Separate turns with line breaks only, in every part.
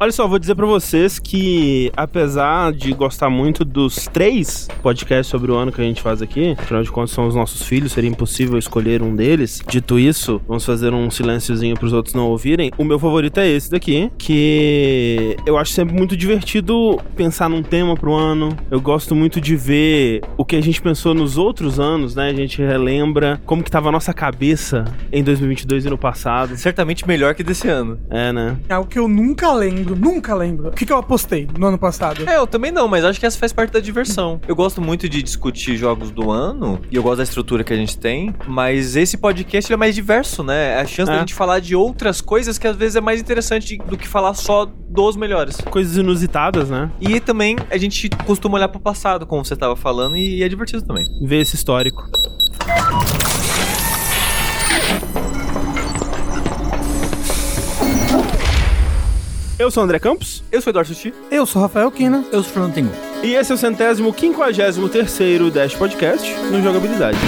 Olha só, vou dizer pra vocês que, apesar de gostar muito dos três podcasts sobre o ano que a gente faz aqui, afinal de contas são os nossos filhos, seria impossível escolher um deles. Dito isso, vamos fazer um silênciozinho pros outros não ouvirem. O meu favorito é esse daqui, que eu acho sempre muito divertido pensar num tema pro ano. Eu gosto muito de ver o que a gente pensou nos outros anos, né? A gente relembra como que tava a nossa cabeça em 2022 e no passado.
Certamente melhor que desse ano.
É, né?
É algo que eu nunca lembro, nunca lembro. O que, que eu apostei no ano passado?
É, eu também não, mas acho que essa faz parte da diversão. Eu gosto muito de discutir jogos do ano, e eu gosto da estrutura que a gente tem, mas esse podcast ele é mais diverso, né? É a chance
É.
da gente falar de outras coisas que às vezes é mais interessante do que falar só dos melhores.
Coisas inusitadas, né?
E também a gente costuma olhar pro passado, como você tava falando, e é divertido também.
Ver esse histórico. Eu sou o André Campos
Eu sou o Eduardo Sushi.
Eu sou Rafael Kina.
Eu sou o Fernando Tengu.
e esse é o centésimo quinquagésimo terceiro Dash Podcast no Jogabilidade.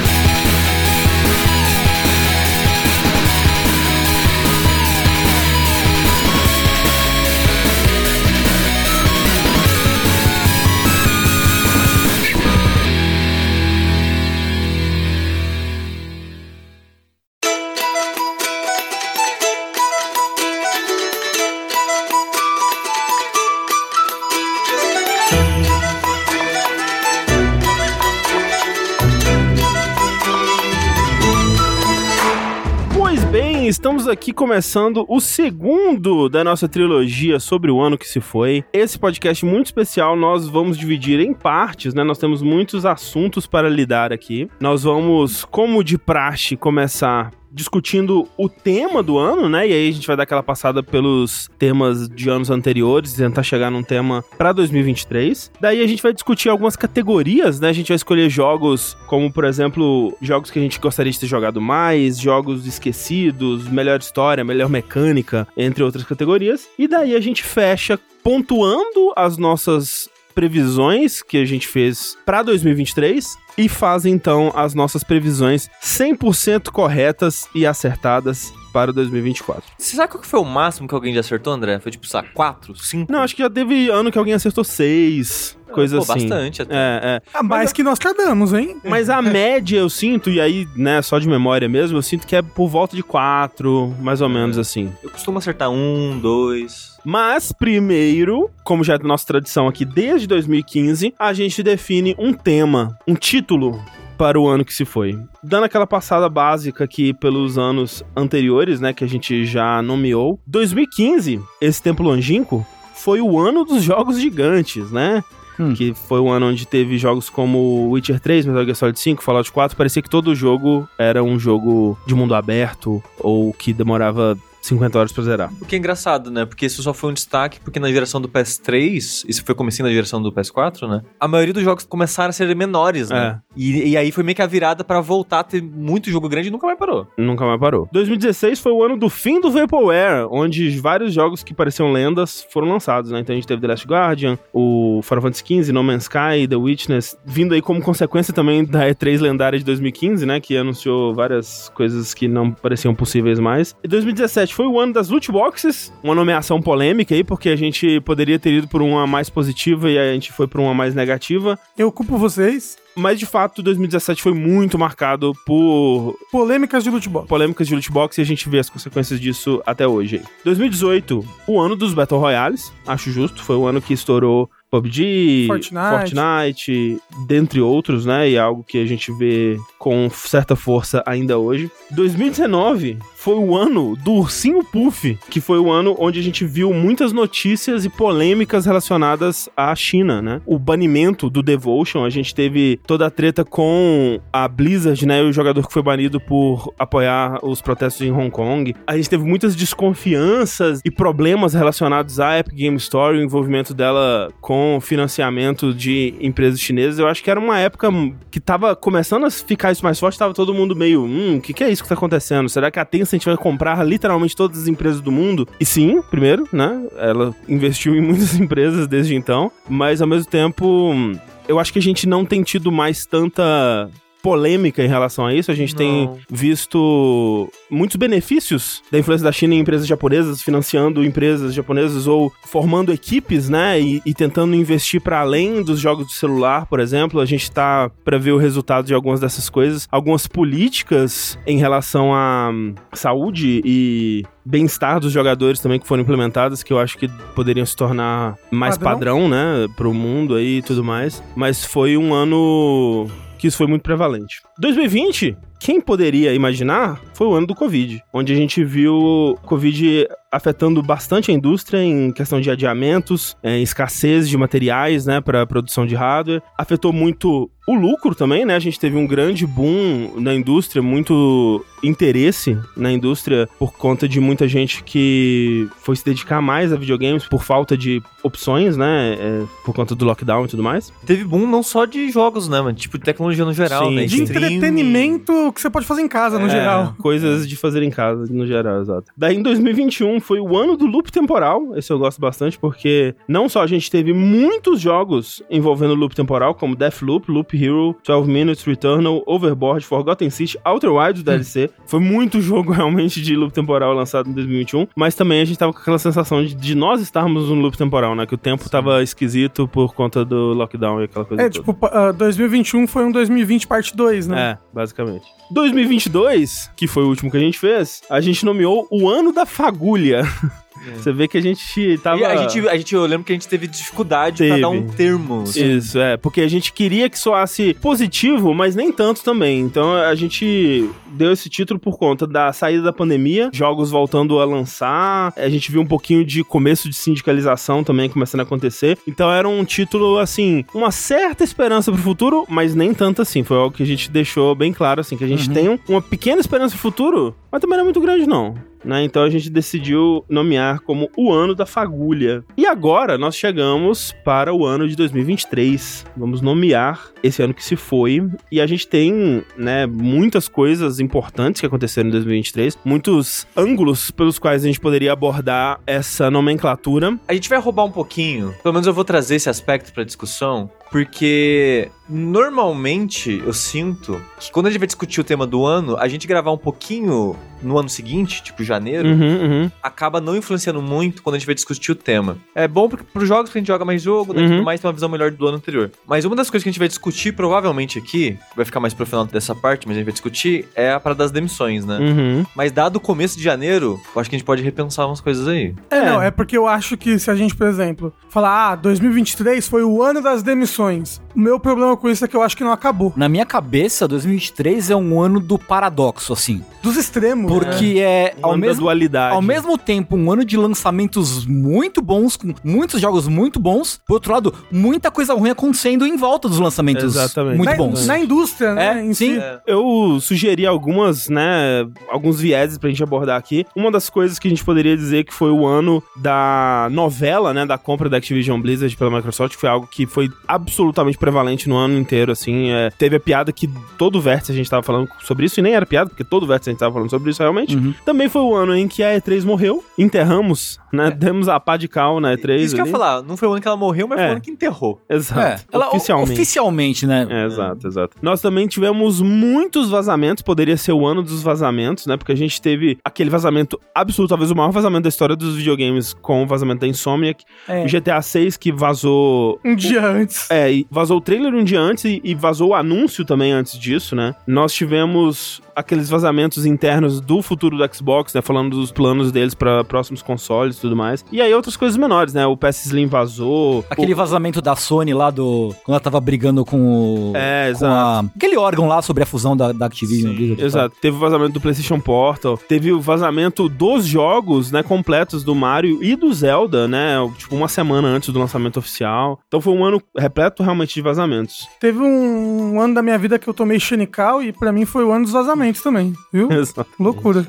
Estamos aqui começando o segundo da nossa trilogia sobre o ano que se foi. Esse podcast muito especial nós vamos dividir em partes, né? Nós temos muitos assuntos para lidar aqui. Nós vamos, como de praxe, começar discutindo o tema do ano, né? E aí a gente vai dar aquela passada pelos temas de anos anteriores, tentar chegar num tema para 2023. Daí a gente vai discutir algumas categorias, né? A gente vai escolher jogos como, por exemplo, jogos que a gente gostaria de ter jogado mais, jogos esquecidos, melhor história, melhor mecânica, entre outras categorias. E daí a gente fecha pontuando as nossas previsões que a gente fez para 2023 e faz então as nossas previsões 100% corretas e acertadas para 2024.
Você sabe qual que foi o máximo que alguém já acertou, André? Foi tipo, lá, 4, 5?
Não, acho que já teve ano que alguém acertou 6, coisa
Pô,
assim.
bastante até.
É, é.
A mais que nós cadamos, hein?
Mas a média eu sinto, e aí, né, só de memória mesmo, eu sinto que é por volta de 4, mais ou menos assim.
Eu costumo acertar um, dois.
Mas, primeiro, como já é nossa tradição aqui desde 2015, a gente define um tema, um título para o ano que se foi. Dando aquela passada básica aqui pelos anos anteriores, né, que a gente já nomeou. 2015, esse tempo longínquo, foi o ano dos jogos gigantes, né?
Hum.
Que foi o ano onde teve jogos como Witcher 3, Metal Gear Solid 5, Fallout 4. Parecia que todo jogo era um jogo de mundo aberto ou que demorava 50 horas pra zerar.
O que é engraçado, né? Porque isso só foi um destaque porque na geração do PS3, isso foi comecinho na geração do PS4, né? A maioria dos jogos começaram a ser menores, né? E, e aí foi meio que a virada pra voltar a ter muito jogo grande e nunca mais parou.
Nunca mais parou. 2016 foi o ano do fim do Vaporware, onde vários jogos que pareciam lendas foram lançados, né? Então a gente teve The Last Guardian, o Final Fantasy XV, No Man's Sky, The Witness, vindo aí como consequência também da E3 lendária de 2015, né? Que anunciou várias coisas que não pareciam possíveis mais. E 2017 foi o ano das loot boxes, uma nomeação polêmica aí, porque a gente poderia ter ido por uma mais positiva e a gente foi por uma mais negativa.
Eu culpo vocês.
Mas de fato, 2017 foi muito marcado por
Polêmicas de loot box.
polêmicas de loot box e a gente vê as consequências disso até hoje. aí. 2018, o ano dos Battle Royales, acho justo, foi o ano que estourou PUBG,
Fortnite.
Fortnite, dentre outros, né? E é algo que a gente vê com certa força ainda hoje. 2019 foi o ano do Ursinho Puff, que foi o ano onde a gente viu muitas notícias e polêmicas relacionadas à China, né? O banimento do Devotion, a gente teve toda a treta com a Blizzard, né? O jogador que foi banido por apoiar os protestos em Hong Kong. A gente teve muitas desconfianças e problemas relacionados à Epic Game Store, o envolvimento dela com financiamento de empresas chinesas. Eu acho que era uma época que tava começando a ficar isso mais forte, tava todo mundo meio, hum, o que, que é isso que tá acontecendo? Será que a Tencent vai comprar literalmente todas as empresas do mundo? E sim, primeiro, né? Ela investiu em muitas empresas desde então, mas ao mesmo tempo, eu acho que a gente não tem tido mais tanta polêmica em relação a isso. A gente Não. tem visto muitos benefícios da influência da China em empresas japonesas, financiando empresas japonesas ou formando equipes, né? E, e tentando investir para além dos jogos de celular, por exemplo. A gente está para ver o resultado de algumas dessas coisas. Algumas políticas em relação à saúde e bem-estar dos jogadores também que foram implementadas, que eu acho que poderiam se tornar mais padrão, padrão né, pro mundo aí e tudo mais. Mas foi um ano que isso foi muito prevalente. 2020, quem poderia imaginar, foi o ano do Covid, onde a gente viu o Covid afetando bastante a indústria em questão de adiamentos, em é, escassez de materiais, né, para produção de hardware. Afetou muito o lucro também, né? A gente teve um grande boom na indústria, muito interesse na indústria por conta de muita gente que foi se dedicar mais a videogames por falta de opções, né? É, por conta do lockdown e tudo mais.
Teve boom não só de jogos, né, mano? Tipo, de tecnologia no geral, Sim, né?
De Stream... entretenimento que você pode fazer em casa, no é, geral.
Coisas de fazer em casa, no geral, exato. Daí, em 2021, foi o ano do loop temporal. Esse eu gosto bastante, porque não só a gente teve muitos jogos envolvendo loop temporal, como Deathloop, Loop Hero, 12 Minutes, Returnal, Overboard, Forgotten City, Outer Wilds, DLC. Hum. Foi muito jogo realmente de loop temporal lançado em 2021, mas também a gente tava com aquela sensação de, de nós estarmos no loop temporal, né? Que o tempo Sim. tava esquisito por conta do lockdown e aquela coisa
É, toda. tipo, uh, 2021 foi um 2020 parte 2, né?
É, basicamente. 2022, que foi o último que a gente fez, a gente nomeou o ano da fagulha. É. Você vê que a gente tava. E
a gente, a gente, eu lembro que a gente teve dificuldade teve. pra dar um termo.
Assim. Isso, é. Porque a gente queria que soasse positivo, mas nem tanto também. Então a gente deu esse título por conta da saída da pandemia, jogos voltando a lançar. A gente viu um pouquinho de começo de sindicalização também começando a acontecer. Então era um título, assim, uma certa esperança pro futuro, mas nem tanto assim. Foi algo que a gente deixou bem claro, assim, que a gente uhum. tem uma pequena esperança pro futuro, mas também não é muito grande, não né? Então a gente decidiu nomear como o ano da fagulha. E agora nós chegamos para o ano de 2023. Vamos nomear esse ano que se foi e a gente tem, né, muitas coisas importantes que aconteceram em 2023, muitos ângulos pelos quais a gente poderia abordar essa nomenclatura.
A gente vai roubar um pouquinho, pelo menos eu vou trazer esse aspecto para discussão, porque normalmente eu sinto que quando a gente vai discutir o tema do ano, a gente gravar um pouquinho no ano seguinte, tipo janeiro, uhum, uhum. acaba não influenciando muito quando a gente vai discutir o tema. É bom porque pros jogos que a gente joga mais jogo, né, uhum. tudo mais, tem uma visão melhor do ano anterior. Mas uma das coisas que a gente vai discutir provavelmente aqui, vai ficar mais pro final dessa parte, mas a gente vai discutir, é a parada das demissões, né? Uhum. Mas dado o começo de janeiro, eu acho que a gente pode repensar umas coisas aí.
É, é, não, é porque eu acho que se a gente, por exemplo, falar, ah, 2023 foi o ano das demissões. O meu problema com isso é que eu acho que não acabou.
Na minha cabeça, 2023 é um ano do paradoxo, assim.
Dos extremos.
Porque é, é
ao mesmo
dualidade. Ao mesmo tempo um ano de lançamentos muito bons, com muitos jogos muito bons. Por outro lado, muita coisa ruim acontecendo em volta dos lançamentos Exatamente. muito
na,
bons.
Na indústria, né?
É, sim. É.
Eu sugeri algumas, né, alguns vieses pra gente abordar aqui. Uma das coisas que a gente poderia dizer que foi o ano da novela, né, da compra da Activision Blizzard pela Microsoft, que foi algo que foi absolutamente prevalente no ano inteiro, assim. É, teve a piada que todo vértice a gente tava falando sobre isso, e nem era piada, porque todo vértice a gente tava falando sobre isso realmente. Uhum. Também foi o ano em que a E3 morreu, enterramos, né? É. Demos a pá de cal na E3.
Isso ali. que eu ia falar, não foi o ano que ela morreu, mas é. foi o ano que enterrou.
Exato. É.
Ela, oficialmente. Oficialmente, né?
É, exato, exato. Nós também tivemos muitos vazamentos, poderia ser o ano dos vazamentos, né? Porque a gente teve aquele vazamento absoluto, talvez o maior vazamento da história dos videogames com o vazamento da Insomniac. É. O GTA 6 que vazou.
Um dia antes.
É, e vazou o trailer um dia antes e, e vazou o anúncio também antes disso, né? Nós tivemos aqueles vazamentos internos do futuro do Xbox, né? Falando dos planos deles para próximos consoles e tudo mais. E aí outras coisas menores, né? O PS Slim vazou.
Aquele
o...
vazamento da Sony lá do. Quando ela tava brigando com o.
É,
exato. A... Aquele órgão lá sobre a fusão da, da Activision.
Blizzard, exato. Teve o vazamento do PlayStation Portal. Teve o vazamento dos jogos, né? Completos do Mario e do Zelda, né? Tipo, uma semana antes do lançamento oficial. Então foi um ano repleto realmente de vazamentos.
Teve um ano da minha vida que eu tomei Xenical e para mim foi o ano dos vazamentos também, viu? Exato. Loucura.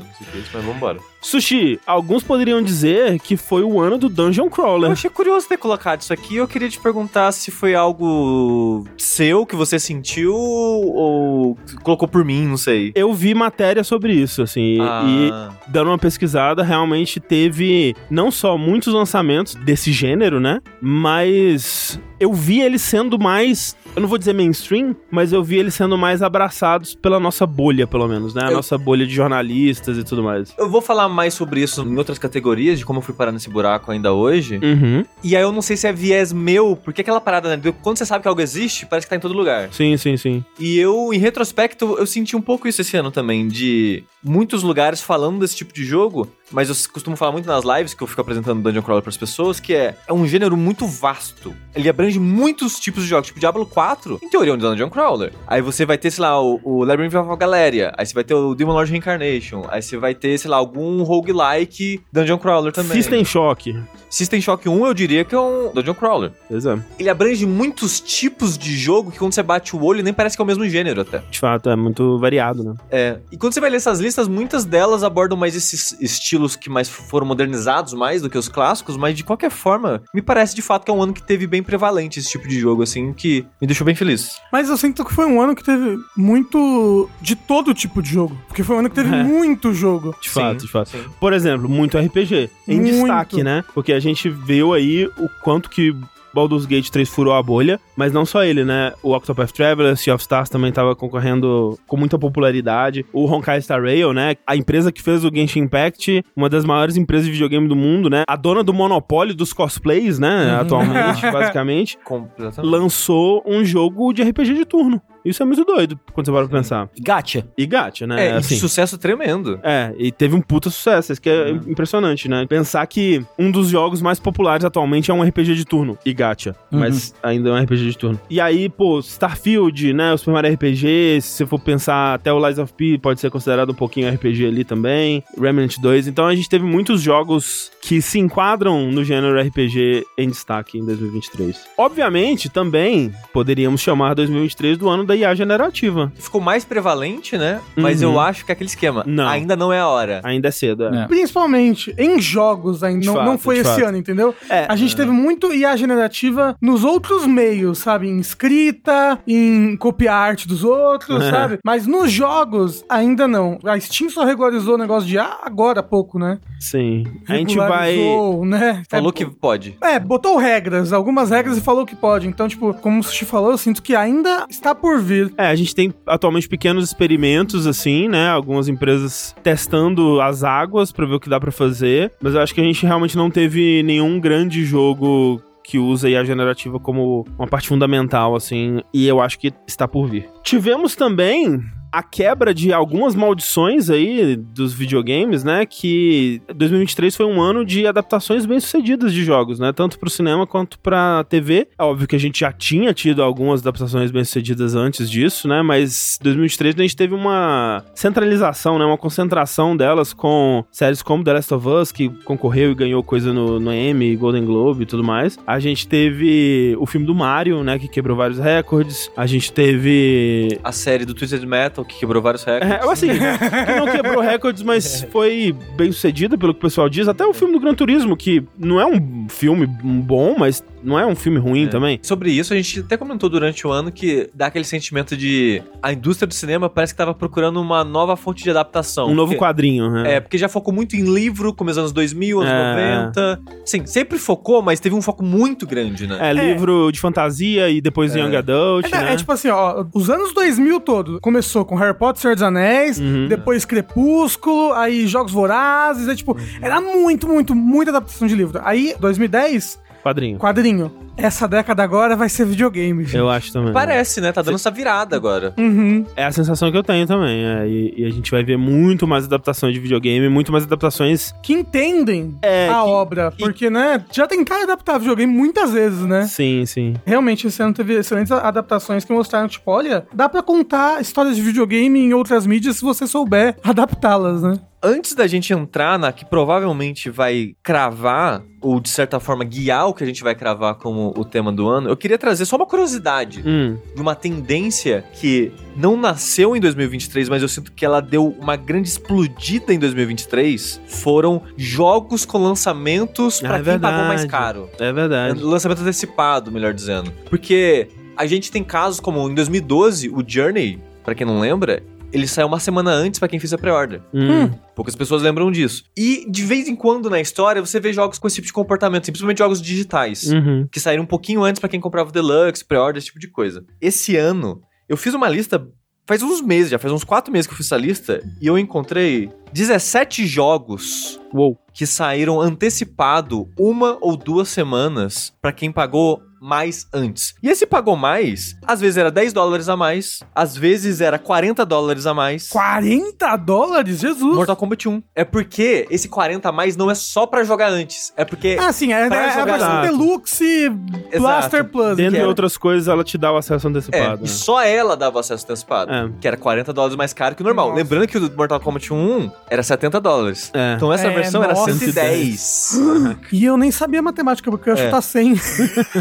Mas vambora.
Sushi, alguns poderiam dizer que foi o ano do Dungeon Crawler.
Eu achei curioso ter colocado isso aqui. Eu queria te perguntar se foi algo seu que você sentiu ou colocou por mim, não sei.
Eu vi matéria sobre isso, assim, ah. e dando uma pesquisada, realmente teve não só muitos lançamentos desse gênero, né? Mas eu vi ele sendo mais, eu não vou dizer mainstream, mas eu vi ele sendo mais abraçados pela nossa bolha, pelo menos, né? A eu... nossa bolha de jornalistas e tudo mais.
Eu vou falar mais sobre isso em outras categorias, de como eu fui parar nesse buraco ainda hoje.
Uhum.
E aí eu não sei se é viés meu, porque aquela parada, né? Quando você sabe que algo existe, parece que tá em todo lugar.
Sim, sim, sim.
E eu, em retrospecto, eu senti um pouco isso esse ano também, de muitos lugares falando desse tipo de jogo, mas eu costumo falar muito nas lives que eu fico apresentando Dungeon Crawler para as pessoas, que é, é um gênero muito vasto. Ele abrange muitos tipos de jogos, tipo Diablo 4, em teoria é um Dungeon Crawler. Aí você vai ter, sei lá, o, o Labyrinth of Galeria, aí você vai ter o Demon Lord Reincarnation, aí você vai ter, sei lá, algum roguelike Dungeon Crawler também.
System Shock.
System Shock 1 eu diria que é um Dungeon Crawler.
Exato.
Ele abrange muitos tipos de jogo que quando você bate o olho nem parece que é o mesmo gênero até.
De fato, é muito variado, né?
É. E quando você vai ler essas listas, muitas delas abordam mais esses estilos que mais foram modernizados mais do que os clássicos, mas de qualquer forma, me parece de fato que é um ano que teve bem prevalente esse tipo de jogo, assim, que me deixou bem feliz.
Mas eu sinto que foi um ano que teve muito de todo tipo de jogo. Porque foi um ano que teve é. muito jogo.
De fato, sim, de fato. Sim. Por exemplo, muito RPG. Em muito. destaque, né? Porque a gente viu aí o quanto que Baldur's Gate 3 furou a bolha, mas não só ele, né? O Octopath Traveler, Sea of Stars também tava concorrendo com muita popularidade. O Honkai Star Rail, né? A empresa que fez o Genshin Impact, uma das maiores empresas de videogame do mundo, né? A dona do monopólio dos cosplays, né? Uhum. Atualmente, basicamente. lançou um jogo de RPG de turno. Isso é muito doido quando você para pra pensar.
Gacha.
E gacha, né?
É, assim. sucesso tremendo.
É, e teve um puta sucesso, isso que é uhum. impressionante, né? Pensar que um dos jogos mais populares atualmente é um RPG de turno, e gacha, uhum. mas ainda é um RPG de turno. E aí, pô, Starfield, né, o Super Mario RPG, se você for pensar, até o Lies of P pode ser considerado um pouquinho RPG ali também, Remnant 2, então a gente teve muitos jogos que se enquadram no gênero RPG em destaque em 2023. Obviamente, também poderíamos chamar 2023 do ano da IA generativa.
Ficou mais prevalente, né? Mas uhum. eu acho que é aquele esquema. Não. Ainda não é a hora.
Ainda é cedo, é.
é. Principalmente em jogos ainda. Não, fato, não, foi esse fato. ano, entendeu? É. A gente teve muito IA generativa nos outros meios, sabe? Em escrita, em copiar arte dos outros, é. sabe? Mas nos jogos, ainda não. A Steam só regularizou o negócio de IA agora há pouco, né?
Sim. A gente vai.
né? Falou é, que pode.
É, botou regras, algumas regras e falou que pode. Então, tipo, como o Sushi falou, eu sinto que ainda está por vir.
É, a gente tem atualmente pequenos experimentos, assim, né? Algumas empresas testando as águas para ver o que dá para fazer. Mas eu acho que a gente realmente não teve nenhum grande jogo que usa a generativa como uma parte fundamental, assim, e eu acho que está por vir. Tivemos também a quebra de algumas maldições aí dos videogames, né? Que 2023 foi um ano de adaptações bem sucedidas de jogos, né? Tanto pro cinema quanto pra TV. É óbvio que a gente já tinha tido algumas adaptações bem sucedidas antes disso, né? Mas 2023 a gente teve uma centralização, né? Uma concentração delas com séries como The Last of Us, que concorreu e ganhou coisa no, no Emmy, Golden Globe e tudo mais. A gente teve o filme do Mario, né? Que quebrou vários recordes. A gente teve...
A série do Twisted Metal que quebrou vários recordes.
É, assim, que não quebrou recordes, mas foi bem sucedida, pelo que o pessoal diz. Até o filme do Gran Turismo, que não é um filme bom, mas não é um filme ruim é. também.
Sobre isso, a gente até comentou durante o ano que dá aquele sentimento de a indústria do cinema parece que tava procurando uma nova fonte de adaptação.
Um novo quadrinho, né?
É, porque já focou muito em livro, como nos anos 2000, anos é. 90. Sim, sempre focou, mas teve um foco muito grande, né?
É, livro de fantasia e depois é. Young Adult,
é,
né?
É tipo assim, ó, os anos 2000 todo começou com Harry Potter, Senhor dos Anéis, uhum. depois Crepúsculo, aí Jogos Vorazes, é tipo, era muito, muito, muita adaptação de livro. Aí, 2010,
Quadrinho.
Quadrinho. Essa década agora vai ser videogame.
Gente. Eu acho também.
Parece, né? Tá dando essa virada agora.
Uhum.
É a sensação que eu tenho também. É, e, e, a gente vai ver muito mais adaptações de videogame, muito mais adaptações.
Que entendem é, a que, obra. Que... Porque, né? Já tentaram adaptar videogame muitas vezes, né?
Sim, sim.
Realmente, esse ano teve excelentes adaptações que mostraram, tipo, olha, dá pra contar histórias de videogame em outras mídias se você souber adaptá-las, né?
antes da gente entrar na que provavelmente vai cravar, ou de certa forma guiar o que a gente vai cravar como como o tema do ano, eu queria trazer só uma curiosidade hum. de uma tendência que não nasceu em 2023, mas eu sinto que ela deu uma grande explodida em 2023. Foram jogos com lançamentos para é quem verdade. pagou mais caro.
É verdade.
Lançamento antecipado, melhor dizendo. Porque a gente tem casos como em 2012, o Journey, para quem não lembra, ele saiu uma semana antes para quem fez a pré-order. Hum. Poucas pessoas lembram disso. E de vez em quando na história você vê jogos com esse tipo de comportamento, simplesmente jogos digitais, uhum. que saíram um pouquinho antes para quem comprava o Deluxe, pré-order, esse tipo de coisa. Esse ano, eu fiz uma lista faz uns meses, já faz uns quatro meses que eu fiz essa lista, e eu encontrei 17 jogos Uou. que saíram antecipado uma ou duas semanas para quem pagou mais antes. E esse pagou mais, às vezes era 10 dólares a mais, às vezes era 40 dólares a mais.
40 dólares? Jesus!
Mortal Kombat 1. É porque esse 40 a mais não é só para jogar antes, é porque...
Ah, sim, é, é, é a versão Deluxe Blaster Plus.
Dentre outras coisas, ela te dá o acesso antecipado. É,
né? e só ela dava o acesso antecipado, é. que era 40 dólares mais caro que o normal. Nossa. Lembrando que o Mortal Kombat 1 era 70 dólares. É. Então essa é, versão nossa, era 110.
e eu nem sabia matemática, porque eu acho que tá 100.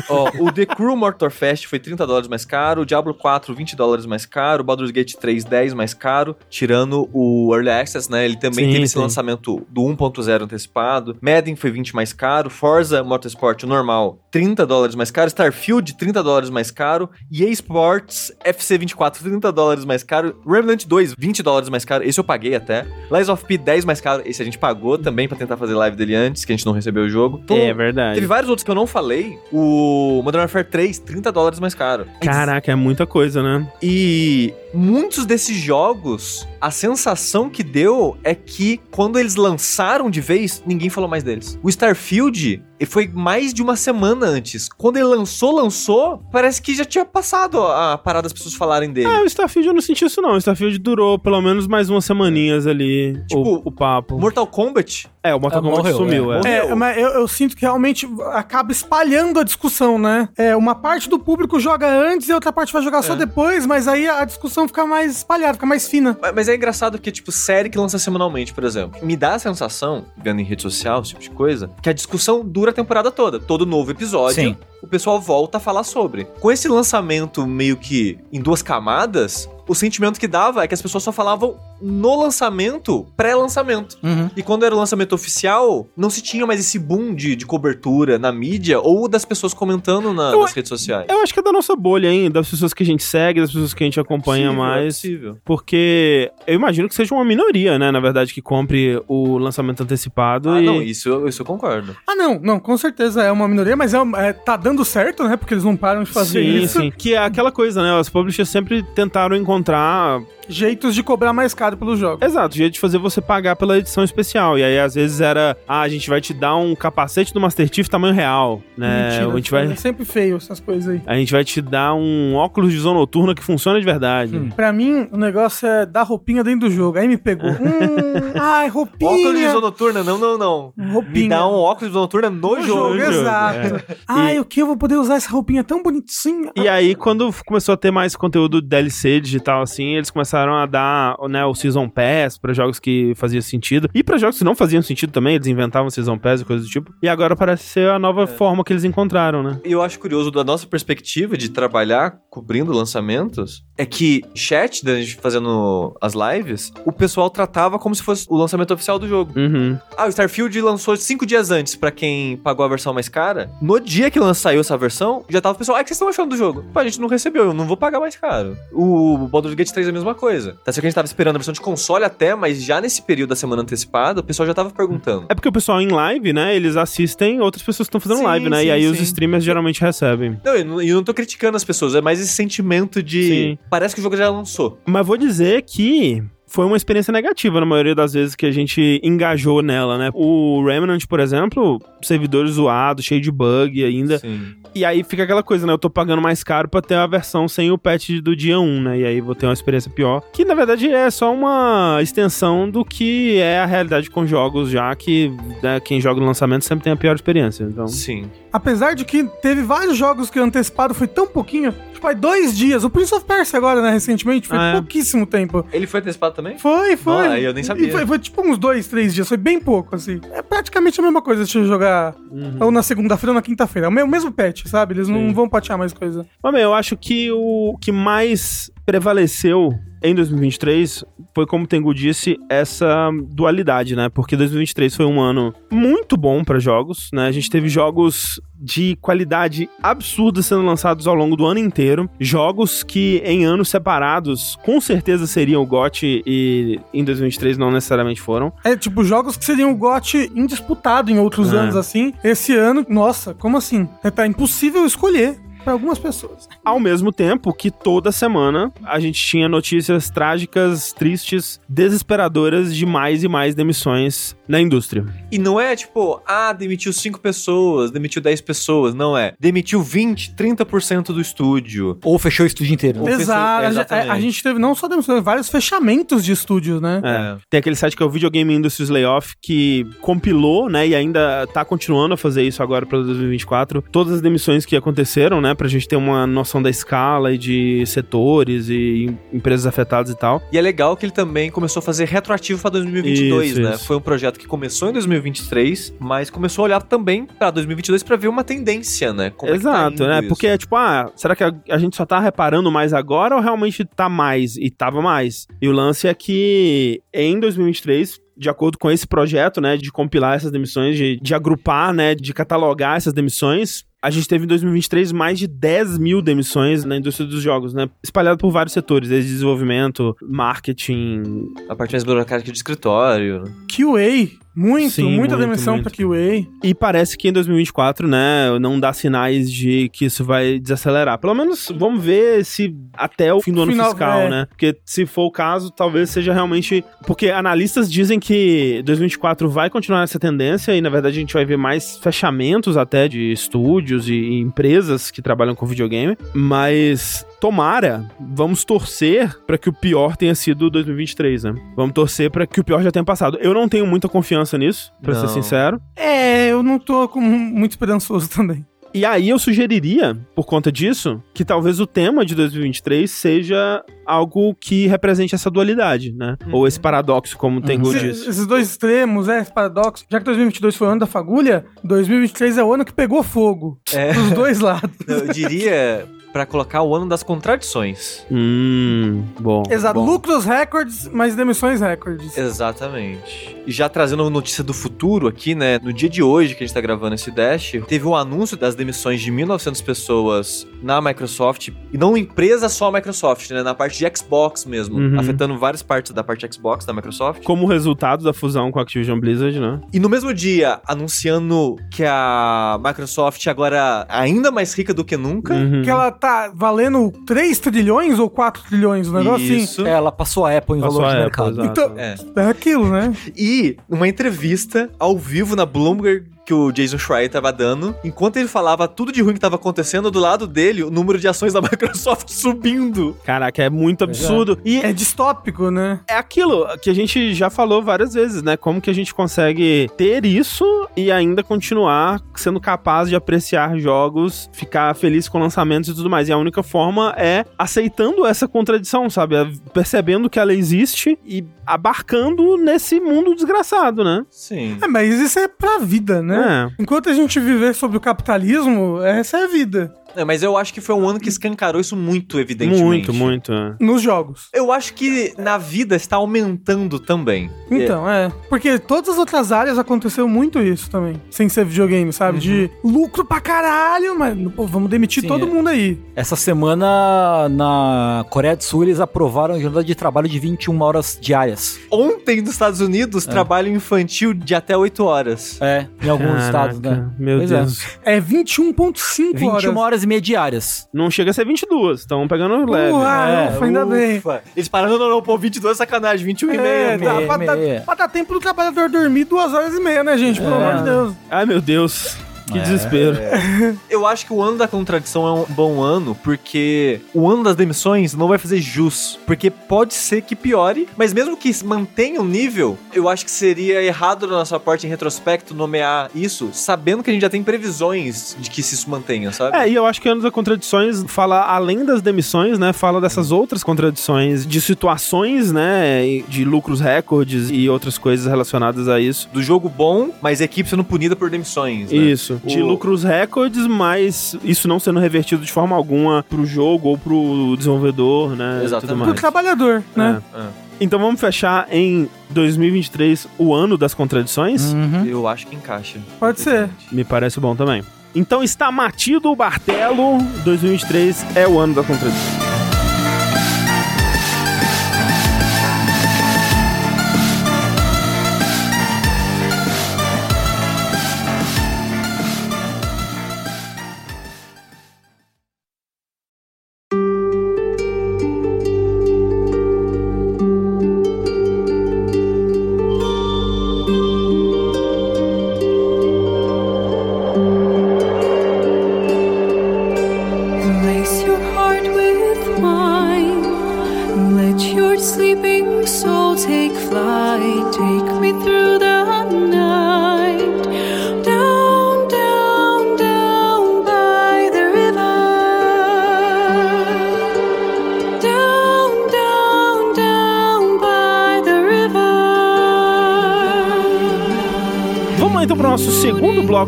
Ó, o The Crew Motorfest foi 30 dólares mais caro, o Diablo 4 20 dólares mais caro, o Baldur's Gate 3 10 mais caro, tirando o Early Access, né? Ele também sim, teve sim. esse lançamento do 1.0 antecipado. Madden foi 20 mais caro, Forza Motorsport normal 30 dólares mais caro, Starfield 30 dólares mais caro, EA Sports FC 24 30 dólares mais caro, Remnant 2 20 dólares mais caro, esse eu paguei até. Lies of P 10 mais caro, esse a gente pagou também para tentar fazer live dele antes, que a gente não recebeu o jogo.
Então, é verdade.
Teve vários outros que eu não falei. O Modern Warfare 3, 30 dólares mais caro.
Caraca, é muita coisa, né?
E muitos desses jogos, a sensação que deu é que quando eles lançaram de vez, ninguém falou mais deles. O Starfield foi mais de uma semana antes. Quando ele lançou, lançou, parece que já tinha passado a parada das pessoas falarem dele.
É, o Starfield eu não senti isso não. O Starfield durou pelo menos mais umas semaninhas ali, tipo, o, o papo.
Mortal Kombat?
É, o Mortal é, Kombat morreu, sumiu,
é. é. é mas eu, eu, sinto que realmente acaba espalhando a discussão, né? É, uma parte do público joga antes e a outra parte vai jogar só é. depois, mas aí a discussão fica mais espalhada, fica mais fina.
Mas, mas é engraçado que, tipo, série que lança semanalmente, por exemplo, me dá a sensação, vendo em rede social, esse tipo de coisa, que a discussão dura a temporada toda. Todo novo episódio, Sim. o pessoal volta a falar sobre. Com esse lançamento meio que em duas camadas, o sentimento que dava é que as pessoas só falavam no lançamento, pré-lançamento. Uhum. E quando era o lançamento oficial, não se tinha mais esse boom de, de cobertura na mídia ou das pessoas comentando na, eu, nas redes sociais.
Eu acho que é da nossa bolha, hein? Das pessoas que a gente segue, das pessoas que a gente acompanha é possível, mais. É possível. Porque eu imagino que seja uma minoria, né? Na verdade, que compre o lançamento antecipado.
Ah,
e...
não, isso, isso eu concordo.
Ah, não, não, com certeza é uma minoria, mas é, é, tá dando certo, né? Porque eles não param de fazer sim, isso. Sim,
Que é aquela coisa, né? Os publishers sempre tentaram encontrar encontrar
jeitos de cobrar mais caro pelo jogo.
Exato, jeito de fazer você pagar pela edição especial. E aí, às vezes, era, ah, a gente vai te dar um capacete do Master Chief tamanho real, né?
Mentira, a gente vai... É sempre feio essas coisas aí.
A gente vai te dar um óculos de zona noturna que funciona de verdade.
Hum. Pra mim, o negócio é dar roupinha dentro do jogo. Aí me pegou. hum, ai, roupinha.
Óculos de zona noturna, não, não, não. Roupinha. Me dá um óculos de zona noturna no, no jogo. jogo.
Exato. É. Ai, e... o que? Eu vou poder usar essa roupinha tão bonitinha.
E aí, quando começou a ter mais conteúdo DLC digital, assim, eles começaram a dar né, o Season Pass para jogos que faziam sentido. E para jogos que não faziam sentido também, eles inventavam Season Pass e coisas do tipo. E agora parece ser a nova é. forma que eles encontraram, né?
E eu acho curioso da nossa perspectiva de trabalhar cobrindo lançamentos, é que chat, da gente fazendo as lives, o pessoal tratava como se fosse o lançamento oficial do jogo. Uhum. Ah, o Starfield lançou cinco dias antes para quem pagou a versão mais cara. No dia que saiu essa versão, já tava o pessoal, ah, o que vocês estão achando do jogo? Pô, a gente não recebeu, eu não vou pagar mais caro. O Baldur's Gate 3 é a mesma coisa. Tá certo que a gente tava esperando a versão de console até, mas já nesse período da semana antecipada, o pessoal já tava perguntando.
É porque o pessoal em live, né, eles assistem outras pessoas que estão fazendo sim, live, né, sim, e aí sim. os streamers geralmente recebem.
Não, eu não, eu não tô criticando as pessoas, é mais esse sentimento de... Parece que o jogo já lançou.
Mas vou dizer que foi uma experiência negativa na maioria das vezes que a gente engajou nela, né? O Remnant, por exemplo, servidor zoado, cheio de bug ainda. Sim. E aí fica aquela coisa, né? Eu tô pagando mais caro pra ter a versão sem o patch do dia 1, né? E aí vou ter uma experiência pior. Que na verdade é só uma extensão do que é a realidade com jogos, já que né, quem joga no lançamento sempre tem a pior experiência. Então...
Sim.
Apesar de que teve vários jogos que antecipado foi tão pouquinho. Tipo, aí dois dias. O Prince of Persia agora, né, recentemente, foi ah, é. pouquíssimo tempo.
Ele foi antecipado também?
Foi, foi. Ah,
eu nem sabia.
E foi, foi, tipo uns dois, três dias. Foi bem pouco, assim. É praticamente a mesma coisa se jogar uhum. ou na segunda-feira ou na quinta-feira. É o mesmo patch, sabe? Eles Sim. não vão patear mais coisa.
Mas, meu, eu acho que o que mais prevaleceu em 2023 foi, como o Tengu disse, essa dualidade, né? Porque 2023 foi um ano muito bom para jogos, né? A gente teve jogos de qualidade absurda sendo lançados ao longo do ano inteiro. Jogos que em anos separados com certeza seriam o GOT e em 2023 não necessariamente foram.
É, tipo, jogos que seriam o GOT indisputado em outros é. anos assim. Esse ano, nossa, como assim? É, tá impossível escolher para algumas pessoas.
Ao mesmo tempo que toda semana a gente tinha notícias trágicas, tristes, desesperadoras de mais e mais demissões na indústria.
E não é tipo, ah, demitiu 5 pessoas, demitiu 10 pessoas, não é. Demitiu 20, 30% do estúdio.
Ou fechou o estúdio inteiro.
Exato. Fechou... A, a, gente teve não só demissões, vários fechamentos de estúdios, né?
É. Tem aquele site que é o Video Game Industries Layoff que compilou, né, e ainda tá continuando a fazer isso agora para 2024, todas as demissões que aconteceram, né? Né? Pra gente ter uma noção da escala e de setores e empresas afetadas e tal.
E é legal que ele também começou a fazer retroativo pra 2022, isso, né? Isso. Foi um projeto que começou em 2023, mas começou a olhar também pra 2022 pra ver uma tendência, né?
Como Exato, é tá né? Isso. Porque, tipo, ah, será que a, a, gente só tá reparando mais agora ou realmente tá mais? E tava mais. E o lance é que em 2023 de acordo com esse projeto, né, de compilar essas demissões, de, de agrupar, né, de catalogar essas demissões, a gente teve em 2023 mais de 10 mil demissões na indústria dos jogos, né? Espalhado por vários setores, desde desenvolvimento, marketing.
A parte mais burocrática de escritório.
QA. Muito, Sim, muita muito, demissão muito. pra QA.
E parece que em 2024, né, não dá sinais de que isso vai desacelerar. Pelo menos vamos ver se até o fim do ano Final, fiscal, é. né? Porque se for o caso, talvez seja realmente. Porque analistas dizem que 2024 vai continuar essa tendência e, na verdade, a gente vai ver mais fechamentos até de estúdios e, e empresas que trabalham com videogame. Mas tomara, vamos torcer para que o pior tenha sido 2023, né? Vamos torcer para que o pior já tenha passado. Eu não tenho muita confiança nisso, para ser sincero.
É, eu não tô com muito esperançoso também.
E aí eu sugeriria, por conta disso, que talvez o tema de 2023 seja algo que represente essa dualidade, né? Uhum. Ou esse paradoxo, como o Tengu uhum. disse.
Esses dois extremos, é, esse paradoxo. Já que 2022 foi o ano da fagulha, 2023 é o ano que pegou fogo. É. Dos dois lados.
Eu diria para colocar o ano das contradições.
Hum, bom.
Exato.
Bom.
Lucros recordes, mas demissões recordes.
Exatamente. E já trazendo notícia do futuro aqui, né? No dia de hoje que a gente tá gravando esse Dash, teve o um anúncio das demissões de 1.900 pessoas na Microsoft. E não empresa só a Microsoft, né? Na parte de Xbox mesmo. Uhum. Afetando várias partes da parte Xbox da Microsoft.
Como resultado da fusão com a Activision Blizzard, né?
E no mesmo dia, anunciando que a Microsoft agora é ainda mais rica do que nunca.
Uhum. Que ela tá valendo 3 trilhões ou 4 trilhões, um negócio assim. Isso.
assim. É, ela passou a Apple em passou valor de mercado.
Então, é. é aquilo, né?
E uma entrevista ao vivo na Bloomberg que o Jason Schreier tava dando. Enquanto ele falava tudo de ruim que tava acontecendo, do lado dele, o número de ações da Microsoft subindo.
Caraca, é muito absurdo.
E é distópico, né?
É aquilo que a gente já falou várias vezes, né? Como que a gente consegue ter isso e ainda continuar sendo capaz de apreciar jogos, ficar feliz com lançamentos e tudo mais. E a única forma é aceitando essa contradição, sabe? É percebendo que ela existe e abarcando nesse mundo desgraçado, né?
Sim.
É, mas isso é pra vida, né? É. Enquanto a gente viver sobre o capitalismo, essa é a vida.
É, mas eu acho que foi um ano que escancarou isso muito, evidentemente.
Muito, muito. É.
Nos jogos.
Eu acho que na vida está aumentando também.
Então, é. é. Porque todas as outras áreas aconteceu muito isso também. Sem ser videogame, sabe? Uhum. De lucro pra caralho, mas pô, vamos demitir Sim, todo é. mundo aí.
Essa semana, na Coreia do Sul, eles aprovaram a jornada de trabalho de 21 horas diárias.
Ontem, nos Estados Unidos, é. trabalho infantil de até 8 horas.
É, em alguns Caraca, estados, né?
Meu pois é. Deus.
É, 21,5 horas. 21
horas horas e meia diárias.
Não chega a ser 22, estão pegando leve.
Uau, é, ufa, ainda bem.
Eles pararam, não, não, pô, 22 é sacanagem, 21 é, e meia.
Dá, pra, dar, pra dar tempo do trabalhador dormir duas horas e meia, né, gente? Pelo é. amor de Deus.
Ai, meu Deus. Que é. desespero. É.
Eu acho que o ano da contradição é um bom ano, porque o ano das demissões não vai fazer jus. Porque pode ser que piore, mas mesmo que mantenha o nível, eu acho que seria errado da nossa parte em retrospecto nomear isso, sabendo que a gente já tem previsões de que isso mantenha, sabe?
É, e eu acho que o ano das contradições fala além das demissões, né? Fala dessas outras contradições, de situações, né? De lucros recordes e outras coisas relacionadas a isso.
Do jogo bom, mas a equipe sendo punida por demissões. Né?
Isso. De lucros recordes, mas isso não sendo revertido de forma alguma pro jogo ou pro desenvolvedor, né?
Exatamente. Pro trabalhador, né? É. É.
Então vamos fechar em 2023 o ano das contradições?
Uhum. Eu acho que encaixa.
Pode ser.
Me parece bom também. Então está matido o Bartelo, 2023 é o ano da contradição.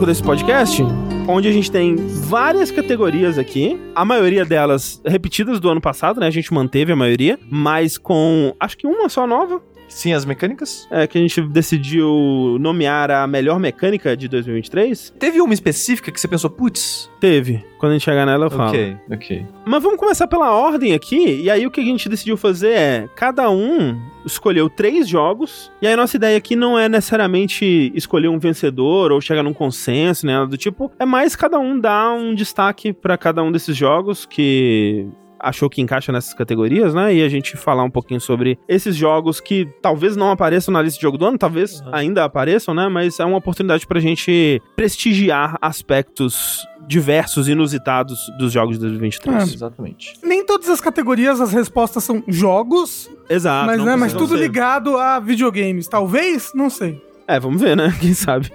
Desse podcast, onde a gente tem várias categorias aqui, a maioria delas repetidas do ano passado, né? A gente manteve a maioria, mas com acho que uma só nova.
Sim, as mecânicas?
É, que a gente decidiu nomear a melhor mecânica de 2023.
Teve uma específica que você pensou, putz?
Teve. Quando a gente chegar nela, eu falo.
Ok, ok.
Mas vamos começar pela ordem aqui, e aí o que a gente decidiu fazer é, cada um escolheu três jogos, e aí a nossa ideia aqui não é necessariamente escolher um vencedor ou chegar num consenso, né, do tipo, é mais cada um dar um destaque para cada um desses jogos que achou que encaixa nessas categorias, né? E a gente falar um pouquinho sobre esses jogos que talvez não apareçam na lista de jogo do ano, talvez uhum. ainda apareçam, né? Mas é uma oportunidade pra gente prestigiar aspectos diversos, inusitados dos jogos de 2023. É,
exatamente.
Nem todas as categorias as respostas são jogos.
Exato.
Mas, né, mas tudo ser. ligado a videogames. Talvez, não sei.
É, vamos ver, né? Quem sabe.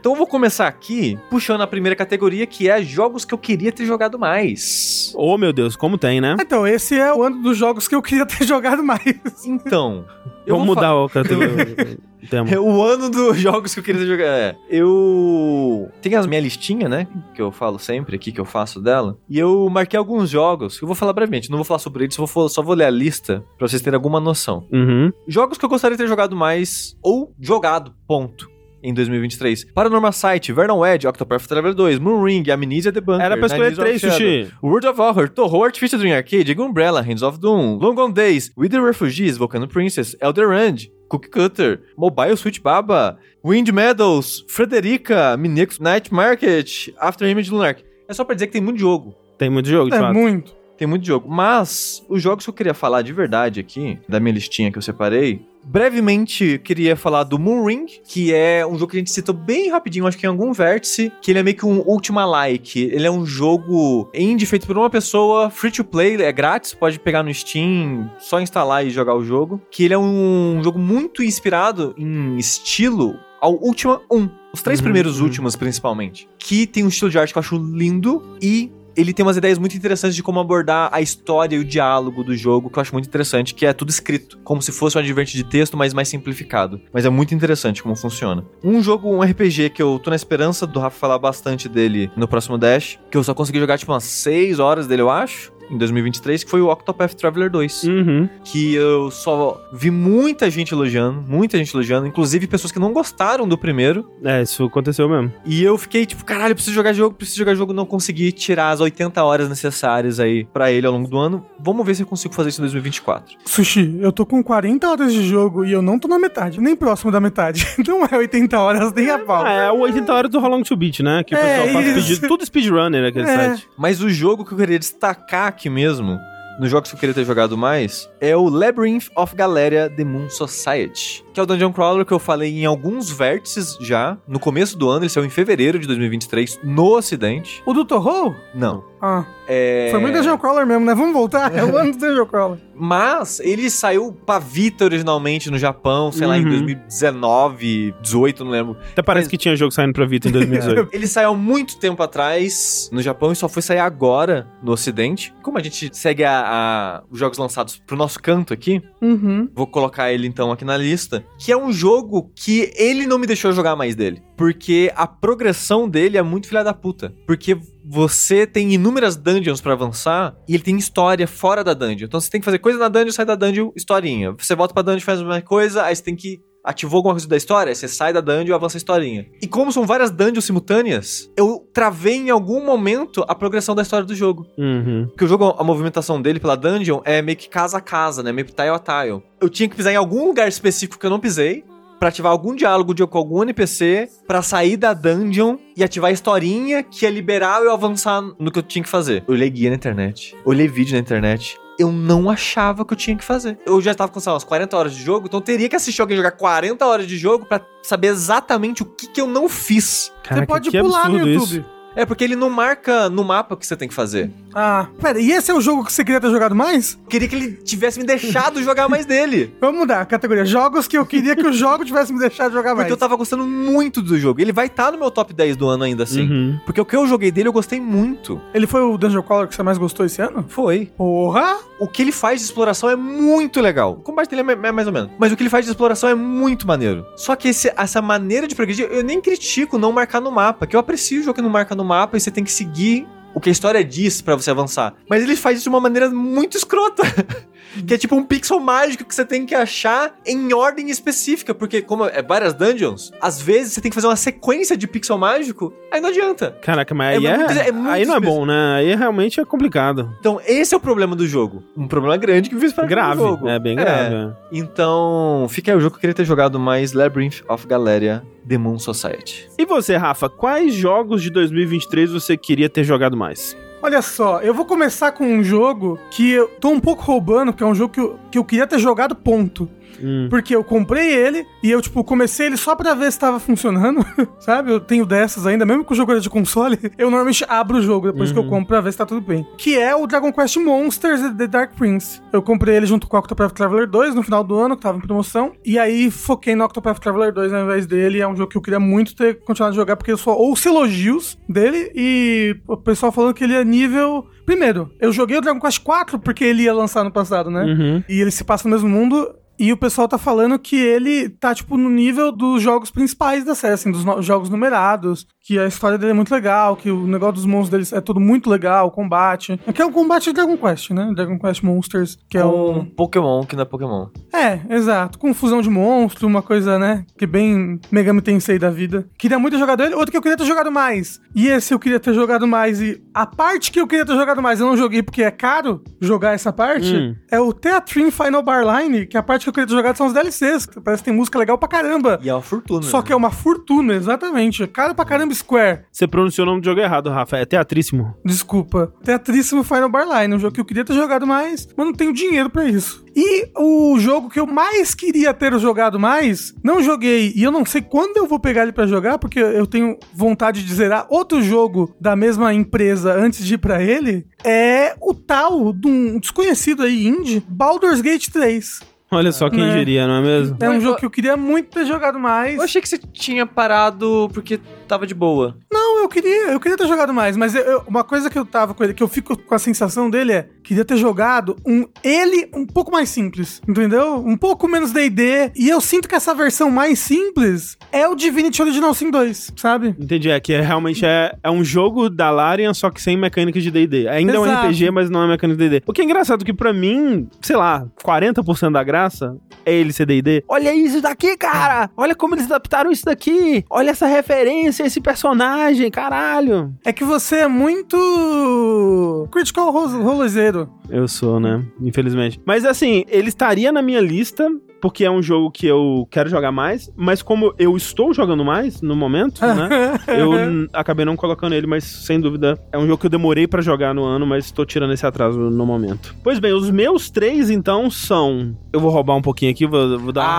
então eu vou começar aqui puxando a primeira categoria, que é jogos que eu queria ter jogado mais.
Oh, meu Deus, como tem, né?
Então, esse é o ano dos jogos que eu queria ter jogado mais.
Então.
Vamos mudar o categoria.
É o ano dos jogos que eu queria jogar. É, eu tenho a minha listinha, né? Que eu falo sempre aqui, que eu faço dela. E eu marquei alguns jogos que eu vou falar brevemente. Não vou falar sobre eles, vou, só vou ler a lista pra vocês terem alguma noção.
Uhum.
Jogos que eu gostaria de ter jogado mais, ou jogado, ponto em 2023. Paranormal Sight, Vernon Edge, Octopath Traveler 2, Moonring, Amnesia The Bunker,
Era pra escolher três, Sushi.
World of Horror, Torro, Artificial Dream Arcade, Umbrella, Hands of Doom, Long Gone Days, With the Refugees, Volcano Princess, Elder Rand, Cookie Cutter, Mobile Suit Baba, Wind Meadows, Frederica, Minix Night Market, After Image Lunar. É só pra dizer que tem muito jogo.
Tem muito jogo, de
é
fato.
muito.
Tem muito jogo. Mas os jogos que eu queria falar de verdade aqui, da minha listinha que eu separei, brevemente queria falar do Moonring, que é um jogo que a gente citou bem rapidinho, acho que em algum vértice, que ele é meio que um Ultima Like. Ele é um jogo indie feito por uma pessoa, free to play, é grátis, pode pegar no Steam, só instalar e jogar o jogo. Que ele é um jogo muito inspirado em estilo ao Ultima 1. Os três uhum, primeiros uhum. últimos, principalmente. Que tem um estilo de arte que eu acho lindo e ele tem umas ideias muito interessantes de como abordar a história e o diálogo do jogo, que eu acho muito interessante, que é tudo escrito, como se fosse um adverte de texto, mas mais simplificado. Mas é muito interessante como funciona. Um jogo, um RPG que eu tô na esperança do Rafa falar bastante dele no próximo Dash, que eu só consegui jogar tipo umas 6 horas dele, eu acho em 2023, que foi o Octopath Traveler 2.
Uhum.
Que eu só vi muita gente elogiando, muita gente elogiando, inclusive pessoas que não gostaram do primeiro.
É, isso aconteceu mesmo.
E eu fiquei tipo, caralho, preciso jogar jogo, preciso jogar jogo, não consegui tirar as 80 horas necessárias aí para ele ao longo do ano. Vamos ver se eu consigo fazer isso em 2024.
Sushi, eu tô com 40 horas de jogo e eu não tô na metade, nem próximo da metade. Não é 80 horas nem a pau.
É, é o 80 horas do How Long to Beat, né? Que o é, pessoal faz speed, tudo speedrunner aquele é. site.
Mas o jogo que eu queria destacar aqui mesmo, nos jogos que eu queria ter jogado mais, é o Labyrinth of Galeria The Moon Society que é o Dungeon Crawler que eu falei em alguns vértices já, no começo do ano, ele saiu em fevereiro de 2023, no ocidente.
O do Torro?
Não.
Ah. É... Foi muito Dungeon Crawler mesmo, né? Vamos voltar. É o ano do Dungeon Crawler.
Mas ele saiu pra Vita originalmente no Japão, sei uhum. lá, em 2019, 18, não lembro.
Até parece Mas... que tinha jogo saindo pra Vita em 2018.
ele saiu há muito tempo atrás no Japão e só foi sair agora no Ocidente. Como a gente segue a, a os jogos lançados pro nosso canto aqui,
uhum.
vou colocar ele então aqui na lista. Que é um jogo que ele não me deixou jogar mais dele. Porque a progressão dele é muito filha da puta. Porque você tem inúmeras dungeons para avançar e ele tem história fora da dungeon. Então você tem que fazer coisa na dungeon, sai da dungeon, historinha. Você volta pra dungeon, faz uma coisa, aí você tem que ativou alguma coisa da história, você sai da dungeon e avança a historinha. E como são várias dungeons simultâneas, eu travei em algum momento a progressão da história do jogo.
Uhum.
Porque o jogo, a movimentação dele pela dungeon é meio que casa a casa, né? Meio que tile a tile. Eu tinha que pisar em algum lugar específico que eu não pisei, para ativar algum diálogo de, com algum NPC para sair da dungeon e ativar a historinha que ia liberar eu avançar no que eu tinha que fazer. Eu olhei guia na internet, olhei vídeo na internet. Eu não achava que eu tinha que fazer. Eu já tava com sei lá, umas 40 horas de jogo, então eu teria que assistir alguém jogar 40 horas de jogo para saber exatamente o que, que eu não fiz.
Caraca, Você pode pular no YouTube. Isso.
É porque ele não marca no mapa o que você tem que fazer.
Ah, pera, e esse é o jogo que você queria ter jogado mais?
Queria que ele tivesse me deixado jogar mais dele.
Vamos mudar a categoria. Jogos que eu queria que o jogo tivesse me deixado jogar
porque
mais.
Porque eu tava gostando muito do jogo. Ele vai estar tá no meu top 10 do ano ainda assim. Uhum. Porque o que eu joguei dele eu gostei muito.
Ele foi o Dungeon Crawler que você mais gostou esse ano?
Foi.
Porra!
O que ele faz de exploração é muito legal. O combate dele é, é mais ou menos. Mas o que ele faz de exploração é muito maneiro. Só que esse, essa maneira de progredir, eu nem critico não marcar no mapa. Que eu aprecio o jogo que não marca no mapa e você tem que se seguir o que a história diz para você avançar. Mas ele faz isso de uma maneira muito escrota. que é tipo um pixel mágico que você tem que achar em ordem específica, porque como é várias dungeons, às vezes você tem que fazer uma sequência de pixel mágico, aí não adianta.
Caraca, mas aí, é, é, é aí não é bom, né? Aí realmente é complicado.
Então, esse é o problema do jogo. Um problema grande que me fez para
grave, jogo. É bem grave. É.
Então, fica aí o jogo que eu queria ter jogado mais Labyrinth of Galeria Demon Society.
E você, Rafa, quais jogos de 2023 você queria ter jogado mais?
Olha só, eu vou começar com um jogo que eu tô um pouco roubando, que é um jogo que eu, que eu queria ter jogado ponto. Hum. Porque eu comprei ele e eu, tipo, comecei ele só pra ver se tava funcionando, sabe? Eu tenho dessas ainda, mesmo que o jogo era de console, eu normalmente abro o jogo depois uhum. que eu uhum. compro pra ver se tá tudo bem. Que é o Dragon Quest Monsters The Dark Prince. Eu comprei ele junto com o Octopath Traveler 2 no final do ano, que tava em promoção, e aí foquei no Octopath Traveler 2 ao invés dele. É um jogo que eu queria muito ter continuado a jogar, porque eu só ouço elogios dele e o pessoal falando que ele é nível Primeiro, eu joguei o Dragon Quest 4 porque ele ia lançar no passado, né?
Uhum.
E ele se passa no mesmo mundo. E o pessoal tá falando que ele tá, tipo, no nível dos jogos principais da série, assim, dos jogos numerados, que a história dele é muito legal, que o negócio dos monstros deles é tudo muito legal, o combate. Aqui é o combate de Dragon Quest, né? Dragon Quest Monsters, que é o...
Um Pokémon, que não é Pokémon.
É, exato. Com fusão de monstro, uma coisa, né? Que bem Megami Tensei da vida. Queria muito ter jogado ele, outro que eu queria ter jogado mais. E esse eu queria ter jogado mais, e a parte que eu queria ter jogado mais, eu não joguei porque é caro jogar essa parte, hum. é o Teatrin Final Barline, que é a parte que eu queria ter jogado são os DLCs. Que parece que tem música legal pra caramba.
E é uma fortuna.
Só
né?
que é uma fortuna, exatamente. É caro pra caramba Square.
Você pronunciou o nome do jogo errado, Rafa. É Teatríssimo.
Desculpa. Teatríssimo Final Barline. Um jogo que eu queria ter jogado mais, mas não tenho dinheiro pra isso. E o jogo que eu mais queria ter jogado mais, não joguei e eu não sei quando eu vou pegar ele para jogar, porque eu tenho vontade de zerar outro jogo da mesma empresa antes de ir pra ele, é o tal de um desconhecido aí indie, Baldur's Gate 3.
Olha só quem né? diria, não é mesmo?
É um jogo que eu queria muito ter jogado mais.
Eu achei que você tinha parado porque tava de boa.
Não, eu queria, eu queria ter jogado mais, mas eu, uma coisa que eu tava com ele, que eu fico com a sensação dele é, queria ter jogado um ele um pouco mais simples, entendeu? Um pouco menos D&D, e eu sinto que essa versão mais simples é o Divinity Original Sin 2, sabe?
Entendi, é que é, realmente é, é um jogo da Larian, só que sem mecânica de D&D. Ainda Exato. é um RPG, mas não é mecânica de D&D. O que é engraçado que para mim, sei lá, 40% da graça é ele ser D&D. Olha isso daqui, cara! Olha como eles adaptaram isso daqui! Olha essa referência, esse personagem, caralho!
É que você é muito critical rolezeiro.
Eu sou, né? Infelizmente. Mas assim, ele estaria na minha lista porque é um jogo que eu quero jogar mais, mas como eu estou jogando mais no momento, né? eu acabei não colocando ele, mas sem dúvida é um jogo que eu demorei para jogar no ano, mas estou tirando esse atraso no momento. Pois bem, os meus três então são. Eu vou roubar um pouquinho aqui, vou, vou dar uma.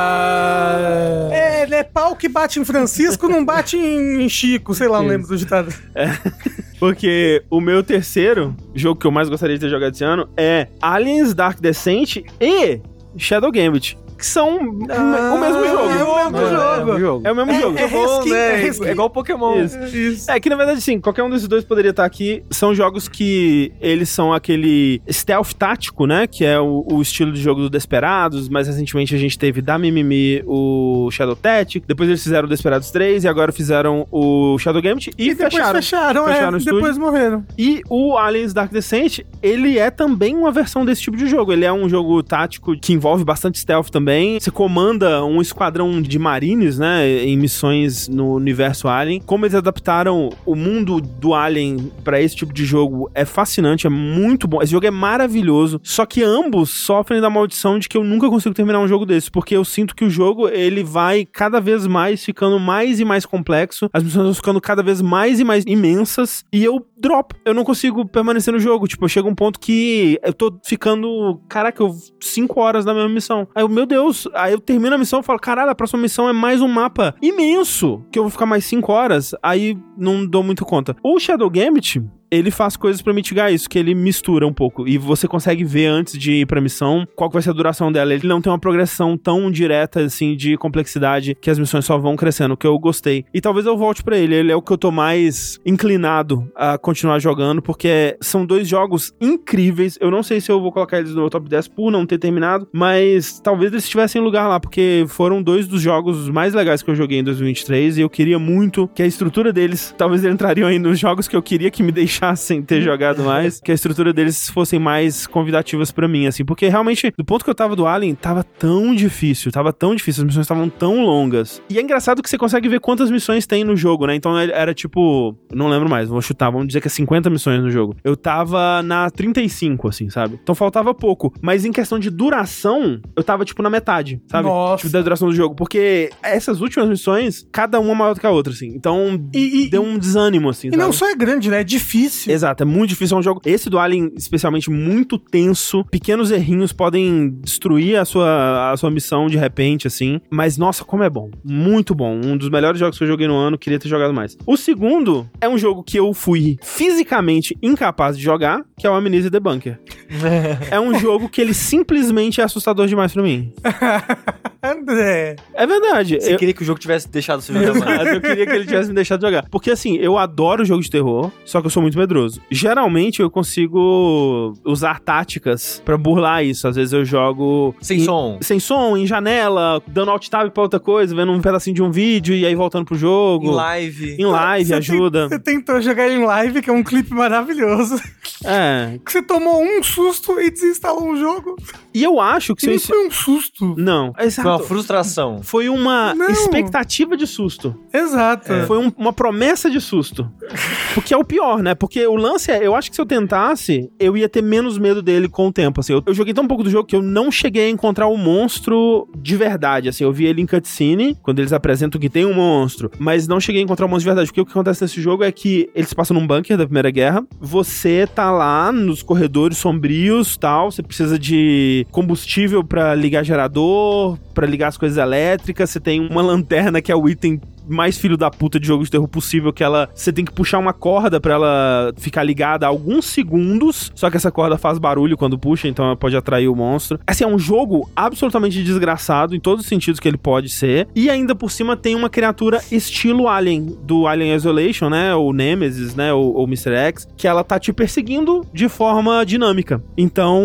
Ah! É, né? Pau que bate em Francisco não bate em Chico, sei lá, não lembro do ditado. É.
Porque o meu terceiro jogo que eu mais gostaria de ter jogado esse ano é Aliens Dark Descent e Shadow Gambit que são ah, o mesmo jogo.
É o mesmo
é,
jogo.
É, o mesmo jogo.
É, é, bom, né? é, igual Pokémon. Isso.
Isso. É que na verdade, sim, qualquer um desses dois poderia estar aqui. São jogos que eles são aquele stealth tático, né? Que é o, o estilo de jogo do Desperados. Mais recentemente a gente teve da Mimimi o Shadow Tactic. Depois eles fizeram o Desperados 3 e agora fizeram o Shadow Gambit e, e fecharam.
fecharam, fecharam é, depois morreram.
E o Aliens Dark Descent, ele é também uma versão desse tipo de jogo. Ele é um jogo tático que envolve bastante stealth também também. Você comanda um esquadrão de marines, né? Em missões no universo Alien. Como eles adaptaram o mundo do Alien para esse tipo de jogo é fascinante, é muito bom. Esse jogo é maravilhoso. Só que ambos sofrem da maldição de que eu nunca consigo terminar um jogo desse, porque eu sinto que o jogo ele vai cada vez mais ficando mais e mais complexo. As missões vão ficando cada vez mais e mais imensas e eu drop. Eu não consigo permanecer no jogo. Tipo, eu chego a um ponto que eu tô ficando, caraca, eu 5 horas na mesma missão. Aí eu, meu Deus. Aí eu termino a missão e falo, caralho, a próxima missão é mais um mapa imenso, que eu vou ficar mais 5 horas. Aí não dou muito conta. O Shadow Gambit, ele faz coisas para mitigar isso, que ele mistura um pouco. E você consegue ver antes de ir pra missão qual vai ser a duração dela. Ele não tem uma progressão tão direta, assim, de complexidade, que as missões só vão crescendo, que eu gostei. E talvez eu volte para ele. Ele é o que eu tô mais inclinado a continuar jogando, porque são dois jogos incríveis. Eu não sei se eu vou colocar eles no meu top 10 por não ter terminado, mas talvez eles estivessem em lugar lá, porque foram dois dos jogos mais legais que eu joguei em 2023 e eu queria muito que a estrutura deles, talvez eles entrariam aí nos jogos que eu queria que me deixassem deixassem ter jogado mais, que a estrutura deles fossem mais convidativas para mim, assim, porque realmente, do ponto que eu tava do Alien, tava tão difícil, tava tão difícil, as missões estavam tão longas. E é engraçado que você consegue ver quantas missões tem no jogo, né? Então era tipo, não lembro mais, vou chutar, vamos dizer que é 50 missões no jogo. Eu tava na 35, assim, sabe? Então faltava pouco, mas em questão de duração, eu tava tipo na metade, sabe?
Nossa.
Tipo, da duração do jogo, porque essas últimas missões, cada uma maior do que a outra, assim. Então, e, e, deu um desânimo, assim.
E sabe? não só é grande, né? É difícil difícil.
Exato, é muito difícil. É um jogo. Esse do Alien, especialmente, muito tenso. Pequenos errinhos podem destruir a sua, a sua missão de repente, assim. Mas, nossa, como é bom. Muito bom. Um dos melhores jogos que eu joguei no ano. Queria ter jogado mais. O segundo é um jogo que eu fui fisicamente incapaz de jogar, que é o Amnesia The Bunker. é um jogo que ele simplesmente é assustador demais pra mim.
André.
É verdade.
Você eu... queria que o jogo tivesse deixado você jogar mais.
eu queria que ele tivesse me deixado jogar. Porque assim, eu adoro jogo de terror, só que eu sou muito medroso. Geralmente eu consigo usar táticas para burlar isso. Às vezes eu jogo.
Sem
em...
som.
Sem som, em janela, dando alt tab pra outra coisa, vendo um pedacinho de um vídeo e aí voltando pro jogo.
Em live.
Em live, você ajuda.
Tem, você tentou jogar em live, que é um clipe maravilhoso.
É.
Que você tomou um susto e desinstalou o jogo.
E eu acho que...
Isso foi um susto.
Não.
Exato. Foi uma frustração.
Foi uma Não. expectativa de susto.
Exato.
É. Foi um, uma promessa de susto. Porque é o pior, né? Porque o lance é, eu acho que se eu tentasse, eu ia ter menos medo dele com o tempo, assim. Eu, eu joguei tão pouco do jogo que eu não cheguei a encontrar o um monstro de verdade, assim. Eu vi ele em cutscene, quando eles apresentam que tem um monstro, mas não cheguei a encontrar o um monstro de verdade. Porque o que acontece nesse jogo é que eles passam num bunker da Primeira Guerra, você tá lá nos corredores sombrios, tal, você precisa de combustível para ligar gerador, para ligar as coisas elétricas, você tem uma lanterna que é o item mais filho da puta de jogo de terror possível, que ela você tem que puxar uma corda para ela ficar ligada alguns segundos, só que essa corda faz barulho quando puxa, então ela pode atrair o monstro. Assim, é um jogo absolutamente desgraçado em todos os sentidos que ele pode ser, e ainda por cima tem uma criatura estilo Alien, do Alien Isolation, né, ou Nemesis, né, ou, ou Mr. X, que ela tá te perseguindo de forma dinâmica. Então,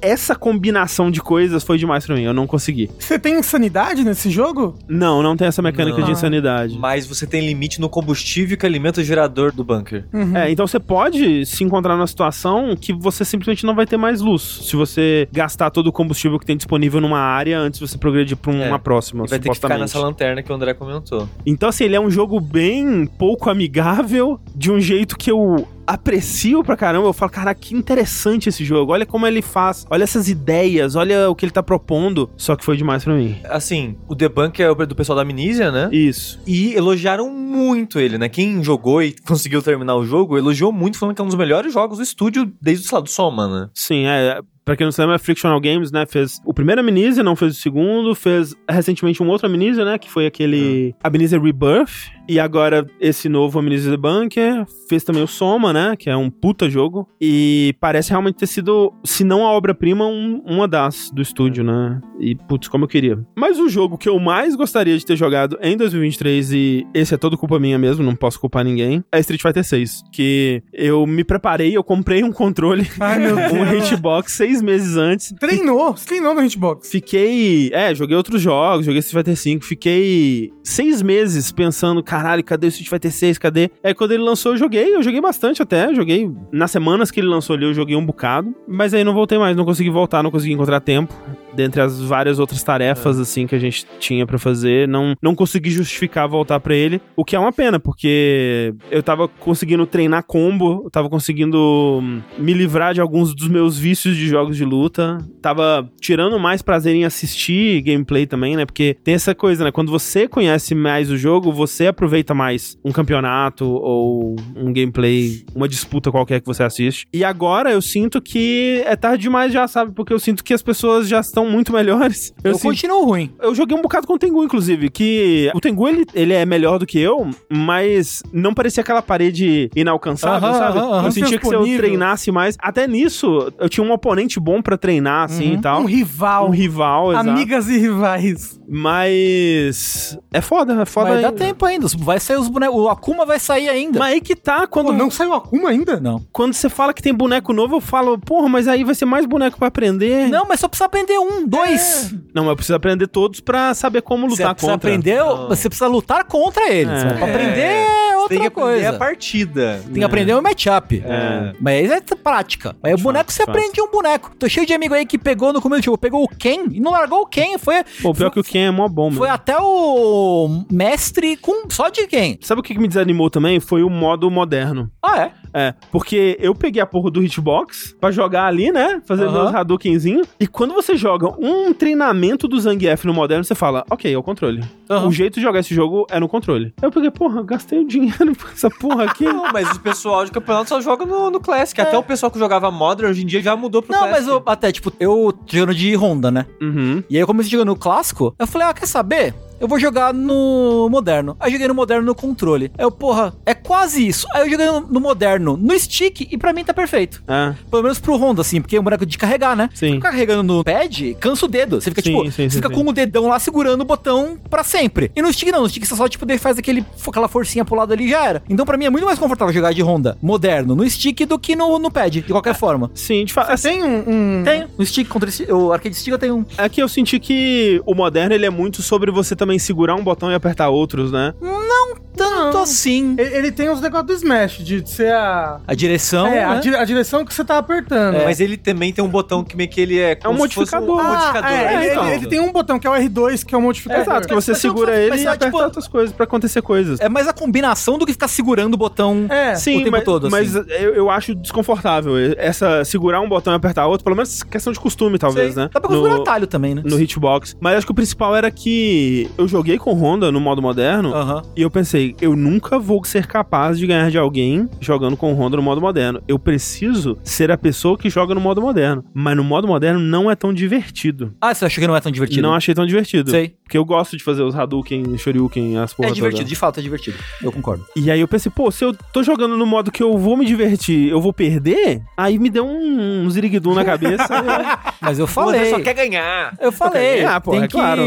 essa combinação de coisas foi demais para mim, eu não consegui.
Você tem insanidade nesse jogo?
Não, não tem essa mecânica não. de insanidade verdade.
Mas você tem limite no combustível que alimenta o gerador do bunker.
Uhum. É, então você pode se encontrar numa situação que você simplesmente não vai ter mais luz. Se você gastar todo o combustível que tem disponível numa área antes de você progredir pra uma é. próxima.
E vai ter que ficar nessa lanterna que o André comentou.
Então, assim, ele é um jogo bem pouco amigável, de um jeito que eu aprecio pra caramba, eu falo, cara, que interessante esse jogo. Olha como ele faz, olha essas ideias, olha o que ele tá propondo. Só que foi demais pra mim.
Assim, o Debunk é do pessoal da Amnesia, né?
Isso.
E elogiaram muito ele, né? Quem jogou e conseguiu terminar o jogo, elogiou muito, falando que é um dos melhores jogos do estúdio desde, sei lá, do Soma, né?
Sim, é. Pra quem não se lembra, Frictional Games, né? Fez o primeiro Amnesia, não fez o segundo, fez recentemente um outro Amnesia, né? Que foi aquele uhum. Amnesia Rebirth. E agora esse novo Amnesia The Bunker fez também o Soma, né? Que é um puta jogo. E parece realmente ter sido, se não a obra-prima, um, uma das do estúdio, né? E putz, como eu queria. Mas o jogo que eu mais gostaria de ter jogado em 2023, e esse é todo culpa minha mesmo, não posso culpar ninguém, é Street Fighter 6. Que eu me preparei, eu comprei um controle, Ai, um hitbox seis meses antes.
Treinou, você treinou no Hitbox.
Fiquei. É, joguei outros jogos, joguei Street Fighter 5. Fiquei seis meses pensando, caralho, cadê o Street Fighter 6? Cadê? Aí quando ele lançou, eu joguei. Eu joguei bastante até. Joguei. Nas semanas que ele lançou ali, eu joguei um bocado. Mas aí não voltei mais, não consegui voltar, não consegui encontrar tempo dentre as várias outras tarefas, é. assim, que a gente tinha para fazer, não, não consegui justificar voltar para ele, o que é uma pena, porque eu tava conseguindo treinar combo, eu tava conseguindo hum, me livrar de alguns dos meus vícios de jogos de luta, tava tirando mais prazer em assistir gameplay também, né, porque tem essa coisa, né, quando você conhece mais o jogo, você aproveita mais um campeonato ou um gameplay, uma disputa qualquer que você assiste. E agora eu sinto que é tarde demais já, sabe, porque eu sinto que as pessoas já estão muito melhores.
Eu, eu continuo ruim.
Eu joguei um bocado com o Tengu, inclusive, que o Tengu, ele, ele é melhor do que eu, mas não parecia aquela parede inalcançável, sabe? eu sentia que se eu treinasse mais... Até nisso, eu tinha um oponente bom para treinar, assim, uhum. e tal.
Um rival.
Um rival,
exato. Amigas e rivais.
Mas... É foda, é foda
Mas dá tempo ainda. Vai sair os bonecos. O Akuma vai sair ainda.
Mas aí que tá, quando... Pô,
não saiu o Akuma ainda?
Não. Quando você fala que tem boneco novo, eu falo, porra, mas aí vai ser mais boneco para aprender.
Não, mas só precisa aprender um um, dois.
É. Não, mas eu preciso aprender todos pra saber como lutar
você
contra.
Aprender, você precisa lutar contra eles. É. Pra aprender é outra tem que coisa.
a partida.
Tem que aprender o matchup. É. Mas é prática. Aí o boneco você aprende um boneco. Tô cheio de amigo aí que pegou no começo, tipo, pegou o Ken e não largou o Ken. Foi,
Pô, pior
foi,
que o Ken é mó bom,
Foi até o mestre com só de Ken.
Sabe o que me desanimou também? Foi o modo moderno.
Ah, é?
É, porque eu peguei a porra do hitbox pra jogar ali, né? Fazer uhum. meus Hadoukenzinho. E quando você joga um treinamento do Zangief no moderno, você fala, ok, é o controle. Uhum. O jeito de jogar esse jogo é no controle. Eu peguei, porra, gastei o dinheiro com essa porra aqui.
Não, mas o pessoal de campeonato só joga no, no Classic. É. Até o pessoal que jogava Modern hoje em dia já mudou pro
Não,
Classic.
mas eu, até, tipo, eu jogando de Honda, né?
Uhum.
E aí eu comecei jogando no clássico. Eu falei, ah, quer saber? Eu vou jogar no moderno. Aí eu joguei no moderno no controle. Aí eu, porra, é quase isso. Aí eu joguei no, no moderno no stick e pra mim tá perfeito.
É.
Pelo menos pro Honda, assim, porque é um boneco de carregar, né?
Sim.
Fica carregando no pad, cansa o dedo. Você fica, sim, tipo, sim, você sim, fica com o dedão lá segurando o botão pra sempre. E no stick não, no stick você só, tipo, faz aquele, aquela forcinha pro lado ali e já era. Então pra mim é muito mais confortável jogar de Honda moderno no stick do que no, no pad, de qualquer é. forma.
Sim, de fato.
Tem um, um...
Tem. No stick contra o arcade stick eu tenho um.
É que eu senti que o moderno ele é muito sobre você também segurar um botão e apertar outros, né?
Não tanto não. assim.
Ele, ele, tem os negócios do Smash, de ser a.
A direção.
É, né? a, di a, direção que você tá apertando. É.
Mas ele também tem um botão que meio que ele é.
É um modificador. Um,
ah,
modificador.
É, ele, então. ele, tem um botão que é o R2, que é o modificador.
Exato, que você segura ele mas, e aperta tipo, outras coisas pra acontecer coisas.
É mais a combinação do que ficar segurando o botão
é. Sim, o tempo
mas, todo.
Assim. Mas eu, eu acho desconfortável. Essa segurar um botão e apertar outro, pelo menos questão de costume, talvez, Sei. né?
Dá pra configurar atalho também, né?
No hitbox. Mas acho que o principal era que eu joguei com Honda no modo moderno
Uhum.
E eu pensei, eu nunca vou ser capaz de ganhar de alguém jogando com Honda no modo moderno. Eu preciso ser a pessoa que joga no modo moderno. Mas no modo moderno não é tão divertido.
Ah, você achou que não é tão divertido?
Não achei tão divertido.
Sei.
Porque eu gosto de fazer os Hadouken, Shoryuken, as porra
É divertido,
toda.
de fato é divertido. Eu concordo.
E aí eu pensei, pô, se eu tô jogando no modo que eu vou me divertir, eu vou perder? Aí me deu um, um ziriguidum na cabeça.
Mas eu falei. Você
só quer ganhar.
Eu falei.
Ah, pô,
tem
é
que...
claro.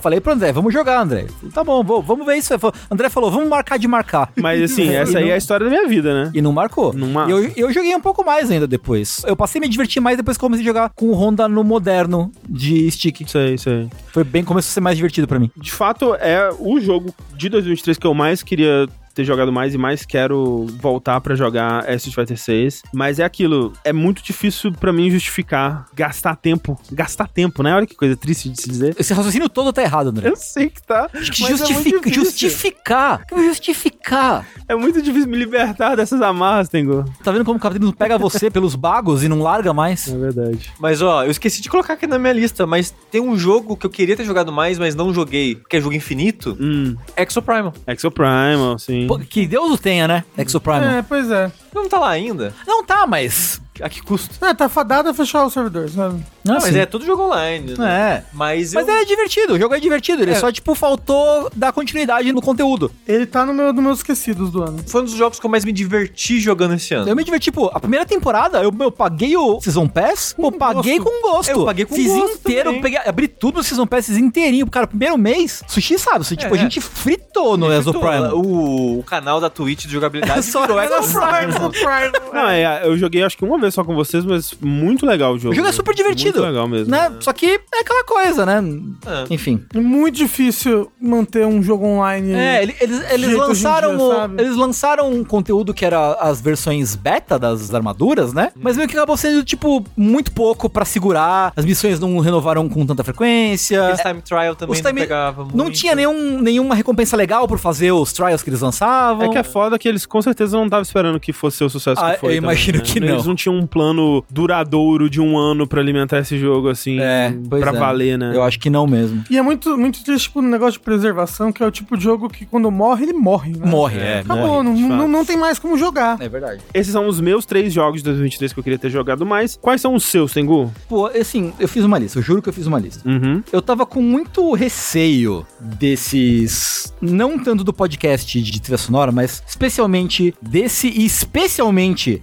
Falei pro André, vamos jogar, André. Tá bom, vou, vamos ver isso. André falou, vamos marcar de marcar.
Mas assim, essa aí é a história da minha vida, né?
E não marcou.
Não mar...
eu, eu joguei um pouco mais ainda depois. Eu passei a me divertir mais depois que comecei a jogar com o Honda no moderno de stick.
Isso aí.
Foi bem, começou a ser mais divertido para mim.
De fato, é o jogo de 2023 que eu mais queria ter jogado mais e mais quero voltar para jogar Street Fighter 6. Mas é aquilo, é muito difícil para mim justificar gastar tempo. Gastar tempo, né? Olha que coisa triste de se dizer.
Esse raciocínio todo tá errado, André.
Eu sei que tá.
Justifica, é justificar. Justificar.
É muito difícil me libertar dessas amarras, Tengu.
Tá vendo como o capitalismo pega você pelos bagos e não larga mais?
É verdade.
Mas ó, eu esqueci de colocar aqui na minha lista, mas tem um jogo que eu queria ter jogado mais, mas não joguei, que é jogo infinito.
Hum.
Exoprimal.
Exoprimal, sim.
Pô, que Deus o tenha, né? Exoprimal.
É, pois é.
Não tá lá ainda?
Não tá, mas a que custo?
É, tá fadado a fechar o servidor, sabe?
Não, mas é tudo jogo online.
Né? É. Mas, mas eu... é divertido, o jogo é divertido. Ele é. só, tipo, faltou dar continuidade no conteúdo.
Ele tá no meu, no meus esquecidos do ano.
Foi um dos jogos que eu mais me diverti jogando esse ano.
Eu me diverti, tipo, a primeira temporada, eu, eu paguei o Season Pass, eu paguei gosto. com gosto.
Eu paguei com
Fiz
gosto
inteiro, peguei, abri tudo no Season Pass inteirinho. Cara, primeiro mês, sushi sabe, sushi, tipo, a é. gente fritou no Exoprime.
O, o canal da Twitch de jogabilidade
só virou Exoprime. Não, é, eu joguei acho que uma vez só com vocês, mas muito legal o jogo.
O jogo é super divertido.
Muito legal mesmo.
Né? Só que é aquela coisa, né? É. Enfim.
É muito difícil manter um jogo online.
É, eles, eles lançaram. Dia, eles lançaram um conteúdo que era as versões beta das armaduras, né? Mas meio que acabou sendo, tipo, muito pouco pra segurar. As missões não renovaram com tanta frequência.
Esse time trial também time... não pegava muito.
Não tinha nenhum, nenhuma recompensa legal por fazer os trials que eles lançavam.
É que é foda que eles com certeza não estavam esperando que fosse o sucesso ah, que foi.
Eu também, imagino
né?
que não.
Eles não tinham um plano duradouro de um ano pra alimentar esse jogo, assim,
é,
pra é. valer, né?
Eu acho que não mesmo.
E é muito, muito triste, tipo, um negócio de preservação, que é o tipo de jogo que quando morre, ele morre, né?
Morre, é.
Acabou,
morre,
não, não, não, tem mais como jogar.
É verdade.
Esses são os meus três jogos de 2023 que eu queria ter jogado mais. Quais são os seus, Tengu?
Pô, assim, eu fiz uma lista, eu juro que eu fiz uma lista.
Uhum.
Eu tava com muito receio desses, não tanto do podcast de trilha sonora, mas especialmente desse e especialmente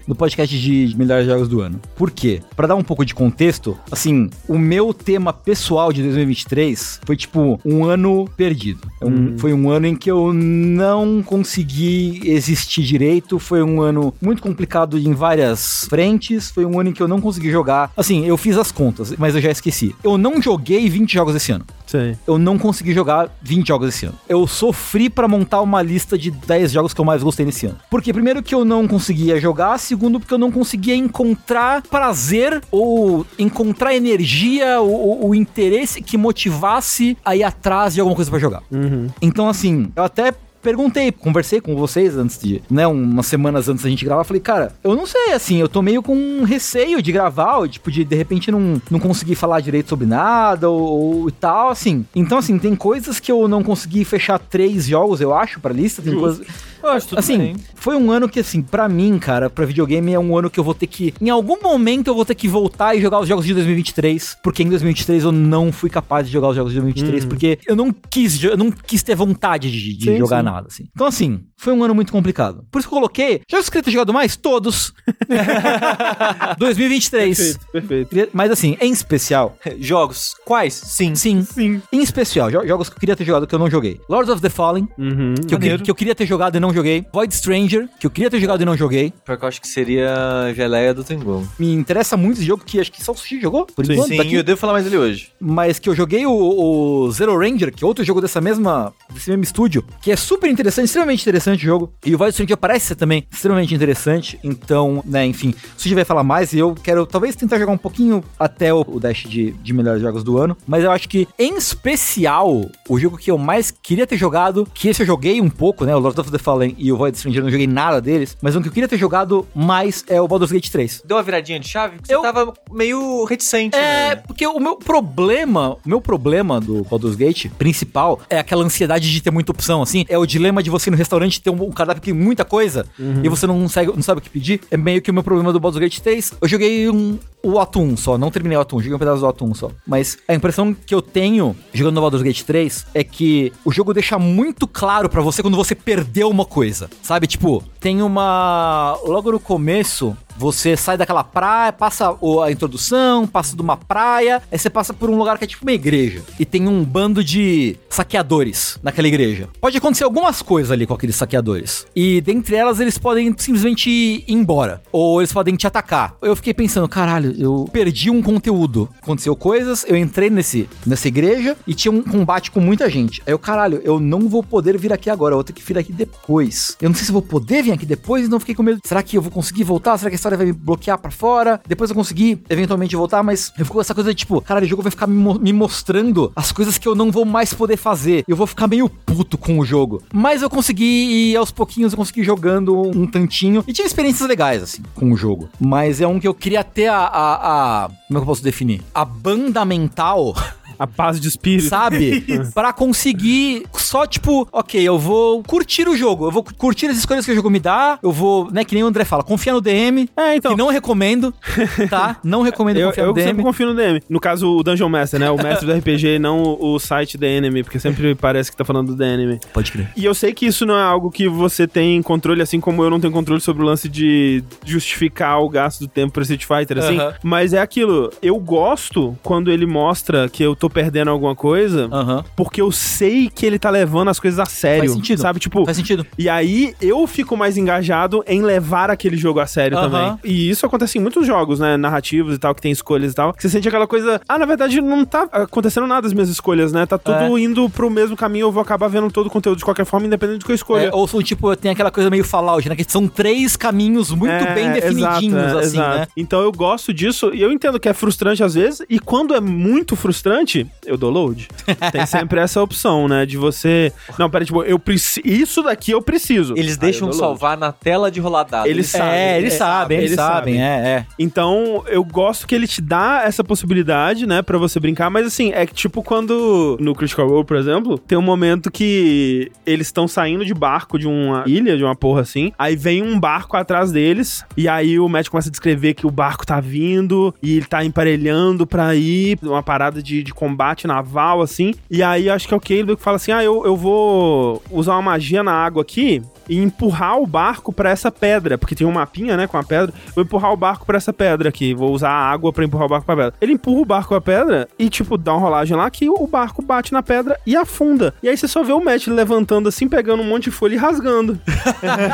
do podcast de melhores jogos do ano. Por quê? Pra dar um pouco de contexto, assim, o meu tema pessoal de 2023 foi tipo um ano perdido. Um, hum. Foi um ano em que eu não consegui existir direito. Foi um ano muito complicado em várias frentes. Foi um ano em que eu não consegui jogar. Assim, eu fiz as contas, mas eu já esqueci. Eu não joguei 20 jogos esse ano.
Sim.
Eu não consegui jogar 20 jogos esse ano. Eu sofri para montar uma lista de 10 jogos que eu mais gostei nesse ano. Porque primeiro que eu não conseguia jogar, segundo porque eu não conseguia encontrar prazer ou encontrar energia ou, o interesse que motivasse a ir atrás de alguma coisa para jogar.
Uhum.
Então assim, eu até perguntei, conversei com vocês antes de, né, umas semanas antes da gente gravar, falei, cara, eu não sei, assim, eu tô meio com receio de gravar, ou, tipo, de de repente não, não conseguir falar direito sobre nada, ou, ou tal, assim. Então, assim, tem coisas que eu não consegui fechar três jogos, eu acho, pra lista, tem coisas...
Eu acho tudo
assim,
bem.
foi um ano que, assim, para mim, cara, pra videogame é um ano que eu vou ter que. Em algum momento eu vou ter que voltar e jogar os jogos de 2023. Porque em 2023 eu não fui capaz de jogar os jogos de 2023. Uhum. Porque eu não quis, eu não quis ter vontade de, de sim, jogar sim. nada, assim. Então, assim, foi um ano muito complicado. Por isso que eu coloquei. Jogos que eu ter jogado mais? Todos. 2023.
Perfeito, perfeito.
Mas assim, em especial.
Jogos. Quais? Sim.
Sim.
Sim.
Em especial, jogos que eu queria ter jogado que eu não joguei. Lords of the Fallen.
Uhum,
que, eu, que, eu, queria ter jogado e não joguei. Void Stranger, que eu queria ter jogado e não joguei.
Porque eu acho que seria geleia do Tengu.
Me interessa muito esse jogo que acho que só o Sushi jogou,
por sim, enquanto. Sim, daqui. eu devo falar mais dele hoje.
Mas que eu joguei o, o, Zero Ranger, que é outro jogo dessa mesma, desse mesmo estúdio, que é super interessante, extremamente interessante o jogo. E o Void Stranger parece ser também extremamente interessante. Então, né, enfim, o Sushi vai falar mais e eu quero talvez tentar jogar um pouquinho até o, o Dash de, de melhores jogos do ano. Mas eu acho que, em especial, o jogo que eu mais queria ter jogado, que esse eu joguei um pouco, né? O Lord of the Fallen e o Void Stranger, eu não joguei nada deles, mas um que eu queria ter jogado mais é o Baldur's Gate 3.
Deu uma viradinha de chave? Porque eu... você tava meio reticente.
É, né? porque o meu problema, o meu problema do Baldur's Gate principal é aquela ansiedade de ter muita opção, assim. É o dilema de você ir no restaurante ter um, um cardápio que tem muita coisa uhum. e você não, segue, não sabe o que pedir. É meio que o meu problema do Baldur's Gate 3. Eu joguei um, o ato 1 só, não terminei o ato 1, joguei um pedaço do ato 1 só. Mas a impressão que eu tenho jogando no Baldur's Gate 3 é que o jogo deixa muito claro para você quando você perdeu uma coisa. Sabe? Tipo, tem uma. Logo no começo, Você sai daquela praia, passa a introdução, passa de uma praia, aí você passa por um lugar que é tipo uma igreja. E tem um bando de saqueadores naquela igreja. Pode acontecer algumas coisas ali com aqueles saqueadores. E dentre elas, eles podem simplesmente ir embora. Ou eles podem te atacar. Eu fiquei pensando, caralho, eu perdi um conteúdo. Aconteceu coisas, eu entrei nesse, nessa igreja e tinha um combate com muita gente. Aí eu, caralho, eu não vou poder vir aqui agora, eu vou ter que vir aqui depois. Eu não sei se vou poder vir aqui depois, então fiquei com medo. Será que eu vou conseguir voltar? Será que a história vai me bloquear para fora? Depois eu consegui eventualmente voltar, mas eu fico com essa coisa de tipo, caralho, o jogo vai ficar me, mo me mostrando as coisas que eu não vou mais poder fazer. Eu vou ficar meio puto com o jogo. Mas eu consegui e aos pouquinhos eu consegui jogando um tantinho e tive experiências legais, assim, com o jogo. Mas é um que eu queria ter a. a, a como é que eu posso definir? A banda mental
a paz de espírito.
Sabe? para conseguir só, tipo, ok, eu vou curtir o jogo, eu vou curtir as escolhas que o jogo me dá, eu vou, né, que nem o André fala, confia no DM. É, então. Que não recomendo, tá? Não recomendo
eu,
confiar
eu
no DM. Eu
sempre confio no DM. No caso, o Dungeon Master, né? O mestre do RPG, não o site da Enemy, porque sempre parece que tá falando do Enemy.
Pode crer.
E eu sei que isso não é algo que você tem controle, assim como eu não tenho controle sobre o lance de justificar o gasto do tempo pra Street Fighter, assim. Uh -huh. Mas é aquilo, eu gosto quando ele mostra que eu tô perdendo alguma coisa,
uhum.
porque eu sei que ele tá levando as coisas a sério. Faz sentido. Sabe, tipo.
Faz sentido.
E aí eu fico mais engajado em levar aquele jogo a sério uhum. também. E isso acontece em muitos jogos, né? Narrativos e tal, que tem escolhas e tal. Que você sente aquela coisa. Ah, na verdade, não tá acontecendo nada as minhas escolhas, né? Tá tudo é. indo pro mesmo caminho, eu vou acabar vendo todo o conteúdo de qualquer forma, independente do que eu escolha. É,
ou tipo, tem aquela coisa meio Fallout, né? Que são três caminhos muito é, bem definidinhos, exato, é, assim, exato. né?
Então eu gosto disso e eu entendo que é frustrante às vezes. E quando é muito frustrante, eu dou load. Tem sempre essa opção, né? De você. Não, peraí, tipo, eu preciso. Isso daqui eu preciso.
Eles deixam salvar na tela de rolar dados.
Eles sabem. É, eles, sabem, eles, sabem, é, é.
Então, eu gosto que ele te dá essa possibilidade, né, para você brincar, mas assim, é tipo quando no Critical Role, por exemplo, tem um momento que eles estão saindo de barco de uma ilha, de uma porra assim, aí vem um barco atrás deles, e aí o médico começa a descrever que o barco tá vindo e ele tá emparelhando pra ir, uma parada de, de combate naval assim. E aí acho que é o Caleb que fala assim: ah, eu, eu vou usar uma magia na água aqui e empurrar o barco para essa pedra, porque tem um mapinha, né, com a pedra. Vou empurrar o barco para essa pedra aqui, vou usar a água para empurrar o barco pra pedra. Ele empurra o barco com a pedra e, tipo, dá uma rolagem lá que o barco bate na pedra e afunda. E aí você só vê o Matt levantando assim, pegando um monte de folha e rasgando.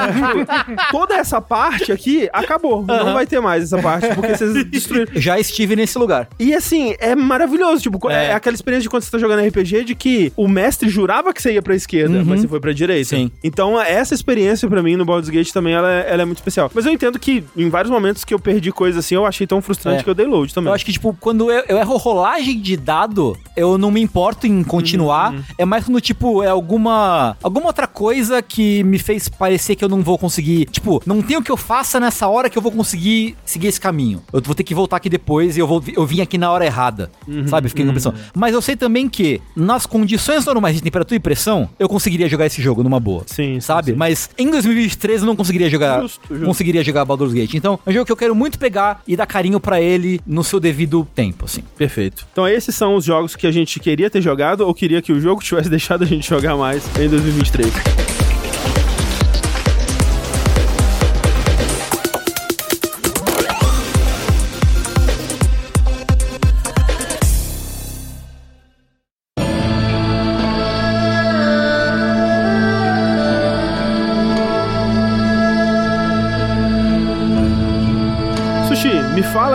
Toda essa parte aqui acabou. Uhum. Não vai ter mais essa parte, porque vocês destruíram.
Já estive nesse lugar.
E assim, é maravilhoso. Tipo, é, é aquela experiência de quando você tá jogando RPG de que o mestre jurava que você ia pra esquerda, uhum. mas você foi pra direita.
Sim.
Então, essa experiência para mim no Baldur's Gate também ela é, ela é, muito especial. Mas eu entendo que em vários momentos que eu perdi coisas assim, eu achei tão frustrante é. que eu dei load também.
Eu acho que, tipo, quando eu, eu erro rolagem de dado, eu não me importo em continuar. Uhum. É mais quando, tipo, é alguma alguma outra coisa que me fez parecer que eu não vou conseguir. Tipo, não tem o que eu faça nessa hora que eu vou conseguir seguir esse caminho. Eu vou ter que voltar aqui depois e eu vou eu vim aqui na hora errada. Uhum. Sabe? Fiquei com Uhum. Mas eu sei também que nas condições normais de temperatura e pressão, eu conseguiria jogar esse jogo numa boa.
Sim.
Sabe?
Sim.
Mas em 2023 eu não conseguiria jogar. Justo, justo. Conseguiria jogar Baldur's Gate. Então, é um jogo que eu quero muito pegar e dar carinho para ele no seu devido tempo, assim.
Perfeito. Então, esses são os jogos que a gente queria ter jogado ou queria que o jogo tivesse deixado a gente jogar mais em 2023.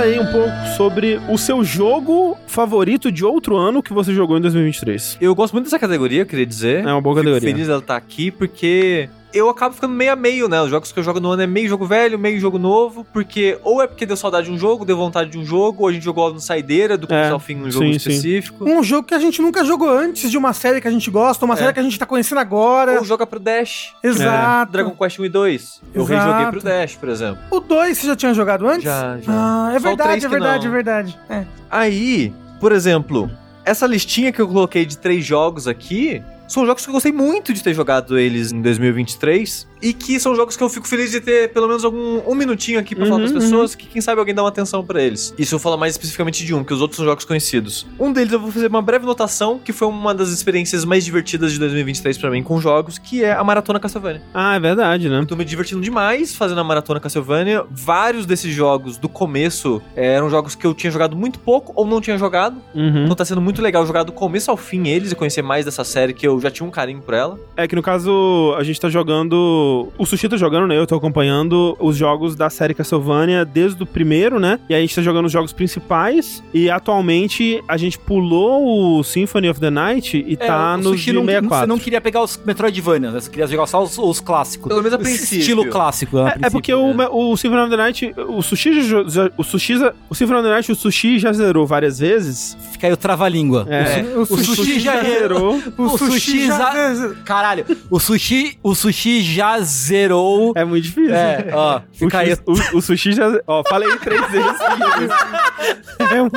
Fala aí um pouco sobre o seu jogo favorito de outro ano que você jogou em 2023.
Eu gosto muito dessa categoria, queria dizer.
É uma boa categoria.
Fico feliz dela estar aqui, porque eu acabo ficando meio a meio, né? Os jogos que eu jogo no ano é meio jogo velho, meio jogo novo, porque ou é porque deu saudade de um jogo, deu vontade de um jogo, ou a gente jogou no saideira do começo é, ao fim um jogo sim, específico.
Sim. Um jogo que a gente nunca jogou antes de uma série que a gente gosta, uma é. série que a gente tá conhecendo agora.
Ou joga pro Dash.
Exato.
É. Dragon Quest 1 e 2. Eu Exato. rejoguei pro Dash, por exemplo.
O 2 você já tinha jogado antes?
Já, já.
Ah, é verdade, é verdade, é verdade. É.
Aí, por exemplo, essa listinha que eu coloquei de três jogos aqui são jogos que eu gostei muito de ter jogado eles em 2023 e que são jogos que eu fico feliz de ter pelo menos algum um minutinho aqui pra uhum, falar pras pessoas, uhum. que quem sabe alguém dá uma atenção para eles. Isso eu falo mais especificamente de um, que os outros são jogos conhecidos. Um deles eu vou fazer uma breve notação, que foi uma das experiências mais divertidas de 2023 para mim com jogos, que é a Maratona Castlevania.
Ah, é verdade, né?
Eu tô me divertindo demais fazendo a Maratona Castlevania. Vários desses jogos do começo é, eram jogos que eu tinha jogado muito pouco ou não tinha jogado. Uhum. Então tá sendo muito legal jogar do começo ao fim eles e conhecer mais dessa série que eu já tinha um carinho por ela.
É que no caso, a gente tá jogando. O Sushi tá jogando, né? Eu tô acompanhando os jogos da série Castlevania desde o primeiro, né? E aí a gente tá jogando os jogos principais. E atualmente a gente pulou o Symphony of the Night e é, tá no
Sushi não, 64. Você não queria pegar os Metroidvania, né? Você queria jogar só os, os clássicos.
Pelo menos a princípio.
Estilo clássico.
É, é porque o, é. o Symphony of the Night, o Sushi já, o Sushi, o Symphony of the Night, o Sushi já zerou várias vezes.
Fica aí o trava-língua.
É. O, o, o, sushi, sushi já zerou.
O, sushi já... Caralho, o sushi, o sushi já zerou.
É muito difícil.
É, ó.
Fica o, aí. O, o, sushi já. Ó, falei três vezes. é, um...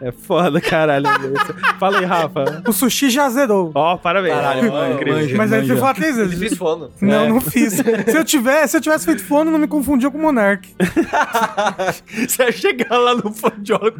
é foda, caralho. Fala aí, Rafa.
O sushi já zerou.
Ó, parabéns. Caralho,
ó, incrível. Mas aí você fala três vezes.
Fiz fono.
Não, é. não fiz. Se eu, tivesse, se eu tivesse feito fono, não me confundia com o Monark.
você ia chegar lá no fonoaudiólogo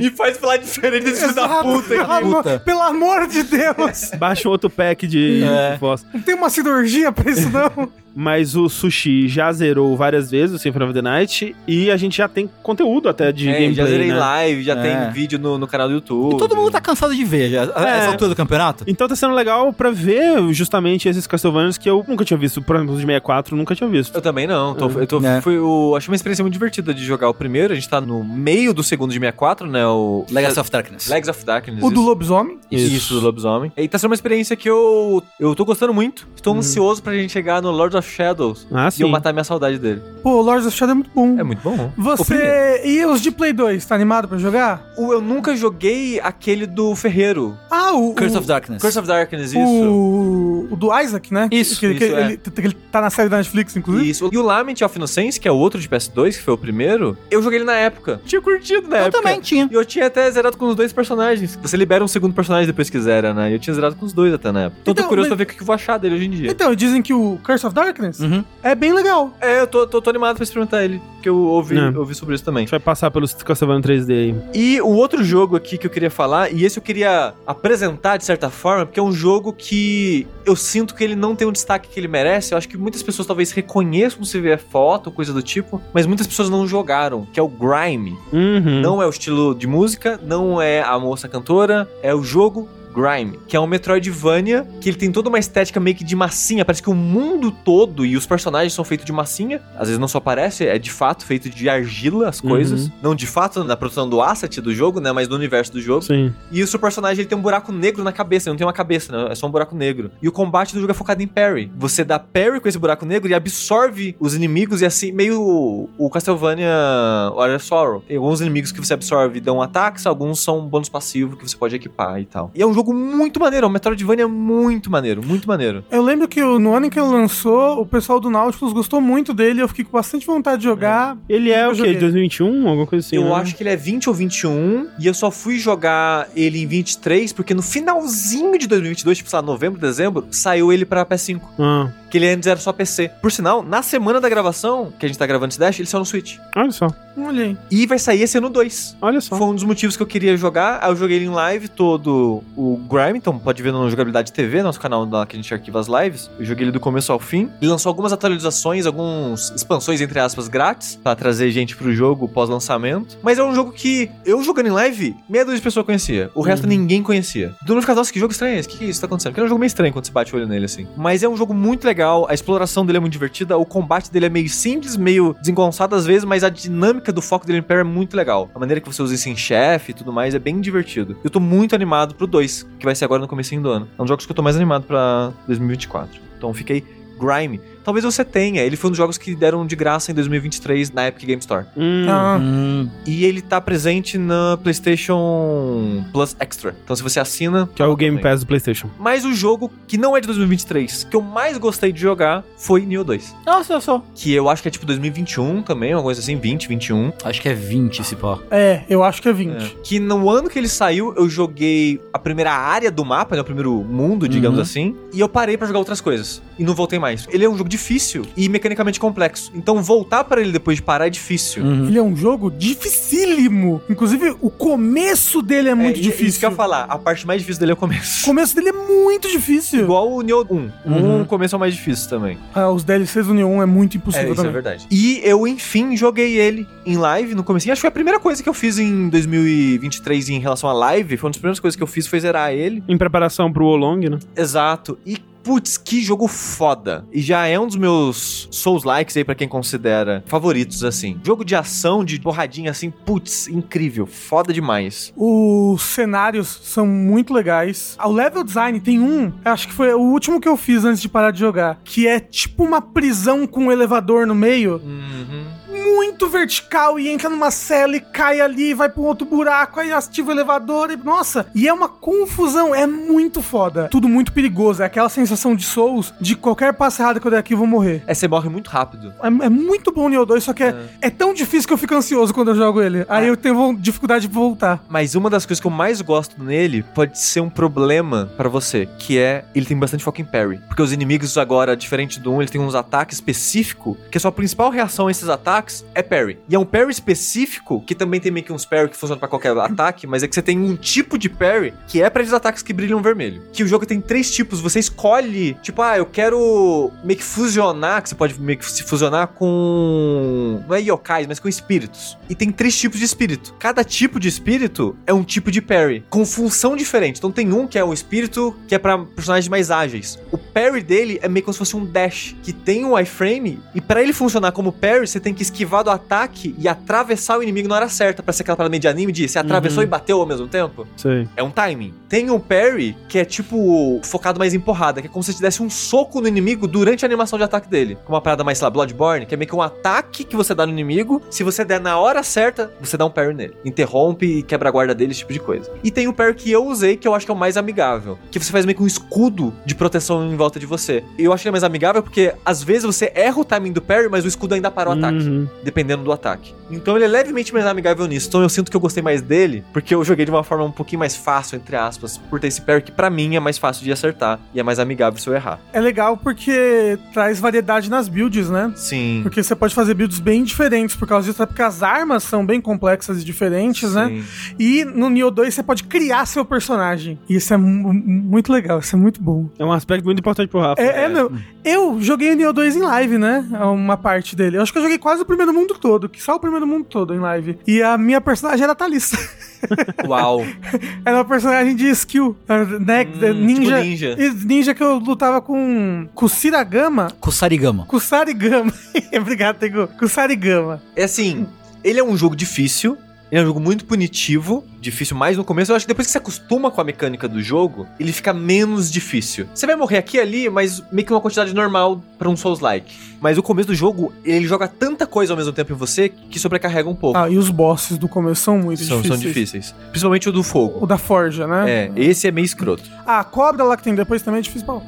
e faz falar diferente desse filho da puta.
Puta. Pelo amor de Deus.
Baixa outro pack de é.
Não tem uma cirurgia pra isso, não?
Mas o Sushi já zerou várias vezes o Symphony of the Night e a gente já tem conteúdo até de é, gameplay,
já zerei
né?
live, já é. tem vídeo no, no, canal do YouTube.
E todo mundo tá cansado de ver já, é. essa altura do campeonato.
Então tá sendo legal pra ver justamente esses Castlevanias que eu nunca tinha visto, por exemplo, de 64, nunca tinha visto.
Eu também não. Tô, eu tô, é. foi o, achei uma experiência muito divertida de jogar o primeiro, a gente tá no meio do segundo de 64, né? O
Legacy of Darkness.
Legacy of Darkness.
O isso. do lobisomem?
Isso. isso, do lobisomem. E tá sendo uma experiência que eu, eu tô gostando muito. Estou hum. ansioso pra gente chegar no Lord of Shadows.
Ah,
e eu matar minha saudade dele.
Pô, Lords of Shadow é muito bom.
É muito bom.
Você. E os de Play 2, tá animado pra jogar?
O, eu nunca joguei aquele do Ferreiro.
Ah, o.
Curse o, of Darkness.
Curse of Darkness, isso.
O, o do Isaac, né?
Isso.
Que,
isso
que, é. ele, ele, tá na série da Netflix, inclusive.
Isso. E o Lament of Innocence, que é o outro de PS2, que foi o primeiro, eu joguei ele na época. Tinha curtido na
eu
época.
Eu também tinha.
E eu tinha até zerado com os dois personagens. Você libera um segundo personagem depois que zera, né? E eu tinha zerado com os dois até na época. Então, então tô curioso mas... pra ver o que eu vou achar dele hoje em dia.
Então, dizem que o Curse of Darkness uhum. é bem legal.
É, eu tô, tô, tô, animado pra experimentar ele, que eu ouvi, é. ouvi sobre isso também. A
gente vai passar pelos Castlevania 3D aí.
E o outro jogo aqui que eu queria falar, e esse eu queria apresentar de certa forma, porque é um jogo que eu sinto que ele não tem o destaque que ele merece. Eu acho que muitas pessoas talvez reconheçam se ver foto, coisa do tipo, mas muitas pessoas não jogaram, que é o Grime. Uhum. Não é o estilo de música, não é a moça cantora, é o jogo Grime, que é um Metroidvania que ele tem toda uma estética meio que de massinha. Parece que o mundo todo e os personagens são feitos de massinha. Às vezes não só parece, é de fato feito de argila as coisas. Uhum. Não de fato na produção do asset do jogo, né? Mas do universo do jogo.
Sim.
E o seu personagem ele tem um buraco negro na cabeça. Ele não tem uma cabeça, né? É só um buraco negro. E o combate do jogo é focado em parry. Você dá parry com esse buraco negro e absorve os inimigos e assim, meio o Castlevania Warrior of Sorrow. Tem alguns inimigos que você absorve dão ataques, alguns são bônus passivo que você pode equipar e tal. E é um jogo muito maneiro, é um Metroidvania muito maneiro, muito maneiro.
Eu lembro que no ano em que ele lançou, o pessoal do Nautilus gostou muito dele, eu fiquei com bastante vontade de jogar.
É. Ele é o quê? 2021? Alguma coisa assim?
Eu
né?
acho que ele é 20 ou 21, e eu só fui jogar ele em 23, porque no finalzinho de 2022, tipo, sei lá, novembro, dezembro, saiu ele pra PS5. Ah. Que ele antes era só PC. Por sinal, na semana da gravação, que a gente tá gravando esse Dash, ele saiu no Switch.
Olha só.
Olha aí.
E vai sair esse ano 2.
Olha só.
Foi um dos motivos que eu queria jogar. Aí eu joguei ele em live todo o Grime, então pode ver no Jogabilidade TV, nosso canal lá que a gente arquiva as lives. Eu joguei ele do começo ao fim. Ele lançou algumas atualizações, algumas expansões, entre aspas, grátis, para trazer gente pro jogo pós-lançamento. Mas é um jogo que eu jogando em live, meia dúzia de pessoas conhecia. O resto uhum. ninguém conhecia. Todo mundo ficava, nossa, que jogo estranho é esse? O que, que é isso tá acontecendo? Porque é um jogo meio estranho quando você bate o olho nele, assim. Mas é um jogo muito legal, a exploração dele é muito divertida, o combate dele é meio simples, meio desengonçado às vezes, mas a dinâmica do foco dele em Pair é muito legal. A maneira que você usa isso em chefe e tudo mais é bem divertido. Eu tô muito animado pro 2, que vai ser agora no comecinho do ano. É um dos jogos que eu tô mais animado pra 2024. Então fiquei Grime. Talvez você tenha. Ele foi um dos jogos que deram de graça em 2023 na Epic Game Store.
Hum. Ah. Hum.
E ele tá presente na PlayStation Plus Extra. Então se você assina.
Que é o Game Pass do PlayStation.
Mas o jogo que não é de 2023, que eu mais gostei de jogar, foi Neo 2.
Nossa, eu sou.
Que eu acho que é tipo 2021 também, uma coisa assim, 20, 21.
Acho que é 20 esse pó.
É, eu acho que é 20. É.
Que no ano que ele saiu, eu joguei a primeira área do mapa, né, o primeiro mundo, digamos uhum. assim, e eu parei para jogar outras coisas. E não voltei mais. Ele é um jogo difícil e mecanicamente complexo. Então voltar para ele depois de parar é difícil.
Uhum. Ele é um jogo dificílimo. Inclusive, o começo dele é muito é, difícil. Isso
que eu ia falar. A parte mais difícil dele é o começo.
O começo dele é muito difícil.
Igual o Neo 1. Uhum. O começo é o mais difícil também.
Ah, os DLCs do Neo 1 é muito impossível é,
isso
é também.
é verdade. E eu, enfim, joguei ele em live no começo. Acho que foi a primeira coisa que eu fiz em 2023 em relação a live. Foi uma das primeiras coisas que eu fiz foi zerar ele.
Em preparação pro Olong, né?
Exato. E Putz, que jogo foda. E já é um dos meus Souls-likes aí para quem considera favoritos, assim. Jogo de ação, de porradinha, assim, putz, incrível. Foda demais.
Os cenários são muito legais. O level design tem um, acho que foi o último que eu fiz antes de parar de jogar, que é tipo uma prisão com um elevador no meio. Uhum muito vertical e entra numa cela e cai ali, vai pra um outro buraco, aí ativa o elevador e. Nossa! E é uma confusão, é muito foda. Tudo muito perigoso. É aquela sensação de Souls de qualquer passo errado que eu der aqui eu vou morrer.
É, você morre muito rápido.
É, é muito bom o Neo 2, só que é. É, é. tão difícil que eu fico ansioso quando eu jogo ele. Aí é. eu tenho dificuldade de voltar.
Mas uma das coisas que eu mais gosto nele pode ser um problema para você, que é ele tem bastante foco em parry. Porque os inimigos agora, diferente do 1, ele tem uns ataques específicos, que a sua principal reação a esses ataques é parry. E é um parry específico, que também tem meio que uns parry que funcionam para qualquer ataque, mas é que você tem um tipo de parry que é para esses ataques que brilham vermelho. Que o jogo tem três tipos, você escolhe, tipo, ah, eu quero meio que fusionar, que você pode meio que se fusionar com. Não é yokais, mas com espíritos. E tem três tipos de espírito. Cada tipo de espírito é um tipo de parry, com função diferente. Então tem um que é o espírito que é para personagens mais ágeis. O parry dele é meio como se fosse um dash, que tem um iframe, e para ele funcionar como parry, você tem que esquivar do ataque e atravessar o inimigo na hora certa, pra ser aquela parada meio de anime de você atravessou uhum. e bateu ao mesmo tempo.
Sim.
É um timing. Tem o parry, que é tipo focado mais em porrada, que é como se você desse um soco no inimigo durante a animação de ataque dele. Com uma parada mais, sei lá, Bloodborne, que é meio que um ataque que você dá no inimigo. Se você der na hora certa, você dá um parry nele. Interrompe e quebra a guarda dele, esse tipo de coisa. E tem o parry que eu usei, que eu acho que é o mais amigável. Que você faz meio que um escudo de proteção em volta de você. E eu acho que é mais amigável porque às vezes você erra o timing do parry, mas o escudo ainda para o uhum. ataque. Dependendo do ataque. Então ele é levemente mais amigável nisso. Então eu sinto que eu gostei mais dele, porque eu joguei de uma forma um pouquinho mais fácil, entre aspas, por ter esse parry que pra mim é mais fácil de acertar e é mais amigável se eu errar.
É legal porque traz variedade nas builds, né?
Sim.
Porque você pode fazer builds bem diferentes por causa disso, porque as armas são bem complexas e diferentes, né? Sim. né? E no Nioh 2 você pode criar seu personagem. E isso é muito legal, isso é muito bom.
É um aspecto muito importante pro Rafa.
É, é, é meu. Eu joguei o Nioh 2 em live, né? É uma parte dele. Eu acho que eu joguei quase o primeiro mundo todo, que só o primeiro mundo todo em live. E a minha personagem era a Thalissa.
Uau.
era uma personagem de skill, né? Hum, ninja.
Tipo ninja.
Ninja que eu lutava com Kusiragama.
Kusarigama.
Kusarigama. Obrigado, Tego. Kusarigama.
É assim, ele é um jogo difícil, ele é um jogo muito punitivo, difícil mais no começo. Eu acho que depois que você acostuma com a mecânica do jogo, ele fica menos difícil. Você vai morrer aqui e ali, mas meio que uma quantidade normal para um Souls-like. Mas o começo do jogo, ele joga tanta coisa ao mesmo tempo em você que sobrecarrega um pouco.
Ah, e os bosses do começo são muito
são,
difíceis.
São difíceis. Principalmente o do fogo.
O da Forja, né?
É, esse é meio escroto.
Ah, a cobra lá que tem depois também é difícil pra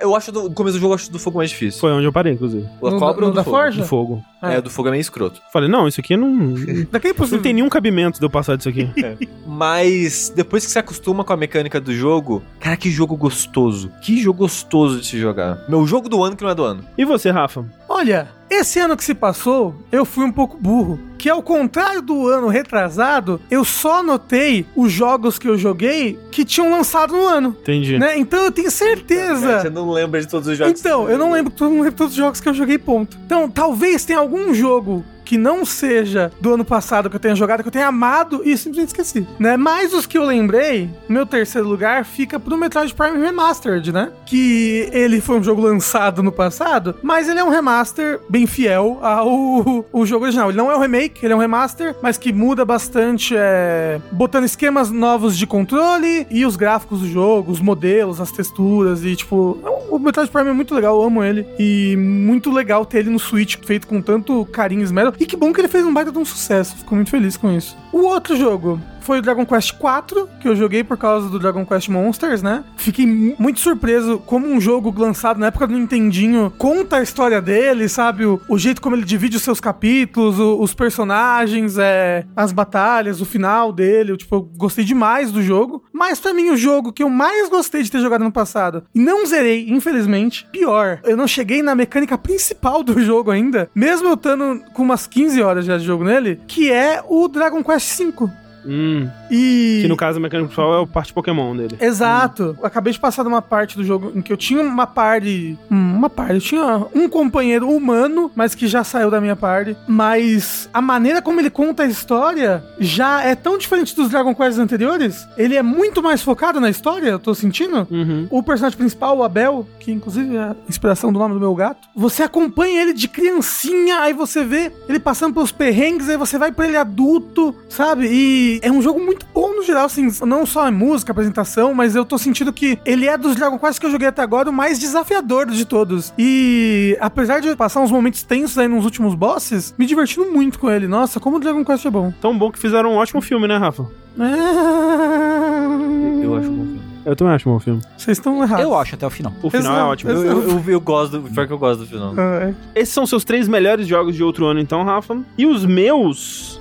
eu acho do começo do jogo, eu acho do fogo mais difícil.
Foi onde eu parei, inclusive.
O no, cobra no, ou do
da
fogo?
Forja?
Do fogo.
É. é, do fogo é meio escroto.
Falei, não, isso aqui não. Daqui é Não tem nenhum cabimento de eu passar disso aqui.
É. Mas depois que você acostuma com a mecânica do jogo, cara, que jogo gostoso. Que jogo gostoso de se jogar. Meu jogo do ano que não é do ano.
E você, Rafa?
Olha, esse ano que se passou, eu fui um pouco burro. Que ao contrário do ano retrasado, eu só anotei os jogos que eu joguei que tinham lançado no ano.
Entendi.
Né? Então eu tenho certeza.
Você não lembra de todos os jogos?
Então, eu não lembro, não lembro de todos os jogos que eu joguei, ponto. Então, talvez tenha algum jogo que não seja do ano passado que eu tenha jogado, que eu tenha amado e simplesmente esqueci, né? Mas os que eu lembrei, meu terceiro lugar fica pro Metroid Prime Remastered, né? Que ele foi um jogo lançado no passado, mas ele é um remaster bem fiel ao o jogo original. Ele não é um remake, ele é um remaster, mas que muda bastante, é, botando esquemas novos de controle e os gráficos do jogo, os modelos, as texturas e tipo, é o Metroid Prime é muito legal, eu amo ele e muito legal ter ele no Switch feito com tanto carinho e esmero. E que bom que ele fez um baita de um sucesso. Fico muito feliz com isso. O outro jogo foi o Dragon Quest 4, que eu joguei por causa do Dragon Quest Monsters, né? Fiquei muito surpreso como um jogo lançado na época do Nintendinho conta a história dele, sabe? O, o jeito como ele divide os seus capítulos, o, os personagens, é, as batalhas, o final dele. Eu, tipo, eu gostei demais do jogo. Mas para mim, o jogo que eu mais gostei de ter jogado no passado, e não zerei, infelizmente, pior, eu não cheguei na mecânica principal do jogo ainda, mesmo eu estando com umas 15 horas já de jogo nele, que é o Dragon Quest V.
Hum. E... Que no caso a mecânica principal é o parte Pokémon dele.
Exato. Hum. Acabei de passar de uma parte do jogo em que eu tinha uma party. Hum, uma party. Eu tinha um companheiro humano, mas que já saiu da minha party. Mas a maneira como ele conta a história já é tão diferente dos Dragon Quest anteriores. Ele é muito mais focado na história, eu tô sentindo. Uhum. O personagem principal, o Abel, que inclusive é a inspiração do nome do meu gato, você acompanha ele de criancinha, aí você vê ele passando pelos perrengues, aí você vai pra ele adulto, sabe? E é um jogo muito bom no geral, assim, não só a música, a apresentação, mas eu tô sentindo que ele é dos Dragon Quest que eu joguei até agora o mais desafiador de todos. E apesar de passar uns momentos tensos aí nos últimos bosses, me divertindo muito com ele. Nossa, como o Dragon Quest é bom.
Tão bom que fizeram um ótimo filme, né, Rafa?
eu acho bom filme.
Eu também acho um bom filme.
Vocês estão errados.
Eu acho até o final.
O final é ótimo.
Eu, eu, eu, eu, gosto do. Pior que eu gosto do final. Ah,
é. Esses são seus três melhores jogos de outro ano, então, Rafa. E os meus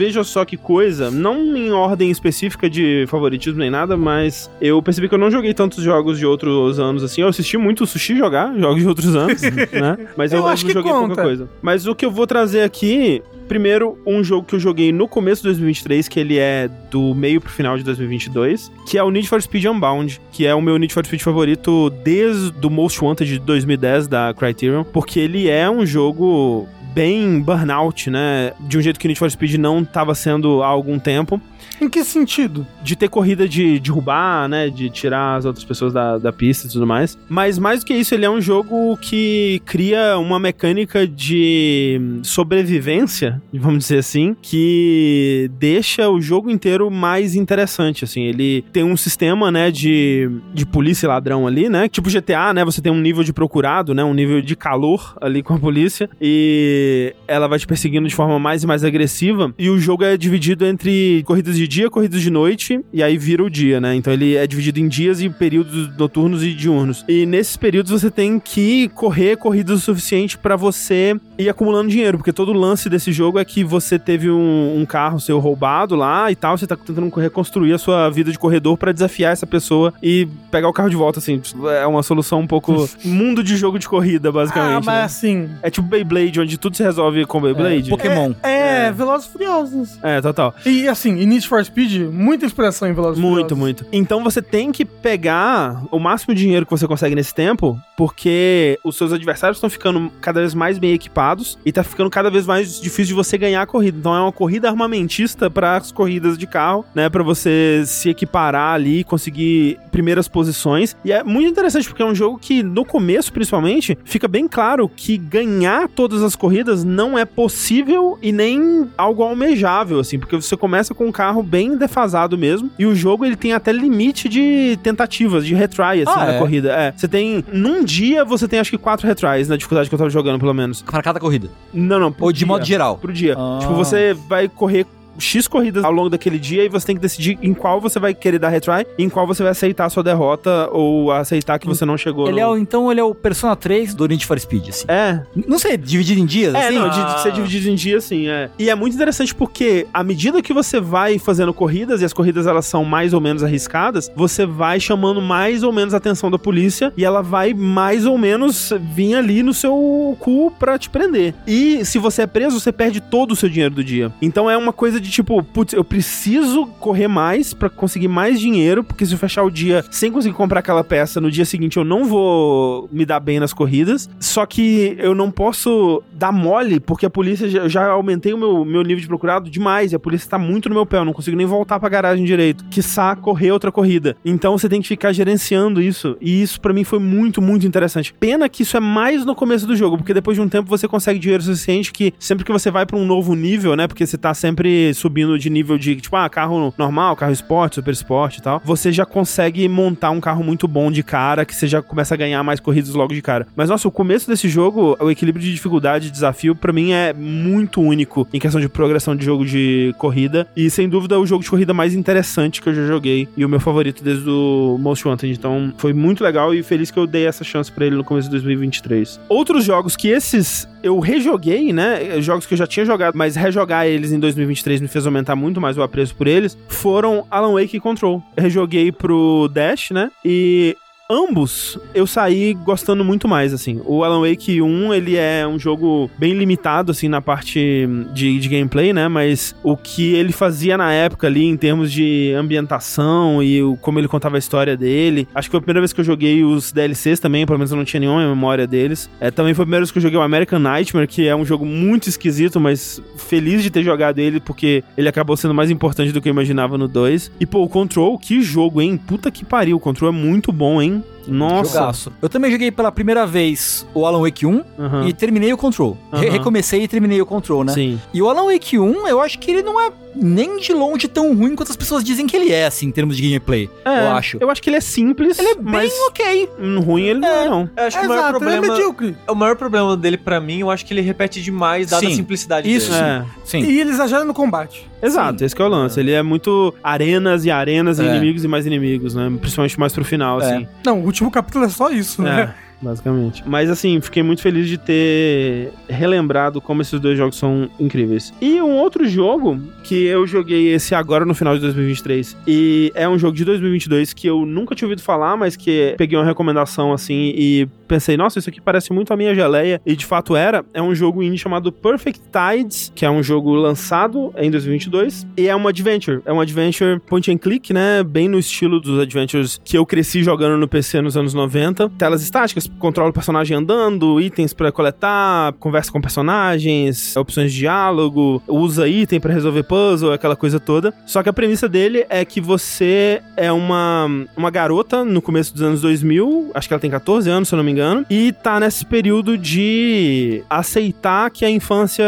veja só que coisa, não em ordem específica de favoritismo nem nada, mas eu percebi que eu não joguei tantos jogos de outros anos assim. Eu assisti muito o Sushi jogar, jogos de outros anos, né? Mas eu, eu acho que joguei conta. pouca coisa. Mas o que eu vou trazer aqui primeiro, um jogo que eu joguei no começo de 2023, que ele é do meio pro final de 2022, que é o Need for Speed Unbound, que é o meu Need for Speed favorito desde o Most Wanted de 2010 da Criterion, porque ele é um jogo bem burnout, né? De um jeito que Need for Speed não estava sendo há algum tempo.
Em que sentido?
De ter corrida de derrubar, né? De tirar as outras pessoas da, da pista e tudo mais. Mas mais do que isso, ele é um jogo que cria uma mecânica de sobrevivência, vamos dizer assim, que deixa o jogo inteiro mais interessante, assim. Ele tem um sistema, né, de, de polícia e ladrão ali, né? Tipo GTA, né? Você tem um nível de procurado, né? Um nível de calor ali com a polícia. E ela vai te perseguindo de forma mais e mais agressiva. E o jogo é dividido entre corridas de dia, corridas de noite, e aí vira o dia, né? Então ele é dividido em dias e períodos noturnos e diurnos. E nesses períodos você tem que correr corridas o suficiente para você ir acumulando dinheiro, porque todo o lance desse jogo é que você teve um, um carro seu roubado lá e tal, você tá tentando reconstruir a sua vida de corredor para desafiar essa pessoa e pegar o carro de volta, assim. É uma solução um pouco mundo de jogo de corrida, basicamente. Ah,
mas né? assim...
É tipo Beyblade, onde tudo se resolve com Beyblade.
É, Pokémon.
É, é, é. Velozes Furiosos.
É, total.
E assim, e Need for Speed, muita inspiração em Velozes
Muito, muito. Então você tem que pegar o máximo de dinheiro que você consegue nesse tempo, porque os seus adversários estão ficando cada vez mais bem equipados e tá ficando cada vez mais difícil de você ganhar a corrida. Então é uma corrida armamentista para as corridas de carro, né, para você se equiparar ali, conseguir primeiras posições. E é muito interessante porque é um jogo que no começo, principalmente, fica bem claro que ganhar todas as corridas não é possível e nem algo almejável assim, porque você começa com um carro bem defasado mesmo. E o jogo ele tem até limite de tentativas, de retry, assim, ah, na é? corrida. É. Você tem. Num dia você tem acho que quatro retries na dificuldade que eu tava jogando, pelo menos.
Para cada corrida.
Não, não.
Ou de dia, modo geral.
Pro dia. Ah. Tipo, você vai correr X corridas ao longo daquele dia e você tem que decidir em qual você vai querer dar retry e em qual você vai aceitar a sua derrota ou aceitar que você não chegou.
Ele no... é o, então ele é o Persona 3 do Need for Speed, assim.
É.
Não sei, dividido em dias,
é,
assim?
não, ah. de ser dividido em dias, sim, é. E é muito interessante porque à medida que você vai fazendo corridas e as corridas elas são mais ou menos arriscadas, você vai chamando mais ou menos a atenção da polícia e ela vai mais ou menos vir ali no seu cu pra te prender. E se você é preso, você perde todo o seu dinheiro do dia. Então é uma coisa de de tipo, putz, eu preciso correr mais para conseguir mais dinheiro, porque se eu fechar o dia sem conseguir comprar aquela peça, no dia seguinte eu não vou me dar bem nas corridas. Só que eu não posso dar mole, porque a polícia já, já aumentei o meu, meu nível de procurado demais, e a polícia tá muito no meu pé, eu não consigo nem voltar pra garagem direito. Que correr outra corrida. Então você tem que ficar gerenciando isso, e isso para mim foi muito, muito interessante. Pena que isso é mais no começo do jogo, porque depois de um tempo você consegue dinheiro suficiente que sempre que você vai para um novo nível, né? Porque você tá sempre subindo de nível de, tipo, ah, carro normal, carro esporte, super esporte e tal. Você já consegue montar um carro muito bom de cara, que você já começa a ganhar mais corridas logo de cara. Mas, nossa, o começo desse jogo, o equilíbrio de dificuldade e desafio, para mim é muito único em questão de progressão de jogo de corrida. E, sem dúvida, o jogo de corrida mais interessante que eu já joguei. E o meu favorito desde o Most Wanted. Então, foi muito legal e feliz que eu dei essa chance para ele no começo de 2023. Outros jogos que esses eu rejoguei, né? Jogos que eu já tinha jogado, mas rejogar eles em 2023 me fez aumentar muito mais o apreço por eles. Foram Alan Wake e Control. Rejoguei pro Dash, né? E ambos eu saí gostando muito mais, assim. O Alan Wake 1, ele é um jogo bem limitado, assim, na parte de, de gameplay, né? Mas o que ele fazia na época ali, em termos de ambientação e o, como ele contava a história dele. Acho que foi a primeira vez que eu joguei os DLCs também, pelo menos eu não tinha nenhuma memória deles. É, também foi a primeira vez que eu joguei o American Nightmare, que é um jogo muito esquisito, mas feliz de ter jogado ele, porque ele acabou sendo mais importante do que eu imaginava no 2. E, pô, o Control, que jogo, hein? Puta que pariu, o Control é muito bom, hein? Amen. Nossa.
Jogaço. Eu também joguei pela primeira vez o Alan Wake 1 uhum. e terminei o Control. Uhum. Re recomecei e terminei o Control, né?
Sim.
E o Alan Wake 1, eu acho que ele não é nem de longe tão ruim quanto as pessoas dizem que ele é, assim, em termos de gameplay. É, eu acho.
Eu acho que ele é simples.
Ele é bem ok.
Ruim ele não é, não.
Eu acho que o maior problema. Ele é medíocre. O maior problema dele, para mim, eu acho que ele repete demais, dada sim, a simplicidade
isso, dele. É. Sim. E ele exagera no combate.
Exato, sim. esse é o lance. Ele é muito arenas e arenas e é. inimigos e mais inimigos, né? Principalmente mais pro final, é. assim.
Não, o último capítulo é só isso, né?
É basicamente. Mas assim, fiquei muito feliz de ter relembrado como esses dois jogos são incríveis. E um outro jogo que eu joguei esse agora no final de 2023 e é um jogo de 2022 que eu nunca tinha ouvido falar, mas que peguei uma recomendação assim e pensei, nossa, isso aqui parece muito a minha geleia. E de fato era. É um jogo indie chamado Perfect Tides, que é um jogo lançado em 2022 e é um adventure, é um adventure point and click, né, bem no estilo dos adventures que eu cresci jogando no PC nos anos 90, telas estáticas controla o personagem andando, itens para coletar, conversa com personagens, opções de diálogo, usa item para resolver puzzle, aquela coisa toda. Só que a premissa dele é que você é uma, uma garota no começo dos anos 2000, acho que ela tem 14 anos, se eu não me engano, e tá nesse período de aceitar que a infância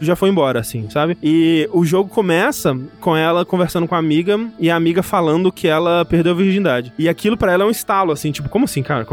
já foi embora, assim, sabe? E o jogo começa com ela conversando com a amiga e a amiga falando que ela perdeu a virgindade. E aquilo para ela é um estalo, assim, tipo, como assim, cara?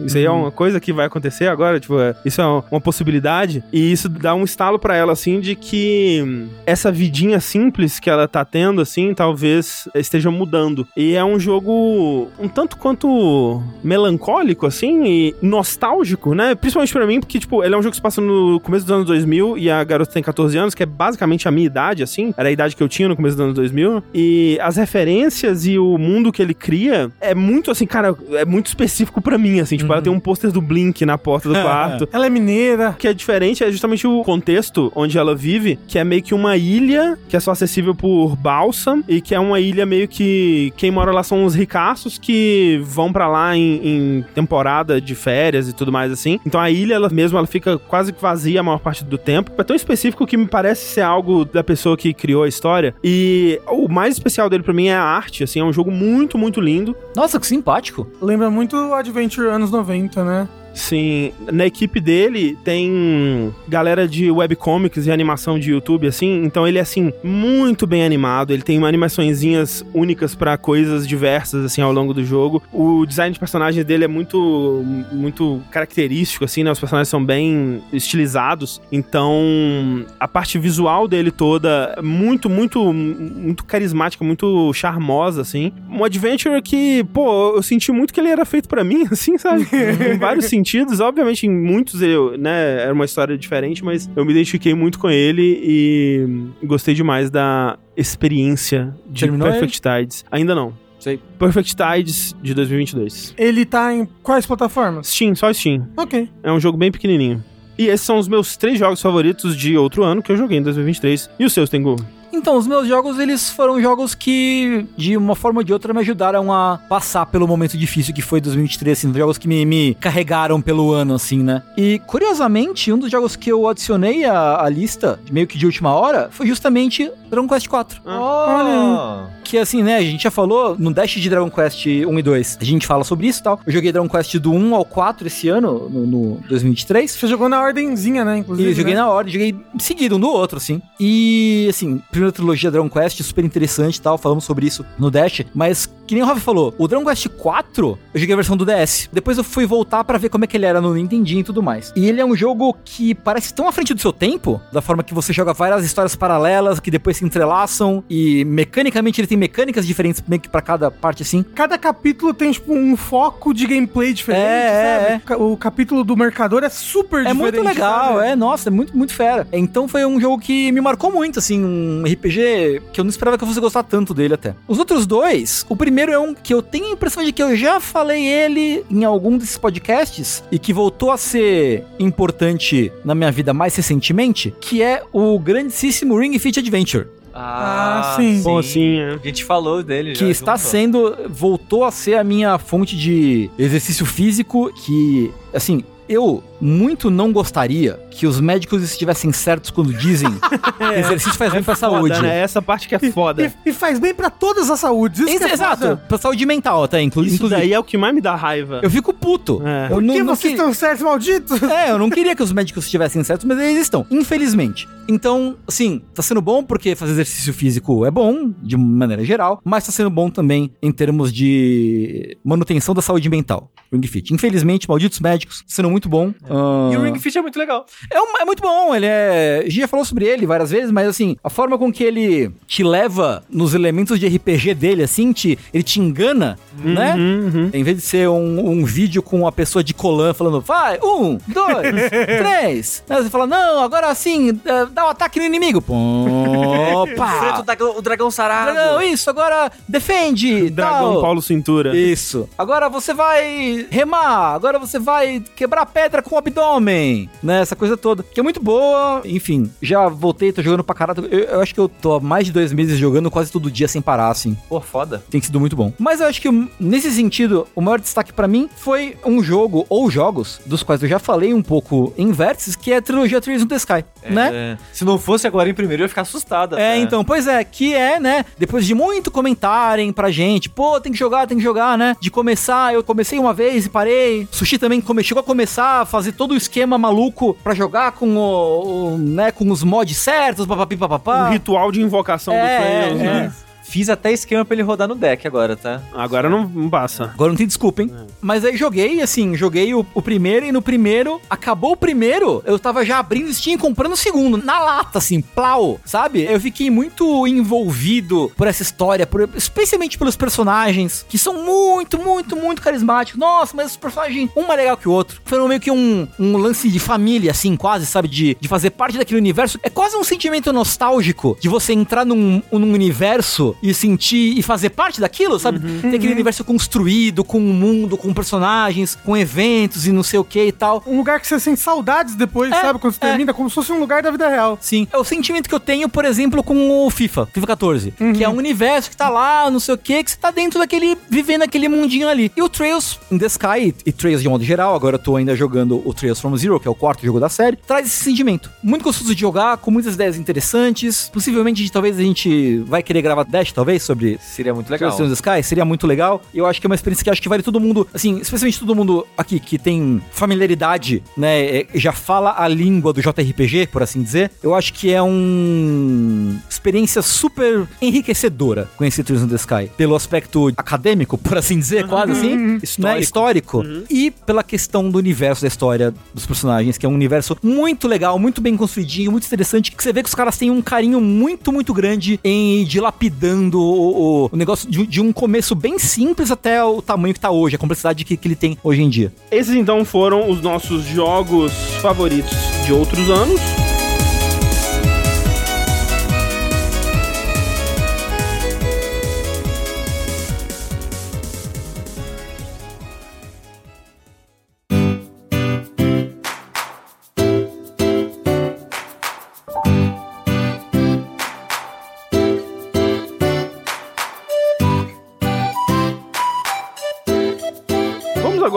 Isso aí é uma coisa que vai acontecer agora, tipo, é, isso é uma, possibilidade. E isso dá um estalo para ela, assim, de que essa vidinha simples que ela tá tendo, assim, talvez esteja mudando. E é um jogo um tanto quanto melancólico, assim, e nostálgico, né? Principalmente para mim, porque, tipo, ele é um jogo que se passa no começo dos anos 2000 e a garota tem 14 anos, que é basicamente a minha idade, assim. Era a idade que eu tinha no começo dos anos 2000. E as referências e o mundo que ele cria é muito, assim, cara, é muito específico para mim, assim. Tipo, uhum. ela tem um pôster do Blink na porta do quarto.
ela é mineira.
O que é diferente é justamente o contexto onde ela vive, que é meio que uma ilha que é só acessível por balsa e que é uma ilha meio que quem mora lá são os ricaços que vão para lá em, em, temporada de férias e tudo mais assim. Então a ilha ela mesmo ela fica quase vazia a maior parte do tempo. É tão específico que me parece ser algo da pessoa que criou a história. E o mais especial dele para mim é a arte, assim, é um jogo muito, muito lindo.
Nossa, que simpático.
Lembra muito Adventure anos 90, né?
Sim, na equipe dele tem galera de webcomics e animação de YouTube, assim, então ele é, assim, muito bem animado, ele tem animaçõezinhas únicas para coisas diversas, assim, ao longo do jogo. O design de personagens dele é muito, muito característico, assim, né, os personagens são bem estilizados, então a parte visual dele toda é muito, muito, muito carismática, muito charmosa, assim. Um adventure que, pô, eu senti muito que ele era feito para mim, assim, sabe? em vários sentidos sentidos. Obviamente, em muitos, eu, né, era uma história diferente, mas eu me identifiquei muito com ele e gostei demais da experiência de Terminou Perfect ele? Tides. Ainda não.
Sei.
Perfect Tides de 2022.
Ele tá em quais plataformas?
Steam, só Steam.
Ok.
É um jogo bem pequenininho. E esses são os meus três jogos favoritos de outro ano que eu joguei em 2023. E os seus, Tengu?
Então, os meus jogos, eles foram jogos que, de uma forma ou de outra, me ajudaram a passar pelo momento difícil que foi 2023, assim, jogos que me, me carregaram pelo ano, assim, né? E, curiosamente, um dos jogos que eu adicionei à, à lista, meio que de última hora, foi justamente Dragon Quest 4.
Ah. Olha
porque assim, né, a gente já falou no Dash de Dragon Quest 1 e 2, a gente fala sobre isso e tal. Eu joguei Dragon Quest do 1 ao 4 esse ano, no, no 2023.
Você jogou na ordenzinha, né,
inclusive. E joguei
né?
na ordem, joguei seguido um do outro, assim. E, assim, primeira trilogia Dragon Quest, super interessante e tal, falamos sobre isso no Dash, mas que nem o Rafa falou, o Dragon Quest 4, eu joguei a versão do DS. Depois eu fui voltar para ver como é que ele era no Nintendinho e tudo mais. E ele é um jogo que parece tão à frente do seu tempo, da forma que você joga várias histórias paralelas que depois se entrelaçam e mecanicamente ele tem mecânicas diferentes meio que pra cada parte assim.
Cada capítulo tem tipo um foco de gameplay diferente, é, sabe? É. O capítulo do mercador é super
é diferente. É muito legal, sabe? é, nossa, é muito, muito fera. Então foi um jogo que me marcou muito, assim, um RPG que eu não esperava que eu fosse gostar tanto dele até. Os outros dois, o primeiro é um que eu tenho a impressão de que eu já falei ele em algum desses podcasts e que voltou a ser importante na minha vida mais recentemente, que é o grandíssimo Ring Fit Adventure.
Ah, ah, sim.
Bom, sim, é.
A gente falou dele.
Que está junto. sendo, voltou a ser a minha fonte de exercício físico, que, assim, eu muito não gostaria que os médicos estivessem certos quando dizem que exercício faz é bem pra foda, saúde.
Né? Essa parte que é foda.
E, e, faz bem pra todas as saúdes. Isso
Isso,
é
exato. Foda. Pra saúde mental até, inclu
Isso inclusive. daí é o que mais me dá raiva.
Eu fico puto. É.
Eu Por que não, vocês estão certos, malditos?
É, eu não queria que os médicos estivessem certos, mas eles estão, infelizmente. Então, assim, tá sendo bom porque fazer exercício físico é bom, de maneira geral, mas tá sendo bom também em termos de manutenção da saúde mental. Ring Fit. Infelizmente, malditos médicos, sendo muito bom.
É. Uh... E o Ring Fit é muito legal.
É, um, é muito bom, ele é. A gente já falou sobre ele várias vezes, mas assim, a forma com que ele te leva nos elementos de RPG dele, assim, te, ele te engana, uhum, né? Uhum. Em vez de ser um, um vídeo com uma pessoa de colã falando, vai, um, dois, três. Aí você fala, não, agora assim, dá o um ataque no inimigo.
Opa! Enfrenta o dragão sarado. Dragão,
isso, agora defende.
Dragão
tal.
Paulo Cintura.
Isso. Agora você vai remar, agora você vai quebrar pedra com o abdômen, né? Essa coisa toda. Que é muito boa, enfim. Já voltei, tô jogando pra caralho. Eu, eu, acho que eu tô há mais de dois meses jogando quase todo dia sem parar, assim.
Pô, foda.
Tem sido muito bom. Mas eu acho que, nesse sentido, o maior destaque para mim foi um jogo, ou jogos, dos quais eu já falei um pouco em Vértices, que é a trilogia Trees in the Sky, é, né?
Se não fosse agora em primeiro, eu ia ficar assustado.
É, então, pois é, que é, né? Depois de muito comentarem pra gente, pô, tem que jogar, tem que jogar, né? De começar, eu comecei uma vez e parei. Sushi também come, chegou a começar a fazer todo o esquema maluco para jogar com o, o, né, com os mods certos, papapi papapá.
O ritual de invocação
é, do Trails, é, né?
É. Fiz até esquema pra ele rodar no deck agora, tá?
Agora não, não passa.
Agora não tem desculpa, hein? É. Mas aí joguei, assim, joguei o, o, primeiro e no primeiro, acabou o primeiro, eu tava já abrindo o Steam e comprando o segundo, na lata, assim, plau, sabe? Eu fiquei muito envolvido por essa história, por, especialmente pelos personagens, que são muito, muito, muito carismáticos. Nossa, mas os personagens, um mais legal que o outro. Foi meio que um, um lance de família, assim, quase, sabe? De, de fazer parte daquele universo. É quase um sentimento nostálgico de você entrar num, num universo e sentir e fazer parte daquilo, sabe? Uhum. Tem aquele uhum. universo construído, com um mundo, com personagens, com eventos e não sei o que e tal.
Um lugar que você sente saudades depois, é, sabe? Quando você é. termina, como se fosse um lugar da vida real.
Sim. É o sentimento que eu tenho, por exemplo, com o FIFA, FIFA 14. Uhum. Que é um universo que tá lá, não sei o que, que você tá dentro daquele, vivendo aquele mundinho ali. E o Trails in the Sky, e Trails de modo geral, agora eu tô ainda jogando o Trails from Zero, que é o quarto jogo da série, traz esse sentimento. Muito gostoso de jogar, com muitas ideias interessantes. Possivelmente, talvez a gente vai querer gravar Dash talvez, sobre.
Seria muito legal.
Sobre Sky, seria muito legal. E eu acho que é uma experiência que acho que vale todo mundo, assim, especialmente todo mundo aqui que tem familiaridade, né? É, já fala a língua do JRPG, por assim dizer. Eu acho que é uma experiência super enriquecedora conhecer Trees in the Sky. Pelo aspecto acadêmico, por assim dizer, quase assim. Uhum. Histórico. Né? Histórico. Uhum. E pela questão do universo da história dos personagens, que é um universo muito legal, muito bem construidinho, muito interessante, que você vê que os caras têm um carinho muito, muito grande em dilapidando o, o, o negócio de, de, um começo bem simples até o tamanho que tá hoje, a complexidade que, que ele tem hoje em dia.
Esses então foram os nossos jogos favoritos de outros anos.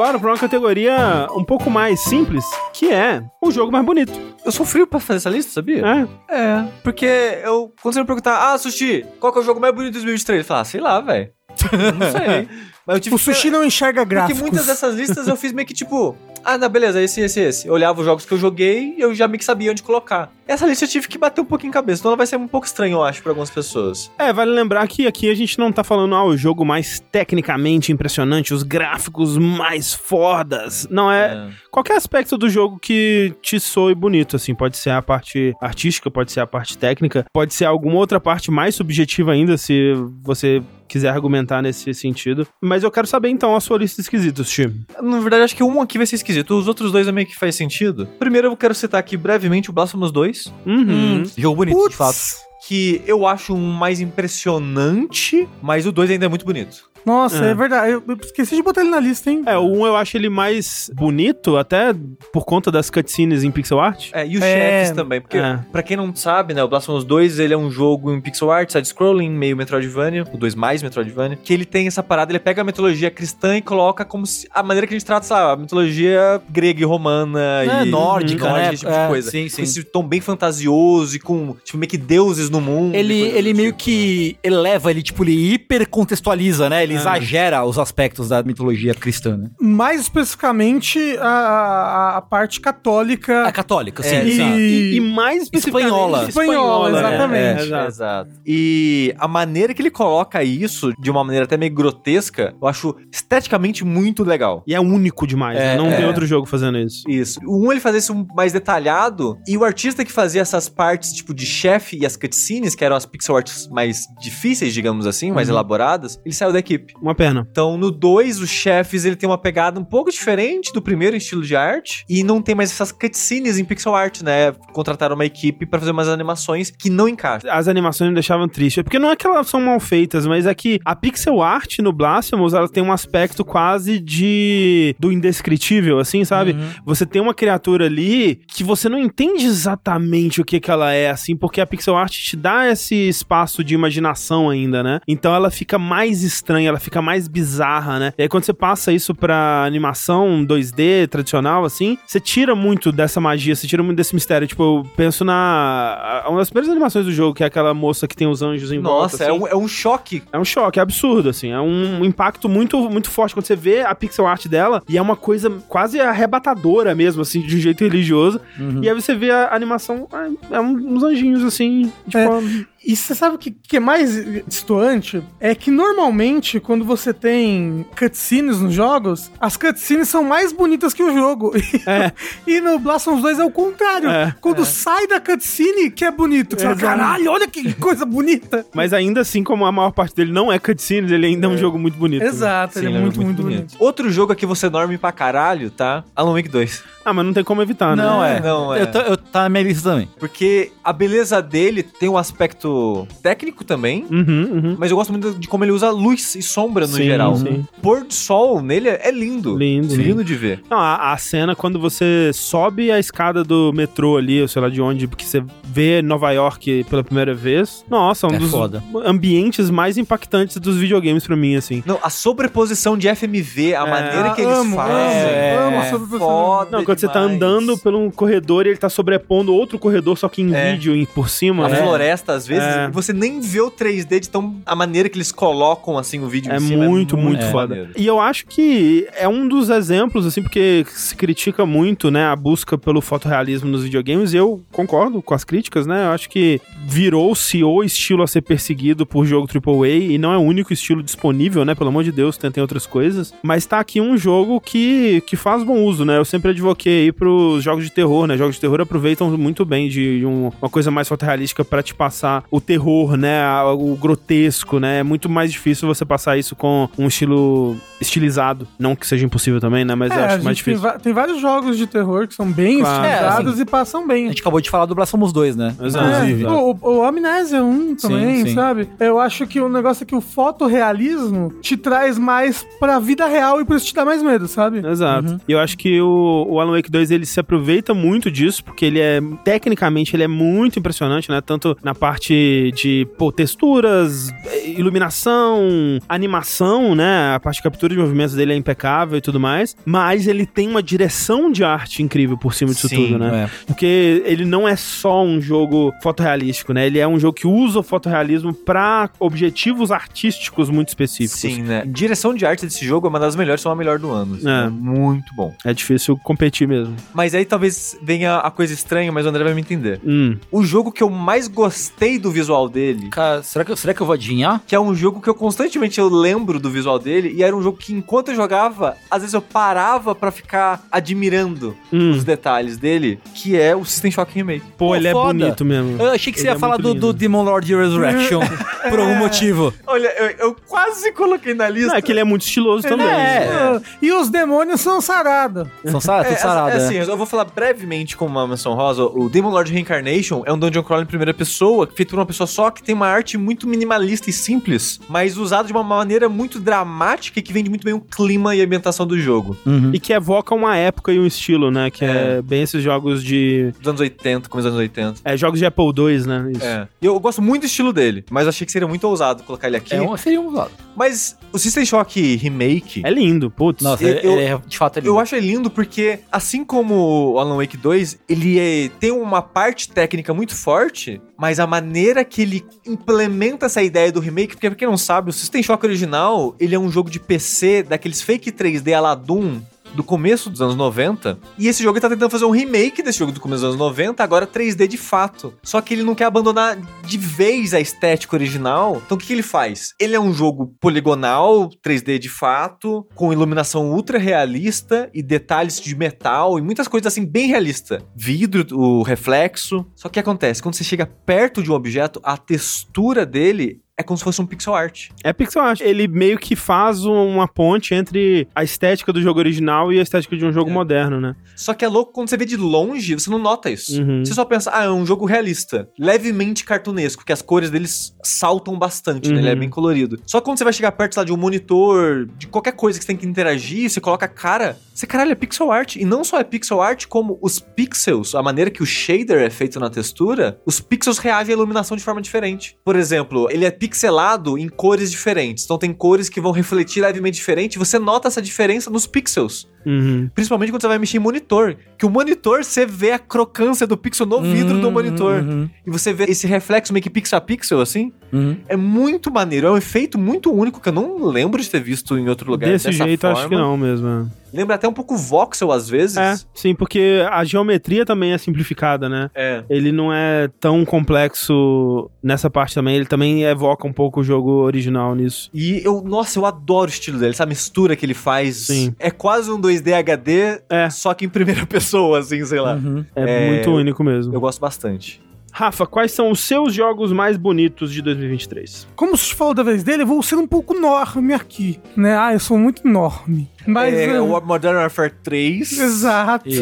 Agora para uma categoria um pouco mais simples, que é o jogo mais bonito.
Eu sou frio pra fazer essa lista, sabia?
É.
É. Porque eu, quando você me perguntar, ah, Sushi, qual que é o jogo mais bonito de 2023? Eu falo, ah, sei lá, velho. Não sei.
Mas o Sushi não enxerga gráficos.
Porque muitas dessas listas eu fiz meio que tipo, ah, não, beleza, esse, esse, esse. Eu olhava os jogos que eu joguei e eu já meio que sabia onde colocar. Essa lista eu tive que bater um pouquinho em cabeça, então ela vai ser um pouco estranha, eu acho, para algumas pessoas.
É, vale lembrar que aqui a gente não tá falando, ah, o jogo mais tecnicamente impressionante, os gráficos mais fodas. Não, é, é. qualquer aspecto do jogo que te soe bonito, assim. Pode ser a parte artística, pode ser a parte técnica, pode ser alguma outra parte mais subjetiva ainda, se você quiser argumentar nesse sentido. Mas eu quero saber então a sua lista de esquisitos, Tim.
Na verdade, acho que um aqui vai ser esquisito. Os outros dois é meio que faz sentido. Primeiro, eu quero citar aqui brevemente o Blasphemous 2.
Uhum.
Hum. Jogo bonito, Puts. de fato. Que eu acho um mais impressionante, mas o 2 ainda é muito bonito.
Nossa, é. é, verdade. Eu esqueci de botar ele na lista, hein?
É, o 1 eu acho ele mais bonito, até por conta das cutscenes em pixel art.
É, e os é. chefes também. Porque, é. pra quem não sabe, né, o Blasphemous 2, ele é um jogo em pixel art, side-scrolling, meio Metroidvania, o 2 mais Metroidvania, que ele tem essa parada, ele pega a mitologia cristã e coloca como se, a maneira que a gente trata, sabe, a mitologia grega e romana é,
e nórdica, né?
Esse tipo de é, coisa. Sim, sim. Com esse tom bem fantasioso e com, tipo, meio que deuses no mundo.
Ele, ele meio tipo. que eleva, ele, tipo, ele hiper contextualiza, né? Ele. Exagera os aspectos da mitologia cristã, né?
Mais especificamente a, a, a parte católica.
A católica, sim.
É,
e, e, mais
especificamente espanhola. Espanhola, espanhola exatamente.
É, é, exato. E a maneira que ele coloca isso, de uma maneira até meio grotesca, eu acho esteticamente muito legal.
E é único demais, né? Não tem é. outro jogo fazendo isso.
Isso. O um ele fazia isso mais detalhado, e o artista que fazia essas partes, tipo, de chefe e as cutscenes, que eram as pixel arts mais difíceis, digamos assim, mais uhum. elaboradas, ele saiu da equipe.
Uma pena.
Então, no 2, os chefes, ele tem uma pegada um pouco diferente do primeiro estilo de arte e não tem mais essas cutscenes em pixel art, né? Contrataram uma equipe para fazer umas animações que não encaixam.
As animações me deixavam triste. É porque não é que elas são mal feitas, mas é que a pixel art no Blasphemous, ela tem um aspecto quase de do indescritível, assim, sabe? Uhum. Você tem uma criatura ali que você não entende exatamente o que que ela é, assim, porque a pixel art te dá esse espaço de imaginação ainda, né? Então ela fica mais estranha, ela fica mais bizarra né? E aí quando você passa isso pra animação 2D tradicional, assim, você tira muito dessa magia, você tira muito desse mistério. Tipo, eu penso na. Uma das primeiras animações do jogo, que é aquela moça que tem os anjos em
Nossa,
volta. Nossa,
é, assim. um, é um choque.
É um choque, é absurdo, assim. É um impacto muito, muito forte quando você vê a pixel art dela e é uma coisa quase arrebatadora mesmo, assim, de um jeito religioso. Uhum. E aí você vê a animação, é, é uns anjinhos, assim, tipo. É.
E você sabe o que, que é mais distoante? É que normalmente, quando você tem cutscenes nos jogos, as cutscenes são mais bonitas que o jogo. É. e no Blasphemous 2 é o contrário. É. Quando é. sai da cutscene, que é bonito. Você fala, caralho, olha que coisa bonita.
Mas ainda assim, como a maior parte dele não é cutscenes, ele ainda é, um é. jogo muito bonito.
Exato, Sim, ele é muito, muito, muito bonito. bonito.
Outro jogo aqui você dorme pra caralho, tá? Alan Wake 2.
Ah, mas não tem como evitar,
né? Não é. Não é.
Eu, tô, eu tá na minha lista também.
Porque a beleza dele tem um aspecto técnico também,
uhum, uhum.
mas eu gosto muito de como ele usa luz e sombra no sim, geral. Sim. Pôr do sol nele é lindo.
Lindo.
Sim. Lindo de ver.
Não, a, a, cena quando você sobe a escada do metrô ali, ou sei lá de onde, porque você vê Nova York pela primeira vez. Nossa, um é dos foda. ambientes mais impactantes dos videogames pra mim, assim.
Não, a sobreposição de FMV, a é, maneira que eles amo, fazem.
É, amo, é, amo a foda. Não, quando você tá andando por um corredor e ele tá sobrepondo outro corredor, só que em é. vídeo por cima.
A né? floresta, às vezes, é. você nem vê o 3D de tão. a maneira que eles colocam assim o vídeo
é cima, muito, é muito, muito foda. Maneiro. E eu acho que é um dos exemplos, assim, porque se critica muito, né, a busca pelo fotorrealismo nos videogames, e eu concordo com as críticas, né? Eu acho que virou-se o estilo a ser perseguido por jogo AAA, e não é o único estilo disponível, né? Pelo amor de Deus, tentem outras coisas. Mas tá aqui um jogo que, que faz bom uso, né? Eu sempre advoquei aí pros jogos de terror, né? Jogos de terror aproveitam muito bem de, de um, uma coisa mais fotorrealística para te passar o terror, né? O grotesco, né? É muito mais difícil você passar isso com um estilo estilizado. Não que seja impossível também, né? Mas é, eu acho mais difícil.
Tem, tem, vários jogos de terror que são bem claro. estilizados é, assim, e passam bem.
A gente acabou de falar do Blasphemous 2, né?
Inclusive. É, o, o Amnésia 1 também, sim, sim. sabe? Eu acho que o negócio é que o fotorrealismo te traz mais pra vida real e por isso te dá mais medo, sabe?
Exato. Uhum. E eu acho que o, o Alan Wake 2 ele se aproveita muito disso, porque ele é, tecnicamente, ele é muito impressionante, né? Tanto na parte de, pô, texturas, iluminação, animação, né? A parte de captura de movimentos dele é impecável e tudo mais, mas ele tem uma direção de arte incrível por cima disso Sim, tudo, né? É. Porque ele não é só um jogo fotorrealístico, né? Ele é um jogo que usa o fotorrealismo para objetivos artísticos muito específicos.
Sim, né? Direção de arte desse jogo é uma das melhores, são a melhor do ano. Assim, é. é. Muito bom.
É difícil competir mesmo.
Mas aí talvez venha a coisa estranha, mas o André vai me entender. Hum. O jogo que eu mais gostei do visual dele.
Cara, será que, será que eu vou adivinhar?
Que é um jogo que eu constantemente eu lembro do visual dele, e era um jogo que enquanto eu jogava, às vezes eu parava para ficar admirando hum. os detalhes dele, que é o System Shock Remake.
Pô, Pô ele é foda. é bonito mesmo.
Eu achei que ele você ia é falar do, do, Demon Lord Resurrection por algum motivo.
Olha, eu, eu, quase coloquei na lista. Não,
é que ele é muito estiloso ele também. É.
é. E os demônios são sarados.
São sarados, é, sarado,
é, assim, eu vou falar brevemente como uma menção rosa. O Demon Lord Reincarnation é um dungeon crawl em primeira pessoa, feito por uma pessoa só, que tem uma arte muito minimalista e simples, mas usado de uma maneira muito dramática e que vende muito bem o clima e a ambientação do jogo.
Uhum. E que evoca uma época e um estilo, né? Que é, é bem esses jogos de...
Dos anos 80, como os anos 80.
É, jogos de Apple II, né?
Isso. É. E eu gosto muito do estilo dele, mas achei que seria muito ousado colocar ele aqui.
É, um, seria ousado.
Mas o System Shock Remake...
É lindo, putz.
Nossa, eu, ele é, de fato é lindo. Eu acho ele lindo porque, assim como o Alan Wake 2, ele é, tem uma parte técnica muito forte, mas a maneira que ele implementa essa ideia do remake, porque pra quem não sabe, o System Shock original, ele é um jogo de PC daqueles fake 3D Aladum do começo dos anos 90. E esse jogo ele tá tentando fazer um remake desse jogo do começo dos anos 90, agora 3D de fato. Só que ele não quer abandonar de vez a estética original. Então o que, que ele faz? Ele é um jogo poligonal, 3D de fato, com iluminação ultra realista e detalhes de metal e muitas coisas assim bem realista. Vidro, o reflexo. Só que acontece? Quando você chega perto de um objeto, a textura dele é como se fosse um pixel art.
É pixel art. Ele meio que faz uma ponte entre a estética do jogo original e a estética de um jogo é. moderno, né?
Só que é louco quando você vê de longe, você não nota isso. Uhum. Você só pensa, ah, é um jogo realista, levemente cartunesco, que as cores deles saltam bastante, uhum. né? Ele é uhum. bem colorido. Só que quando você vai chegar perto lá, de um monitor, de qualquer coisa que você tem que interagir, você coloca a cara, você, caralho, é pixel art. E não só é pixel art, como os pixels, a maneira que o shader é feito na textura, os pixels reagem à iluminação de forma diferente. Por exemplo, ele é pixelado em cores diferentes. Então tem cores que vão refletir levemente diferente. Você nota essa diferença nos pixels. Uhum. Principalmente quando você vai mexer em monitor. Que o monitor, você vê a crocância do pixel no vidro uhum, do monitor. Uhum. E você vê esse reflexo meio que pixel a pixel, assim. Uhum. É muito maneiro. É um efeito muito único que eu não lembro de ter visto em outro lugar.
Desse jeito, forma. acho que não mesmo. É.
Lembra até um pouco voxel às vezes.
É, sim, porque a geometria também é simplificada, né? É. Ele não é tão complexo nessa parte também. Ele também evoca um pouco o jogo original nisso.
E eu, nossa, eu adoro o estilo dele. Essa mistura que ele faz. Sim. É quase um 2D HD, é. só que em primeira pessoa, assim, sei lá. Uhum.
É, é muito único mesmo.
Eu gosto bastante.
Rafa, quais são os seus jogos mais bonitos de 2023?
Como se falou da vez dele, eu vou ser um pouco enorme aqui, né? Ah, eu sou muito enorme.
Mas, é, o Modern Warfare 3.
Exato.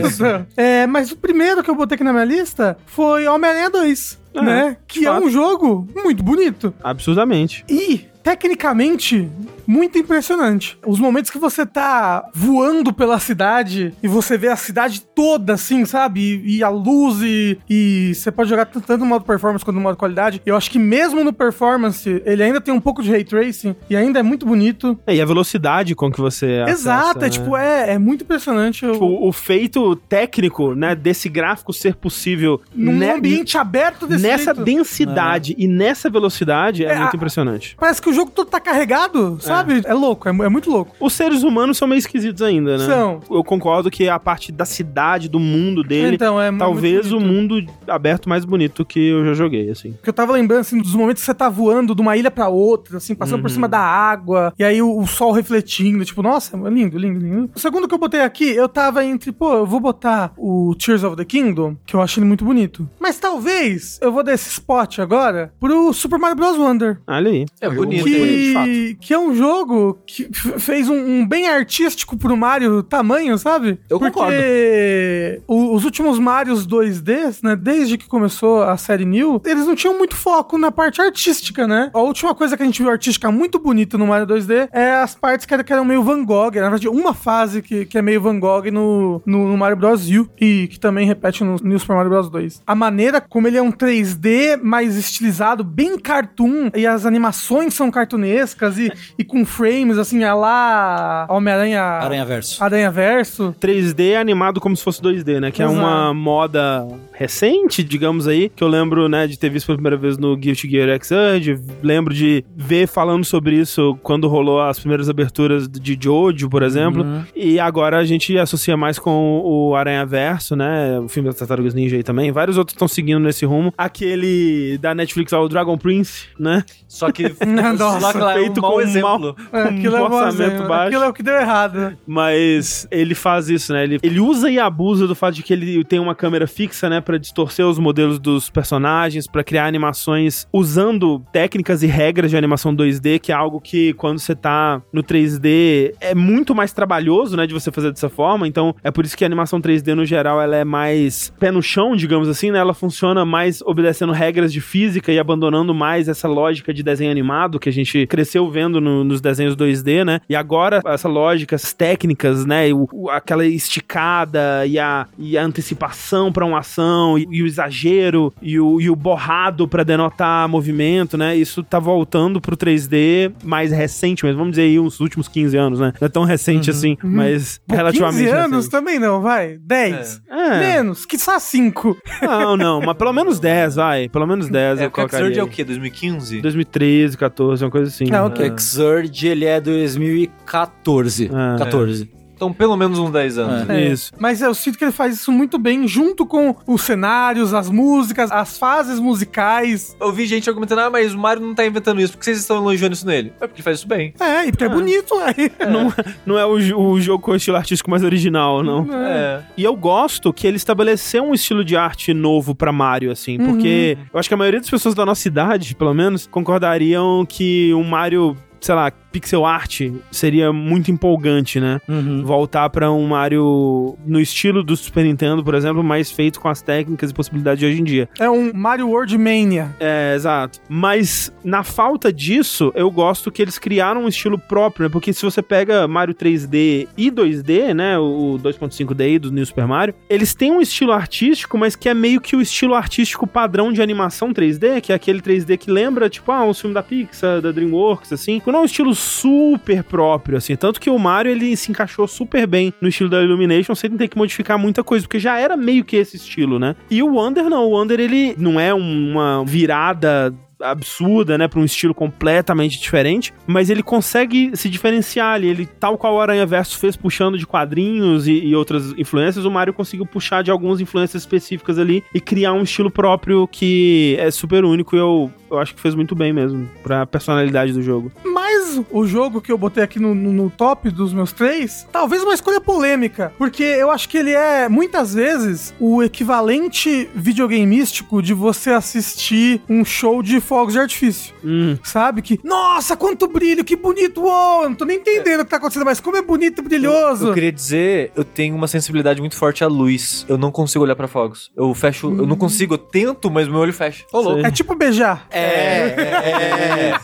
É, mas o primeiro que eu botei aqui na minha lista foi Homem-Aranha 2. É, né? Que é um jogo muito bonito.
Absurdamente.
E tecnicamente muito impressionante. Os momentos que você tá voando pela cidade e você vê a cidade toda assim, sabe? E, e a luz e, e, você pode jogar tanto no modo performance quanto no modo qualidade. Eu acho que mesmo no performance, ele ainda tem um pouco de ray tracing e ainda é muito bonito.
É, e a velocidade com que você
Exato,
acessa,
é tipo, é, é muito impressionante.
Tipo, o, o feito técnico, né, desse gráfico ser possível
num ne ambiente aberto
desse Nessa jeito. densidade é. e nessa velocidade é, é muito a, impressionante.
Parece que o jogo todo tá carregado, sabe? É, é louco, é, é, muito louco.
Os seres humanos são meio esquisitos ainda, né?
São.
Eu concordo que a parte da cidade, do mundo dele, então, é talvez o mundo aberto mais bonito que eu já joguei, assim.
Porque eu tava lembrando, assim, dos momentos que você tá voando de uma ilha pra outra, assim, passando uhum. por cima da água, e aí o, o, sol refletindo, tipo, nossa, é lindo, lindo, lindo. O segundo que eu botei aqui, eu tava entre, pô, eu vou botar o Tears of the Kingdom, que eu acho ele muito bonito. Mas talvez eu vou dar esse spot agora pro Super Mario Bros. Wonder.
Olha aí.
É bonito, que, é. Que é um jogo que fez um, um, bem artístico pro Mario tamanho, sabe?
Eu Porque concordo.
Os últimos Marios 2D, né, desde que começou a série New, eles não tinham muito foco na parte artística, né? A última coisa que a gente viu artística muito bonita no Mario 2D é as partes que eram meio Van Gogh. Na verdade, uma fase que, que é meio Van Gogh no, no, no Mario Bros. U e que também repete no New Super Mario Bros. 2. A maneira como ele é um 3D mais estilizado, bem cartoon, e as animações são cartunescas e, e com frames, assim, a lá Homem-Aranha...
Aranha Verso.
Aranha Verso.
3D animado como se fosse 2D, né? Que Exato. é uma moda recente, digamos aí, que eu lembro, né, de ter visto pela primeira vez no Guilty Gear Xrd, lembro de ver falando sobre isso quando rolou as primeiras aberturas de Jojo, por exemplo, uhum. e agora a gente associa mais com o Aranha Verso, né, o filme das Tartarugas Ninja aí também, vários outros estão seguindo nesse rumo, aquele da Netflix, o Dragon Prince, né?
Só que Nossa,
feito um com exemplo.
Mal, é, aquilo um é orçamento baixo. Aquilo é o que deu errado.
Mas ele faz isso, né? Ele, ele usa e abusa do fato de que ele tem uma câmera fixa, né, para distorcer os modelos dos personagens, para criar animações usando técnicas e regras de animação 2D, que é algo que quando você tá no 3D é muito mais trabalhoso, né, de você fazer dessa forma. Então, é por isso que a animação 3D no geral ela é mais pé no chão, digamos assim, né? Ela funciona mais obedecendo regras de física e abandonando mais essa lógica de desenho animado que a gente cresceu vendo no, nos desenhos 2D, né? E agora essa lógica, essas técnicas, né, o, o, aquela esticada e a, e a antecipação para uma ação e, e, o exagero e o, e o borrado para denotar movimento, né? Isso tá voltando pro 3D mais recente, mas vamos dizer aí uns últimos 15 anos, né? Não é tão recente uhum. assim, uhum. mas Pô, relativamente
15 anos recente. também não, vai. 10. É. É. Menos, que só 5.
Não, não, mas pelo menos 10, vai. Pelo menos 10
é, eu colocaria. Xrd é o quê? 2015?
2013, 14, uma coisa assim.
É, ok. É. Xrd, ele é 2014. É. 14.
Então, pelo menos uns 10 anos.
É. Isso. Mas eu sinto que ele faz isso muito bem, junto com os cenários, as músicas, as fases musicais.
Eu vi gente argumentando, ah, mas o Mario não tá inventando isso, por que vocês estão elogiando isso nele? É porque ele faz isso bem.
É, e porque é, é bonito, é.
Não, não é o, o, jogo com estilo artístico mais original, não. É. E eu gosto que ele estabeleceu um estilo de arte novo pra Mario, assim, porque uhum. eu acho que a maioria das pessoas da nossa idade, pelo menos, concordariam que o Mario sei lá, pixel art seria muito empolgante, né? Uhum. Voltar para um Mario no estilo do Super Nintendo, por exemplo, mais feito com as técnicas e possibilidades de hoje em dia.
É um Mario World Mania.
É, exato. Mas na falta disso, eu gosto que eles criaram um estilo próprio, né? Porque se você pega Mario 3D e 2D, né, o 2.5D do New Super Mario, eles têm um estilo artístico, mas que é meio que o estilo artístico padrão de animação 3D, que é aquele 3D que lembra, tipo, ah, um filme da Pixar, da DreamWorks, assim. Não é um estilo super próprio, assim. Tanto que o Mario, ele se encaixou super bem no estilo da Illumination, sem ter que modificar muita coisa, porque já era meio que esse estilo, né? E o Wonder não. O Wonder, ele não é uma virada absurda, né, para um estilo completamente diferente, mas ele consegue se diferenciar ali. Ele, tal qual o Aranha Verso fez puxando de quadrinhos e, e, outras influências, o Mario conseguiu puxar de algumas influências específicas ali e criar um estilo próprio que é super único e eu eu acho que fez muito bem mesmo pra personalidade do jogo.
Mas o jogo que eu botei aqui no, no, no, top dos meus três, talvez uma escolha polêmica, porque eu acho que ele é, muitas vezes, o equivalente videogameístico de você assistir um show de fogos de artifício. Hum. Sabe? Que, nossa, quanto brilho, que bonito, uou, eu não tô nem entendendo é. o que tá acontecendo, mas como é bonito e brilhoso.
Eu, eu, queria dizer, eu tenho uma sensibilidade muito forte à luz. Eu não consigo olhar para fogos. Eu fecho, hum. eu não hum. consigo, eu tento, mas meu olho fecha.
É tipo beijar.
É, é, é. é.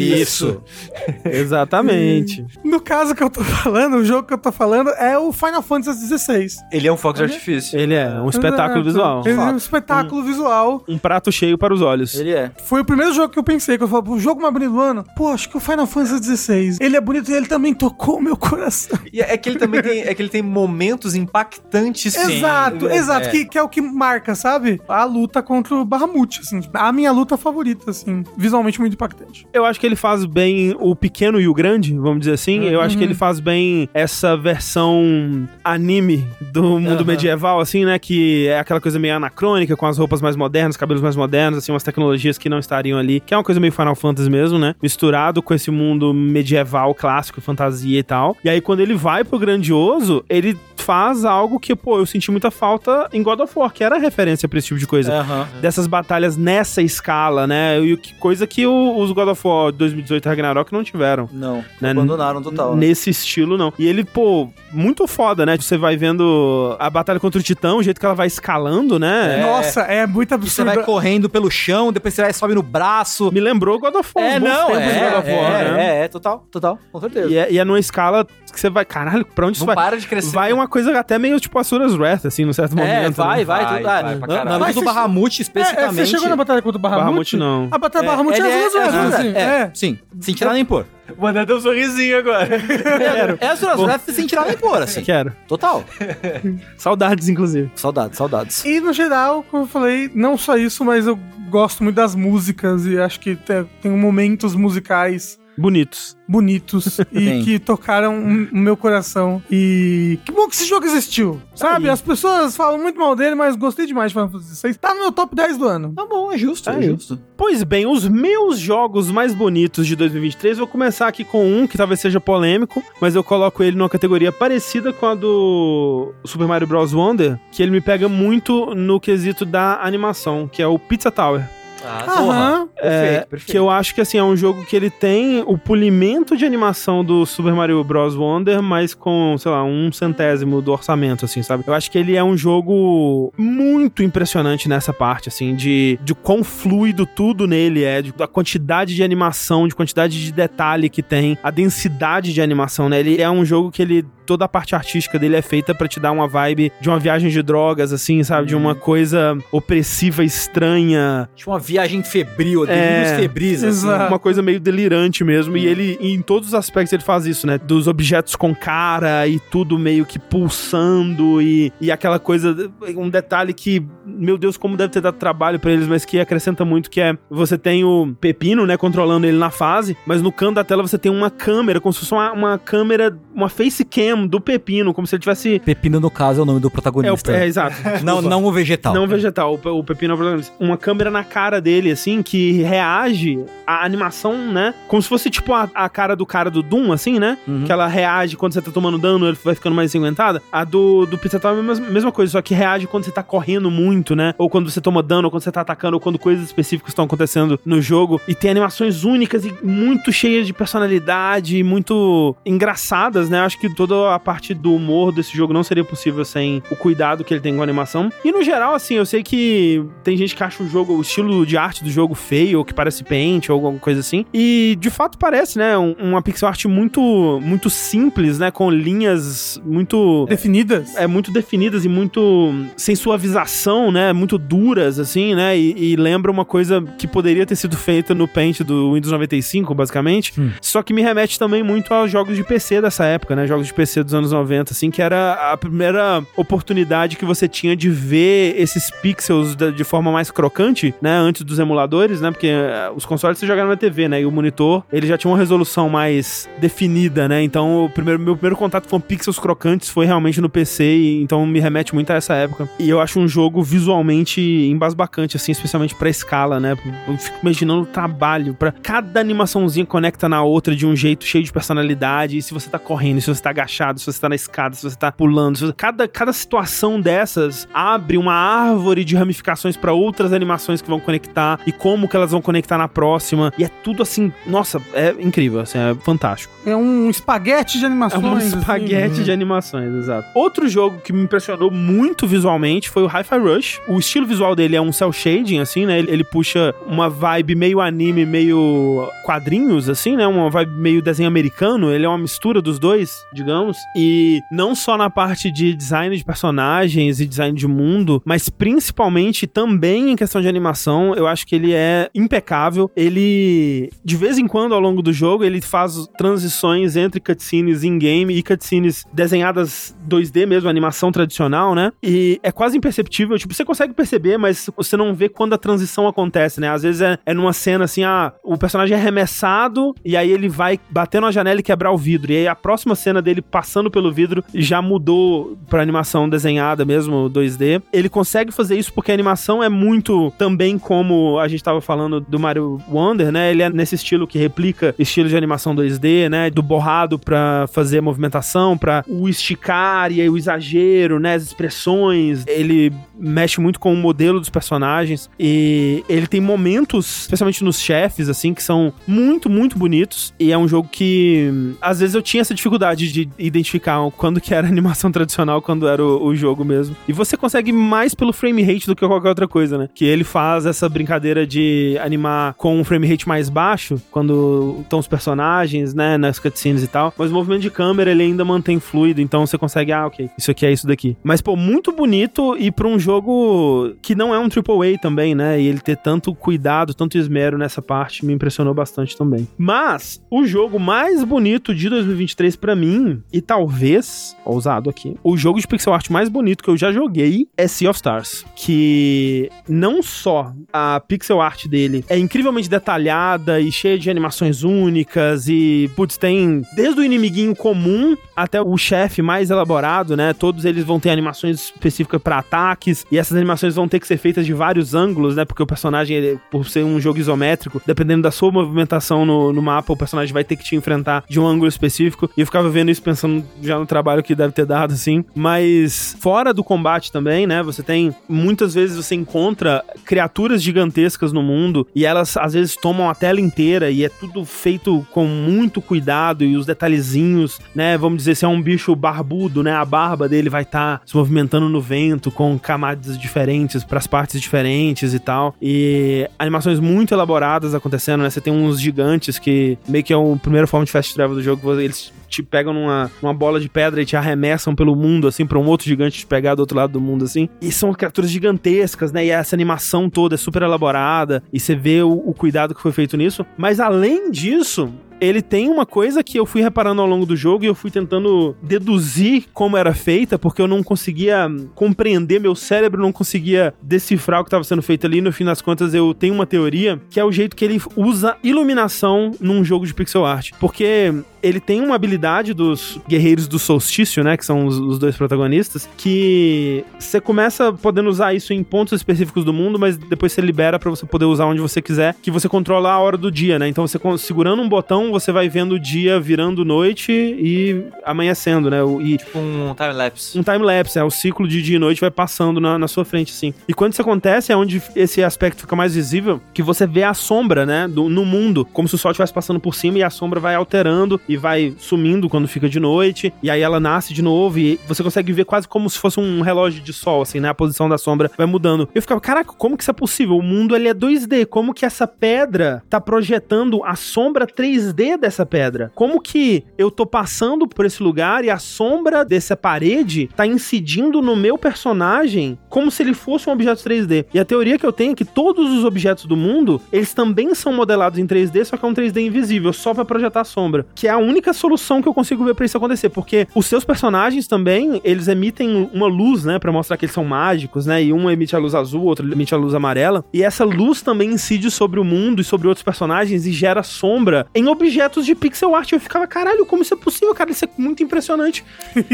Isso.
Exatamente.
No caso que eu tô falando, o jogo que eu tô falando é o Final Fantasy XVI.
Ele é um fogo de artifício.
Ele é um espetáculo visual.
Ele é um espetáculo um, visual.
Um prato cheio para os olhos.
Ele é.
Foi o primeiro jogo que eu pensei, que eu falei, o jogo mais bonito do ano. Pô, acho que o Final Fantasy XVI. Ele é bonito e ele também tocou o meu coração.
E é que ele também tem, é que ele tem momentos impactantes.
Exato, sim. exato. É. Que, que é o que marca, sabe? A luta contra o Bahamut, assim. A minha luta favorita, assim. Visualmente muito impactante.
Eu acho que ele faz bem o pequeno e o grande, vamos dizer assim. Uhum. Eu acho que ele faz bem essa versão anime do mundo uhum. medieval, assim, né? Que é aquela coisa meio anacrônica, com as roupas mais modernas, cabelos mais modernos, assim, umas tecnologias que não estariam ali. Que é uma coisa meio Final Fantasy mesmo, né? Misturado com esse mundo medieval, clássico, fantasia e tal. E aí, quando ele vai pro grandioso, ele faz algo que, pô, eu senti muita falta em God of War, que era referência pra esse tipo de coisa. Uhum. Dessas batalhas nessa escala, né? E que coisa que o, os God of War 2018 Ragnarok não tiveram.
Não, né? abandonaram total.
Né? Nesse estilo, não. E ele, pô, muito foda, né? Você vai vendo a batalha contra o Titã, o jeito que ela vai escalando, né?
É. Nossa, é muito absurdo.
Você vai correndo pelo chão, depois você vai sobe no braço.
Me lembrou God of War.
É, não, é, God of War, é, né? é, é, total, total, com certeza.
E é, e é numa escala que você vai, caralho, pra onde
não
isso vai?
para de crescer.
Vai uma coisa até meio tipo Asuras Wrath, assim, no certo
é,
momento.
É, vai,
né?
vai, vai, tudo, vai, vai na, na luta do Bahamut, especificamente. É,
você chegou na batalha contra o Bahamut?
Bahamut, não.
A batalha do Bahamut é, é Asuras Wrath, assim. É,
sim, sem tirar nem pôr.
Vou dar um sorrisinho agora.
Quero. É Asuras Wrath sem tirar nem pôr, assim.
Quero.
Total.
saudades, inclusive.
Saudades, saudades.
E no geral, como eu falei, não só isso, mas eu gosto muito das músicas e acho que tem, tem momentos musicais
bonitos.
Bonitos e que tocaram o meu coração. E que bom que esse jogo existiu. Sabe? Aí. As pessoas falam muito mal dele, mas gostei demais de Final Fantasy VI. Tá no meu top 10 do ano.
Tá bom, é justo. É, é justo.
Pois bem, os meus jogos mais bonitos de 2023, vou começar aqui com um que talvez seja polêmico, mas eu coloco ele numa categoria parecida com a do Super Mario Bros. Wonder, que ele me pega muito no quesito da animação, que é o Pizza Tower.
Ah, porra.
É, perfeito, perfeito. Que eu acho que assim, é um jogo que ele tem o polimento de animação do Super Mario Bros. Wonder, mas com, sei lá, um centésimo do orçamento, assim, sabe? Eu acho que ele é um jogo muito impressionante nessa parte, assim, de, de quão fluido tudo nele é, de, da quantidade de animação, de quantidade de detalhe que tem, a densidade de animação, né? Ele é um jogo que ele toda a parte artística dele é feita para te dar uma vibe de uma viagem de drogas, assim, sabe? De uma uhum. coisa opressiva, estranha.
De uma viagem febril, delírios é, febris, assim.
Uma coisa meio delirante mesmo. Uhum. E ele, em todos os aspectos, ele faz isso, né? Dos objetos com cara e tudo meio que pulsando e, e aquela coisa. Um detalhe que, meu Deus, como deve ter dado trabalho para eles, mas que acrescenta muito, que é você tem o pepino, né? Controlando ele na fase, mas no canto da tela você tem uma câmera, como se fosse uma, uma câmera, uma face cam do pepino, como se ele tivesse.
Pepino, no caso, é o nome do protagonista.
É, o, é exato.
não, não o vegetal.
Não o vegetal, o, o pepino é o protagonista. Uma câmera na cara dele, assim, que reage à animação, né? Como se fosse tipo a, a cara do cara do Doom, assim, né? Uhum. Que ela reage quando você tá tomando dano, ele vai ficando mais ensanguentada. A do, do Pizza Tower é a mesma, mesma coisa, só que reage quando você tá correndo muito, né? Ou quando você toma dano, ou quando você tá atacando, ou quando coisas específicas estão acontecendo no jogo. E tem animações únicas e muito cheias de personalidade, muito engraçadas, né? Acho que toda a parte do humor desse jogo não seria possível sem o cuidado que ele tem com a animação. E no geral, assim, eu sei que tem gente que acha o jogo, o estilo de arte do jogo feio, ou que parece paint, ou alguma coisa assim. E de fato parece, né? Um, uma pixel art muito, muito simples, né? Com linhas muito.
Definidas.
É, muito definidas e muito. sem suavização, né? Muito duras, assim, né? E, e lembra uma coisa que poderia ter sido feita no Paint do Windows 95, basicamente. Hum. Só que me remete também muito aos jogos de PC dessa época, né? Jogos de PC dos anos 90, assim, que era a primeira oportunidade que você tinha de ver esses pixels de forma mais crocante, né, antes dos emuladores, né, porque eh, os consoles você jogava na TV, né, e o monitor, ele já tinha uma resolução mais definida, né, então o primeiro, meu primeiro contato com pixels crocantes foi realmente no PC, e, então me remete muito a essa época. E eu acho um jogo visualmente embasbacante, assim, especialmente pra escala, né, eu fico imaginando o trabalho, para cada animaçãozinha conecta na outra de um jeito cheio de personalidade, e se você tá correndo, se você tá agachado, se você tá na escada, se você tá pulando. Você... Cada, cada situação dessas abre uma árvore de ramificações para outras animações que vão conectar e como que elas vão conectar na próxima. E é tudo assim, nossa, é incrível, assim, é fantástico.
É um espaguete de animações. É um
assim. espaguete assim. de animações, exato. Outro jogo que me impressionou muito visualmente foi o Hi-Fi Rush. O estilo visual dele é um cel shading, assim, né? Ele, ele puxa uma vibe meio anime, meio quadrinhos, assim, né? Uma vibe meio desenho americano. Ele é uma mistura dos dois, digamos e não só na parte de design de personagens e design de mundo, mas principalmente também em questão de animação, eu acho que ele é impecável. Ele, de vez em quando, ao longo do jogo, ele faz transições entre cutscenes in-game e cutscenes desenhadas 2D mesmo, animação tradicional, né? E é quase imperceptível, tipo, você consegue perceber, mas você não vê quando a transição acontece, né? Às vezes é, é numa cena assim, ah, o personagem é arremessado e aí ele vai bater na janela e quebrar o vidro. E aí a próxima cena dele passando pelo vidro já mudou pra animação desenhada mesmo, 2D. Ele consegue fazer isso porque a animação é muito também como a gente tava falando do Mario Wonder, né? Ele é nesse estilo que replica estilo de animação 2D, né? Do borrado pra fazer movimentação, pra o esticar e o exagero, né? As expressões. Ele mexe muito com o modelo dos personagens e ele tem momentos, especialmente nos chefes, assim, que são muito, muito bonitos. E é um jogo que, às vezes, eu tinha essa dificuldade de identificar quando que era animação tradicional, quando era o, o jogo mesmo. E você consegue mais pelo frame rate do que qualquer outra coisa, né? Que ele faz essa brincadeira de animar com um frame rate mais baixo, quando estão os personagens, né, nas cutscenes e tal. Mas o movimento de câmera ele ainda mantém fluido, então você consegue, ah, ok, isso aqui é isso daqui. Mas, pô, muito bonito e pra um jogo que não é um AAA também, né? E ele ter tanto cuidado, tanto esmero nessa parte me impressionou bastante também. Mas o jogo mais bonito de 2023 para mim, e talvez, ousado aqui, o jogo de pixel art mais bonito que eu já joguei é Sea of Stars, que não só a pixel art dele é incrivelmente detalhada e cheia de animações únicas e putz, tem desde o inimiguinho comum até o chefe mais elaborado, né? Todos eles vão ter animações específicas para ataques e essas animações vão ter que ser feitas de vários ângulos, né? Porque o personagem, ele, por ser um jogo isométrico, dependendo da sua movimentação no, no mapa, o personagem vai ter que te enfrentar de um ângulo específico. E eu ficava vendo isso pensando já no trabalho que deve ter dado, assim. Mas fora do combate também, né? Você tem. Muitas vezes você encontra criaturas gigantescas no mundo e elas às vezes tomam a tela inteira e é tudo feito com muito cuidado e os detalhezinhos, né? Vamos dizer, se é um bicho barbudo, né? A barba dele vai estar tá se movimentando no vento com camadas diferentes para as partes diferentes e tal. E animações muito elaboradas acontecendo, né? Você tem uns gigantes que meio que é o primeiro forma de fast travel do jogo, eles te pegam numa, numa bola de pedra e te arremessam pelo mundo, assim, pra um outro gigante te pegar do outro lado do mundo, assim. E são criaturas gigantescas, né? E essa animação toda é super elaborada. E você vê o, o cuidado que foi feito nisso. Mas além disso, ele tem uma coisa que eu fui reparando ao longo do jogo e eu fui tentando deduzir como era feita, porque eu não conseguia compreender, meu cérebro não conseguia decifrar o que estava sendo feito ali. No fim das contas, eu tenho uma teoria que é o jeito que ele usa iluminação num jogo de pixel art. Porque ele tem uma habilidade dos guerreiros do solstício, né? Que são os, os dois protagonistas, que você começa podendo usar isso em pontos específicos do mundo, mas depois você libera para você poder usar onde você quiser, que você controla a hora do dia, né? Então você segurando um botão, você vai vendo o dia virando noite e amanhecendo, né? E,
tipo um time-lapse.
Um time-lapse, é. O ciclo de dia e noite vai passando na, na sua frente, assim. E quando isso acontece, é onde esse aspecto fica mais visível, que você vê a sombra, né? Do, no mundo, como se o sol estivesse passando por cima e a sombra vai alterando e vai sumindo quando fica de noite, e aí ela nasce de novo, e você consegue ver quase como se fosse um relógio de sol, assim, né? A posição da sombra vai mudando. Eu ficava, caraca, como que isso é possível? O mundo ele é 2D, como que essa pedra tá projetando a sombra 3D dessa pedra? Como que eu tô passando por esse lugar e a sombra dessa parede tá incidindo no meu personagem como se ele fosse um objeto 3D? E a teoria que eu tenho é que todos os objetos do mundo, eles também são modelados em 3D, só que é um 3D invisível, só para projetar a sombra, que é a única solução que eu consigo ver para isso acontecer, porque os seus personagens também, eles emitem uma luz, né, para mostrar que eles são mágicos, né, e um emite a luz azul, outro emite a luz amarela, e essa luz também incide sobre o mundo e sobre outros personagens e gera sombra em objetos de pixel art. Eu ficava, caralho, como isso é possível, cara? Isso é muito impressionante.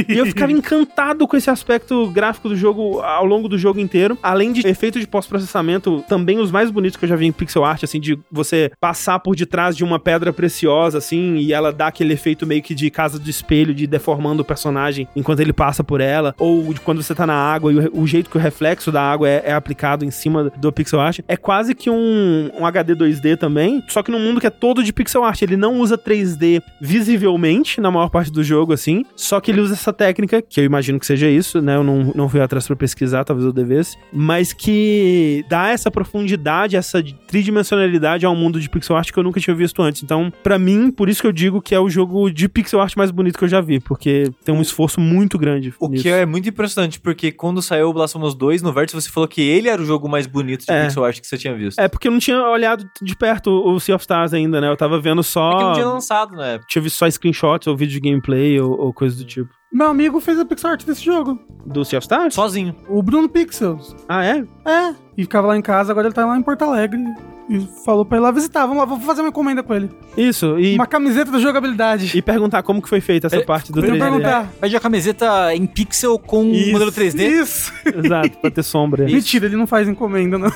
e eu ficava encantado com esse aspecto gráfico do jogo ao longo do jogo inteiro, além de efeito de pós-processamento, também os mais bonitos que eu já vi em pixel art, assim, de você passar por detrás de uma pedra preciosa, assim, e ela dá aquele efeito meio que de casa do espelho, de deformando o personagem enquanto ele passa por ela, ou de quando você tá na água e o, o jeito que o reflexo da água é, é, aplicado em cima do pixel art, é quase que um, um HD 2D também, só que num mundo que é todo de pixel art. Ele não usa 3D visivelmente na maior parte do jogo, assim, só que ele usa essa técnica, que eu imagino que seja isso, né? Eu não, não fui atrás pra pesquisar, talvez eu devesse, mas que dá essa profundidade, essa tridimensionalidade ao mundo de pixel art que eu nunca tinha visto antes. Então, para mim, por isso que eu digo que é o jogo de pixel art mais bonito que eu já vi, porque tem um esforço muito grande.
O nisso. que é muito impressionante, porque quando saiu o Blasphemous 2 no Vértice, você falou que ele era o jogo mais bonito de é. pixel art que você tinha visto.
É, porque eu não tinha olhado de perto o Sea of Stars ainda, né? Eu tava vendo só. É que
não tinha lançado, né?
Tinha visto só screenshots ou vídeo de gameplay ou, ou coisa do tipo.
Meu amigo fez a pixel art desse jogo.
Do Sea of Stars?
Sozinho.
O Bruno Pixels.
Ah, é?
É. E ficava lá em casa, agora ele tá lá em Porto Alegre. E falou pra ir lá visitar. Vamos lá, vou fazer uma encomenda com ele.
Isso, e.
Uma camiseta da jogabilidade.
E perguntar como que foi feita essa é, parte do 3D.
perguntar.
É. Pede a camiseta em pixel com Isso. modelo 3D.
Isso.
Exato, pra ter sombra.
Isso. Mentira, ele não faz encomenda, não.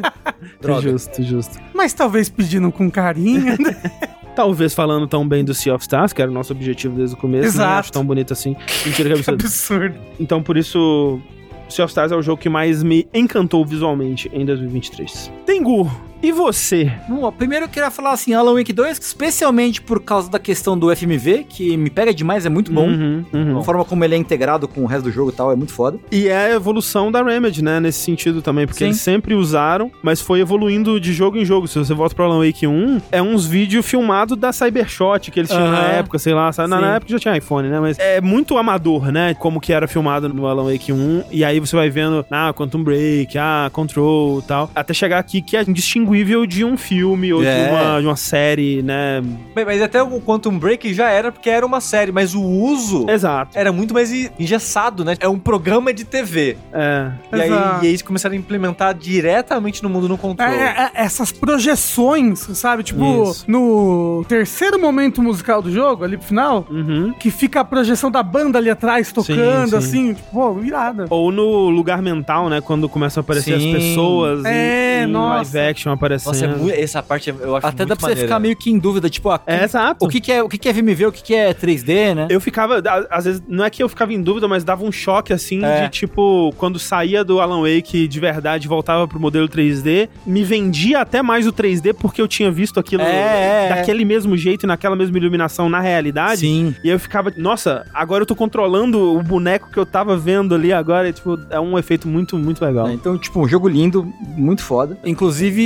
Droga. Justo, justo.
Mas talvez pedindo com carinho, né?
Talvez falando tão bem do Sea of Stars, que era o nosso objetivo desde o começo. Exato. Não acho tão bonito assim. Mentira que absurdo.
absurdo.
Então, por isso, Sea of Stars é o jogo que mais me encantou visualmente em 2023. Tengu, e você?
Bom, primeiro eu queria falar assim, Alan Wake 2, especialmente por causa da questão do FMV, que me pega demais, é muito bom. Uhum, uhum. A forma como ele é integrado com o resto do jogo e tal, é muito foda.
E é a evolução da Remedy, né, nesse sentido também, porque Sim. eles sempre usaram, mas foi evoluindo de jogo em jogo. Se você volta pro Alan Wake 1, é uns vídeos filmados da Cybershot que eles tinham uhum. na época, sei lá, na, na, época já tinha iPhone, né, mas é muito amador, né, como que era filmado no Alan Wake 1, e aí você vai vendo, ah, Quantum Break, ah, Control e tal, até chegar aqui que é indistinguível indistinguível de um filme ou é. de, uma, de uma série, né?
Bem, mas até o Quantum Break já era porque era uma série, mas o uso
Exato.
era muito mais engessado, né? É um programa de TV.
É.
E aí, e eles começaram a implementar diretamente no mundo no controle. É,
é, essas projeções, sabe? Tipo, Isso. no terceiro momento musical do jogo, ali pro final, uhum. que fica a projeção da banda ali atrás tocando, sim, sim. assim, tipo, pô, virada.
Ou no lugar mental, né? Quando começam a aparecer sim. as pessoas
é, em, em live
action aparecendo. Nossa, é
muito, essa parte eu acho
Até dá pra você ficar meio que em dúvida, tipo, ah,
é, exato.
o que, que é o que, que é VMV, o que, que é 3D, né?
Eu ficava, às vezes, não é que eu ficava em dúvida, mas dava um choque, assim, é. de tipo, quando saía do Alan Wake de verdade voltava pro modelo 3D, me vendia até mais o 3D porque eu tinha visto aquilo é, é, é, daquele mesmo jeito e naquela mesma iluminação na realidade.
Sim.
E eu ficava, nossa, agora eu tô controlando o boneco que eu tava vendo ali agora, e, tipo, é um efeito muito, muito legal. É,
então, tipo, um jogo lindo, muito foda. Inclusive,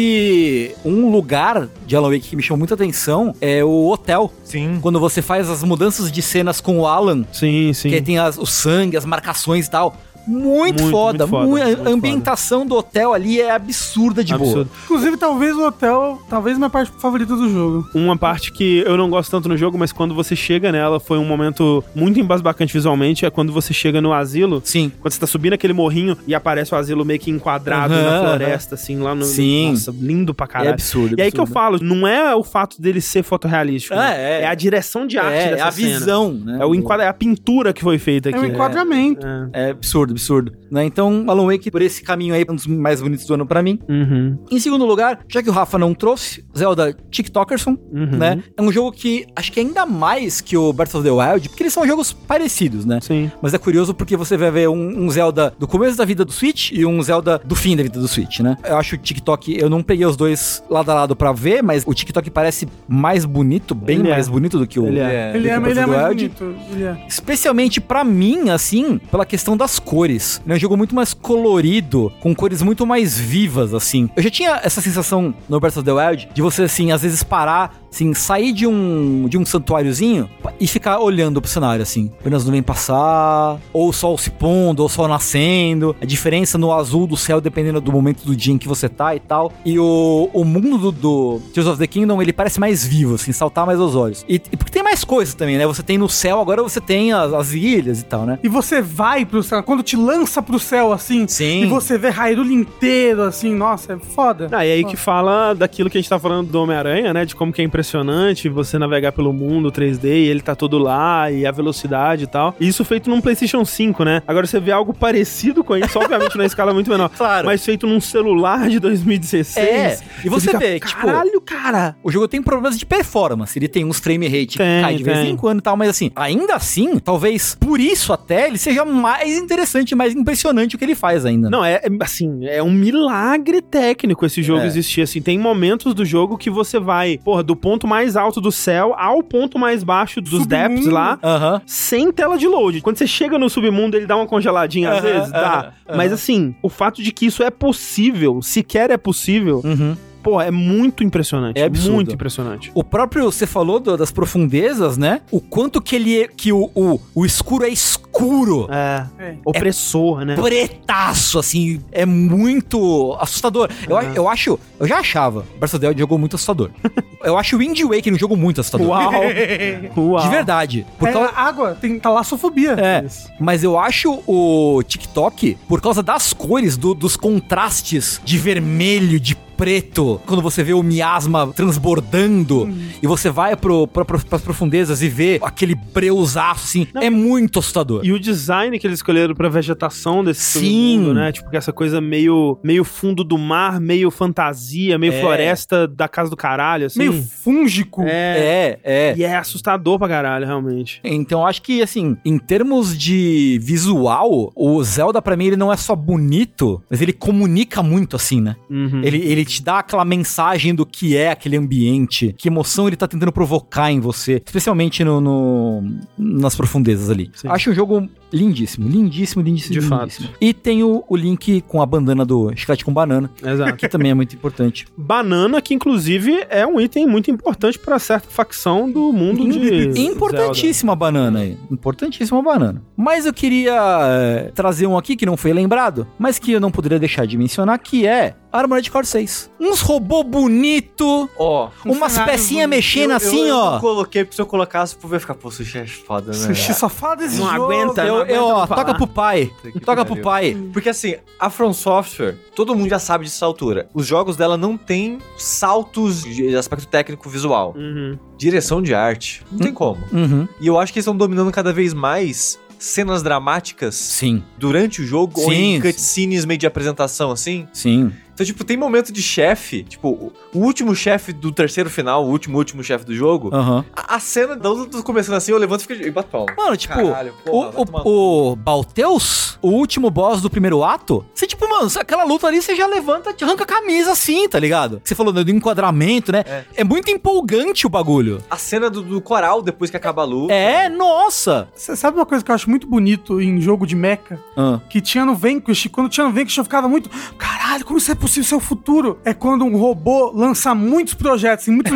um um lugar de Alan Wake que me chamou muita atenção é o hotel.
Sim.
Quando você faz as mudanças de cenas com o Alan.
Sim, sim.
Que tem as, o sangue, as marcações e tal. Muito, muito foda. Muito foda muito, a ambientação foda. do hotel ali é absurda de Absurdo. boa.
Inclusive, talvez o hotel, talvez minha parte favorita do jogo.
Uma parte que eu não gosto tanto no jogo, mas quando você chega nela, foi um momento muito embasbacante visualmente, é quando você chega no asilo.
Sim.
Quando você tá subindo aquele morrinho e aparece o asilo meio que enquadrado uhum, na floresta, uhum. assim, lá no...
Sim.
Nossa, lindo pra caralho.
É absurdo, absurdo.
E aí que eu falo, não é o fato dele ser fotorrealístico. É, né? é. é a direção de arte é,
dessa É a cena. visão, né?
É, o enquadra... é a pintura que foi feita aqui. É
o enquadramento.
É, é absurdo, absurdo. Né? Então, Alan Wake, por esse caminho aí, é um dos mais bonitos do ano para mim.
Uhum.
Em segundo lugar, já que o Rafa não trouxe, Zelda TikTokerson, uhum. né? É um jogo que acho que ainda mais que o Breath of the Wild, porque eles são jogos parecidos, né?
Sim.
Mas é curioso porque você vai ver um, um, Zelda do começo da vida do Switch e um Zelda do fim da vida do Switch, né? Eu acho o TikTok, eu não peguei os dois lado a lado para ver, mas o TikTok parece mais bonito, bem ele mais é. bonito do que o
Ele é, ele é, ele é mais bonito. Ele é.
Especialmente para mim, assim, pela questão das cores. É um jogo muito mais colorido, com cores muito mais vivas, assim. Eu já tinha essa sensação no Breath of the Wild de você, assim, às vezes parar assim, sair de um, de um santuáriozinho e ficar olhando pro cenário, assim. Vendo as nuvens passar, ou o sol se pondo, ou o sol nascendo. A diferença no azul do céu dependendo do momento do dia em que você tá e tal. E o, o mundo do, do Tears of the Kingdom, ele parece mais vivo, assim, saltar mais aos olhos. E, e porque tem mais coisas também, né? Você tem no céu, agora você tem as, as ilhas e tal, né?
E você vai pro céu, quando te lança pro céu, assim,
Sim.
e você vê Hyrule inteiro, assim, nossa, é foda.
Ah, e aí que fala daquilo que a gente tá falando do Homem-Aranha, né? De como que é impressionante impressionante você navegar pelo mundo 3D e ele tá todo lá e a velocidade e tal. E isso feito num PlayStation 5, né? Agora você vê algo parecido com isso, obviamente na escala muito menor.
Claro.
Mas feito num celular de 2016. É.
E você, você vê, tipo,
caralho, cara.
O jogo tem problemas de performance. Ele tem uns frame rate tem, cai de vez em quando e tal, mas assim, ainda assim, talvez por isso até ele seja mais interessante, mais impressionante o que ele faz ainda.
Não, é, é assim, é um milagre técnico esse jogo é. existir assim. Tem momentos do jogo que você vai, porra, do ponto ponto mais alto do céu ao ponto mais baixo dos submundo. depths lá,
uhum.
sem tela de load. Quando você chega no submundo, ele dá uma congeladinha às vezes, dá. Mas assim, o fato de que isso é possível, sequer é possível,
uhum
pô, é muito impressionante.
É absurdo.
muito impressionante.
O próprio, você falou do, das profundezas, né? O quanto que ele é, que o, o, o escuro é escuro.
É. é. Opressor,
é
né?
Pretaço, assim, é muito assustador. Eu, eu acho, eu já achava, Breath of the Wild jogou muito assustador. eu acho o Wind Waker um jogo muito assustador.
Uau!
Uau. De verdade.
Por é, causa... água, tem talassofobia.
É, Isso. mas eu acho o TikTok, por causa das cores, do, dos contrastes de vermelho, de preto, quando você vê o miasma transbordando uhum. e você vai pro, pro, pro, pras profundezas e vê aquele breusaço, assim, Não. é muito assustador.
E o design que eles escolheram pra vegetação desse
Sim. Mundo,
né? Tipo, essa coisa meio, meio fundo do mar, meio fantasia, meio é. floresta da casa do caralho, assim.
Meio fúngico.
É, é, é.
E é assustador pra caralho, realmente.
Então, acho que, assim, em termos de visual, o Zelda, pra mim, ele não é só bonito, mas ele comunica muito, assim, né? Uhum. Ele, ele te dá aquela mensagem do que é aquele ambiente, que emoção ele tá tentando provocar em você, especialmente no, no nas profundezas ali. Sim. Acho um jogo lindíssimo, lindíssimo, lindíssimo.
De
lindíssimo.
fato.
E tem o, o link com a bandana do Chiclete com Banana.
Exato.
Que também é muito importante.
Banana, que inclusive é um item muito importante para certa facção do mundo de.
Importantíssima a banana aí. Importantíssima a banana. Mas eu queria é, trazer um aqui que não foi lembrado, mas que eu não poderia deixar de mencionar, que é Armored Core 6. Uns robô bonito,
ó,
oh, umas pecinhas mexendo eu, assim,
eu,
ó.
Eu coloquei porque se eu colocasse, pro ver ficar, pô, sushi é foda, né?
Sushi só fala desse
não
jogo.
Aguenta, eu, eu, ó, toca pro pai. Toca pro pai.
Porque assim, a From Software, todo mundo já sabe dessa altura. Os jogos dela não tem saltos de aspecto técnico visual. Uhum. Direção de arte. Não tem como.
Uhum.
E eu acho que eles estão dominando cada vez mais cenas dramáticas
Sim.
durante o jogo Sim. ou em cutscenes meio de apresentação, assim.
Sim.
Então, tipo, tem momento de chefe, tipo, o último chefe do terceiro final, o último, último chefe do jogo.
Uhum.
A, a, cena da luta começando assim, eu levanto e, fico, e bato palma.
Mano, tipo, Caralho, porra, o, o, o Balteus, o último boss do primeiro ato, você, tipo, mano, aquela luta ali, você já levanta, arranca a camisa assim, tá ligado? Você falou do enquadramento, né? É, é muito empolgante o bagulho.
A cena do, do, coral depois que acaba a luta.
É, nossa!
Você sabe uma coisa que eu acho muito bonito em jogo de mecha?
Ah.
Que tinha no Vanquish, quando tinha no Vanquish eu ficava muito, caralho, como isso é possível ser o futuro? futuro é quando um robô lança muitos projetos, em muitos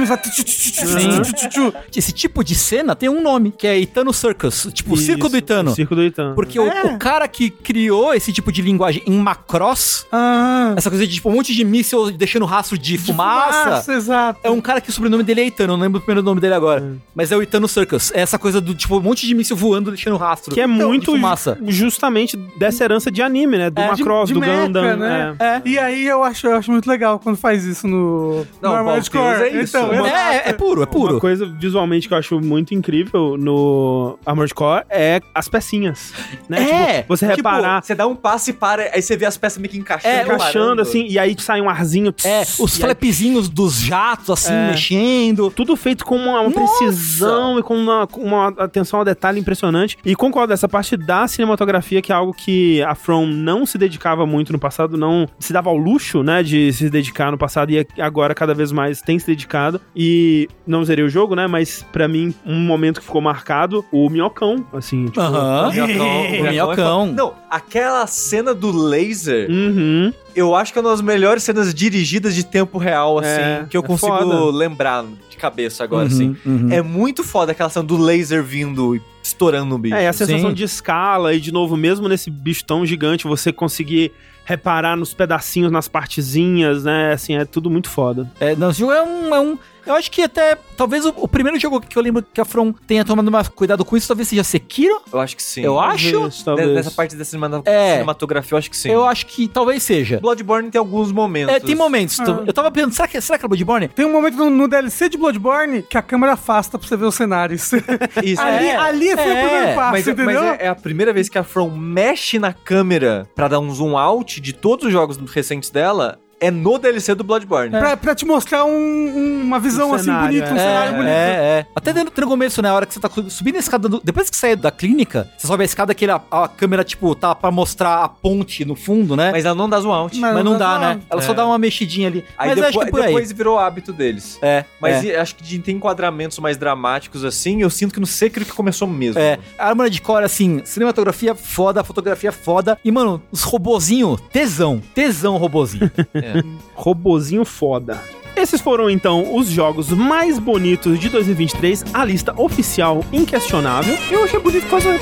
Esse tipo de cena tem um nome, que é Itano Circus. Tipo, o circo do Itano.
Circo do Itano.
Porque é. o, o, cara que criou esse tipo de linguagem em Macross,
ah.
essa coisa de tipo, um monte de míssil deixando rastro de, de fumaça, fumaça.
exato.
É um cara que o sobrenome dele é Itano, não lembro o primeiro nome dele agora. Hum. Mas é o Itano Circus. É essa coisa do tipo, um monte de míssil voando deixando rastro.
Que é então, muito fumaça. justamente dessa herança de anime, né? Do é, Macross, de, de do Mecha, Gundam.
Né? É. é. E aí eu acho, eu acho muito legal quando faz isso no,
não, no Armored Core.
É isso. Então, é, é, é, puro, é puro.
Uma coisa visualmente que eu acho muito incrível no Armored Core é as pecinhas. Né?
É.
Tipo, você tipo, reparar.
Você dá um passo e para, aí você vê as peças meio que encaixando. É,
encaixando assim, e aí sai um arzinho.
É, os flapzinhos aí... dos jatos, assim, é. mexendo.
Tudo feito com uma, uma precisão e com uma, uma atenção ao detalhe impressionante. E concordo, essa parte da cinematografia, que é algo que a From não se dedicava muito no passado, não se dava ao luxo, né, de se dedicar no passado e agora cada vez mais tem se dedicado. E não zerei o jogo, né? Mas para mim, um momento que ficou marcado, o minhocão, assim.
Tipo, Aham.
O minhocão. o minhocão. Não, aquela cena do laser.
Uhum.
Eu acho que é uma das melhores cenas dirigidas de tempo real, assim, é, que eu é consigo foda. lembrar de cabeça agora, uhum, assim. Uhum. É muito foda aquela cena do laser vindo estourando o bicho.
É, a sensação Sim. de escala e, de novo, mesmo nesse bicho tão gigante, você conseguir reparar nos pedacinhos, nas partezinhas, né? Assim, é tudo muito foda.
É, não, esse jogo é um, é um eu acho que até, talvez o, o, primeiro jogo que eu lembro que a From tenha tomado mais cuidado com isso, talvez seja Sekiro.
Eu acho que sim.
Eu acho.
Talvez, talvez. Nessa parte da é, cinematografia, eu acho que sim.
Eu acho que talvez seja.
Bloodborne tem alguns momentos.
É, tem momentos. Ah. Eu tava pensando, será que, será que é Bloodborne?
Tem um momento no, no, DLC de Bloodborne que a câmera afasta pra você ver os cenários.
Isso.
ali, é. ali foi é. o primeiro passo,
mas,
entendeu?
Mas é, é, a primeira vez que a From mexe na câmera pra dar um zoom out de todos os jogos recentes dela é no DLC do Bloodborne.
É. Pra, pra te mostrar um, um, uma visão um assim cenário, bonita, é. um cenário
é,
bonito.
É, é. Até dentro no começo, né? A hora que você tá subindo a escada, do, depois que sai da clínica, você sobe a escada, aquele, a, a, câmera, tipo, tá pra mostrar a ponte no fundo, né?
Mas ela não dá zoom out.
Mas, Mas não, dá, dá né? Ela só é. dá uma mexidinha ali.
Aí Mas depois, acho que depois virou hábito deles.
É.
Mas é. acho que de ter enquadramentos mais dramáticos assim, eu sinto que no Sekiro que começou mesmo.
É. A Arma de Core, assim, cinematografia foda, fotografia foda. E, mano, os robozinho, tesão. Tesão robozinho.
é. Robô robozinho foda. Esses foram então os jogos mais bonitos de 2023, a lista oficial inquestionável.
Eu achei bonito por causa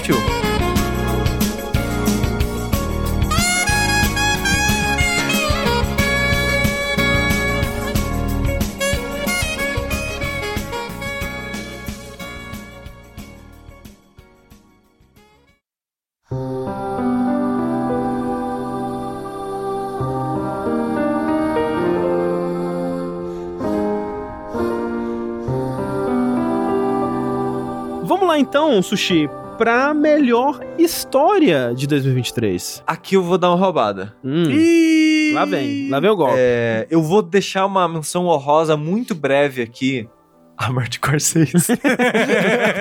então, Sushi, pra melhor história de 2023.
Aqui eu vou dar uma roubada.
Hum. E... Lá vem, lá vem o golpe.
É, eu vou deixar uma menção honrosa muito breve aqui. Armored Core 6.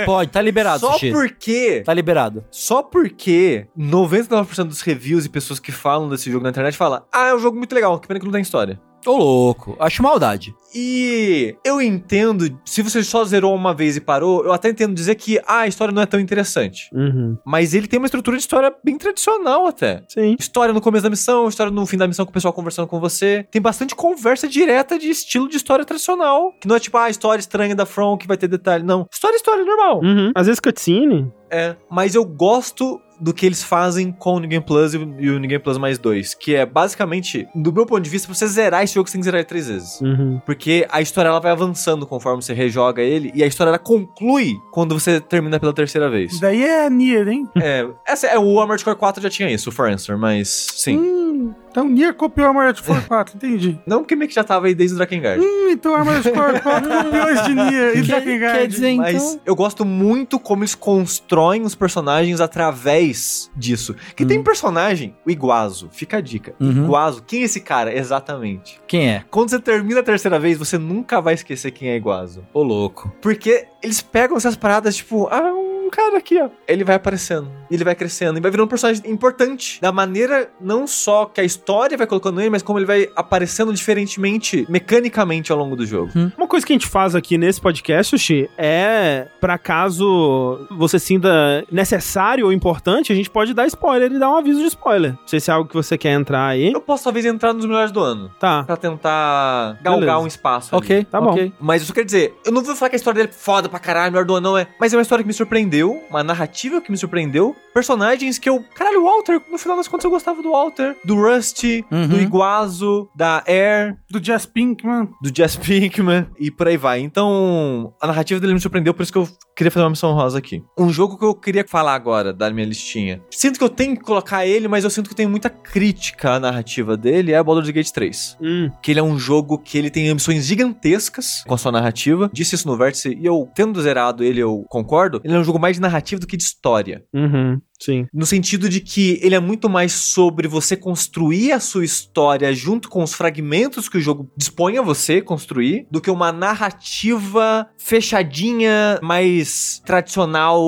Pode, tá liberado,
Só Sushi. porque...
Tá liberado.
Só porque 99% dos reviews e pessoas que falam desse jogo na internet falam Ah, é um jogo muito legal, que pena que não tem história.
Ô louco, acho maldade.
E eu entendo, se você só zerou uma vez e parou, eu até entendo dizer que ah, a história não é tão interessante.
Uhum.
Mas ele tem uma estrutura de história bem tradicional até.
Sim.
História no começo da missão, história no fim da missão com o pessoal conversando com você. Tem bastante conversa direta de estilo de história tradicional. Que não é tipo, ah, a história estranha da From que vai ter detalhe. Não. História, história normal.
Uhum. Às vezes cutscene.
É. Mas eu gosto do que eles fazem com o Game Plus e o New Game Plus mais dois. Que é basicamente, do meu ponto de vista, pra você zerar esse jogo, você tem que zerar ele três vezes.
Uhum.
Porque a história ela vai avançando conforme você rejoga ele, e a história ela conclui quando você termina pela terceira vez.
Daí é Nier, hein?
É, essa é o Armored Core 4 já tinha isso, o For Answer, mas sim.
Hum, então Nier copiou Armored Core 4, entendi.
Não, porque meio que já tava aí desde o Drakengard.
Hum, então Armored Core 4 copiou esse de Nier e Drakengard.
Quer dizer,
mas
então...
eu gosto muito como eles constroem os personagens através disso. Que tem personagem, o Iguazo, fica a dica.
Uhum.
Iguazo, quem é esse cara exatamente?
Quem é?
Quando você termina a terceira vez, você nunca vai esquecer quem é Iguazo.
Ô louco.
Porque eles pegam essas paradas, tipo, ah, um cara aqui, ó. Ele vai aparecendo, ele vai crescendo, e vai virando um personagem importante. Da maneira, não só que a história vai colocando ele, mas como ele vai aparecendo diferentemente, mecanicamente ao longo do jogo.
Hum. Uma coisa que a gente faz aqui nesse podcast, Sushi, é, para caso você sinta necessário ou importante, a gente pode dar spoiler e dar um aviso de spoiler. Não sei se é algo que você quer entrar aí.
Eu posso talvez entrar nos melhores do ano.
Tá.
Pra tentar galgar
Beleza.
um espaço.
Ok,
ali.
tá bom.
Ok.
Mas isso quer dizer, eu não vou falar que a história dele é foda pra caralho, melhor do ano não é. Mas é uma história que me surpreendeu, uma narrativa que me surpreendeu, personagens que eu. Caralho, o Walter, no final das contas eu gostava do Walter, do Rusty,
Uhum.
do Iguazo, da Air,
Do Jazz Pinkman.
do Jess Pinkman e por aí vai. Então, a narrativa dele me surpreendeu, por isso que eu queria fazer uma missão rosa aqui. Um jogo que eu queria falar agora da minha listinha. Sinto que eu tenho que colocar ele, mas eu sinto que tem muita crítica à narrativa dele, é Baldur's Gate 3.
Hum.
Que ele é um jogo que ele tem ambições gigantescas com a sua narrativa. Disse isso no Vértice e eu, tendo zerado ele, eu concordo. Ele é um jogo mais de narrativa do que de história.
Uhum. Sim.
No sentido de que ele é muito mais sobre você construir a sua história junto com os fragmentos que o jogo dispõe a você construir, do que uma narrativa fechadinha, mais tradicional.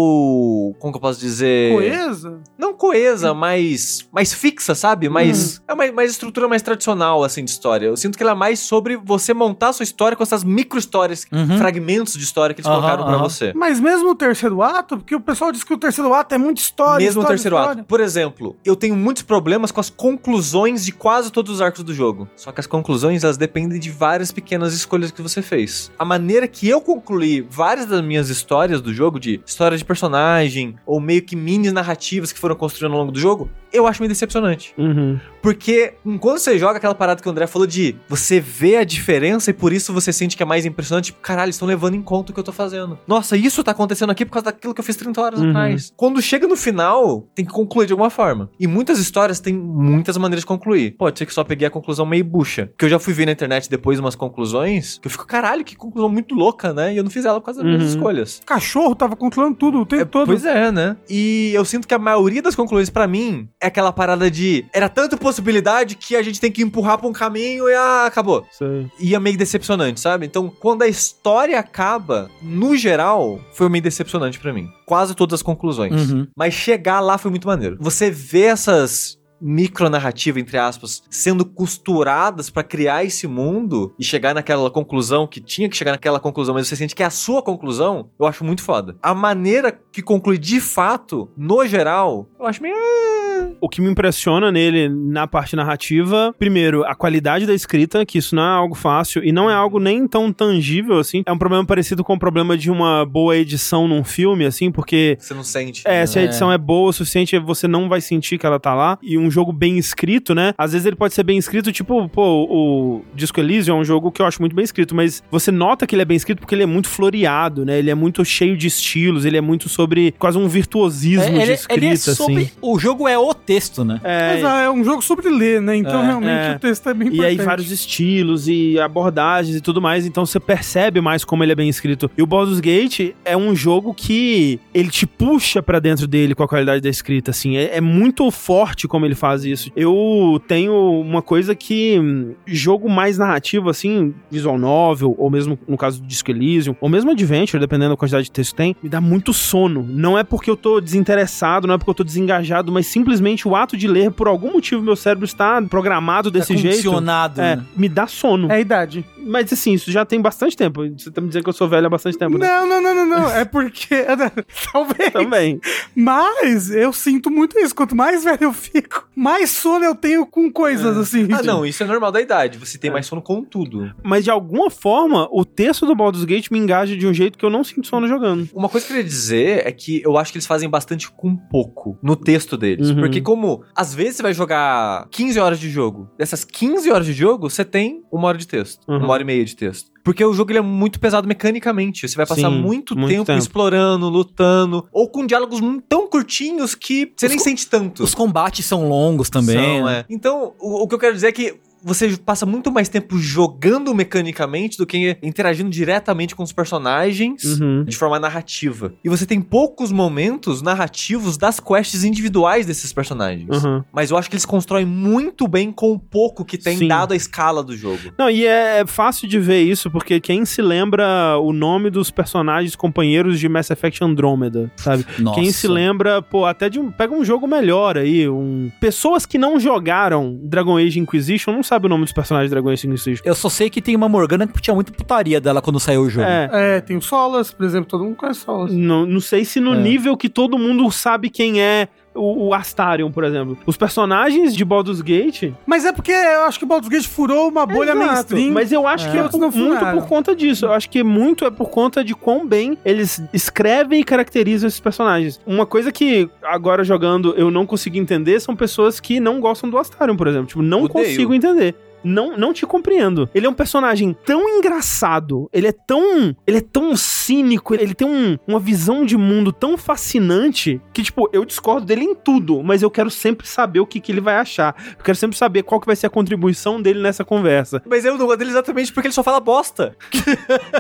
Como que eu posso dizer?
Coesa?
Não coesa, mas mais fixa, sabe? Mais, É uma mais estrutura mais tradicional, assim, de história. Eu sinto que ela é mais sobre você montar a sua história com essas micro-histórias,
Uhum.
fragmentos de história que eles
Aham,
colocaram pra
aham.
você.
Mas mesmo o terceiro ato, porque o pessoal diz que o terceiro ato é muita história.
Mesmo o
história,
terceiro
história.
ato. Por exemplo, eu tenho muitos problemas com as conclusões de quase todos os arcos do jogo. Só que as conclusões, elas dependem de várias pequenas escolhas que você fez. A maneira que eu concluí várias das minhas histórias do jogo, de história de personagem, ou meio que mini narrativas que foram construindo ao longo do jogo, eu acho meio decepcionante.
Uhum.
Porque enquanto você joga aquela parada que o André falou de você vê a diferença e por isso você sente que é mais impressionante, tipo, caralho, estão levando em conta o que eu tô fazendo. Nossa, isso tá acontecendo aqui por causa daquilo que eu fiz 30 horas
Uhum.
atrás. Quando chega no final, tem que concluir de alguma forma. E muitas histórias têm muitas maneiras de concluir. Pode ser que só peguei a conclusão meio bucha. Que eu já fui ver na internet depois umas conclusões, que eu fico, caralho, que conclusão muito louca, né? E eu não fiz ela por causa das minhas
Uhum.
escolhas.
O cachorro tava controlando tudo o tempo
É,
todo.
Pois é, né? E eu sinto que a maioria das conclusões pra mim é aquela parada de era tanta possibilidade que a gente tem que empurrar pra um caminho e ah, acabou.
Sei.
E é meio decepcionante, sabe? Então, quando a história acaba, no geral, foi meio decepcionante pra mim. Quase todas as conclusões.
Uhum.
Mas chegar lá foi muito maneiro. Você vê essas micronarrativa, entre aspas, sendo costuradas pra criar esse mundo e chegar naquela conclusão que tinha que chegar naquela conclusão, mas você sente que é a sua conclusão, eu acho muito foda. A maneira que conclui de fato, no geral, eu acho meio. "Ah".
O que me impressiona nele na parte narrativa, primeiro, a qualidade da escrita, que isso não é algo fácil e não é algo nem tão tangível assim. É um problema parecido com o problema de uma boa edição num filme, assim, porque
Você não sente.
É,
né?
se a edição é. boa o suficiente, você não vai sentir que ela tá lá. E um jogo bem escrito, né? Às vezes ele pode ser bem escrito, tipo, pô, o Disco Elysium é um jogo que eu acho muito bem escrito, mas você nota que ele é bem escrito porque ele é muito floreado, né? Ele é muito cheio de estilos, ele é muito sobre quase um virtuosismo
É,
de
ele,
escrita,
ele é sobre.
assim.
O jogo é o o texto, né?
É, Mas, ah, é um jogo sobre ler, né? Então, é, realmente, é. o texto é bem
importante. E aí, vários estilos e abordagens e tudo mais. Então, você percebe mais como ele é bem escrito. E o Baldur's Gate é um jogo que ele te puxa para dentro dele com a qualidade da escrita, assim. É, é, muito forte como ele faz isso. Eu tenho uma coisa que hum, jogo mais narrativo, assim, visual novel, ou mesmo no caso do Disco Elysium, ou mesmo Adventure, dependendo da quantidade de texto que tem, me dá muito sono. Não é porque eu tô desinteressado, não é porque eu tô desengajado, mas simplesmente o ato de ler, por algum motivo, meu cérebro está programado desse tá jeito.
Funcionado.
É,
né?
me dá sono.
É a idade.
Mas assim, isso já tem bastante tempo. Você tá me dizendo que eu sou velho há bastante tempo,
né? Não, não, não, não, não. É porque. Talvez.
Também.
Mas eu sinto muito isso. Quanto mais velho eu fico, mais sono eu tenho com coisas é. assim.
Ah, não, isso é normal da idade. Você tem é. mais sono com tudo.
Mas de alguma forma, o texto do Baldur's Gate me engaja de um jeito que eu não sinto sono jogando.
Uma coisa que eu queria dizer é que eu acho que eles fazem bastante com pouco no texto deles. Uhum. Porque, como às vezes você vai jogar 15 horas de jogo, dessas 15 horas de jogo, você tem uma hora de texto, uhum. uma hora e meia de texto. Porque o jogo ele é muito pesado mecanicamente. Você vai passar Sim, muito, muito tempo, tempo, explorando, lutando, ou com diálogos tão curtinhos que você os nem sente tanto.
Os combates são longos também. São,
é. Então, o, o que eu quero dizer é que você passa muito mais tempo jogando mecanicamente do que interagindo diretamente com os personagens uhum. de forma narrativa. E você tem poucos momentos narrativos das quests individuais desses personagens. Uhum. Mas eu acho que eles constroem muito bem com o pouco que tem Sim. dado a escala do jogo.
Não, e é fácil de ver isso, porque quem se lembra o nome dos personagens companheiros de Mass Effect Andromeda, sabe? Nossa. Quem se lembra, pô, até de um. Pega um jogo melhor aí, um. Pessoas que não jogaram Dragon Age Inquisition não sabe o nome dos personagens de Dragon Age Inquisition.
Eu só sei que tem uma Morgana que tinha muita putaria dela quando saiu o jogo.
É, é tem o Solas, por exemplo, todo mundo conhece Solas.
Não, não sei se no é. nível que todo mundo sabe quem é o, o, Astarion, por exemplo. Os personagens de Baldur's Gate.
Mas é porque eu acho que Baldur's Gate furou uma bolha Exato, mainstream.
Mas eu acho é. que é por, muito por conta disso. Eu acho que muito é por conta de quão bem eles escrevem e caracterizam esses personagens. Uma coisa que agora jogando eu não consigo entender são pessoas que não gostam do Astarion, por exemplo. Tipo, não Odeio. consigo entender não, não te compreendo. Ele é um personagem tão engraçado, ele é tão. Ele é tão cínico, ele tem um, uma visão de mundo tão fascinante que, tipo, eu discordo dele em tudo, mas eu quero sempre saber o que, que ele vai achar. Eu quero sempre saber qual que vai ser a contribuição dele nessa conversa.
Mas eu não gosto dele exatamente porque ele só fala bosta.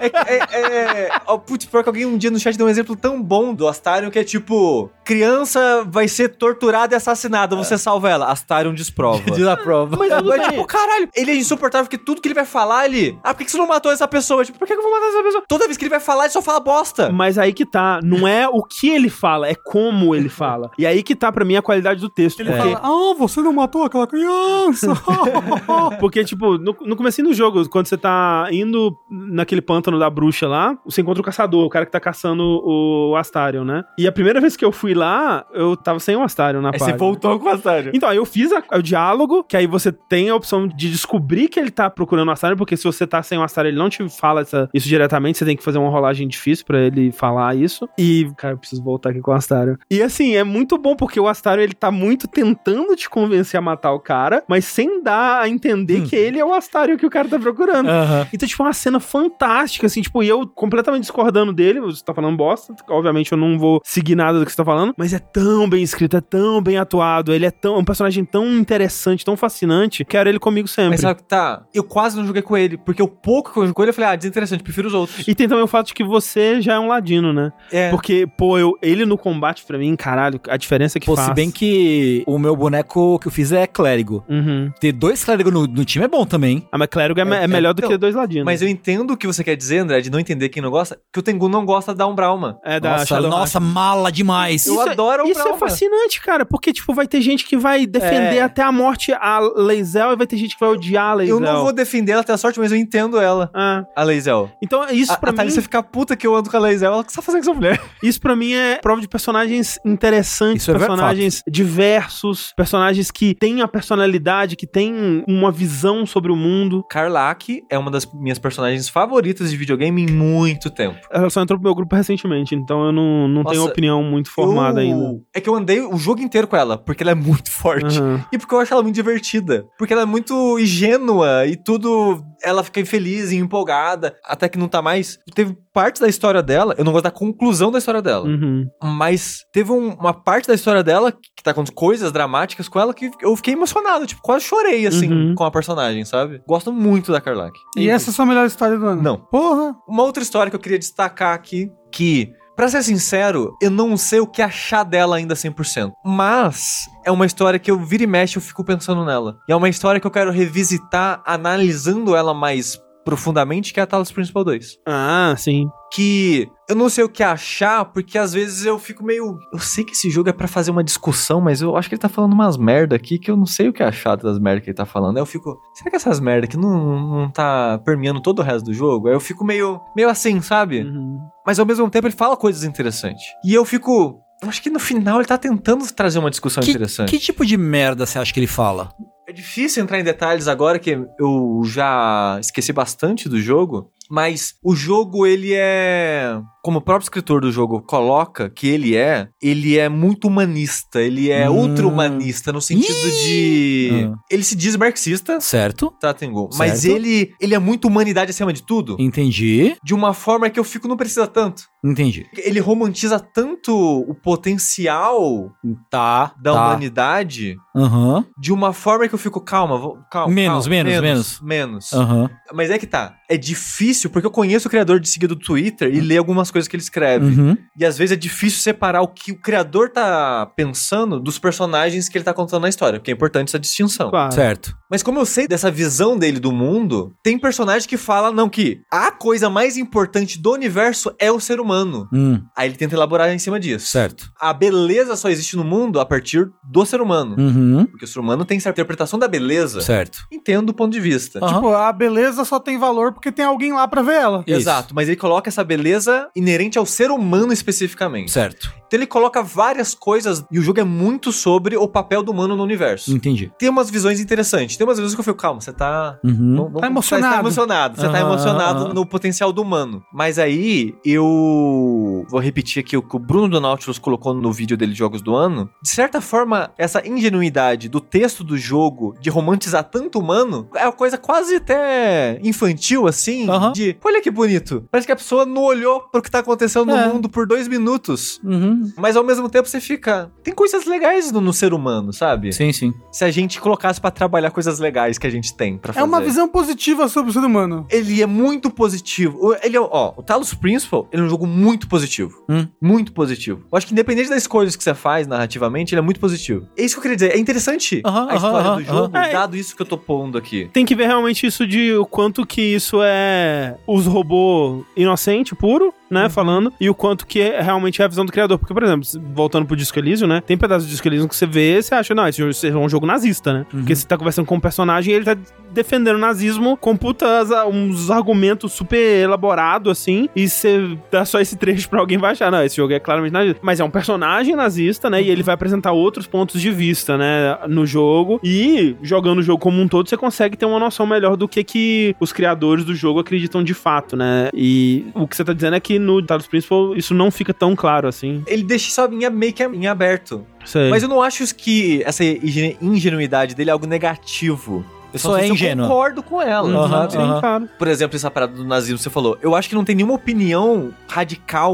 é, é, é, oh, putz, pior que alguém um dia no chat deu um exemplo tão bom do Astarion que é tipo: criança vai ser torturada e assassinada, você salva ela. Astarion desprova.
Desaprova.
Mas, mas tipo, caralho, ele é insuportável porque tudo que ele vai falar, ele. Ah, por que você não matou essa pessoa? Tipo, por que eu vou matar essa pessoa? Toda vez que ele vai falar, ele só fala bosta.
Mas aí que tá. Não é o que ele fala, é como ele fala. E aí que tá, pra mim, a qualidade do texto.
Ele porque... fala, ah, você não matou aquela criança.
porque, tipo, no, no começo do jogo, quando você tá indo naquele pântano da bruxa lá, você encontra o caçador, o cara que tá caçando o Astarion, né? E a primeira vez que eu fui lá, eu tava sem o Astarion na
parte. Aí você voltou com o Astarion.
Então, aí eu fiz a, o diálogo, que aí você tem a opção de descobrir que ele tá procurando o Astarion, porque se você tá sem o Astarion, ele não te fala essa, isso diretamente, você tem que fazer uma rolagem difícil para ele falar isso. E, cara, eu preciso voltar aqui com o Astarion. E assim, é muito bom porque o Astarion, ele tá muito tentando te convencer a matar o cara, mas sem dar a entender hum. que ele é o Astarion que o cara tá procurando. Uhum. Então, tipo, é uma cena fantástica, assim, tipo, e eu completamente discordando dele, você tá falando bosta, obviamente eu não vou seguir nada do que você tá falando, mas é tão bem escrito, é tão bem atuado, ele é tão, um personagem tão interessante, tão fascinante, quero ele comigo sempre. Mas
sabe, tá, eu quase não joguei com ele, porque o pouco que eu joguei com ele, eu falei, ah, desinteressante, prefiro os outros.
E tem também o fato de que você já é um ladino, né? É. Porque, pô, eu, ele no combate pra mim, caralho, a diferença que pô, faz.
se bem que o meu boneco que eu fiz é clérigo. Uhum. Ter dois clérigos no, no, time é bom também.
Ah, mas clérigo é, é, é melhor do então, que dois ladinos.
Mas eu entendo o que você quer dizer, André, de não entender quem não gosta, que o Tengu não gosta da Umbralma.
É, da nossa, nossa mala demais.
Eu isso, é- adoro a Umbralma. Isso é fascinante, cara, porque, tipo, vai ter gente que vai defender é. até a morte a Leisel e vai ter gente que vai odiar a Leisel.
Eu não vou defender ela até a sorte, mas eu entendo ela. Ah. A Leisel.
Então, isso a, pra a mim...
você fica puta que eu ando com a Leisel, ela que tá fazendo com essa mulher.
Isso pra mim é prova de personagens interessantes, isso é personagens é diversos, personagens que têm a personalidade, que têm uma visão sobre o mundo.
Karlak é uma das minhas personagens favoritas de videogame em muito tempo.
Ela só entrou pro meu grupo recentemente, então eu não, não Nossa, tenho opinião muito formada
eu...
ainda.
É que eu andei o jogo inteiro com ela, porque ela é muito forte. Uhum. E porque eu acho ela muito divertida. Porque ela é muito ingênua e tudo ela fica infeliz e empolgada, até que não tá mais. Teve parte da história dela, eu não gosto da conclusão da história dela, uhum. mas teve um, uma parte da história dela que tá com coisas dramáticas com ela que eu fiquei emocionado, tipo, quase chorei, assim, uhum. com a personagem, sabe? Gosto muito da Carlac.
E, e essa é a sua melhor história do ano?
Não.
Porra!
Uma outra história que eu queria destacar aqui, que Pra ser sincero, eu não sei o que achar dela ainda 100%. Mas é uma história que eu vira e mexe eu fico pensando nela. E é uma história que eu quero revisitar analisando ela mais profundamente, que é a Talos Principal 2.
Ah, sim.
Que eu não sei o que achar, porque às vezes eu fico meio. Eu sei que esse jogo é para fazer uma discussão, mas eu acho que ele tá falando umas merda aqui que eu não sei o que achar das merdas que ele tá falando. Aí eu fico. Será que essas merda aqui não, não tá permeando todo o resto do jogo? Aí eu fico meio. meio assim, sabe? Uhum. Mas ao mesmo tempo ele fala coisas interessantes. E eu fico. Eu acho que no final ele tá tentando trazer uma discussão
que,
interessante.
Que tipo de merda você acha que ele fala?
É difícil entrar em detalhes agora que eu já esqueci bastante do jogo, mas o jogo ele é como o próprio escritor do jogo coloca que ele é, ele é muito humanista, ele é hum. ultra-humanista no sentido Ih. de... Hum. Ele se diz marxista.
Certo.
Tá, Tengu. Mas ele, ele é muito humanidade acima de tudo.
Entendi.
De uma forma que eu fico, não precisa tanto.
Entendi.
Ele romantiza tanto o potencial
tá,
da
tá.
humanidade
uhum.
de uma forma que eu fico, calma, vou, calma.
Menos,
calma,
menos, menos.
Menos.
Uhum.
Mas é que tá. É difícil, porque eu conheço o criador de seguida do Twitter e leio algumas coisas que ele escreve.
Uhum.
E às vezes é difícil separar o que o criador tá pensando dos personagens que ele tá contando na história, porque é importante essa distinção.
Claro. Certo.
Mas como eu sei dessa visão dele do mundo, tem personagem que fala, não, que a coisa mais importante do universo é o ser humano.
Hum.
Aí ele tenta elaborar em cima disso.
Certo.
A beleza só existe no mundo a partir do ser humano.
Uhum.
Porque o ser humano tem essa interpretação da beleza.
Certo.
Entendo o ponto de vista.
Uhum. Tipo, a beleza só tem valor porque tem alguém lá para ver ela.
Isso. Exato, mas ele coloca essa beleza inerente ao ser humano especificamente.
Certo.
Então ele coloca várias coisas e o jogo é muito sobre o papel do humano no universo.
Entendi.
Tem umas visões interessantes. Tem umas visões que eu fico, calma, você tá.
Uhum.
Vamos, tá emocionado. Você
tá emocionado. Você uhum, tá emocionado uhum. no potencial do humano. Mas aí eu vou repetir aqui o que o Bruno do Nautilus colocou no vídeo dele de Jogos do Ano. De certa forma, essa ingenuidade do texto do jogo de romantizar tanto humano é uma coisa quase até infantil, assim. De olha que bonito. Parece que a pessoa não olhou pro que tá acontecendo é. no mundo por dois minutos.
Uhum.
Mas ao mesmo tempo você fica. Tem coisas legais no, no ser humano, sabe?
Sim, sim.
Se a gente colocasse para trabalhar coisas legais que a gente tem para fazer.
É uma visão positiva sobre o ser humano.
Ele é muito positivo. Ele é, ó, o Talos Principal, ele é um jogo muito positivo.
Hum.
Muito positivo. Eu acho que independente das coisas que você faz narrativamente, ele é muito positivo. É isso que eu queria dizer. É interessante a história do jogo, é. dado isso que eu tô pondo aqui.
Tem que ver realmente isso de o quanto que isso é os robôs inocente, puro, né, uhum. falando, e o quanto que é, realmente é a visão do criador. Porque, por exemplo, voltando pro Disco Elysium, né, tem pedaços do Disco Elysium que você vê você acha, não, esse é um jogo nazista, né? Uhum. Porque você tá conversando com um personagem e ele tá defendendo o nazismo com putas, uns argumentos super elaborados, assim, e você dá só esse trecho pra alguém vai achar, não, esse jogo é claramente nazista. Mas é um personagem nazista, né, e ele vai apresentar outros pontos de vista, né, no jogo, e jogando o jogo como um todo, você consegue ter uma noção melhor do que que os criadores do jogo acreditam de fato, né, e o que você tá dizendo é que no Talos Principal isso não fica tão claro assim.
Ele deixa só em, meio que em aberto. Sei. Mas eu não acho que essa ingenuidade dele é algo negativo.
Eu só é ingênuo.
Eu concordo com ela,
uhum? Sim,
claro. Por exemplo, essa parada do nazismo, você falou. Eu acho que não tem nenhuma opinião radical,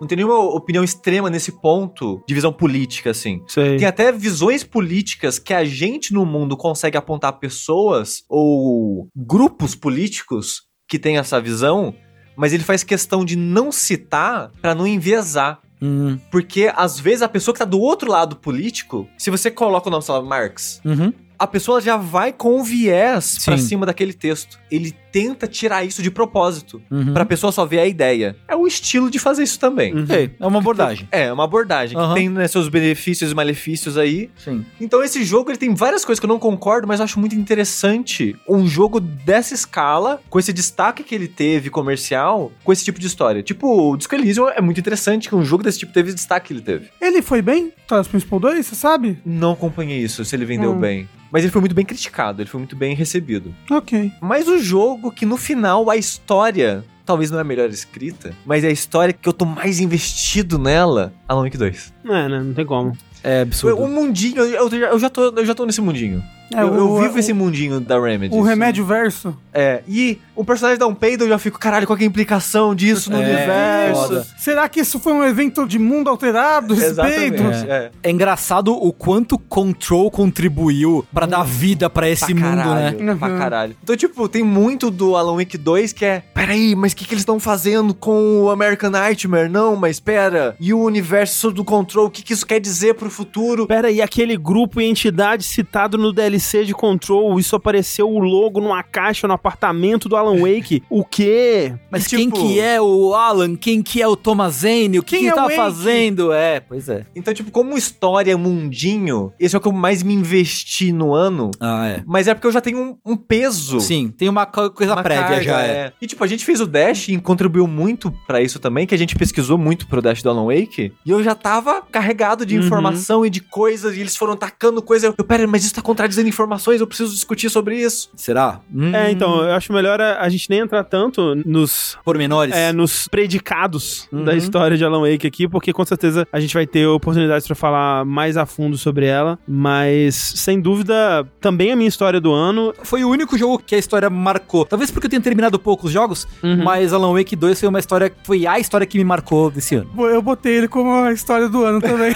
não tem nenhuma opinião extrema nesse ponto de visão política, assim.
Sei.
Tem até visões políticas que a gente no mundo consegue apontar pessoas ou grupos políticos que têm essa visão mas ele faz questão de não citar para não enviesar.
Uhum.
Porque às vezes a pessoa que tá do outro lado político, se você coloca o nome, sei lá, Marx,
uhum.
a pessoa já vai com viés Sim. pra cima daquele texto. Ele tenta tirar isso de propósito.
Uhum.
Pra pessoa só ver a ideia. É o estilo de fazer isso também.
Uhum. É, é uma abordagem.
É, é uma abordagem.
Uhum.
Que tem né, seus benefícios e malefícios aí.
Sim.
Então esse jogo ele tem várias coisas que eu não concordo, mas eu acho muito interessante um jogo dessa escala, com esse destaque que ele teve comercial, com esse tipo de história. Tipo, o Disco Elysium é muito interessante que um jogo desse tipo teve destaque que ele teve.
Ele foi bem? Task Principal 2, você sabe?
Não acompanhei isso, se ele vendeu hum. bem. Mas ele foi muito bem criticado, ele foi muito bem recebido.
Ok.
Mas o jogo que no final a história talvez não é a melhor escrita, mas é a história que eu tô mais investido nela, Alan Wake 2.
É, né? Não tem como.
É absurdo.
O mundinho, eu, eu, já tô, eu já tô nesse mundinho. É, eu, o, eu, vivo o, esse mundinho da Remedy.
O assim. remédio verso.
É, e o personagem dá um peido, eu já fico, caralho, qual é a implicação disso no é, universo? Foda.
Será que isso foi um evento de mundo alterado, esse peido?
É. é. engraçado o quanto Control contribuiu para dar vida para esse pra mundo,
caralho, né? Uhum. Pra caralho. Então, tipo, tem muito do Alan Wake 2 que é, peraí, mas o que, que eles estão fazendo com o American Nightmare? Não, mas pera, e o universo do Control, o que, que isso quer dizer pro futuro?
Pera, e aquele grupo e entidade citado no DLC de Control, isso apareceu o logo numa caixa no apartamento do Alan Wake. o quê?
Mas tipo... quem que é o Alan? Quem que é o Thomas Zane? O que, quem que é tá fazendo? É, pois é.
Então, tipo, como história mundinho, esse é o que eu mais me investi no ano.
Ah, é.
Mas é porque eu já tenho um, um peso.
Sim, tem uma coisa uma prévia carga, já. É. é.
E tipo, a gente fez o Dash e contribuiu muito para isso também, que a gente pesquisou muito pro Dash do Alan Wake. E eu já tava carregado de uhum. informação e de coisas, e eles foram tacando coisa. Eu, pera, mas isso tá contradizendo informações, eu preciso discutir sobre isso.
Será?
Hum. É, então, eu acho melhor a, a, gente nem entrar tanto nos...
Pormenores?
É, nos predicados uhum. da história de Alan Wake aqui, porque com certeza a gente vai ter oportunidades para falar mais a fundo sobre ela, mas sem dúvida, também a minha história do ano...
Foi o único jogo que a história marcou. Talvez porque eu tenha terminado poucos jogos, uhum. mas Alan Wake 2 foi uma história, foi a história que me marcou desse ano.
Eu botei ele como a história do ano também.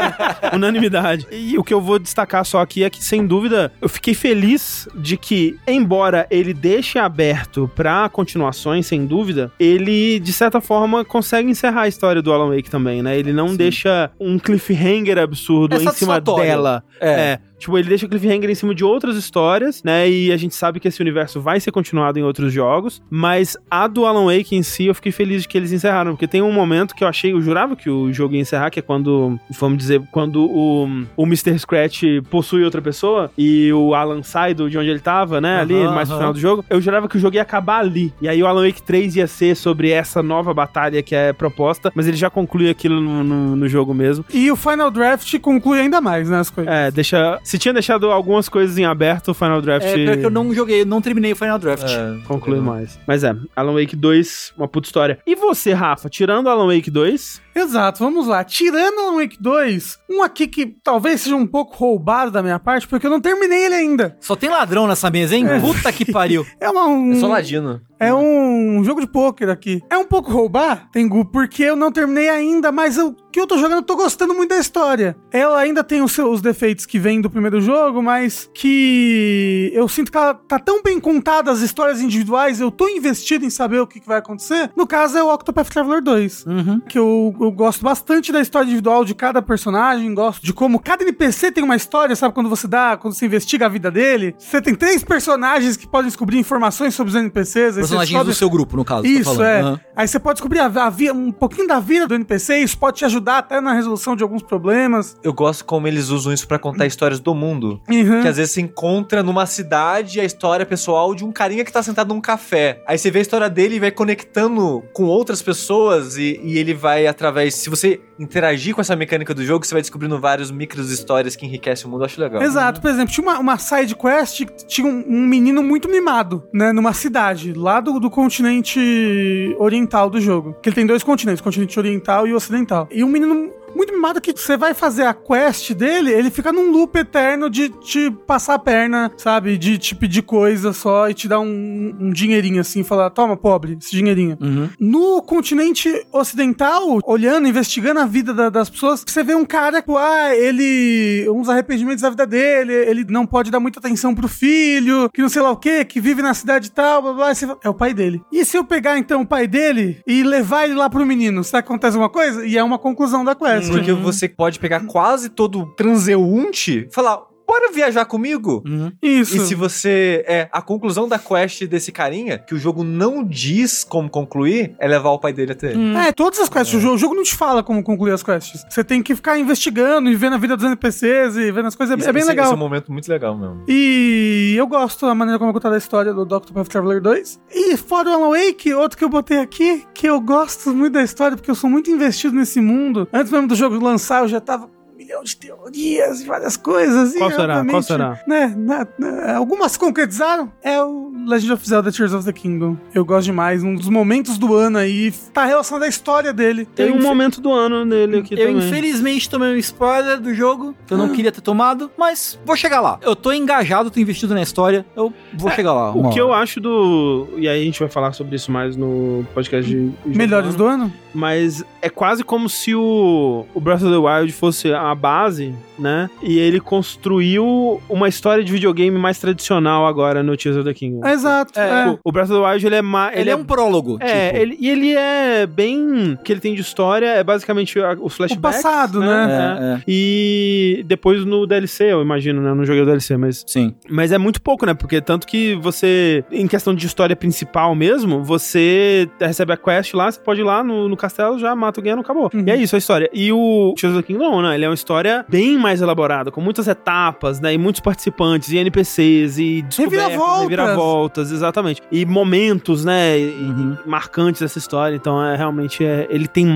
Unanimidade. E o que eu vou destacar só aqui é que, sem dúvida, eu fiquei feliz de que, embora ele deixe aberto para continuações, sem dúvida, ele, de certa forma, consegue encerrar a história do Alan Wake também, né? Ele não Sim. deixa um cliffhanger absurdo é em cima dela. É. é. Tipo, ele deixa o cliffhanger em cima de outras histórias, né? E a gente sabe que esse universo vai ser continuado em outros jogos. Mas a do Alan Wake em si, eu fiquei feliz de que eles encerraram. Porque tem um momento que eu achei, eu jurava que o jogo ia encerrar, que é quando, vamos dizer, quando o, o Mr. Scratch possui outra pessoa e o Alan sai de onde ele tava, né? Uhum, ali, mais no final do jogo. Eu jurava que o jogo ia acabar ali. E aí o Alan Wake 3 ia ser sobre essa nova batalha que é proposta, mas ele já conclui aquilo no, no, no jogo mesmo.
E o Final Draft conclui ainda mais, né? As
coisas. É, deixa se tinha deixado algumas coisas em aberto, o Final Draft. É,
porque eu não joguei, não terminei o Final Draft. É,
conclui mais. Mas é, Alan Wake 2, uma puta história. E você, Rafa, tirando Alan Wake 2?
Exato, vamos lá. Tirando Alan Wake 2, um aqui que talvez seja um pouco roubado da minha parte, porque eu não terminei ele ainda.
Só tem ladrão nessa mesa, hein? É. Puta que pariu.
É uma, um...
É só ladino.
É um jogo de pôquer aqui. É um pouco roubar, Tengu, porque eu não terminei ainda, mas o que eu tô jogando, eu tô gostando muito da história. Ela ainda tem os seus defeitos que vêm do primeiro jogo, mas que eu sinto que ela tá tão bem contada as histórias individuais, eu tô investido em saber o que, que vai acontecer. No caso é o Octopath Traveler 2, uhum. que eu, eu gosto bastante da história individual de cada personagem, gosto de como cada NPC tem uma história, sabe? Quando você dá, quando você investiga a vida dele, você tem três personagens que podem descobrir informações sobre os NPCs
personagens do seu grupo, no caso.
Tá isso, tá é. Uhum. Aí você pode descobrir a, a, um pouquinho da vida do NPC, isso pode te ajudar até na resolução de alguns problemas.
Eu gosto como eles usam isso para contar histórias do mundo. Uhum. Que às vezes se encontra numa cidade a história pessoal de um carinha que tá sentado num café. Aí você vê a história dele e vai conectando com outras pessoas e, e ele vai através. Se você interagir com essa mecânica do jogo, você vai descobrindo vários micros histórias que enriquecem o mundo. Eu acho legal.
Exato. Por exemplo, tinha uma, uma side quest tinha um, um menino muito mimado, né? Numa cidade, lá do, do continente oriental do jogo. Que ele tem dois continentes, continente oriental e ocidental. E um menino muito mimado que você vai fazer a quest dele, ele fica num loop eterno de te passar a perna, sabe? De te pedir coisa só e te dar um, um dinheirinho assim, falar, toma, pobre, esse dinheirinho. Uhum. No continente ocidental, olhando, investigando a vida da, das pessoas, você vê um cara que, ah, ele. uns arrependimentos da vida dele, ele não pode dar muita atenção pro filho, que não sei lá o que, que vive na cidade e tal, blá blá. Fala, é o pai dele. E se eu pegar então o pai dele e levar ele lá pro menino, será que acontece alguma coisa? E é uma conclusão da quest.
Porque uhum. você pode pegar quase todo transeunte e falar: bora viajar comigo?
Uhum. Isso.
E se você. É, a conclusão da quest desse carinha, que o jogo não diz como concluir, é levar o pai dele até ele.
Hum. É, todas as quests. É. O, jogo, o, jogo, não te fala como concluir as quests. Você tem que ficar investigando e vendo a vida dos NPCs e vendo as coisas. Isso, é bem legal. Esse
é um momento muito legal mesmo.
E eu gosto da maneira como é contada a história do Doctor Path Traveler 2. E fora o Alan Wake, outro que eu botei aqui, que eu gosto muito da história, porque eu sou muito investido nesse mundo. Antes mesmo do jogo lançar, eu já tava milhão de teorias e várias coisas.
Qual e, será? Qual será?
Né, na, na, algumas concretizaram. É o Legend of Zelda Tears of the Kingdom. Eu gosto demais. Um dos momentos do ano aí tá relacionado à história dele.
Tem um momento do ano nele aqui
eu,
também.
Eu, infelizmente, tomei um spoiler do jogo que eu não ah. queria ter tomado, mas vou chegar lá. Eu tô engajado, tô investido na história. Eu vou é, chegar lá.
O que hora. eu acho do. E aí a gente vai falar sobre isso mais no podcast de.
Melhores do ano?
Mas é quase como se o, o Breath of the Wild fosse a base, né? E ele construiu uma história de videogame mais tradicional agora no Tears of the Kingdom.
Exato.
É, é. O Breath of the Wild, ele é mais...
Ele, ele é, é um prólogo,
É, tipo. ele, e ele é bem... O que ele tem de história é basicamente os flashbacks. O
passado, né?
né? É, é. E depois no DLC, eu imagino, né? Eu não joguei o DLC, mas...
Sim.
Mas é muito pouco, né? Porque tanto que você, em questão de história principal mesmo, você recebe a quest lá, você pode ir lá no, no castelo, já mata o Ganon, acabou. Uhum. E é isso a história. E o Tears of the Kingdom, né? Ele é uma história bem mais elaborada, com muitas etapas, né? E muitos participantes, e NPCs, e
descobertas,
reviravoltas, exatamente. E momentos, né? Uhum. marcantes dessa história. Então, é realmente, é, ele tem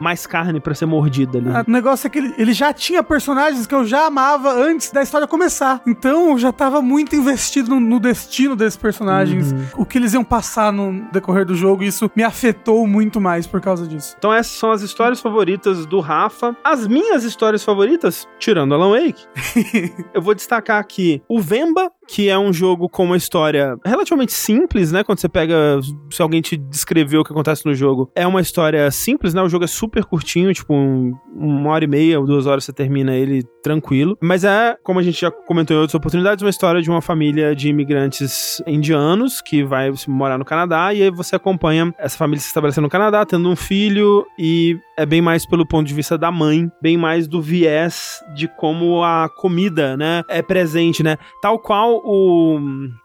mais carne para ser mordida ali.
Ah, o negócio é que ele, ele já tinha personagens que eu já amava antes da história começar. Então, eu já tava muito investido no, no destino desses personagens, uhum. o que eles iam passar no decorrer do jogo, e isso me afetou muito mais por causa disso.
Então essas são as histórias favoritas do Rafa. As minhas histórias favoritas, tirando Alan Wake, eu vou destacar aqui o Vemba, que é um jogo com uma história relativamente simples, né? Quando você pega, se alguém te descreveu o que acontece no jogo, é uma história simples, né? O jogo é super curtinho, tipo um, uma hora e meia ou duas horas você termina ele tranquilo. Mas é, como a gente já comentou em outras oportunidades, uma história de uma família de imigrantes indianos que vai morar no Canadá e aí você acompanha essa família se estabelecendo no Canadá, tendo um filho e é bem mais pelo ponto de vista da mãe, bem mais do viés de como a comida, né, é presente, né? Tal qual o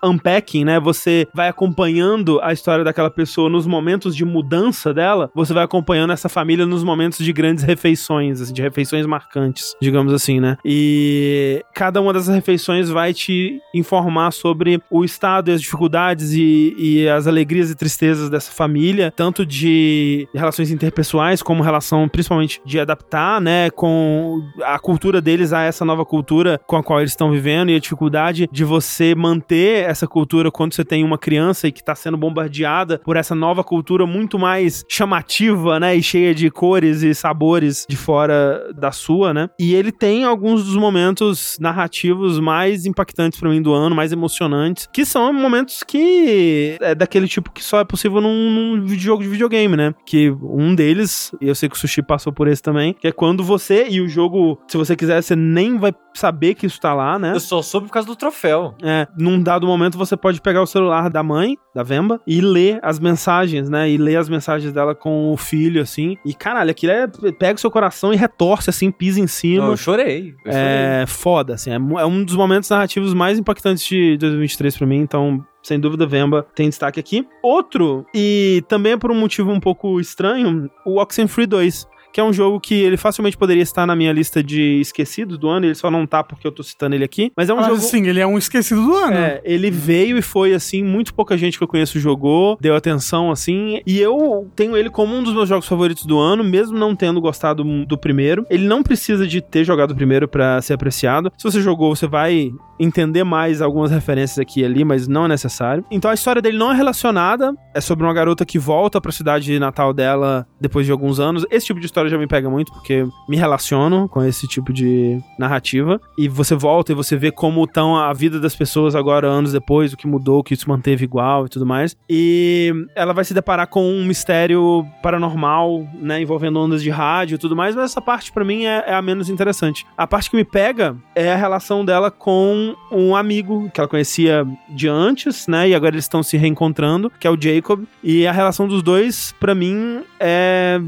unpacking, né? Você vai acompanhando a história daquela pessoa nos momentos de mudança dela, você vai acompanhando essa família nos momentos de grandes refeições, assim, de refeições marcantes, digamos assim, né? E cada uma dessas refeições vai te informar sobre o estado e as dificuldades e, e as alegrias e tristezas dessa família, tanto de relações interpessoais como relações principalmente de adaptar, né, com a cultura deles a essa nova cultura com a qual eles estão vivendo e a dificuldade de você manter essa cultura quando você tem uma criança e que está sendo bombardeada por essa nova cultura muito mais chamativa, né, e cheia de cores e sabores de fora da sua, né? E ele tem alguns dos momentos narrativos mais impactantes para mim do ano, mais emocionantes, que são momentos que é daquele tipo que só é possível num, num jogo de videogame, né? Que um deles, eu sei que o Sushi passou por esse também, que é quando você e o jogo, se você quiser, você nem vai saber que isso tá lá, né?
Eu só soube por causa do troféu.
É, num dado momento você pode pegar o celular da mãe, da Vemba, e ler as mensagens, né? E ler as mensagens dela com o filho, assim. E caralho, aquilo é. Pega o seu coração e retorce, assim, pisa em cima.
Eu chorei. Eu
é chorei. foda, assim. É, é um dos momentos narrativos mais impactantes de 2023 pra mim, então sem dúvida, Vemba tem destaque aqui. Outro, e também por um motivo um pouco estranho, o Oxenfree 2 que é um jogo que ele facilmente poderia estar na minha lista de esquecidos do ano, ele só não tá porque eu tô citando ele aqui, mas é um ah, jogo...
Sim, ele é um esquecido do ano.
É, ele veio e foi, assim, muito pouca gente que eu conheço jogou, deu atenção, assim, e eu tenho ele como um dos meus jogos favoritos do ano, mesmo não tendo gostado do primeiro. Ele não precisa de ter jogado o primeiro para ser apreciado. Se você jogou, você vai entender mais algumas referências aqui e ali, mas não é necessário. Então a história dele não é relacionada, é sobre uma garota que volta para a cidade natal dela depois de alguns anos. Esse tipo de história já me pega muito porque me relaciono com esse tipo de narrativa e você volta e você vê como estão a vida das pessoas agora anos depois, o que mudou, o que se manteve igual e tudo mais. E ela vai se deparar com um mistério paranormal, né, envolvendo ondas de rádio e tudo mais, mas essa parte para mim é, é a menos interessante. A parte que me pega é a relação dela com um, amigo que ela conhecia de antes, né? E agora eles estão se reencontrando, que é o Jacob. E a relação dos dois, para mim, é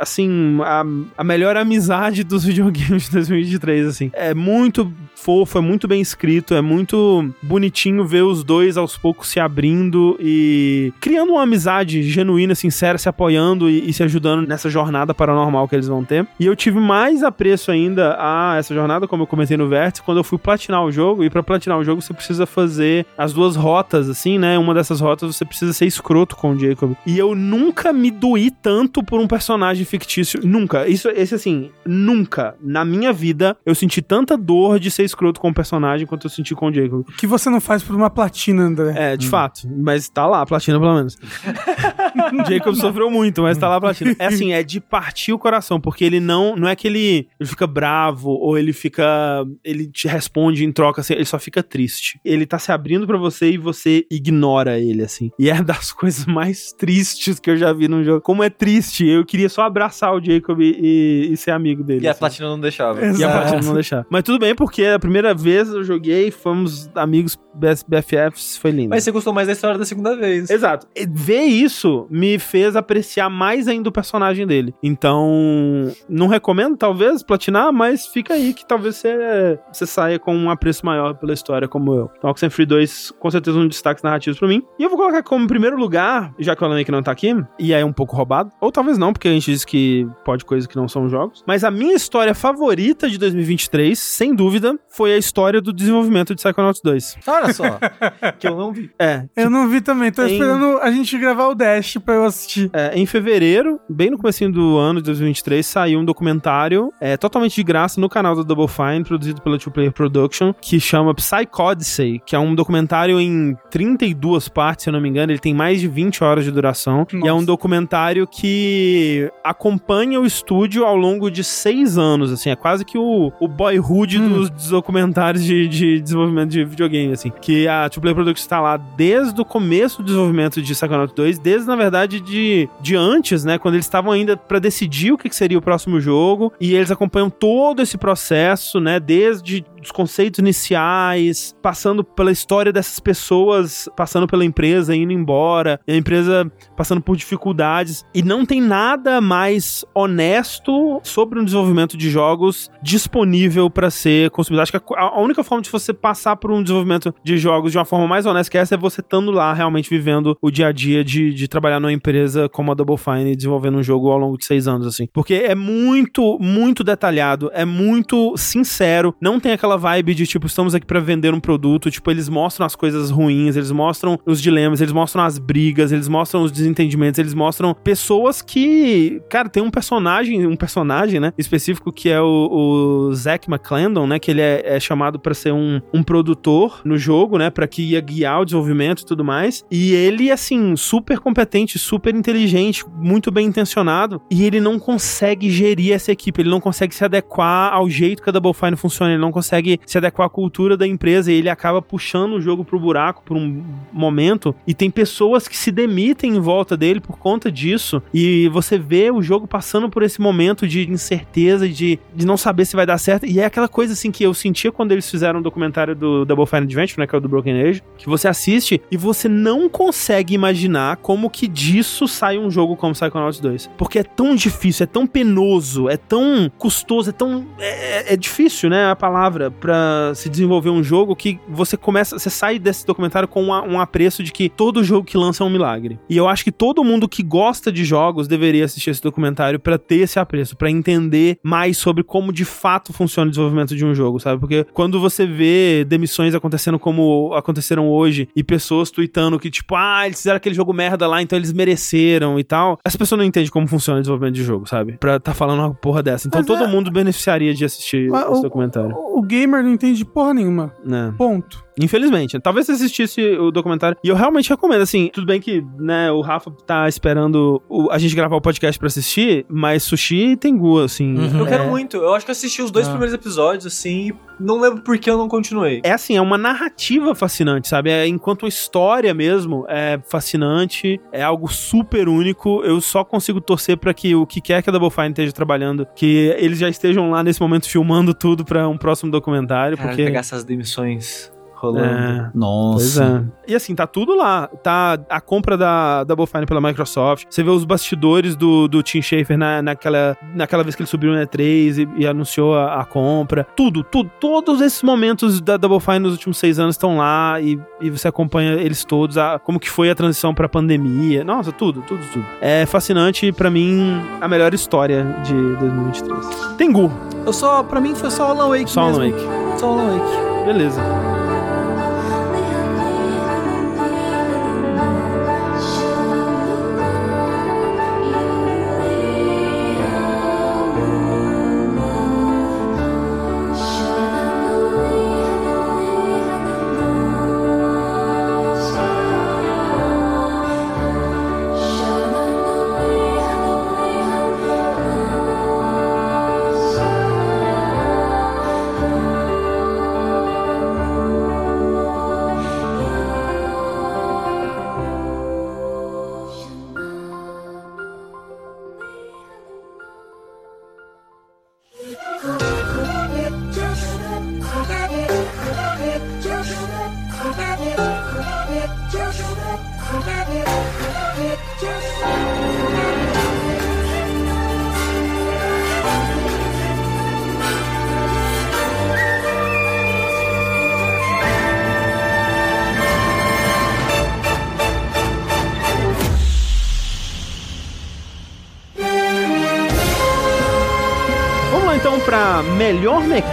assim, a, a melhor amizade dos videogames de 2023, assim. É muito fofo, é muito bem escrito, é muito bonitinho ver os dois aos poucos se abrindo e criando uma amizade genuína, sincera, se apoiando e, e se ajudando nessa jornada paranormal que eles vão ter. E eu tive mais apreço ainda a essa jornada, como eu comentei no Vértice, quando eu fui platinar o jogo. E para platinar o jogo você precisa fazer as duas rotas, assim, né? Uma dessas rotas você precisa ser escroto com o Jacob. E eu nunca me doí tanto por um personagem personagem fictício. Nunca. Isso, esse assim, nunca na minha vida eu senti tanta dor de ser escroto com o personagem quanto eu senti com o Jacob.
O que você não faz por uma platina, André?
É, de hum. fato. Mas tá lá, a platina pelo menos. Jacob sofreu muito, mas tá lá a platina. É assim, é de partir o coração, porque ele não. Não é que ele, ele fica bravo ou ele fica. Ele te responde em troca, assim, ele só fica triste. Ele tá se abrindo para você e você ignora ele, assim. E é das coisas mais tristes que eu já vi num jogo. Como é triste. Eu queria só abraçar o Jacob e, e ser amigo dele.
E assim. a platina não deixava.
Exato. E a platina não deixava. Mas tudo bem, porque a primeira vez eu joguei, fomos amigos BFFs, foi lindo.
Mas você gostou mais da história da segunda vez.
Exato. Ver isso me fez apreciar mais ainda o personagem dele. Então, não recomendo, talvez, platinar, mas fica aí que talvez você, você saia com um apreço maior pela história, como eu. Então, Oxenfree 2, com certeza, um destaque narrativo pra mim. E eu vou colocar como primeiro lugar, já que o Alan que não tá aqui, e é um pouco roubado, ou talvez não, porque a gente diz que pode coisas que não são jogos. Mas a minha história favorita de 2023, sem dúvida, foi a história do desenvolvimento de Psychonauts 2.
Olha só, que eu não vi.
É.
Eu não vi também, tô em... esperando a gente gravar o Dash pra eu assistir.
É, em fevereiro, bem no começo do ano de 2023, saiu um documentário é, totalmente de graça no canal da Double Fine, produzido pela Two Player Production, que chama Psychodyssey, que é um documentário em 32 partes, se eu não me engano, ele tem mais de 20 horas de duração, Nossa. e é um documentário que acompanha o estúdio ao longo de seis anos, assim, é quase que o, o boyhood hum. dos documentários de, de desenvolvimento de videogame, assim, que a Two Player Production está lá desde o começo do desenvolvimento de Psychonauts 2, desde, na verdade, de, de antes, né, quando eles estavam ainda para decidir o que seria o próximo jogo, e eles acompanham todo esse processo, né, desde os conceitos iniciais, passando pela história dessas pessoas, passando pela empresa, indo embora, a empresa passando por dificuldades. E não tem nada mais honesto sobre um desenvolvimento de jogos disponível para ser consumido. Acho que a única forma de você passar por um desenvolvimento de jogos de uma forma mais honesta que essa é você estando lá realmente vivendo o dia a dia de, de trabalhar numa empresa como a Double Fine desenvolvendo um jogo ao longo de seis anos, assim. Porque é muito, muito detalhado, é muito sincero, não tem aquela aquela vibe de tipo, estamos aqui para vender um produto, tipo, eles mostram as coisas ruins, eles mostram os dilemas, eles mostram as brigas, eles mostram os desentendimentos, eles mostram pessoas que, cara, tem um personagem, um personagem, né, específico que é o, o Zack McClendon, né, que ele é, é chamado para ser um, um produtor no jogo, né, para que ia guiar o desenvolvimento e tudo mais, e ele, assim, super competente, super inteligente, muito bem intencionado, e ele não consegue gerir essa equipe, ele não consegue se adequar ao jeito que a Double Fine funciona, ele não consegue consegue se adequar à cultura da empresa e ele acaba puxando o jogo pro buraco por um momento. E tem pessoas que se demitem em volta dele por conta disso. E você vê o jogo passando por esse momento de incerteza, de, de não saber se vai dar certo. E é aquela coisa assim que eu sentia quando eles fizeram o um documentário do Double Fine Adventure, né, que é o do Broken Age, que você assiste e você não consegue imaginar como que disso sai um jogo como Psychonauts 2, porque é tão difícil, é tão penoso, é tão custoso, é tão é, é, é difícil, né, a palavra para se desenvolver um jogo que você começa, você sai desse documentário com uma, um apreço de que todo jogo que lança é um milagre. E eu acho que todo mundo que gosta de jogos deveria assistir esse documentário para ter esse apreço, para entender mais sobre como de fato funciona o desenvolvimento de um jogo, sabe? Porque quando você vê demissões acontecendo como aconteceram hoje e pessoas tweetando que tipo, ah, eles fizeram aquele jogo merda lá, então eles mereceram e tal, essa pessoa não entende como funciona o desenvolvimento de jogo, sabe? Pra tá falando uma porra dessa. Então Mas todo é... mundo beneficiaria de assistir Mas esse o, documentário.
O, o gamer não entende porra nenhuma.
É.
Ponto.
Infelizmente. Talvez você assistisse o documentário. E eu realmente recomendo, assim, tudo bem que, né, o Rafa tá esperando o, a gente gravar o podcast pra assistir, mas Sushi tem Tengu, assim.
Uhum. Eu quero é... muito. Eu acho que assisti os dois ah. primeiros episódios, assim, e não lembro por que eu não continuei.
É assim, é uma narrativa fascinante, sabe? É, enquanto uma história mesmo é fascinante, é algo super único. Eu só consigo torcer para que o que quer que a Double Fine esteja trabalhando, que eles já estejam lá nesse momento filmando tudo para um próximo documentário.
Cara,
porque
pegar essas demissões rolando.
É. Nossa. É. E assim, tá tudo lá. Tá a compra da Double Fine pela Microsoft. Você vê os bastidores do, do Tim Schafer na, naquela, naquela vez que ele subiu no E3 e, e anunciou a, a, compra. Tudo, tudo. Todos esses momentos da Double Fine nos últimos seis anos estão lá e, e você acompanha eles todos. A, como que foi a transição pra pandemia. Nossa, tudo, tudo, tudo. É fascinante para mim a melhor história de 2023. Tengu.
Eu só, pra mim foi só Alan Wake
Só
mesmo.
Alan Wake.
Só Alan Wake.
Beleza.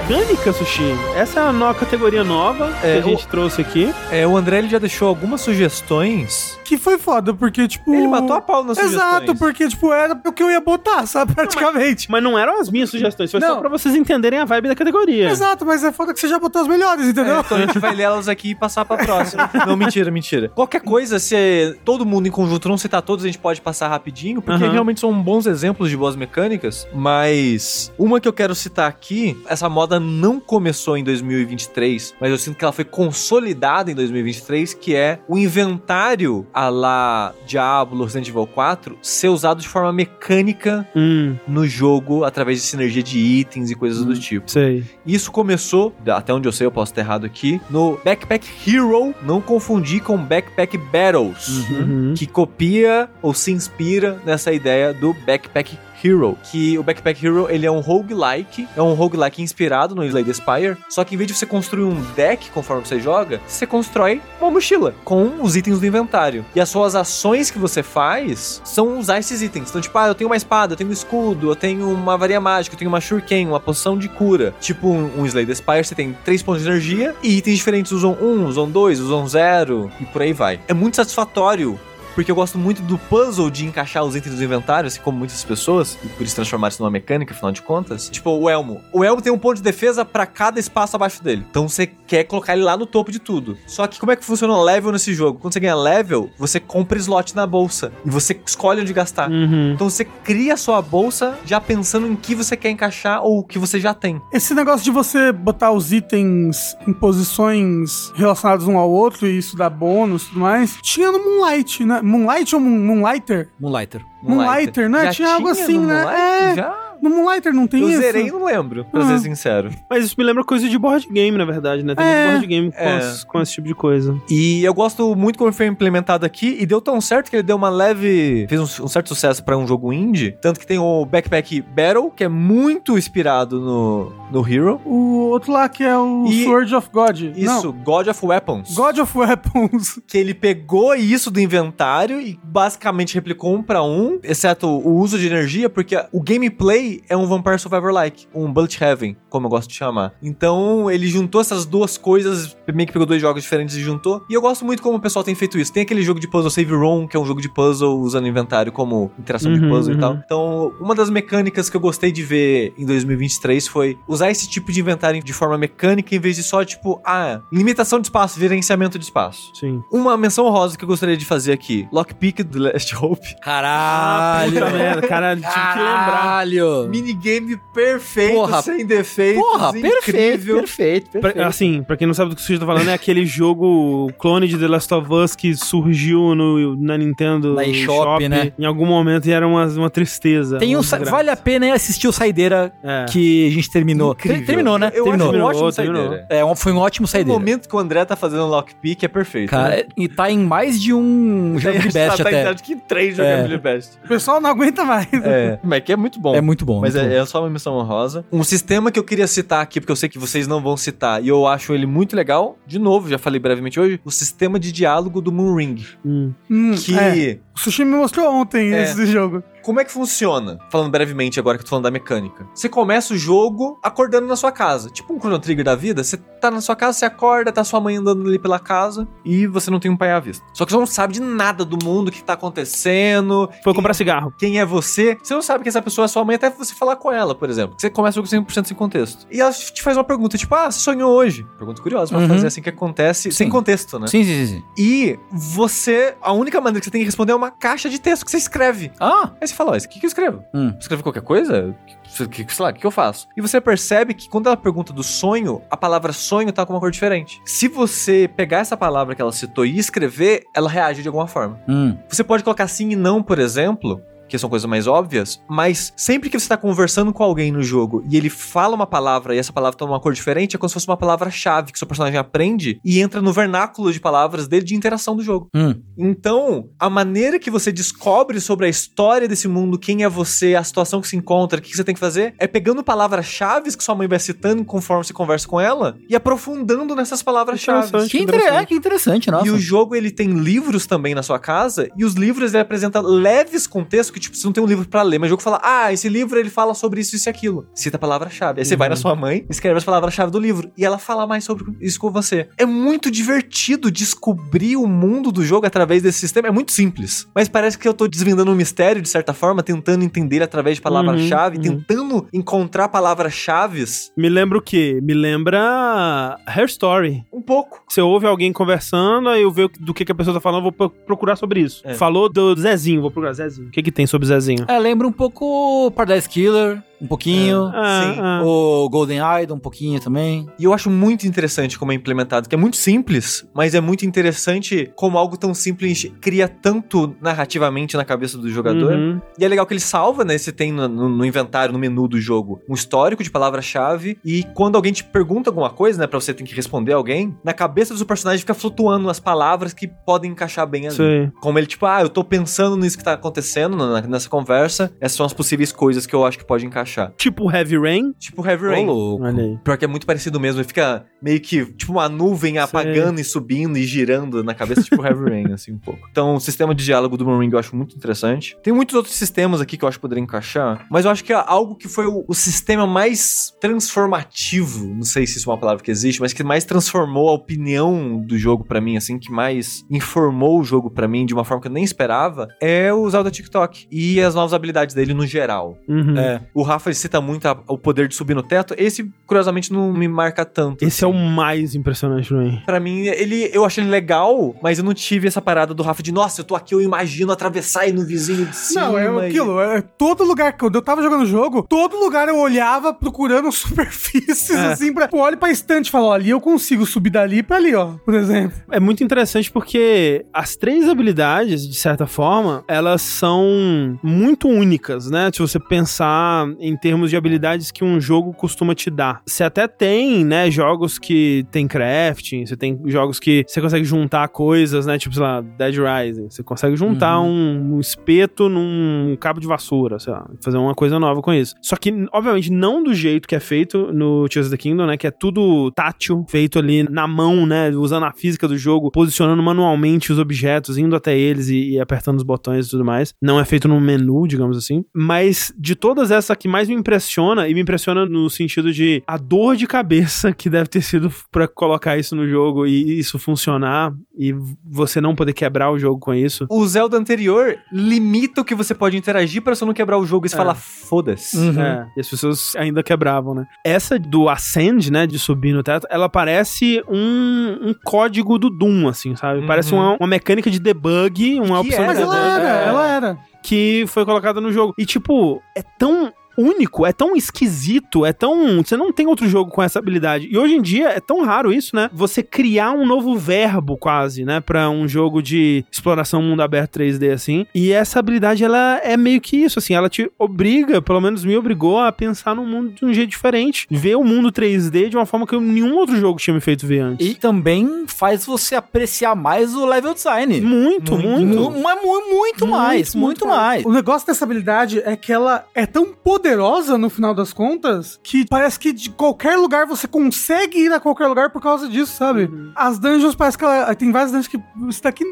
Melhor mecânica, Sushi. Essa é a nova categoria nova é, que a gente o, trouxe aqui.
É, o André ele já deixou algumas sugestões.
Que foi foda, porque, tipo.
Ele matou a pau nas
Exato, sugestões. porque, tipo, era o que eu ia botar, sabe? Praticamente.
Não, mas, mas, não eram as minhas sugestões, foi não. só pra vocês entenderem a vibe da categoria.
Exato, mas é foda que você já botou as melhores, entendeu? É,
então a gente vai ler elas aqui e passar pra próxima. não, mentira, mentira. Qualquer coisa, se todo mundo em conjunto não citar todos, a gente pode passar rapidinho, porque uhum. realmente são bons exemplos de boas mecânicas. Mas uma que eu quero citar aqui essa moda não começou em 2023, mas eu sinto que ela foi consolidada em 2023, que é o inventário a lá Diablo Resident Evil 4 ser usado de forma mecânica hum. no jogo através de sinergia de itens e coisas hum, do tipo.
Sei.
Isso começou, até onde eu sei, eu posso estar errado aqui, no Backpack Hero, não confundir com Backpack Battles, uhum. que copia ou se inspira nessa ideia do Backpack Hero, que o Backpack Hero ele é um roguelike, é um roguelike inspirado no Slay the Spire, só que em vez de você construir um deck conforme você joga, você constrói uma mochila com os itens do inventário. E as suas ações que você faz são usar esses itens. Então, tipo, ah, eu tenho uma espada, eu tenho um escudo, eu tenho uma varia mágica, eu tenho uma shuriken, uma poção de cura. Tipo um, um Slay the Spire, você tem três pontos de energia e itens diferentes usam um, usam dois, usam zero e por aí vai. É muito satisfatório porque eu gosto muito do puzzle de encaixar os itens do inventário, assim como muitas pessoas, e por isso transformar isso numa mecânica, afinal de contas. Tipo, o elmo. O elmo tem um ponto de defesa para cada espaço abaixo dele. Então você quer colocar ele lá no topo de tudo. Só que como é que funciona o level nesse jogo? Quando você ganha level, você compra slot na bolsa e você escolhe onde gastar. Uhum. Então você cria a sua bolsa já pensando em que você quer encaixar ou o que você já tem.
Esse negócio de você botar os itens em posições relacionadas um ao outro e isso dá bônus e tudo mais, tinha no Moonlight, né? Moonlight ou Moonlighter?
Moonlighter.
Moonlighter, né? Já tinha algo assim, né? É. Já? No Moonlighter não tem eu isso?
Eu zerei e não lembro, pra ah. ser sincero.
Mas isso me lembra coisa de board game, na verdade, né? Tem é. board game com, é. com, esse tipo de coisa.
E eu gosto muito como foi implementado aqui, e deu tão certo que ele deu uma leve... fez um, um certo sucesso pra um jogo indie, tanto que tem o Backpack Battle, que é muito inspirado no, no Hero.
O outro lá que é o e Sword of God.
Isso, não. God of Weapons.
God of Weapons.
Que ele pegou isso do inventário e basicamente replicou um pra um, exceto o uso de energia, porque o gameplay é um Vampire Survivor-like, um Bullet Heaven, como eu gosto de chamar. Então, ele juntou essas duas coisas, meio que pegou dois jogos diferentes e juntou. E eu gosto muito como o pessoal tem feito isso. Tem aquele jogo de puzzle Save Room, que é um jogo de puzzle usando inventário como interação uhum, de puzzle uhum. e tal. Então, uma das mecânicas que eu gostei de ver em 2023 foi usar esse tipo de inventário de forma mecânica em vez de só, tipo, ah, limitação de espaço, gerenciamento de espaço.
Sim.
Uma menção rosa que eu gostaria de fazer aqui: Lockpick do Last Hope.
Caralho!
Ah, merda, caralho, tinha que lembrar.
Caralho! Minigame perfeito, porra, sem defeitos, porra,
incrível. Perfeito, perfeito,
Pra, assim, pra quem não sabe do que o Sushi tá falando, é aquele jogo clone de The Last of Us que surgiu no, na Nintendo
na eShop, né?
Em algum momento e era uma, uma tristeza.
Tem um, vale a pena assistir o Saideira é. que a gente terminou.
Incrível.
Terminou, né?
Eu
terminou.
Acho um ótimo Saideira.
É, um, foi um ótimo Saideira.
O momento que o André tá fazendo lockpick é perfeito.
Cara, né? e tá em mais de um
Jogability Best tá, até. Tá em que três Jogability é. Best.
O pessoal não aguenta mais.
É, mas que é muito bom.
É muito bom.
Mas
muito
é,
bom.
é só uma missão honrosa. Um sistema que eu queria citar aqui, porque eu sei que vocês não vão citar, e eu acho ele muito legal. De novo, já falei brevemente hoje, o sistema de diálogo do Moonring.
Hum. Hum, que... É. O Sushi me mostrou ontem é. esse jogo.
Como é que funciona? Falando brevemente agora que eu tô falando da mecânica. Você começa o jogo acordando na sua casa. Tipo um Chrono Trigger da vida. Você tá na sua casa, você acorda, tá sua mãe andando ali pela casa e você não tem um pai à vista. Só que você não sabe de nada do mundo, o que tá acontecendo.
Foi comprar cigarro.
Quem é você? Você não sabe que essa pessoa é sua mãe até você falar com ela, por exemplo. Você começa o jogo 100% sem contexto. E ela te faz uma pergunta, tipo, ah, você sonhou hoje? Pergunta curiosa pra uhum. fazer assim que acontece, sim. sem contexto, né?
Sim, sim, sim.
E você, a única maneira que você tem que responder é uma caixa de texto que você escreve.
Ah!
Aí você fala, ó, o que, que eu escrevo? Hum. Escrevo qualquer coisa? Que, sei lá, o que, que eu faço? E você percebe que quando ela pergunta do sonho, a palavra sonho tá com uma cor diferente. Se você pegar essa palavra que ela citou e escrever, ela reage de alguma forma. Hum. Você pode colocar sim e não, por exemplo, que são coisas mais óbvias, mas sempre que você tá conversando com alguém no jogo e ele fala uma palavra e essa palavra toma uma cor diferente, é como se fosse uma palavra-chave que seu personagem aprende e entra no vernáculo de palavras dele de interação do jogo. Hum. Então, a maneira que você descobre sobre a história desse mundo, quem é você, a situação que se encontra, o que você tem que fazer, é pegando palavras-chave que sua mãe vai citando conforme você conversa com ela e aprofundando nessas palavras-chave.
Que, interessante. É, que interessante, nossa.
E o jogo, ele tem livros também na sua casa e os livros ele apresenta leves contextos que, tipo, você não tem um livro para ler, mas o jogo fala, ah, esse livro ele fala sobre isso, isso e aquilo. Cita a palavra-chave. Aí você vai na uhum. sua mãe, escreve as palavras-chave do livro e ela fala mais sobre isso com você. É muito divertido descobrir o mundo do jogo através desse sistema. É muito simples. Mas parece que eu tô desvendando um mistério, de certa forma, tentando entender através de palavra-chave, uhum, uhum. tentando encontrar palavras-chave.
Me lembra o quê? Me lembra Hair Story.
Um pouco.
Você ouve alguém conversando, aí eu vejo do que, que a pessoa tá falando, vou procurar sobre isso. É. Falou do Zezinho, vou procurar Zezinho. O que, que tem sobre Zezinho?
É, lembra um pouco Paradise Killer um pouquinho. É, sim. É. O Golden Idol, um pouquinho também.
E eu acho muito interessante como é implementado, que é muito simples, mas é muito interessante como algo tão simples cria tanto narrativamente na cabeça do jogador. Uhum. E é legal que ele salva, né? Você tem no, no, no inventário, no menu do jogo, um histórico de palavra-chave. E quando alguém te pergunta alguma coisa, né? Pra você ter que responder alguém, na cabeça do seu personagem fica flutuando as palavras que podem encaixar bem ali. Sim. Como ele, tipo, ah, eu tô pensando nisso que tá acontecendo nessa conversa. Essas são as possíveis coisas que eu acho que pode encaixar achar.
Tipo Heavy Rain?
Tipo Heavy Rain. Oh, louco. Pior que é muito parecido mesmo. Ele fica meio que, tipo, uma nuvem apagando Sei. e subindo e girando na cabeça, tipo Heavy Rain, assim, um pouco. Então, o sistema de diálogo do Moon Ring eu acho muito interessante. Tem muitos outros sistemas aqui que eu acho que poderia encaixar, mas eu acho que é algo que foi o, o sistema mais transformativo, não sei se isso é uma palavra que existe, mas que mais transformou a opinião do jogo para mim, assim, que mais informou o jogo para mim de uma forma que eu nem esperava, é o Zelda TikTok e as novas habilidades dele no geral.
Uhum.
É, o Rafa Rafa cita muito a, o poder de subir no teto. Esse, curiosamente, não me marca tanto.
Esse assim. é o mais impressionante pra mim.
Pra mim, ele, eu achei ele legal, mas eu não tive essa parada do Rafa de, nossa, eu tô aqui, eu imagino atravessar e no vizinho de cima.
Não, é aquilo. É, todo lugar, quando eu tava jogando o jogo, todo lugar eu olhava procurando superfícies, é. assim, pra. Pô, olha pra estante e fala, ó, ali eu consigo subir dali pra ali, ó, por exemplo.
É muito interessante porque as três habilidades, de certa forma, elas são muito únicas, né? Se você pensar em em termos de habilidades que um jogo costuma te dar. Você até tem, né, jogos que tem crafting, você tem jogos que você consegue juntar coisas, né, tipo, sei lá, Dead Rising. Você consegue juntar uhum. um, um, espeto num cabo de vassoura, sei lá, fazer uma coisa nova com isso. Só que, obviamente, não do jeito que é feito no Tears of the Kingdom, né, que é tudo tátil, feito ali na mão, né, usando a física do jogo, posicionando manualmente os objetos, indo até eles e, e apertando os botões e tudo mais. Não é feito no menu, digamos assim. Mas de todas essas que mais mais me impressiona, e me impressiona no sentido de a dor de cabeça que deve ter sido para colocar isso no jogo e isso funcionar e você não poder quebrar o jogo com isso.
O Zelda anterior limita o que você pode interagir para você não quebrar o jogo e é. fala foda-se.
Uhum. É, e as pessoas ainda quebravam, né? Essa do Ascend, né, de subir no teto, ela parece um, um código do Doom, assim, sabe? Uhum. Parece uma, uma mecânica de debug, uma
que opção é, de debug. Ela era, ela era
que foi colocada no jogo. E, tipo, é tão único, é tão esquisito, é tão. Você não tem outro jogo com essa habilidade. E hoje em dia é tão raro isso, né? Você criar um novo verbo, quase, né? Pra um jogo de exploração mundo aberto 3D, assim. E essa habilidade, ela é meio que isso, assim. Ela te obriga, pelo menos me obrigou a pensar no mundo de um jeito diferente. Ver o mundo 3D de uma forma que nenhum outro jogo tinha me feito ver antes.
E também faz você apreciar mais o level design.
Muito, muito. Muito,
muito, muito mais, muito, muito mais.
O negócio dessa habilidade é que ela é tão poderosa poderosa no final das contas que parece que de qualquer lugar você consegue ir a qualquer lugar por causa disso, sabe? Uhum. As dungeons parece que ela, tem várias dungeons que isso daqui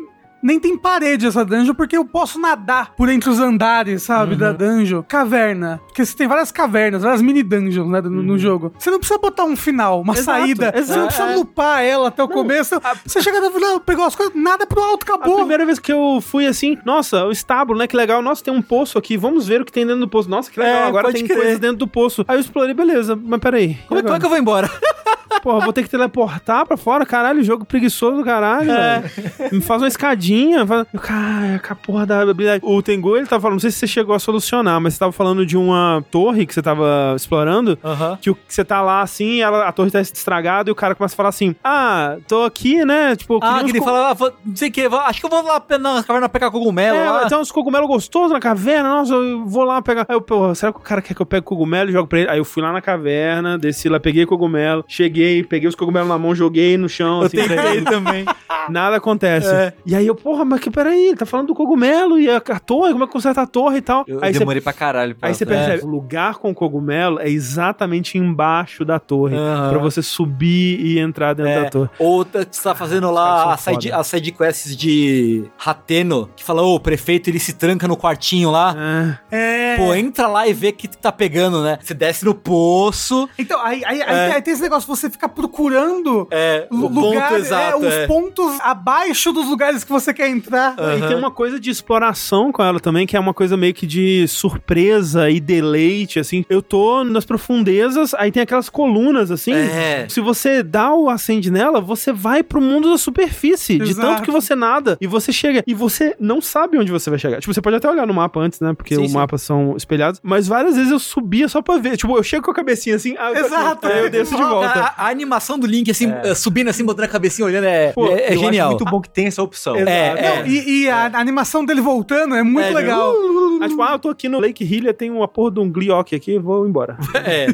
nem tem parede essa dungeon, porque eu posso nadar por entre os andares, sabe, uhum. da dungeon. Caverna. Porque você tem várias cavernas, várias mini dungeons, né, no, uhum. no jogo. Você não precisa botar um final, uma exato, saída. Exato. Você não precisa lupar ela até o não, começo. A... Você chega no final, pegou as coisas, nada pro alto, acabou.
A primeira vez que eu fui assim, nossa, o estábulo, né, que legal. Nossa, tem um poço aqui, vamos ver o que tem dentro do poço. Nossa, que legal, é, agora tem crer. coisas dentro do poço. Aí eu explorei, beleza, mas peraí.
Como, é, como é que eu vou embora?
Porra, vou ter que teleportar pra fora, caralho, jogo preguiçoso do caralho, é. Me faz uma escadinha. Faz... Caraca, a porra da habilidade. O Tengu, ele tava falando, não sei se você chegou a solucionar, mas você tava falando de uma torre que você tava explorando, uh -huh. que você tá lá assim, ela, a torre tá estragada e o cara começa a falar assim: Ah, tô aqui, né? Tipo,
ah, que ele fala, ah, não sei o que, acho que eu vou lá na caverna pegar cogumelo. É,
lá. tem uns cogumelos gostosos na caverna, nossa, eu vou lá pegar. Aí eu, será que o cara quer que eu pegue cogumelo e jogo pra ele? Aí eu fui lá na caverna, desci lá, peguei cogumelo, cheguei, peguei os cogumelos na mão, joguei no chão.
Eu assim, tentei também.
Nada acontece. É. E aí eu, porra, mas que peraí, ele tá falando do cogumelo e a, a torre, como é que conserta a torre e tal.
Eu,
aí
demorei cê, pra caralho.
Pra aí você percebe, o lugar com cogumelo é exatamente embaixo da torre, uhum. pra você subir e entrar dentro é. da torre.
Ou tá, você tá fazendo lá a side, a side quests de Rateno, que fala, ô, o prefeito ele se tranca no quartinho lá. É. Pô, entra lá e vê que tá pegando, né? Você desce no poço.
Então, aí, aí, é. aí tem esse negócio, você fica procurando é, lugar, ponto exato, é, os é. pontos abaixo dos lugares que você quer entrar.
Uhum. E tem uma coisa de exploração com ela também, que é uma coisa meio que de surpresa e deleite, assim. Eu tô nas profundezas, aí tem aquelas colunas, assim. É. Se você dá o acende nela, você vai pro mundo da superfície, Exato. de tanto que você nada. E você chega, e você não sabe onde você vai chegar. Tipo, você pode até olhar no mapa antes, né? Porque os mapas são espelhados. Mas várias vezes eu subia só pra ver. Tipo, eu chego com a cabecinha assim. Ah,
Exato.
Aí eu desço de volta.
A, a, animação do Link, assim, é. subindo assim, botando a cabecinha olhando, é, Pô, é, é genial.
muito bom que tem essa opção. É,
é. Não, e, e a, a, animação dele voltando é muito é, legal.
Uh, ah, tipo, ah, eu tô aqui no Lake Hillier, tem uma porra de um Gliok aqui, vou embora. É.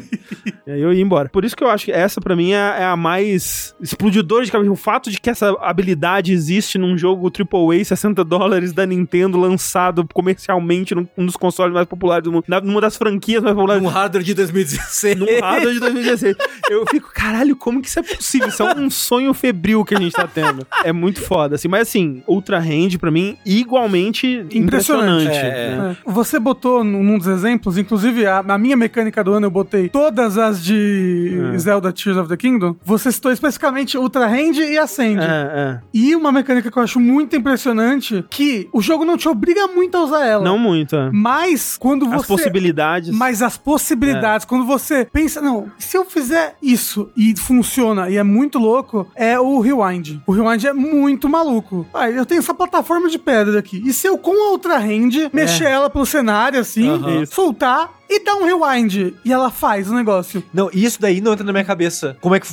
e aí eu ia embora. Por isso que eu acho que essa, pra mim, é, é a mais explodidora de cabeça. O fato de que essa habilidade existe num jogo AAA 60 dólares da Nintendo lançado comercialmente num um dos consoles mais populares do mundo, numa das franquias mais populares.
Num hardware de 2016.
Num hardware de 2016. eu fico, caralho, como que isso é possível? Isso é um sonho febril que a gente tá tendo. É muito foda, assim. Mas assim, Ultra Hand, pra mim, igualmente impressionante. impressionante é,
né? é. Você botou num dos exemplos, inclusive a, a, minha mecânica do ano eu botei todas as de é. Zelda Tears of the Kingdom. Você citou especificamente Ultra Hand e Ascend. É, é. E uma mecânica que eu acho muito impressionante, que o jogo não te obriga muito a usar ela.
Não muito. É.
Mas quando você...
As possibilidades.
Mas as possibilidades. Quando você pensa, não, se eu fizer isso e funciona e é muito louco, é o Rewind. O Rewind é muito maluco. Ah, eu tenho essa plataforma de pedra aqui. E se eu com a outra hand mexer ela pelo cenário assim, uhum. soltar e dá um rewind. E ela faz o negócio.
Não, isso daí não entra na minha cabeça. Como é que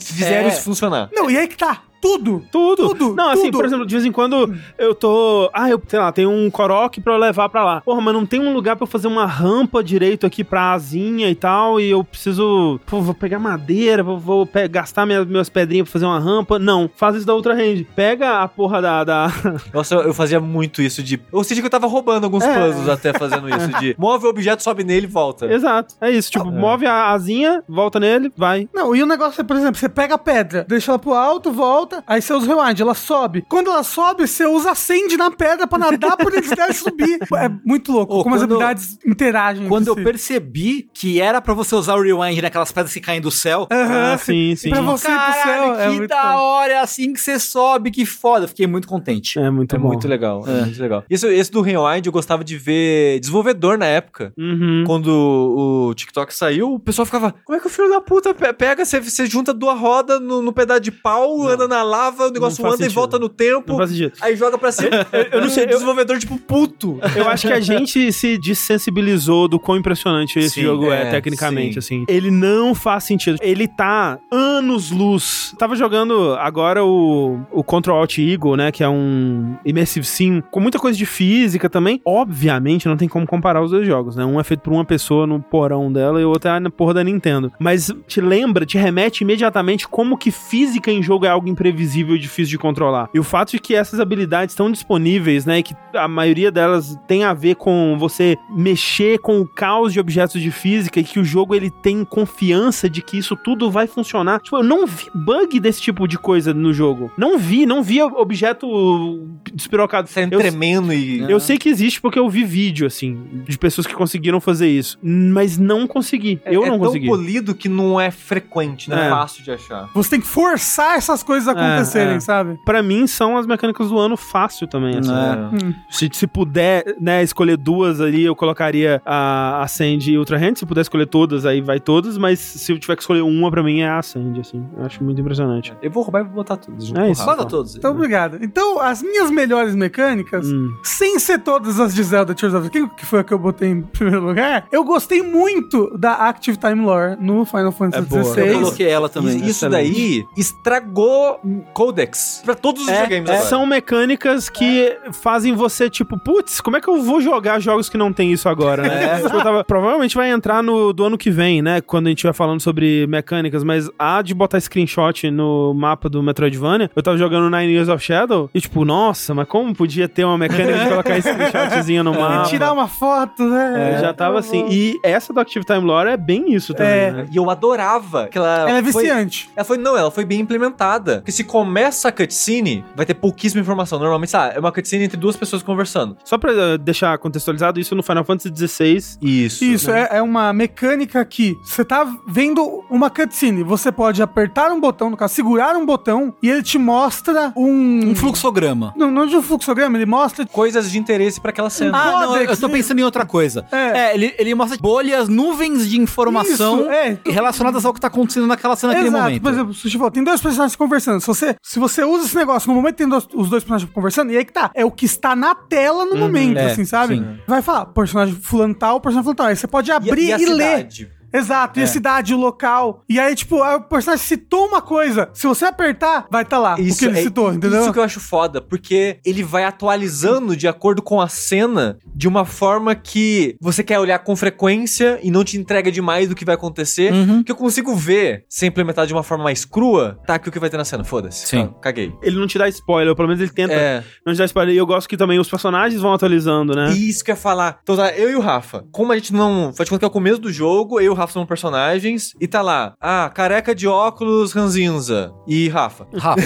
fizeram é. isso funcionar?
Não, e aí que tá. Tudo.
Tudo. Tudo. Não, assim, por exemplo, de vez em quando eu tô. Ah, eu, sei lá, tem um coroque pra eu levar pra lá. Porra, mas não tem um lugar pra eu fazer uma rampa direito aqui pra asinha e tal. E eu preciso. Pô, vou pegar madeira, vou, vou gastar minhas, minhas pedrinhas pra fazer uma rampa. Não, faz isso da outra range. Pega a porra da. da...
Nossa, eu, fazia muito isso de. Eu senti que eu tava roubando alguns é. puzzles até fazendo isso. De move o objeto, sobe nele e volta.
Exato. É isso. Tipo, é. move a asinha, volta nele, vai.
Não, e o negócio é, por exemplo, você pega a pedra, deixa ela pro alto, volta volta, aí você usa o rewind, ela sobe. Quando ela sobe, você usa acende na pedra pra nadar por eles devem subir. É muito louco oh, como as habilidades interagem.
Quando eu si. percebi que era pra você usar o rewind naquelas pedras que caem do céu.
Uhum, ah, sim, sim.
Pra você Caralho, pro céu. Que é da hora, é assim que você sobe, que foda. Fiquei muito contente.
É muito
é
bom. muito legal. É. é. muito legal. Esse, esse do rewind eu gostava de ver desenvolvedor na época. Uhum. Quando o TikTok saiu, o pessoal ficava, como é que o filho da puta pega, você, você junta duas rodas no, no pedaço de pau, Não. anda na lava, o negócio anda sentido. e volta no tempo. Não faz sentido. Aí joga pra cima. eu, eu não sei, desenvolvedor, tipo, puto.
Eu acho que a gente se desensibilizou do quão impressionante esse sim, jogo é, é tecnicamente, sim. assim. Ele não faz sentido. Ele tá anos-luz. Tava jogando agora o, o Control Alt Eagle, né? Que é um Immersive Sim com muita coisa de física também. Obviamente, não tem como comparar os dois jogos, né? Um é feito por uma pessoa no porão dela e o outro é na porra da Nintendo. Mas te lembra, te remete imediatamente como que física em jogo é algo imprevisível e difícil de controlar. E o fato de que essas habilidades estão disponíveis, né, e que a maioria delas tem a ver com você mexer com o caos de objetos de física e que o jogo ele tem confiança de que isso tudo vai funcionar. Tipo, eu não vi bug desse tipo de coisa no jogo. Não vi, não vi objeto despirocado.
Saindo eu, tremendo e...
Eu sei que existe porque eu vi vídeo, assim, de pessoas que conseguiram fazer isso. Mas não consegui. É, eu não é consegui.
É tão polido que não é frequente, não é, é fácil de achar.
Você tem que forçar essas coisas a acontecerem, é, sabe?
Pra mim, são as mecânicas do ano fácil também, assim. É. Hum. Se, se puder, né, escolher duas ali, eu colocaria a Ascend e Ultra Hand. Se puder escolher todas, aí vai todas, mas se eu tiver que escolher uma, pra mim é a Ascend, assim. Eu acho muito impressionante.
Eu vou roubar e vou botar todas.
É isso.
Bota todos. Então, obrigado. Então, as minhas melhores mecânicas, hum. sem ser todas as de Zelda Tears of the Kingdom, que foi a que eu botei em primeiro lugar, eu gostei muito da Active Time Lore no Final Fantasy XVI.
É eu coloquei ela também. E, isso daí estragou Codex pra todos os é, videogames
é. São mecânicas que é. fazem você, tipo, putz, como é que eu vou jogar jogos que não tem isso agora, né? É. Tava, provavelmente vai entrar no do ano que vem, né? Quando a gente vai falando sobre mecânicas, mas a de botar screenshot no mapa do Metroidvania, eu tava jogando Nine Years of Shadow e, tipo, nossa, mas como podia ter uma mecânica de colocar screenshotzinho no mapa?
E tirar uma foto, né?
É, já tava assim. E essa do Active Time Lore é bem isso também, é. né?
E eu adorava que ela.
Ela é viciante.
Foi, ela foi, não, ela foi bem implementada. Porque se começa a cutscene, vai ter pouquíssima informação. Normalmente, sabe, é uma cutscene entre duas pessoas conversando.
Só pra uh, deixar contextualizado, isso no Final Fantasy XVI.
Isso. Isso, né? é, é uma mecânica que você tá vendo uma cutscene, você pode apertar um botão, no caso, segurar um botão, e ele te mostra um.
Um fluxograma.
Não, não de um fluxograma, ele mostra.
Coisas de interesse para aquela cena.
Ah, não, eu tô pensando em outra coisa. É, é ele, ele mostra bolhas, nuvens de informação Isso, é. relacionadas ao que tá acontecendo naquela cena naquele momento.
Por exemplo, Sushi tem dois personagens conversando. Se você, se você usa esse negócio no momento que tem dois, os dois personagens conversando, e aí que tá, é o que está na tela no uhum, momento, é, assim, sabe? Sim. Vai falar, personagem fulano tal, personagem fulano tal. Aí você pode abrir e, e, e ler. Exato, é. e a cidade, o local. E aí, tipo, o personagem citou uma coisa. Se você apertar, vai estar tá lá
isso, o que ele é, citou, entendeu? Isso que eu acho foda, porque ele vai atualizando de acordo com a cena de uma forma que você quer olhar com frequência e não te entrega demais do que vai acontecer. Uhum. Que eu consigo ver, sem implementar de uma forma mais crua, tá aqui o que vai ter na cena, foda-se.
Sim.
Ah, caguei.
Ele não te dá spoiler, pelo menos ele tenta é. não te dar spoiler. E eu gosto que também os personagens vão atualizando, né?
Isso que eu ia falar. Então, tá, eu e o Rafa, como a gente não. Faz de conta que é o começo do jogo, eu e o Rafa somos personagens e tá lá, ah, careca de óculos, ranzinza. E Rafa.
Rafa.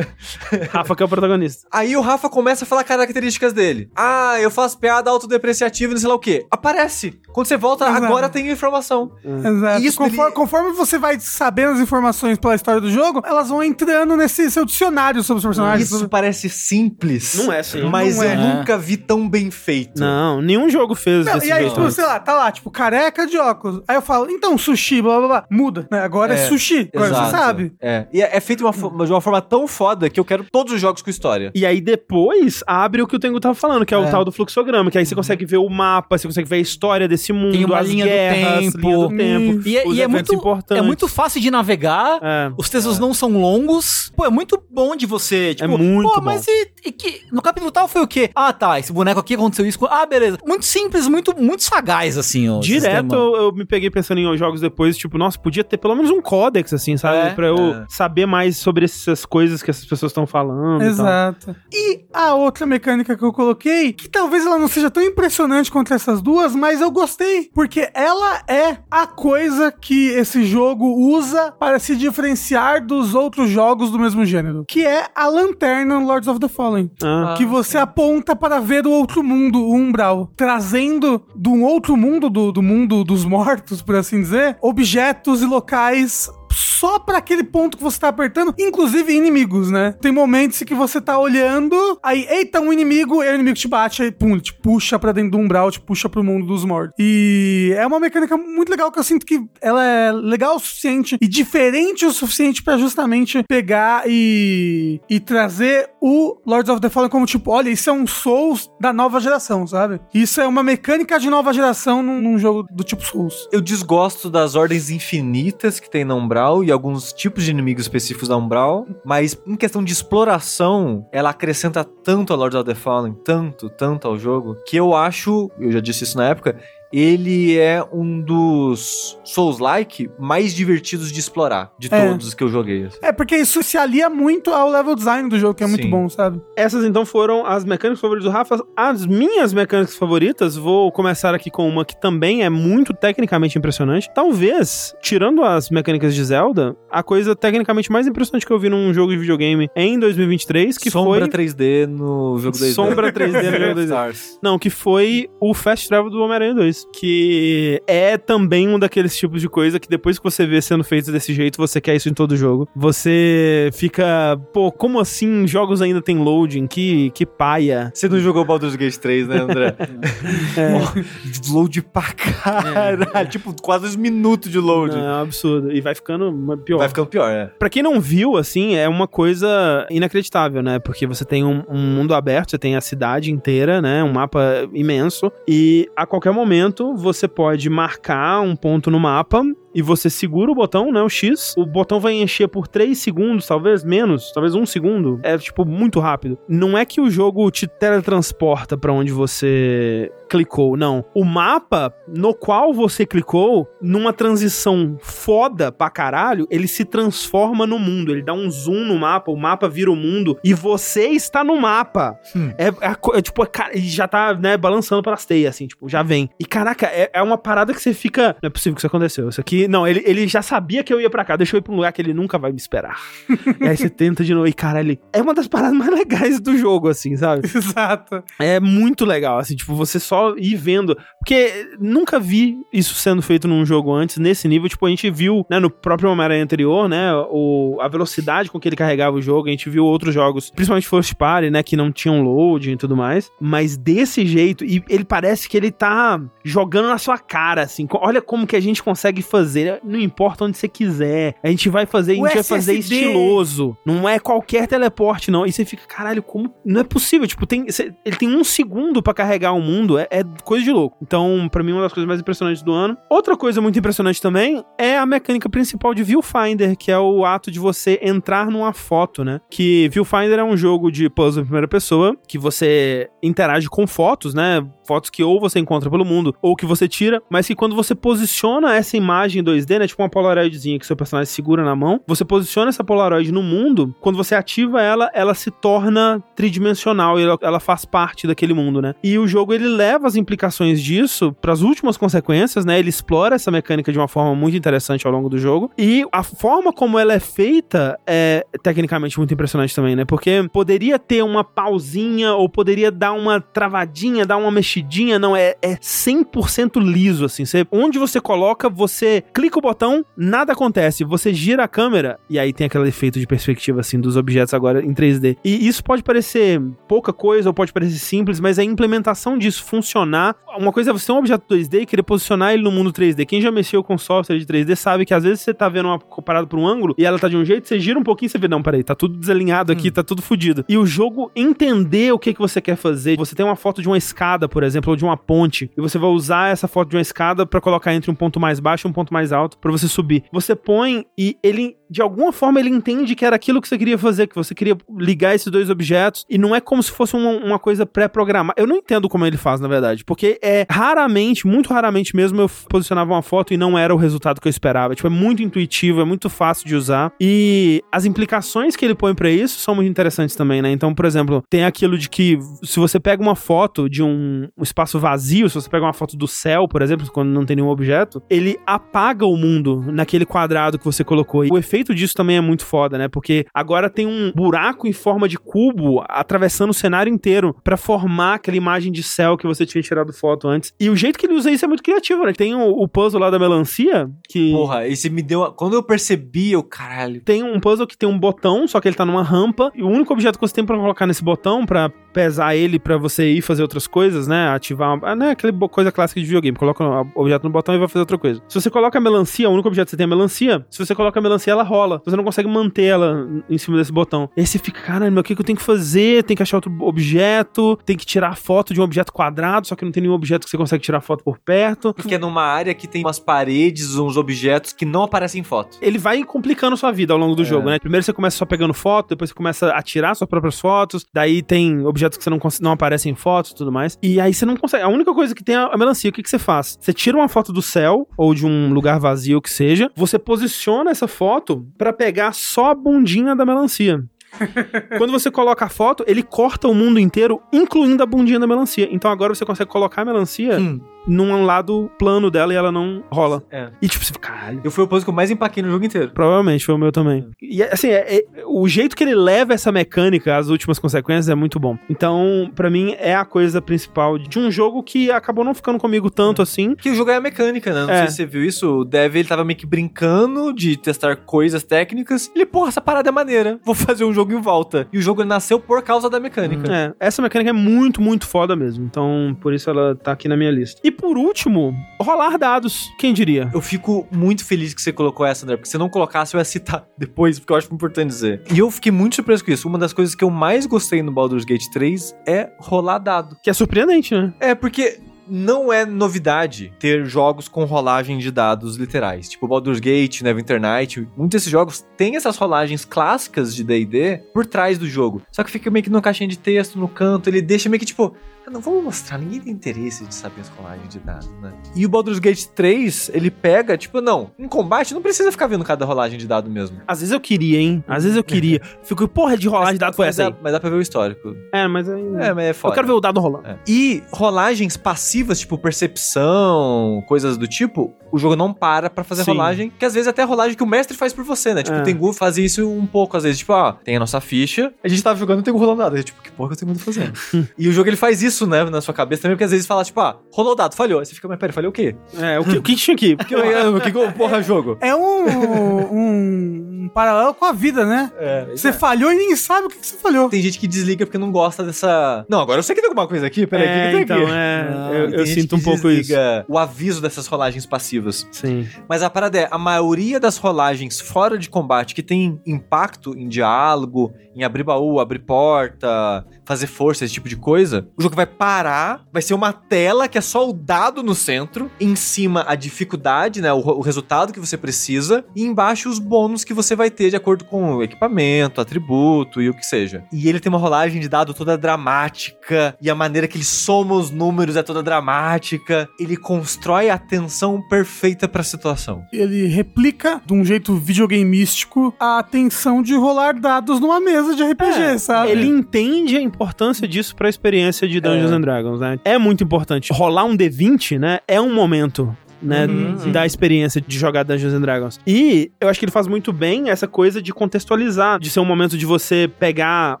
Rafa que é o protagonista.
Aí o Rafa começa a falar características dele. Ah, eu faço piada autodepreciativa e não sei lá o quê. Aparece. Quando você volta, Exato. agora tem informação.
Exato. Isso conforme, conforme, você vai sabendo as informações pela história do jogo, elas vão entrando nesse seu dicionário sobre os personagens.
Isso parece simples.
Não é assim.
Mas não eu é. nunca vi tão bem feito.
Não, nenhum jogo fez não, desse
E aí, tipo, sei lá, tá lá, tipo, careca de óculos. Aí eu falo, então, sushi, blá blá blá. Muda, né? Agora é, é sushi. Agora exato. você sabe.
É. E é, é feito de uma, de uma forma tão foda que eu quero todos os jogos com história.
E aí depois abre o que o Tengu tava falando, que é, é. o tal do fluxograma, que aí você uhum. consegue ver o mapa, você consegue ver a história desse mundo, Tem uma as linha guerras, do tempo. Linha do tempo
e, é, e é muito, importantes. é muito fácil de navegar, é. os textos não são longos. Pô, é muito bom de você, tipo,
é muito
pô,
bom.
mas e, e que, no capítulo tal foi o quê? Ah, tá, esse boneco aqui aconteceu isso. Ah, beleza. Muito simples, muito, muito sagaz, assim,
ó. Direto eu, eu me peguei pensando em jogos depois, tipo, nossa, podia ter pelo menos um códex, assim, sabe? É, pra eu é. saber mais sobre essas coisas que essas pessoas estão falando.
Exato. E, e, a outra mecânica que eu coloquei, que talvez ela não seja tão impressionante quanto essas duas, mas eu gostei, porque ela é a coisa que esse jogo usa para se diferenciar dos outros jogos do mesmo gênero, que é a lanterna Lords of the Fallen. Ah. Que você aponta para ver o outro mundo, o umbral, trazendo de um outro mundo, do, do mundo dos mortos, por assim dizer, objetos e locais só para aquele ponto que você tá apertando, inclusive inimigos, né? Tem momentos que você tá olhando, aí, eita, um inimigo, e o inimigo te bate, aí, pum, te puxa pra dentro do umbral, te puxa pro mundo dos mortos. E é uma mecânica muito legal que eu sinto que ela é legal o suficiente e diferente o suficiente para justamente pegar e, e trazer o Lords of the Fallen como tipo, olha, isso é um Souls da nova geração, sabe? Isso é uma mecânica de nova geração num, num jogo do tipo Souls.
Eu desgosto das ordens infinitas que tem na Umbral Umbral e alguns tipos de inimigos específicos da Umbral, mas em questão de exploração, ela acrescenta tanto a Lords of the Fallen, tanto, tanto ao jogo, que eu acho, eu já disse isso na época, ele é um dos Souls-like mais divertidos de explorar, de é. todos que eu joguei.
Assim. É, porque isso se alia muito ao level design do jogo, que é Sim. muito bom, sabe?
Essas então foram as mecânicas favoritas do Rafa. As minhas mecânicas favoritas, vou começar aqui com uma que também é muito tecnicamente impressionante. Talvez, tirando as mecânicas de Zelda, a coisa tecnicamente mais impressionante que eu vi num jogo de videogame em 2023, que
Sombra
foi...
3D no jogo 2D.
Sombra 3D no jogo 2D. Não, que foi o Fast Travel do Homem-Aranha 2. 2, que é também um daqueles tipos de coisa que depois que você vê sendo feito desse jeito, você quer isso em todo jogo. Você fica, pô, como assim jogos ainda tem loading? Que, que paia.
Você não jogou Baldur's Gate 3, né, André? é. load pra caralho. É. Tipo, quase uns minutos de load.
é um absurdo. E vai ficando pior.
Vai ficando pior, é.
Pra quem não viu, assim, é uma coisa inacreditável, né? Porque você tem um, um mundo aberto, você tem a cidade inteira, né? Um mapa imenso. E a qualquer momento você pode marcar um ponto no mapa e você segura o botão, né, o X, o botão vai encher por 3 segundos, talvez menos, talvez um segundo. É, tipo, muito rápido. Não é que o jogo te teletransporta para onde você clicou, não. O mapa no qual você clicou, numa transição foda pra caralho, ele se transforma no mundo. Ele dá um zoom no mapa, o mapa vira o mundo e você está no mapa. Hum. É, é, é, tipo, é, já tá, né, balançando pelas teias, assim, tipo, já vem. E caraca, é, é uma parada que você fica. Não é possível que isso aconteceu. Isso aqui não, ele, ele já sabia que eu ia para cá. Deixa eu ir pra um lugar que ele nunca vai me esperar. e aí você tenta de novo. E, cara, ele é uma das paradas mais legais do jogo, assim, sabe?
Exato.
É muito legal, assim, tipo, você só ir vendo. Porque nunca vi isso sendo feito num jogo antes, nesse nível. Tipo, a gente viu, né, no próprio Homem-Aranha anterior, né, o, a velocidade com que ele carregava o jogo. A gente viu outros jogos, principalmente First Party, né, que não tinham load e tudo mais. Mas desse jeito, e ele parece que ele tá jogando na sua cara, assim. Olha como que a gente consegue fazer fazer, não importa onde você quiser. A gente vai fazer, a gente vai fazer estiloso. Não é qualquer teleporte, não. E você fica, caralho, como. Não é possível. Tipo, tem, cê, ele tem um segundo para carregar o mundo. É, é, coisa de louco. Então, para mim, uma das coisas mais impressionantes do ano. Outra coisa muito impressionante também é a mecânica principal de Viewfinder, que é o ato de você entrar numa foto, né? Que Viewfinder é um jogo de puzzle em primeira pessoa, que você interage com fotos, né? Fotos que ou você encontra pelo mundo, ou que você tira, mas que quando você posiciona essa imagem 2D, né? Tipo uma Polaroidzinha que seu personagem segura na mão. Você posiciona essa Polaroid no mundo, quando você ativa ela, ela se torna tridimensional e ela, ela faz parte daquele mundo, né? E o jogo ele leva as implicações disso para as últimas consequências, né? Ele explora essa mecânica de uma forma muito interessante ao longo do jogo. E a forma como ela é feita é tecnicamente muito impressionante também, né? Porque poderia ter uma pausinha ou poderia dar uma travadinha, dar uma mexidinha, não, é, é 100% liso, assim. Você, onde você coloca, você clica o botão, nada acontece. Você gira a câmera e aí tem aquele efeito de perspectiva assim dos objetos agora em 3D. E isso pode parecer pouca coisa ou pode parecer simples, mas a implementação disso funcionar, uma coisa é você ter um objeto 2D e querer posicionar ele no mundo 3D. Quem já mexeu com software de 3D sabe que às vezes você tá vendo uma comparado por um ângulo e ela tá de um jeito, você gira um pouquinho e você vê, não, peraí, tá tudo desalinhado aqui, hum. tá tudo fodido. E o jogo entender o que que você quer fazer. Você tem uma foto de uma escada, por exemplo, ou de uma ponte, e você vai usar essa foto de uma escada para colocar entre um ponto mais baixo e um ponto mais mais alto para você subir. Você põe e ele de alguma forma ele entende que era aquilo que você queria fazer, que você queria ligar esses dois objetos, e não é como se fosse uma, uma coisa pré-programada. Eu não entendo como ele faz, na verdade, porque é raramente, muito raramente mesmo, eu posicionava uma foto e não era o resultado que eu esperava. Tipo, é muito intuitivo, é muito fácil de usar, e as implicações que ele põe para isso são muito interessantes também, né? Então, por exemplo, tem aquilo de que se você pega uma foto de um, um espaço vazio, se você pega uma foto do céu, por exemplo, quando não tem nenhum objeto, ele apaga o mundo naquele quadrado que você colocou. E o efeito efeito disso também é muito foda, né? Porque agora tem um buraco em forma de cubo atravessando o cenário inteiro para formar aquela imagem de céu que você tinha tirado foto antes. E o jeito que ele usa isso é muito criativo, né? Tem o, o puzzle lá da melancia que.
Porra, esse me deu. Quando eu percebi, eu caralho.
Tem um puzzle que tem um botão, só que ele tá numa rampa. E o único objeto que você tem para colocar nesse botão, para pesar ele para você ir fazer outras coisas, né? Ativar. Ah, né? Aquela coisa clássica de videogame. Coloca o objeto no botão e vai fazer outra coisa. Se você coloca a melancia, o único objeto que você tem é a melancia. Se você coloca a melancia, ela rola. Você não consegue manter ela em cima desse botão. E aí você fica, caramba, o que, que eu tenho que fazer? Tem que achar outro objeto, tem que tirar foto de um objeto quadrado, só que não tem nenhum objeto que você consegue tirar foto por perto.
Porque é numa área que tem umas paredes, uns objetos que não aparecem em foto.
Ele vai complicando sua vida ao longo do é. jogo, né? Primeiro você começa só pegando foto, depois você começa a tirar suas próprias fotos, daí tem objetos que você não, não aparecem em fotos e tudo mais. E aí você não consegue. A única coisa que tem é a melancia. O que, que você faz? Você tira uma foto do céu ou de um lugar vazio que seja, você posiciona essa foto para pegar só a bundinha da melancia. Quando você coloca a foto, ele corta o mundo inteiro, incluindo a bundinha da melancia. Então agora você consegue colocar a melancia hum num lado plano dela e ela não rola. É. E tipo, você fica, caralho.
Eu fui o pose que eu mais empaquei no jogo inteiro.
Provavelmente, foi o meu também. E assim, é, é, o jeito que ele leva essa mecânica às últimas consequências é muito bom. Então, para mim, é a coisa principal de um jogo que acabou não ficando comigo tanto assim.
Que o jogo é a mecânica, né? Não é. sei se você viu isso. O Dev, ele tava meio que brincando de testar coisas técnicas. Ele, porra, essa parada é maneira. Vou fazer um jogo em volta. E o jogo nasceu por causa da mecânica.
É, essa mecânica é muito, muito foda mesmo. Então, por isso ela tá aqui na minha lista. E por último, rolar dados. Quem diria?
Eu fico muito feliz que você colocou essa, André, porque se não colocasse, eu ia citar depois, porque eu acho importante dizer. E eu fiquei muito surpreso com isso. Uma das coisas que eu mais gostei no Baldur's Gate 3 é rolar dado.
Que é surpreendente, né?
É, porque não é novidade ter jogos com rolagem de dados literais. Tipo Baldur's Gate, Neverwinter Night. Muitos desses jogos têm essas rolagens clássicas de D&D por trás do jogo. Só que fica meio que numa caixinha de texto no canto. Ele deixa meio que tipo não vamos mostrar, ninguém tem interesse de saber as rolagens de dados, né? E o Baldur's Gate 3, ele pega, tipo, não, em combate não precisa ficar vendo cada rolagem de dado mesmo.
Às vezes eu queria, hein? Às vezes eu queria. Fico, porra, de rolagem de dado foi essa
aí. Mas dá pra ver o histórico.
É, mas aí...
É, mas é foda.
Eu quero ver o dado rolando. É.
E rolagens passivas, tipo percepção, coisas do tipo, o jogo não para pra fazer Sim. rolagem, que às vezes até a rolagem que o mestre faz por você, né? Tipo, é. o Tengu fazia isso um pouco, às vezes, tipo, ó, tem a nossa ficha, a gente tava jogando e o Tengu rolando nada. Tipo, que porra que eu tenho muito fazendo? e o jogo ele faz isso, né, na sua cabeça também, porque às vezes fala, tipo, ah, rolou o dado, falhou. Aí você fica, mas pera, falhou o quê?
É, o que, o que tinha aqui? O que,
o que, porra jogo?
É um, um, um, paralelo com a vida, né? É, você é. falhou e nem sabe o que, que, você falhou.
Tem gente que desliga porque não gosta dessa. Não, agora eu sei que tem alguma coisa aqui, peraí, o
é,
que, que
tem
então,
aqui? É, ah, eu, eu sinto um pouco isso.
O aviso dessas rolagens passivas.
Sim.
Mas a parada é, a maioria das rolagens fora de combate que tem impacto em diálogo, em abrir baú, abrir porta, fazer força, esse tipo de coisa, o jogo vai parar, vai ser uma tela que é só o dado no centro, em cima a dificuldade, né, o, o resultado que você precisa, e embaixo os bônus que você vai ter de acordo com o equipamento, atributo e o que seja. E ele tem uma rolagem de dado toda dramática, e a maneira que ele soma os números é toda dramática. Ele constrói a tensão perfeita para a situação.
Ele replica de um jeito videogameístico a tensão de rolar dados numa mesa de RPG, é, sabe?
Ele entende a importância disso para a experiência de Dungeons é. and Dragons, né? É muito importante. Rolar um D20, né, é um momento né, uhum, da experiência de jogar Dungeons and Dragons. E eu acho que ele faz muito bem essa coisa de contextualizar, de ser um momento de você pegar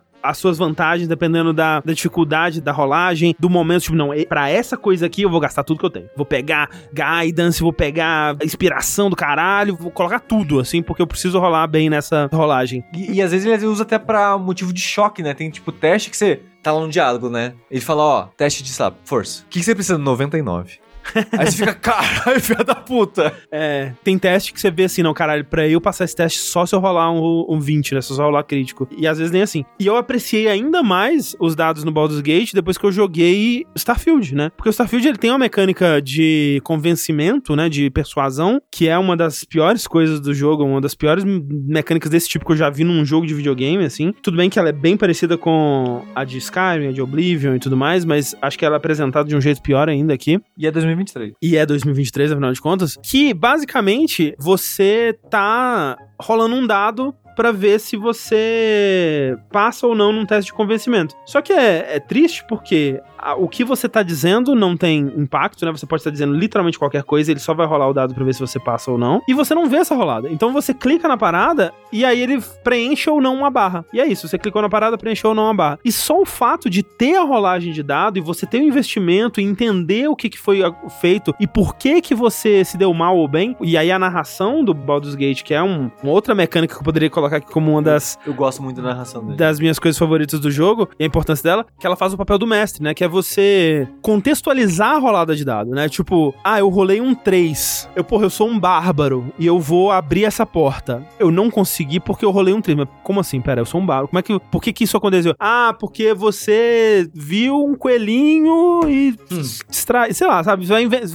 as suas vantagens, dependendo da, da, dificuldade da rolagem, do momento, tipo, não, para essa coisa aqui eu vou gastar tudo que eu tenho. Vou pegar guidance, vou pegar inspiração do caralho, vou colocar tudo, assim, porque eu preciso rolar bem nessa rolagem.
E, e às vezes ele usa até pra motivo de choque, né? Tem, tipo, teste que você tá lá no diálogo, né? Ele fala, ó, teste de, lá, força. O que, que você precisa? 99. Aí você fica, caralho, filha da puta.
É, tem teste que você vê assim, não, caralho, pra eu passar esse teste só se eu rolar um, um 20, né? Se eu rolar crítico. E às vezes nem assim. E eu apreciei ainda mais os dados no Baldur's Gate depois que eu joguei Starfield, né? Porque o Starfield ele tem uma mecânica de convencimento, né? De persuasão, que é uma das piores coisas do jogo, uma das piores mecânicas desse tipo que eu já vi num jogo de videogame, assim. Tudo bem que ela é bem parecida com a de Skyrim, a de Oblivion e tudo mais, mas acho que ela é apresentada de um jeito pior ainda aqui.
E é 2000 2023. E
é 2023, afinal de contas, que basicamente você tá rolando um dado para ver se você passa ou não num teste de convencimento. Só que é, é triste porque o que você tá dizendo não tem impacto, né? Você pode estar dizendo literalmente qualquer coisa, ele só vai rolar o dado pra ver se você passa ou não. E você não vê essa rolada. Então você clica na parada e aí ele preenche ou não uma barra. E é isso, você clicou na parada, preencheu ou não uma barra. E só o fato de ter a rolagem de dado e você ter o um investimento e entender o que, que foi feito e por que que você se deu mal ou bem, e aí a narração do Baldur's Gate, que é um, uma outra mecânica que eu poderia colocar aqui como uma das...
Eu gosto muito da narração dele.
Das minhas coisas favoritas do jogo, e a importância dela, que ela faz o papel do mestre, né? Que é você contextualizar a rolada de dado, né? Tipo, ah, eu rolei um 3. Eu, porra, eu sou um bárbaro e eu vou abrir essa porta. Eu não consegui porque eu rolei um 3. Mas como assim? Pera, eu sou um bárbaro. Como é que. Por que que isso aconteceu? Ah, porque você viu um coelhinho e hum. distrai. Sei lá, sabe?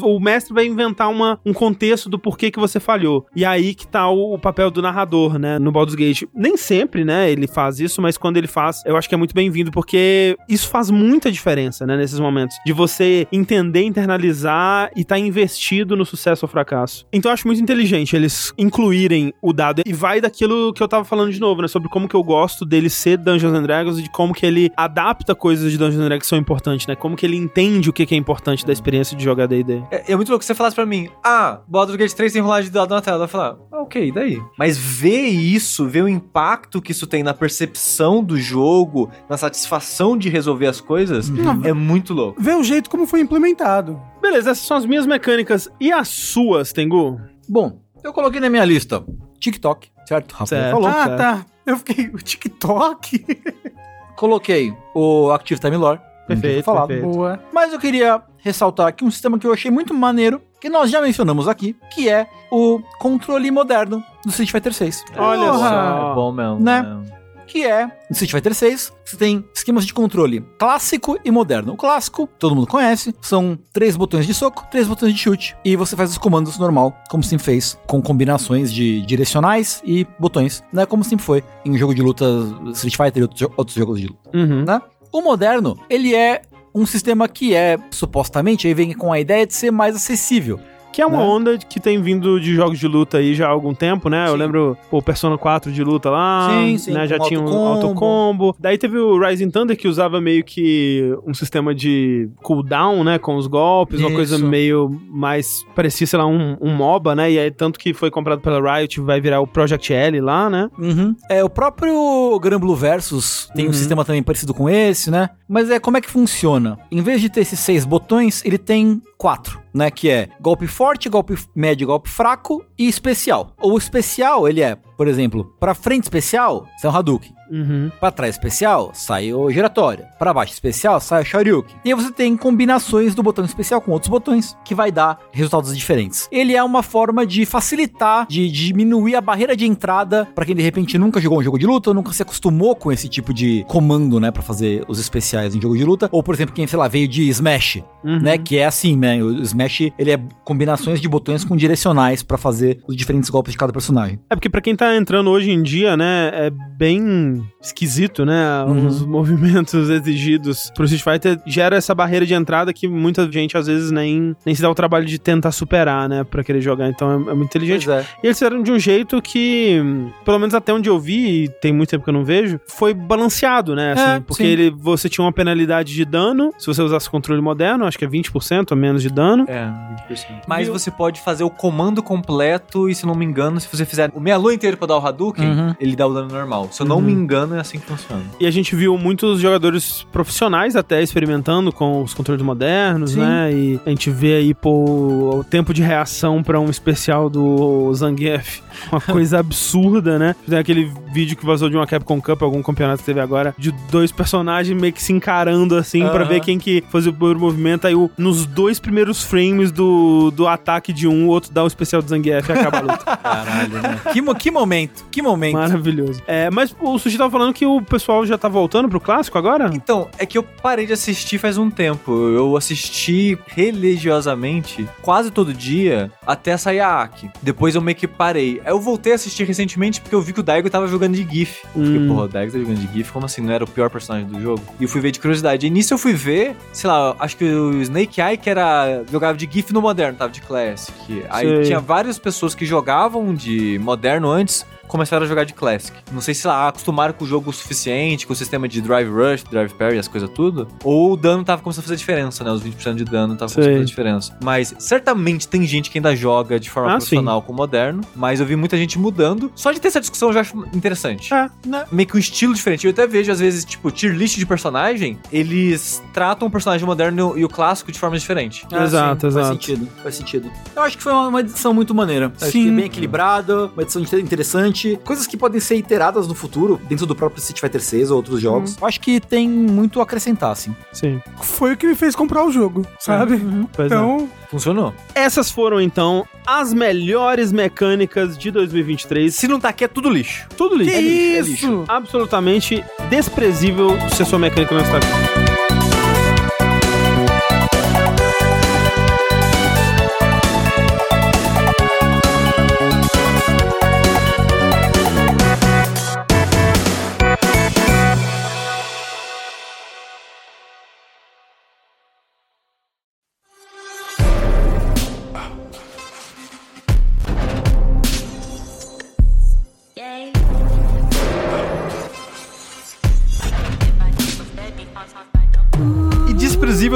o mestre vai inventar uma, um contexto do porquê que você falhou. E aí que tá o, o papel do narrador, né? No Baldur's Gate. Nem sempre, né? Ele faz isso, mas quando ele faz, eu acho que é muito bem-vindo porque isso faz muita diferença né? Nesses momentos. De você entender, internalizar e estar tá investido no sucesso ou fracasso. Então eu acho muito inteligente eles incluírem o dado. E vai daquilo que eu tava falando de novo, né? Sobre como que eu gosto dele ser Dungeons and Dragons e de como que ele adapta coisas de Dungeons and Dragons que são importantes, né? Como que ele entende o que, que é importante da experiência de jogar D&D.
É, é muito louco que você falasse pra mim, ah, Baldur's Gate 3 tem rolagem de dado na tela. Eu ia falar, ah, ok, daí? Mas ver isso, ver o impacto que isso tem na percepção do jogo, na satisfação de resolver as coisas, uhum. é muito louco.
Ver o jeito como foi implementado.
Beleza, essas são as minhas mecânicas. E as suas, Tengu?
Bom, eu coloquei na minha lista TikTok, certo?
Rafael certo. falou. Ah, certo. tá. Eu fiquei, o TikTok?
coloquei o Active Time Lore.
Perfeito, falado. perfeito.
Boa. Mas eu queria ressaltar aqui um sistema que eu achei muito maneiro, que nós já mencionamos aqui, que é o controle moderno do Street Fighter 6.
Olha só.
É bom mesmo.
Né? Mesmo que é no Street Fighter 6, você tem esquemas de controle clássico e moderno. O clássico, todo mundo conhece, são três botões de soco, três botões de chute, e você faz os comandos normal, como sempre fez, com combinações de direcionais e botões, né? Como sempre foi em um jogo de luta Street Fighter e outros, jogos de luta, uhum. né? O moderno, ele é um sistema que é, supostamente, aí vem com a ideia de ser mais acessível.
Que é uma né? onda que tem vindo de jogos de luta aí já há algum tempo, né? Sim. Eu lembro o Persona 4 de luta lá, sim, sim, né? Já tinha um autocombo. Daí teve o Rising Thunder que usava meio que um sistema de cooldown, né? Com os golpes, Isso. uma coisa meio mais parecia, sei lá, um, um MOBA, né? E aí tanto que foi comprado pela Riot, vai virar o Project L lá, né?
Uhum. É, o próprio Gran Blue Versus tem uhum. um sistema também parecido com esse, né? Mas é como é que funciona? Em vez de ter esses seis botões, ele tem quatro, né? Que é golpe forte, golpe médio, golpe fraco e especial. O especial, ele é, por exemplo, para frente especial, é um Hadouken. Uhum. Para trás especial, sai o giratório. Para baixo especial, sai o Shoryuken. E aí você tem combinações do botão especial com outros botões que vai dar resultados diferentes. Ele é uma forma de facilitar, de diminuir a barreira de entrada para quem de repente nunca jogou um jogo de luta, ou nunca se acostumou com esse tipo de comando, né, para fazer os especiais em jogo de luta, ou por exemplo, quem sei lá veio de Smash, uhum. né, que é assim, né, o Smash, ele é combinações de botões com direcionais para fazer os diferentes golpes de cada personagem.
É porque para quem tá entrando hoje em dia, né, é bem esquisito, né? Uhum. Os movimentos exigidos pro Street Fighter gera essa barreira de entrada que muita gente às vezes nem, nem se dá o trabalho de tentar superar, né? Pra querer jogar. Então é, é muito inteligente. É. E eles fizeram de um jeito que, pelo menos até onde eu vi, e tem muito tempo que eu não vejo, foi balanceado, né? Assim, é, porque ele, você tinha uma penalidade de dano se você usasse controle moderno, acho que é 20% ou menos de dano.
É, 20%. Mas você pode fazer o comando completo e, se não me engano, se você fizer o meia lua inteiro pra dar o Hadouken, uhum. ele dá o dano normal. Se eu não me uhum. engano, engano, é assim que funciona.
E a gente viu muitos jogadores profissionais até experimentando com os controles modernos, Sim. né? E a gente vê aí, pô, o tempo de reação para um especial do Zangief, uma coisa absurda, né? Tem aquele vídeo que vazou de uma Capcom Cup, algum campeonato que teve agora, de dois personagens meio que se encarando assim, para ver quem que fazia o primeiro movimento. Aí, o, nos dois primeiros frames do, do ataque de um, o outro dá o especial do Zangief e acaba a luta.
Caralho, né? Que, que momento, que momento.
Maravilhoso. É, mas o Sushi tava falando que o pessoal já tá voltando pro clássico agora?
Então, é que eu parei de assistir faz um tempo. Eu assisti religiosamente quase todo dia até sair a Aki. Depois eu meio que parei. Eu voltei a assistir recentemente porque eu vi que o Daigo tava jogando de GIF. Hum. Porque, porra, o Daigo tá jogando de GIF, como assim? Não era o pior personagem do jogo? E eu fui ver de curiosidade. E nisso eu fui ver, sei lá, acho que o Snake Eye, que era. jogava de GIF no moderno, tava de Classic. Aí Sei. tinha várias pessoas que jogavam de moderno antes começaram a jogar de Classic. Não sei se lá acostumaram com o jogo o suficiente, com o sistema de Drive Rush, Drive Parry, as coisas tudo, ou o dano tava começando a fazer diferença, né? Os 20% de dano tava começando a fazer diferença. Mas certamente tem gente que ainda joga de forma ah, profissional sim. com o moderno, mas eu vi muita gente mudando. Só de ter essa discussão eu já acho interessante. É, né? Meio que um estilo diferente. Eu até vejo, às vezes, tipo, tier list de personagem, eles tratam o personagem moderno e o clássico de forma diferente.
Ah, exato, sim, exato.
Faz sentido, faz sentido. Eu acho que foi uma edição muito maneira. Sim. Acho que é bem equilibrada, uma edição interessante coisas que podem ser iteradas no futuro, dentro do próprio Street Fighter 6 ou outros jogos. Uhum. Acho que tem muito a acrescentar, assim.
Sim.
Foi o que me fez comprar o jogo, sabe? Uhum.
Então. É. Funcionou.
Essas foram, então, as melhores mecânicas de 2023.
Se não tá aqui, é tudo lixo.
Tudo lixo.
Que
é
lixo, isso? É lixo.
Absolutamente desprezível se a sua mecânica não está aqui.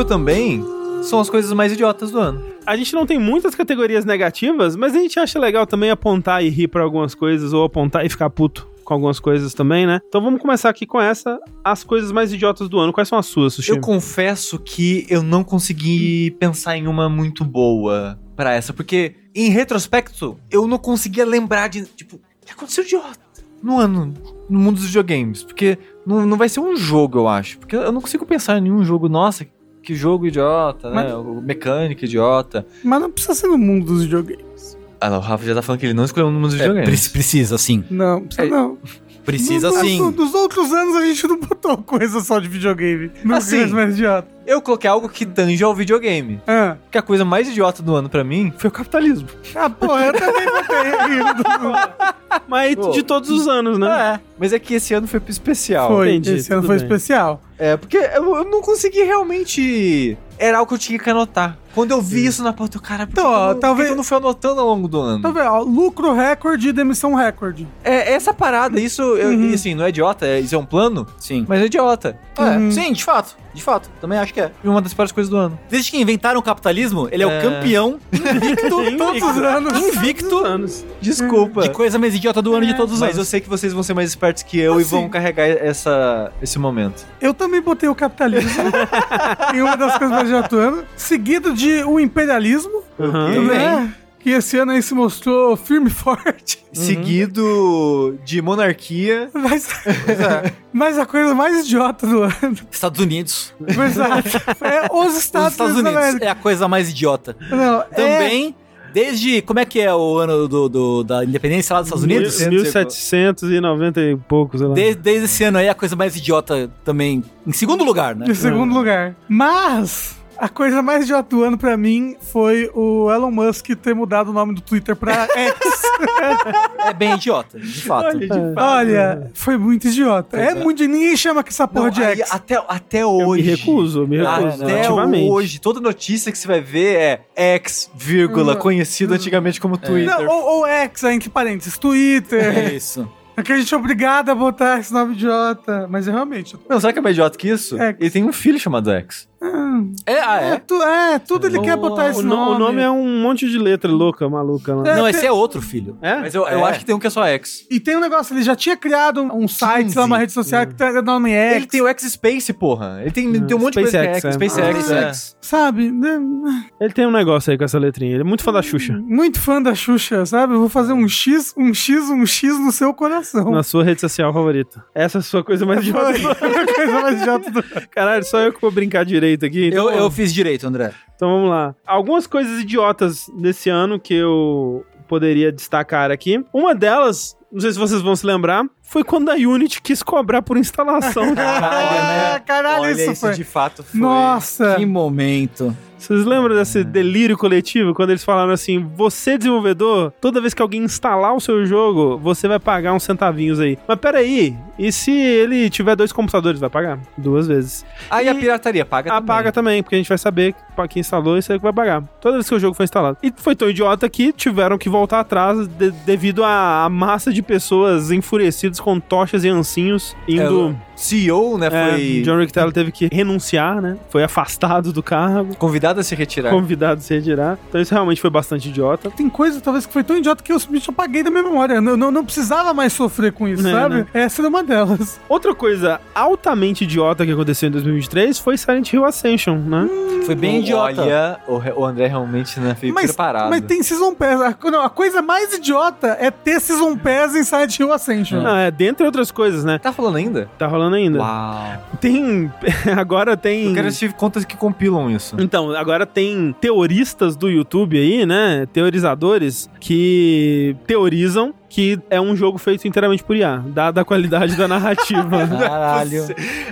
Também são as coisas mais idiotas do ano.
A gente não tem muitas categorias negativas, mas a gente acha legal também apontar e rir para algumas coisas, ou apontar e ficar puto com algumas coisas também, né? Então vamos começar aqui com essa, as coisas mais idiotas do ano. Quais são as suas, Sushi?
Eu confesso que eu não consegui pensar em uma muito boa para essa, porque em retrospecto eu não conseguia lembrar de, tipo, o que aconteceu idiota no ano no mundo dos videogames, porque não, não vai ser um jogo, eu acho, porque eu não consigo pensar em nenhum jogo, nossa, que jogo idiota, né? Mas... O idiota.
Mas não precisa ser no mundo dos videogames.
Ah, não, o Rafa já tá falando que ele não escolheu no mundo dos é, videogames.
Precisa, sim.
Não, precisa é, não.
Precisa no, sim.
Nos outros anos a gente não botou coisa só de videogame. Não
assim, mais idiota. Eu coloquei algo que tange ao videogame. Ah. Que a coisa mais idiota do ano pra mim foi o capitalismo.
Ah, porra, eu também botei.
Mas Pô. de todos os anos, né?
É. Mas é que esse ano foi especial.
Foi, Entendi, esse ano foi bem. especial.
É, porque eu, eu não consegui realmente era algo que eu tinha que anotar. Quando eu vi Sim. isso na pauta, cara,
então, ó,
eu,
talvez
eu não fui anotando ao longo do ano.
Talvez, ó, lucro recorde e demissão recorde.
É, essa parada, isso, eu, uhum. assim, não é idiota, é, isso é um plano?
Sim.
Mas é idiota.
Uhum. É, sim, de fato. De fato, também acho que é.
E uma das piores coisas do ano.
Desde que inventaram o capitalismo, ele é, é... o campeão invicto todos os anos.
Invicto.
anos.
Desculpa.
De coisa mais idiota do ano de todos os
Mas
anos.
Mas eu sei que vocês vão ser mais espertos que eu assim, e vão carregar essa, esse momento.
Eu também botei o capitalismo em uma das coisas mais idiotas do ano, seguido de o imperialismo.
Uhum.
Né? Que esse ano aí se mostrou firme e forte.
Uhum. Seguido de monarquia.
Mas, é. mas, a coisa mais idiota do ano.
Estados Unidos.
Exato. É os Estados, os Estados Unidos.
É a coisa mais idiota.
Não,
Também. É... Desde. Como é que é o ano do, do da independência lá dos Estados Unidos?
1790 e poucos, sei lá.
Desde, desde esse ano aí, a coisa mais idiota também. Em segundo lugar, né?
Em segundo lugar. Mas. A coisa mais idiota do ano pra mim foi o Elon Musk ter mudado o nome do Twitter pra X.
é bem idiota, de fato.
Olha, de fato. Olha foi muito idiota. É, é, muito. Ninguém chama que essa porra Não, de aí, X.
Até, até hoje.
Eu me recuso, me recuso.
Até hoje, toda notícia que você vai ver é X, vírgula, hum. conhecido hum. antigamente como Twitter.
Não, ou, ou X, entre parênteses, Twitter.
É isso.
É que a gente é obrigado a botar esse nome idiota. Mas é realmente.
Não, sabe que é mais idiota que isso?
X.
Ele tem um filho chamado X.
É, ah, é?
É, tu, é tudo ele o, quer botar esse
o
nome.
O nome é um monte de letra louca, maluca.
É, não, esse é outro filho.
É? Mas eu, eu é. acho que tem um que é só X.
E tem um negócio, ele já tinha criado um site, sei lá, uma rede social que tem o nome X.
Ele tem o X Space, porra. Ele tem, tem um monte
Space
de coisa
X,
que é X. SpaceX,
ah, X. Sabe? Né?
Ele tem um negócio aí com essa letrinha. Ele é muito fã da Xuxa.
Muito fã da Xuxa, sabe? Eu vou fazer um X, um X, um X no seu coração.
Na sua rede social favorita. Essa é a sua coisa mais idiota.
coisa mais idiota do...
Caralho, só eu que vou brincar direito aqui.
Então... Eu, eu fiz direito, André.
Então vamos lá. Algumas coisas idiotas desse ano que eu poderia destacar aqui. Uma delas, não sei se vocês vão se lembrar, foi quando a Unity quis cobrar por instalação.
Caralho, né? Caralho, Olha, isso,
isso
foi.
de fato foi.
Nossa!
Que momento.
Vocês lembram desse delírio coletivo quando eles falaram assim: você, desenvolvedor, toda vez que alguém instalar o seu jogo, você vai pagar uns centavinhos aí. Mas peraí, e se ele tiver dois computadores, vai pagar? Duas vezes.
Aí e a pirataria paga
a
também.
paga também, porque a gente vai saber pra quem instalou, aí que vai pagar. Toda vez que o jogo foi instalado. E foi tão idiota que tiveram que voltar atrás de, devido à massa de pessoas enfurecidas com tochas e ancinhos indo.
É, CEO, né?
É, foi. John Rick Taylor teve que renunciar, né? Foi afastado do cargo.
Convidado a se retirar.
Convidado a se retirar. Então isso realmente foi bastante idiota.
Tem coisa, talvez, que foi tão idiota que eu simplesmente apaguei da minha memória. Eu não, não precisava mais sofrer com isso, é, sabe? Né? Essa era uma delas.
Outra coisa altamente idiota que aconteceu em 2023 foi Silent Hill Ascension, né?
Hum, foi bem idiota.
Olha, o, André realmente né, foi mas, preparado.
Mas tem Season Pass. A, não, a coisa mais idiota é ter Season Pass em Silent Hill Ascension.
Não, é, dentre outras coisas, né?
Tá falando ainda?
Tá rolando ainda.
Uau.
Tem. Agora tem.
Eu quero assistir contas que compilam isso.
Então, agora tem teoristas do YouTube aí, né? Teorizadores que teorizam que é um jogo feito inteiramente por IA, dada a qualidade da narrativa.
Caralho.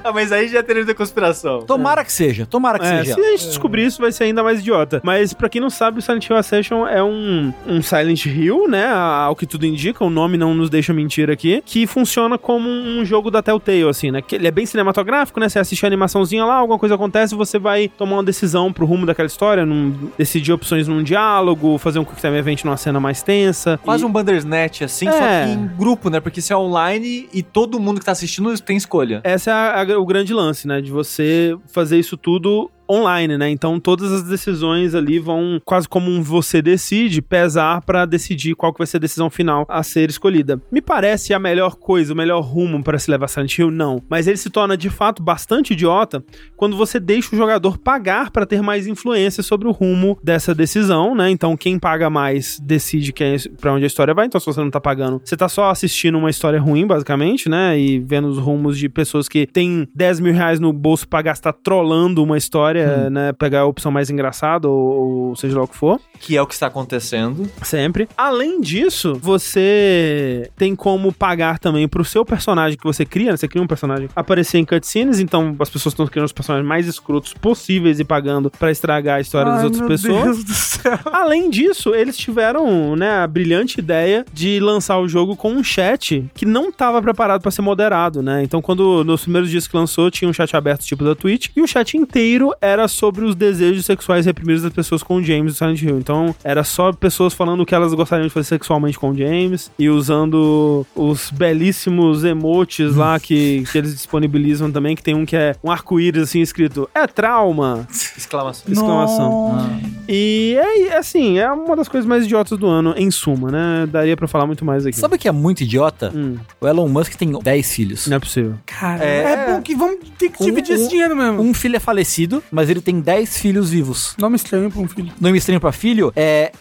ah, mas aí já teria da conspiração.
Tomara que seja, tomara que é, seja.
Se a gente descobrir isso, vai ser ainda mais idiota. Mas para quem não sabe, o Silent Hill Ascension é um, um Silent Hill, né? Ao que tudo indica, o nome não nos deixa mentir aqui, que funciona como um jogo da Telltale, assim, né? Que ele é bem cinematográfico, né? Você assiste a animaçãozinha lá, alguma coisa acontece, você vai tomar uma decisão pro rumo daquela história, num, decidir opções num diálogo, fazer um quick time event numa cena mais tensa.
Quase e... um Bandersnatch, assim, é. só que em grupo, né? Porque se é online e todo mundo que tá assistindo tem escolha.
Essa é a, a, o grande lance, né? De você fazer isso tudo online, né? Então todas as decisões ali vão quase como um você decide pesar para decidir qual que vai ser a decisão final a ser escolhida. Me parece a melhor coisa, o melhor rumo para se levar Silent Hill não, mas ele se torna de fato bastante idiota quando você deixa o jogador pagar para ter mais influência sobre o rumo dessa decisão, né? Então quem paga mais decide é, para onde a história vai. Então se você não tá pagando, você tá só assistindo uma história ruim, basicamente, né? E vendo os rumos de pessoas que têm 10 mil reais no bolso para gastar trollando uma história, hum. né? Pegar a opção mais engraçada ou, ou seja lá o que for.
Que é o que está acontecendo.
Sempre. Além disso, você tem como pagar também pro seu personagem que você cria, né? Você cria um personagem, aparecer em cutscenes, então as pessoas estão criando os personagens mais escrotos possíveis e pagando para estragar a história Ai, das outras pessoas. Deus do céu. Além disso, eles tiveram, né, a brilhante ideia de lançar o jogo com um chat que não estava preparado para ser moderado, né? Então, quando nos primeiros dias que lançou, tinha um chat aberto tipo da Twitch e o chat inteiro era sobre os desejos sexuais reprimidos das pessoas com o James do Silent Hill. Então, era só pessoas falando o que elas gostariam de fazer sexualmente com o James e usando os belíssimos emotes lá que, que eles disponibilizam também, que tem um que é um arco-íris assim escrito: "É trauma".
Exclamação.
Exclamação. Ah. E é assim, é uma das coisas mais idiotas do ano, em suma, né? Daria pra falar muito mais aqui.
Sabe o que é muito idiota? Hum. O Elon Musk tem 10 filhos.
Não é possível.
Cara, é, é bom que vamos ter que dividir um, esse dinheiro mesmo.
Um filho é falecido, mas ele tem 10 filhos vivos.
Nome estranho pra um filho.
Nome estranho pra filho é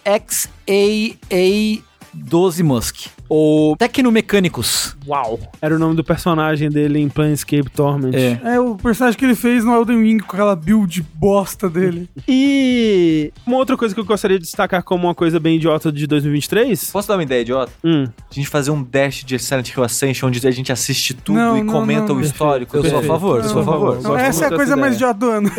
XAA12 Musk ou Tecnomecânicos.
Uau! Era o nome do personagem dele em Planescape Torment.
É. é, o personagem que ele fez no Elden Ring com aquela build bosta dele.
E uma outra coisa que eu gostaria de destacar como uma coisa bem idiota de 2023.
Posso dar uma ideia idiota?
Hum.
A gente fazer um dash de Silent Hill Ascension onde a gente assiste tudo não, e não, comenta não, o histórico.
Eu sou a favor, eu sou a favor.
essa é a coisa mais idiota do ano.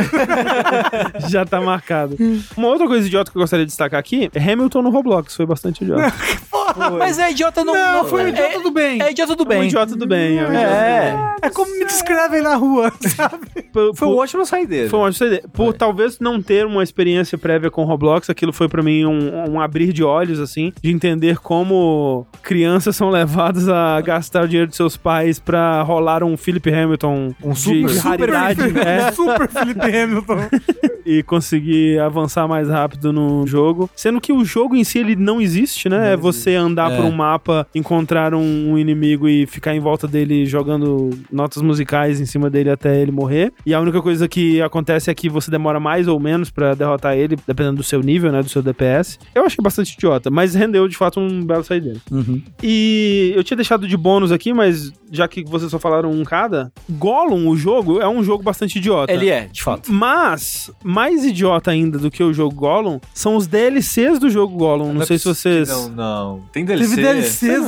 Já tá marcado. uma outra coisa idiota que eu gostaria de destacar aqui é Hamilton no Roblox. Foi bastante idiota.
Porra,
mas é idiota não.
Não, foi um idiota do bem.
É idiota do bem. É um
idiota do bem. É,
é. é como me descrevem na rua, sabe?
Por, foi um ótimo saideira.
Foi um ótimo saideira. Por talvez não ter uma experiência prévia com Roblox, aquilo foi para mim um, um, abrir de olhos, assim, de entender como crianças são levadas a gastar o dinheiro de seus pais pra rolar um Philip Hamilton
um super, de, raridade. Super, é. super Philip Hamilton.
e conseguir avançar mais rápido no jogo. Sendo que o jogo em si, ele não existe, né? Não é você andar é. por um mapa, encontrar um, um, inimigo e ficar em volta dele jogando notas musicais em cima dele até ele morrer. E a única coisa que acontece é que você demora mais ou menos para derrotar ele, dependendo do seu nível, né? Do seu DPS. Eu achei bastante idiota, mas rendeu de fato um belo saideiro.
Uhum.
E eu tinha deixado de bônus aqui, mas já que vocês só falaram um cada, Gollum, o jogo, é um jogo bastante idiota.
Ele é, de fato.
Mas, mais idiota ainda do que o jogo Gollum, são os DLCs do jogo Gollum. Não, não sei se vocês...
Não, não. Tem DLC.
Teve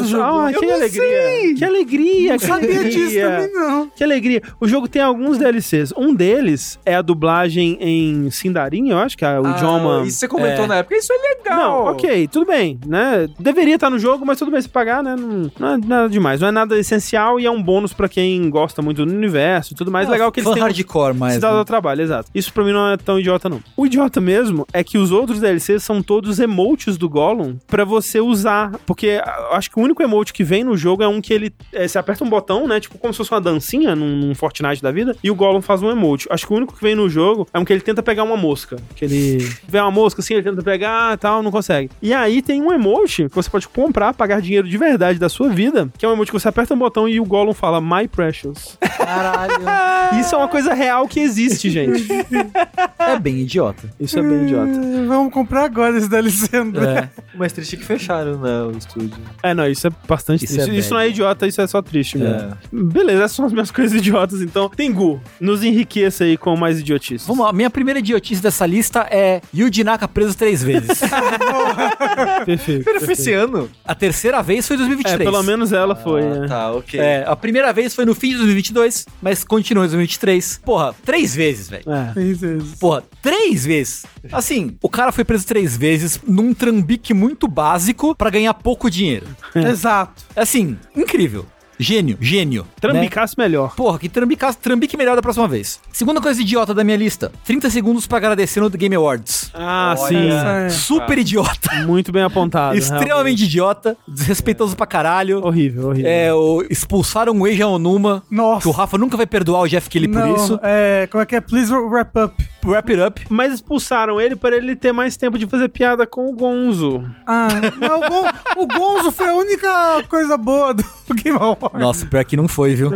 Jogo.
Ah, que alegria. Que alegria. Não que
sabia
alegria.
disso também, não.
Que alegria. O jogo tem alguns DLCs. Um deles é a dublagem em Sindarin, eu acho que é o ah, idioma...
Isso você comentou é. na época. Isso é legal.
Não, ok, tudo bem, né? Deveria estar no jogo, mas tudo bem se pagar, né? Não, não é nada demais. Não é nada essencial e é um bônus pra quem gosta muito do universo e tudo mais. Ah, Legal que eles têm.
hardcore, mas.
Cidade né? do trabalho, exato. Isso pra mim não é tão idiota, não. O idiota mesmo é que os outros DLCs são todos emotes do Gollum pra você usar. Porque acho que o único emote que vem no jogo é um que ele. É, você aperta um botão, né? Tipo como se fosse uma dancinha num, num Fortnite da vida. E o Gollum faz um emote. Acho que o único que vem no jogo é um que ele tenta pegar uma mosca. Que ele vê uma mosca assim, ele tenta pegar e tal, não consegue. E aí tem um emote que você pode comprar, pagar dinheiro de verdade da sua vida, que é um emote que você aperta um botão e o Gollum fala My Precious.
Caralho.
Isso é uma coisa real que existe, gente.
É bem idiota.
Isso é bem idiota.
É, vamos comprar agora esse DLC,
André. É. Mas triste que fecharam, né, o estúdio.
É, não, isso é bastante isso triste. É isso não é idiota, isso é só triste, é. Beleza, essas são as minhas coisas idiotas, então. Tengu, nos enriqueça aí com mais idiotices.
Vamos lá, minha primeira idiotice dessa lista é Yuji Naka preso três vezes.
perfeito.
Foi esse ano?
A terceira vez foi em 2023.
É, pelo menos ela foi,
ah,
né?
Tá, ok.
É, a primeira vez foi no fim de 2022, mas continua em 2023. Porra, três vezes, velho.
É. Três vezes.
Porra, três vezes. Assim, o cara foi preso três vezes num trambique muito básico para ganhar pouco dinheiro.
É. Exato.
Assim, incrível. Gênio, gênio.
Trambicasse
né?
melhor.
Porra, que trambicasse, trambique melhor da próxima vez. Segunda coisa idiota da minha lista: 30 segundos pra agradecer no The Game Awards.
Ah, Olha, sim.
É. Super idiota.
Muito bem apontado.
Extremamente realmente. idiota. Desrespeitoso é. pra caralho.
Horrível, horrível.
É, o, expulsaram o Eija Onuma.
Nossa.
Que o Rafa nunca vai perdoar o Jeff Kelly por isso.
É, como é que é? Please wrap up.
wrap it up. Mas expulsaram ele para ele ter mais tempo de fazer piada com o Gonzo.
Ah, não, o, Gon o Gonzo foi a única coisa boa do Game Awards.
Nossa, pior que não foi, viu?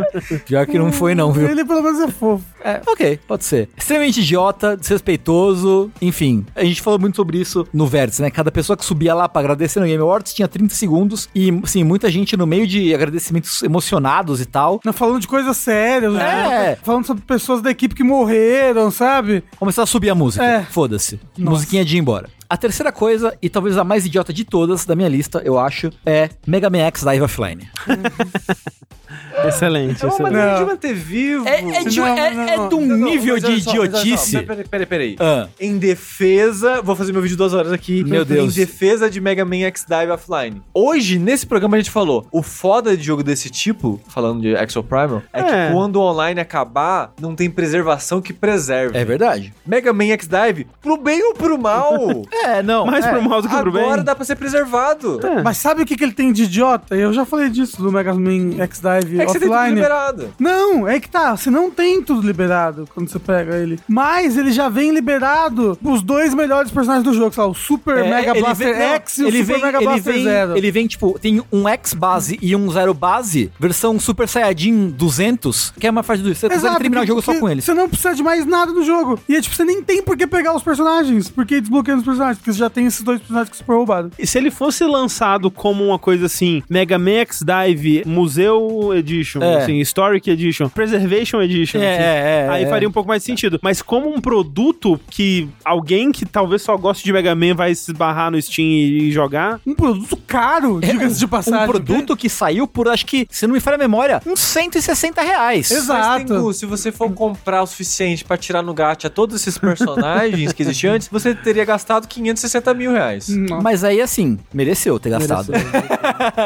Pior que não foi, não, viu?
Ele pelo menos é fofo.
É, ok, pode ser. Extremamente idiota, desrespeitoso, enfim. A gente falou muito sobre isso no Vértice, né? Cada pessoa que subia lá pra agradecer no Game Awards tinha 30 segundos e, assim, muita gente no meio de agradecimentos emocionados e tal.
Não, falando de coisas sérias, né? é. né? Falando sobre pessoas da equipe que morreram, sabe?
Começou a subir a música. É. Foda-se. Musiquinha de ir embora. A terceira coisa, e talvez a mais idiota de todas da minha lista, eu acho, é Mega Man X Dive Offline.
excelente,
não, excelente. Mas de manter vivo.
É, é, de, não, é, não, é de um nível de idiotice.
Peraí, peraí, peraí. Ah. Em defesa. Vou fazer meu vídeo de duas horas aqui.
Meu Deus.
Em defesa de Mega Man X Dive Offline. Hoje, nesse programa, a gente falou: o foda de jogo desse tipo, falando de Exo Primal, é, é, que quando o online acabar, não tem preservação que preserve.
É verdade.
Mega Man X Dive, pro bem ou pro mal?
É, não.
Mais
é.
pro mal do que pro bem.
Agora dá pra ser preservado.
É. Mas sabe o que, que ele tem de idiota? Eu já falei disso do Mega Man X-Dive
é que
offline. Você tem tudo
liberado.
Não, é que tá. Você não tem tudo liberado quando você pega ele. Mas ele já vem liberado os dois melhores personagens do jogo, sei lá, o Super é, Mega Blaster vem, X não, e o Super vem, Mega Blaster
vem,
Zero.
Ele vem, tipo, tem um X base e um Zero base, versão Super Saiyajin 200, que é uma fase do. Você consegue terminar o jogo só com ele.
Você não precisa de mais nada do jogo. E é tipo, você nem tem por que pegar os personagens, porque desbloqueando os personagens, porque você já tem esses dois personagens que super roubado.
E se ele fosse lançado como uma coisa assim, Mega Man X Dive Museu Edition, é. assim, Historic Edition, Preservation Edition,
é,
assim,
é,
aí
é.
faria um pouco mais sentido. Mas como um produto que alguém que talvez só goste de Mega Man vai se esbarrar no Steam e jogar.
Um produto caro,
é,
diga-se de passagem.
Um produto que saiu por, acho que, se não me falha a memória, uns 160 reais.
Exato. Tengu, se você for comprar o suficiente para tirar no gacha todos esses personagens que existiam antes, você teria gastado 560 mil reais.
Nossa. Mas aí, assim, mereceu ter gastado. Mereceu.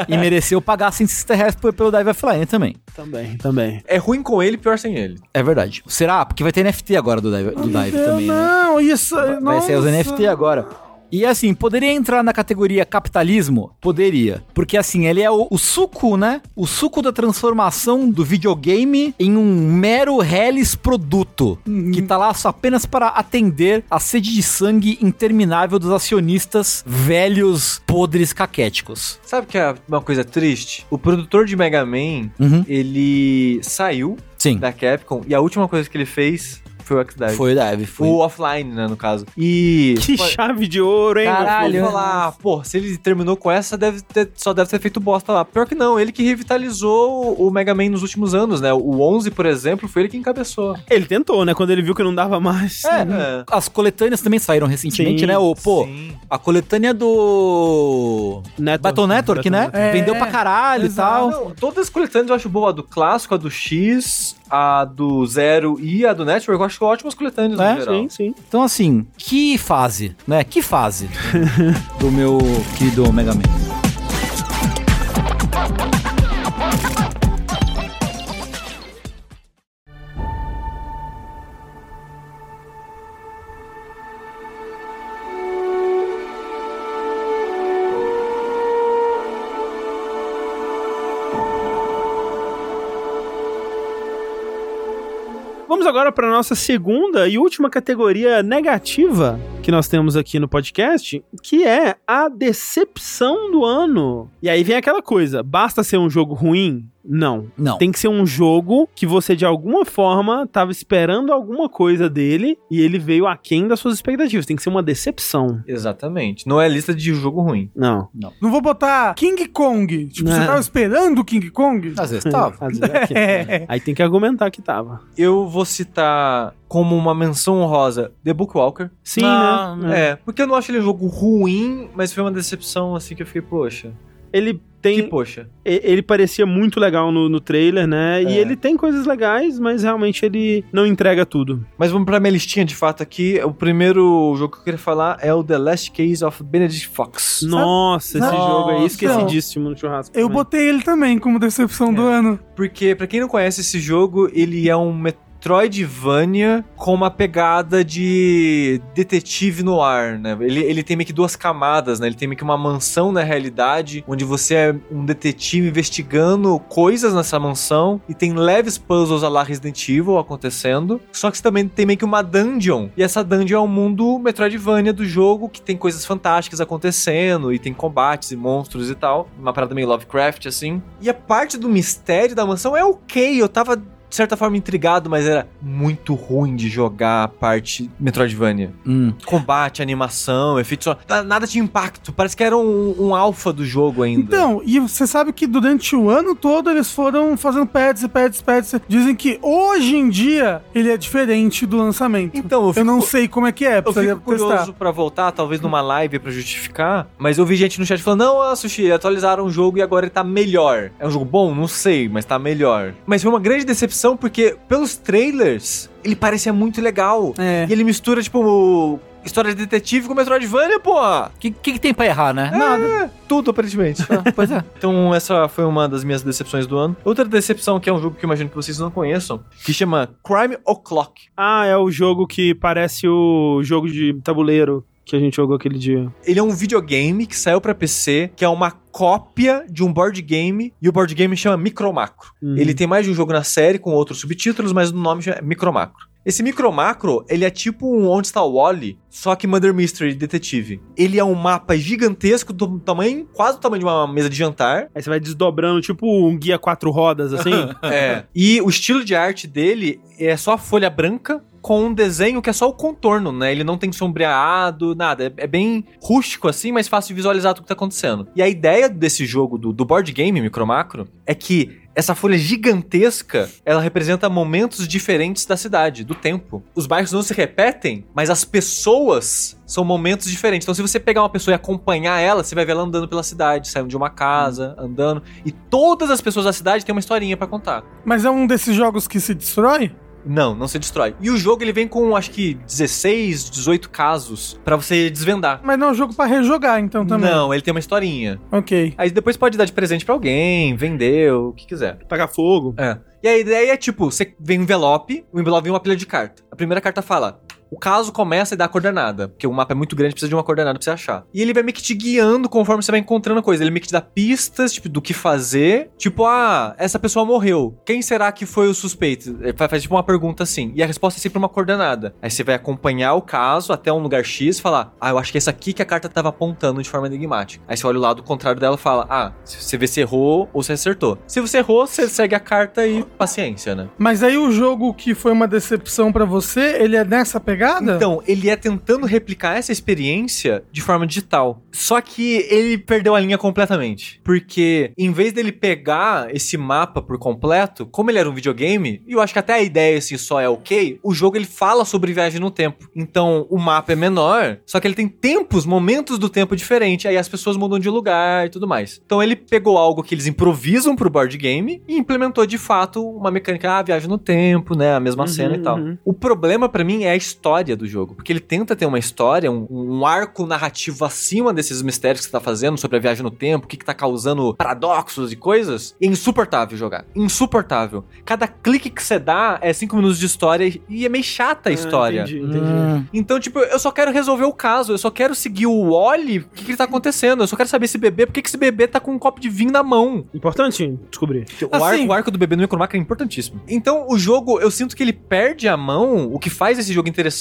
e mereceu pagar 160 reais pelo Dive Offline também.
Também, também.
É ruim com ele, pior sem ele.
É verdade. Será? Porque vai ter NFT agora do Dive, do Dive também,
né? Não, isso...
Vai
nossa.
ser os NFT agora. E assim, poderia entrar na categoria capitalismo? Poderia. Porque assim, ele é o, o, suco, né? O suco da transformação do videogame em um mero reles produto. Uhum. Que tá lá só apenas para atender a sede de sangue interminável dos acionistas velhos, podres, caquéticos.
Sabe que é uma coisa triste? O produtor de Mega Man, uhum. ele saiu
Sim.
da Capcom e a última coisa que ele fez foi o X-Dive.
Foi o Dive, foi.
O offline, né, no caso. E.
Que chave de ouro, hein,
Caralho, meu falar, pô, se ele terminou com essa, deve ter, só deve ter feito bosta lá. Pior que não, ele que revitalizou o Mega Man nos últimos anos, né? O 11, por exemplo, foi ele que encabeçou.
Ele tentou, né? Quando ele viu que não dava mais.
É, é. as coletâneas também saíram recentemente, sim, né? O, pô, sim. a coletânea do. Network, Battle Network, né? É, Vendeu pra caralho exato. e tal. Não,
todas as coletâneas eu acho boa. A do clássico, a do X, a do Zero e a do Network, eu acho ótimas coletâneas é, no geral.
Sim, sim. Então, assim, que fase, né? Que fase do meu querido Mega Man.
Vamos agora para nossa segunda e última categoria negativa que nós temos aqui no podcast, que é a decepção do ano. E aí vem aquela coisa: basta ser um jogo ruim? Não.
Não.
Tem que ser um jogo que você, de alguma forma, tava esperando alguma coisa dele e ele veio aquém das suas expectativas. Tem que ser uma decepção.
Exatamente. Não é lista de jogo ruim.
Não.
Não. Não vou botar King Kong. Tipo, não. você tava esperando o King Kong?
Às vezes tava.
Às vezes é. Aí tem que argumentar que tava.
Eu vou citar como uma menção honrosa The Bookwalker.
Sim, ah,
né? É, porque eu não acho ele um jogo ruim, mas foi uma decepção assim que eu fiquei, poxa.
Ele tem.
Que, poxa.
Ele parecia muito legal no, no trailer, né? É. E ele tem coisas legais, mas realmente ele não entrega tudo.
Mas vamos pra minha listinha de fato aqui. O primeiro jogo que eu queria falar é o The Last Case of Benedict Fox.
Nossa, esse Nossa. jogo aí esquecidíssimo no churrasco.
Eu também. botei ele também como decepção é. do ano.
Porque, para quem não conhece esse jogo, ele é um Metroidvania com uma pegada de detetive no ar, né? Ele, ele tem meio que duas camadas, né? Ele tem meio que uma mansão na realidade, onde você é um detetive investigando coisas nessa mansão e tem leves puzzles a lá Resident Evil acontecendo. Só que você também tem meio que uma dungeon. E essa dungeon é um mundo Metroidvania do jogo que tem coisas fantásticas acontecendo e tem combates e monstros e tal. Uma parada meio Lovecraft assim. E a parte do mistério da mansão é ok. Eu tava de certa forma intrigado, mas era muito ruim de jogar a parte Metroidvania. Hum. Combate, animação, efeitos. Nada de impacto. Parece que era um, um alfa do jogo ainda.
Então, e você sabe que durante o ano todo eles foram fazendo pads e pads e pads. Dizem que hoje em dia ele é diferente do lançamento.
Então,
eu, fico, eu não sei como é que é.
Eu fico curioso pra voltar, talvez numa live pra justificar. Mas eu vi gente no chat falando: não, ah, Sushi, atualizaram o jogo e agora ele tá melhor. É um jogo bom? Não sei, mas tá melhor. Mas foi uma grande decepção porque pelos trailers ele parecia muito legal. É. E ele mistura, tipo, história de detetive com Metroidvania, pô.
O que, que, que, tem pra errar, né?
É, Nada. Tudo, aparentemente.
Ah, pois é.
Então, essa foi uma das minhas decepções do ano. Outra decepção, que é um jogo que eu imagino que vocês não conheçam, que chama Crime O'Clock.
Ah, é o jogo que parece o jogo de tabuleiro que a gente jogou aquele dia.
Ele é um videogame que saiu para PC, que é uma cópia de um board game, e o board game chama Micromacro. Uhum. Ele tem mais de um jogo na série com outros subtítulos, mas o nome é Micromacro. Esse micromacro, ele é tipo um Onde está o Wally, só que Murder Mystery Detetive. Ele é um mapa gigantesco do tamanho, quase do tamanho de uma mesa de jantar.
Aí você vai desdobrando, tipo um guia quatro rodas, assim.
é. E o estilo de arte dele é só folha branca, com um desenho que é só o contorno, né? Ele não tem sombreado, nada. É, é, bem rústico assim, mas fácil de visualizar tudo que tá acontecendo. E a ideia desse jogo, do, do board game Micro Macro, é que essa folha gigantesca, ela representa momentos diferentes da cidade, do tempo. Os bairros não se repetem, mas as pessoas são momentos diferentes. Então, se você pegar uma pessoa e acompanhar ela, você vai ver ela andando pela cidade, saindo de uma casa, andando. E todas as pessoas da cidade têm uma historinha para contar.
Mas é um desses jogos que se destrói?
Não, não se destrói. E o jogo ele vem com acho que 16, 18 casos para você desvendar.
Mas não é um jogo para rejogar, então também.
Não, ele tem uma historinha.
OK.
Aí depois pode dar de presente para alguém, vender, o que quiser.
Pagar fogo.
É. E a ideia é tipo, você vem um envelope, o envelope vem uma pilha de carta. A primeira carta fala: o caso começa e dá a coordenada, porque o mapa é muito grande, precisa de uma coordenada pra você achar. E ele vai meio que te guiando conforme você vai encontrando coisa. Ele meio que te dá pistas, tipo, do que fazer. Tipo, ah, essa pessoa morreu. Quem será que foi o suspeito? Ele faz tipo uma pergunta assim. E a resposta é sempre uma coordenada. Aí você vai acompanhar o caso até um lugar X e falar: Ah, eu acho que é essa aqui que a carta tava apontando de forma enigmática. Aí você olha o lado contrário dela e fala: Ah, você vê se errou ou se acertou. Se você errou, você segue a carta e paciência, né?
Mas aí o jogo que foi uma decepção para você, ele é nessa pegada?
Então, ele é tentando replicar essa experiência de forma digital. Só que ele perdeu a linha completamente. Porque, em vez dele pegar esse mapa por completo, como ele era um videogame, e eu acho que até a ideia assim só é ok, o jogo ele fala sobre viagem no tempo. Então, o mapa é menor, só que ele tem tempos, momentos do tempo diferente, aí as pessoas mudam de lugar e tudo mais. Então, ele pegou algo que eles improvisam pro board game e implementou de fato uma mecânica, ah, viagem no tempo, né, a mesma uhum, cena e tal. Uhum. O problema para mim é a história história do jogo. Porque ele tenta ter uma história, um, um arco narrativo acima desses mistérios que você tá fazendo sobre a viagem no tempo, o que, que tá causando paradoxos e coisas. E é insuportável jogar. Insuportável. Cada clique que você dá é cinco minutos de história e é meio chata a ah, história. entendi, entendi. Hum. Então, tipo, eu só quero resolver o caso, eu só quero seguir o Wally, o que, que tá acontecendo. Eu só quero saber esse bebê, por que, que esse bebê tá com um copo de vinho na mão.
Importante descobrir.
O, assim, arco, o arco do bebê no Necromaca é importantíssimo. Então, o jogo, eu sinto que ele perde a mão, o que faz esse jogo interessante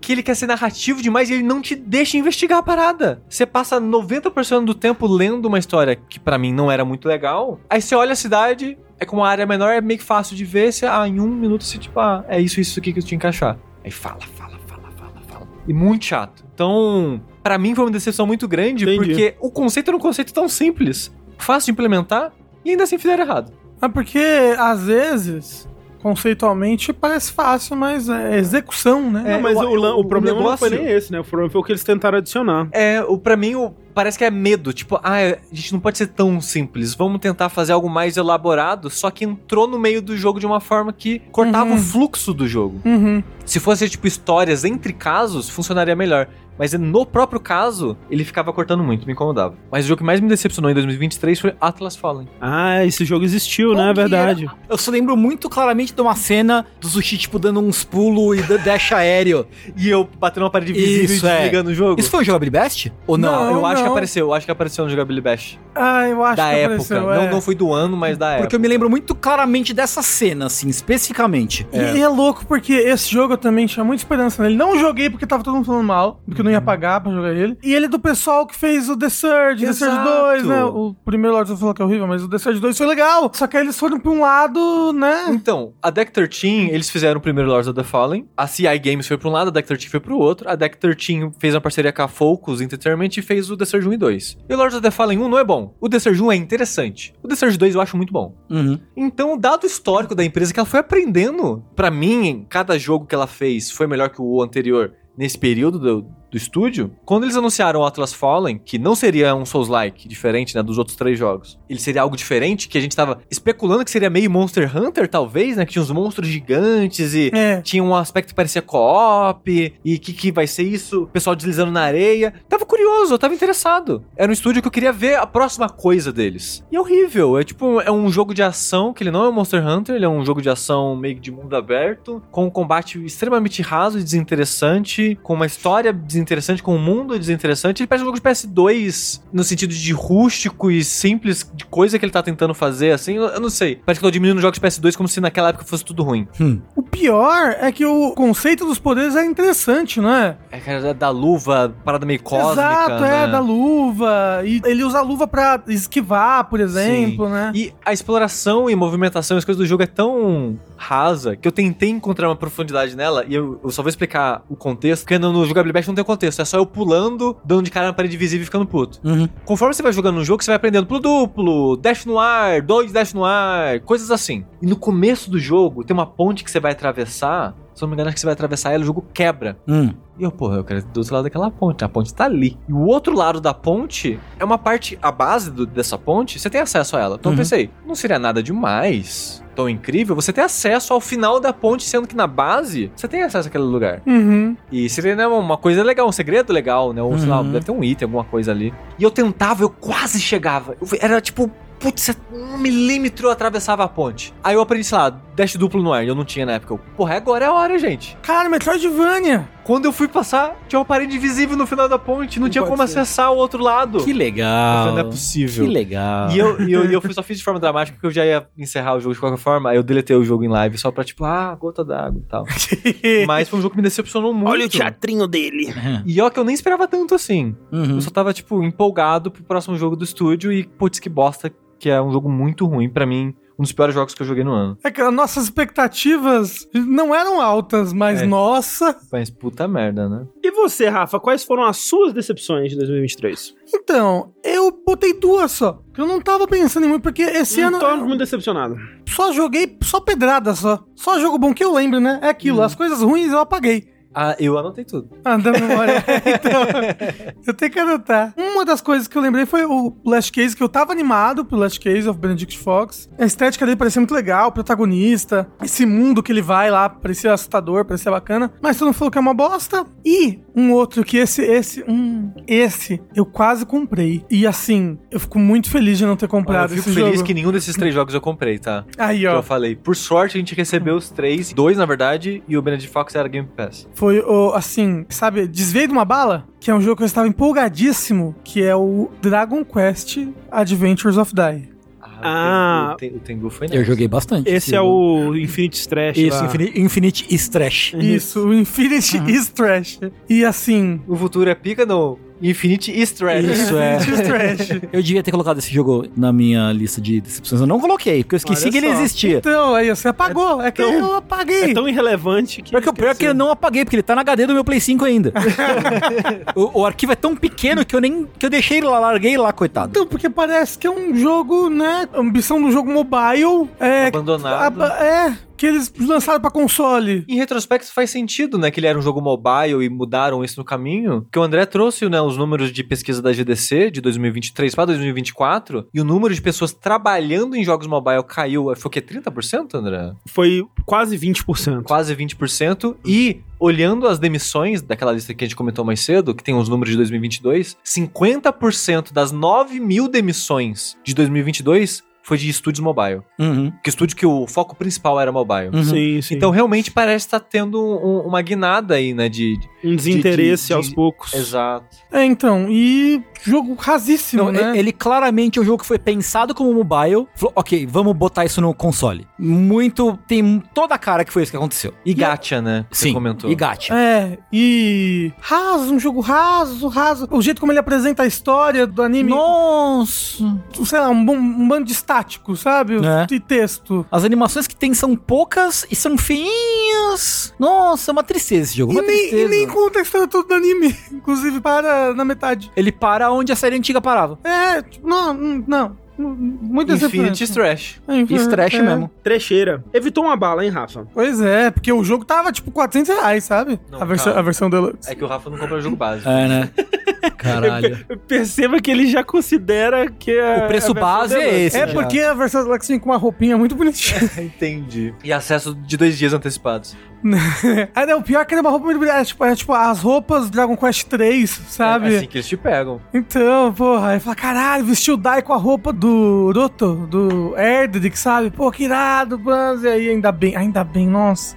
que ele quer ser narrativo demais e ele não te deixa investigar a parada. Você passa 90% do tempo lendo uma história que para mim não era muito legal. Aí você olha a cidade, é com uma área menor, é meio que fácil de ver. Você, ah, em um minuto você, tipo, ah, é isso, isso aqui que eu tinha que encaixar. Aí fala, fala, fala, fala, fala. E muito chato. Então, para mim foi uma decepção muito grande, Entendi. porque o conceito era um conceito tão simples, fácil de implementar, e ainda assim fizeram errado.
É porque, às vezes, conceitualmente parece fácil, mas é execução, né?
É, mas o, o, o problema negócio... não foi nem esse, né? O problema foi o que eles tentaram adicionar.
É, o, pra mim, o, parece que é medo. Tipo, ah, a gente não pode ser tão simples. Vamos tentar fazer algo mais elaborado, só que entrou no meio do jogo de uma forma que cortava uhum. o fluxo do jogo.
Uhum.
Se fosse, tipo, histórias entre casos, funcionaria melhor. Mas no próprio caso, ele ficava cortando muito, me incomodava. Mas o jogo que mais me decepcionou em 2023 foi Atlas Fallen.
Ah, esse jogo existiu, né? É verdade. Era?
Eu só lembro muito claramente de uma cena do Sushi, tipo, dando uns pulos e dash aéreo.
e eu batendo uma parede visível
Isso, e é. desligando
é.
o jogo. Isso foi o Jogability Best?
Ou não? não eu não. acho que apareceu, eu acho que apareceu no Jogability Best.
Ah, eu acho
da
que
época. Apareceu, é. não, não foi do ano, mas da
porque
época.
Porque eu me lembro muito claramente dessa cena, assim, especificamente.
É. E é louco porque esse jogo eu também tinha muita esperança nele. Não joguei porque tava todo mundo falando mal, porque não ia uhum. pagar pra jogar ele. E ele é do pessoal que fez o The Surge, Exato. The Surge 2, né? O primeiro Lords falou que é horrível, mas o The Surge 2 foi legal. Só que aí eles foram pra um lado, né?
Então, a Deck 13, eles fizeram o primeiro Lords of the Fallen. A CI Games foi pra um lado, a Deck 13 foi pro outro. A Deck 13 fez uma parceria com a Focus Entertainment e fez o The Surge 1 e 2. E o Lords of the Fallen 1 não é bom. O The Surge 1 é interessante. O The Surge 2 eu acho muito bom.
Uhum.
Então, dado o histórico da empresa que ela foi aprendendo, para mim, cada jogo que ela fez foi melhor que o anterior nesse período do, do estúdio, quando eles anunciaram o Atlas Fallen, que não seria um Souls-like, diferente, né, dos outros três jogos, ele seria algo diferente, que a gente tava especulando que seria meio Monster Hunter, talvez, né, que tinha uns monstros gigantes e é. tinha um aspecto que parecia co-op, e que que vai ser isso? O pessoal deslizando na areia. Tava curioso, eu tava interessado. Era um estúdio que eu queria ver a próxima coisa deles. E é horrível, é tipo, é um jogo de ação, que ele não é um Monster Hunter, ele é um jogo de ação meio de mundo aberto, com um combate extremamente raso e desinteressante, com uma história desinteressante desinteressante, com um mundo desinteressante. Ele parece um jogo de PS2 no sentido de rústico e simples, de coisa que ele tá tentando fazer, assim. Eu, eu não sei. Parece que eu tô diminuindo jogos de PS2 como se naquela época fosse tudo ruim.
Hum. O pior é que o conceito dos poderes é interessante, não é?
É, cara, da luva, parada meio cósmica.
Exato,
né?
é, da luva. E ele usa a luva pra esquivar, por exemplo, Sim. né?
E a exploração e movimentação, as coisas do jogo é tão rasa que eu tentei encontrar uma profundidade nela e eu, eu só vou explicar o contexto, porque no, no jogabilidade não tem contexto, é só eu pulando, dando de cara na parede visível e ficando puto.
Uhum.
Conforme você vai jogando no jogo, você vai aprendendo pulo duplo, dash no ar, dois dash no ar, coisas assim. E no começo do jogo, tem uma ponte que você vai atravessar, se não me engano, acho que você vai atravessar ela, o jogo quebra.
Hum.
E eu, porra, eu quero do outro lado daquela ponte. A ponte tá ali. E o outro lado da ponte é uma parte, a base do, dessa ponte, você tem acesso a ela. Então uhum. eu pensei, não seria nada demais tão incrível, você ter acesso ao final da ponte, sendo que na base você tem acesso àquele lugar.
Uhum.
E seria né, uma coisa legal, um segredo legal, né? Ou uhum. sei lá, uhum. deve ter um item, alguma coisa ali. E eu tentava, eu quase chegava. Eu, era tipo putz, um milímetro eu atravessava a ponte. Aí eu aprendi, sei lá, dash duplo no ar. Eu não tinha na época. Eu, Porra, agora é a hora, gente.
Cara, Metroidvania.
Quando eu fui passar, tinha uma parede invisível no final da ponte. Não, não tinha como ser. acessar o outro lado.
Que legal.
Falei, não é possível.
Que legal.
E eu, e eu, e eu só fiz de forma dramática porque eu já ia encerrar o jogo de qualquer forma. Aí eu deletei o jogo em live só pra, tipo, ah, gota d'água e tal. Mas foi um jogo que me decepcionou muito.
Olha o teatrinho dele.
E ó, que eu nem esperava tanto assim.
Uhum.
Eu só tava, tipo, empolgado pro próximo jogo do estúdio e, putz, que bosta que é um jogo muito ruim para mim. Um dos piores jogos que eu joguei no ano.
É que as nossas expectativas não eram altas, mas é. nossa.
Mas puta merda, né?
E você, Rafa, quais foram as suas decepções de 2023?
Então, eu botei duas só. Que eu não tava pensando em muito, porque esse
não
ano.
Tô muito decepcionado.
Só joguei só pedrada só. Só jogo bom que eu lembro, né? É aquilo. Hum. As coisas ruins eu apaguei.
Ah, eu anotei tudo.
Ah, da memória. então, eu tenho que anotar. Uma das coisas que eu lembrei foi o Last Case, que eu tava animado pro Last Case of Benedict Fox. A estética dele parecia muito legal, o protagonista, esse mundo que ele vai lá, parecia assustador, parecia bacana. Mas tu não falou que é uma bosta. E um outro que esse, esse, um, esse, eu quase comprei. E assim, eu fico muito feliz de não ter comprado Olha, eu fico
feliz que nenhum desses três jogos eu comprei, tá?
Aí, ó.
Que eu falei. Por sorte, a gente recebeu os três. Dois, na verdade, e o Benedict Fox era Game Pass.
Foi foi o, assim, sabe, Desveio de uma Bala, que é um jogo que eu estava empolgadíssimo, que é o Dragon Quest Adventures of Die.
Ah,
o, Tengu, o Tengu foi
nessa. Eu joguei bastante.
Esse é o Infinite Strash.
Isso, lá. Infinite, Infinite Strash.
Isso, o Infinite uhum. Strash. E assim.
O futuro é pica, não? Infinity East Trash.
Isso é. eu devia ter colocado esse jogo na minha lista de decepções. Eu não coloquei, porque eu esqueci Olha que só. ele existia.
Então, aí você apagou. É, é que tão, eu apaguei.
É tão irrelevante que.
Pior que, pior que eu não apaguei, porque ele tá na HD do meu Play 5 ainda. o, o, arquivo é tão pequeno que eu nem. que eu deixei ele lá, larguei lá, coitado.
Então, porque parece que é um jogo, né? Ambição do jogo mobile. É,
Abandonado.
é que eles lançaram pra console.
Em retrospecto faz sentido, né, que ele era um jogo mobile e mudaram isso no caminho, que o André trouxe, né, os números de pesquisa da GDC de 2023 para 2024 e o número de pessoas trabalhando em jogos mobile caiu, foi o que 30%, André?
Foi quase 20%.
Quase 20% e olhando as demissões daquela lista que a gente comentou mais cedo, que tem os números de 2022, 50% das 9 mil demissões de 2022 foi de estúdios mobile.
Uhum.
Que estúdio que o foco principal era mobile.
Uhum. Sim, sim.
Então realmente parece estar tá tendo um, uma guinada aí, né? De,
um desinteresse de, de, aos de... poucos.
Exato.
É, então, e jogo rasíssimo, Não, né?
Ele claramente é um jogo que foi pensado como mobile. Falou, ok, vamos botar isso no console. Muito. Tem toda a cara que foi isso que aconteceu.
E, e gacha, né?
Sim, comentou.
E gacha. É, e. Raso, um jogo raso, raso. O jeito como ele apresenta a história do anime.
Nossa!
Sei lá, um, um bando de estático, sabe? É. De texto.
As animações que tem são poucas e são feinhas. Nossa, é uma tristeza esse jogo.
E,
uma
nem,
tristeza.
e nem conta a história toda do anime. Inclusive, para na metade.
Ele para onde a série antiga parava.
É, tipo, não, não. Muito
Infinity Trash.
É, trash é. mesmo.
Trecheira. Evitou uma bala, hein, Rafa?
Pois é, porque o jogo tava tipo 400 reais, sabe? Não, a, versão, a versão deluxe.
É que o Rafa não compra o jogo básico.
É, né? Caralho.
Perceba que ele já considera que
a, O preço base é esse.
É já. porque a versão deluxe vem com uma roupinha muito bonitinha.
Entendi. E acesso de dois dias antecipados.
ah, não, o pior é que era uma roupa muito bonita. É, tipo, é tipo as roupas Dragon Quest 3, sabe?
É assim que eles te pegam.
Então, porra, aí fala, caralho, vestiu o Dai com a roupa do Roto, do Erdrick, sabe? Pô, que irado, mano. E aí, ainda bem, ainda bem, nossa.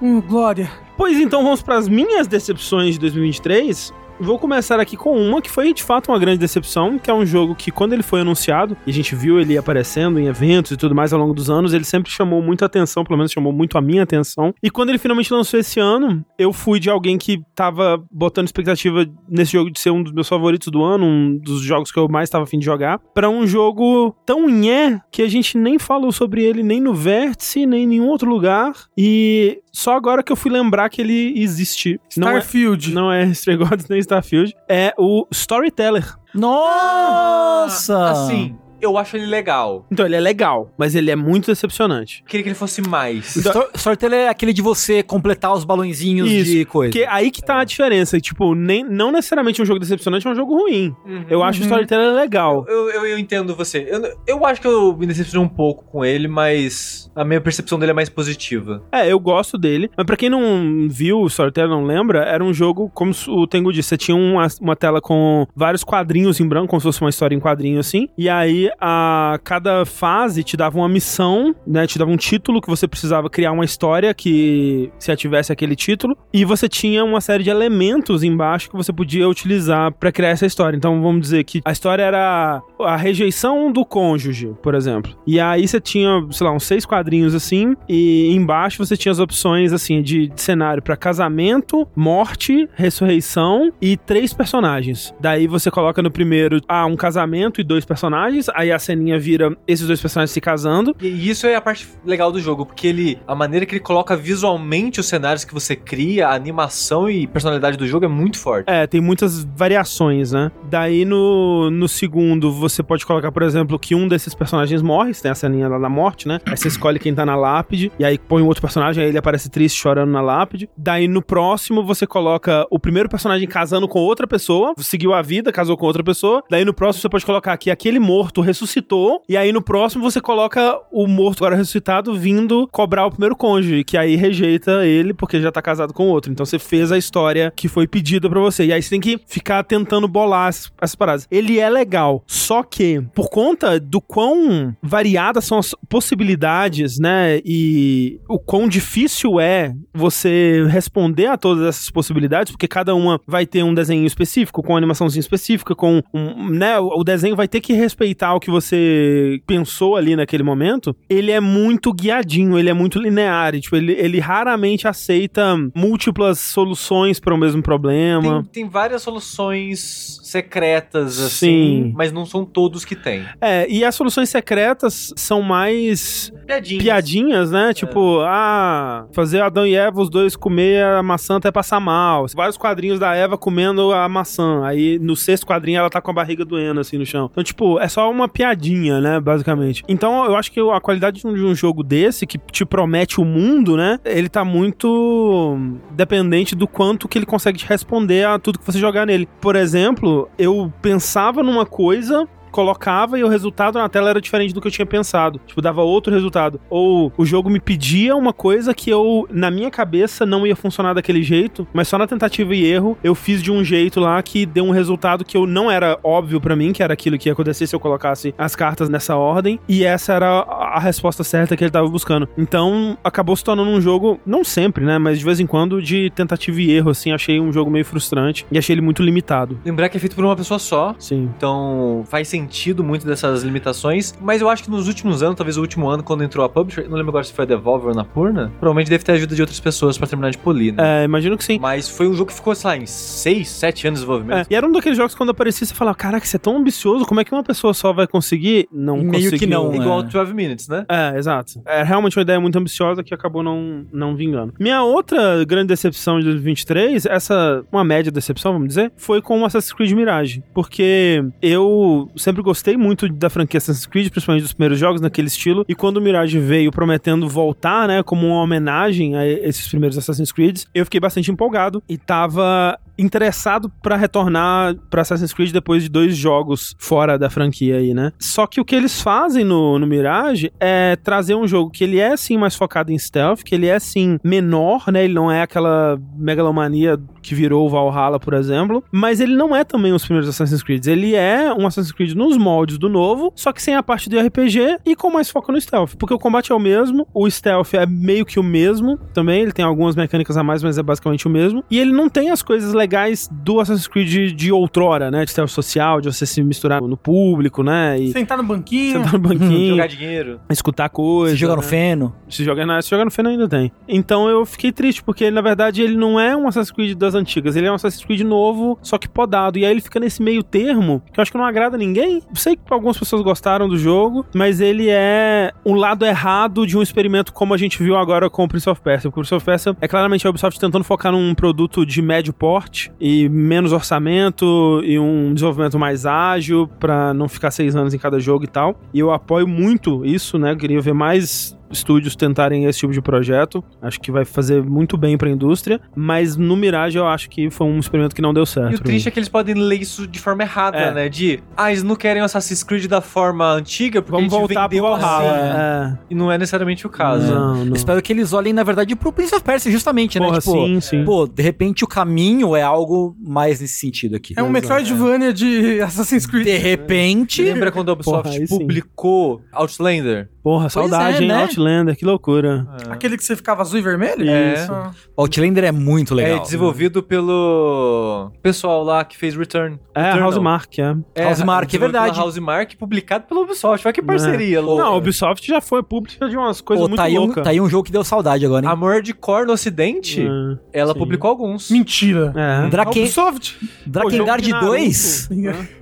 hum, glória.
Pois então, vamos para as minhas decepções de 2023. Vou começar aqui com uma que foi de fato uma grande decepção, que é um jogo que quando ele foi anunciado, e a gente viu ele aparecendo em eventos e tudo mais ao longo dos anos, ele sempre chamou muita atenção, pelo menos chamou muito a minha atenção. E quando ele finalmente lançou esse ano, eu fui de alguém que tava botando expectativa nesse jogo de ser um dos meus favoritos do ano, um dos jogos que eu mais tava afim de jogar, para um jogo tão nhé que a gente nem falou sobre ele nem no Vértice, nem em nenhum outro lugar. E só agora que eu fui lembrar que ele existe.
Starfield.
Não é, não é Stray Gods nem Starfield. É o Storyteller.
Nossa!
Ah, assim, eu acho ele legal.
Então, ele é legal, mas ele é muito decepcionante.
Queria que ele fosse mais.
Então, Storyteller é aquele de você completar os balãozinhos Isso, de coisa.
Porque aí que tá a diferença. Tipo, nem, não necessariamente um jogo decepcionante é um jogo ruim. Uhum, eu acho uhum. o Storyteller legal.
Eu, eu, eu, entendo você. Eu, eu acho que eu me decepcionei um pouco com ele, mas a minha percepção dele é mais positiva.
É, eu gosto dele. Mas pra quem não viu o Storyteller, não lembra, era um jogo, como o Tengu disse, você tinha uma, uma tela com vários quadrinhos em branco, como se fosse uma história em quadrinho assim. E aí a cada fase te dava uma missão, né? Te dava um título que você precisava criar uma história que se tivesse aquele título. E você tinha uma série de elementos embaixo que você podia utilizar para criar essa história. Então vamos dizer que a história era a rejeição do cônjuge, por exemplo. E aí você tinha, sei lá, uns seis quadrinhos assim. E embaixo você tinha as opções assim de, de cenário para casamento, morte, ressurreição e três personagens. Daí você coloca no primeiro ah, um casamento e dois personagens. Aí a ceninha vira esses dois personagens se casando.
E isso é a parte legal do jogo, porque ele. A maneira que ele coloca visualmente os cenários que você cria, a animação e personalidade do jogo é muito forte.
É, tem muitas variações, né? Daí no, no segundo, você pode colocar, por exemplo, que um desses personagens morre, você tem a ceninha lá da morte, né? Aí você escolhe quem tá na lápide, e aí põe um outro personagem, aí ele aparece triste chorando na lápide. Daí no próximo, você coloca o primeiro personagem casando com outra pessoa, seguiu a vida, casou com outra pessoa. Daí no próximo, você pode colocar que aquele morto ressuscitou, e aí no próximo você coloca o morto agora ressuscitado vindo cobrar o primeiro cônjuge, que aí rejeita ele porque já tá casado com outro. Então você fez a história que foi pedida para você. E aí você tem que ficar tentando bolar essas, paradas. Ele é legal, só que por conta do quão variadas são as possibilidades, né, e o quão difícil é você responder a todas essas possibilidades, porque cada uma vai ter um desenho específico, com animaçãozinha específica, com um, né, o desenho vai ter que respeitar que você pensou ali naquele momento, ele é muito guiadinho, ele é muito linear. E, tipo, ele, ele raramente aceita múltiplas soluções para o mesmo problema.
Tem, tem várias soluções secretas, assim, Sim. mas não são todos que tem.
É, e as soluções secretas são mais
piadinhas,
piadinhas né? É. Tipo, ah, fazer Adão e Eva, os dois comer a maçã até passar mal. Vários quadrinhos da Eva comendo a maçã. Aí no sexto quadrinho ela tá com a barriga doendo, assim, no chão. Então, tipo, é só uma piadinha, né, basicamente. Então, eu acho que a qualidade de um jogo desse, que te promete o mundo, né, ele tá muito dependente do quanto que ele consegue responder a tudo que você jogar nele. Por exemplo, eu pensava numa coisa colocava e o resultado na tela era diferente do que eu tinha pensado. Tipo, dava outro resultado. Ou o jogo me pedia uma coisa que eu, na minha cabeça, não ia funcionar daquele jeito, mas só na tentativa e erro eu fiz de um jeito lá que deu um resultado que eu não era óbvio para mim, que era aquilo que ia acontecer se eu colocasse as cartas nessa ordem, e essa era a resposta certa que ele tava buscando. Então, acabou se tornando um jogo, não sempre, né, mas de vez em quando, de tentativa e erro, assim, achei um jogo meio frustrante e achei ele muito limitado.
Lembrar que é feito por uma pessoa só.
Sim.
Então, faz sentido sentido muito dessas limitações, mas eu acho que nos últimos anos, talvez o último ano, quando entrou a Publisher, não lembro agora se foi a Devolver ou na Purna, provavelmente deve ter ajuda de outras pessoas para terminar de polir,
né? É, imagino que sim.
Mas foi um jogo que ficou, sei lá, em 6, 7 anos de desenvolvimento.
É, e era um daqueles jogos que quando aparecia você falava, caraca, você é tão ambicioso, como é que uma pessoa só vai conseguir? Não
Meio conseguiu. que não.
Igual é. 12 Minutes, né?
É, exato. É realmente uma ideia muito ambiciosa que acabou não, não vingando. Minha outra grande decepção de 2023, essa, uma média decepção, vamos dizer, foi com o Assassin's Creed Mirage. Porque eu sempre gostei muito da franquia Assassin's Creed, principalmente dos primeiros jogos, naquele estilo. E quando o Mirage veio prometendo voltar, né, como uma homenagem a esses primeiros Assassin's Creed, eu fiquei bastante empolgado e tava interessado para retornar para Assassin's Creed depois de dois jogos fora da franquia aí, né? Só que o que eles fazem no, no Mirage é trazer um jogo que ele é sim mais focado em stealth, que ele é sim menor, né? Ele não é aquela megalomania que virou Valhalla, por exemplo, mas ele não é também os primeiros Assassin's Creed. Ele é um Assassin's Creed nos moldes do novo, só que sem a parte do RPG e com mais foco no stealth, porque o combate é o mesmo, o stealth é meio que o mesmo também, ele tem algumas mecânicas a mais, mas é basicamente o mesmo, e ele não tem as coisas legais do Assassin's Creed de outrora, né? De stealth social, de você se misturar no público, né?
E sentar no banquinho.
Sentar no banquinho.
jogar dinheiro.
Escutar coisas.
Se jogar né? no feno.
Se jogar, na, se jogar no feno ainda tem. Então eu fiquei triste, porque na verdade ele não é um Assassin's Creed das antigas, ele é um Assassin's Creed novo, só que podado. E aí ele fica nesse meio termo, que eu acho que não agrada ninguém. Sei que algumas pessoas gostaram do jogo, mas ele é um lado errado de um experimento como a gente viu agora com o Prince of Persia. O Prince of Persia é claramente a Ubisoft tentando focar num produto de médio porte e menos orçamento e um desenvolvimento mais ágil para não ficar seis anos em cada jogo e tal. E eu apoio muito isso, né? Queria ver mais estúdios tentarem esse tipo de projeto. Acho que vai fazer muito bem pra indústria. Mas no Mirage eu acho que foi um experimento que não deu certo.
E o triste é que eles podem ler isso de forma errada, é. né? De, ah, eles não querem o Assassin's Creed da forma antiga porque
Vamos a gente voltar vendeu pro assim.
É. E não é necessariamente o caso.
Não, não. Espero que eles olhem, na verdade, pro Prince of Persia, justamente, né?
Porra, né? Tipo, sim, sim.
pô, de repente o caminho é algo mais nesse sentido aqui.
É um Metroidvania é. de Assassin's Creed.
De repente...
Lembra quando a Ubisoft Porra, publicou Outlander?
Porra, pois saudade, é, hein? Né? Outlander, que loucura.
É. Aquele que você ficava azul e vermelho?
É. Isso. Outlander é muito legal.
É desenvolvido pelo pessoal lá que fez Return.
É, Housemark, é.
é Housemark, é verdade.
Housemark, publicado pelo Ubisoft. Olha que parceria, é.
louca. Não, a Ubisoft já foi pública de umas coisas Pô, muito
tá
loucas.
Um, tá aí um jogo que deu saudade agora, hein?
Amor de Cor no Ocidente, é, ela sim. publicou alguns.
Mentira.
É.
Draken... Ubisoft. Drakengard 2?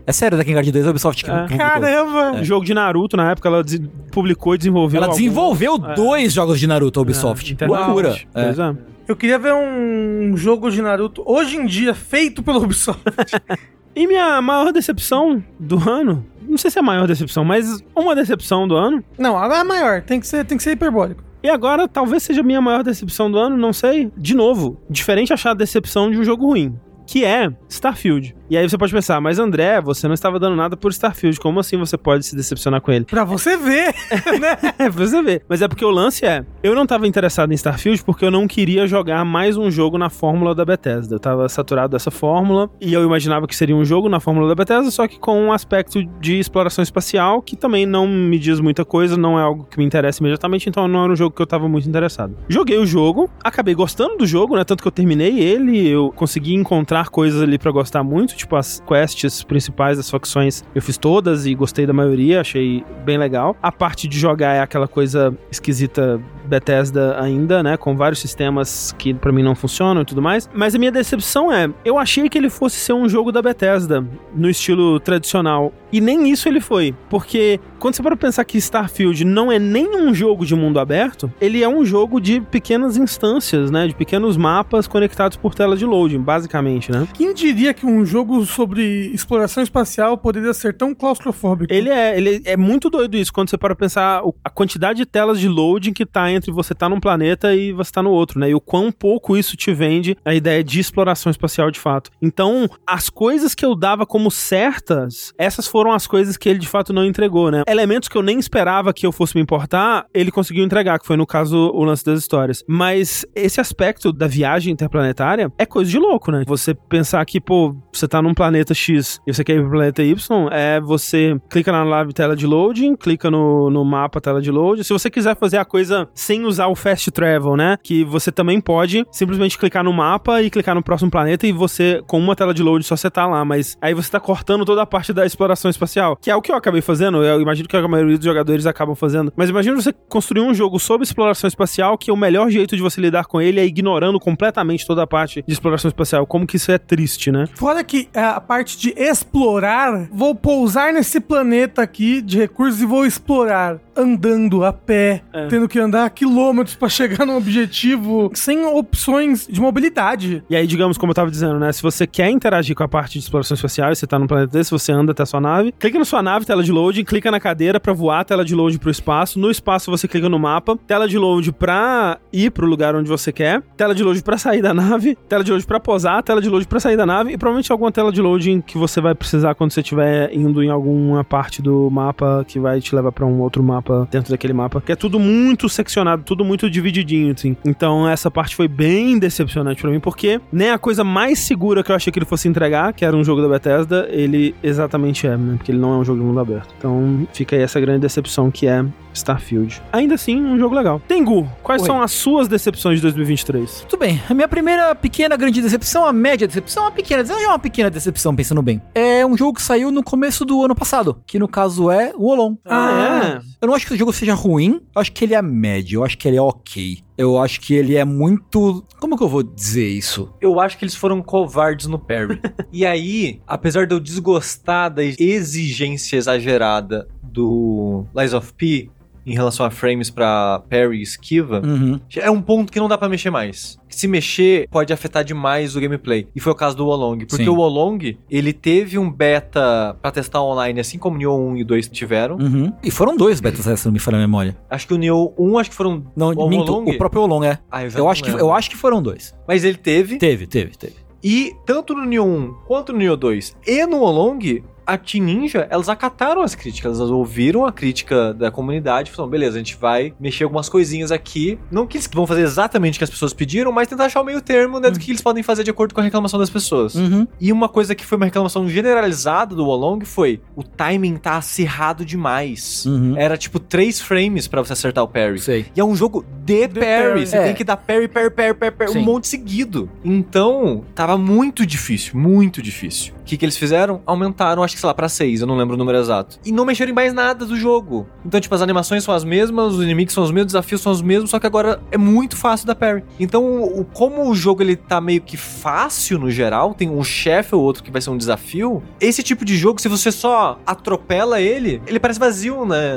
É sério, Drakengard 2 é a Ubisoft que
é. Caramba!
É. Jogo de Naruto, na época, ela publicou e desenvolveu
Ela desenvolveu é. dois jogos de Naruto, a Ubisoft. É, Loucura.
É. é. Eu queria ver um jogo de Naruto hoje em dia feito pela Ubisoft.
e minha maior decepção do ano, não sei se é a maior decepção, mas uma decepção do ano.
Não, ela é a maior, tem que ser, tem que ser hiperbólico.
E agora, talvez seja a minha maior decepção do ano, não sei. De novo, diferente achar a decepção de um jogo ruim, que é Starfield. E aí você pode pensar, mas André, você não estava dando nada por Starfield, como assim você pode se decepcionar com ele?
Pra você ver, né?
é, pra você ver. Mas é porque o lance é, eu não estava interessado em Starfield porque eu não queria jogar mais um jogo na fórmula da Bethesda. Eu estava saturado dessa fórmula e eu imaginava que seria um jogo na fórmula da Bethesda, só que com um aspecto de exploração espacial que também não me diz muita coisa, não é algo que me interessa imediatamente, então não era um jogo que eu estava muito interessado. Joguei o jogo, acabei gostando do jogo, né? Tanto que eu terminei ele, eu consegui encontrar coisas ali para gostar muito, tipo, as quests principais das facções eu fiz todas e gostei da maioria, achei bem legal. A parte de jogar é aquela coisa esquisita Bethesda ainda, né? Com vários sistemas que para mim não funcionam e tudo mais. Mas a minha decepção é, eu achei que ele fosse ser um jogo da Bethesda no estilo tradicional. E nem isso ele foi. Porque quando você para pensar que Starfield não é nem um jogo de mundo aberto, ele é um jogo de pequenas instâncias, né? De pequenos mapas conectados por tela de loading, basicamente, né?
Quem diria que um jogo sobre exploração espacial poderia ser tão claustrofóbico?
Ele é, ele é muito doido isso, quando você para pensar a quantidade de telas de loading que tá entre você tá num planeta e você tá no outro, né? E o quão pouco isso te vende a ideia de exploração espacial de fato. Então, as coisas que eu dava como certas, essas foram as coisas que ele de fato não entregou, né? Elementos que eu nem esperava que eu fosse me importar, ele conseguiu entregar, que foi no caso o lance das histórias. Mas esse aspecto da viagem interplanetária é coisa de louco, né? Você pensar que, pô, você tá num planeta X e você quer ir pro planeta Y, é você clica na live tela de loading, clica no, no mapa tela de loading. Se você quiser fazer a coisa sem usar o fast travel, né? Que você também pode simplesmente clicar no mapa e clicar no próximo planeta e você, com uma tela de load, só você tá lá. Mas aí você tá cortando toda a parte da exploração espacial, que é o que eu acabei fazendo. Eu imagino que a maioria dos jogadores acabam fazendo. Mas imagina você construir um jogo sobre exploração espacial que o melhor jeito de você lidar com ele é ignorando completamente toda a parte de exploração espacial. Como que isso é triste, né?
Fora que é, a parte de explorar, vou pousar nesse planeta aqui de recursos e vou explorar andando a pé, é. tendo que andar quilômetros para chegar no objetivo, sem opções de mobilidade.
E aí, digamos, como eu tava dizendo, né? Se você quer interagir com a parte de exploração espacial você tá num planeta desse, você anda até a sua nave, clica na sua nave, tela de loading, clica na cadeira para voar, tela de load pro espaço. No espaço você clica no mapa, tela de load pra ir pro lugar onde você quer, tela de load para sair da nave, tela de load para posar, tela de load para sair da nave e provavelmente alguma tela de loading que você vai precisar quando você estiver indo em alguma parte do mapa que vai te levar para um outro mapa dentro daquele mapa, que é tudo muito seccionado, tudo muito divididinho, assim. Então essa parte foi bem decepcionante para mim, porque nem a coisa mais segura que eu achei que ele fosse entregar, que era um jogo da Bethesda, ele exatamente é, né? Porque ele não é um jogo de mundo aberto. Então fica aí essa grande decepção que é Starfield. Ainda assim, um jogo legal. Tengu, quais Oi. são as suas decepções de 2023?
Tudo bem. A minha primeira pequena grande decepção, a média decepção, a pequena, já é uma pequena decepção, pensando bem. É um jogo que saiu no começo do ano passado, que no caso é o Olon.
Ah, é?
Eu não acho que o jogo seja ruim, eu acho que ele é médio, eu acho que ele é ok. Eu acho que ele é muito. Como que eu vou dizer isso?
Eu acho que eles foram covardes no parry. e aí, apesar de eu desgostar da exigência exagerada do Lies of P, em relação a frames para parry e esquiva, uhum. é um ponto que não dá para mexer mais. Se mexer, pode afetar demais o gameplay. E foi o caso do Wolong. Porque Sim. o Wolong, ele teve um beta para testar online, assim como o Nioh 1 e 2 tiveram.
Uhum. E foram dois betas, se não me falha a memória.
Acho que o Nioh 1, acho que foram...
Não, o minto, o próprio Wolong, é. Ah, eu, eu acho que, eu acho que foram dois.
Mas ele teve...
Teve, teve, teve.
E tanto no Nioh 1 quanto no Nioh 2 e no Olong, a Team Ninja, elas acataram as críticas, elas ouviram a crítica da comunidade e falaram, beleza, a gente vai mexer algumas coisinhas aqui. Não que eles vão fazer exatamente o que as pessoas pediram, mas tentar achar o meio termo né, uhum. do que eles podem fazer de acordo com a reclamação das pessoas. Uhum. E uma coisa que foi uma reclamação generalizada do Wolong foi o timing tá acirrado demais. Uhum. Era tipo três frames para você acertar o parry.
Sei.
E é um jogo de, de parry. parry. Você é. tem que dar parry, parry, parry, parry, parry um monte seguido. Então, tava muito difícil, muito difícil. O que, que eles fizeram? Aumentaram, acho que sei lá, pra 6, eu não lembro o número exato. E não mexeram em mais nada do jogo. Então, tipo, as animações são as mesmas, os inimigos são os mesmos, os desafios são os mesmos, só que agora é muito fácil da parry. Então, o, como o jogo ele tá meio que fácil no geral, tem um chefe ou outro que vai ser um desafio, esse tipo de jogo, se você só atropela ele, ele parece vazio, né?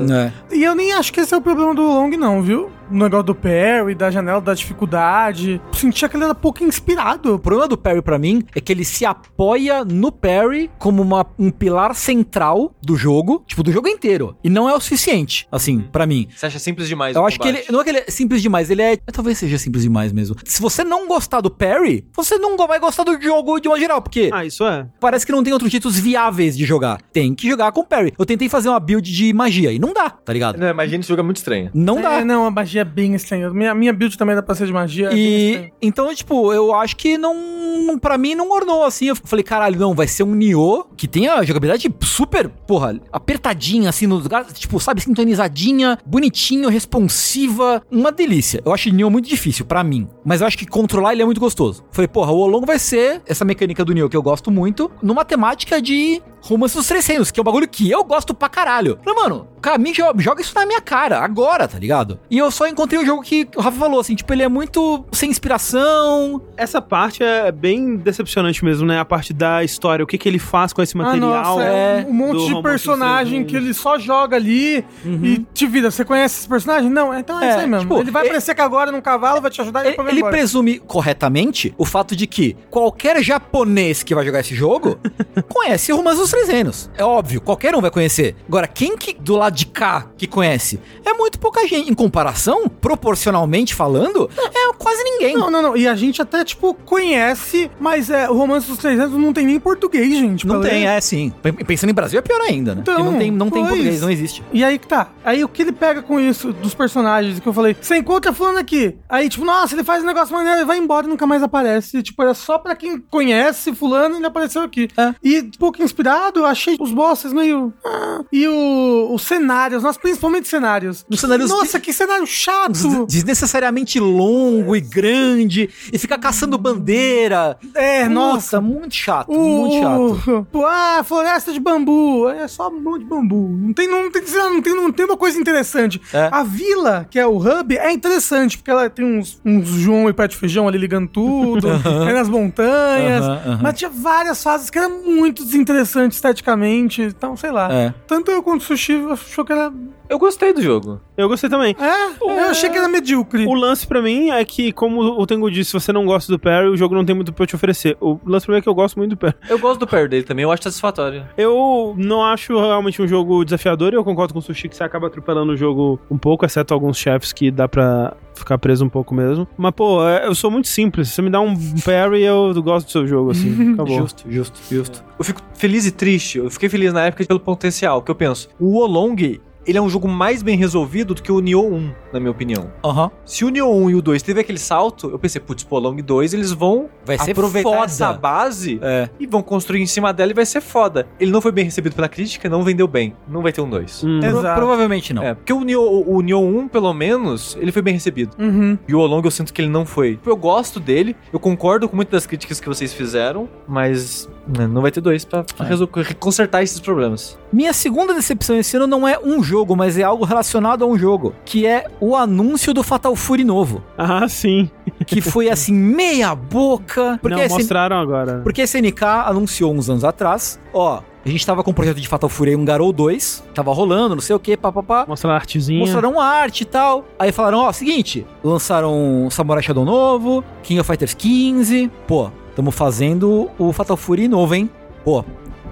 É. E eu nem acho que esse é o problema do Long, não, viu? O negócio do parry, da janela da dificuldade. Sentia que ele era pouco inspirado.
O problema do parry para mim é que ele se apoia no parry como uma, um pilar central do jogo, tipo, do jogo inteiro. E não é o suficiente, assim, para mim.
Você acha simples demais
Eu acho combate. que ele. Não é que ele é simples demais, ele é. Talvez seja simples demais mesmo. Se você não gostar do parry, você não vai gostar do jogo de uma geral, porque.
Ah, isso é.
Parece que não tem outros jeitos viáveis de jogar. Tem que jogar com parry. Eu tentei fazer uma build de magia e não dá, tá ligado?
Não, imagina esse jogo é muito estranho.
Não é, dá.
Não, a magia é bem estranha. Minha, minha build também dá pra ser de magia.
É e. então, tipo, eu acho que não. Pra mim, não ornou assim. Eu falei, caralho, não, vai ser um Nioh que tem a jogabilidade super, porra, apertadinha, assim, nos lugares, tipo, sabe, sintonizadinha, bonitinho, responsiva, uma delícia. Eu acho Nioh muito difícil para mim, mas eu acho que controlar ele é muito gostoso. Falei, porra, o Olong vai ser essa mecânica do Nioh que eu gosto muito, numa temática de Romance dos Três Reinos, que é um bagulho que eu gosto pra caralho. Falei, mano, Caminho joga, joga isso na minha cara, agora, tá ligado? E eu só encontrei o jogo que o Rafa falou, assim, tipo, ele é muito sem inspiração.
Essa parte é bem decepcionante mesmo, né? A parte da história, o que que ele faz com esse ah, material. Ah, nossa,
é, um monte de personagem que ele só joga ali uhum. e te vira. Você conhece esse personagem? Não, então é, é isso aí mesmo. Tipo, ele vai ele, aparecer que agora num cavalo, vai te ajudar
e Ele, ele presume corretamente o fato de que qualquer japonês que vai jogar esse jogo conhece Romance dos Três Reinos. É óbvio, qualquer um vai conhecer. Agora, quem que do lado de cá que conhece. É muito pouca gente. Em comparação, proporcionalmente falando, é quase ninguém.
Não, não, não. E a gente até, tipo, conhece, mas é, o Romance dos 300 não tem nem português, gente.
Não tem, ler. é sim. Pensando em Brasil é pior ainda, né? Então, não tem, não tem português, não existe.
E aí que tá. Aí o que ele pega com isso dos personagens que eu falei, você encontra fulano aqui. Aí, tipo, nossa, ele faz um negócio maneiro, ele vai embora e nunca mais aparece. E, tipo, era só pra quem conhece fulano, ele apareceu aqui. É. E pouco inspirado, eu achei os bosses meio... Ah. E o, o cenários, nós principalmente cenários.
Os cenários
Nossa, que cenário chato!
Desnecessariamente longo e grande, e fica caçando bandeira. É, nossa, muito chato, o, muito chato.
Ah, floresta de bambu. É só um monte de bambu. Não tem, não tem, não tem, não tem uma coisa interessante. É. A vila, que é o hub, é interessante, porque ela tem uns, uns João e pé de feijão ali ligando tudo, é nas montanhas. Mas tinha várias fases que eram muito desinteressantes esteticamente. Então, sei lá. É. Tanto eu quanto o Sushi achou que era
eu gostei do jogo.
Eu gostei também.
É? Eu achei que era medíocre.
O lance pra mim é que, como o Tengu disse, se você não gosta do Perry, o jogo não tem muito pra te oferecer. O lance pra mim é que eu gosto muito do Perry.
Eu gosto do Perry dele também, eu acho satisfatório.
Eu não acho realmente um jogo desafiador e eu concordo com o Sushi que você acaba atropelando o jogo um pouco, exceto alguns chefes que dá pra ficar preso um pouco mesmo. Mas, pô, é, eu sou muito simples. Se você me dá um parry, eu gosto do seu jogo, assim. Acabou.
Justo, justo, justo. Eu fico feliz e triste. Eu fiquei feliz na época pelo potencial, que eu penso. O Olong ele é um jogo mais bem resolvido do que o Nioh 1, na minha opinião.
Uhum.
Se o Nioh 1 e o 2 teve aquele salto, eu pensei, putz, pô, Long 2 eles vão
vai ser aproveitar foda.
essa base é. e vão construir em cima dela e vai ser foda. Ele não foi bem recebido pela crítica, não vendeu bem. Não vai ter um 2.
Hum. Pro provavelmente não.
É, porque o Nioh, o Nioh 1, pelo menos, ele foi bem recebido.
Uhum.
E o Olong eu sinto que ele não foi. Eu gosto dele, eu concordo com muitas das críticas que vocês fizeram, mas né, não vai ter dois pra, pra é. consertar esses problemas.
Minha segunda decepção esse ano não é um jogo, mas é algo relacionado a um jogo, que é o anúncio do Fatal Fury novo.
Ah, sim.
Que foi assim, meia boca.
Porque não, mostraram agora.
Porque a SNK anunciou uns anos atrás, ó, a gente tava com um projeto de Fatal Fury um Garou 2, tava rolando, não sei o que, papapá.
Mostraram artezinha.
Mostraram arte e tal. Aí falaram, ó, seguinte, lançaram Samurai Shadow novo, King of Fighters 15. Pô, tamo fazendo o Fatal Fury novo, hein? Pô,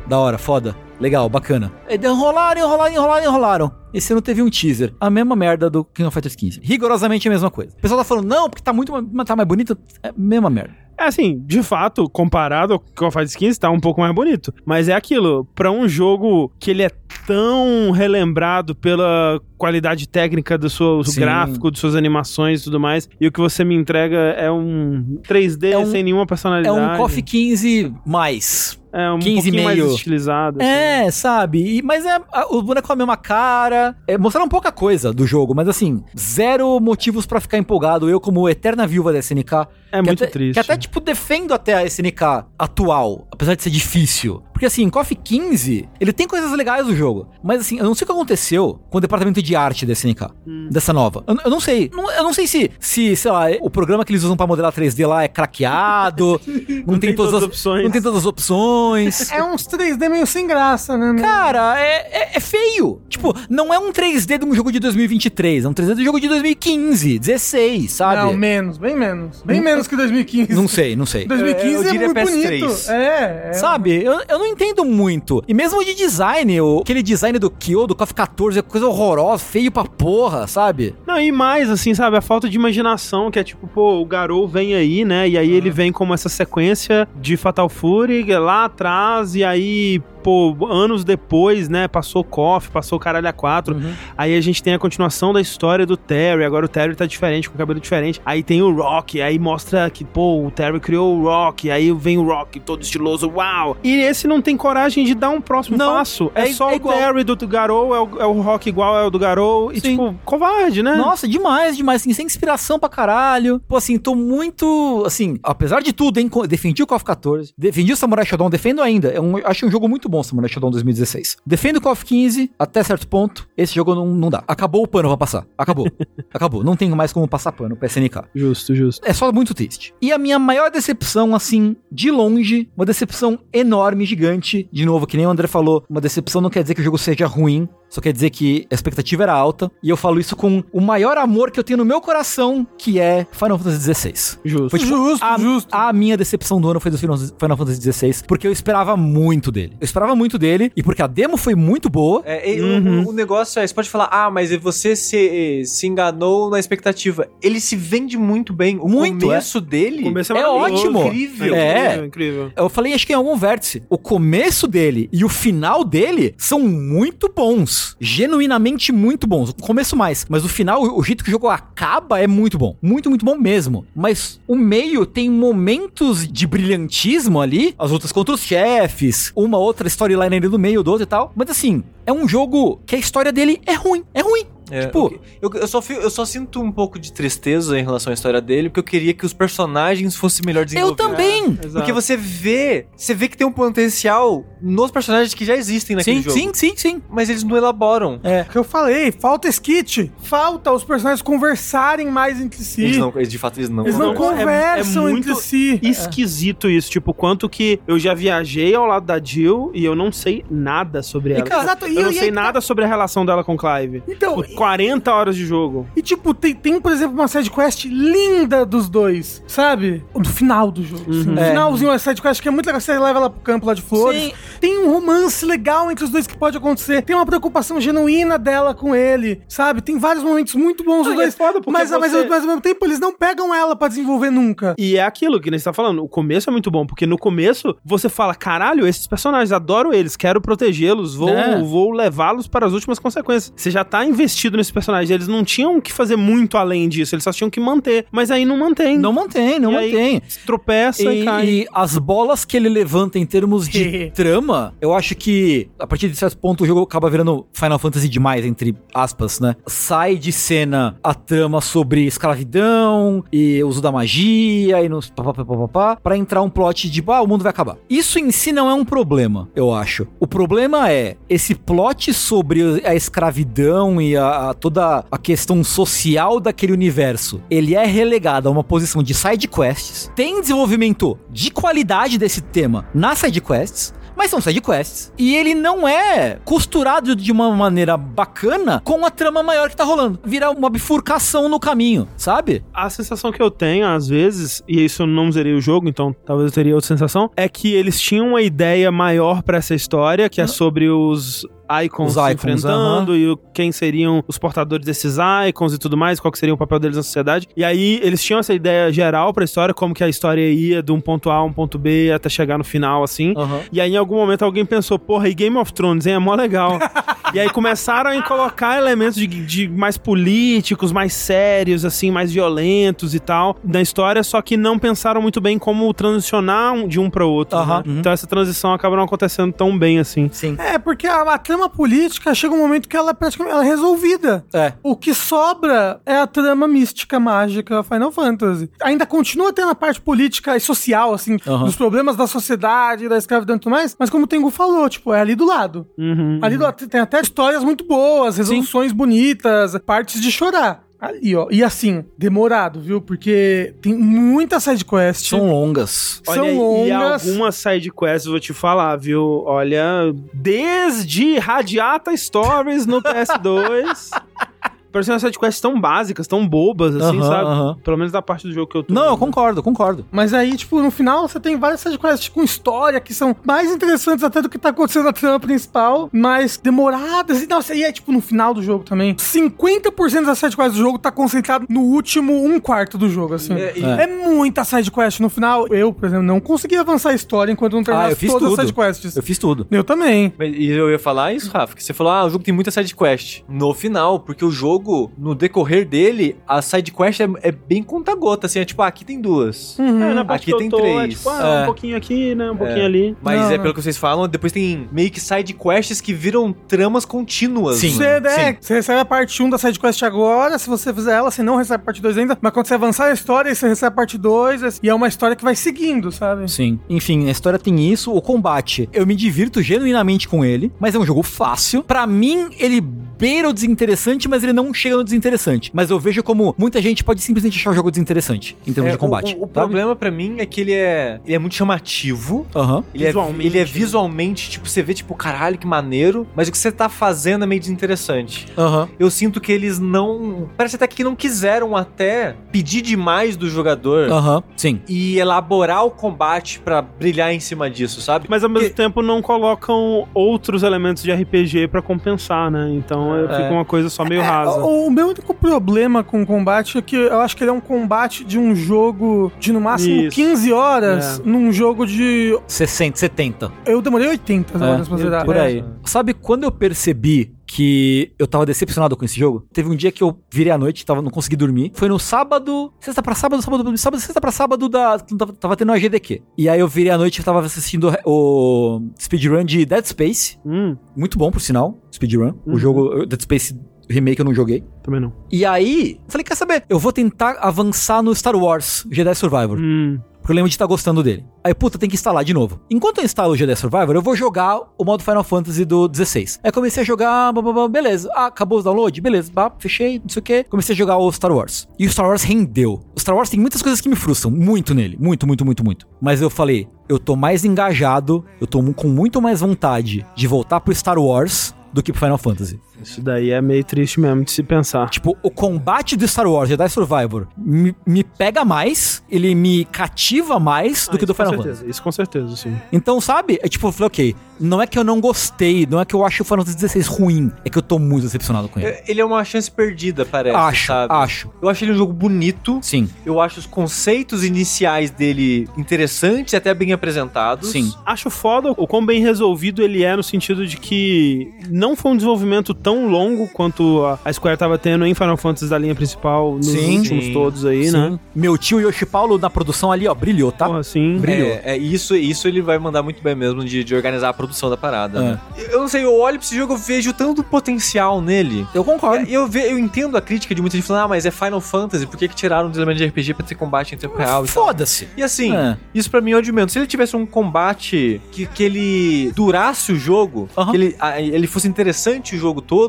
da hora, foda. Legal, bacana. Enrolaram, enrolaram, enrolaram, enrolaram. Esse ano teve um teaser. A mesma merda do King of Fighters 15. Rigorosamente a mesma coisa. O pessoal tá falando, não, porque tá muito tá mais bonito. É a mesma merda.
É assim, de fato, comparado ao King of Fighters 15, tá um pouco mais bonito. Mas é aquilo, para um jogo que ele é tão relembrado pela qualidade técnica do seu Sim. gráfico, de suas animações e tudo mais, e o que você me entrega é um 3D é um, sem nenhuma personalidade.
É um KOF 15 mais.
É, um 15 meio. mais estilizado.
Assim. É, sabe? E, mas é o boneco com a mesma cara. É, mostraram pouca coisa do jogo, mas assim, zero motivos para ficar empolgado. Eu, como eterna viúva da SNK.
É muito
até,
triste.
Que até, tipo, defendo até a SNK atual, apesar de ser difícil. Porque assim, KOF 15, ele tem coisas legais do jogo. Mas assim, eu não sei o que aconteceu com o departamento de arte da SNK. Hum. Dessa nova. Eu, eu não sei. Não, eu não sei se, se, sei lá, o programa que eles usam pra modelar 3D lá é craqueado. não, não, tem, tem todas, as opções. Não tem todas as opções.
É uns 3D meio sem graça, né?
Cara, é, é, é, feio. Tipo, não é um 3D de um jogo de 2023. É um 3D do jogo de 2015, 16, sabe?
Não, menos, bem menos. Bem menos que 2015.
Não sei, não sei.
2015 eu, eu é muito PS3. bonito. É,
é. Sabe? Eu, eu não entendo muito. E mesmo de design, o, aquele design do Kyo, do KOF 14, é coisa horrorosa, feio pra porra, sabe?
Não, e mais, assim, sabe? A falta de imaginação, que é tipo, pô, o Garou vem aí, né? E aí uhum. ele vem como essa sequência de Fatal Fury lá atrás, e aí, pô, anos depois, né, passou KOF, passou Caralho a 4. Uhum. Aí a gente tem a continuação da história do Terry. Agora o Terry tá diferente, com o cabelo diferente. Aí tem o Rock, aí mostra que, pô, o Terry criou o Rock. Aí vem o Rock todo estiloso, uau! E esse não tem coragem de dar um próximo não, passo. É, é só é o. Terry do Garou, é o, é o Rock igual é o do Garou. E, Sim. tipo, covarde, né?
Nossa, demais, demais, assim, sem inspiração pra caralho. Pô, assim, tô muito, assim, apesar de tudo, hein, defendi o KOF 14, defendi o Samurai Shodown, defendo ainda. É um, acho um jogo muito bom, Samurai Shodown 2016. Defendo o KOF 15 até certo ponto. Esse jogo não, não dá. Acabou o pano pra passar. Acabou. Acabou. Não tenho mais como passar pano pra SNK.
Justo, justo.
É só muito triste. E a minha maior decepção, assim, de longe, uma decepção enorme, gigante. De novo, que nem o André falou, uma decepção não quer dizer que o jogo seja ruim, só quer dizer que a expectativa era alta. E eu falo isso com o maior amor que eu tenho no meu coração, que é Final Fantasy XVI.
Justo.
Foi, tipo, justo, a, justo. A minha decepção do ano foi do Final Fantasy XVI, porque eu esperava muito dele. Eu esperava muito dele, e porque a demo foi muito boa.
É, uhum. o, o, negócio é, você pode falar, ah, mas você se, se enganou na expectativa. Ele se vende muito bem. O muito, começo é. dele
começo é, é ótimo.
Incrível.
É, incrível, incrível. Eu falei, acho que em algum vértice. O começo dele e o final dele são muito bons genuinamente muito bons. O começo mais, mas o final, o jeito que o jogo acaba é muito bom. Muito, muito bom mesmo. Mas o meio tem momentos de brilhantismo ali, as lutas contra os chefes, uma outra storyline ali no meio do outro e tal. Mas assim, é um jogo que a história dele é ruim. É ruim.
É, tipo, eu, eu, só, eu só sinto um pouco de tristeza em relação à história dele, porque eu queria que os personagens fossem melhor desenvolvidos.
Eu também!
É, porque você vê, você vê que tem um potencial nos personagens que já existem naquele
sim,
jogo.
Sim, sim, sim.
Mas eles não elaboram.
É. que eu falei, falta skit. Falta os personagens conversarem mais entre si.
Eles não, de fato, eles não.
Eles não, não conversam é, é entre si.
Esquisito isso, tipo, quanto que eu já viajei ao lado da Jill e eu não sei nada sobre ela. E, cara, Exato, eu não sei nada sobre a relação dela com Clive. Então, Por 40 horas de jogo.
E tipo, tem, tem por exemplo, uma side quest linda dos dois, sabe? Do final do jogo. Uhum. Assim. É. Finalzinho, a side quest que é muito legal. Você leva ela pro campo lá de flores. Sim. Tem um romance legal entre os dois que pode acontecer. Tem uma preocupação genuína dela com ele, sabe? Tem vários momentos muito bons dos é dois. É foda mas, você... mas, mas, ao mesmo tempo, eles não pegam ela para desenvolver nunca.
E é aquilo que gente tá falando. O começo é muito bom, porque no começo você fala: caralho, esses personagens, adoro eles, quero protegê-los, vou, é. vou levá-los para as últimas consequências. Você já tá investido nesses personagens, eles não tinham que fazer muito além disso, eles só tinham que manter. Mas aí não mantém.
Não mantém, não e mantém.
tropeça e, e, cai.
E as bolas que ele levanta em termos de trama, eu acho que a partir de certo ponto o jogo acaba virando Final Fantasy demais, entre aspas, né? Sai de cena a trama sobre escravidão e uso da magia e nos papapá pra entrar um plot de, ah, o mundo vai acabar. Isso em si não é um problema, eu acho. O problema é esse plot sobre a escravidão e a, a toda a questão social daquele universo, ele é relegado a uma posição de side quests. Tem desenvolvimento de qualidade desse tema nas side quests, mas são sidequests. E ele não é costurado de uma maneira bacana com a trama maior que tá rolando. Vira uma bifurcação no caminho, sabe?
A sensação que eu tenho, às vezes, e isso eu não zerei o jogo, então talvez eu teria outra sensação, é que eles tinham uma ideia maior para essa história, que é sobre os icons, os se enfrentando uh -huh. e quem seriam os portadores desses icons e tudo mais, qual que seria o papel deles na sociedade. E aí eles tinham essa ideia geral pra história, como que a história ia de um ponto A a um ponto B até chegar no final, assim. E aí em algum momento alguém pensou, porra, e Game of Thrones, hein? É mó legal. e aí começaram a colocar elementos de, de, mais políticos, mais sérios, assim, mais violentos e tal, na história, só que não pensaram muito bem como transicionar de um para outro. Uh -huh. né? Então essa transição acaba não acontecendo tão bem assim.
Sim. É, porque a, a trama política chega um momento que ela é praticamente ela é resolvida.
É.
O que sobra é a trama mística, mágica, Final Fantasy. Ainda continua tendo a parte política e social, assim, uhum. dos problemas da sociedade, da escravidão e tudo mais, mas como o Tengu falou, tipo, é ali do lado.
Uhum,
ali do lado. Tem até histórias muito boas, resoluções Sim. bonitas, partes de chorar. Ali, ó. E assim, demorado, viu? Porque tem muitas sidequests.
São longas.
Olha, São longas. E algumas sidequests, vou te falar, viu? Olha, desde Radiata Stories no PS2. parecendo sidequests tão básicas, tão bobas, assim, uh -huh, sabe? Uh -huh. Pelo menos da parte do jogo que eu tô.
Não, eu concordo, concordo.
Mas aí, tipo, no final você tem várias sidequests com história que são mais interessantes até do que tá acontecendo na trama principal, mais demoradas. E, nossa, e é tipo no final do jogo também. 50% das sidequests do jogo tá concentrado no último um quarto do jogo, assim. É, é. é muita sidequest no final. Eu, por exemplo, não consegui avançar a história enquanto não terminasse ah, todas tudo. as sidequests.
Eu fiz tudo.
Eu também.
E eu ia falar isso, Rafa, que você falou, ah, o jogo tem muita sidequest. No final, porque o jogo jogo, no decorrer dele, a side quest é, é bem conta-gota, assim, é tipo, ah, aqui tem duas.
Uhum. É, aqui tem é três. É, tipo, ah, um é. pouquinho aqui, né, um pouquinho ali.
Mas não, é pelo que vocês falam, depois tem meio que side quests que viram tramas contínuas.
Sim. Você, né, Sim. você recebe a parte 1 da side quest agora, se você fizer ela, você não recebe a parte 2 ainda, mas quando você avançar a história, você recebe a parte 2, e é uma história que vai seguindo, sabe?
Sim. Enfim, a história tem isso, o combate, eu me divirto genuinamente com ele, mas é um jogo fácil. Para mim, ele beira o desinteressante, mas ele não chega no desinteressante. Mas eu vejo como muita gente pode simplesmente achar o jogo desinteressante em termos é, de combate.
O, o problema para mim é que ele é, ele é muito chamativo.
Uhum.
Ele, é, ele é visualmente, tipo, você vê, tipo, caralho, que maneiro, mas o que você tá fazendo é meio desinteressante.
Uhum.
Eu sinto que eles não. Parece até que não quiseram até pedir demais do jogador.
Aham, sim.
E elaborar o combate para brilhar em cima disso, sabe?
Mas ao mesmo tempo não colocam outros elementos de RPG para compensar, né? Então é. fica uma coisa só meio é, rasa.
O, o meu único problema com o combate é que eu acho que ele é um combate de um jogo de no máximo Isso. 15 horas é. num jogo de
60, 70.
Eu demorei 80 é. horas pra zerar.
Por aí. Sabe quando eu percebi que eu tava decepcionado com esse jogo. Teve um dia que eu virei à noite, tava, não consegui dormir. Foi no sábado, sexta pra sábado, sábado, sábado, sexta pra sábado da. Tava, tava tendo a GDQ. E aí eu virei à noite e tava assistindo o speedrun de Dead Space.
Hum.
Muito bom, por sinal. Speedrun. Hum. O jogo Dead Space remake eu não joguei.
Também não.
E aí, falei, quer saber? Eu vou tentar avançar no Star Wars Jedi Survivor.
Hum.
Eu lembro de estar tá gostando dele. Aí, puta, tem que instalar de novo. Enquanto eu instalo o Jedi Survivor, eu vou jogar o modo Final Fantasy do 16. Aí comecei a jogar, beleza. Ah, acabou o download? Beleza, fechei, não sei o que. Comecei a jogar o Star Wars. E o Star Wars rendeu. O Star Wars tem muitas coisas que me frustram, muito nele. Muito, muito, muito, muito. Mas eu falei, eu tô mais engajado, eu tô com muito mais vontade de voltar pro Star Wars do que pro Final Fantasy.
Isso daí é meio triste mesmo de se pensar.
Tipo, o combate de Star Wars Jedi Survivor me, me pega mais, ele me cativa mais ah, do que do Final
certeza, Fantasy. Isso com certeza, sim.
Então, sabe? É tipo, eu falei, ok, não é que eu não gostei, não é que eu acho o Final Fantasy XVI ruim, é que eu tô muito decepcionado com ele.
É, ele é uma chance perdida, parece,
acho,
sabe?
Acho,
Eu acho ele um jogo bonito.
Sim.
Eu acho os conceitos iniciais dele interessantes e até bem apresentados.
Sim.
Acho foda o quão bem resolvido ele é no sentido de que não foi um desenvolvimento tão longo quanto a Square tava tendo em Final Fantasy da linha principal nos sim, últimos sim, todos aí, sim. né?
Meu tio Yoshi Paulo na produção ali, ó, brilhou, tá?
Porra, sim.
Brilhou. É, é, isso, isso ele vai mandar muito bem mesmo de, de organizar a produção da parada, é. né? Eu não sei, eu olho pra esse jogo, eu vejo tanto potencial nele.
Eu concordo.
Eu, eu, eu entendo a crítica de muita gente falando, ah, mas é Final Fantasy, por que, que tiraram os elementos de RPG pra ter combate em tempo real?
Foda-se.
E assim, é. isso pra mim é o argumento. Se ele tivesse um combate que, que ele durasse o jogo, que ele, a, ele fosse interessante o jogo todo,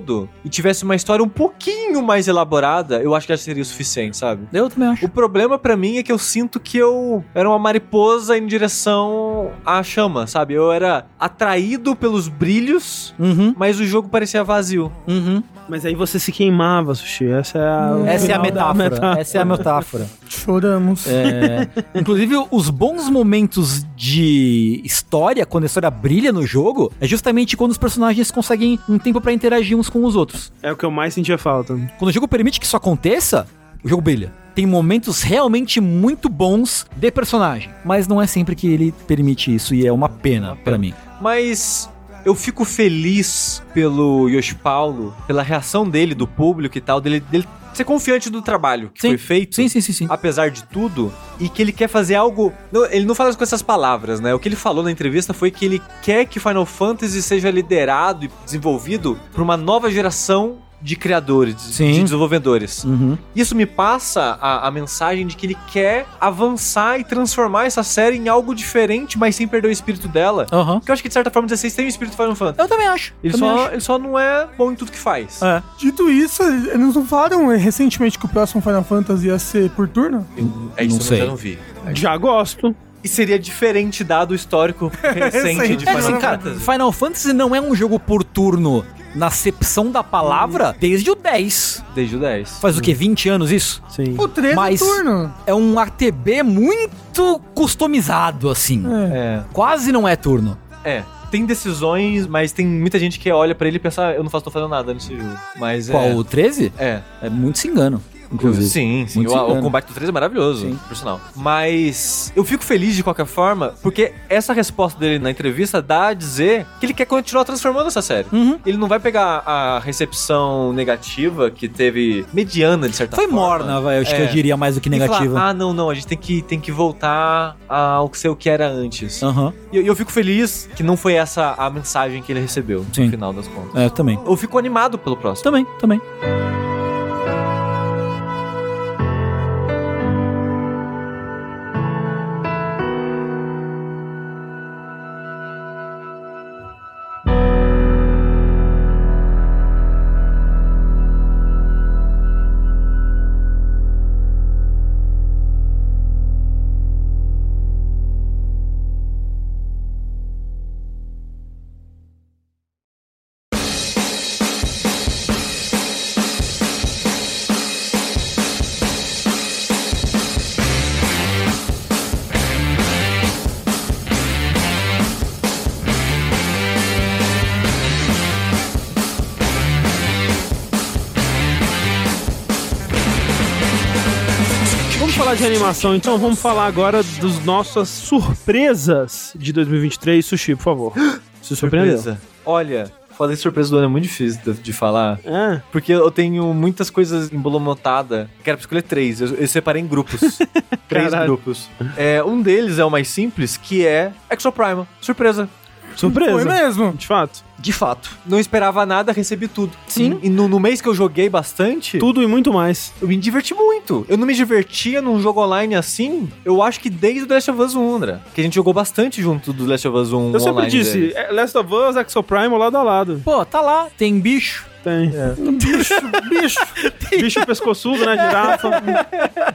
e tivesse uma história um pouquinho mais elaborada, eu acho que já seria o suficiente, sabe?
Eu também acho.
O problema para mim é que eu sinto que eu era uma mariposa em direção à chama, sabe? Eu era atraído pelos brilhos,
uhum.
mas o jogo parecia vazio.
Uhum.
Mas aí você se queimava, Sushi. Essa é a,
Essa é a metáfora. metáfora. Essa é a metáfora.
Choramos.
É... Inclusive, os bons momentos de história, quando a história brilha no jogo, é justamente quando os personagens conseguem um tempo para interagir uns com os outros.
É o que eu mais sentia falta.
Quando o jogo permite que isso aconteça, o jogo brilha. Tem momentos realmente muito bons de personagem, mas não é sempre que ele permite isso e é uma pena para mim.
Mas eu fico feliz pelo Yoshi Paulo, pela reação dele, do público e tal, dele, dele ser confiante do trabalho que
sim.
foi feito.
Sim, sim, sim, sim.
Apesar de tudo. E que ele quer fazer algo. Não, ele não fala com essas palavras, né? O que ele falou na entrevista foi que ele quer que Final Fantasy seja liderado e desenvolvido por uma nova geração de criadores, Sim. de desenvolvedores.
Uhum.
Isso me passa a, a, mensagem de que ele quer avançar e transformar essa série em algo diferente, mas sem perder o espírito dela.
Uhum.
Porque eu acho que de certa forma 16 tem o espírito Final Fantasy.
Eu também acho.
Ele,
também
só,
acho.
ele só não é bom em tudo que faz.
É.
Dito isso, eles não falaram recentemente que o próximo Final Fantasy ia ser por turno?
é isso, não sei. eu não vi.
Já gosto.
E seria diferente dado o histórico recente de
Final, é, assim, cara, Final Fantasy não é um jogo por turno na acepção da palavra desde o 10.
Desde o 10.
Faz o quê? 20 anos isso?
Sim.
O 13 Mas turno.
É um ATB muito customizado, assim.
É. é.
Quase não é turno.
É tem decisões, mas tem muita gente que olha para ele e pensa, ah, eu não faço, tô fazendo nada nesse jogo. Mas
Qual,
é...
o 13?
É.
É muito se engano.
Inclusive. Sim, sim. O, o, combate do 3 é maravilhoso, sim. por sinal. Mas eu fico feliz de qualquer forma, porque essa resposta dele na entrevista dá a dizer que ele quer continuar transformando essa série. Uhum. Ele não vai pegar a recepção negativa que teve mediana, de certa
Foi
forma.
Foi morna, vai, acho é. que eu é. diria mais do que negativa.
Falar, ah, não, não, a gente tem que, tem que voltar ao que ser o que era antes. Uhum. E eu, eu fico feliz que não foi essa a mensagem que ele recebeu Sim. no final das contas.
É, também.
Eu fico animado pelo próximo.
Também, também.
Então vamos falar agora das nossas surpresas de 2023. Sushi, por favor.
Se surpreendeu. Olha, Falar de surpresa do ano é muito difícil de, de falar. É. Porque eu tenho muitas coisas embolomotadas. Quero escolher três. Eu, eu separei em grupos. três Caralho. grupos. É, um deles é o mais simples, que é Exoprimal. Surpresa.
Surpresa.
Foi mesmo.
De fato.
De fato. Não esperava nada, recebi tudo. Sim. E no, no, mês que eu joguei bastante.
Tudo e muito mais.
Eu me diverti muito. Eu não me divertia num jogo online assim, eu acho que desde o Last of Us 1, André. Que a gente jogou bastante junto do Last of Us 1.
Eu sempre disse. É, Last of Us, Exoprime lado a lado.
Pô, tá lá, tem bicho.
Tem. É. Bicho, bicho. bicho pescoçudo, né? Girafa.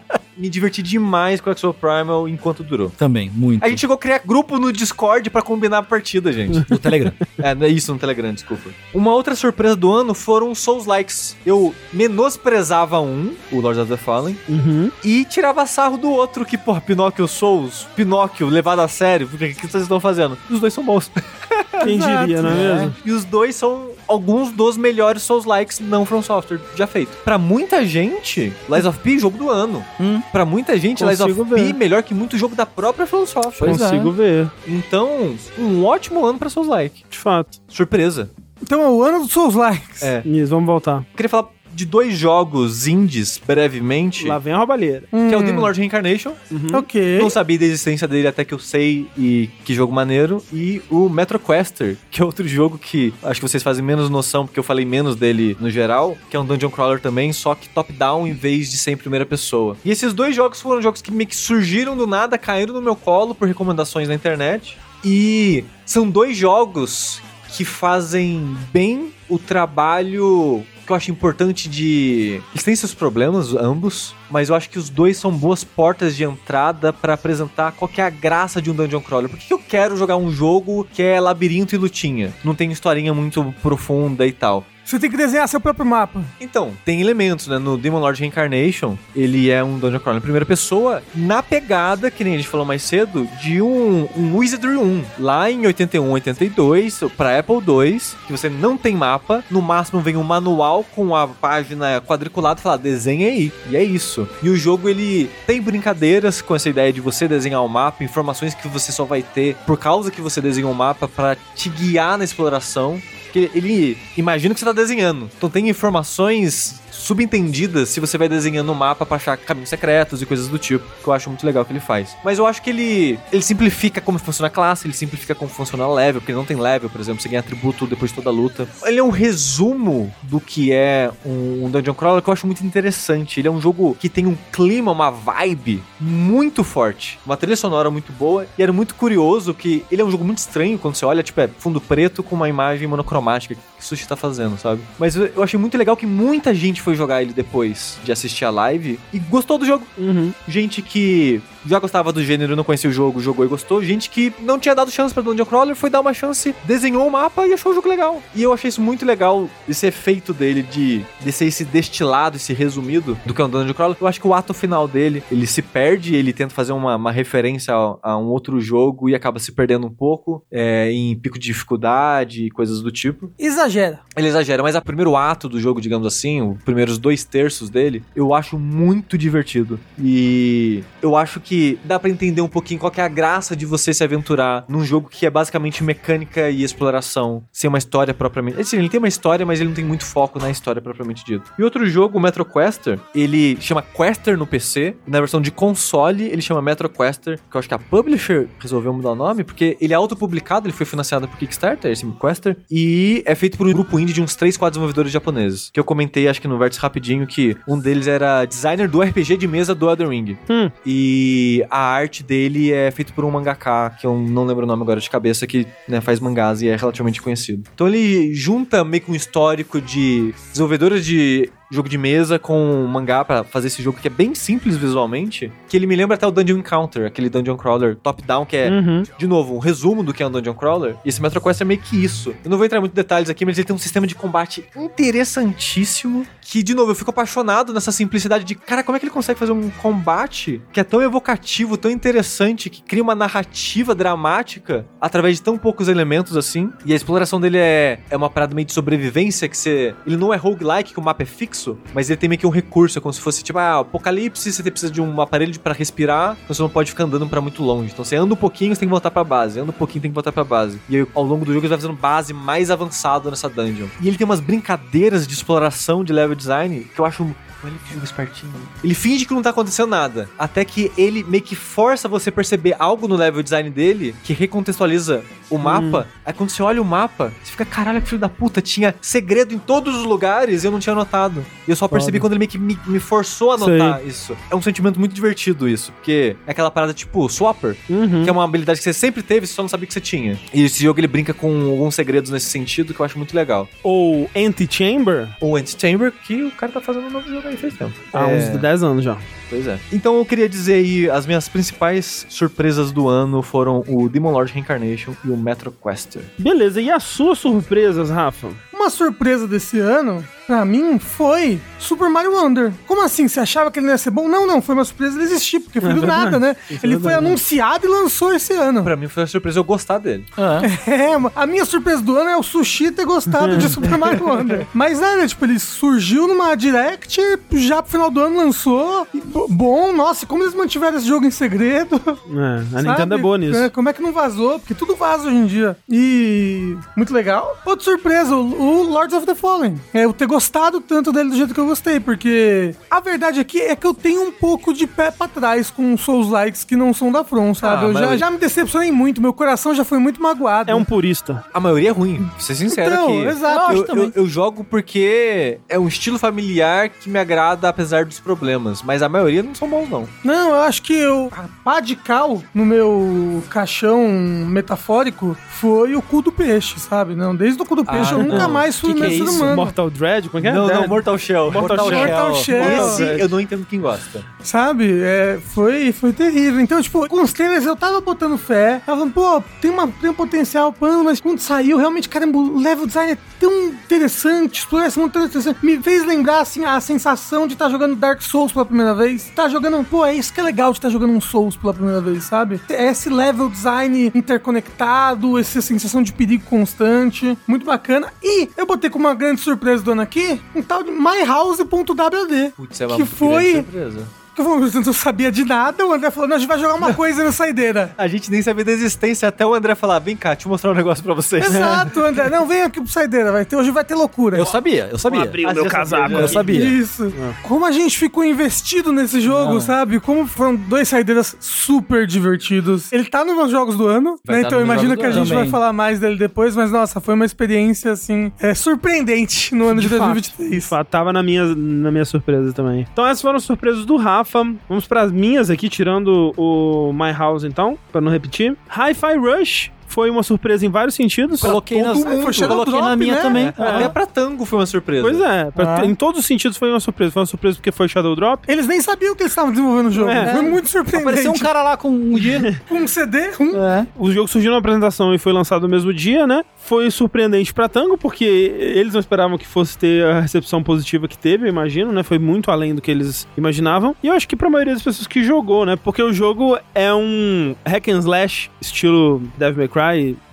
me diverti demais com o Exo Primal enquanto durou.
Também, muito.
A gente chegou a criar grupo no Discord para combinar a partida, gente.
No Telegram.
é, é, isso, no Telegram, desculpa. Uma outra surpresa do ano foram os Souls Likes. Eu menosprezava um, o Lord of the Fallen, uhum. e tirava sarro do outro, que, porra, Pinóquio Souls, Pinóquio levado a sério, o que, que vocês estão fazendo? Os dois são bons.
Quem diria, não é, é mesmo?
E os dois são alguns dos melhores Souls-likes não From Software já feito. Para muita gente, Lies of P, jogo do ano. Hum. Para muita gente, Lies of ver. P, melhor que muito jogo da própria From Software.
Consigo é. ver.
Então, um ótimo ano para Souls-like.
De fato.
Surpresa.
Então é o ano dos Souls-likes.
É. Isso, vamos voltar.
queria falar de dois jogos indies, brevemente.
Lá vem a roubalheira.
Que é o Demon Lord Reincarnation.
Uhum. Ok.
Não sabia da existência dele até que eu sei e que jogo maneiro. E o Metro Quester, que é outro jogo que acho que vocês fazem menos noção, porque eu falei menos dele no geral, que é um dungeon crawler também, só que top-down em vez de ser em primeira pessoa. E esses dois jogos foram jogos que meio que surgiram do nada, caíram no meu colo por recomendações na internet. E são dois jogos que fazem bem o trabalho que eu acho importante de. Eles têm seus problemas, ambos, mas eu acho que os dois são boas portas de entrada para apresentar qual é a graça de um dungeon crawler. Por que eu quero jogar um jogo que é labirinto e lutinha? Não tem historinha muito profunda e tal.
Você tem que desenhar seu próprio mapa.
Então, tem elementos, né? No Demon Lord Reincarnation, ele é um Dungeon Crawler em primeira pessoa, na pegada, que nem a gente falou mais cedo, de um, um Wizardry 1. Lá em 81, 82, pra Apple II, que você não tem mapa, no máximo vem um manual com a página quadriculada e fala, desenha aí. E é isso. E o jogo, ele tem brincadeiras com essa ideia de você desenhar o um mapa, informações que você só vai ter por causa que você desenhou o mapa para te guiar na exploração. Porque ele imagina que você tá desenhando. Então tem informações subentendidas se você vai desenhando o um mapa para achar caminhos secretos e coisas do tipo, que eu acho muito legal que ele faz. Mas eu acho que ele ele simplifica como funciona a classe, ele simplifica como funciona a level, porque não tem level, por exemplo, você ganha atributo depois de toda a luta. Ele é um resumo do que é um dungeon crawler que eu acho muito interessante. Ele é um jogo que tem um clima, uma vibe muito forte, uma trilha sonora muito boa e era muito curioso que ele é um jogo muito estranho quando você olha, tipo, é fundo preto com uma imagem monocromática que o Sushi tá fazendo, sabe? Mas eu achei muito legal que muita gente foi jogar ele depois de assistir a live e gostou do jogo. Uhum. Gente que já gostava do gênero, não conhecia o jogo, jogou e gostou. Gente que não tinha dado chance pra Dungeon Crawler, foi dar uma chance, desenhou o mapa e achou o jogo legal. E eu achei isso muito legal, esse efeito dele de, de ser esse destilado, esse resumido do que é um Dungeon Crawler. Eu acho que o ato final dele, ele se perde, ele tenta fazer uma, uma referência a, a, um outro jogo e acaba se perdendo um pouco é, em pico de dificuldade e coisas do tipo.
Exagera.
Ele exagera, mas o primeiro ato do jogo, digamos assim, os primeiros dois terços dele, eu acho muito divertido. E eu acho que dá para entender um pouquinho qual é a graça de você se aventurar num jogo que é basicamente mecânica e exploração, sem uma história propriamente. Assim, ele tem uma história, mas ele não tem muito foco na história propriamente dito. E outro jogo, o Metro Quester, ele chama Quester no PC, na versão de console ele chama Metro Quester, que eu acho que a publisher resolveu mudar o nome, porque ele é autopublicado, ele foi financiado por Kickstarter, esse Quester, e é feito por um grupo indie de uns 3, 4 desenvolvedores japoneses, que eu comentei, acho que no Vértice rapidinho, que um deles era designer do RPG de mesa do Elden Ring. Hum. E a arte dele é feita por um mangaka, que eu não lembro o nome agora de cabeça, que né, faz mangás e é relativamente conhecido. Então ele junta meio que um histórico de desenvolvedores de jogo de mesa com mangá para fazer esse jogo que é bem simples visualmente, que ele me lembra até o Dungeon Encounter, aquele Dungeon Crawler top-down, que é, uhum. de novo, um resumo do que é um Dungeon Crawler. E esse Metro Quest é meio que isso. Eu não vou entrar em muitos detalhes aqui, mas ele tem um sistema de combate interessantíssimo, que, de novo, eu fico apaixonado nessa simplicidade de, cara, como é que ele consegue fazer um combate que é tão evocativo, tão interessante, que cria uma narrativa dramática através de tão poucos elementos assim. E a exploração dele é, é uma parada meio de sobrevivência, que você... Ele não é roguelike, que o mapa é fixo, mas ele tem meio que um recurso, é como se fosse tipo, ah, apocalipse, você precisa de um aparelho para respirar, então você não pode ficar andando para muito longe. Então você anda um pouquinho, você tem que voltar pra base, anda um pouquinho, tem que voltar pra base. E aí, ao longo do jogo você vai fazendo base mais avançado nessa dungeon. E ele tem umas brincadeiras de exploração de level design que eu acho Olha que jogo espertinho. Ele finge que não tá acontecendo nada. Até que ele meio que força você a perceber algo no level design dele que recontextualiza o mapa. Hum. Aí quando você olha o mapa, você fica, caralho, que filho da puta, tinha segredo em todos os lugares e eu não tinha notado. E eu só percebi quando ele meio que me, me forçou a notar Sei. isso. É um sentimento muito divertido isso, porque é aquela parada tipo Swapper, uhum. que é uma habilidade que você sempre teve, você só não sabia que você tinha. E esse jogo ele brinca com alguns segredos nesse sentido que eu acho muito legal.
Ou Anti-Chamber?
Ou Anti-Chamber, que o cara tá fazendo um novo jogo aí faz tempo.
Há é... uns 10 anos já.
Pois é. Então eu queria dizer aí, as minhas principais surpresas do ano foram o Demon Lord Reincarnation e o Metro Quester.
Beleza, e as suas surpresas, Rafa?
Uma surpresa desse ano pra mim foi Super Mario Wonder. Como assim? Você achava que ele não ia ser bom? Não, não, foi uma surpresa ele existir, porque foi é do verdade. nada, né? Isso ele é foi anunciado e lançou esse ano.
Pra mim foi uma surpresa eu gostar dele.
Ah. É, a minha surpresa do ano é o Sushi ter gostado de Super Mario Wonder. Mas é, né, tipo, ele surgiu numa Direct, já pro final do ano lançou. bom, nossa, como eles mantiveram esse jogo em segredo.
É, a sabe? Nintendo é boa nisso. É,
como é que não vazou? Porque tudo vaza hoje em dia. E muito legal. Outra surpresa, o, o Lords of the Fallen. É, o ter gostado tanto dele do jeito que eu gostei, porque a verdade aqui é que eu tenho um pouco de pé pra trás com Souls Likes que não são da From, sabe? Ah, eu já, já me decepcionei muito, meu coração já foi muito magoado.
É um purista.
A maioria é ruim, pra ser sincero então, aqui.
Exato,
eu, eu, eu, jogo porque é um estilo familiar que me agrada apesar dos problemas, mas a maioria não são bons, não.
Não, eu acho que eu, a pá de cal no meu caixão metafórico foi o cu do peixe, sabe? Não, desde o cu do peixe ah, eu nunca mais fui que que é ser humano.
Mortal Dread? Como é que é?
Não, não, Mortal Shell.
Mortal, Mortal Shell. Mortal Shell.
Esse eu não entendo quem gosta.
Sabe? É, foi, foi terrível. Então, tipo, com os trailers eu tava botando fé. Tava falando, pô, tem, uma, tem um potencial, pano, mas quando saiu, realmente, caramba, o level design é tão interessante, exploração tão interessante. Me fez lembrar, assim, a sensação de estar tá jogando Dark Souls pela primeira vez. Tá jogando, pô, é isso que é legal de estar tá jogando um Souls pela primeira vez, sabe? É esse level design interconectado, essa sensação de perigo constante. Muito bacana. E eu botei como uma grande surpresa do ano aqui um tal de myhouse.wd. Putz, é uma que foi surpresa eu não sabia de nada, o André falou, não, a gente vai jogar uma coisa na saideira.
A gente nem sabia da existência até o André falar, vem cá, deixa eu mostrar um negócio pra vocês.
Exato, André. Não, vem aqui pro saideira, vai ter, hoje vai ter loucura.
Eu sabia, eu sabia. Vou
abrir o meu casaco.
Eu sabia.
Isso. Ah. Como a gente ficou investido nesse jogo, ah. sabe? Como foram dois saideiras super divertidos. Ele tá nos meus jogos do ano, vai né? Tá então eu imagino que a gente também. vai falar mais dele depois, mas nossa, foi uma experiência, assim, é, surpreendente no ano de, de 2023. Fato,
tava na minha, na minha surpresa também. Então essas foram as surpresas do Rafa. Vamos pra as minhas aqui, tirando o My House então, pra não repetir. Hi-Fi Rush foi uma surpresa em vários sentidos.
Coloquei, nas,
coloquei drop, na minha né? também.
É. Até pra Tango foi uma surpresa.
Pois é, pra, ah. em todos os sentidos foi uma surpresa. Foi uma surpresa porque foi Shadow Drop.
Eles nem sabiam que eles estavam desenvolvendo o jogo. É. Foi muito surpreendente.
Apareceu um cara lá com um dia.
com um CD. Um.
É. O jogo surgiu na apresentação e foi lançado no mesmo dia, né? Foi surpreendente pra Tango, porque eles não esperavam que fosse ter a recepção positiva que teve, eu imagino, né? Foi muito além do que eles imaginavam. E eu acho que pra maioria das pessoas que jogou, né? Porque o jogo é um hack and slash, estilo Devil May Cry,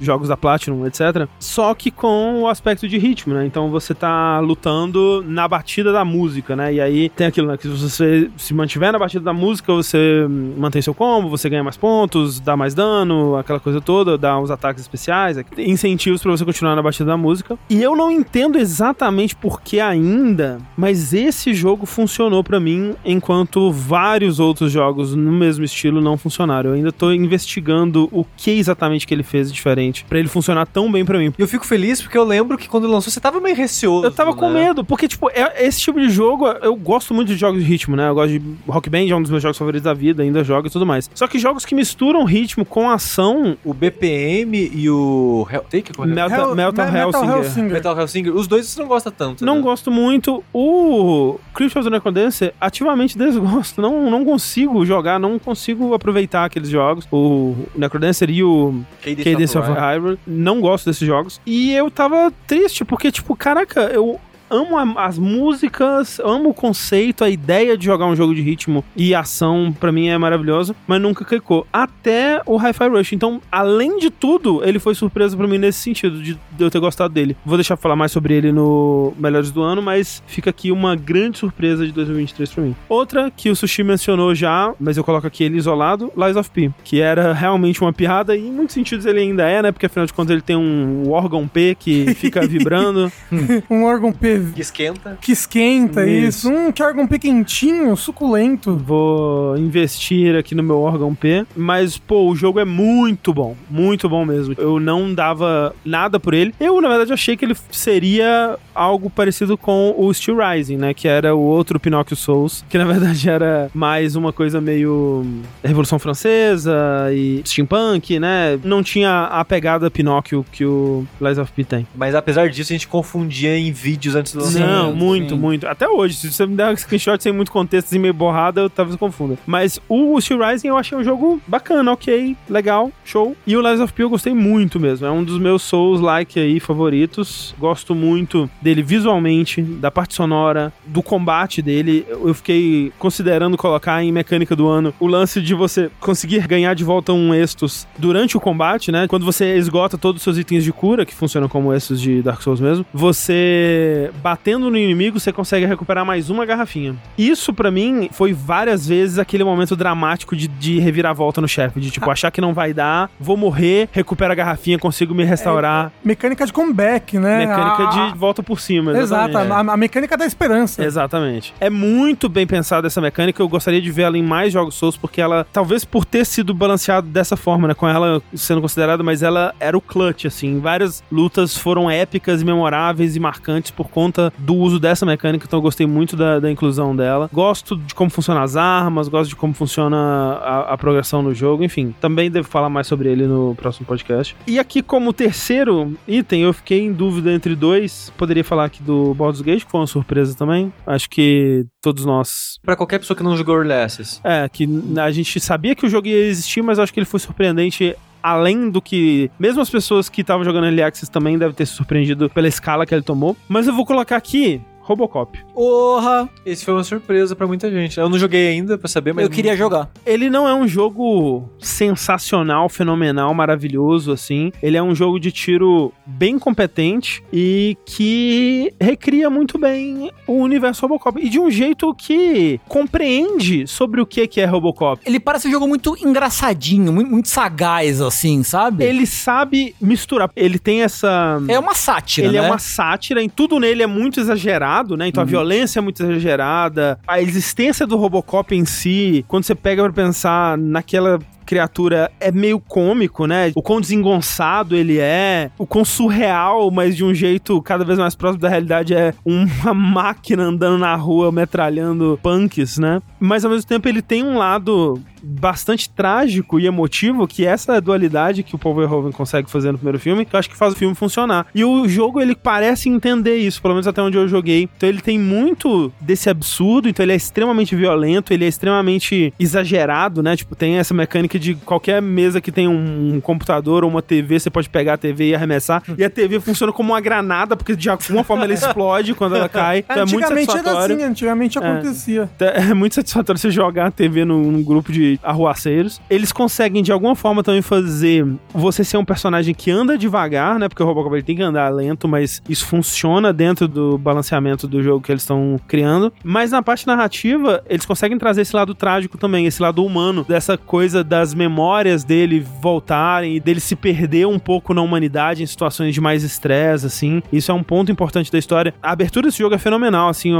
jogos da Platinum, etc. Só que com o aspecto de ritmo, né? Então você tá lutando na batida da música, né? E aí tem aquilo, né? Que se você se mantiver na batida da música, você mantém seu combo, você ganha mais pontos, dá mais dano, aquela coisa toda, dá uns ataques especiais, incentivos para você continuar na batida da música. E eu não entendo exatamente por que ainda, mas esse jogo funcionou para mim enquanto vários outros jogos no mesmo estilo não funcionaram. Eu ainda tô investigando o que exatamente que ele fez diferente para ele funcionar tão bem para mim.
E eu fico feliz porque eu lembro que quando lançou você tava meio receoso.
Eu tava né? com medo, porque tipo, é, esse tipo de jogo, eu gosto muito de jogos de ritmo, né? Eu gosto de Rock Band, é um dos meus jogos favoritos da vida, ainda jogo e tudo mais. Só que jogos que misturam ritmo com ação,
o BPM e o
Hell... Take, é Metal, Hell, Metal, Metal Hellsinger. Hellsinger.
Metal Hellsinger. Os dois você não gosta tanto.
Não
né?
gosto muito. O Crypt of the Necrodancer ativamente desgosto. Não, não consigo jogar, não consigo aproveitar aqueles jogos. O Necrodancer e o Cadence of Hyrule. Não gosto desses jogos. E eu tava triste, porque, tipo, caraca, eu amo a, as músicas, amo o conceito, a ideia de jogar um jogo de ritmo e ação, para mim é maravilhoso, mas nunca clicou. Até o Hi-Fi Rush. Então, além de tudo, ele foi surpresa para mim nesse sentido, de, de, eu ter gostado dele. Vou deixar falar mais sobre ele no Melhores do Ano, mas fica aqui uma grande surpresa de 2023 para mim. Outra que o Sushi mencionou já, mas eu coloco aqui ele isolado, Lies of P, que era realmente uma piada e em muitos sentidos ele ainda é, né? Porque afinal de contas ele tem um órgão P que fica vibrando.
um órgão P
que esquenta.
Que esquenta, isso. isso. Um que órgão P quentinho, suculento.
Vou investir aqui no meu órgão P. Mas, pô, o jogo é muito bom. Muito bom mesmo. Eu não dava nada por ele. Eu, na verdade, achei que ele seria algo parecido com o Steel Rising, né? Que era o outro Pinóquio Souls. Que, na verdade, era mais uma coisa meio Revolução Francesa e steampunk, né? Não tinha a pegada Pinóquio que o Lies of P tem.
Mas, apesar disso, a gente confundia em vídeos antes do
lançamento. Não, muito, sim. muito. Até hoje, se você me der um screenshot sem muito contexto e meio borrada, eu talvez confunda. Mas o Steel Rising eu achei um jogo bacana, ok, legal, show. E o Lies of P eu gostei muito mesmo. É um dos meus Souls-like aí favoritos. Gosto muito dele visualmente, da parte sonora, do combate dele. Eu fiquei considerando colocar em mecânica do ano o lance de você conseguir ganhar de volta um Estus durante o combate, né? Quando você esgota todos os seus itens de cura, que funcionam como esses de Dark Souls mesmo, você batendo no inimigo, você consegue recuperar mais uma garrafinha. Isso, para mim, foi várias vezes aquele momento dramático de, de reviravolta no chefe. De, tipo, ah. achar que não vai dar, vou morrer, recupero a garrafinha, consigo me restaurar.
É, mecânica de comeback, né?
Mecânica de volta por cima.
Exato, a, a, mecânica da esperança.
Exatamente. É muito bem pensada essa mecânica, eu gostaria de ver ela em mais jogos Souls, porque ela, talvez por ter sido balanceado dessa forma, né? Com ela sendo considerada, mas ela era o clutch, assim. Várias lutas foram épicas, memoráveis e marcantes por conta conta do uso dessa mecânica, então eu gostei muito da, da inclusão dela. Gosto de como funcionam as armas, gosto de como funciona a, a, progressão no jogo, enfim. Também devo falar mais sobre ele no próximo podcast. E aqui, como terceiro item, eu fiquei em dúvida entre dois. Poderia falar aqui do Baldur's Gate, que foi uma surpresa também. Acho que todos nós.
Para qualquer pessoa que não jogou Early Access.
É, que a gente sabia que o jogo ia existir, mas acho que ele foi surpreendente além do que. Mesmo as pessoas que estavam jogando Early Access também devem ter se surpreendido pela escala que ele tomou. Mas eu vou colocar aqui Robocop.
Porra! Esse foi uma surpresa para muita gente. Eu não joguei ainda para saber, mas
eu queria jogar.
Ele não é um jogo sensacional, fenomenal, maravilhoso assim. Ele é um jogo de tiro bem competente e que recria muito bem o universo Robocop e de um jeito que compreende sobre o que é Robocop.
Ele parece um jogo muito engraçadinho, muito, sagaz assim, sabe?
Ele sabe misturar. Ele tem essa
É uma sátira,
Ele
é
né? é uma sátira, em tudo nele é muito exagerado exagerado, né? Então uhum. a violência é muito exagerada. A existência do Robocop em si, quando você pega pra pensar naquela criatura é meio cômico, né? O quão desengonçado ele é, o quão surreal, mas de um jeito cada vez mais próximo da realidade é uma máquina andando na rua metralhando punks, né? Mas ao mesmo tempo ele tem um lado bastante trágico e emotivo, que essa dualidade que o Paul Verhoeven consegue fazer no primeiro filme, que eu acho que faz o filme funcionar. E o jogo, ele parece entender isso, pelo menos até onde eu joguei. Então ele tem muito desse absurdo, então ele é extremamente violento, ele é extremamente exagerado, né? Tipo, tem essa mecânica de qualquer mesa que tem um, computador ou uma TV, você pode pegar a TV e arremessar. E a TV funciona como uma granada, porque de alguma forma ela explode quando ela cai. Então é muito satisfatório. Era assim,
antigamente acontecia.
É, é muito satisfatório você jogar a TV num, num grupo de arruaceiros. Eles conseguem, de alguma forma, também fazer você ser um personagem que anda devagar, né? Porque o Robocop ele tem que andar lento, mas isso funciona dentro do balanceamento do jogo que eles estão criando. Mas na parte narrativa, eles conseguem trazer esse lado trágico também, esse lado humano, dessa coisa das memórias dele voltarem e dele se perder um pouco na humanidade em situações de mais estresse, assim. Isso é um ponto importante da história. A abertura desse jogo é fenomenal, assim.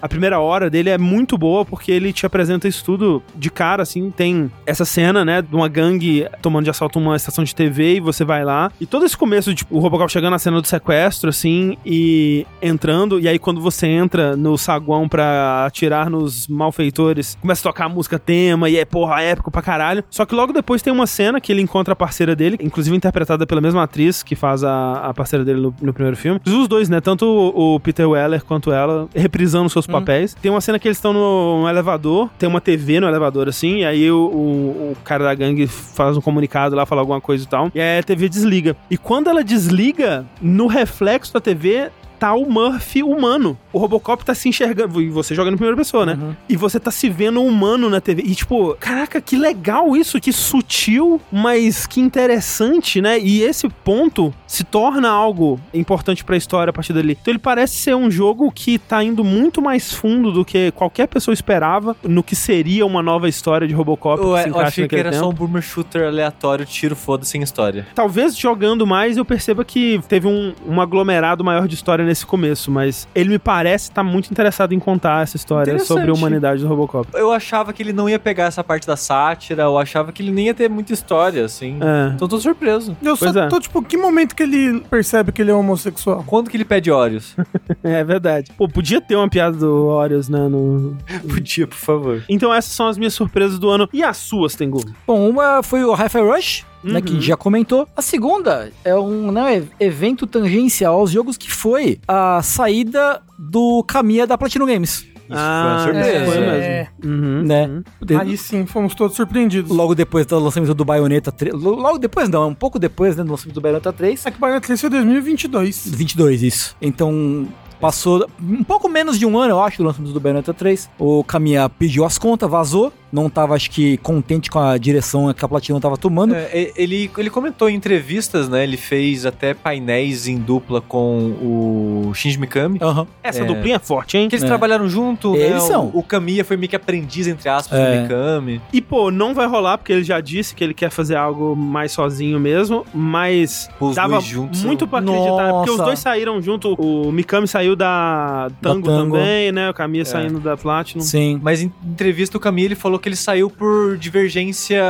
A primeira hora dele é muito boa porque ele te apresenta isso tudo de cara, assim tem essa cena, né, de uma gangue tomando de assalto uma estação de TV e você vai lá. E todo esse começo, tipo, o Robocop chegando na cena do sequestro, assim, e entrando. E aí quando você entra no saguão pra atirar nos malfeitores, começa a tocar a música tema e é, porra, épico pra caralho. Só que logo depois tem uma cena que ele encontra a parceira dele, inclusive interpretada pela mesma atriz que faz a, a parceira dele no, no, primeiro filme. Os dois, né, tanto o, o Peter Weller quanto ela, reprisando seus hum. papéis. Tem uma cena que eles estão no, no elevador, tem uma TV no elevador, assim, e aí o, o, o, cara da gangue faz um comunicado lá, fala alguma coisa e tal. E aí a TV desliga. E quando ela desliga, no reflexo da TV tá o Murphy humano. O Robocop tá se enxergando. E você joga em primeira pessoa, né? Uhum. E você tá se vendo humano na TV. E tipo, caraca, que legal isso, que sutil, mas que interessante, né? E esse ponto se torna algo importante para a história a partir dali. Então ele parece ser um jogo que tá indo muito mais fundo do que qualquer pessoa esperava no que seria uma nova história de Robocop.
Eu, eu achei que era tempo. só um boomer shooter aleatório, tiro foda-se em história.
Talvez jogando mais eu perceba que teve um, um aglomerado maior de história nesse começo, mas ele me parece estar tá muito interessado em contar essa história sobre a humanidade do Robocop.
Eu achava que ele não ia pegar essa parte da sátira, eu achava que ele nem ia ter muita história, assim. É. Então tô surpreso.
Eu pois só é. tô, tipo, que momento que ele percebe que ele é homossexual?
Quando que ele pede Óreos?
é verdade. Pô, podia ter uma piada do Óreos, né? No...
podia, por favor.
Então essas são as minhas surpresas do ano. E as suas, Tengu?
Bom, uma foi o Hi-Fi Rush, uhum. né, que uhum. já comentou. A segunda é um né, evento tangencial aos jogos que foi a saída do Kamiya da Platinum Games.
Isso ah, foi uma surpresa. É, foi mesmo. É.
Uhum, né? Uhum. Aí sim, fomos todos surpreendidos.
Logo depois do lançamento do Bayonetta 3. Logo depois, não, um pouco depois né, do lançamento do Bayonetta 3.
É que o Bayonetta 3 foi 2022.
22, isso. Então, Passou um pouco menos de um ano, eu acho, do lançamento do Bayonetta 3. O Kamiya pediu as contas, vazou não estava, acho que, contente com a direção que a Platinum estava tomando.
É, ele, ele comentou em entrevistas, né? Ele fez até painéis em dupla com o Shinji Mikami.
Uhum. Essa é. duplinha é forte, hein?
Que eles é. trabalharam junto,
eles né? São.
O, o Kamiya foi meio que aprendiz, entre aspas, é. do Mikami.
E, pô, não vai rolar, porque ele já disse que ele quer fazer algo mais sozinho mesmo, mas
os dava juntos,
muito pra acreditar, Nossa. porque os dois saíram junto. O Mikami saiu da Tango, da Tango. também, né? O Kamiya é. saindo da Platinum.
Sim. Mas em entrevista o Kamiya ele falou que ele saiu por divergência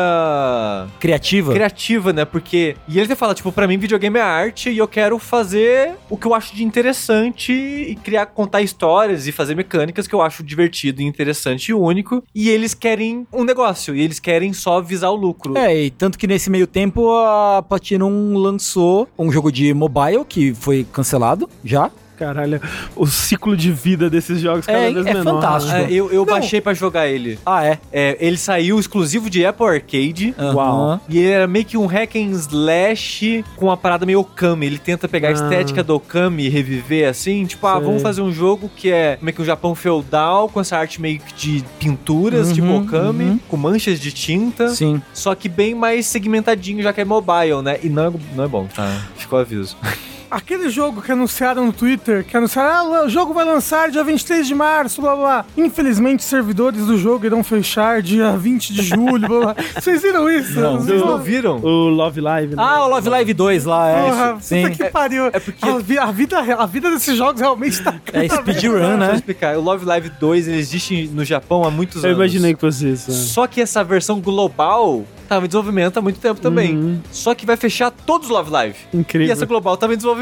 criativa.
Criativa, né? Porque e ele até fala, tipo, para mim videogame é arte e eu quero fazer o que eu acho de interessante e criar contar histórias e fazer mecânicas que eu acho divertido e interessante e único. E eles querem um negócio e eles querem só visar o lucro.
É, e tanto que nesse meio tempo a Platinum lançou um jogo de mobile que foi cancelado já.
Caralho, o ciclo de vida desses jogos cada
é,
vez
é
menor.
fantástico.
Né? É, eu eu baixei para jogar ele.
Ah, é?
é? Ele saiu exclusivo de Apple Arcade.
Uhum. Uau.
E ele era meio que um hack and slash com uma parada meio Okami. Ele tenta pegar ah. a estética do Okami e reviver assim. Tipo, ah, vamos fazer um jogo que é meio que um Japão feudal, com essa arte meio que de pinturas, uhum, tipo Okami, uhum. com manchas de tinta.
Sim.
Só que bem mais segmentadinho, já que é mobile, né? E não é, não é bom, tá? Ficou aviso.
aquele jogo que anunciaram no Twitter, que anunciaram, ah, o jogo vai lançar dia 23 de março, blá blá. Infelizmente, servidores do jogo irão fechar dia 20 de julho, blá blá. Vocês viram isso?
Não, vocês não viram?
O Love Live.
Né? Ah, o Love Live 2 lá, é. Porra,
Sim. que pariu. É, é porque... A, a, vida, a vida desses jogos realmente tá...
É speedrun, né? Deixa
eu explicar. O Love Live 2, ele existe no Japão há muitos
eu
anos.
Eu imaginei que fosse isso. É.
Só que essa versão global tava em desenvolvimento há muito tempo também. Uhum. Só que vai fechar todos os Love Live.
Incrível.
E essa global tava em desenvolvimento.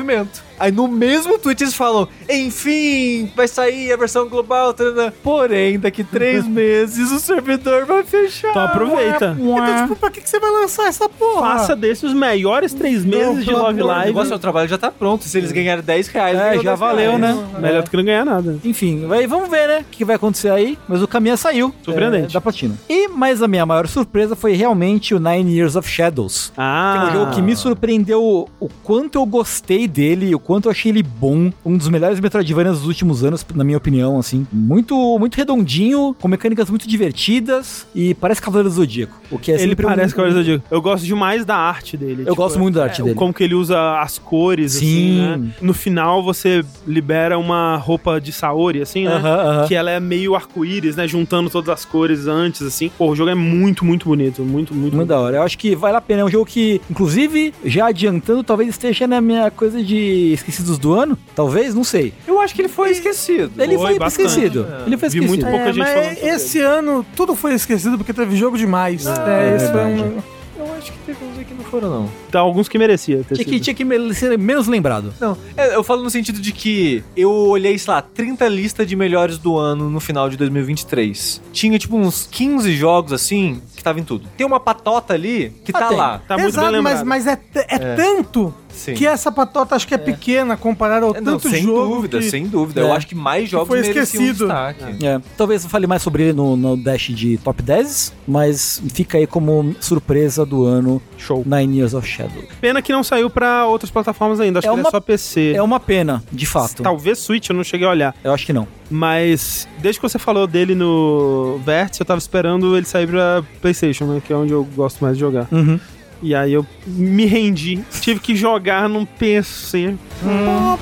Aí no mesmo tweet eles falam: enfim, vai sair a versão global. Tarana. Porém, daqui três meses o servidor vai fechar.
Então aproveita.
Então, tipo, pra que, você vai lançar essa porra?
Faça desses os melhores três meses de Love Live. O
negócio, o trabalho já tá pronto. Se eles ganharem 10 reais,
é, já valeu, reais. né?
É. Melhor do que não ganhar nada.
Enfim, vai, vamos ver, né? O que vai acontecer aí. Mas o caminho saiu.
Surpreendente.
É, da platina. E, mas a minha maior surpresa foi realmente o Nine Years of Shadows.
Ah.
Que é um jogo que me surpreendeu o quanto eu gostei dele, o quanto eu achei ele bom. Um dos melhores Metroidvanias dos últimos anos, na minha opinião, assim. Muito, muito redondinho, com mecânicas muito divertidas e parece Cavaleiro do Zodíaco. O que é
Ele parece um... Cavaleiro do Zodíaco. Eu gosto demais da arte dele.
Eu tipo, gosto muito da arte é, dele.
Como que ele usa as cores,
Sim. assim,
né? No final você libera uma roupa de Saori, assim, né? Uh -huh, uh -huh. Que ela é meio arco-íris, né? Juntando todas as cores antes, assim. Pô, o jogo é muito, muito bonito. Muito, muito, muito
Muito da hora. Eu acho que vale a pena. É um jogo que, inclusive, já adiantando, talvez esteja na minha coisa de esquecidos do ano. Talvez, não sei.
Eu acho que ele foi esquecido.
Ele foi, foi esquecido. É. Ele foi esquecido. Vi
muito pouca
é,
gente falando
Esse ano tudo foi esquecido porque teve jogo demais.
Ah, é, é, esse foi um eu acho que teve uns aí que não foram, não.
Então, alguns que merecia ter
tinha que, tinha que ser menos lembrado.
Não, é, eu falo no sentido de que eu olhei, sei lá, 30 listas de melhores do ano no final de 2023. Tinha, tipo, uns 15 jogos, assim, que tava em tudo. Tem uma patota ali que ah, tá tem. lá.
Tá muito Exato, bem mas, mas é, é, é, tanto Sim. que essa patota acho que é, é. pequena comparada ao é, não, tanto
sem
jogo.
Dúvida,
que...
sem dúvida, Eu é. acho que mais jogos
foi esquecido. Um destaque.
É. Talvez eu fale mais sobre ele no, no Dash de Top 10, mas fica aí como surpresa do ano.
Show.
Nine Years of Shadow.
Pena que não saiu para outras plataformas ainda. Acho que
uma,
é só PC.
É uma pena, de fato.
Talvez Switch, eu não cheguei a olhar.
Eu acho que não.
Mas desde que você falou dele no Vértice, eu tava esperando ele sair pra PlayStation, né? Que é onde eu gosto mais de jogar.
Uhum.
E aí eu me rendi. Tive que jogar num PC. Hum.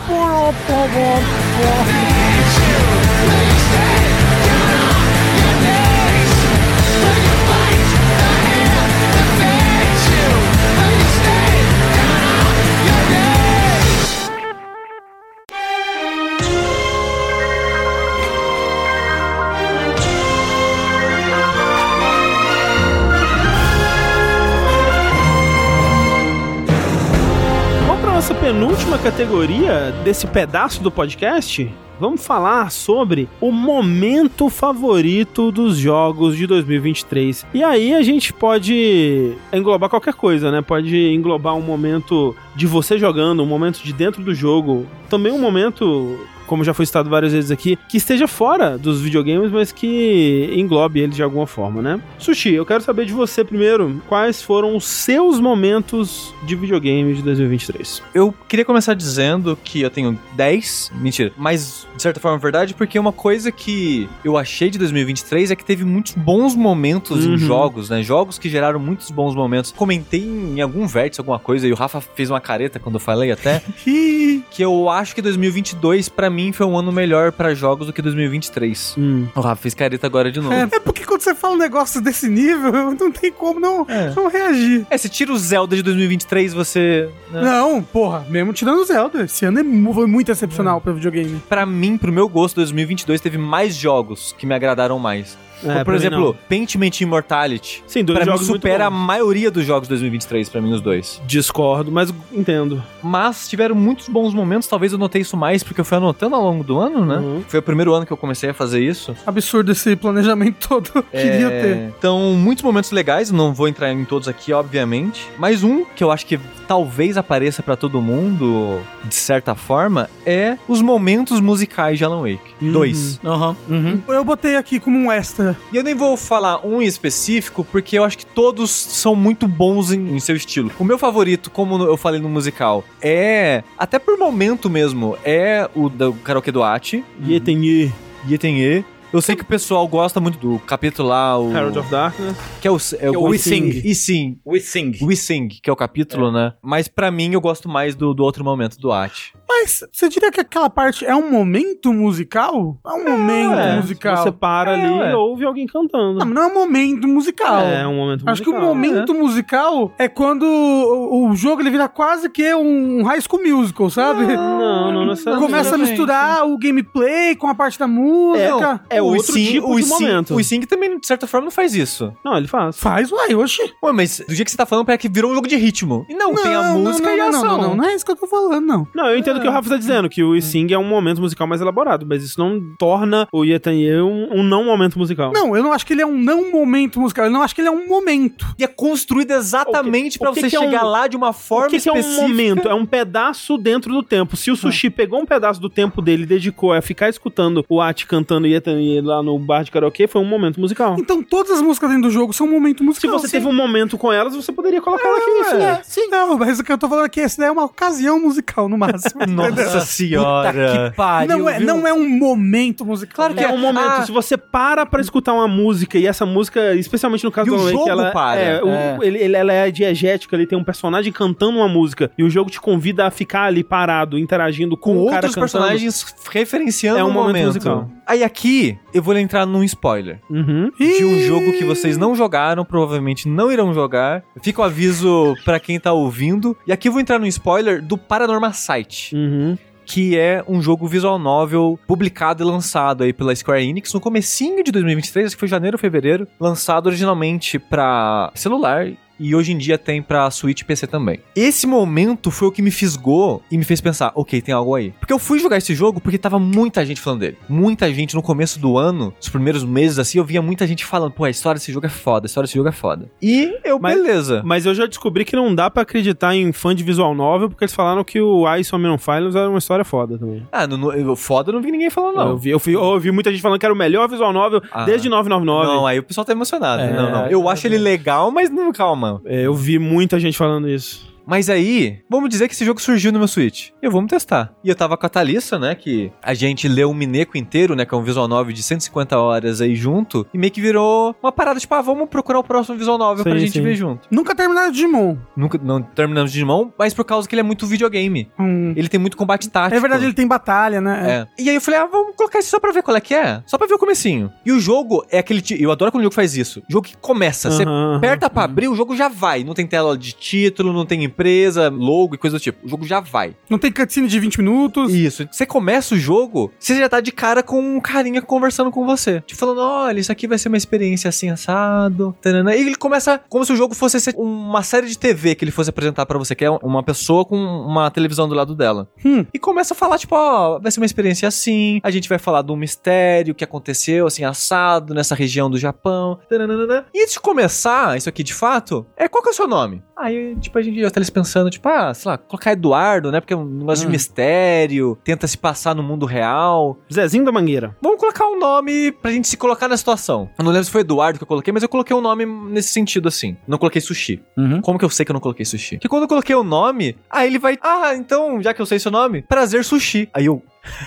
Categoria desse pedaço do podcast, vamos falar sobre o momento favorito dos jogos de 2023. E aí a gente pode englobar qualquer coisa, né? Pode englobar um momento de você jogando, um momento de dentro do jogo, também um momento como já foi citado várias vezes aqui, que esteja fora dos videogames, mas que englobe eles de alguma forma, né? Sushi, eu quero saber de você primeiro, quais foram os seus momentos de videogame de 2023?
Eu queria começar dizendo que eu tenho 10, mentira, mas de certa forma é verdade, porque uma coisa que eu achei de 2023 é que teve muitos bons momentos uhum. em jogos, né? Jogos que geraram muitos bons momentos. Comentei em algum vértice, alguma coisa, e o Rafa fez uma careta quando eu falei até, que eu acho que 2022 para mim foi um ano melhor para jogos do que 2023.
Hum.
O Rafa fez careta agora de novo.
É, é, porque quando você fala um negócio desse nível, não tem como não, é. não reagir.
É, se tira o Zelda de 2023, você.
Né? Não, porra, mesmo tirando o Zelda. Esse ano é, foi muito excepcional é. pra videogame.
Para mim, pro meu gosto, 2022 teve mais jogos que me agradaram mais. É, por exemplo, Pentiment Immortality.
Sim, dois
pra
jogos
mim supera a maioria dos jogos de 2023 para mim os dois.
Discordo, mas entendo.
Mas tiveram muitos bons momentos, talvez eu notei isso mais porque eu fui anotando ao longo do ano, né? Uhum. Foi o primeiro ano que eu comecei a fazer isso.
Absurdo esse planejamento todo. É... Queria ter.
Então, muitos momentos legais, não vou entrar em todos aqui, obviamente. Mas um que eu acho que talvez apareça para todo mundo, de certa forma, é os momentos musicais de Alan Wake.
Uhum.
Dois.
Uhum. Uhum.
Eu botei aqui como um extra.
E eu nem vou falar um em específico, porque eu acho que todos são muito bons em, em seu estilo. O meu favorito, como eu falei no musical, é, até por momento mesmo, é o do karaokê do Ati.
Yetenye.
Yetenye. Eu sei que o pessoal gosta muito do capítulo lá, o...
Herald of Darkness.
Que é o... É,
o,
o
We Sing.
E Sing.
We Sing.
We Sing, que é o capítulo, é. né? Mas para mim eu gosto mais do, do outro momento, do At.
Mas você diria que aquela parte é um momento musical? É um é, momento é, musical.
Você para é, ali e ouve alguém cantando.
Não, não é um momento musical.
É, um momento musical.
Acho que o momento é. musical é quando o, o, jogo ele vira quase que um High School Musical, sabe?
Não, não necessariamente.
Começa a misturar o gameplay com a parte da música.
É, é outro sim, tipo o de momento.
O Sing também, de certa forma, não faz isso.
Não, ele faz.
Faz, uai, oxi.
Ué, mas do jeito que você tá falando, parece que virou um jogo de ritmo. E não, não tem a música não,
não,
e a
ação. Não, não, não, não é isso que eu tô falando, não.
Não, eu entendo o que o Rafa tá dizendo, que o Sing é um momento musical mais elaborado, mas isso não torna o Yetanye um, um não momento musical.
Não, eu não acho que ele é um não momento musical, eu não acho que ele é um momento.
E é construído exatamente para você chegar é um, lá de uma forma o que
específica.
Que é
um momento, é um pedaço dentro do tempo. Se o Sushi ah. pegou um pedaço do tempo dele e dedicou a ficar escutando o Ati cantando Yetanye lá no bar de karaokê, foi um momento musical.
Então todas as músicas dentro do jogo são um momento musical.
Se você sim. teve um momento com elas, você poderia colocar ela aqui. É,
é, sim. Não, mas o que eu tô falando aqui, essa daí é uma ocasião musical no máximo.
Nossa senhora.
Que pariu, não é, não é um momento musical.
Claro que é, é um momento. Ah. Se você para pra escutar uma música e essa música, especialmente no caso
e do Alan Wake, ela
para. É, o, é. ele, ele, ela é diegética, ele tem um personagem cantando uma música e o jogo te convida a ficar ali parado, interagindo com, com o outros
personagens referenciando
é um momento, momento musical.
Aí aqui eu vou entrar num spoiler
uhum.
de um jogo que vocês não jogaram, provavelmente não irão jogar. Fica o aviso para quem tá ouvindo. E aqui eu vou entrar num spoiler do Paranormal Site.
Uhum.
Que é um jogo visual novel publicado e lançado aí pela Square Enix no comecinho de 2023, acho que foi janeiro ou fevereiro, lançado originalmente para celular e hoje em dia tem pra Switch e PC também. Esse momento foi o que me fisgou e me fez pensar, ok, tem algo aí. Porque eu fui jogar esse jogo porque tava muita gente falando dele. Muita gente no começo do ano, os primeiros meses assim, eu via muita gente falando, pô, a história desse jogo é foda, a história desse jogo é foda. E eu, mas, beleza.
Mas eu já descobri que não dá para acreditar em fã de visual novel porque eles falaram que o Ice on Finals era uma história foda também.
Ah, no, no, foda eu não vi ninguém falando, não.
Eu vi, eu, eu vi muita gente falando que era o melhor visual novel ah. desde 999.
Não, aí o pessoal tá emocionado. É, não, não. Eu é, acho é, ele legal, mas não, calma.
É, eu vi muita gente falando isso.
Mas aí, vamos dizer que esse jogo surgiu no meu Switch. E eu vamos testar. E eu tava com a Thalissa, né? Que a gente leu o Mineco inteiro, né? Que é um visual novel de 150 horas aí junto. E meio que virou uma parada, tipo, ah, vamos procurar o próximo visual novel sim, pra gente sim. ver junto.
Nunca terminaram Digimon.
Nunca, não terminamos Digimon, mas por causa que ele é muito videogame. Hum. Ele tem muito combate tático.
É verdade, ele tem batalha, né?
É. E aí eu falei, ah, vamos colocar isso só pra ver qual é que é. Só pra ver o comecinho. E o jogo é aquele. Eu adoro quando o jogo faz isso. O jogo que começa. Você aperta pra abrir, o jogo já vai. Não tem tela de título, não tem empresa, logo e coisa do tipo. O jogo já vai.
Não tem cutscene de 20 minutos.
Isso. Você começa o jogo, você já tá de cara com um carinha conversando com você. Te falando, olha, isso aqui vai ser uma experiência assim, assado. Tanana. E ele começa como se o jogo fosse uma série de TV que ele fosse apresentar para você, que é uma pessoa com uma televisão do lado dela.
Hum.
E começa a falar, tipo, ó, vai ser uma experiência assim, a gente vai falar de um mistério que aconteceu, assim, assado nessa região do Japão. Tanana. E antes de começar isso aqui de fato, é qual que é o seu nome? Aí, tipo, a gente já tá eles pensando, tipo, ah, sei lá, colocar Eduardo, né? Porque é um negócio de hum. mistério, tenta se passar no mundo real.
Zezinho da Mangueira.
Vamos colocar um nome pra gente se colocar na situação. Eu não lembro se foi Eduardo que eu coloquei, mas eu coloquei um nome nesse sentido, assim. Não coloquei sushi.
Uhum.
Como que eu sei que eu não coloquei sushi? Porque quando eu coloquei o nome, aí ele vai, ah, então, já que eu sei seu nome, prazer sushi. Aí eu,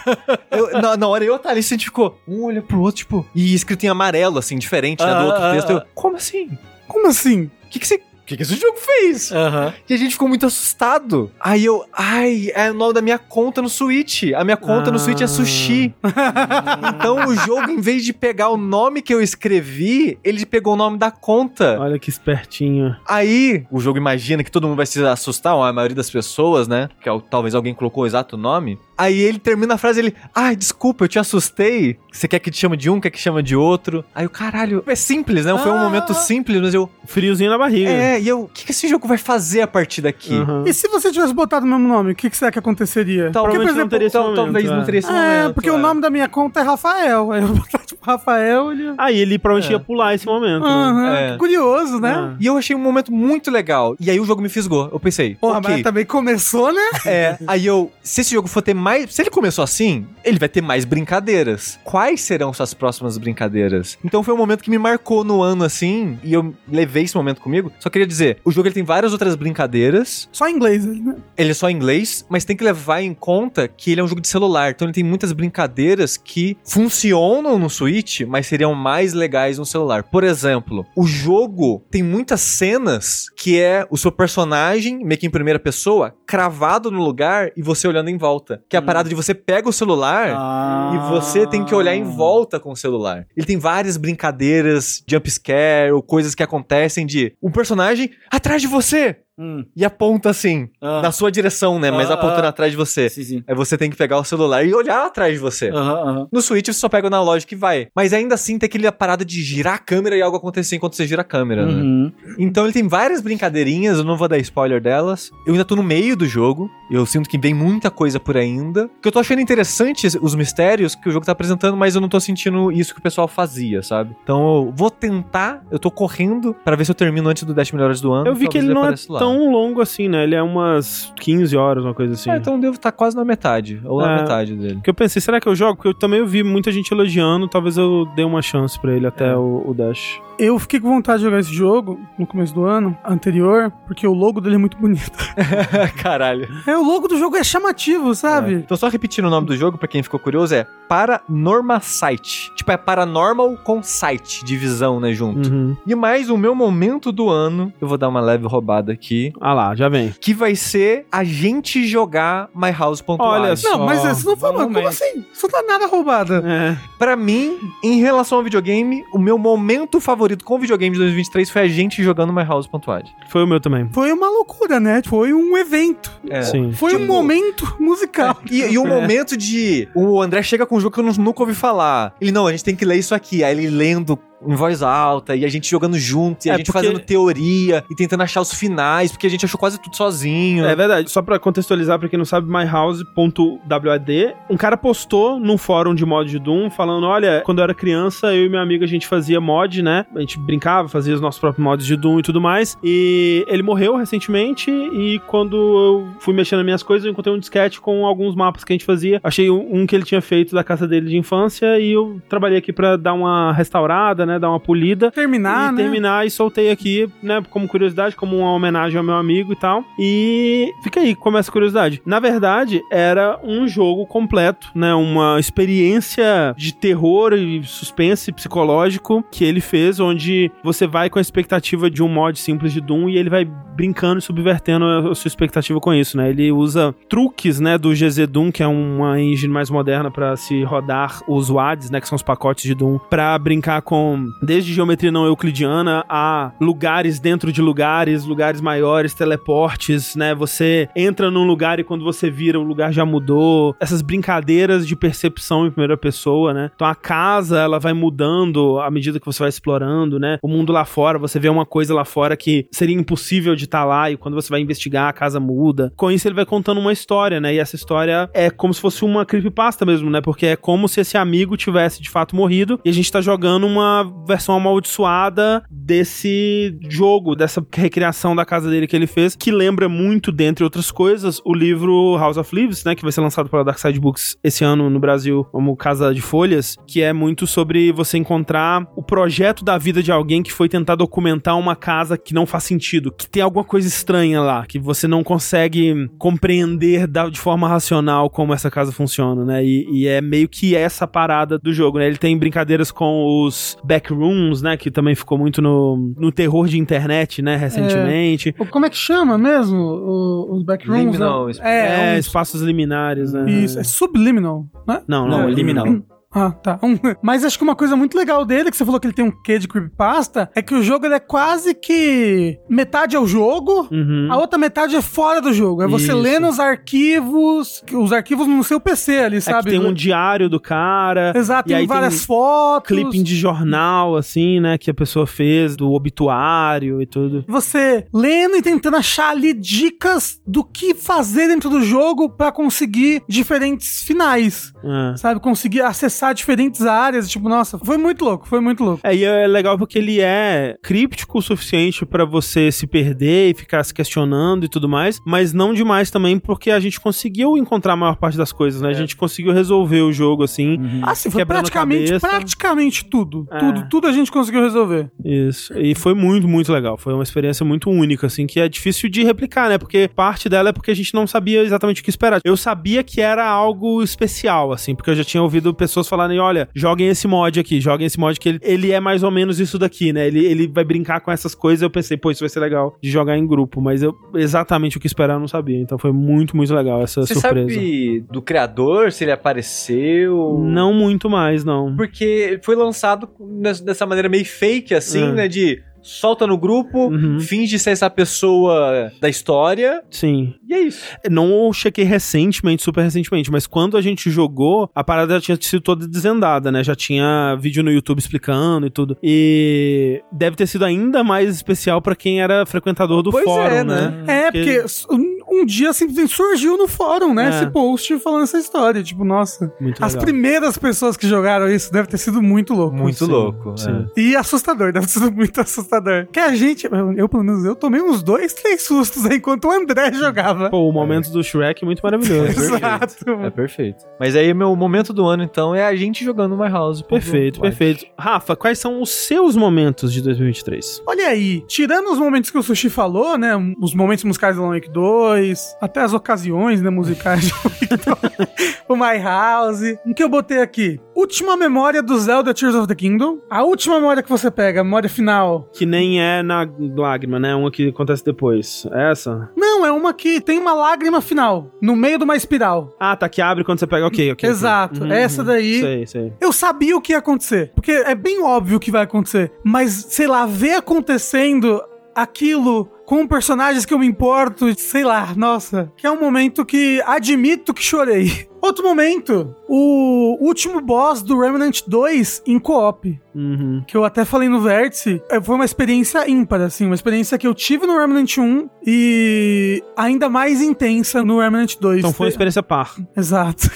eu, na, na, hora eu, tá, ali, a gente ficou um olha pro outro, tipo, e escrito em amarelo, assim, diferente, né, do outro ah, texto. Eu, como assim?
Como assim?
O que, que você que, que esse jogo fez?
Uhum.
E a gente ficou muito assustado. Aí eu, ai, é o nome da minha conta no Switch. A minha conta ah. no Switch é Sushi. então o jogo, em vez de pegar o nome que eu escrevi, ele pegou o nome da conta.
Olha que espertinho.
Aí, o jogo imagina que todo mundo vai se assustar, a maioria das pessoas, né? Que é, talvez alguém colocou o exato nome. Aí ele termina a frase, ele, ai, desculpa, eu te assustei. Você quer que te chame de um, quer que chama de outro? Aí o caralho, é simples, né? Foi um ah. momento simples, mas eu.
Friozinho na barriga.
É, e eu, o que, que esse jogo vai fazer a partir daqui?
Uhum. E se você tivesse botado o mesmo nome, o que, que será que aconteceria?
Talvez porque, por exemplo, não teria esse
momento, talvez é. não teria esse
é, momento. porque é. o nome da minha conta é Rafael. Aí eu botar tipo Rafael, ele.
Aí ele provavelmente é. ia pular esse momento.
Uhum. Né? Curioso, né?
E eu achei um momento muito legal. E aí o jogo me fisgou. Eu pensei.
Porra, okay. mas também começou, né?
É. Aí eu, se esse jogo for ter mais mais. Se ele começou assim, ele vai ter mais brincadeiras. Quais serão suas próximas brincadeiras? Então foi um momento que me marcou no ano assim, e eu levei esse momento comigo. Só queria dizer, o jogo ele tem várias outras brincadeiras.
Só em inglês, né?
Ele é só em inglês, mas tem que levar em conta que ele é um jogo de celular. Então ele tem muitas brincadeiras que funcionam no Switch, mas seriam mais legais no celular. Por exemplo, o jogo tem muitas cenas que é o seu personagem, meio que em primeira pessoa, cravado no lugar e você olhando em volta. Que a parada de você pega o celular ah. e você tem que olhar em volta com o celular. Ele tem várias brincadeiras, jump scare ou coisas que acontecem de um personagem atrás de você. Hum. E aponta assim, ah. na sua direção, né? Mas ah, apontando ah. atrás de você. Sim, sim. Aí você tem que pegar o celular e olhar atrás de você. No Switch você só pega o analógico e vai. Mas ainda assim tem aquela parada de girar a câmera e algo acontecer enquanto você gira a câmera, né? uhum. né? Então ele tem várias brincadeirinhas, eu não vou dar spoiler delas. Eu ainda tô no meio do jogo. Eu sinto que vem muita coisa por ainda. Que eu tô achando interessante os mistérios que o jogo tá apresentando, mas eu não tô sentindo isso que o pessoal fazia, sabe? Então eu vou tentar, eu tô correndo para ver se eu termino antes do 10 melhores do ano.
Eu vi que ele não é lá. tão longo assim, né? Ele é umas 15 horas, uma coisa assim.
É, então devo estar tá quase na metade, ou é, na metade dele.
Que eu pensei, será que eu jogo? Porque eu também vi muita gente elogiando, talvez eu dê uma chance para ele até é. o, o Dash.
Eu fiquei com vontade de jogar esse jogo no começo do ano anterior, porque o logo dele é muito bonito.
Caralho.
É, o logo do jogo é chamativo, sabe? É.
Então, só repetindo o nome do jogo, pra quem ficou curioso, é Paranormal Site. Tipo, é Paranormal com Site, divisão, né, junto. Uhum. E mais o meu momento do ano, eu vou dar uma leve roubada aqui.
Ah lá, já vem.
Que vai ser a gente jogar My House.
Olha só. Não, mas isso não foi, como assim? Isso não tá nada roubada.
É. Pra mim, em relação ao videogame, o meu momento favorito com videogame de 2023 foi a gente jogando My House.wad.
Foi o meu também.
Foi uma loucura, né? Foi um evento.
É. Sim.
Foi tipo, um momento musical.
É. E, e, um é. momento de. O André chega com um jogo que eu nunca ouvi falar. Ele, não, a gente tem que ler isso aqui. Aí ele lendo em voz alta, e a gente jogando junto, e a é gente porque... fazendo teoria, e tentando achar os finais, porque a gente achou quase tudo sozinho.
É verdade. Só pra contextualizar, pra quem não sabe, myhouse.wad, um cara postou num fórum de mod de Doom, falando, olha, quando eu era criança, eu e minha amiga, a gente fazia mod, né? A gente brincava, fazia os nossos próprios mods de Doom e tudo mais, e ele morreu recentemente, e quando eu fui mexendo nas minhas coisas, eu encontrei um disquete com alguns mapas que a gente fazia. Achei um que ele tinha feito da casa dele de infância, e eu trabalhei aqui pra dar uma restaurada, né? Dar uma polida.
Terminar,
e
né?
Terminar e soltei aqui, né? Como curiosidade, como uma homenagem ao meu amigo e tal. E fica aí, começa a curiosidade. Na verdade, era um jogo completo, né? Uma experiência de terror e suspense psicológico que ele fez, onde você vai com a expectativa de um mod simples de Doom e ele vai brincando e subvertendo a sua expectativa com isso, né? Ele usa truques, né, do GZ Doom, que é uma engine mais moderna para se rodar os WADs, né, que são os pacotes de Doom, para brincar com desde geometria não euclidiana a lugares dentro de lugares, lugares maiores, teleportes, né? Você entra num lugar e quando você vira o lugar já mudou. Essas brincadeiras de percepção em primeira pessoa, né? Então a casa, ela vai mudando à medida que você vai explorando, né? O mundo lá fora, você vê uma coisa lá fora que seria impossível de estar tá lá e quando você vai investigar, a casa muda. Com isso, ele vai contando uma história, né? E essa história é como se fosse uma creepypasta mesmo, né? Porque é como se esse amigo tivesse de fato morrido e a gente tá jogando uma versão amaldiçoada desse jogo, dessa recriação da casa dele que ele fez, que lembra muito, dentre outras coisas, o livro House of Leaves, né? Que vai ser lançado pela Dark Side Books esse ano no Brasil, como Casa de Folhas, que é muito sobre você encontrar o projeto da vida de alguém que foi tentar documentar uma casa que não faz sentido, que tem alguma coisa estranha lá, que você não consegue compreender de forma racional como essa casa funciona, né? E, e, é meio que essa parada do jogo, né? Ele tem brincadeiras com os backrooms, né? Que também ficou muito no, no terror de internet, né? Recentemente.
É, como é que chama mesmo o, os backrooms?
Liminal. Né? É, é, espaços liminares, né?
Isso, é subliminal, né?
Não, não,
não é liminal.
Ah, tá. Um, mas acho que uma coisa muito legal dele, que você falou que ele tem um quê de creepypasta, é que o jogo é quase que metade é o jogo, uhum. a outra metade é fora do jogo. É você Isso. lendo os arquivos, os arquivos no seu PC ali, sabe?
É tem um diário do cara.
Exato, tem várias tem fotos.
Clipping de jornal, assim, né, que a pessoa fez, do obituário e tudo.
Você lendo e tentando achar ali dicas do que fazer dentro do jogo para conseguir diferentes finais. É. Sabe? Conseguir acessar atravessar diferentes áreas. Tipo, nossa, foi muito louco, foi muito louco.
É, e é legal porque ele é críptico o suficiente para você se perder e ficar se questionando e tudo mais, mas não demais também porque a gente conseguiu encontrar a maior parte das coisas, né? É. A gente conseguiu resolver o jogo assim.
Uhum. Ah, sim, foi praticamente, praticamente tudo. É. Tudo, tudo a gente conseguiu resolver.
Isso. E foi muito, muito legal. Foi uma experiência muito única, assim, que é difícil de replicar, né? Porque parte dela é porque a gente não sabia exatamente o que esperar. Eu sabia que era algo especial, assim, porque eu já tinha ouvido pessoas falarem: olha, joguem esse mod aqui, joguem esse mod que ele, ele é mais ou menos isso daqui, né? Ele, ele vai brincar com essas coisas. Eu pensei, pô, isso vai ser legal de jogar em grupo, mas eu exatamente o que esperar eu não sabia. Então foi muito, muito legal essa Você surpresa. Você
sabe do criador, se ele apareceu?
Não muito mais, não.
Porque foi lançado dessa maneira meio fake, assim, é. né? De solta no grupo, uhum. finge ser essa pessoa da história.
Sim.
E é isso.
Não chequei recentemente, super recentemente, mas quando a gente jogou, a parada já tinha sido toda desvendada, né? Já tinha vídeo no YouTube explicando e tudo. E deve ter sido ainda mais especial para quem era frequentador do pois fórum, é, né?
né? É, porque, porque um dia simplesmente surgiu no fórum, né? É. Esse post falando essa história. Tipo, nossa. Muito as legal. primeiras pessoas que jogaram isso deve ter sido muito louco.
Muito sim, louco. Sim.
É. E assustador, deve ter sido muito assustador. Que a gente, eu pelo menos, eu tomei uns dois, três sustos aí enquanto o André jogava.
Pô, o momento do Shrek é muito maravilhoso.
Exato. É perfeito. Mas aí, meu momento do ano, então, é a gente jogando My House.
Perfeito, perfeito. Rafa, quais são os seus momentos de 2023?
Olha aí, tirando os momentos que o Sushi falou, né? Os momentos musicais do Long Wake 2, até as ocasiões, né, musicais. o My House. O que eu botei aqui? Última memória do Zelda Tears of the Kingdom. A última memória que você pega, a memória final.
Que nem é na lágrima, né? Uma que acontece depois. É essa?
Não, é uma que tem uma lágrima final, no meio de uma espiral.
Ah, tá, que abre quando você pega, ok, ok.
Exato. Uhum, essa daí. Sei, sei. Eu sabia o que ia acontecer, porque é bem óbvio o que vai acontecer, mas, sei lá, ver acontecendo aquilo com personagens que eu me importo, sei lá, nossa, que é um momento que admito que chorei. Outro momento, o último boss do Remnant 2 em co-op. Uhum. Que eu até falei no Vértice. É, foi uma experiência ímpar, assim. Uma experiência que eu tive no Remnant 1 e ainda mais intensa no Remnant 2.
Então foi uma experiência par.
Exato.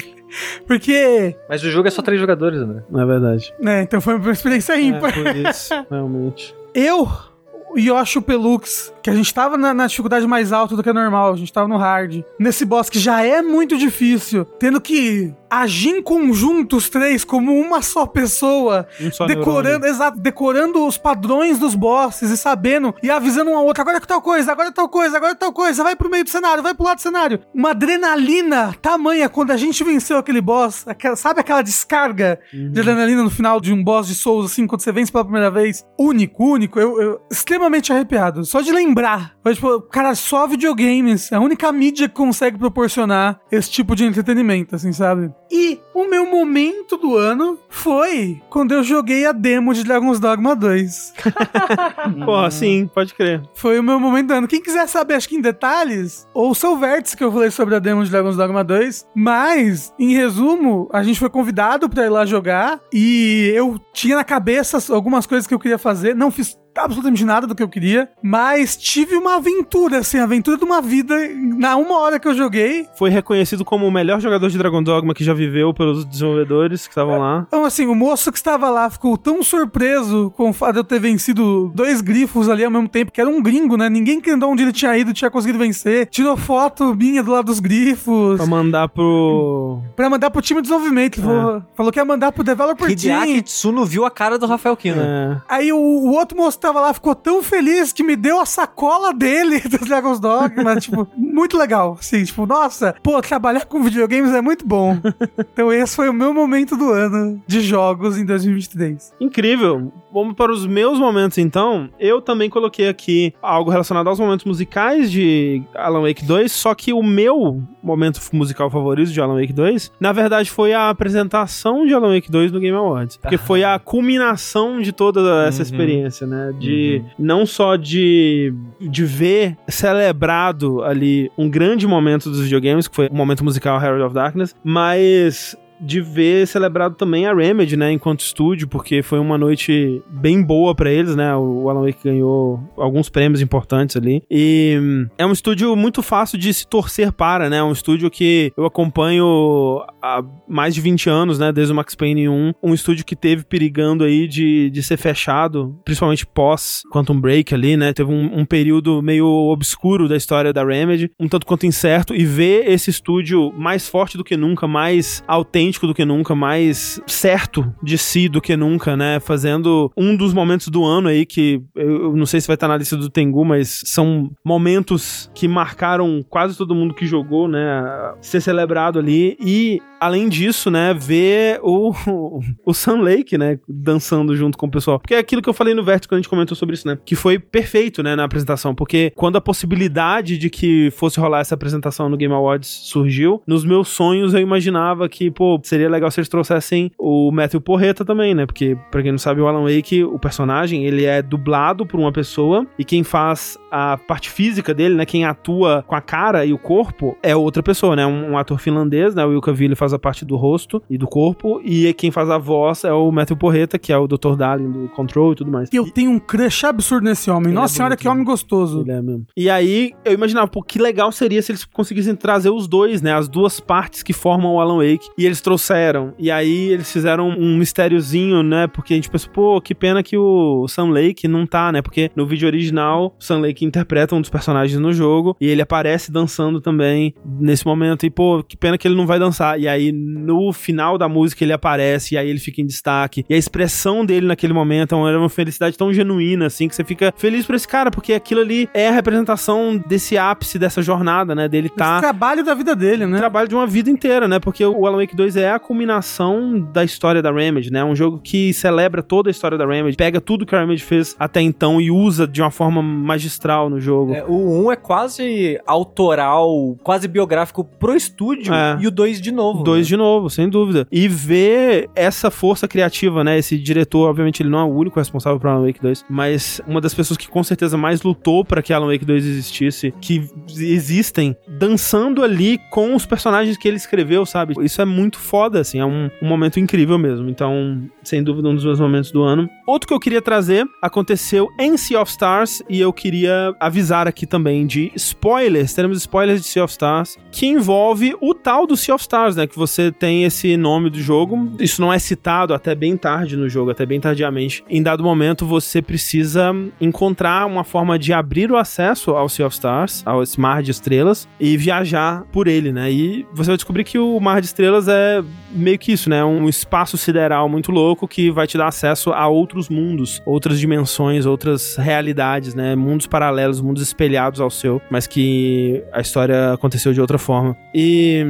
Porque.
Mas o jogo é só três jogadores, né?
Não é verdade.
É, então foi uma experiência ímpar.
É, por isso, realmente.
Eu Yoshi Pelux, que a gente tava na, na, dificuldade mais alta do que a normal, a gente tava no hard. Nesse boss que já é muito difícil, tendo que agir em conjunto os três como uma só pessoa, um só decorando, exato, decorando os padrões dos bosses e sabendo e avisando um ao outro, agora é tal coisa, agora é tal coisa, agora é tal coisa, vai pro meio do cenário, vai pro lado do cenário. Uma adrenalina tamanha quando a gente venceu aquele boss, aquela, sabe aquela descarga uhum. de adrenalina no final de um boss de Souls assim, quando você vence pela primeira vez? Único, único, eu, eu extremamente arrepiado, só de lembrar. Mas, tipo, cara, só videogames, é a única mídia que consegue proporcionar esse tipo de entretenimento, assim, sabe? E o meu momento do ano foi quando eu joguei a demo de Dragon's Dogma 2.
Pô, sim, pode crer.
Foi o meu momento do ano. Quem quiser saber, acho que em detalhes, ouça o vértice que eu falei sobre a demo de Dragon's Dogma 2. Mas, em resumo, a gente foi convidado pra ir lá jogar e eu tinha na cabeça algumas coisas que eu queria fazer. Não fiz absolutamente nada do que eu queria, mas tive uma aventura, assim, a aventura de uma vida na uma hora que eu joguei.
Foi reconhecido como o melhor jogador de Dragon Dogma que já viveu pelos desenvolvedores que estavam lá.
Então, assim, o moço que estava lá ficou tão surpreso com o fato de eu ter vencido dois grifos ali ao mesmo tempo, que era um gringo, né? Ninguém que andou onde ele tinha ido tinha conseguido vencer. Tirou foto minha do lado dos grifos.
Pra mandar pro...
Pra mandar pro time de desenvolvimento. É. Falou, falou, que ia mandar pro developer
Hideaki team. Tsuno viu a cara do Rafael Kino. É.
Aí o, o outro moço tava lá ficou tão feliz que me deu a sacola dele dos Dragon's Dogma, tipo, muito legal. Assim, tipo, nossa, pô, trabalhar com videogames é muito bom. então esse foi o meu momento do ano de jogos em 2023.
Incrível. Vamos para os meus momentos então. Eu também coloquei aqui algo relacionado aos momentos musicais de Alan Wake 2, só que o meu momento musical favorito de Alan Wake 2, na verdade foi a apresentação de Alan Wake 2 no Game Awards, porque foi a culminação de toda essa uhum. experiência, né? De uhum. não só de de ver celebrado ali um grande momento dos videogames, que foi o momento musical Herald of Darkness, mas de ver celebrado também a Remedy, né, enquanto estúdio, porque foi uma noite bem boa para eles, né? O Alan Wake ganhou alguns prêmios importantes ali. E hum, é um estúdio muito fácil de se torcer para, né? Um estúdio que eu acompanho há mais de 20 anos, né, desde o Max Payne 1, um estúdio que teve perigando aí de, de ser fechado, principalmente pós Quantum Break ali, né? Teve um, um período meio obscuro da história da Remedy, um tanto quanto incerto, e ver esse estúdio mais forte do que nunca, mais autêntico do que nunca, mais certo de si do que nunca, né? Fazendo um dos momentos do ano aí que eu, não sei se vai estar na lista do Tengu, mas são momentos que marcaram quase todo mundo que jogou, né? Ser celebrado ali e além disso, né, ver o, o Sun Lake, né, dançando junto com o pessoal. Porque é aquilo que eu falei no Vértice quando a gente comentou sobre isso, né, que foi perfeito, né, na apresentação, porque quando a possibilidade de que fosse rolar essa apresentação no Game Awards surgiu, nos meus sonhos eu imaginava que, pô, seria legal se eles trouxessem o Matthew Porreta também, né, porque, pra quem não sabe, o Alan Wake, o personagem, ele é dublado por uma pessoa e quem faz a parte física dele, né, quem atua com a cara e o corpo é outra pessoa, né, um, um ator finlandês, né, o Ilka Ville faz a parte do rosto e do corpo, e quem faz a voz é o Matthew Porreta, que é o Dr. Darling do Control e tudo mais.
E eu tenho um crush absurdo nesse homem. Ele Nossa é senhora, que homem gostoso.
Ele é mesmo. E aí, eu imaginava, pô, que legal seria se eles conseguissem trazer os dois, né? As duas partes que formam o Alan Wake. E eles trouxeram. E aí, eles fizeram um mistériozinho, né? Porque a gente pensou, pô, que pena que o Sam Lake não tá, né? Porque no vídeo original, o Sam Lake interpreta um dos personagens no jogo. E ele aparece dançando também nesse momento. E, pô, que pena que ele não vai dançar. E aí, no final da música, ele aparece. E aí, ele fica em destaque. E a expressão dele naquele momento é uma felicidade tão genuína, assim, que você fica feliz por esse cara, porque aquilo ali é a representação desse ápice dessa jornada, né? Dele tá.
O trabalho da vida dele, né?
Trabalho de uma vida inteira, né? Porque o Alan Wake 2 é a culminação da história da Remedy, né? Um jogo que celebra toda a história da Remedy, pega tudo que a Remedy fez até então e usa de uma forma magistral no jogo.
É, o 1 é quase autoral, quase biográfico pro estúdio é. e o 2 de novo.
2 né? de novo, sem dúvida. E ver essa força criativa, né? Esse diretor, obviamente, ele não é o único responsável por Alan Wake 2, mas uma das pessoas que com certeza mais lutou para que Alan Wake 2 existisse, que existem, dançando ali com os personagens que ele escreveu, sabe? Isso é muito foda, assim, é um, um momento incrível mesmo. Então, sem dúvida, um dos meus momentos do ano. Outro que eu queria trazer aconteceu em Sea of Stars e eu queria avisar aqui também de spoilers. Teremos spoilers de Sea of Stars que envolve o tal do Sea of Stars, né? Que você tem esse nome do jogo. Isso não é citado até bem tarde no jogo, até bem tardiamente. Em dado momento, você precisa encontrar uma forma de abrir o acesso ao Sea of Stars, ao mar de estrelas, e viajar por ele, né? E você vai descobrir que o mar de estrelas é meio que isso, né? Um espaço sideral muito louco que vai te dar acesso a outros mundos, outras dimensões, outras realidades, né? Mundos paralelos, mundos espelhados ao seu, mas que a história aconteceu de outra forma. E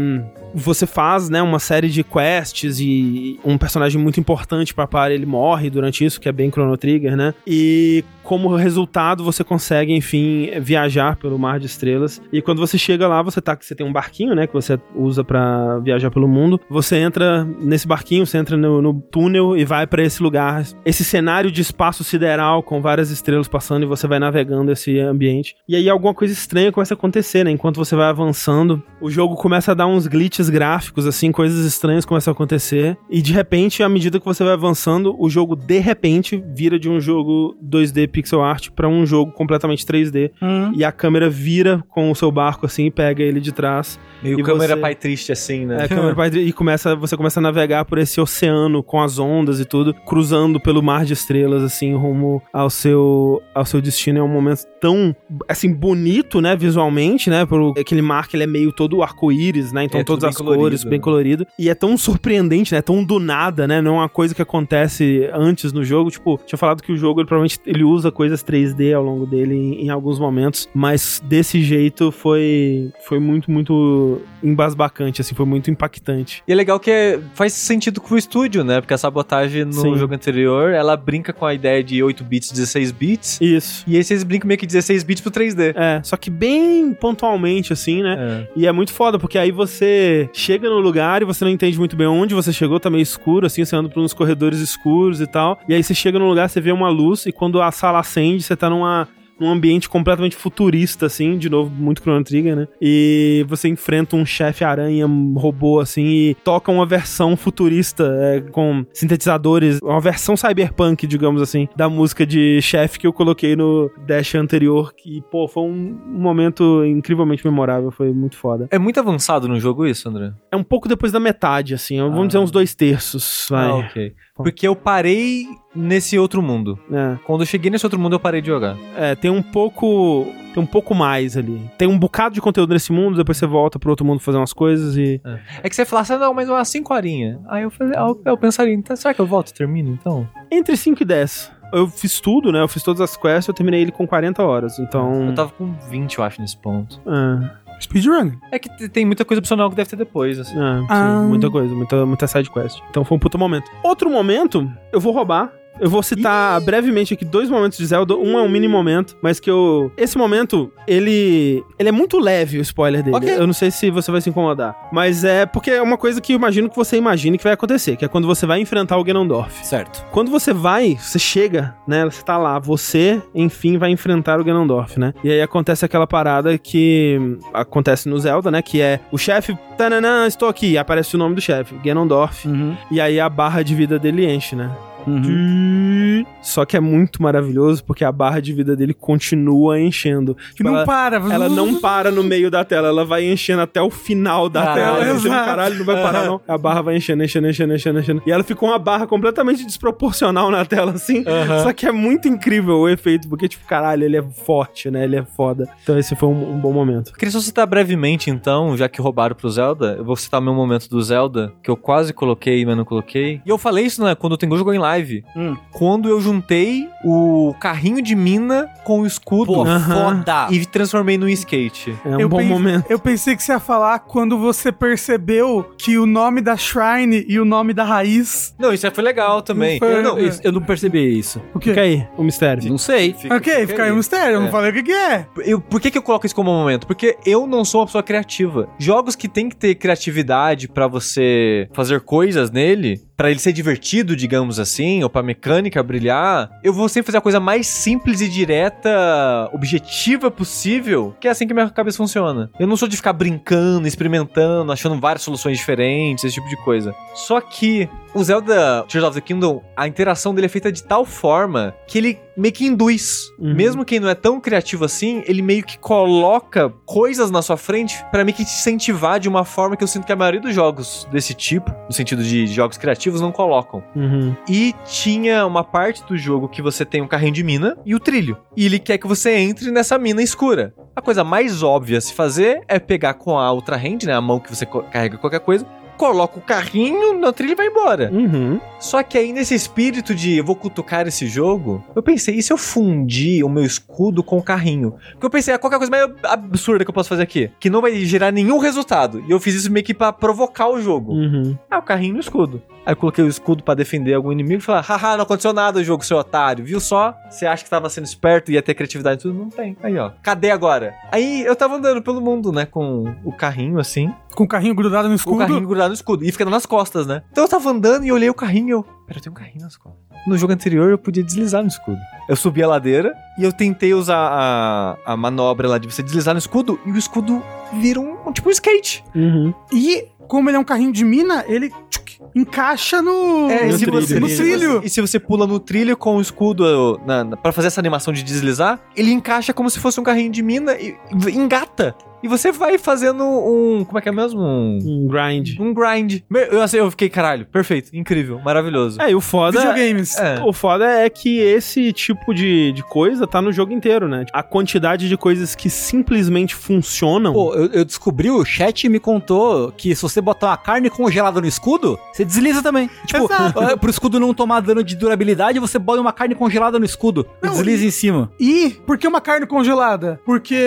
você faz, né, uma série de quests e um personagem muito importante para par ele morre durante isso, que é bem Chrono Trigger, né? E como resultado você consegue, enfim, viajar pelo mar de estrelas. E quando você chega lá, você tá você tem um barquinho, né, que você usa para viajar pelo mundo. Você entra nesse barquinho, você entra no, no túnel e vai para esse lugar, esse cenário de espaço sideral com várias estrelas passando e você vai navegando esse ambiente. E aí alguma coisa estranha começa a acontecer, né? Enquanto você vai avançando, o jogo começa a dar uns glitches gráficos assim, coisas estranhas começam a acontecer e de repente, à medida que você vai avançando, o jogo de repente vira de um jogo 2D pixel art para um jogo completamente 3D. Uhum. E a câmera vira com o seu barco assim, pega ele de trás.
Meio
e
câmera você... pai triste assim, né?
É, câmera pai triste. E começa, você começa a navegar por esse oceano com as ondas e tudo, cruzando pelo mar de estrelas, assim, rumo ao seu, ao seu destino. É um momento tão, assim, bonito, né, visualmente, né? Por aquele mar que ele é meio todo arco-íris, né? Então é, todas as colorido, cores, bem colorido. E é tão surpreendente, né? Tão do nada, né? Não é uma coisa que acontece antes no jogo. Tipo, tinha falado que o jogo, ele provavelmente ele usa usa coisas 3D ao longo dele em, em, alguns momentos, mas desse jeito foi foi muito, muito embasbacante, assim, foi muito impactante.
E é legal que é, faz sentido com o estúdio, né? Porque a sabotagem no Sim. jogo anterior, ela brinca com a ideia de 8 bits, 16 bits.
Isso.
E esse eles brincam meio que 16 bits pro 3D.
É, só que bem pontualmente, assim, né? É. E é muito foda, porque aí você chega no lugar e você não entende muito bem onde você chegou, tá meio escuro, assim, você anda por uns corredores escuros e tal. E aí você chega no lugar, você vê uma luz, e quando a sala acende, você tá numa num ambiente completamente futurista, assim, de novo, muito Chrono Trigger, né? E você enfrenta um chefe aranha um robô, assim, e toca uma versão futurista é, com sintetizadores, uma versão cyberpunk, digamos assim, da música de chefe que eu coloquei no Dash anterior, que, pô, foi um momento incrivelmente memorável, foi muito foda.
É muito avançado no jogo isso, André?
É um pouco depois da metade, assim, vamos ah. dizer uns dois terços, vai. Ah, ok.
Porque eu parei nesse outro mundo. É. Quando eu cheguei nesse outro mundo, eu parei de jogar.
É, tem um pouco. Tem um pouco mais ali. Tem um bocado de conteúdo nesse mundo, depois você volta pro outro mundo fazer umas coisas e.
É, é que você falasse, ah, não, mas umas 5 horinhas. Aí eu, falei, eu, eu pensaria, então, será que eu volto e termino então?
Entre 5 e 10 eu fiz tudo, né? Eu fiz todas as quests, eu terminei ele com 40 horas, então...
Eu tava com 20, eu acho, nesse ponto.
É. Speedrun.
É que tem muita coisa opcional que deve ter depois, assim. É,
sim, ah. muita coisa, muita, muita side quest. Então foi um puto momento. Outro momento, eu vou roubar eu vou citar Ih. brevemente aqui dois momentos de Zelda. Um é um mini momento, mas que eu. Esse momento, ele. Ele é muito leve, o spoiler dele. Okay. Eu não sei se você vai se incomodar. Mas é porque é uma coisa que eu imagino que você imagine que vai acontecer, que é quando você vai enfrentar o Ganondorf.
Certo.
Quando você vai, você chega, né? Você tá lá, você, enfim, vai enfrentar o Ganondorf, né? E aí acontece aquela parada que acontece no Zelda, né? Que é o chefe. Tananã, estou aqui. Aparece o nome do chefe, Ganondorf. Uhum. E aí a barra de vida dele enche, né? Uhum. Só que é muito maravilhoso porque a barra de vida dele continua enchendo.
Tipo, não
ela,
para.
Ela não para no meio da tela, ela vai enchendo até o final da tela. Exato. Caralho, não vai parar não. A barra vai enchendo, enchendo, enchendo, enchendo, enchendo. E ela ficou uma barra completamente desproporcional na tela, assim. Uhum. Só que é muito incrível o efeito, porque, tipo, caralho, ele é forte, né? Ele é foda. Então esse foi um, um bom momento.
queria só citar brevemente, então, já que roubaram pro Zelda, eu vou citar meu momento do Zelda, que eu quase coloquei, mas não coloquei. E eu falei isso, né, quando o Tengu jogou em live live. Hum. Quando eu juntei o carrinho de mina com o escudo. Pô, foda! E transformei num skate.
É um eu bom momento.
Eu pensei que você ia falar quando você percebeu que o nome da Shrine e o nome da raiz.
Não, isso foi legal também. Foi,
eu, não, é. eu não percebi isso.
O que? Fica aí, o mistério.
Não sei.
Fica, ok, fica, fica aí o mistério. Eu não é. falei o que, que é.
Eu, por que, que eu coloco isso como momento? Porque eu não sou uma pessoa criativa. Jogos que tem que ter criatividade para você fazer coisas nele, para ele ser divertido, digamos assim, ou pra mecânica brilhar, eu vou sempre fazer a coisa mais simples e direta, objetiva possível, que é assim que minha cabeça funciona. Eu não sou de ficar brincando, experimentando, achando várias soluções diferentes, esse tipo de coisa. Só que o Zelda Tears of the Kingdom, a interação dele é feita de tal forma que ele meio que induz. Uhum. Mesmo quem não é tão criativo assim, ele meio que coloca coisas na sua frente para meio que te incentivar de uma forma que eu sinto que a maioria dos jogos desse tipo, no sentido de jogos criativos, não colocam. Uhum. E tinha uma parte do jogo que você tem um carrinho de mina e o trilho. E ele quer que você entre nessa mina escura. A coisa mais óbvia a se fazer é pegar com a outra hand, né, a mão que você carrega qualquer coisa, coloca o carrinho na trilha e vai embora. Uhum. Só que aí, nesse espírito de eu vou cutucar esse jogo, eu pensei, e se eu fundir o meu escudo com o carrinho? Porque eu pensei, é qualquer coisa mais absurda que eu posso fazer aqui, que não vai gerar nenhum resultado. E eu fiz isso meio que pra provocar o jogo. Uhum. Ah, o carrinho no escudo. Aí eu coloquei o escudo para defender algum inimigo e falei, haha, não aconteceu nada o jogo, seu otário. Viu só? Você acha que tava sendo esperto e ia ter criatividade e tudo? Não tem. Aí, ó. Cadê agora? Aí eu tava andando pelo mundo, né, com o carrinho assim.
Com o carrinho grudado no escudo?
Com o carrinho grudado no escudo. E ficando nas costas, né? Então eu tava andando e olhei o carrinho e eu... Pera, eu tenho um carrinho nas costas. No jogo anterior eu podia deslizar no escudo. Eu subi a ladeira e eu tentei usar a, a manobra lá de você deslizar no escudo e o escudo vira um, um tipo um skate.
Uhum. E como ele é um carrinho de mina, ele tchuc, encaixa no,
é,
no,
trilho. Você, no trilho. E se você pula no trilho com o escudo para fazer essa animação de deslizar, ele encaixa como se fosse um carrinho de mina e engata. E você vai fazendo um. Como é que é mesmo?
Um, um grind.
Um grind. Eu, assim, eu fiquei, caralho, perfeito, incrível, maravilhoso.
É, e o foda. Videogames. É, o foda é que esse tipo de, de coisa tá no jogo inteiro, né? A quantidade de coisas que simplesmente funcionam.
Pô, eu, eu descobri, o chat me contou que se você botar uma carne congelada no escudo, você desliza também. Tipo, Exato. pro escudo não tomar dano de durabilidade, você bota uma carne congelada no escudo não, e desliza e, em cima.
E por que uma carne congelada? Porque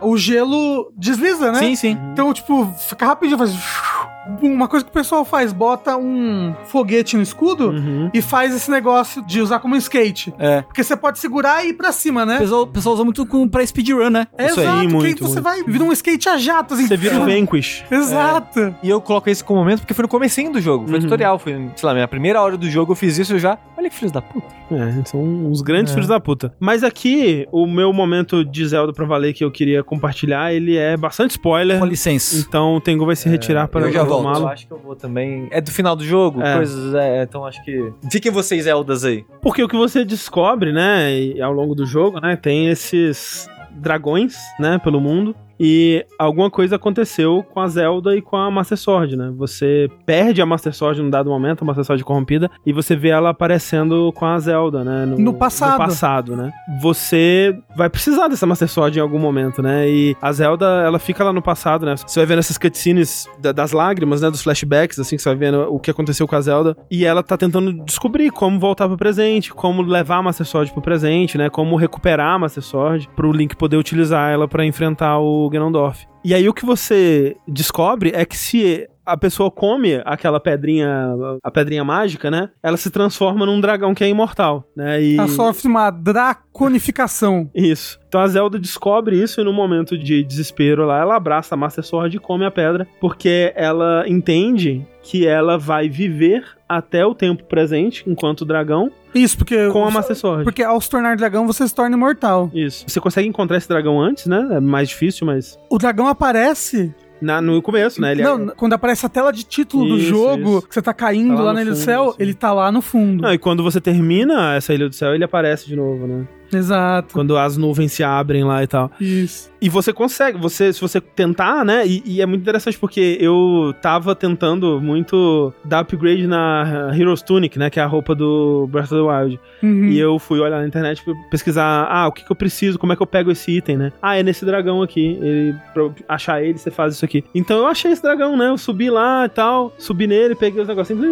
o gelo desliza, né?
Sim, sim.
Então, tipo, fica rapidinho, faz. Uma coisa que o pessoal faz, bota um foguete no escudo uhum. e faz esse negócio de usar como skate. É. Porque você pode segurar e ir pra cima, né?
O pessoal, pessoal usa muito com, pra speedrun, né?
É, Isso exato, aí, muito, você muito. vai vira um skate a jato, assim.
Você vira um Vanquish.
Exato. É.
E eu coloco esse como momento porque foi no comecinho do jogo, foi uhum. tutorial, foi, sei lá, minha primeira hora do jogo eu fiz isso já. Olha que filhos da puta.
É, são uns grandes é. filhos da puta. Mas aqui, o meu momento de Zelda pra valer que eu queria compartilhar, ele é bastante spoiler.
Com licença.
Então o Tengu vai se retirar é, para
já volto. Eu acho que eu vou também. É do final do jogo, é. coisas. É, então acho que. Fiquem vocês Zeldas aí.
Porque o que você descobre, né, ao longo do jogo, né, tem esses dragões, né, pelo mundo. E alguma coisa aconteceu com a Zelda e com a Master Sword, né? Você perde a Master Sword num dado momento, a Master Sword corrompida, e você vê ela aparecendo com a Zelda, né?
No, no passado. No
passado, né? Você vai precisar dessa Master Sword em algum momento, né? E a Zelda, ela fica lá no passado, né? Você vai vendo essas cutscenes das lágrimas, né? Dos flashbacks, assim, que você vai vendo o que aconteceu com a Zelda. E ela tá tentando descobrir como voltar pro presente, como levar a Master Sword pro presente, né? Como recuperar a Master Sword pro Link poder utilizar ela para enfrentar o Ganondorf. E aí o que você descobre é que se a pessoa come aquela pedrinha, a pedrinha mágica, né? Ela se transforma num dragão que é imortal, né?
E... Ela sofre uma draconificação.
Isso. Então a Zelda descobre isso e no momento de desespero lá, ela abraça a Master Sword e come a pedra, porque ela entende que ela vai viver até o tempo presente, enquanto dragão,
isso, porque.
Com a Master Sword.
Porque ao se tornar dragão, você se torna imortal.
Isso. Você consegue encontrar esse dragão antes, né? É mais difícil, mas.
O dragão aparece
na, no começo, né?
Ele não, é... quando aparece a tela de título isso, do jogo, isso. que você tá caindo tá lá, lá na Ilha do Céu, assim. ele tá lá no fundo.
Não, e quando você termina essa Ilha do Céu, ele aparece de novo, né?
Exato.
Quando as nuvens se abrem lá e tal.
Isso.
E você consegue, você, se você tentar, né? E, e, é muito interessante porque eu tava tentando muito dar upgrade na Heroes Tunic, né? Que é a roupa do Breath of the Wild. Uhum. E eu fui olhar na internet pesquisar, ah, o que, que eu preciso, como é que eu pego esse item, né? Ah, é nesse dragão aqui. Ele, pra achar ele, você faz isso aqui. Então eu achei esse dragão, né? Eu subi lá e tal, subi nele, peguei os negocinhos,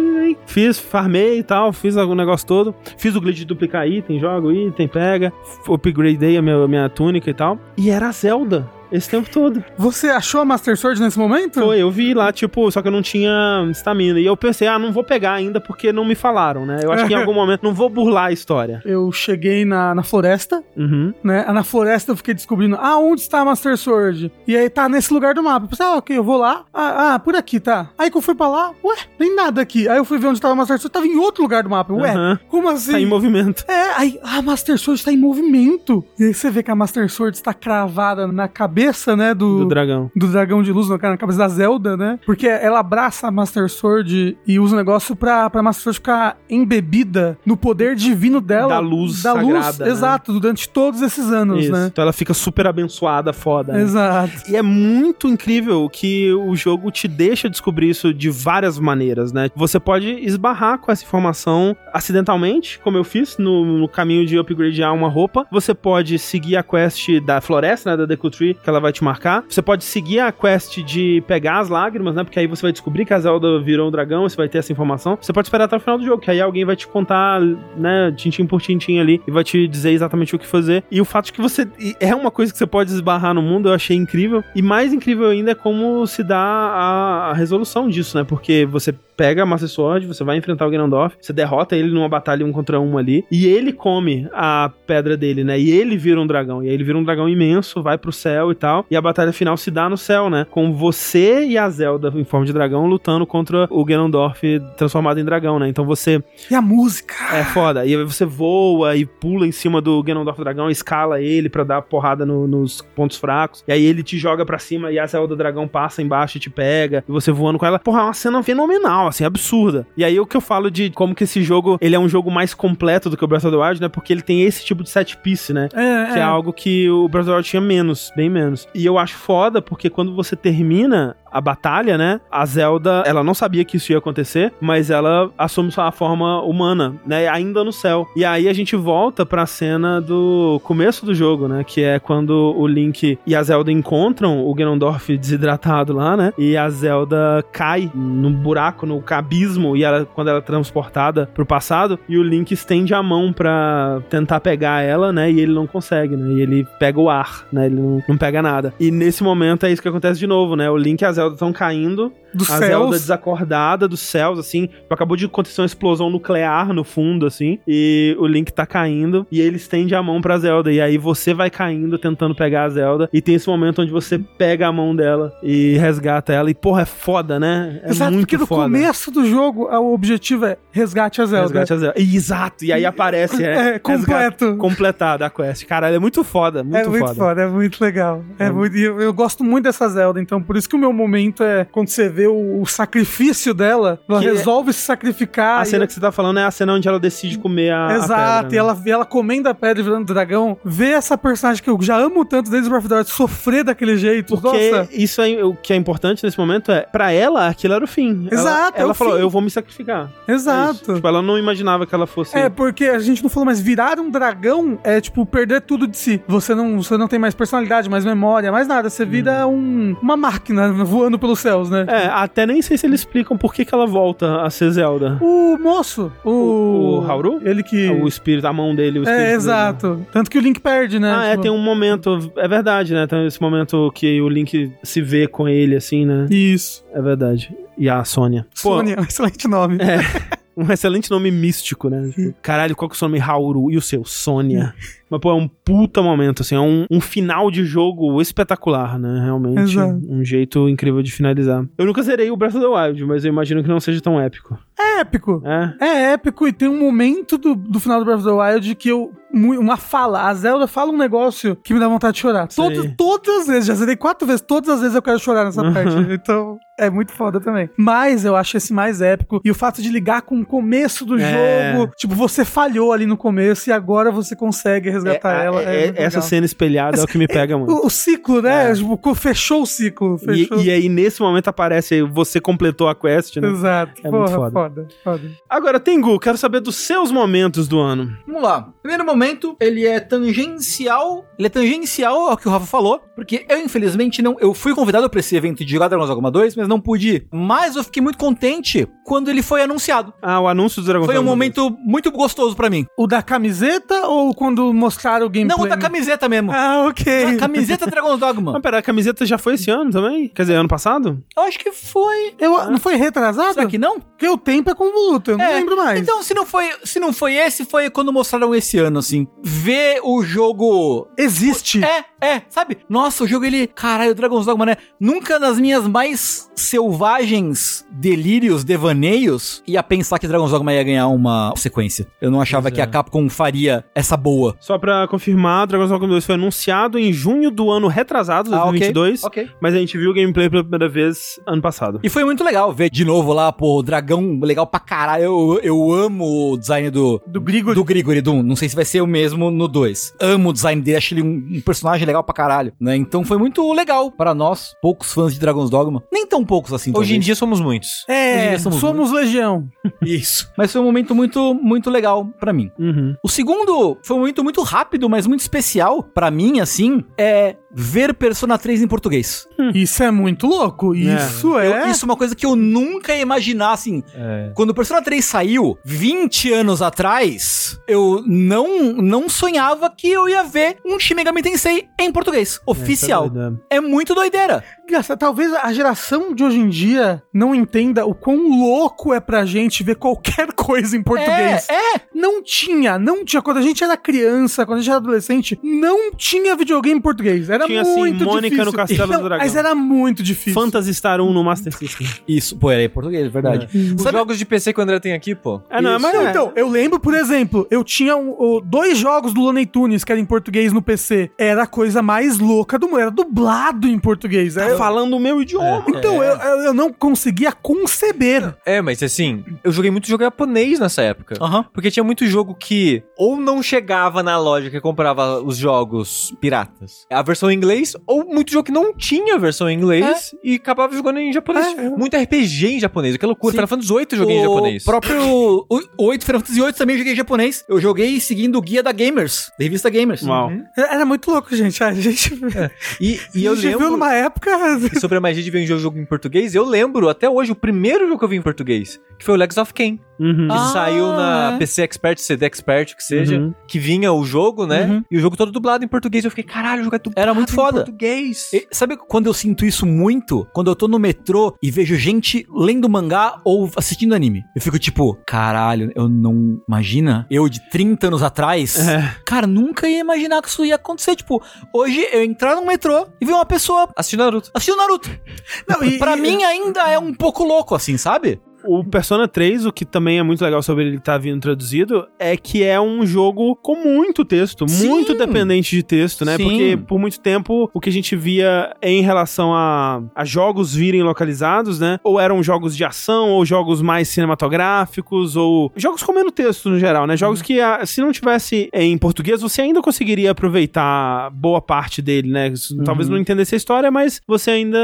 fiz, farmei e tal, fiz o negócio todo. Fiz o glitch de duplicar item, jogo item, pega upgradei a minha, minha túnica e tal. E era a Zelda esse tempo todo.
Você achou a Master Sword nesse momento?
Foi, eu vi lá, tipo, só que eu não tinha estamina. E eu pensei, ah, não vou pegar ainda porque não me falaram, né? Eu acho que em algum momento não vou burlar a história.
Eu cheguei na, na floresta, uhum. né? Na floresta eu fiquei descobrindo, ah, onde está a Master Sword? E aí tá nesse lugar do mapa. Eu pensei, ah, ok, eu vou lá. Ah, ah, por aqui, tá. Aí que eu fui pra lá, ué, nem nada aqui. Aí eu fui ver onde estava a Master Sword, tava em outro lugar do mapa. Ué, uhum. como assim?
Tá em movimento.
É, aí a Master Sword está em movimento. E aí você vê que a Master Sword está cravada na cabeça, né, do,
do dragão.
Do dragão de luz na cabeça da Zelda, né? Porque ela abraça a Master Sword e usa o negócio pra, pra Master Sword ficar embebida no poder divino dela.
Da luz da sagrada, luz, né?
exato, durante todos esses anos, Isso. né?
Então ela fica super abençoada, foda. Né?
Exato.
E é muito incrível que o jogo te deixa descobrir isso de várias maneiras, né? Você pode esbarrar com essa informação acidentalmente, como eu fiz no, no caminho de upgradear uma roupa. Você pode seguir a quest da floresta, né, da Deku Tree, que ela vai te marcar. Você pode seguir a quest de pegar as lágrimas, né? Porque aí você vai descobrir que a Zelda virou um dragão, você vai ter essa informação. Você pode esperar até o final do jogo, que aí alguém vai te contar, né, tintim por tintim ali e vai te dizer exatamente o que fazer. E o fato de que você é uma coisa que você pode esbarrar no mundo, eu achei incrível. E mais incrível ainda é como se dá a, a resolução disso, né? Porque você pega a Master Sword, você vai enfrentar o Ganondorf, você derrota ele numa batalha um contra um ali, e ele come a pedra dele, né? E ele vira um dragão. E aí ele vira um dragão imenso, vai pro céu e tal. E a batalha final se dá no céu, né? Com você e a Zelda em forma de dragão lutando contra o Ganondorf transformado em dragão, né? Então você.
E a música!
É foda. E aí você voa e pula em cima do Ganondorf dragão, escala ele para dar porrada no, nos pontos fracos. E aí ele te joga para cima e a Zelda dragão passa embaixo e te pega. E você voando com ela. Porra, é uma cena fenomenal, assim, absurda. E aí o que eu falo de como que esse jogo, ele é um jogo mais completo do que o Breath of the Wild, né? Porque ele tem esse tipo de set piece, né? É, que é. é algo que o Breath of the Wild tinha menos, bem menos. E eu acho foda porque quando você termina a batalha, né? A Zelda, ela não sabia que isso ia acontecer, mas ela assume sua forma humana, né? Ainda no céu. E aí a gente volta pra cena do começo do jogo, né? Que é quando o Link e a Zelda encontram o Ganondorf desidratado lá, né? E a Zelda cai num buraco, no abismo, e ela, quando ela é transportada pro passado, e o Link estende a mão pra tentar pegar ela, né? E ele não consegue, né? E ele pega o ar, né? Ele não, não pega nada. E nesse momento é isso que acontece de novo, né? O Link e a Zelda Zelda estão caindo dos a céus. Zelda desacordada dos céus, assim. Acabou de acontecer uma explosão nuclear no fundo, assim. E o Link tá caindo. E ele estende a mão pra Zelda. E aí você vai caindo tentando pegar a Zelda. E tem esse momento onde você pega a mão dela e resgata ela. E, porra, é foda, né? É
Exato, muito porque no foda. começo do jogo o objetivo é resgate a Zelda. Resgate a
Zelda. Exato. E aí aparece. É,
é completo.
Completada a quest. Caralho, é muito foda. Muito
é muito foda. foda. É muito legal. É, é muito, eu, eu, gosto muito dessa Zelda. Então, por isso que o meu momento é quando você vê o, o sacrifício dela. Ela que resolve é... se sacrificar.
A cena que você tá falando é a cena onde ela decide comer a.
Exato. A pedra, né? e ela, ela comendo a pedra e virando dragão. Ver essa personagem que eu já amo tanto desde o Breath of the Wild sofrer daquele jeito.
Porque Nossa. isso aí, o que é importante nesse momento é, pra ela, aquilo era o fim.
Exato.
Ela, ela é falou, fim. eu vou me sacrificar.
É Exato.
É tipo, ela não imaginava que ela fosse.
É, porque a gente não falou, mas virar um dragão é, tipo, perder tudo de si. Você não, você não tem mais personalidade, mais memória, mais nada. Você vira hum. um, uma máquina voando pelos céus, né?
É, até nem sei se eles explicam por que, que ela volta a ser Zelda.
O moço, o.
O, o Hauru?
Ele que.
O espírito, a mão dele, o
espírito. É, exato. Dele. Tanto que o Link perde, né?
Ah, é, tipo... é, tem um momento. É verdade, né? Tem esse momento que o Link se vê com ele, assim, né?
Isso.
É verdade. E a Sônia.
Sônia, Pô, excelente nome.
É. Um excelente nome místico, né? Tipo, caralho, qual que é o seu nome? Hauru. E o seu? Sônia. Mas, pô, é um puta momento, assim. É um, um final de jogo espetacular, né? Realmente. Exato. Um jeito incrível de finalizar. Eu nunca zerei o Breath of the Wild, mas eu imagino que não seja tão épico.
É épico. É? É épico e tem um momento do, do final do Breath of the Wild que eu uma fala. A Zelda fala um negócio que me dá vontade de chorar. Todas, todas as vezes, já zerei quatro vezes, todas as vezes eu quero chorar nessa parte. Então, é muito foda também. Mas eu acho esse mais épico. E o fato de ligar com o começo do é. jogo. Tipo, você falhou ali no começo e agora você consegue resgatar é, ela.
É, é essa cena espelhada é o que me pega muito.
O, o ciclo, né? É. Tipo, fechou o ciclo. Fechou.
E, e, aí, nesse momento, aparece você completou a quest, né?
Exato. É Porra, muito foda. foda, foda.
Agora, Tengu, quero saber dos seus momentos do ano.
Vamos lá. Primeiro momento, ele é tangencial. Ele é tangencial ao que o Rafa falou, porque eu, infelizmente, não. Eu fui convidado para esse evento de jogar Dragon's Dogma 2, mas não pude ir. Mas eu fiquei muito contente quando ele foi anunciado.
Ah, o anúncio do Dragon's
Dogma. Foi um momento 2. muito gostoso para mim.
O da camiseta ou quando mostraram o gameplay?
Não, o da camiseta mesmo.
Ah, ok.
A camiseta Dragon's Dogma.
Mas pera, a camiseta já foi esse ano também? Quer dizer, ano passado?
Eu acho que foi.
Eu, ah. Não foi retrasado?
Será que não?
Porque o tempo é convoluto, eu é. não lembro mais.
Então, se não foi, se não foi esse, foi quando mostraram esse ano, assim assim, ver o jogo.
Existe.
É, é, sabe? Nossa, o jogo ele. Caralho, Dragon's Dogma, né? Nunca nas minhas mais selvagens delírios, devaneios, ia pensar que Dragon's Dogma ia ganhar uma sequência. Eu não achava pois que é. a Capcom faria essa boa.
Só pra confirmar, Dragon's Dogma 2 foi anunciado em junho do ano retrasado, 2022. Ah, okay, okay. Mas a gente viu o gameplay pela primeira vez ano passado.
E foi muito legal ver de novo lá, pô, o dragão legal pra caralho. Eu, eu amo o design do.
Do Grigori.
Do Grigori, do, não sei se vai ser o mesmo no 2. Amo o design dele, acho ele um, um, personagem legal pra caralho, né? Então foi muito legal para nós, poucos fãs de Dragon's Dogma. Nem tão poucos assim.
Hoje talvez. em dia somos muitos.
É, somos, somos legião.
Isso. Mas foi um momento muito, muito legal para mim.
Uhum.
O segundo foi um momento muito rápido, mas muito especial para mim, assim, é ver Persona 3 em português.
Hum. Isso é muito louco. É. Isso é.
Eu, isso é uma coisa que eu nunca ia imaginar, assim. É. Quando Persona 3 saiu, 20 anos atrás, eu não, não sonhava que eu ia ver um Shin Megami Tensei em português, é, oficial. É, é muito doideira.
Engraçado, talvez a geração de hoje em dia não entenda o quão louco é pra gente ver qualquer coisa em português.
É, é.
Não tinha, não tinha. Quando a gente era criança, quando a gente era adolescente, não tinha videogame em português. Era tinha, assim, muito assim, Mônica difícil.
no Castelo não, do Dragão.
Mas era muito difícil.
Phantasy Star 1 no Master System.
Isso, pô, era em português, verdade.
É. Os Sabe... jogos de PC que o André tem aqui, pô.
É, não, mas não, então, eu lembro, por exemplo, eu tinha um, um, dois jogos do Looney Tunes que eram em português no PC. Era a coisa mais louca do mundo. Era dublado em português. Tá
falando o meu idioma.
É, então, é. Eu, eu não conseguia conceber.
É, mas assim, eu joguei muito jogo japonês nessa época.
Uhum.
Porque tinha muito jogo que ou não chegava na loja que comprava os jogos piratas, a versão em inglês, ou muito jogo que não tinha versão em inglês é. e acabava jogando em japonês. É. Muito RPG em japonês, que loucura. Sim. Final Fantasy VIII eu joguei o em japonês.
O próprio 8, Final Fantasy VIII também joguei em japonês. Eu joguei seguindo o guia da Gamers, da revista Gamers.
Uau. Uhum.
Era muito louco, gente. gente. A gente.
É. E, e eu lembro.
numa época.
Sobre a magia de ver um jogo em português, eu lembro até hoje o primeiro jogo que eu vi em português, que foi o Legs of Kain. Uhum. Que ah, saiu na é. PC Expert, CD Expert, que seja, uhum. que vinha o jogo, né? Uhum. E o jogo todo dublado em português. Eu fiquei, caralho, o jogo é dublado
Era muito foda.
português.
E, sabe quando eu sinto isso muito? Quando eu tô no metrô e vejo gente lendo mangá ou assistindo anime. Eu fico tipo, caralho, eu não. Imagina, eu de 30 anos atrás, é. cara, nunca ia imaginar que isso ia acontecer. Tipo, hoje eu entrar no metrô e ver uma pessoa
assistindo Naruto.
Assistindo Naruto. Não, e, pra e, mim ainda é um pouco louco, assim, sabe?
O Persona 3, o que também é muito legal sobre ele estar tá vindo traduzido, é que é um jogo com muito texto, Sim. muito dependente de texto, né? Sim. Porque por muito tempo o que a gente via em relação a, a jogos virem localizados, né? Ou eram jogos de ação, ou jogos mais cinematográficos, ou jogos com menos texto no geral, né? Jogos uhum. que ah, se não tivesse em português, você ainda conseguiria aproveitar boa parte dele, né? Talvez uhum. não entendesse a história, mas você ainda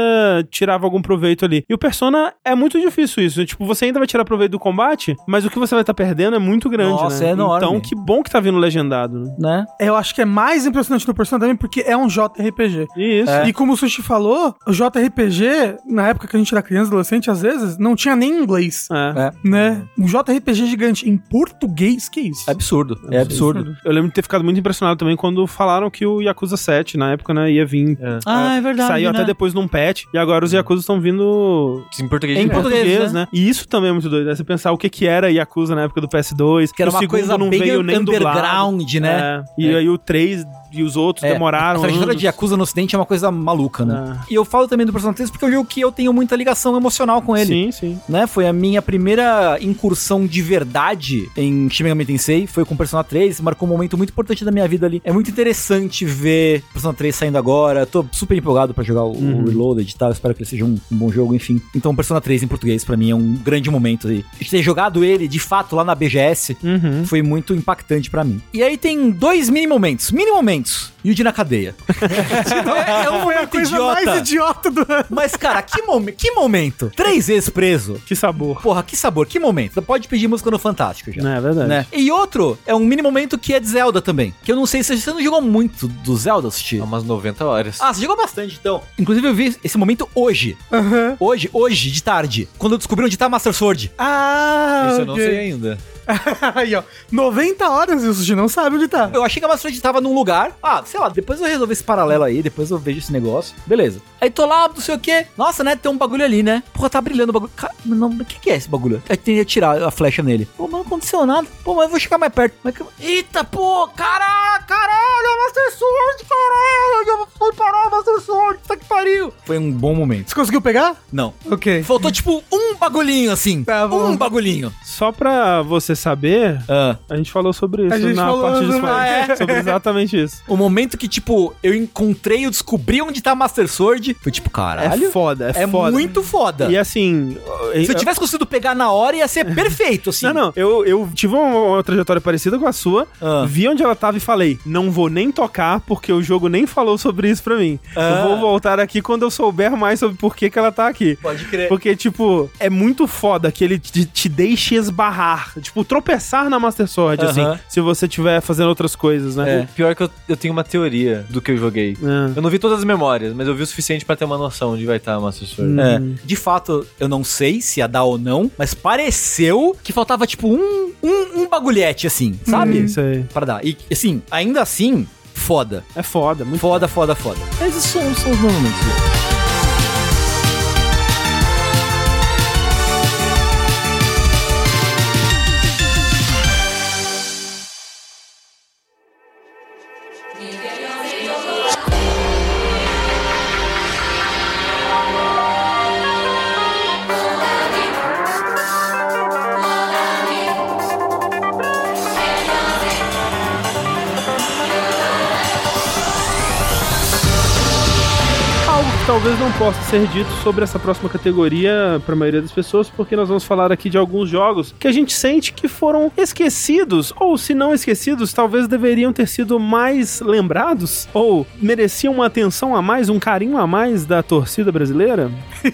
tirava algum proveito ali. E o Persona é muito difícil isso, tipo, você ainda vai tirar proveito do combate, mas o que você vai estar tá perdendo é muito grande, Nossa, né? é enorme. Então, que bom que tá vindo legendado, né?
né? Eu acho que é mais impressionante no Persona também porque é um JRPG.
Isso.
É. E como o Sushi falou, o JRPG, na época que a gente era criança, adolescente, às vezes, não tinha nem inglês. É. é. Né? Um JRPG gigante em português, que isso?
É absurdo. É absurdo.
Eu lembro de ter ficado muito impressionado também quando falaram que o Yakuza 7, na época, né, ia vir.
É. Ah, é verdade.
Saiu né? até depois num patch, e agora os Yakuza estão vindo
em português.
Em português, né? né? E isso também é muito doido. É você pensar o que que era Yakuza na época do PS2.
Que era uma coisa não bem veio nem underground, dublado. né?
É. E é. aí o 3 e os outros é, demoraram.
A trajetória de Yakuza no ocidente é uma coisa maluca, né? É. E eu falo também do Persona 3 porque é um jogo que eu tenho muita ligação emocional com ele.
Sim, sim.
Né? Foi a minha primeira incursão de verdade em Shin Megami Tensei, foi com Persona 3, marcou um momento muito importante da minha vida ali. É muito interessante ver Persona 3 saindo agora, tô super empolgado para jogar o, uhum. Reloaded e tal, espero que ele seja um, um, bom jogo, enfim. Então Persona 3 em português para mim é um grande momento aí. Ter jogado ele, de fato, lá na BGS, uhum. foi muito impactante para mim. E aí tem dois mini momentos, mini momentos Yuji na cadeia.
é, é um Foi a coisa idiota. mais idiota do ano.
Mas, cara, que, momen que momento. Três vezes preso.
Que sabor.
Porra, que sabor, que momento. Você pode pedir música no Fantástico já.
É, é verdade. Né?
E outro, é um mini momento que é de Zelda também. Que eu não sei se você não jogou muito do Zelda, assistir.
Umas 90 horas.
Ah, você jogou bastante, então. Inclusive, eu vi esse momento hoje. Uhum. Hoje, hoje, de tarde. Quando eu descobri onde tá Master Sword.
Ah,
Isso okay. eu não sei ainda.
Aí, ó. 90 horas e o Sushi não sabe onde tá.
Eu achei que a Master tava num lugar. Ah, sei lá, depois eu resolver esse paralelo aí, depois eu vejo esse negócio. Beleza. Aí tô lá, não sei o quê. Nossa, né? Tem um bagulho ali, né? Porra, tá brilhando o bagulho. Cara, não, o que, que é esse bagulho? Aí tem que tirar a flecha nele. Pô, mas não aconteceu nada. Pô, mas eu vou chegar mais perto. Mas... Eita, pô, caralho, caralho, a Master Sword, caralho. Eu fui parar a Master Sword, tá que pariu. Foi um bom momento.
Você conseguiu pegar?
Não.
Ok.
Faltou, tipo, um bagulhinho assim. Tá bom. Um bagulhinho.
Só pra você saber, ah. a gente falou sobre isso na parte de ah, é? Sobre exatamente isso.
O momento que, tipo, eu encontrei, eu descobri onde tá a Master Sword, foi tipo, caralho.
É foda, é,
é
foda.
muito foda.
E assim.
Se eu tivesse conseguido pegar na hora, ia ser perfeito, assim.
Não, não. Eu, eu tive uma, uma trajetória parecida com a sua, ah. vi onde ela tava e falei, não vou nem tocar, porque o jogo nem falou sobre isso pra mim. Ah. Eu vou voltar aqui quando eu souber mais sobre por que, que ela tá aqui.
Pode crer.
Porque, tipo, é muito foda que ele te, te deixe esbarrar. Tipo, tropeçar na Master Sword, uh -huh. assim, se você estiver fazendo outras coisas, né?
É. Pior que eu, eu tenho uma teoria do que eu joguei. É. Eu não vi todas as memórias, mas eu vi o suficiente para ter uma noção de onde vai estar a Master Sword.
Hum. É. De fato, eu não sei se ia dar ou não, mas pareceu que faltava, tipo, um, um, um bagulhete, assim, sabe?
Hum, isso aí.
Pra dar. E, assim, ainda assim, foda.
É foda, muito
foda. Foda, foda, foda. Esses são, são os momentos.
Talvez não possa ser dito sobre essa próxima categoria para a maioria das pessoas, porque nós vamos falar aqui de alguns jogos que a gente sente que foram esquecidos, ou se não esquecidos, talvez deveriam ter sido mais lembrados, ou mereciam uma atenção a mais, um carinho a mais da torcida brasileira.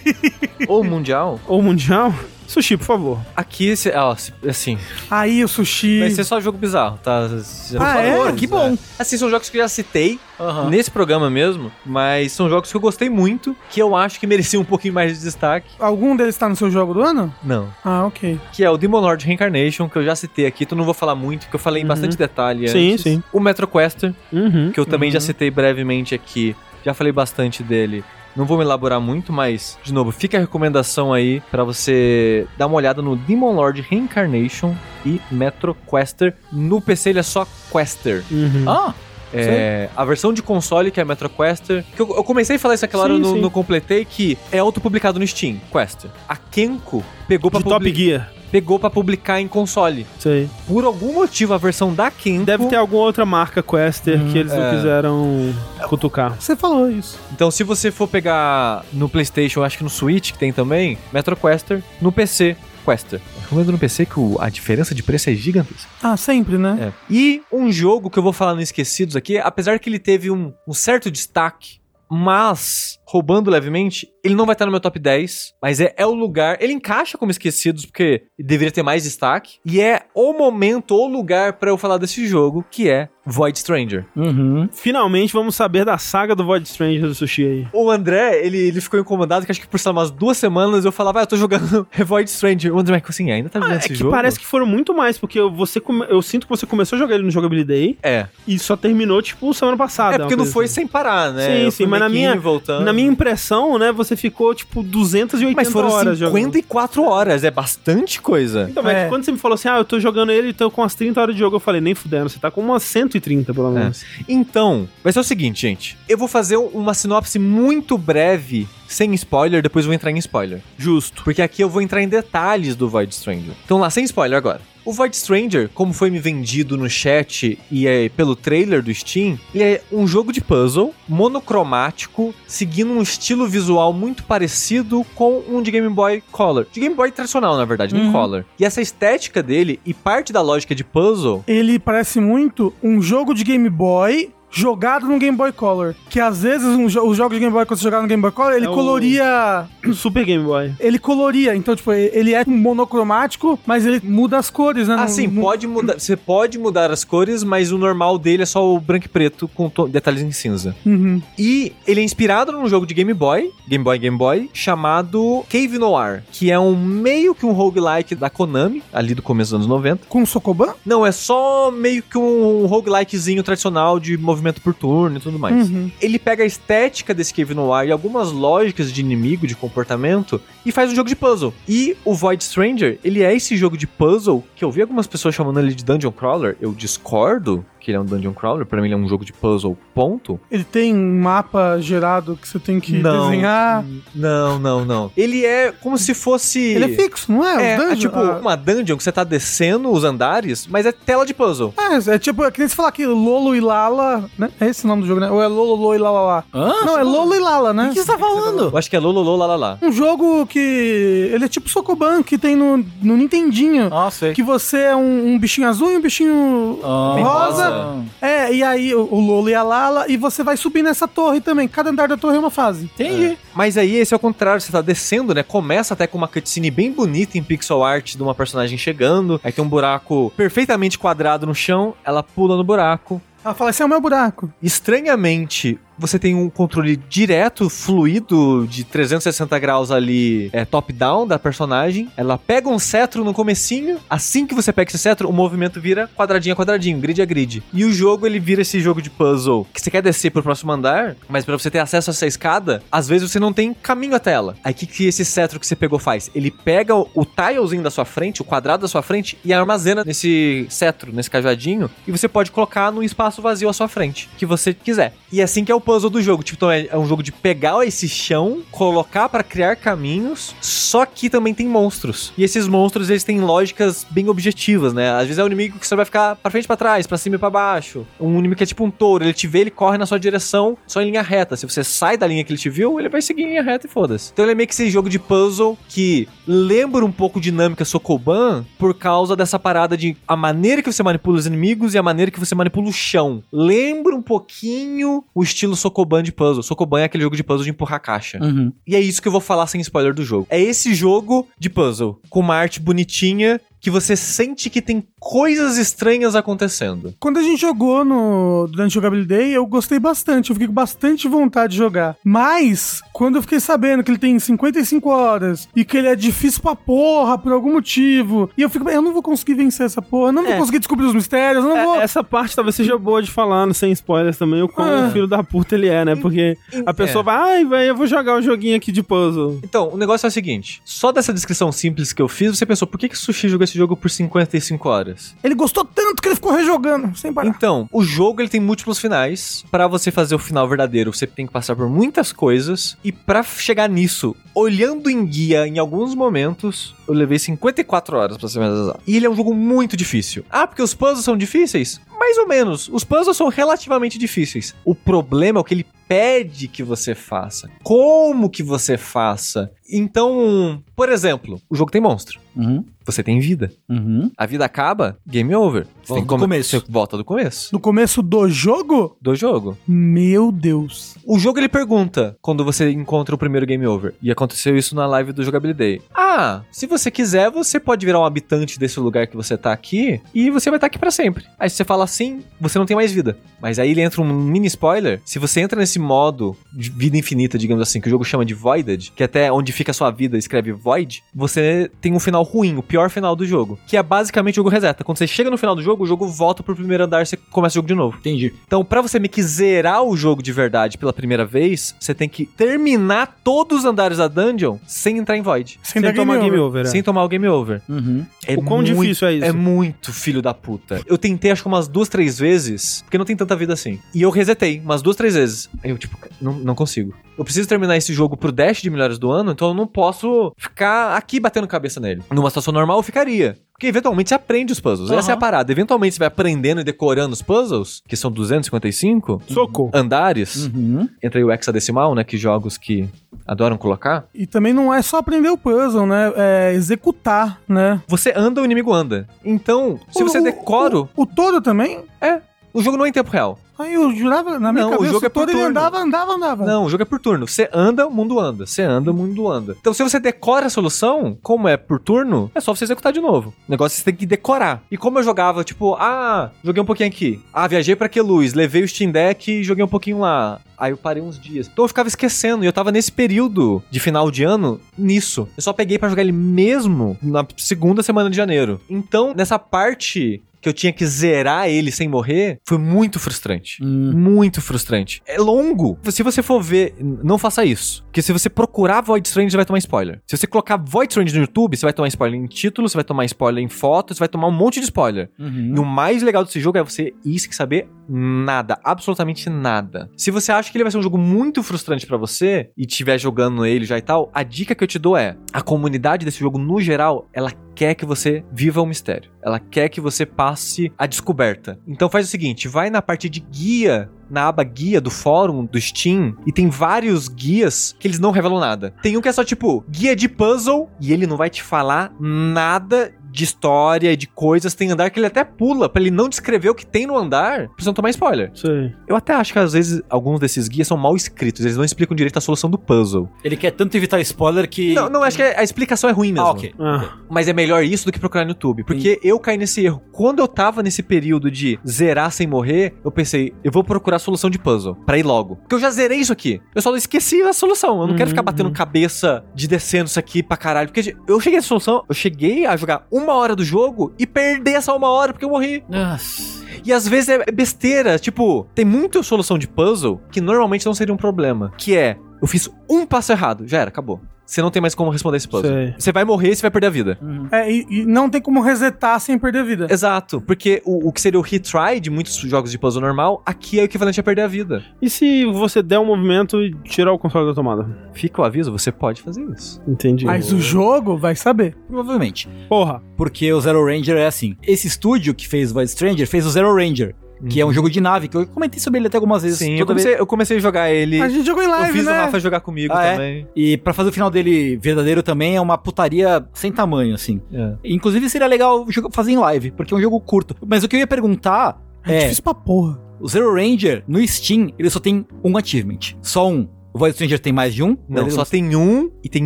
ou mundial.
Ou mundial. Sushi, por favor.
Aqui, ó, assim.
Aí o sushi.
Vai ser só jogo bizarro, tá?
Já ah, é? Que bom. É.
Assim, são jogos que eu já citei uhum. nesse programa mesmo, mas são jogos que eu gostei muito, que eu acho que mereciam um pouquinho mais de destaque.
Algum deles tá no seu jogo do ano?
Não.
Ah, ok.
Que é o Demon Lord Reincarnation, que eu já citei aqui, então não vou falar muito, porque eu falei uhum. em bastante detalhe
sim, antes. Sim, sim.
O Metro Quester, uhum. que eu também já uhum. citei brevemente aqui, já falei bastante dele. Não vou me elaborar muito, mas, de novo, fica a recomendação aí para você dar uma olhada no Demon Lord Reincarnation e Metro Quester. No PC ele é só Quester.
Uhum.
Ah! É, a versão de console, que é a Metro Quester. Que eu, eu comecei a falar isso aquela sim, hora no, no, Completei, que é autopublicado no Steam, Quester. A Kenko pegou pra
De Top Gear
pegou para publicar em console.
Sei.
Por algum motivo, a versão da Kenko...
Deve ter alguma outra marca Quester hum, que eles é. não quiseram cutucar.
Você falou isso.
Então, se você for pegar no PlayStation, acho que no Switch que tem também, Metro Quester, no PC, Quester. Recomendo no PC que o, a diferença de preço é gigantesca.
Ah, sempre, né?
É. E um jogo que eu vou falar no Esquecidos aqui, apesar que ele teve um, um certo destaque, mas roubando levemente, ele não vai estar no meu top 10, mas é, é o lugar. Ele encaixa como esquecidos, porque deveria ter mais destaque. E é o momento ou lugar para eu falar desse jogo, que é Void Stranger.
Uhum. Finalmente vamos saber da saga do Void Stranger do Sushi aí.
O André, ele, ele ficou incomodado, que acho que por sei umas duas semanas eu falava, ah, eu tô jogando Void Stranger. O André, assim, ainda tá jogando ah, esse
é
jogo?
parece que foram muito mais, porque você come... eu sinto que você começou a jogar ele no Jogability Day.
É.
E só terminou, tipo, semana passada.
É porque não foi assim. sem parar, né?
Sim, eu sim, mas na minha, voltando. na minha impressão, né, você ficou, tipo, 280
Mas foram horas 54 jogando. horas, é bastante coisa.
Então, é. quando você me falou assim, ah, eu tô jogando ele, então com umas 30 horas de jogo, eu falei, nem fudendo, você tá com umas 130, pelo menos.
É. Então, vai ser o seguinte, gente. Eu vou fazer uma sinopse muito breve sem spoiler, depois eu vou entrar em spoiler.
Justo.
Porque aqui eu vou entrar em detalhes do Void Stranger. Então lá, sem spoiler agora. O Void Stranger, como foi me vendido no chat e é pelo trailer do Steam, ele é um jogo de puzzle monocromático, seguindo um estilo visual muito parecido com um de Game Boy Color. De Game Boy tradicional, na verdade, uhum. nem Color. E essa estética dele e parte da lógica de puzzle.
Ele parece muito um jogo de Game Boy jogado no Game Boy Color. Que às vezes um, os jogos de Game Boy, quando você jogava no Game Boy Color, ele é coloria.
O Super Game Boy.
Ele coloria. Então, tipo, ele é monocromático, mas ele muda as cores, né?
Ah, sim, pode mudar. Você pode mudar as cores, mas o normal dele é só o branco e preto com detalhes em cinza.
Uhum.
E ele é inspirado num jogo de Game Boy, Game Boy Game Boy, chamado Cave Noir, que é um meio que um roguelike da Konami, ali do começo dos anos 90.
Com Sokoban?
Não, é só meio que um roguelikezinho tradicional de movimento movimento por turno e tudo mais. Uhum. Ele pega a estética desse Cave Noir e algumas lógicas de inimigo, de comportamento, e faz um jogo de puzzle. E o Void Stranger, ele é esse jogo de puzzle que eu vi algumas pessoas chamando ele de Dungeon Crawler, eu discordo, que ele é um dungeon crawler, pra mim ele é um jogo de puzzle, ponto.
Ele tem um mapa gerado que você tem que não, desenhar?
Não, não, não. Ele é como se fosse...
Ele é fixo, não é?
É, é tipo ah. uma dungeon que você tá descendo os andares, mas é tela de puzzle.
É, é tipo, é que nem você falar que Lolo e Lala, né? É esse o nome do jogo, né? Ou é Lolo, Lolo e Lala lá?
Hã?
Não, é Lolo e Lala, né?
O que você tá falando? Eu acho que é Lolo, Lolo, Lala lá.
Um jogo que... Ele é tipo Sokoban, que tem no, no Nintendinho.
Ah, sei.
Que você é um, um bichinho azul e um bichinho
ah,
rosa. rosa. É, e aí o, o Lolo e a Lala, e você vai subir nessa torre também. Cada andar da torre é uma fase.
Entendi. É. Mas aí esse é o contrário, você tá descendo, né? Começa até com uma cutscene bem bonita em pixel art de uma personagem chegando. Aí tem um buraco perfeitamente quadrado no chão, ela pula no buraco.
Ela fala, esse é o meu buraco.
Estranhamente, você tem um controle direto, fluido, de 360 graus ali, é, top-down da personagem. Ela pega um cetro no comecinho, assim que você pega esse cetro, o movimento vira quadradinho a quadradinho, grid a grid. E o jogo, ele vira esse jogo de puzzle, que você quer descer pro próximo andar, mas para você ter acesso a essa escada, às vezes você não tem caminho até ela. Aí o que, que esse cetro que você pegou faz? Ele pega o tilezinho da sua frente, o quadrado da sua frente, e armazena nesse cetro, nesse cajadinho, e você pode colocar num espaço vazio à sua frente, que você quiser. E é assim que é o puzzle do jogo. Tipo, então é, é um jogo de pegar esse chão, colocar para criar caminhos, só que também tem monstros. E esses monstros, eles têm lógicas bem objetivas, né? Às vezes é um inimigo que você vai ficar para frente pra trás, para cima e para baixo. Um inimigo que é tipo um touro, ele te vê, ele corre na sua direção só em linha reta. Se você sai da linha que ele te viu, ele vai seguir em linha reta e foda-se. Então ele é meio que esse jogo de puzzle que lembra um pouco dinâmica Sokoban por causa dessa parada de a maneira que você manipula os inimigos e a maneira que você manipula o chão. Lembra um pouquinho o estilo Sokoban de puzzle. Sokoban é aquele jogo de puzzle de empurrar caixa. Uhum. E é isso que eu vou falar sem spoiler do jogo. É esse jogo de puzzle, com uma arte bonitinha que você sente que tem coisas estranhas acontecendo.
Quando a gente jogou no durante o Jogabilidade, eu gostei bastante, eu fiquei com bastante vontade de jogar. Mas, quando eu fiquei sabendo que ele tem 55 horas e que ele é difícil pra porra por algum motivo, e eu fico, eu não vou conseguir vencer essa porra, não é. vou conseguir descobrir os mistérios, eu não é, vou.
Essa parte talvez seja boa de falar, sem spoilers também, o quão ah. filho da puta ele é, né? Porque a pessoa é. vai, ai, velho, eu vou jogar o um joguinho aqui de puzzle.
Então, o negócio é o seguinte: só dessa descrição simples que eu fiz, você pensou, por que, que o Sushi jogou esse jogo por 55 horas.
Ele gostou tanto que ele ficou rejogando, sem parar.
Então, o jogo ele tem múltiplos finais. Para você fazer o final verdadeiro, você tem que passar por muitas coisas. E para chegar nisso, olhando em guia em alguns momentos, eu levei 54 horas pra ser mais exato. E ele é um jogo muito difícil. Ah, porque os puzzles são difíceis? Mais ou menos. Os puzzles são relativamente difíceis. O problema é o que ele pede que você faça. Como que você faça. Então, por exemplo, o jogo tem monstro. Uhum. Você tem vida. Uhum. A vida acaba, game over.
Você volta do começo. Você
volta do começo.
No começo do jogo?
Do jogo.
Meu Deus.
O jogo ele pergunta quando você encontra o primeiro game over. E aconteceu isso na live do Jogabilidade. Ah, se você quiser, você pode virar um habitante desse lugar que você tá aqui e você vai estar tá aqui para sempre. Aí se você fala assim, você não tem mais vida. Mas aí ele entra um mini spoiler. Se você entra nesse modo de vida infinita, digamos assim, que o jogo chama de Voided, que é até onde fica a sua vida escreve Void, você tem um final ruim, o pior final do jogo. Que é basicamente o jogo reseta. Quando você chega no final do jogo, o jogo volta pro primeiro andar e você começa o jogo de novo.
Entendi.
Então, para você meio que zerar o jogo de verdade pela primeira vez, você tem que terminar todos os andares da dungeon sem entrar em Void.
Sem, sem tomar game over.
É. Sem tomar o game over.
Uhum. É o quão muito, difícil é isso?
É muito filho da puta. Eu tentei acho que umas duas, três vezes, porque não tem tanta vida assim. E eu resetei umas duas, três vezes. Aí eu, tipo, não, não consigo. Eu preciso terminar esse jogo pro Dash de melhores do ano, então eu não posso ficar aqui batendo cabeça nele. Numa situação normal eu ficaria. Porque eventualmente você aprende os puzzles. Uhum. Essa é a parada. Eventualmente você vai aprendendo e decorando os puzzles, que são 255
Soco.
andares. Uhum. Entra aí o hexadecimal, né? Que jogos que adoram colocar.
E também não é só aprender o puzzle, né? É executar, né?
Você anda, o inimigo anda. Então, se o, você decora.
O, o, o todo também?
É. O jogo não é em tempo real.
Aí eu jurava, na minha
não,
cabeça,
o jogo é por
todo
turno.
ele andava, andava, andava.
Não, o jogo é por turno. Você anda, o mundo anda. Você anda, o mundo anda. Então, se você decora a solução, como é por turno, é só você executar de novo. O negócio é você tem que decorar. E como eu jogava, tipo, ah, joguei um pouquinho aqui. Ah, viajei pra que luz? Levei o Steam Deck e joguei um pouquinho lá. Aí eu parei uns dias. Então eu ficava esquecendo. E eu tava nesse período de final de ano nisso. Eu só peguei para jogar ele mesmo na segunda semana de janeiro. Então, nessa parte que eu tinha que zerar ele sem morrer, foi muito frustrante. Hum. Muito frustrante. É longo. Se você for ver, não faça isso. Porque se você procurar Void Strange, você vai tomar spoiler. Se você colocar Void Strange no YouTube, você vai tomar spoiler em título, você vai tomar spoiler em foto, você vai tomar um monte de spoiler. Uhum. E o mais legal desse jogo é você ir sem saber nada. Absolutamente nada. Se você acha que ele vai ser um jogo muito frustrante para você e estiver jogando ele já e tal, a dica que eu te dou é: a comunidade desse jogo, no geral, ela quer que você viva o mistério. Ela quer que você passe a descoberta. Então faz o seguinte, vai na parte de guia na aba guia do fórum do Steam e tem vários guias que eles não revelam nada. Tem um que é só tipo guia de puzzle e ele não vai te falar nada de história e de coisas. Tem andar que ele até pula para ele não descrever o que tem no andar, pra não tomar spoiler.
Sim.
Eu até acho que às vezes alguns desses guias são mal escritos, eles não explicam direito a solução do puzzle.
Ele quer tanto evitar spoiler que.
Não, não, acho que a explicação é ruim mesmo.
Ah, ok. Ah.
Mas é melhor isso do que procurar no YouTube. Porque Sim. eu caí nesse erro. Quando eu tava nesse período de zerar sem morrer, eu pensei, eu vou procurar a solução de puzzle pra ir logo. Porque eu já zerei isso aqui. Eu só esqueci a solução. Eu não uhum, quero ficar batendo uhum. cabeça de descendo isso aqui pra caralho. Porque eu cheguei à solução, eu cheguei a jogar uma hora do jogo e perder essa uma hora porque eu morri.
Nossa.
E às vezes é besteira. Tipo, tem muita solução de puzzle que normalmente não seria um problema. Que é, eu fiz um passo errado, já era, acabou você não tem mais como responder esse puzzle. Sei. Você vai morrer e você vai perder a vida.
Uhum. É, e, e, não tem como resetar sem perder a vida.
Exato, porque o, o, que seria o retry de muitos jogos de puzzle normal, aqui é o equivalente a perder a vida.
E se você der um movimento e tirar o controle da tomada?
Fica o aviso, você pode fazer isso.
Entendi.
Mas o jogo vai saber.
Provavelmente.
Porra.
Porque o Zero Ranger é assim. Esse estúdio que fez Void Stranger fez o Zero Ranger que é um uhum. jogo de nave, que eu comentei sobre ele até algumas vezes.
Sim, eu comecei, vez... eu comecei, a jogar ele.
A gente jogou em live,
Eu fiz
né?
o Rafa jogar comigo ah, é? também. É?
E pra fazer o final dele verdadeiro também é uma putaria sem tamanho, assim. É. Inclusive seria legal fazer em live, porque é um jogo curto. Mas o que eu ia perguntar
é... É difícil pra porra.
O Zero Ranger, no Steam, ele só tem um achievement. Só um. O Void Stranger tem mais de um?
Não, só tem um e tem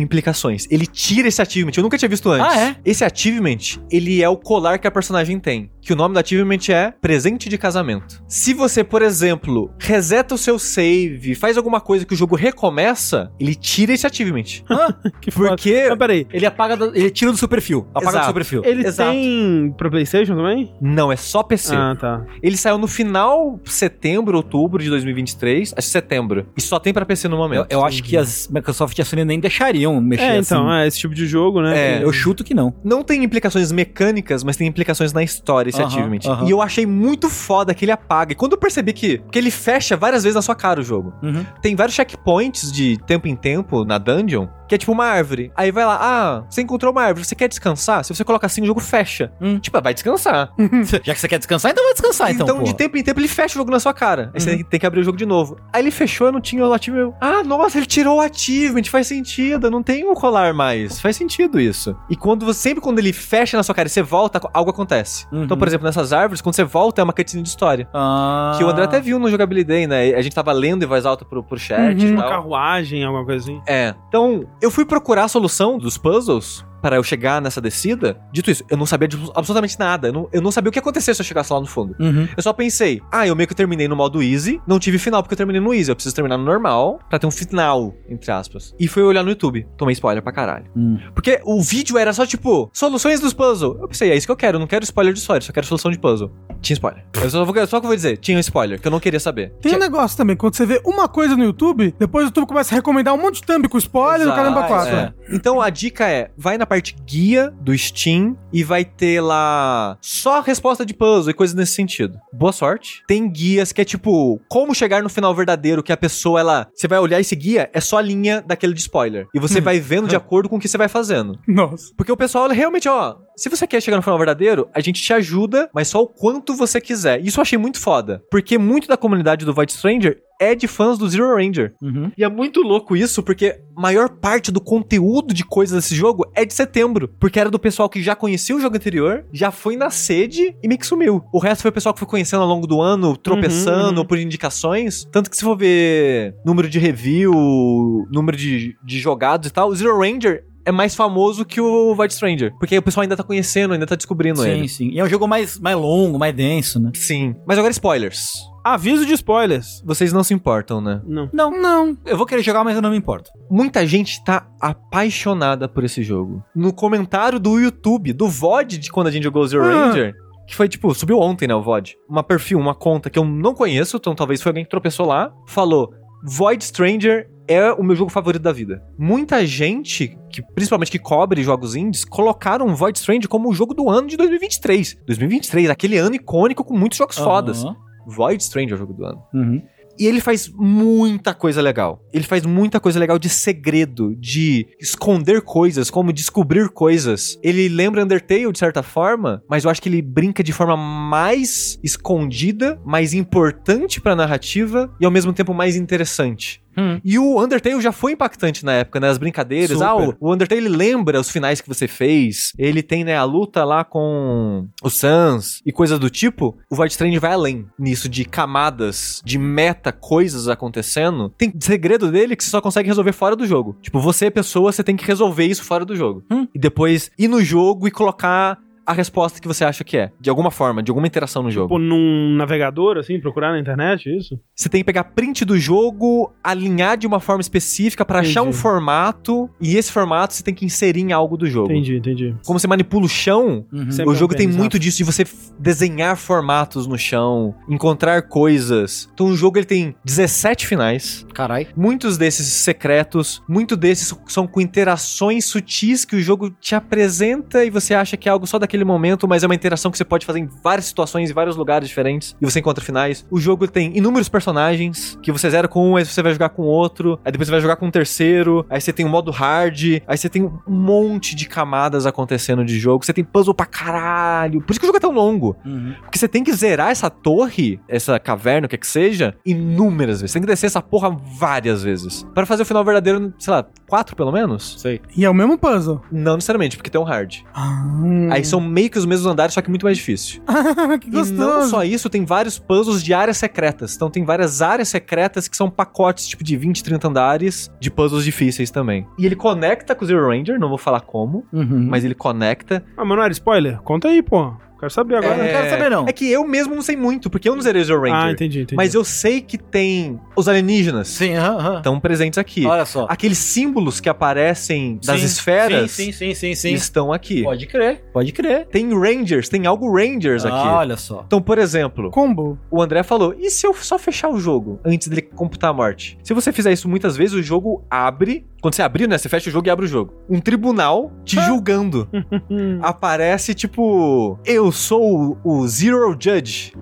implicações. Ele tira esse achievement. Eu nunca tinha visto antes.
Ah, é?
Esse achievement, ele é o colar que a personagem tem. Que o nome do achievement é presente de casamento. Se você, por exemplo, reseta o seu save, faz alguma coisa que o jogo recomeça, ele tira esse achievement.
Ah, que Porque. Mas peraí, ele apaga. Do, ele tira do seu perfil. Apaga
Exato.
do seu perfil.
Ele Exato. tem pro PlayStation também?
Não, é só PC.
Ah, tá.
Ele saiu no final setembro, outubro de 2023. Acho que setembro. E só tem pra PC no momento.
Eu, eu acho que as Microsoft e a Sony nem deixariam mexer é,
então,
assim.
é esse tipo de jogo, né?
É, eu chuto que não.
Não tem implicações mecânicas, mas tem implicações na história esse uh -huh, achievement. Uh -huh. E eu achei muito foda que ele apaga. E quando eu percebi que, que ele fecha várias vezes na sua cara o jogo.
Uh uhum. -huh.
Tem vários checkpoints de tempo em tempo na dungeon que é tipo uma árvore. Aí vai lá, ah, você encontrou uma árvore, você quer descansar? Se você coloca assim, o jogo fecha.
Hum.
Tipo, vai descansar.
Já que você quer descansar, então vai descansar, então.
Então, de tempo em tempo, ele fecha o jogo na sua cara. Aí uhum. você tem que abrir o jogo de novo. Aí ele fechou, eu não tinha o achievement. Ah, nossa, ele tirou o achievement, faz sentido, não tenho o colar mais. Faz sentido isso. E quando você, sempre quando ele fecha na sua cara e você volta, algo acontece. Uhum. Então, por exemplo, nessas árvores, quando você volta, é uma cutscene de história.
Ah.
Que o André até viu no Jogabilidade, né? A gente tava lendo em voz alta pro, pro chat. Uhum.
Uma carruagem, alguma coisa assim.
É. Então, eu fui procurar soluções solução dos puzzles para eu chegar nessa descida, dito isso, eu não sabia de absolutamente nada. Eu não, eu não sabia o que ia acontecer se eu chegasse lá no fundo.
Uhum.
Eu só pensei, ah, eu meio que terminei no modo easy, não tive final porque eu terminei no easy. Eu preciso terminar no normal pra ter um final, entre aspas. E fui olhar no YouTube. Tomei spoiler pra caralho.
Uhum.
Porque o vídeo era só tipo, soluções dos puzzles. Eu pensei, é isso que eu quero, eu não quero spoiler de história, só quero solução de puzzle. Tinha spoiler. Eu só, vou, só que eu vou dizer, tinha um spoiler, que eu não queria saber.
Tem
tinha...
um negócio também, quando você vê uma coisa no YouTube, depois o YouTube começa a recomendar um monte de thumb com spoiler do caramba 4.
É. Então a dica é, vai na parte guia do Steam e vai ter lá só resposta de puzzle e coisas nesse sentido. Boa sorte. Tem guias que é tipo, como chegar no final verdadeiro, que a pessoa, ela. Você vai olhar esse guia, é só a linha daquele de spoiler. E você hum. vai vendo de acordo com o que você vai fazendo.
Nossa.
Porque o pessoal, realmente, ó, se você quer chegar no final verdadeiro, a gente te ajuda, mas só o quanto você quiser. Isso eu achei muito foda. Porque muito da comunidade do Void Stranger é de fãs do Zero Ranger.
Uhum.
E é muito louco isso, porque maior parte do conteúdo de coisas desse jogo é de setembro. Porque era do pessoal que já conhecia o jogo anterior, já foi na sede e meio que sumiu. O resto foi o pessoal que foi conhecendo ao longo do ano, tropeçando uhum, por indicações. Tanto que se for ver número de review, número de, de jogados e tal, o Zero Ranger é mais famoso que o Void Stranger. Porque o pessoal ainda tá conhecendo, ainda tá descobrindo
sim,
ele.
Sim, sim. E é um jogo mais, mais longo, mais denso, né?
Sim. Mas agora spoilers.
Aviso de spoilers.
Vocês não se importam, né?
Não.
Não, não. Eu vou querer jogar, mas eu não me importo.
Muita gente tá apaixonada por esse jogo. No comentário do YouTube, do VOD de quando a gente jogou Zero ah. Ranger, que foi tipo, subiu ontem, né, o VOD. Uma perfil, uma conta que eu não conheço, então talvez foi alguém que tropeçou lá, falou: Void Stranger é o meu jogo favorito da vida. Muita gente, que principalmente que cobre jogos indies, colocaram Void Stranger como o jogo do ano de 2023. 2023, aquele ano icônico com muitos jogos uhum. fodas. Void Stranger é o jogo do ano.
Uhum.
E ele faz muita coisa legal. Ele faz muita coisa legal de segredo, de esconder coisas, como descobrir coisas. Ele lembra Undertale de certa forma, mas eu acho que ele brinca de forma mais escondida, mais importante para a narrativa e ao mesmo tempo mais interessante.
Hum.
E o Undertale já foi impactante na época, né? As brincadeiras. Super. Ah, o, o Undertale lembra os finais que você fez. Ele tem, né, a luta lá com o Sans e coisas do tipo. O Void Strange vai além nisso de camadas, de meta, coisas acontecendo. Tem segredo dele que você só consegue resolver fora do jogo. Tipo, você, pessoa, você tem que resolver isso fora do jogo.
Hum.
E depois ir no jogo e colocar a resposta que você acha que é. De alguma forma, de alguma interação no
tipo,
jogo.
Tipo, num navegador, assim, procurar na internet, é isso?
Você tem que pegar print do jogo, alinhar de uma forma específica para achar um formato, e esse formato você tem que inserir em algo do jogo.
Entendi, entendi.
Como você manipula o chão, uhum. o jogo tem muito disso de você desenhar formatos no chão, encontrar coisas. Então o jogo ele tem 17 finais.
Carai.
Muitos desses secretos, muitos desses são com interações sutis que o jogo te apresenta e você acha que é algo só daqui naquele momento, mas é uma interação que você pode fazer em várias situações, em vários lugares diferentes, e você encontra finais. O jogo tem inúmeros personagens, que você zera com um, aí você vai jogar com outro, aí depois você vai jogar com um terceiro, aí você tem o um modo hard, aí você tem um monte de camadas acontecendo de jogo, você tem puzzle pra caralho. Por isso que o jogo é tão longo.
Uhum.
Porque você tem que zerar essa torre, essa caverna, o que é que seja, inúmeras vezes. Você tem que descer essa porra várias vezes. para fazer o final verdadeiro, sei lá, quatro pelo menos?
Sei.
E é o mesmo puzzle?
Não necessariamente, porque tem um hard.
Ah.
Aí são meio que os mesmos andares, só que muito mais difícil. que gostoso. E não só isso, tem vários puzzles de áreas secretas. Então tem várias áreas secretas que são pacotes, tipo, de 20, 30 andares, de puzzles difíceis também. E ele conecta com o Zero Ranger, não vou falar como, uhum. mas ele conecta.
Ah, mas não era spoiler? Conta aí, pô. Quero saber agora.
É... Não quero saber, não. É que eu mesmo não sei muito, porque eu não zerei Zero Ranger.
Ah, entendi, entendi.
Mas eu sei que tem os alienígenas.
Sim, aham,
uh, Estão presentes aqui.
Olha só.
Aqueles símbolos que aparecem das sim, esferas.
Sim, sim, sim, sim,
Estão aqui.
Pode crer, pode crer.
Tem Rangers, tem algo Rangers ah, aqui.
Olha só.
Então, por exemplo.
Combo.
O André falou: e se eu só fechar o jogo antes dele computar a morte? Se você fizer isso muitas vezes, o jogo abre. Quando você abrir, né? Você fecha o jogo e abre o jogo. Um tribunal te julgando. Aparece tipo. Eu sou o o Zero Judge.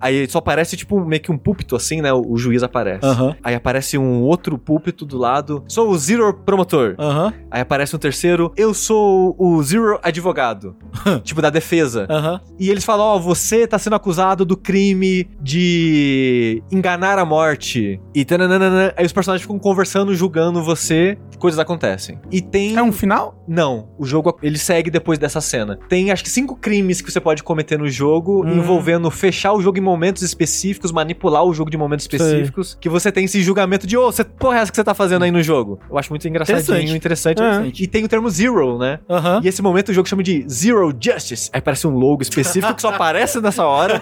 aí só aparece, tipo, meio que um púlpito assim, né? O, o juiz aparece.
Uhum.
Aí aparece um outro púlpito do lado. Sou o Zero Promotor.
Uhum.
Aí aparece um terceiro. Eu sou o Zero Advogado. tipo, da defesa.
Uhum.
E eles falam: Ó, oh, você tá sendo acusado do crime de enganar a morte. E tananana. Aí os personagens ficam conversando, julgando você. Coisas acontecem. E tem.
É um final?
Não. O jogo ele segue depois dessa cena. Tem acho que cinco crimes que você pode cometer no jogo hum. envolvendo fechar o jogo em momentos específicos, manipular o jogo de momentos específicos, Sei. que você tem esse julgamento de, ô, oh, você, porra é essa que você tá fazendo aí no jogo? Eu acho muito engraçadinho, interessante. interessante. É. E tem o termo zero, né?
Uhum.
E esse momento o jogo chama de Zero Justice. Aí parece um logo específico que só aparece nessa hora.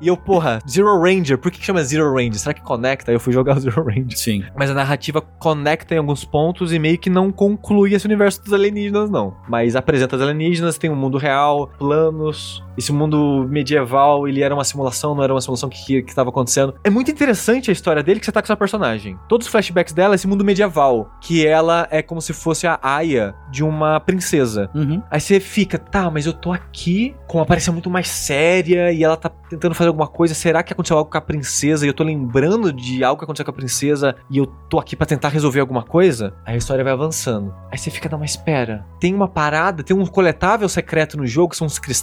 e eu, porra, Zero Ranger, por que chama Zero Ranger? Será que conecta? Aí eu fui jogar o Zero Ranger.
Sim.
Mas a narrativa conecta em alguns pontos e meio que não conclui esse universo dos alienígenas, não. Mas apresenta os alienígenas, tem um mundo real, esse mundo medieval, ele era uma simulação, não era uma simulação que estava acontecendo. É muito interessante a história dele que você tá com essa personagem. Todos os flashbacks dela é esse mundo medieval, que ela é como se fosse a Aya de uma princesa.
Uhum.
Aí você fica, tá, mas eu tô aqui com uma aparência muito mais séria e ela tá tentando fazer alguma coisa. Será que aconteceu algo com a princesa e eu tô lembrando de algo que aconteceu com a princesa e eu tô aqui para tentar resolver alguma coisa? Aí a história vai avançando. Aí você fica, não, mas espera. Tem uma parada, tem um coletável secreto no jogo, que são os cristais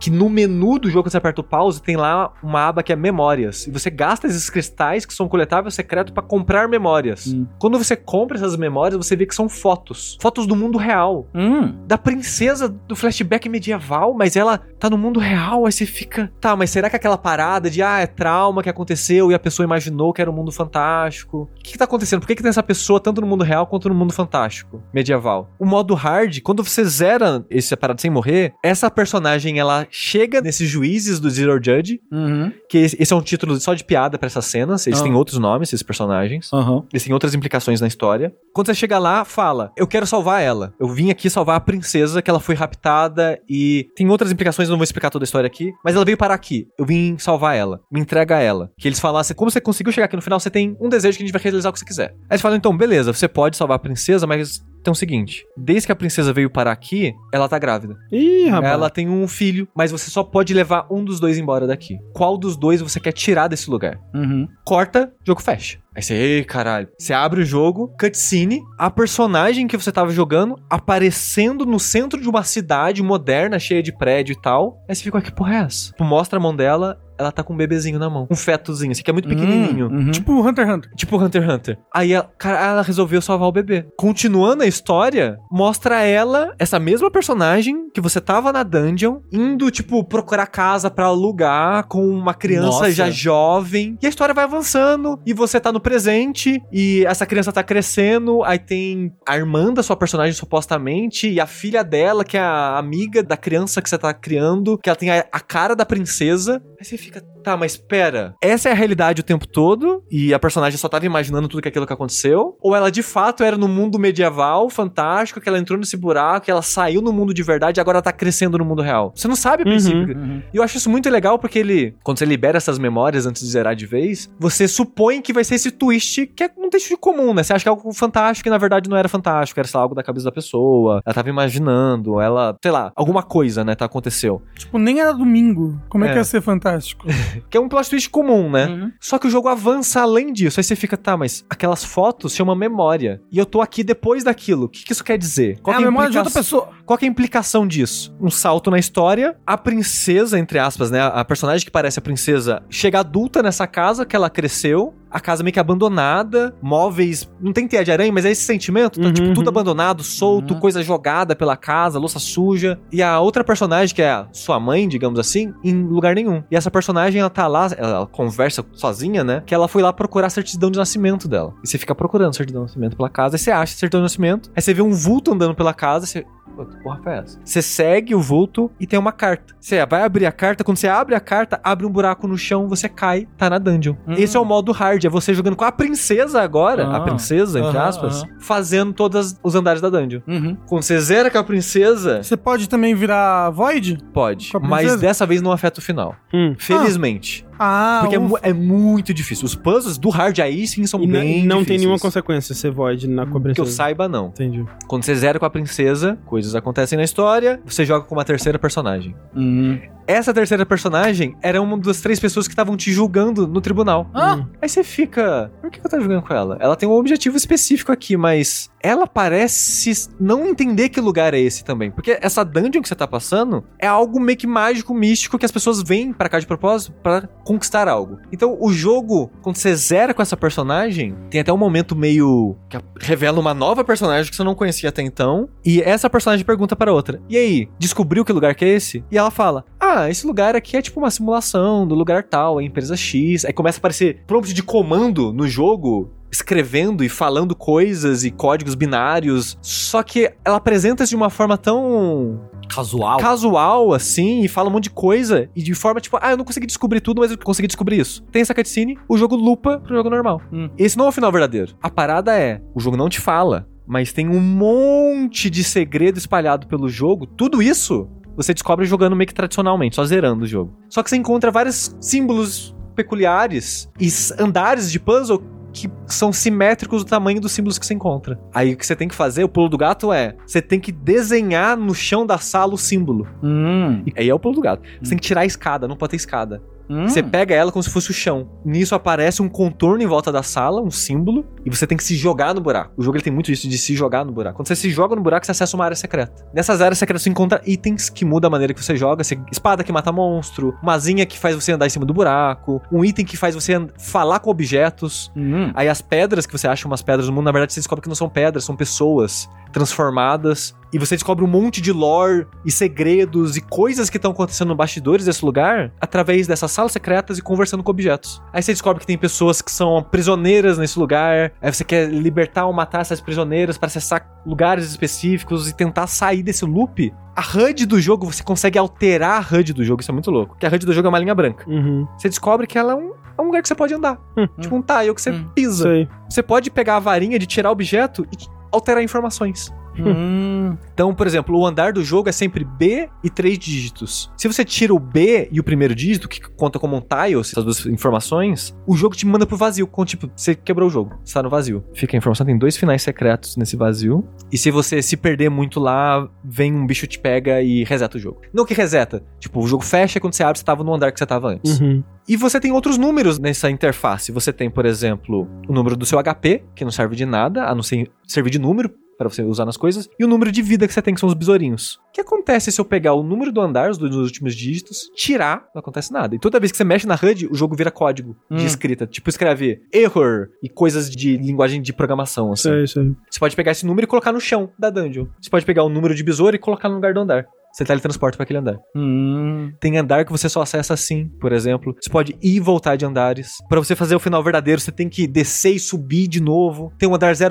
que no menu do jogo, quando você aperta o pause, tem lá uma aba que é memórias. E você gasta esses cristais que são coletáveis secreto para comprar memórias. Hum. Quando você compra essas memórias, você vê que são fotos. Fotos do mundo real.
Hum.
Da princesa do flashback medieval, mas ela tá no mundo real, aí você fica. Tá, mas será que aquela parada de ah, é trauma que aconteceu e a pessoa imaginou que era um mundo fantástico? O que, que tá acontecendo? Por que, que tem essa pessoa tanto no mundo real quanto no mundo fantástico medieval? O modo hard, quando você zera esse parada sem morrer, essa personagem ela ela chega nesses juízes do Zero Judge,
uhum.
que esse é um título só de piada para essas cenas. Eles uhum. têm outros nomes, esses personagens.
Uhum.
Eles têm outras implicações na história. Quando você chega lá, fala: Eu quero salvar ela. Eu vim aqui salvar a princesa, que ela foi raptada e tem outras implicações, eu não vou explicar toda a história aqui. Mas ela veio parar aqui. Eu vim salvar ela. Me entrega ela. Que eles falassem: Como você conseguiu chegar aqui no final, você tem um desejo que a gente vai realizar o que você quiser. Aí eles falam: Então, beleza, você pode salvar a princesa, mas então é o seguinte, desde que a princesa veio parar aqui, ela tá grávida.
Ih, rapaz.
Ela tem um filho, mas você só pode levar um dos dois embora daqui. Qual dos dois você quer tirar desse lugar?
Uhum.
Corta, jogo fecha. Aí você, ei, caralho. Você abre o jogo, cutscene, a personagem que você tava jogando aparecendo no centro de uma cidade moderna, cheia de prédio e tal. Aí você fica, que porra é essa? Tipo, mostra a mão dela, ela tá com um bebezinho na mão. Um fetozinho, assim, que é muito hum, pequenininho.
Uhum. Tipo Hunter x Hunter.
Tipo Hunter x Hunter. Aí, ela, cara, ela resolveu salvar o bebê. Continuando a história, mostra ela, essa mesma personagem, que você tava na dungeon, indo, tipo, procurar casa para alugar com uma criança Nossa. já jovem. E a história vai avançando, e você tá no presente, e essa criança tá crescendo, aí tem a irmã da sua personagem, supostamente, e a filha dela, que é a amiga da criança que você tá criando, que ela tem a, a cara da princesa. Aí você fica tá, mas pera, essa é a realidade o tempo todo e a personagem só tava imaginando tudo aquilo que aconteceu? Ou ela de fato era no mundo medieval, fantástico, que ela entrou nesse buraco, que ela saiu no mundo de verdade e agora tá crescendo no mundo real? Você não sabe a uhum, princípio. Uhum. E eu acho isso muito legal porque ele, quando você libera essas memórias antes de zerar de vez, você supõe que vai ser esse twist que é um twist comum, né? Você acha que é algo fantástico e na verdade não era fantástico, era sei lá, algo da cabeça da pessoa, ela tava imaginando, ela, sei lá, alguma coisa, né, tá aconteceu.
Tipo, nem era domingo. Como é, é que ia ser fantástico?
que é um plot twist comum, né? Uhum. Só que o jogo avança além disso. Aí você fica, tá, mas aquelas fotos chamam memória. E eu tô aqui depois daquilo. O que, que isso quer dizer?
Qual é,
é
a memória de outra pessoa.
Qual é a implicação disso? Um salto na história. A princesa, entre aspas, né? A personagem que parece a princesa chega adulta nessa casa que ela cresceu. A casa meio que abandonada, móveis. Não tem teia de aranha, mas é esse sentimento. Tá, uhum, tipo, tudo uhum. abandonado, solto, uhum. coisa jogada pela casa, louça suja. E a outra personagem, que é a sua mãe, digamos assim, em lugar nenhum. E essa personagem, ela tá lá, ela conversa sozinha, né? Que ela foi lá procurar a certidão de nascimento dela. E você fica procurando certidão de nascimento pela casa, aí você acha a certidão de nascimento, aí você vê um vulto andando pela casa, você. Pô, que porra foi essa? Você segue o vulto e tem uma carta. Você vai abrir a carta, quando você abre a carta, abre um buraco no chão, você cai, tá na dungeon. Hum. Esse é o modo hard, é você jogando com a princesa agora, ah. a princesa, entre aspas, fazendo todos os andares da dungeon. Uhum. Quando você zera com a princesa...
Você pode também virar Void?
Pode, mas dessa vez não afeta o final. Hum. Felizmente.
Ah.
Porque é, é, muito difícil. Os puzzles do hard aí sim são
e
bem
Não difíceis. tem nenhuma consequência ser void na com a princesa.
Que eu saiba, não.
Entendi.
Quando você zera com a princesa, coisas acontecem na história, você joga com uma terceira personagem. Uhum. Essa terceira personagem era uma das três pessoas que estavam te julgando no tribunal. Ah. Aí você fica. Por que eu tô jogando com ela? Ela tem um objetivo específico aqui, mas ela parece não entender que lugar é esse também. Porque essa dungeon que você tá passando é algo meio que mágico, místico, que as pessoas vêm para cá de propósito para conquistar algo. Então o jogo, quando você zera com essa personagem, tem até um momento meio. que revela uma nova personagem que você não conhecia até então. E essa personagem pergunta para outra: E aí, descobriu que lugar que é esse? E ela fala: Ah, esse lugar aqui é tipo uma simulação do lugar tal, é empresa X. Aí começa a aparecer prompt de comando no jogo escrevendo e falando coisas e códigos binários. Só que ela apresenta-se de uma forma tão
casual.
Casual, assim, e fala um monte de coisa. E de forma tipo, ah, eu não consegui descobrir tudo, mas eu consegui descobrir isso. Tem essa cutscene, o jogo lupa pro jogo normal. Hum. Esse não é o final verdadeiro. A parada é, o jogo não te fala, mas tem um monte de segredo espalhado pelo jogo. Tudo isso você descobre jogando meio que tradicionalmente, só zerando o jogo. Só que você encontra vários símbolos peculiares e andares de puzzle que são simétricos do tamanho dos símbolos que você encontra. Aí o que você tem que fazer, o pulo do gato é, você tem que desenhar no chão da sala o símbolo. Hum. E aí é o pulo do gato. Você hum. tem que tirar a escada, não pode ter escada. Hum. Você pega ela como se fosse o chão. Nisso aparece um contorno em volta da sala, um símbolo, e você tem que se jogar no buraco. O jogo ele tem muito isso de se jogar no buraco. Quando você se joga no buraco, você acessa uma área secreta. Nessas áreas secretas você encontra itens que mudam a maneira que você joga. Você, espada que mata monstro, uma zinha que faz você andar em cima do buraco, um item que faz você falar com objetos. Hum. Aí as pedras que você acha umas pedras no mundo, na verdade você descobre que não são pedras, são pessoas transformadas. E você descobre um monte de lore e segredos e coisas que estão acontecendo no bastidores desse lugar através dessas salas secretas e conversando com objetos. Aí você descobre que tem pessoas que são prisioneiras nesse lugar. Aí você quer libertar ou matar essas prisioneiras para acessar lugares específicos e tentar sair desse loop. A HUD do jogo, você consegue alterar a HUD do jogo, isso é muito louco. Porque a HUD do jogo é uma linha branca. Uhum. Você descobre que ela é um, é um lugar que você pode andar. Uhum. Tipo um tile que você uhum. pisa. Sei. Você pode pegar a varinha de tirar objeto e alterar informações. Hum. Então, por exemplo, o andar do jogo é sempre B e três dígitos. Se você tira o B e o primeiro dígito, que conta como um tile, essas duas informações, o jogo te manda pro vazio. Com, tipo, você quebrou o jogo, você tá no vazio. Fica a informação, tem dois finais secretos nesse vazio. E se você se perder muito lá, vem um bicho te pega e reseta o jogo. Não que reseta. Tipo, o jogo fecha quando você abre, você tava no andar que você tava antes. Uhum. E você tem outros números nessa interface. Você tem, por exemplo, o número do seu HP, que não serve de nada, a não ser servir de número para você usar nas coisas, e o número de vida que você tem, que são os besourinhos. O que acontece se eu pegar o número do andar, os dois últimos dígitos, tirar, não acontece nada. E toda vez que você mexe na HUD, o jogo vira código hum. de escrita. Tipo, escreve error e coisas de linguagem de programação, assim. Sei, sei. Você pode pegar esse número e colocar no chão da dungeon. Você pode pegar o número de besouro e colocar no lugar do andar você teletransporta para aquele andar. Hum. Tem andar que você só acessa assim, por exemplo. Você pode ir e voltar de andares. Para você fazer o final verdadeiro, você tem que descer e subir de novo. Tem um andar 000,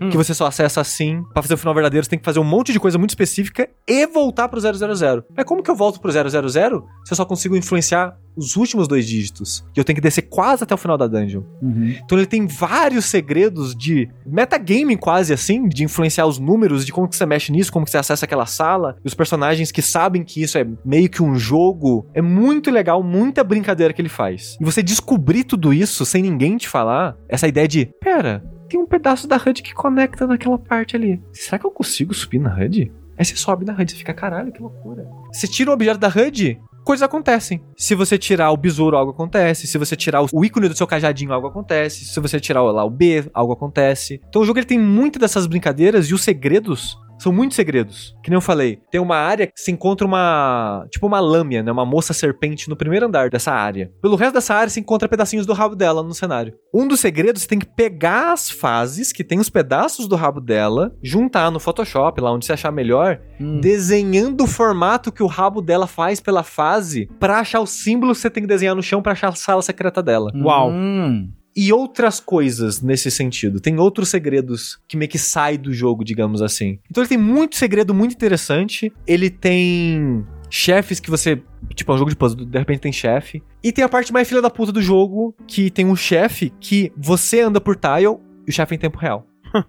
hum. que você só acessa assim. Para fazer o final verdadeiro, você tem que fazer um monte de coisa muito específica e voltar pro 000. Mas como que eu volto pro 000 se eu só consigo influenciar os últimos dois dígitos. E eu tenho que descer quase até o final da dungeon. Uhum. Então ele tem vários segredos de metagame quase assim, de influenciar os números, de como que você mexe nisso, como que você acessa aquela sala, e os personagens que sabem que isso é meio que um jogo. É muito legal, muita brincadeira que ele faz. E você descobrir tudo isso sem ninguém te falar, essa ideia de, pera, tem um pedaço da HUD que conecta naquela parte ali. Será que eu consigo subir na HUD? Aí você sobe na HUD e fica, caralho, que loucura. Você tira o objeto da HUD, coisas acontecem. Se você tirar o besouro, algo acontece. Se você tirar o ícone do seu cajadinho, algo acontece. Se você tirar lá o B, algo acontece. Então o jogo ele tem muitas dessas brincadeiras e os segredos São muitos segredos. Que nem eu falei, tem uma área que se encontra uma. Tipo uma lâmina, né? Uma moça serpente no primeiro andar dessa área. Pelo resto dessa área se encontra pedacinhos do rabo dela no cenário. Um dos segredos, você tem que pegar as fases que tem os pedaços do rabo dela, juntar no Photoshop, lá onde você achar melhor, hum. desenhando o formato que o rabo dela faz pela fase, para achar o símbolo que você tem que desenhar no chão para achar a sala secreta dela.
Uau! Hum
e outras coisas nesse sentido. Tem outros segredos que meio que sai do jogo, digamos assim. Então ele tem muito segredo muito interessante. Ele tem chefes que você. Tipo, é um jogo de puzzle, de repente tem chefe. E tem a parte mais filha da puta do jogo, que tem um chefe que você anda por tile e o chefe é em tempo real.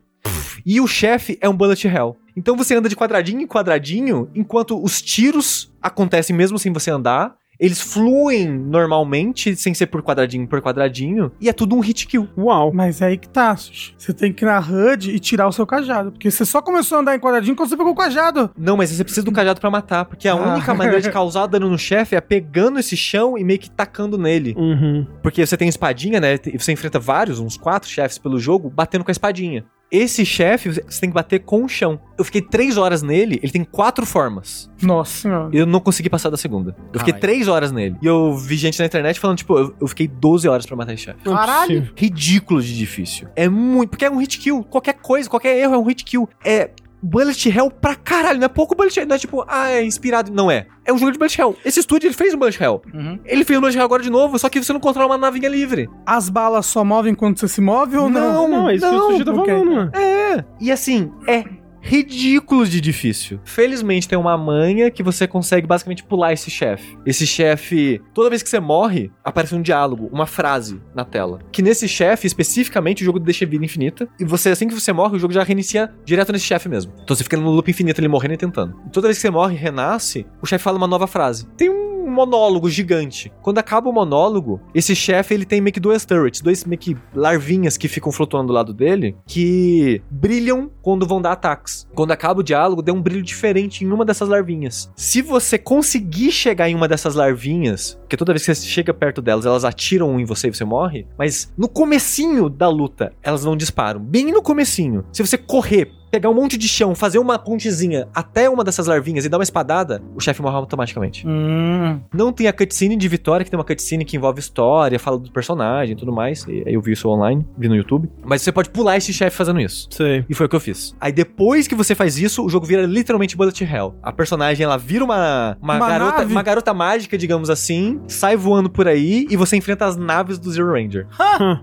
e o chefe é um bullet hell. Então você anda de quadradinho em quadradinho, enquanto os tiros acontecem mesmo sem você andar. Eles fluem normalmente, sem ser por quadradinho por quadradinho, e é tudo um hit kill.
Uau. Mas é aí que tá, Você tem que ir na HUD e tirar o seu cajado. Porque você só começou a andar em quadradinho quando você pegou o cajado.
Não, mas você precisa do cajado para matar. Porque a ah. única maneira de causar dano no chefe é pegando esse chão e meio que tacando nele.
Uhum.
Porque você tem espadinha, né? E você enfrenta vários, uns quatro chefes pelo jogo, batendo com a espadinha. Esse chefe, você tem que bater com o chão. Eu fiquei três horas nele, ele tem quatro formas.
Nossa senhora.
Eu não consegui passar da segunda. Eu fiquei Ai. três horas nele. E eu vi gente na internet falando, tipo, eu, eu fiquei 12 horas para matar esse chefe.
Caralho.
Ridículo de difícil. É muito. Porque é um hit kill. Qualquer coisa, qualquer erro é um hit kill. É bullet hell pra caralho. Não é pouco bullet hell. Não é tipo, ah, é inspirado. Não é. É um jogo de bullet hell. Esse estúdio, ele fez o bullet hell. Uhum. Ele fez o bullet hell agora de novo, só que você não controla uma navinha livre.
As balas só movem quando você se move ou não?
Não, não é isso não, que o estúdio tá falando. É. E assim, é ridículos de difícil. Felizmente tem uma manha que você consegue basicamente pular esse chefe. Esse chefe, toda vez que você morre, aparece um diálogo, uma frase na tela. Que nesse chefe, especificamente, o jogo deixa vida infinita. E você, assim que você morre, o jogo já reinicia direto nesse chefe mesmo. Então você fica no loop infinito ali morrendo e tentando. E toda vez que você morre e renasce, o chefe fala uma nova frase. Tem um monólogo gigante. Quando acaba o monólogo, esse chefe ele tem meio que duas turrets, dois meio que larvinhas que ficam flutuando do lado dele, que brilham quando vão dar ataques. Quando acaba o diálogo, deu um brilho diferente em uma dessas larvinhas. Se você conseguir chegar em uma dessas larvinhas, porque toda vez que você chega perto delas, elas atiram em você e você morre, mas no comecinho da luta, elas não disparam. Bem no comecinho. Se você correr pegar um monte de chão, fazer uma pontezinha até uma dessas larvinhas e dar uma espadada, o chefe morre automaticamente.
Hum.
Não tem a cutscene de vitória, que tem uma cutscene que envolve história, fala do personagem e tudo mais. E eu vi isso online, vi no YouTube. Mas você pode pular esse chefe fazendo isso.
Sim.
E foi o que eu fiz. Aí depois que você faz isso, o jogo vira literalmente Bullet Hell. A personagem, ela vira uma, uma, uma garota, uma garota mágica, digamos assim, sai voando por aí e você enfrenta as naves do Zero Ranger.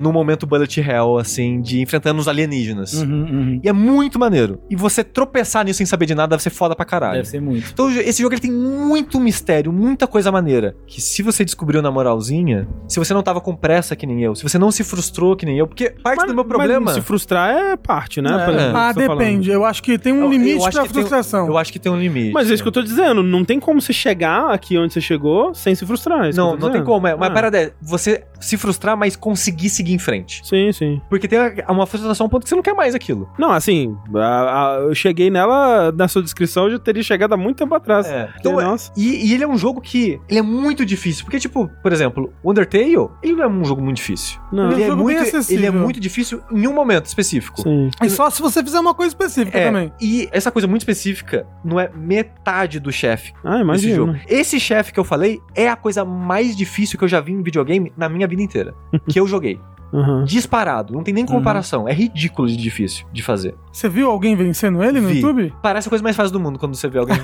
no momento Bullet Hell, assim, de enfrentando os alienígenas.
Uhum, uhum.
E é muito maneiro maneiro. E você tropeçar nisso sem saber de nada deve ser foda pra caralho.
Deve ser muito.
Então esse jogo ele tem muito mistério, muita coisa maneira. Que se você descobriu na moralzinha, se você não tava com pressa que nem eu, se você não se frustrou que nem eu, porque parte mas, do meu problema. Mas
se frustrar é parte, né?
É. ah, depende. Falando. Eu acho que tem um eu, limite eu pra frustração.
Tem, eu acho que tem um limite.
Mas é isso que eu tô dizendo. Não tem como você chegar aqui onde você chegou sem se frustrar. É
não, não tem como. É, ah. Mas parada é você se frustrar, mas conseguir seguir em frente.
Sim, sim.
Porque tem uma frustração a um ponto que você não quer mais aquilo.
Não, assim, a, a, eu cheguei nela, na sua descrição, eu já teria chegado há muito tempo atrás.
É. Então, nossa. E, e, ele é um jogo que ele é muito difícil. Porque, tipo, por exemplo, o Undertale, ele não é um jogo muito difícil.
Não.
Ele,
é,
é muito, ele é muito difícil em um momento específico.
Sim. E só se você fizer uma coisa específica é, também.
E essa coisa muito específica não é metade do chefe.
Ah, imagina.
jogo. Esse chefe que eu falei é a coisa mais difícil que eu já vi em videogame na minha vida inteira. que eu joguei.
Uhum.
Disparado, não tem nem comparação. Uhum. É ridículo de difícil de fazer.
Você viu alguém vencendo ele no Vi. YouTube?
Parece a coisa mais fácil do mundo quando você vê alguém,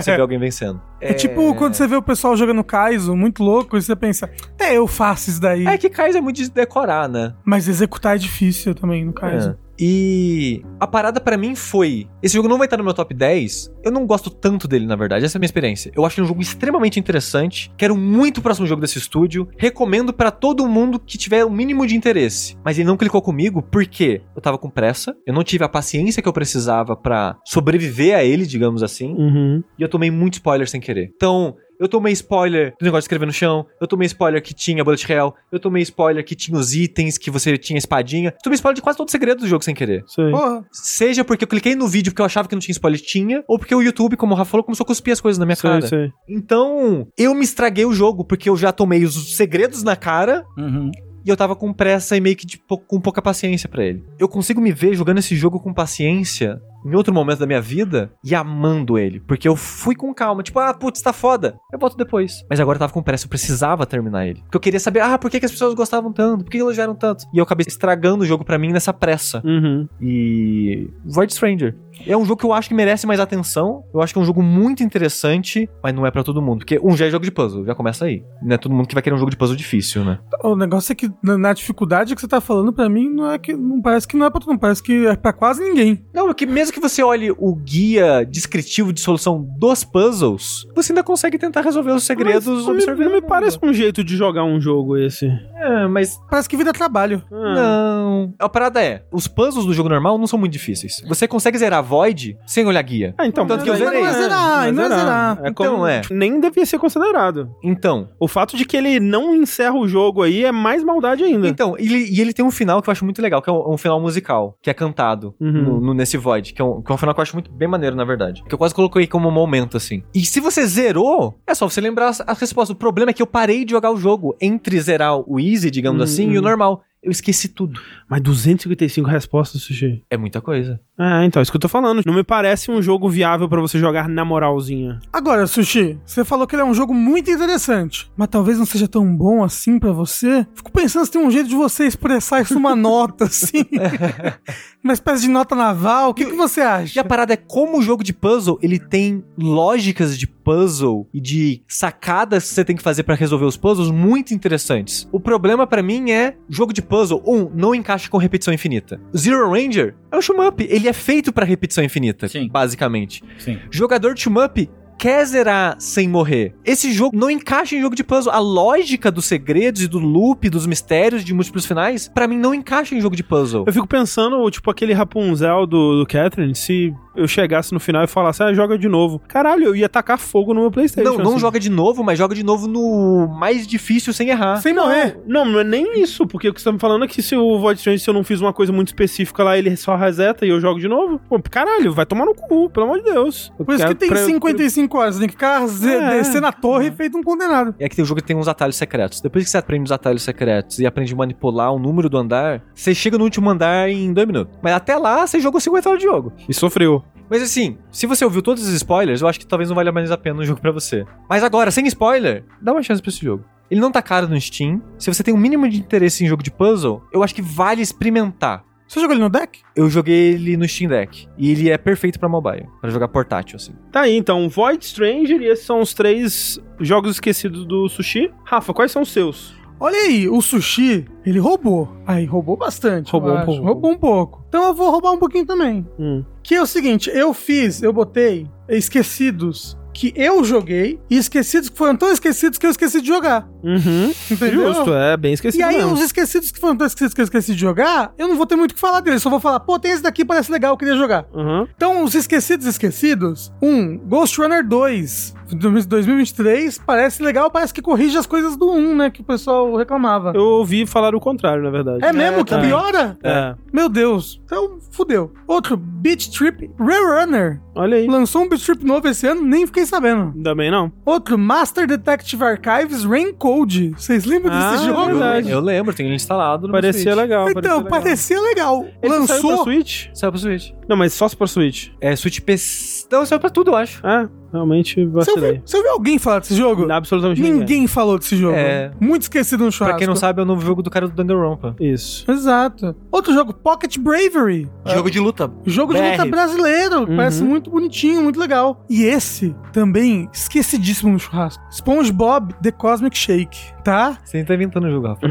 você vê alguém vencendo.
É... é... tipo quando você vê o pessoal jogando Kaizo, muito louco, e você pensa, até eu faço isso daí.
É que Kaizo é muito de decorar, né?
Mas executar é difícil também no Kaizo.
É. E a parada para mim foi: esse jogo não vai estar no meu top 10. Eu não gosto tanto dele, na verdade. Essa é a minha experiência. Eu acho um jogo extremamente interessante. Quero muito o próximo jogo desse estúdio. Recomendo para todo mundo que tiver o mínimo de interesse. Mas ele não clicou comigo porque eu tava com pressa. Eu não tive a paciência que eu precisava para sobreviver a ele, digamos assim.
Uhum.
E eu tomei muito spoiler sem querer. Então, eu tomei spoiler do negócio de escrever no chão. Eu tomei spoiler que tinha bullet hell. Eu tomei spoiler que tinha os itens, que você tinha espadinha. Eu tomei spoiler de quase todo o segredo do jogo sem querer.
Sim.
Porra. Seja porque eu cliquei no vídeo porque eu achava que não tinha spoiler, tinha. Ou porque o YouTube, como o Rafa falou, começou a cuspir as coisas na minha sim, cara. Sim. Então, eu me estraguei o jogo porque eu já tomei os segredos na cara.
Uhum
e eu tava com pressa e meio que de, com pouca paciência para ele. Eu consigo me ver jogando esse jogo com paciência em outro momento da minha vida e amando ele. Porque eu fui com calma. Tipo, ah, putz, tá foda. Eu volto depois. Mas agora eu tava com pressa, eu precisava terminar ele. Porque eu queria saber, ah, por que, que as pessoas gostavam tanto? Por que elogiaram tanto? E eu acabei estragando o jogo para mim nessa pressa.
Uhum.
E. Void Stranger. É um jogo que eu acho que merece mais atenção. Eu acho que é um jogo muito interessante, mas não é para todo mundo. Porque um já é jogo de puzzle, já começa aí. Não é todo mundo que vai querer um jogo de puzzle difícil, né?
O negócio é que na dificuldade que você tá falando, para mim, não é que. Não parece que não é pra todo mundo, parece que é pra quase ninguém.
Não, é que mesmo que você olhe o guia descritivo de solução dos puzzles, você ainda consegue tentar resolver os segredos
mas, observando. Não me, parece um jeito de jogar um jogo esse.
É, mas.
Parece que vira trabalho.
Ah. Não. A parada é: os puzzles do jogo normal não são muito difíceis. Você consegue zerar Void sem olhar guia.
Ah, então. Tanto que eu zerei. Não é zerar, não é zerar.
É então é. Nem devia ser considerado.
Então.
O fato de que ele não encerra o jogo aí é mais maldade ainda.
Então, ele, e ele tem um final que eu acho muito legal, que é um, um final musical, que é cantado uhum. no, no, nesse Void, que é, um, que é um final que eu acho muito bem maneiro, na verdade. Que eu quase coloquei como um momento, assim. E se você zerou, é só você lembrar as, as respostas. O problema é que eu parei de jogar o jogo entre zerar o Easy, digamos uhum. assim, e o normal eu esqueci tudo.
Mas 255 respostas, Sushi.
É muita coisa.
É, então, é isso que eu tô falando. Não me parece um jogo viável para você jogar na moralzinha.
Agora, Sushi, você falou que ele é um jogo muito interessante, mas talvez não seja tão bom assim para você. Fico pensando se tem um jeito de você expressar isso numa nota, assim. Uma espécie de nota naval. O que, que você acha?
E a parada é como o jogo de puzzle, ele tem lógicas de puzzle e de sacadas que você tem que fazer para resolver os puzzles muito interessantes. O problema para mim é jogo de puzzle, um, não encaixa com repetição infinita. Zero Ranger é um shoot-up, ele é feito para repetição infinita, Sim. basicamente.
Sim.
Jogador de shoot-up quer zerar sem morrer. Esse jogo não encaixa em jogo de puzzle. A lógica dos segredos e do loop, dos mistérios de múltiplos finais, para mim não encaixa em jogo de puzzle.
Eu fico pensando, tipo, aquele Rapunzel do, do Catherine, se eu chegasse no final e falasse, ah, joga de novo. Caralho, eu ia tacar fogo no meu Playstation.
Não, não assim. joga de novo, mas joga de novo no mais difícil sem errar.
Sem morrer. Não, não é nem isso, porque o que você tá me falando é que se o Void Strange, se eu não fiz uma coisa muito específica lá, ele só reseta e eu jogo de novo. Pô, caralho, vai tomar no cu, pelo amor de Deus.
Por isso que tem pra... 55 horas, tem que ficar é, descer na torre é. feito um condenado.
É que tem o jogo que tem uns atalhos secretos. Depois que você aprende os atalhos secretos e aprende a manipular o número do andar, você chega no último andar em dois minutos. Mas até lá, você jogou 50 horas de jogo.
E sofreu.
Mas assim, se você ouviu todos os spoilers, eu acho que talvez não valha mais a pena o jogo para você. Mas agora, sem spoiler, dá uma chance pra esse jogo. Ele não tá caro no Steam. Se você tem um mínimo de interesse em jogo de puzzle, eu acho que vale experimentar.
Você jogou ele no deck?
Eu joguei ele no Steam Deck. E ele é perfeito para mobile, para jogar portátil, assim.
Tá aí, então, Void Stranger e esses são os três jogos esquecidos do Sushi. Rafa, quais são os seus?
Olha aí, o sushi, ele roubou. Aí, roubou bastante.
Roubou um pouco.
Roubou um pouco. Então eu vou roubar um pouquinho também.
Hum.
Que é o seguinte, eu fiz, eu botei esquecidos que eu joguei e esquecidos que foram tão esquecidos que eu esqueci de jogar.
Uhum. Entendeu? Justo, é bem esquecido.
E aí,
mesmo.
os esquecidos que foram tão esquecidos que eu esqueci de jogar, eu não vou ter muito o que falar deles. Só vou falar, pô, tem esse daqui, parece legal, eu queria jogar.
Uhum.
Então, os esquecidos esquecidos, um, Ghost Runner 2, 2023, parece legal, parece que corrige as coisas do 1, né? Que o pessoal reclamava.
Eu ouvi falar o contrário, na verdade.
É mesmo? É, que piora?
É.
Meu Deus. Então, fudeu. Outro, Beat Trip Runner.
Olha aí.
Lançou um Beat Trip novo esse ano, nem fiquei sabendo.
Também não.
Outro, Master Detective Archives Rain Code. Vocês lembram ah, desse jogo?
Verdade. Eu lembro, tenho ele instalado no
Parecia
Switch.
legal.
Então, parecia legal.
Parecia legal. Lançou. Saiu pra Switch?
Saiu pra Switch.
Não, mas só pra Switch.
É, Switch PC. Não, saiu pra tudo, eu acho.
É. Realmente vacilei. Você ouviu,
você ouviu alguém falar desse jogo?
Não, absolutamente
ninguém. Ninguém falou desse jogo.
É.
Muito esquecido no churrasco.
Pra quem não sabe, é o novo jogo do cara do Danganronpa.
Isso.
Exato. Outro jogo, Pocket Bravery.
Jogo de luta.
Jogo BR. de luta brasileiro. Uhum. Parece muito bonitinho, muito legal. E esse, também, esquecidíssimo no churrasco. SpongeBob The Cosmic Shake, tá?
Você tá inventando o jogo, Rafa.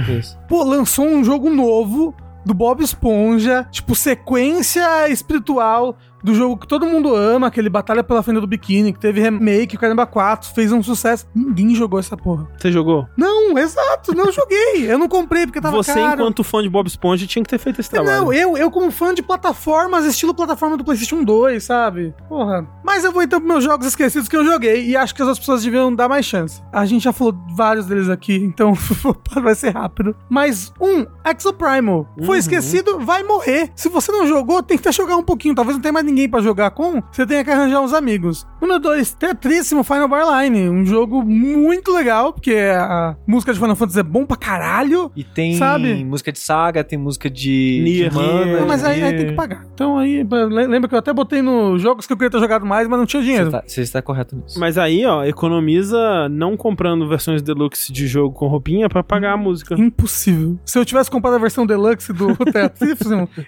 Pô, lançou um jogo novo do Bob Esponja, tipo, sequência espiritual do jogo que todo mundo ama, aquele Batalha pela Fenda do Biquíni, que teve remake, o Caramba 4, fez um sucesso. Ninguém jogou essa porra.
Você jogou?
Não, exato, não joguei. Eu não comprei porque tava
Você,
caro.
enquanto fã de Bob Esponja, tinha que ter feito esse trabalho.
Não, eu, eu como fã de plataformas, estilo plataforma do PlayStation 2, sabe? Porra. Mas eu vou então pros meus jogos esquecidos que eu joguei e acho que as outras pessoas deviam dar mais chance. A gente já falou vários deles aqui, então vai ser rápido. Mas um, Exoprimal. Foi uhum. esquecido, vai morrer. Se você não jogou, tem que jogar um pouquinho. Talvez não tenha mais ninguém para jogar com, você tem que arranjar uns amigos. Número 2, Tetríssimo Final Bar Line. Um jogo muito legal, porque a música de Final Fantasy é bom pra caralho.
E tem sabe? música de saga, tem música de.
Nier, Nier, mas aí, aí, tem que pagar. Então aí, lembra que eu até botei nos jogos que eu queria ter jogado mais, mas não tinha dinheiro.
Você está, está correto nisso.
Mas aí, ó, economiza não comprando versões deluxe de jogo com roupinha pra pagar a música.
Impossível. Se eu tivesse comprado a versão deluxe do Tetris,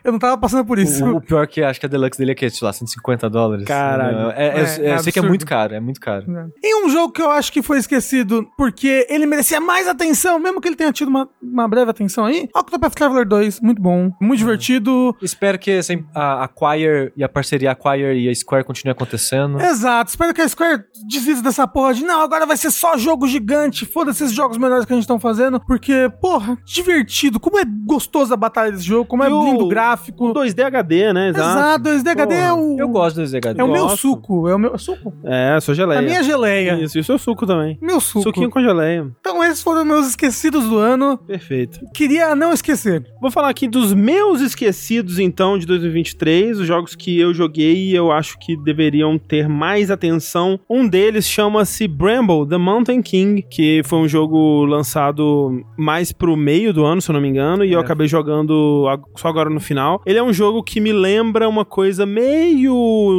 eu não tava passando por isso.
O, o pior que acho que a deluxe dele é que, sei lá, 150 dólares.
Caralho.
É, é, é, é eu sei que é muito caro, é muito caro. É.
E um jogo que eu acho que foi esquecido porque ele merecia mais atenção, mesmo que ele tenha tido uma, uma breve atenção aí, Octopath Traveler 2, muito bom, muito divertido.
Espero que assim, a Acquire e a parceria Acquire e a Square continue acontecendo.
Exato, espero que a Square desista dessa porra de não, agora vai ser só jogo gigante, foda-se esses jogos menores que a gente estão fazendo, porque, porra, divertido, como é gostoso a batalha desse jogo, como é lindo o gráfico.
O 2D HD, né?
Exato, Exato 2D HD é o...
Eu gosto do 2D HD.
É o meu suco, é o meu suco.
É, a sua geleia.
A minha geleia.
Isso, e o seu suco também.
Meu suco.
Suquinho com geleia.
Então esses foram meus esquecidos do ano.
Perfeito.
Queria não esquecer.
Vou falar aqui dos meus esquecidos, então, de 2023, os jogos que eu joguei e eu acho que deveriam ter mais atenção. Um deles chama-se Bramble, The Mountain King, que foi um jogo lançado mais pro meio do ano, se eu não me engano, e é. eu acabei jogando só agora no final. Ele é um jogo que me lembra uma coisa meio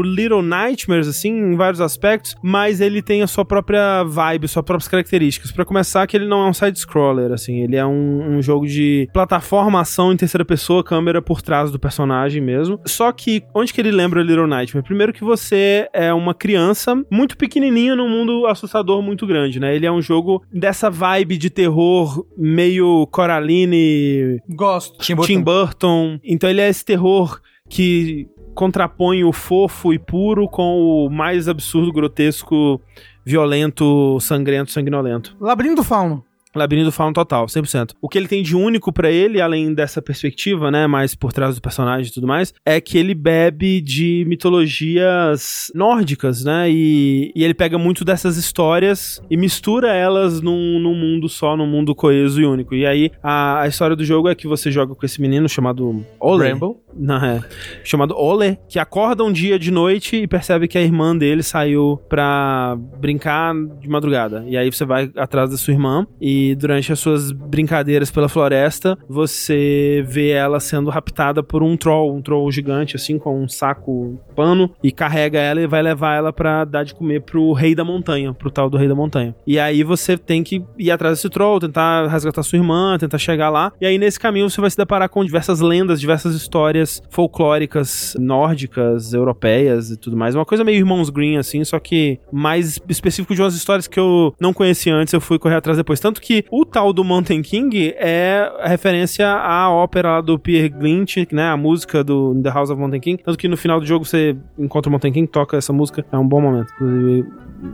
Little Nightmares, assim, em vários aspectos, mas ele tem a sua própria vibe, suas próprias características. Para começar, que ele não é um side-scroller, assim, ele é um, um jogo de plataforma, ação em terceira pessoa, câmera por trás do personagem mesmo. Só que, onde que ele lembra Little Nightmare? Primeiro que você é uma criança muito pequenininha num mundo assustador muito grande, né? Ele é um jogo dessa vibe de terror meio Coraline...
Gosto.
Tim Burton. Tim Burton. Então ele é esse terror que contrapõe o fofo e puro com o mais absurdo, grotesco, violento, sangrento, sanguinolento.
Labirinto Fauno.
Labirinto Fauno total, 100%. O que ele tem de único para ele, além dessa perspectiva, né, mais por trás do personagem e tudo mais, é que ele bebe de mitologias nórdicas, né, e, e ele pega muito dessas histórias e mistura elas num, num mundo só, num mundo coeso e único. E aí, a, a história do jogo é que você joga com esse menino chamado
Ole. Rambo.
Não, é. Chamado Ole, que acorda um dia de noite e percebe que a irmã dele saiu pra brincar de madrugada. E aí você vai atrás da sua irmã e durante as suas brincadeiras pela floresta, você vê ela sendo raptada por um troll, um troll gigante, assim, com um saco pano, e carrega ela e vai levar ela pra dar de comer pro rei da montanha, pro tal do rei da montanha. E aí você tem que ir atrás desse troll, tentar resgatar sua irmã, tentar chegar lá. E aí nesse caminho você vai se deparar com diversas lendas, diversas histórias histórias folclóricas nórdicas, europeias e tudo mais. Uma coisa meio Irmãos Green, assim, só que mais específico de umas histórias que eu não conhecia antes, eu fui correr atrás depois. Tanto que o tal do Mountain King é referência à ópera do Pierre Glint, né? A música do The House of Mountain King. Tanto que no final do jogo você encontra o Mountain King, toca essa música. É um bom momento. Inclusive,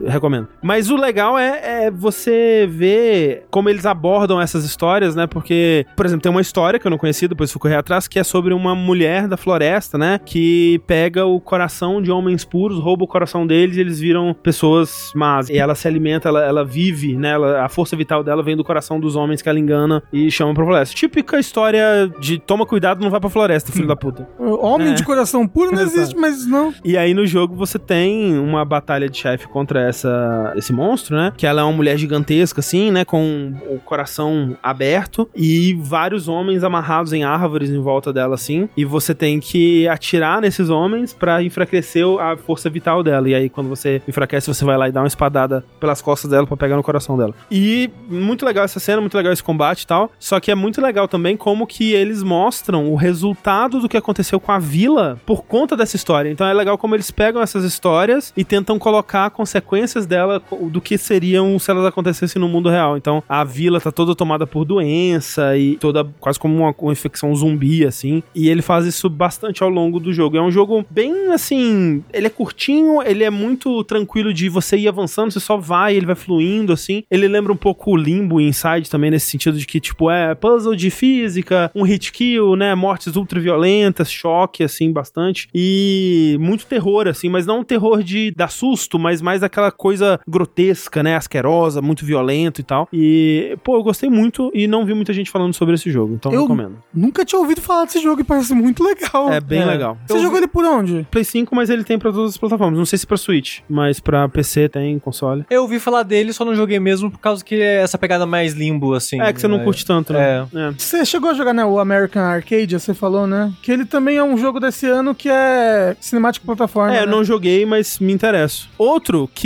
recomendo. Mas o legal é, é, você ver como eles abordam essas histórias, né? Porque, por exemplo, tem uma história que eu não conhecia, depois fui correr atrás, que é sobre uma mulher da floresta, né? Que pega o coração de homens puros, rouba o coração deles e eles viram pessoas más. E ela se alimenta, ela, ela vive, né? Ela, a força vital dela vem do coração dos homens que ela engana e chama pra floresta. Típica história de toma cuidado, não vai pra floresta, filho da puta.
Homem é. de coração puro não existe, mas não.
E aí no jogo você tem uma batalha de chefe contra essa, esse monstro, né? Que ela é uma mulher gigantesca, assim, né? Com o coração aberto e vários homens amarrados em árvores em volta dela, assim. E você tem que atirar nesses homens para enfraquecer a força vital dela. E aí, quando você enfraquece, você vai lá e dá uma espadada pelas costas dela para pegar no coração dela. E muito legal essa cena, muito legal esse combate e tal. Só que é muito legal também como que eles mostram o resultado do que aconteceu com a vila por conta dessa história. Então é legal como eles pegam essas histórias e tentam colocar consequências consequências dela do que seriam se elas acontecessem no mundo real. Então, a vila tá toda tomada por doença e toda quase como uma, uma infecção zumbi, assim. E ele faz isso bastante ao longo do jogo. É um jogo bem assim. Ele é curtinho, ele é muito tranquilo de você ir avançando, você só vai, ele vai fluindo, assim. Ele lembra um pouco o Limbo Inside também, nesse sentido de que, tipo, é puzzle de física, um hit kill, né? Mortes ultra violentas, choque, assim, bastante. E muito terror, assim, mas não um terror de dar susto, mas mais aquela aquela coisa grotesca, né? Asquerosa, muito violento e tal. E, pô, eu gostei muito e não vi muita gente falando sobre esse jogo, então eu recomendo.
Nunca tinha ouvido falar desse jogo e parece muito legal.
É bem é. legal.
Você eu jogou ele por onde?
Play 5, mas ele tem pra todas as plataformas. Não sei se pra Switch, mas pra PC tem, console.
Eu ouvi falar dele, só não joguei mesmo por causa que é essa pegada mais limbo, assim.
É, que você não é. curte tanto,
né? É. é. Você chegou a jogar, né, o American Arcade, você falou, né? Que ele também é um jogo desse ano que é cinemático plataforma.
É, né? eu não joguei, mas me interesso. Outro que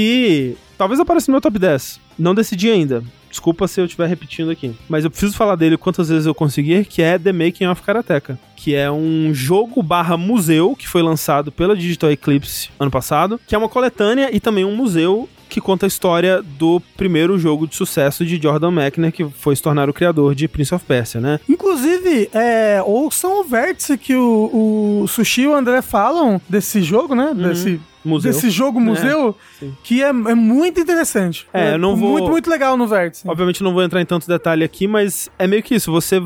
talvez apareça no meu top 10. Não decidi ainda. Desculpa se eu estiver repetindo aqui. Mas eu preciso falar dele quantas vezes eu conseguir, que é The Making of Karateka. Que é um jogo barra museu que foi lançado pela Digital Eclipse ano passado, que é uma coletânea e também um museu que conta a história do primeiro jogo de sucesso de Jordan Mechner, que foi se tornar o criador de Prince of Persia, né?
Inclusive, é, ouçam o vértice que o, o Sushi e o André falam desse jogo, né? Uhum. Desse museu. desse jogo é, museu, é, que é, é, muito interessante.
É, eu não vou...
Muito, muito legal no vértice.
Obviamente não vou entrar em tanto detalhe aqui, mas é meio que isso, você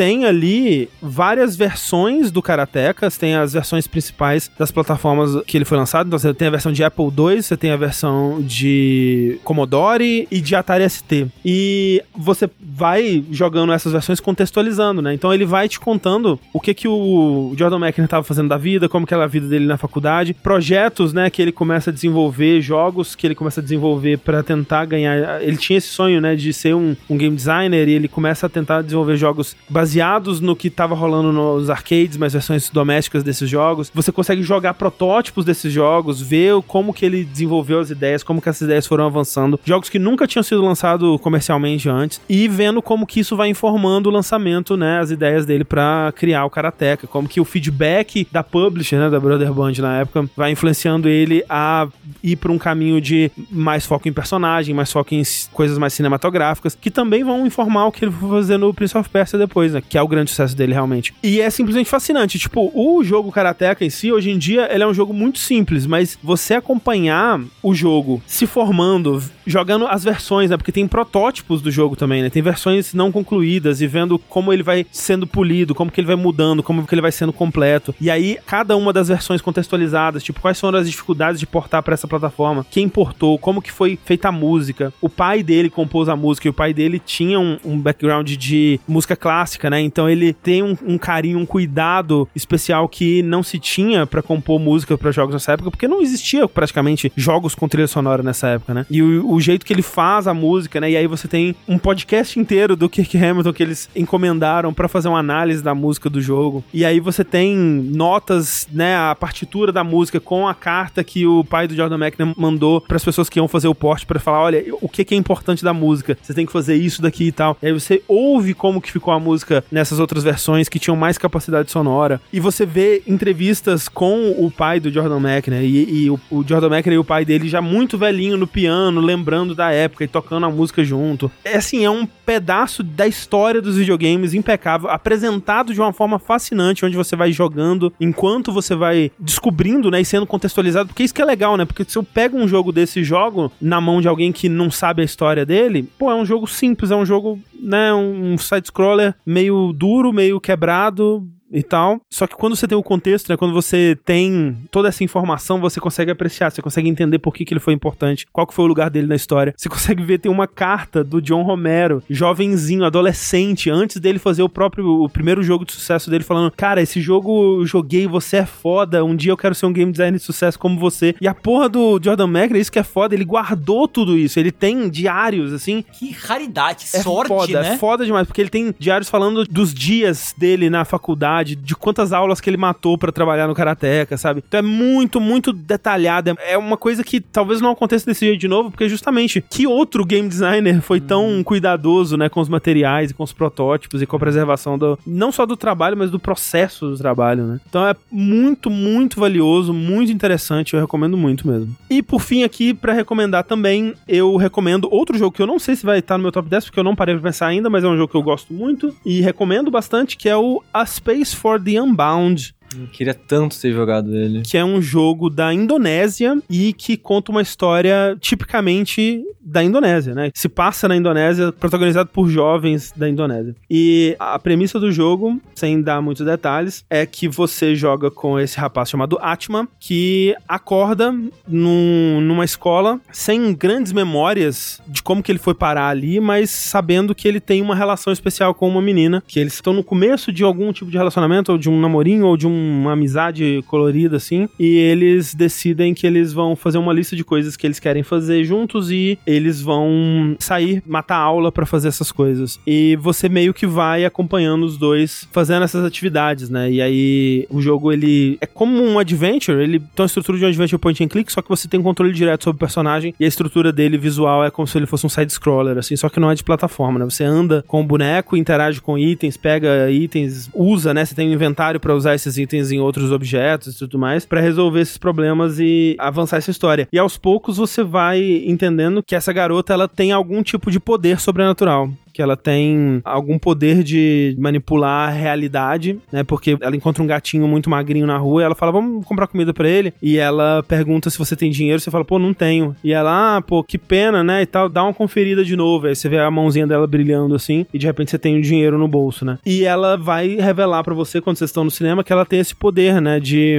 tem ali várias versões do Karateka, tem as versões principais das plataformas que ele foi lançado. Então você tem a versão de Apple II, você tem a versão de Commodore e de Atari ST. E você vai jogando essas versões contextualizando, né? Então ele vai te contando o que que o Jordan McNair estava fazendo da vida, como que era a vida dele na faculdade, projetos, né, que ele começa a desenvolver, jogos que ele começa a desenvolver para tentar ganhar. Ele tinha esse sonho, né, de ser um, um game designer e ele começa a tentar desenvolver jogos baseados baseados no que estava rolando nos arcades, mas versões domésticas desses jogos. Você consegue jogar protótipos desses jogos, ver como que ele desenvolveu as ideias, como que essas ideias foram avançando. Jogos que nunca tinham sido lançados comercialmente antes e vendo como que isso vai informando o lançamento, né, as ideias dele para criar o Karateka, como que o feedback da publisher, né, da Brother Band na época, vai influenciando ele a ir para um caminho de mais foco em personagem, mais foco em coisas mais cinematográficas, que também vão informar o que ele vai fazer no Prince of Persia depois, né? Que é o grande sucesso dele realmente. E é simplesmente fascinante. Tipo, o jogo Karateka em si, hoje em dia, ele é um jogo muito simples, mas você acompanhar o jogo se formando, jogando as versões, né? Porque tem protótipos do jogo também, né? Tem versões não concluídas e vendo como ele vai sendo polido, como que ele vai mudando, como que ele vai sendo completo. E aí, cada uma das versões contextualizadas, tipo, quais foram as dificuldades de portar para essa plataforma, quem portou, como que foi feita a música. O pai dele compôs a música e o pai dele tinha um, um background de música clássica, né? Então ele tem um, um carinho, um cuidado especial que não se tinha para compor música para jogos nessa época, porque não existia praticamente jogos com trilha sonora nessa época, né? E o, o jeito que ele faz a música, né? E aí você tem um podcast inteiro do Kirk Hamilton que eles encomendaram para fazer uma análise da música do jogo. E aí você tem notas, né? A partitura da música com a carta que o pai do Jordan McNair mandou para as pessoas que iam fazer o porte para falar, olha, o que, que é importante da música? Você tem que fazer isso daqui e tal. E aí você ouve como que ficou a música nessas outras versões que tinham mais capacidade sonora. E você vê entrevistas com o pai do Jordan McNair e, e o, o, Jordan McNair e o pai dele já muito velhinho no piano, lembrando da época e tocando a música junto. É assim, é um pedaço da história dos videogames impecável, apresentado de uma forma fascinante, onde você vai jogando enquanto você vai descobrindo, né, e sendo contextualizado, porque isso que é legal, né? Porque se eu pego um jogo desse jogo na mão de alguém que não sabe a história dele, pô, é um jogo simples, é um jogo, né, um side-scroller meio meio duro, meio quebrado, e tal. Só que quando você tem o contexto, né, quando você tem toda essa informação, você consegue apreciar, você consegue entender por que, que ele foi importante, qual que foi o lugar dele na história. Você consegue ver, tem uma carta do John Romero, jovenzinho, adolescente, antes dele fazer o próprio, o primeiro jogo de sucesso dele, falando, cara, esse jogo eu joguei, você é foda, um dia eu quero ser um game designer de sucesso como você. E a porra do Jordan McNair, isso que é foda, ele guardou tudo isso, ele tem diários, assim.
Que raridade, é sorte, foda,
né? É foda demais, porque ele tem diários falando dos dias dele na faculdade, faculdade, de quantas aulas que ele matou para trabalhar no Karateka, sabe? Então é muito, muito detalhado. É uma coisa que talvez não aconteça desse jeito de novo, porque justamente que outro game designer foi tão hum. cuidadoso, né, com os materiais e com os protótipos e com a preservação do não só do trabalho, mas do processo do trabalho, né? Então é muito, muito valioso, muito interessante, eu recomendo muito mesmo. E por fim aqui para recomendar também, eu recomendo outro jogo que eu não sei se vai estar no meu top 10 porque eu não parei pra pensar ainda, mas é um jogo que eu gosto muito e recomendo bastante, que é o A Space for the Unbound.
Eu queria tanto ter jogado ele.
Que é um jogo da Indonésia e que conta uma história tipicamente da Indonésia, né? Se passa na Indonésia, protagonizado por jovens da Indonésia. E a premissa do jogo, sem dar muitos detalhes, é que você joga com esse rapaz chamado Atma, que acorda num, numa escola sem grandes memórias de como que ele foi parar ali, mas sabendo que ele tem uma relação especial com uma menina, que eles estão no começo de algum tipo de relacionamento, ou de um namorinho, ou de uma amizade colorida, assim, e eles decidem que eles vão fazer uma lista de coisas que eles querem fazer juntos e eles vão sair, matar aula para fazer essas coisas. E você meio que vai acompanhando os dois fazendo essas atividades, né? E aí o jogo ele é como um adventure, ele tem uma estrutura de um adventure point and click, só que você tem controle direto sobre o personagem e a estrutura dele visual é como se ele fosse um side scroller assim, só que não é de plataforma, né? Você anda com o boneco, interage com itens, pega itens, usa, né? Você tem um inventário para usar esses itens em outros objetos e tudo mais para resolver esses problemas e avançar essa história. E aos poucos você vai entendendo que essa garota ela tem algum tipo de poder sobrenatural que ela tem algum poder de manipular a realidade, né? Porque ela encontra um gatinho muito magrinho na rua e ela fala, vamos comprar comida para ele. E ela pergunta se você tem dinheiro, você fala, pô, não tenho. E ela, ah, pô, que pena, né? E tal, dá uma conferida de novo. Aí você vê a mãozinha dela brilhando assim, e de repente você tem o dinheiro no bolso, né? E ela vai revelar para você, quando vocês estão no cinema, que ela tem esse poder, né? De,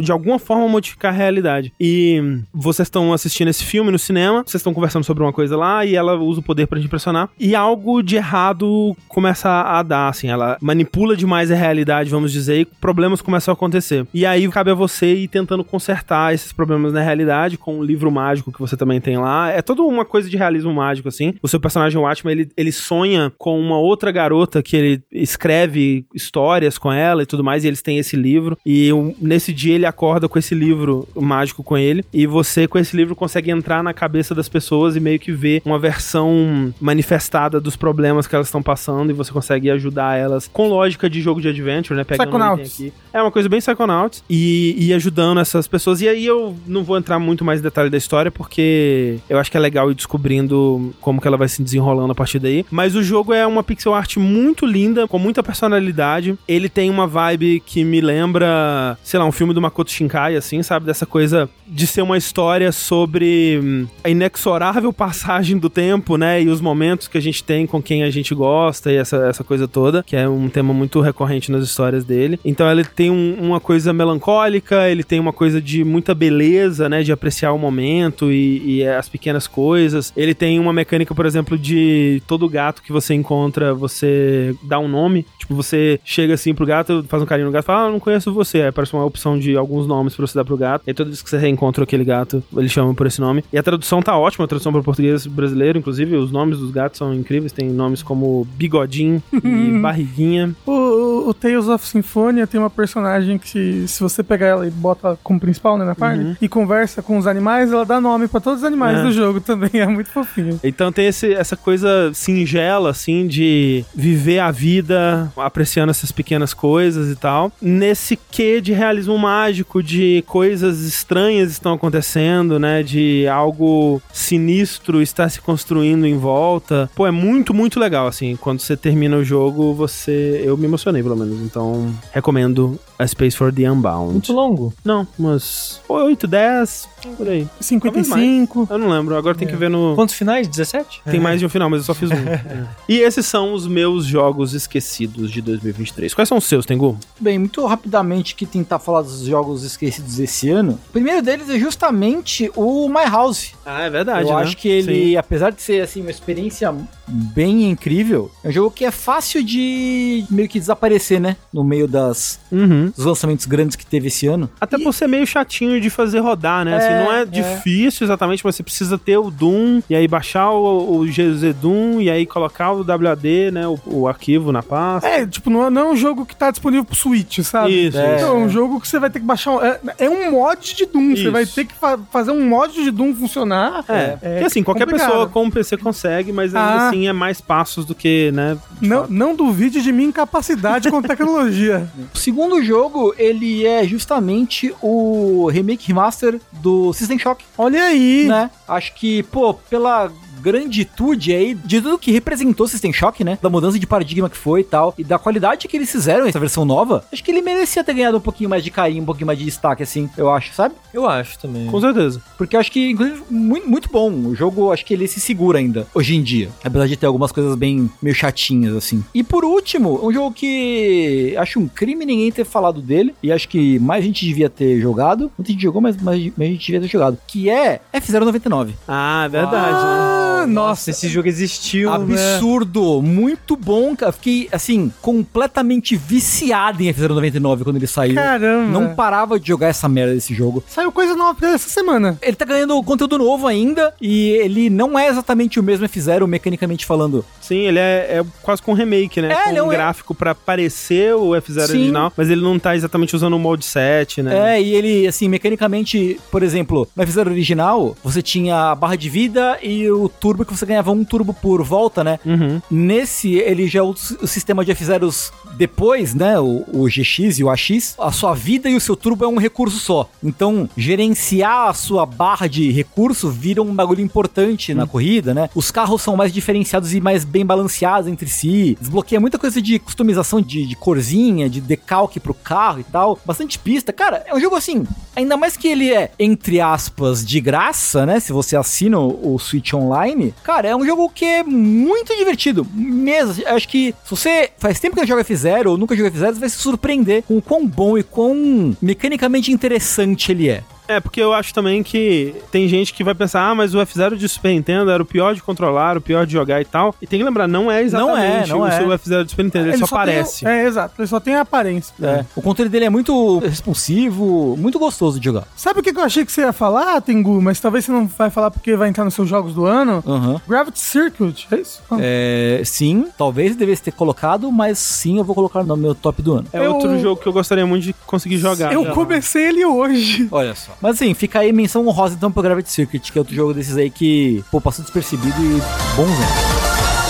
de alguma forma modificar a realidade. E vocês estão assistindo esse filme no cinema, vocês estão conversando sobre uma coisa lá, e ela usa o poder para te impressionar. E algo de errado começa a dar, assim, ela manipula demais a realidade, vamos dizer, e problemas começam a acontecer. E aí cabe a você ir tentando consertar esses problemas na realidade com um livro mágico que você também tem lá. É toda uma coisa de realismo mágico, assim. O seu personagem, o Atman, ele, ele sonha com uma outra garota que ele escreve histórias com ela e tudo mais, e eles têm esse livro. E nesse dia ele acorda com esse livro mágico com ele, e você, com esse livro, consegue entrar na cabeça das pessoas e meio que ver uma versão manifestada dos problemas que elas estão passando e você consegue ajudar elas com lógica de jogo de adventure, né?
Pegando Psychonauts.
aqui. É uma coisa bem Psychonauts e, e ajudando essas pessoas. E aí eu não vou entrar muito mais em detalhe da história porque eu acho que é legal ir descobrindo como que ela vai se desenrolando a partir daí. Mas o jogo é uma pixel art muito linda, com muita personalidade. Ele tem uma vibe que me lembra, sei lá, um filme do Makoto Shinkai, assim, sabe? Dessa coisa de ser uma história sobre hum, a inexorável passagem do tempo, né? E os momentos que a gente tem com quem a gente gosta e essa, essa coisa toda, que é um tema muito recorrente nas histórias dele. Então ele tem um, uma coisa melancólica, ele tem uma coisa de muita beleza, né? De apreciar o momento e, e as pequenas coisas. Ele tem uma mecânica, por exemplo, de todo gato que você encontra, você dá um nome. Tipo, você chega assim pro gato, faz um carinho no gato, fala, ah, não conheço você. Aí aparece uma opção de alguns nomes pra você dar pro gato. E toda vez que você reencontra aquele gato, ele chama por esse nome. E a tradução tá ótima, a tradução para português brasileiro, inclusive, os nomes dos gatos são incríveis, tem nomes como Bigodinho e Barriguinha.
O, o, Tales of Symphonia tem uma personagem que, se você pegar ela e bota como principal, né, na parte, uhum. e conversa com os animais, ela dá nome para todos os animais é. do jogo também. É muito fofinho.
Então tem esse, essa coisa singela, assim, de viver a vida apreciando essas pequenas coisas e tal. Nesse quê de realismo mágico, de coisas estranhas estão acontecendo, né? De algo sinistro está se construindo em volta. Pô, é muito, muito legal, assim. Quando você termina o jogo, você. Eu me emocionei, pelo menos. Então, recomendo a Space for the Unbound.
Muito longo?
Não, umas 8, 10, por aí.
55.
Eu não lembro, agora tem é. que ver no.
Quantos finais? 17?
Tem é. mais de um final, mas eu só fiz um. é. E esses são os meus jogos esquecidos de 2023. Quais são os seus, Tengu?
Bem, muito rapidamente que tentar falar dos jogos esquecidos desse ano. O primeiro deles é justamente o My House.
Ah, é verdade.
Eu
né?
acho que ele, Sim. apesar de ser assim uma experiência bem incrível, é um jogo que é fácil de meio que desaparecer, né? No meio das uhum. dos lançamentos grandes que teve esse ano.
Até e... por ser meio chatinho de fazer rodar, né? É, assim, não é, é, difícil exatamente, mas você precisa ter o Doom e aí baixar o, o GZ Doom e aí colocar o WAD, né? O, o arquivo na pasta.
É, tipo, não é, não é um jogo que tá disponível pro Switch, sabe?
Isso. É,
então, é um jogo que você vai ter que baixar. É, é um mod de Doom. Isso. Você vai ter que fa fazer um mod de Doom funcionar.
É. é, é assim, qualquer complicado. pessoa com um PC consegue, mas ah. assim é mais passos do que, né?
Não, não duvide de minha incapacidade com tecnologia.
O segundo jogo, ele é justamente o remake remaster do System Shock.
Olha aí!
Né? Acho que, pô, pela granditude aí de tudo que representou System Shock, né? Da mudança de paradigma que foi e tal, e da qualidade que eles fizeram essa versão nova, acho que ele merecia ter ganhado um pouquinho mais de carinho, um pouquinho mais de destaque, assim, eu acho, sabe?
Eu acho também.
Com certeza.
Porque eu acho que, inclusive, muito, muito bom. O jogo, acho que ele se segura ainda, hoje em dia. Apesar de ter algumas coisas bem meio chatinhas, assim. E por último, um jogo que acho um crime ninguém ter falado dele, e acho que mais gente devia ter jogado. Muita gente jogou, mas mais, mais gente devia ter jogado. Que é F099.
Ah, verdade, ah,
né? Nossa, esse jogo existiu. Né? Absurdo, né? muito bom, cara. Fiquei, assim, completamente viciado em F099 quando ele saiu.
Caramba.
Não parava de jogar essa merda desse jogo.
Saiu coisa nova essa semana.
Ele tá ganhando conteúdo novo ainda e ele não é exatamente o mesmo F0 mecanicamente falando.
Sim, ele é, é quase com um remake, né? É, com é um é... gráfico para parecer o F0 original, mas ele não tá exatamente usando o mode 7,
né? É, e ele, assim, mecanicamente, por exemplo, no F0 original, você tinha a barra de vida e o turbo que você ganhava um turbo por volta, né?
Uhum.
Nesse, ele já é o, o sistema de F0s depois, né? O, o GX e o AX, a sua vida e o seu turbo é um recurso só. Então, gerenciar a sua barra de recurso vira um bagulho importante hum. na corrida, né? Os carros são mais diferenciados e mais bem balanceados entre si. Desbloqueia muita coisa de customização de, de corzinha, de decalque pro carro e tal. Bastante pista. Cara, é um jogo assim, ainda mais que ele é, entre aspas, de graça, né? Se você assina o, o Switch Online. Cara, é um jogo que é muito divertido. Mesmo. Acho que se você faz tempo que não joga F0 ou nunca joga F0, você vai se surpreender com o quão bom e quão mecanicamente interessante ele é.
É, porque eu acho também que tem gente que vai pensar, ah, mas o F0 de Super Nintendo era o pior de controlar, o pior de jogar e tal. E tem que lembrar, não é exatamente não é, não o é. seu F0 de Super Nintendo, ele, ele só, só aparece.
Tem, é, exato, ele só tem a aparência.
É. O controle dele é muito responsivo, muito gostoso de jogar.
Sabe o que eu achei que você ia falar, Tengu? Mas talvez você não vai falar porque vai entrar nos seus jogos do ano?
Uhum.
Gravity Circuit, é isso?
Ah. É, sim, talvez devesse ter colocado, mas sim, eu vou colocar no meu top do ano.
É eu... outro jogo que eu gostaria muito de conseguir jogar.
Eu comecei ele hoje.
Olha só. Mas assim, fica aí menção honrosa então pro Gravity Circuit, que é outro jogo desses aí que, pô, passou despercebido e bonzão.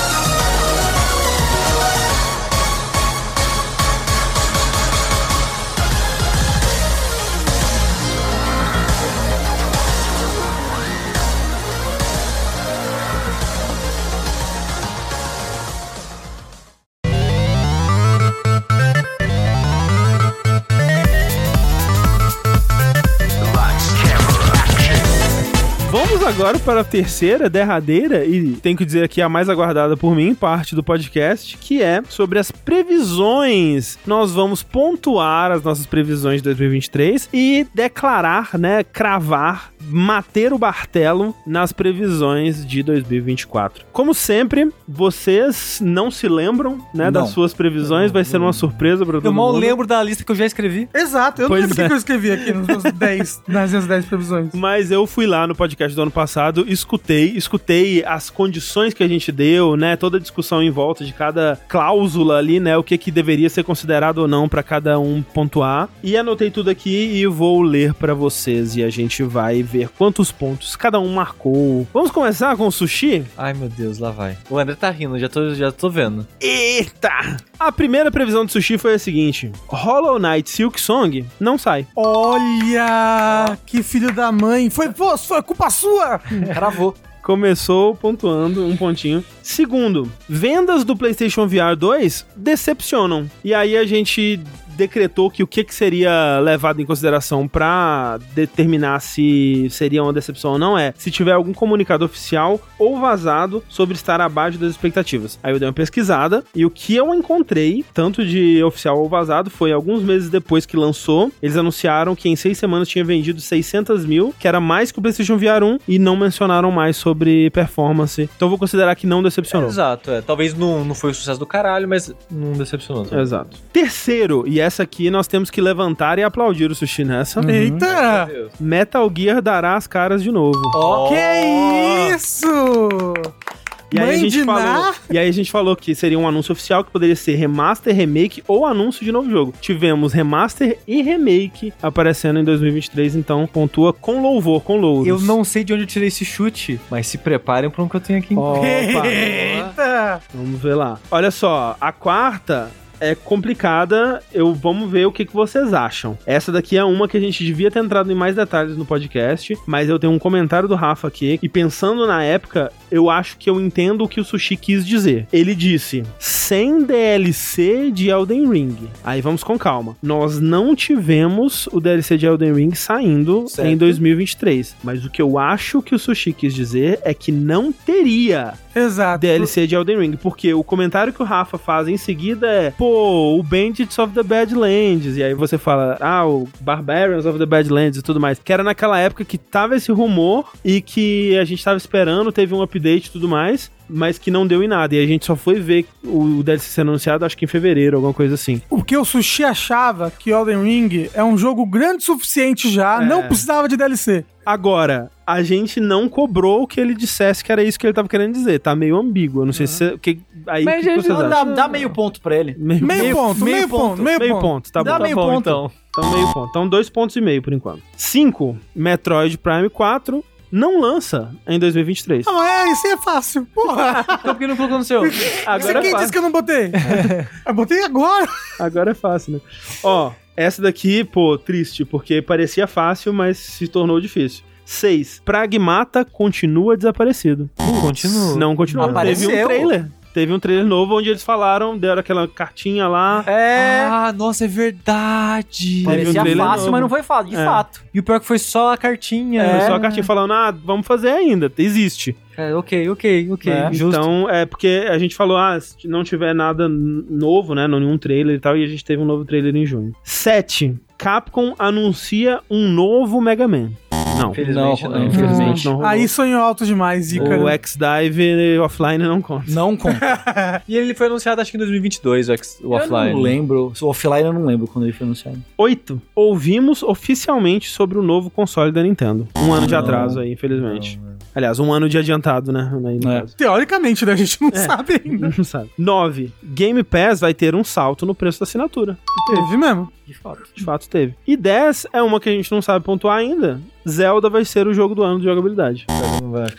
Agora para a terceira, derradeira, e tenho que dizer aqui a mais aguardada por mim, parte do podcast, que é sobre as previsões. Nós vamos pontuar as nossas previsões de 2023 e declarar, né, cravar, mater o martelo nas previsões de 2024. Como sempre, vocês não se lembram, né, não. das suas previsões, vai ser uma surpresa para todo
eu
mundo.
Eu mal lembro da lista que eu já escrevi.
Exato, eu pois não lembro o é. que eu escrevi aqui nos meus 10, nas minhas 10 previsões.
Mas eu fui lá no podcast do ano passado passado, escutei, escutei as condições que a gente deu, né? Toda a discussão em volta de cada cláusula ali, né? O que, que deveria ser considerado ou não para cada um pontuar. E anotei tudo aqui e vou ler para vocês e a gente vai ver quantos pontos cada um marcou. Vamos começar com o sushi?
Ai, meu Deus, lá vai. O André tá rindo, já tô, já tô vendo.
Eita! A primeira previsão do sushi foi a seguinte: Hollow Knight Silk Song não sai.
Olha! Que filho da mãe! Foi, pô, foi culpa sua!
Cravou.
Começou pontuando um pontinho. Segundo, vendas do PlayStation VR 2 decepcionam. E aí a gente decretou que o que, que seria levado em consideração para determinar se seria uma decepção ou não é se tiver algum comunicado oficial ou vazado sobre estar abaixo das expectativas. Aí eu dei uma pesquisada e o que eu encontrei, tanto de oficial ou vazado, foi alguns meses depois que lançou, eles anunciaram que em seis semanas tinha vendido 600 mil, que era mais que o PlayStation VR 1, e não mencionaram mais sobre performance. Então vou considerar que não decepcionou. É,
exato, é. Talvez não, não foi o sucesso do caralho, mas não decepcionou.
Sabe? Exato. Terceiro, e essa aqui nós temos que levantar e aplaudir o Sushi nessa.
Uhum. Eita!
Metal Gear dará as caras de novo.
Oh. Que isso!
E aí, a gente falou, e aí a gente falou que seria um anúncio oficial que poderia ser remaster, remake ou anúncio de novo jogo. Tivemos remaster e remake aparecendo em 2023, então pontua com louvor, com louros.
Eu não sei de onde eu tirei esse chute, mas se preparem para um que eu tenho aqui.
Opa! Eita! Vamos ver lá. Olha só, a quarta é complicada. Eu vamos ver o que, que vocês acham. Essa daqui é uma que a gente devia ter entrado em mais detalhes no podcast, mas eu tenho um comentário do Rafa aqui e pensando na época, eu acho que eu entendo o que o Sushi quis dizer. Ele disse: sem DLC de Elden Ring. Aí vamos com calma. Nós não tivemos o DLC de Elden Ring saindo certo. em 2023, mas o que eu acho que o Sushi quis dizer é que não teria
Exato.
DLC de Elden Ring, porque o comentário que o Rafa faz em seguida é, pô, o Bandits of the Badlands, e aí você fala, ah, o Barbarians of the Badlands e tudo mais, que era naquela época que tava esse rumor e que a gente tava esperando, teve um update e tudo mais, mas que não deu em nada. E a gente só foi ver o DLC sendo anunciado, acho que em fevereiro, alguma coisa assim.
O que o Sushi achava que Elden Ring é um jogo grande o suficiente já, é. não precisava de DLC.
Agora, a gente não cobrou que ele dissesse que era isso que ele tava querendo dizer. Tá meio ambíguo. Eu não sei uhum. se. Que, aí,
Mas que, que vocês dá, dá, meio ponto pra ele.
Meio, meio, ponto, meio, ponto,
meio, meio ponto. Tá
dá
bom.
meio
tá
bom, ponto. Então.
Então, meio ponto. Então, dois pontos e meio por enquanto. Cinco, Metroid Prime 4 não lança em 2023.
Não, é, isso é fácil. Porra.
Então por que não colocou no seu?
Agora Você é quem disse que eu não botei? eu botei agora.
Agora é fácil, né? Ó, essa daqui, pô, triste, porque parecia fácil, mas se tornou difícil. 6. Pragmata continua desaparecido.
continua.
Não continua.
Apareceu.
Teve um trailer. Teve um trailer novo onde eles falaram, deram aquela cartinha lá.
É.
Ah, nossa, é verdade.
Parecia um fácil, novo. mas não foi fácil, de é. fato.
E o pior é que foi só a cartinha.
É. Foi só a cartinha falando, ah, vamos fazer ainda, existe.
É, ok, ok, ok.
É. Então, é porque a gente falou, ah, se não tiver nada novo, né, nenhum trailer e tal, e a gente teve um novo trailer em junho. 7. Capcom anuncia um novo Mega Man. Não.
Infelizmente não. não.
Infelizmente não.
Aí sonhou alto demais,
Ícaro. O X-Dive offline não conta.
Não conta.
e ele foi anunciado acho que em 2022, o, X, o offline.
Eu não lembro. O offline eu não lembro quando ele foi anunciado.
8. Ouvimos oficialmente sobre o novo console da Nintendo. Um ano de atraso aí, infelizmente. Não, Aliás, um ano de adiantado, né?
É. Teoricamente, né? A gente não é, sabe ainda.
Não sabe. 9. Game Pass vai ter um salto no preço da assinatura.
Teve mesmo.
De fato. De fato teve. E 10 é uma que a gente não sabe pontuar ainda. Zelda vai ser o jogo do ano de jogabilidade.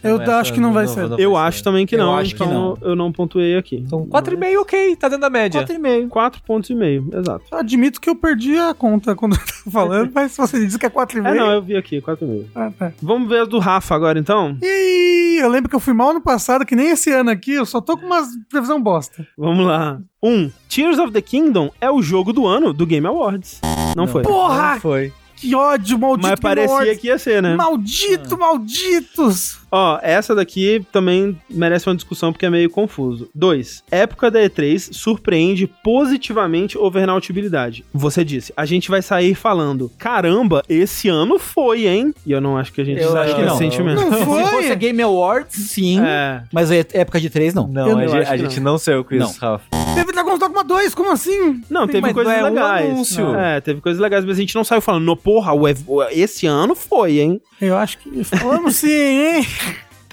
Eu acho que não vai ser.
Eu acho também que não, então eu não pontuei aqui.
Então 4,5 ok, tá dentro da média.
4,5. 4 pontos e meio, exato.
Admito que eu perdi a conta quando eu tava falando, mas você disse que é 4,5.
É, não, eu vi aqui, 4,5. Ah, tá. Vamos ver a do Rafa agora, então?
Ih, eu lembro que eu fui mal no passado, que nem esse ano aqui, eu só tô com uma previsão bosta.
Vamos lá. 1. Um, Tears of the Kingdom é o jogo do ano do Game Awards. Não, não foi.
Porra!
Não foi.
Que ódio, maldito
Mas parecia que ia ser, né?
Maldito, ah. malditos!
Ó, essa daqui também merece uma discussão porque é meio confuso. 2. Época da E3 surpreende positivamente overnautibilidade. Você disse, a gente vai sair falando, caramba, esse ano foi, hein? E eu não acho que a gente
eu acho que não.
sentimento.
Não foi.
Se fosse a Game Awards, sim. É. Mas a época de 3, não.
Não, eu a, gente, a gente não. não saiu com isso, Rafa.
Teve Dragon's Dogma 2, como assim?
Não, teve mas coisas é legais. Um é, teve coisas legais, mas a gente não saiu falando, no, porra, esse ano foi, hein?
Eu acho que falamos sim, hein?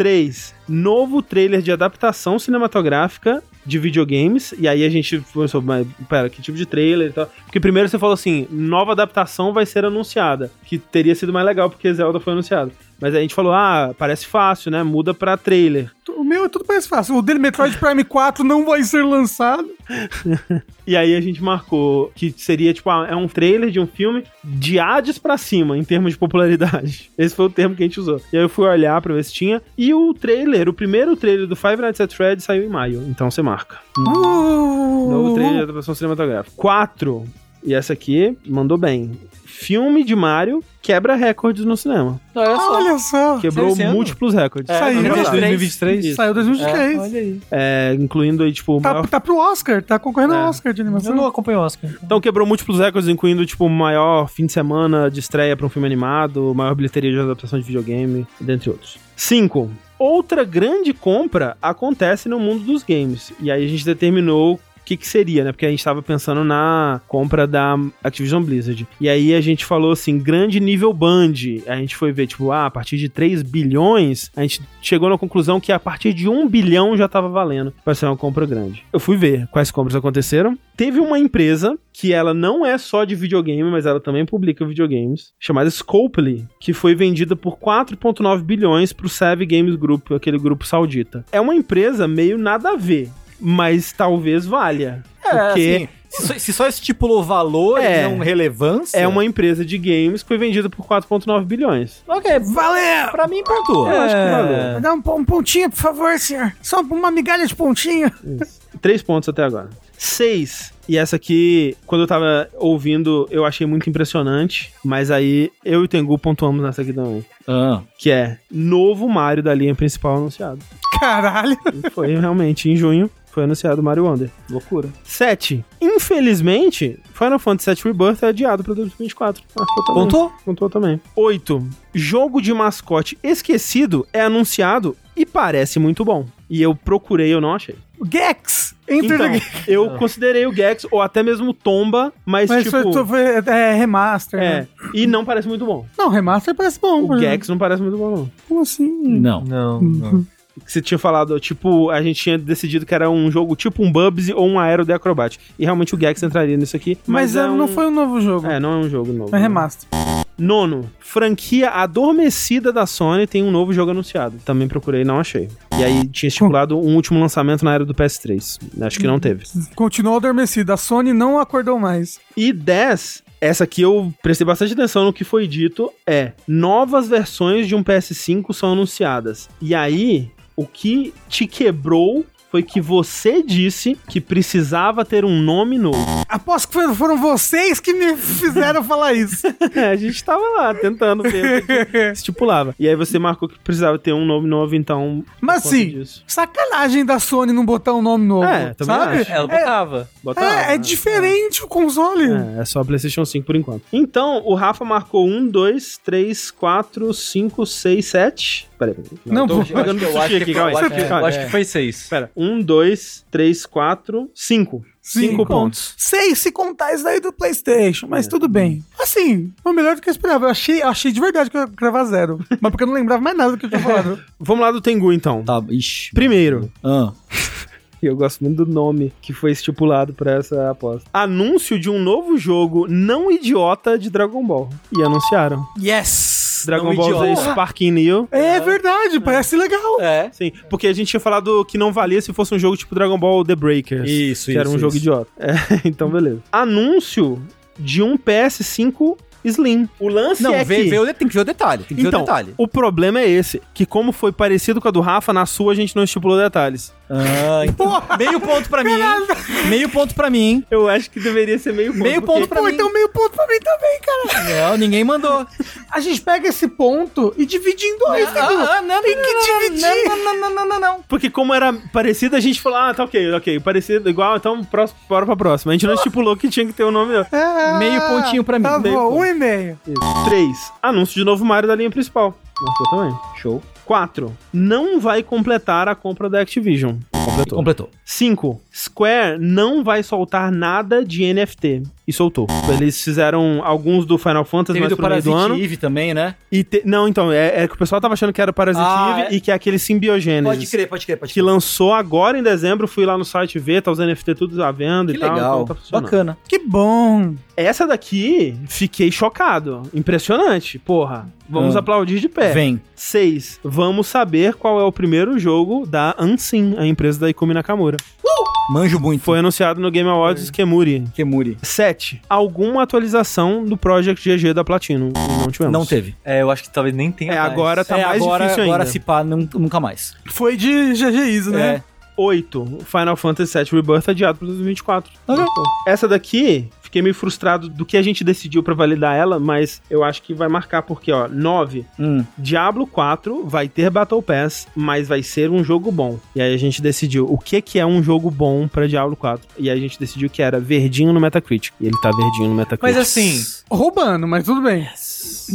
3. Novo trailer de adaptação cinematográfica de videogames. E aí a gente pensou, mas pera, que tipo de trailer e tal? Porque primeiro você falou assim: nova adaptação vai ser anunciada. Que teria sido mais legal porque Zelda foi anunciado. Mas a gente falou, ah, parece fácil, né? Muda pra trailer.
O meu é tudo parece fácil. O dele Metroid Prime 4 não vai ser lançado.
e aí a gente marcou que seria, tipo, ah, é um trailer de um filme de Hades pra cima, em termos de popularidade. Esse foi o termo que a gente usou. E aí eu fui olhar pra ver se tinha. E o trailer, o primeiro trailer do Five Nights at Freddy's saiu em maio. Então você marca.
Uh!
Novo trailer de adaptação cinematográfica. 4. E essa aqui mandou bem filme de Mario quebra recordes no cinema.
Olha só. Olha só.
Quebrou múltiplos recordes.
É, Saiu.
2023.
Isso. Saiu 2023. É, olha
aí. É, incluindo aí, tipo...
Tá, maior... tá pro Oscar, tá concorrendo ao é. Oscar de animação.
Eu não acompanho o Oscar.
Então. então quebrou múltiplos recordes, incluindo, tipo, o maior fim de semana de estreia pra um filme animado, maior bilheteria de adaptação de videogame, dentre outros. 5. Outra grande compra acontece no mundo dos games. E aí a gente determinou que, que seria, né? Porque a gente estava pensando na compra da Activision Blizzard. E aí a gente falou assim, grande nível Band. A gente foi ver, tipo, ah, a partir de 3 bilhões, a gente chegou na conclusão que a partir de 1 bilhão já estava valendo para ser uma compra grande. Eu fui ver quais compras aconteceram. Teve uma empresa que ela não é só de videogame, mas ela também publica videogames, chamada Scopely, que foi vendida por 4.9 bilhões pro Sev Games Group, aquele grupo saudita. É uma empresa meio nada a ver mas talvez valha. É, porque assim,
Se só, se só estipulou valor é, e não relevância.
É uma empresa de games que foi vendida por 4,9 bilhões.
Ok, valeu!
Pra mim, pontua.
É... Eu acho que valeu. Dá um, um pontinho, por favor, senhor. Só uma migalha de pontinho.
Isso. Três pontos até agora. Seis. E essa aqui, quando eu tava ouvindo, eu achei muito impressionante. Mas aí eu e o Tengu pontuamos nessa aqui também.
Ah.
Que é novo Mario da linha principal anunciado.
Caralho!
E foi realmente em junho foi anunciado Mario Wonder. Loucura. 7. Infelizmente, Final Fantasy VII Rebirth é adiado para 2024.
Pontou?
Pontou também. 8. Jogo de mascote esquecido é anunciado e parece muito bom. E eu procurei, eu não achei.
Gex!
Entre então, eu considerei o Gex, ou até mesmo Tomba, mas, mas tipo...
Foi, foi, é remaster,
É, né? e não parece muito bom.
Não, remaster parece bom.
O Gex não parece muito bom, não.
Como assim?
Não.
Não, não
que você tinha falado, tipo, a gente tinha decidido que era um jogo tipo um Bubsy ou um Aero de Acrobat. E realmente o Gex entraria nisso aqui.
Mas, mas é, é não foi um novo jogo.
É, não é um jogo novo.
É remaster.
Nono, franquia adormecida da Sony tem um novo jogo anunciado. Também procurei e não achei. E aí tinha estipulado um último lançamento na era do PS3. Acho que não teve.
Continuou adormecida. A Sony não acordou mais.
E 10, essa aqui eu prestei bastante atenção no que foi dito. É, novas versões de um PS5 são anunciadas. E aí, o que te quebrou foi que você disse que precisava ter um nome novo.
Aposto que foram vocês que me fizeram falar isso.
é, a gente tava lá tentando ver estipulava. E aí você marcou que precisava ter um nome novo, então.
Mas sim, sacanagem da Sony não botar um nome novo. É, também sabe?
Acho. Ela botava.
É, botava, é, é diferente o console.
É, é só PlayStation 5 por enquanto. Então, o Rafa marcou 1, 2, 3, 4, 5, 6, 7. Peraí, peraí.
Não, não
tô pegando eu acho, aqui, calma aí. Eu acho que foi 6.
Pera, 1, 2, 3, 4, 5. Cinco pontos.
Seis se contar isso daí do PlayStation, mas é. tudo bem. Assim, foi melhor do que eu esperava. Eu achei, achei de verdade que eu ia gravar zero. mas porque eu não lembrava mais nada do que eu tinha falado.
Vamos lá do Tengu então.
Tá, ixi.
Primeiro.
Ah.
E eu gosto muito do nome que foi estipulado para essa aposta. Anúncio de um novo jogo não idiota de Dragon Ball. E anunciaram.
Yes!
Dragon Ball Z Sparking Neo.
É verdade, é. parece legal.
É. Sim, porque a gente tinha falado que não valia se fosse um jogo tipo Dragon Ball The Breakers.
Isso,
que
isso.
era um
isso.
jogo idiota. É, então beleza. Anúncio de um PS5 Slim. O lance
não,
é
vê,
que...
Vê o, tem que ver o detalhe. Tem que
então,
ver o detalhe.
O problema é esse, que como foi parecido com a do Rafa, na sua a gente não estipulou detalhes.
Ah, então, meio ponto pra mim. Meio ponto pra mim.
Eu acho que deveria ser meio ponto.
Meio ponto pra
Pô,
mim.
então meio ponto pra mim também, cara.
Não, ninguém mandou.
A gente pega esse ponto e divide em dois,
ah, ah, não, Tem que dividir. Não, não, não, não, não, não.
Porque como era parecido, a gente falou, ah, tá ok, ok, parecido, igual, então próximo, bora pra próxima. A gente não estipulou que tinha que ter o um nome.
Ah,
meio pontinho pra mim.
Tá bom, um e meio.
Isso. Três, anúncio de novo Mario da linha principal. Nossa, também. Show. 4. Não vai completar a compra da Activision.
Completou. Completou.
5. Square não vai soltar nada de NFT. E soltou. Eles fizeram alguns do Final Fantasy
Teve
mais
do
pro meio do ano.
Eve também, né?
E te... Não, então, é, é, que o pessoal tava achando que era Parasite ah, Eve é? e que é aquele Simbiogênesis.
Pode crer, pode crer, pode
crer. Que lançou agora em dezembro, fui lá no site ver, tá os NFT tudo à venda
que
e
legal.
tal.
Então tá Bacana.
Que bom.
Essa daqui, fiquei chocado. Impressionante, porra. Vamos ah. aplaudir de pé.
Vem.
6. Vamos saber qual é o primeiro jogo da Unseen, a empresa da Ikumi Nakamura.
Uh! Manjo muito.
Foi anunciado no Game Awards é. Kemuri.
Kemuri.
7. Alguma atualização do Project GG da Platinum. Não tivemos.
Não teve.
É, eu acho que talvez nem tenha
É,
mais.
agora tá
é,
mais
agora,
difícil ainda.
Agora se pá, nunca mais.
Foi de GG ISO, né?
É.
8. Final Fantasy VII Rebirth adiado para 2024.
Okay.
Essa daqui fiquei meio frustrado do que a gente decidiu para validar ela, mas eu acho que vai marcar porque, ó, 9.
Hum.
Diablo 4 vai ter Battle Pass, mas vai ser um jogo bom. E aí a gente decidiu o que que é um jogo bom para Diablo 4. E aí a gente decidiu que era verdinho no Metacritic. E ele tá verdinho no Metacritic.
Mas assim,
roubando, mas tudo bem.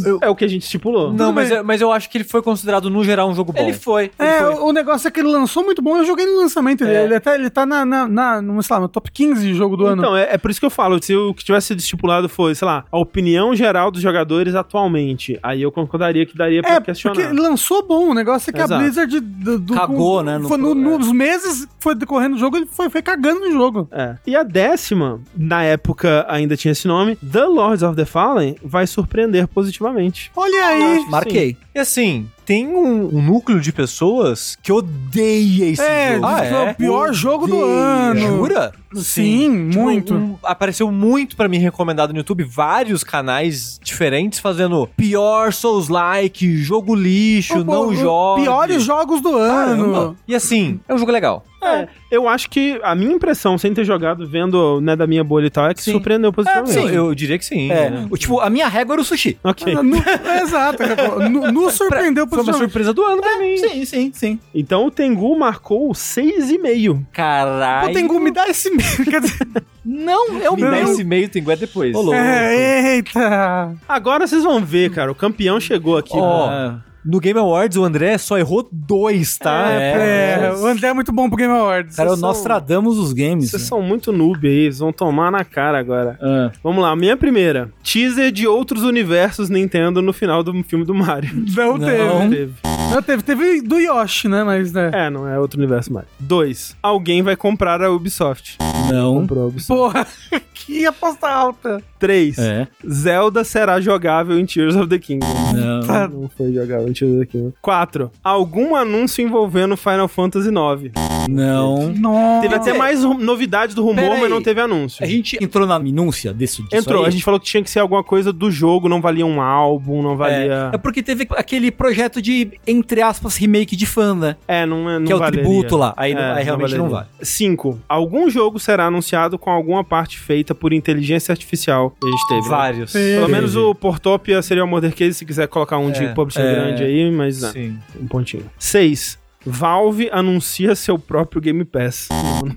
Eu, é o que a gente estipulou.
Não, mas eu, mas eu acho que ele foi considerado, no geral, um jogo bom.
Ele foi.
Ele
é,
foi. O, o, negócio é que ele lançou muito bom, eu joguei no lançamento dele. É. Ele, tá, ele tá na, na, na no, sei lá, no top 15 de jogo do
então,
ano.
Então, é, é, por isso que eu falo, se o que tivesse sido estipulado foi, sei lá, a opinião geral dos jogadores atualmente, aí eu concordaria que daria pra
é,
questionar.
porque lançou bom, o negócio é que Exato. a Blizzard... Do, do,
Cagou, né?
No, foi no, nos meses que foi decorrendo o jogo, ele foi, foi cagando no jogo.
É. E a décima, na época ainda tinha esse nome, The Lords of the Fallen, vai surpreender positivamente.
Olha aí.
Marquei.
E assim, tem um, um, núcleo de pessoas que odeia esse
é,
jogo.
Ah, é, o pior jogo do ano.
Jura?
Sim, Sim tipo, muito. Um,
apareceu muito para mim recomendado no YouTube vários canais diferentes fazendo pior Souls-like, jogo lixo, não joga.
Piores jogos do ano. Caramba.
E assim, é um jogo legal.
É, eu acho que a minha impressão, sem ter jogado, vendo né, da minha bolha e tal, é que sim. surpreendeu positivamente. É,
sim, eu diria que sim. É.
Né? Tipo, a minha régua era o sushi.
Ok. Ah, no, exato. No, no surpreendeu
positivamente. Foi uma surpresa do ano pra é, mim.
Sim, sim, sim.
Então o Tengu marcou 6,5.
Caralho.
O Tengu me dá esse meio. Quer dizer...
Não, é o meu. Me dá esse meio, Tengu é depois.
É, eita.
Agora vocês vão ver, cara. O campeão chegou aqui.
Ó. Oh. No Game Awards, o André só errou dois, tá?
É, é, o André é muito bom pro Game Awards.
Cara, nós Nostradamus os games.
Vocês né? são muito noob aí, eles vão tomar na cara agora. É. Vamos lá, minha primeira. Teaser de outros universos Nintendo no final do filme do Mario.
Não, não. teve. Não teve. Não teve. Teve do Yoshi, né? Mas, né?
É, não é outro universo Mario. Dois. Alguém vai comprar a Ubisoft.
Não.
Comprou a Ubisoft. Porra, que aposta alta.
3. É. Zelda será jogável em Tears of the Kingdom.
Não.
Tá. Não foi jogável em Kingdom. 4. Algum anúncio envolvendo Final Fantasy IX.
Não.
Nossa. Teve até mais novidades do rumor, mas não teve anúncio.
A gente entrou na minúcia desse disso
Entrou.
Aí.
A gente falou que tinha que ser alguma coisa do jogo, não valia um álbum, não valia...
É, é porque teve aquele projeto de, entre aspas, remake de fã, né?
É, não é não
Que é o valeria. tributo lá. Aí, é, aí realmente não, não vale.
5. Algum jogo será anunciado com alguma parte feita por inteligência artificial.
A gente teve.
Né? Vários. Né? Pelo menos o Portopia seria o Mother Case, se quiser colocar um é, de publisher é, grande aí, mas não. Sim. Um pontinho. 6. Valve anuncia seu próprio Game Pass.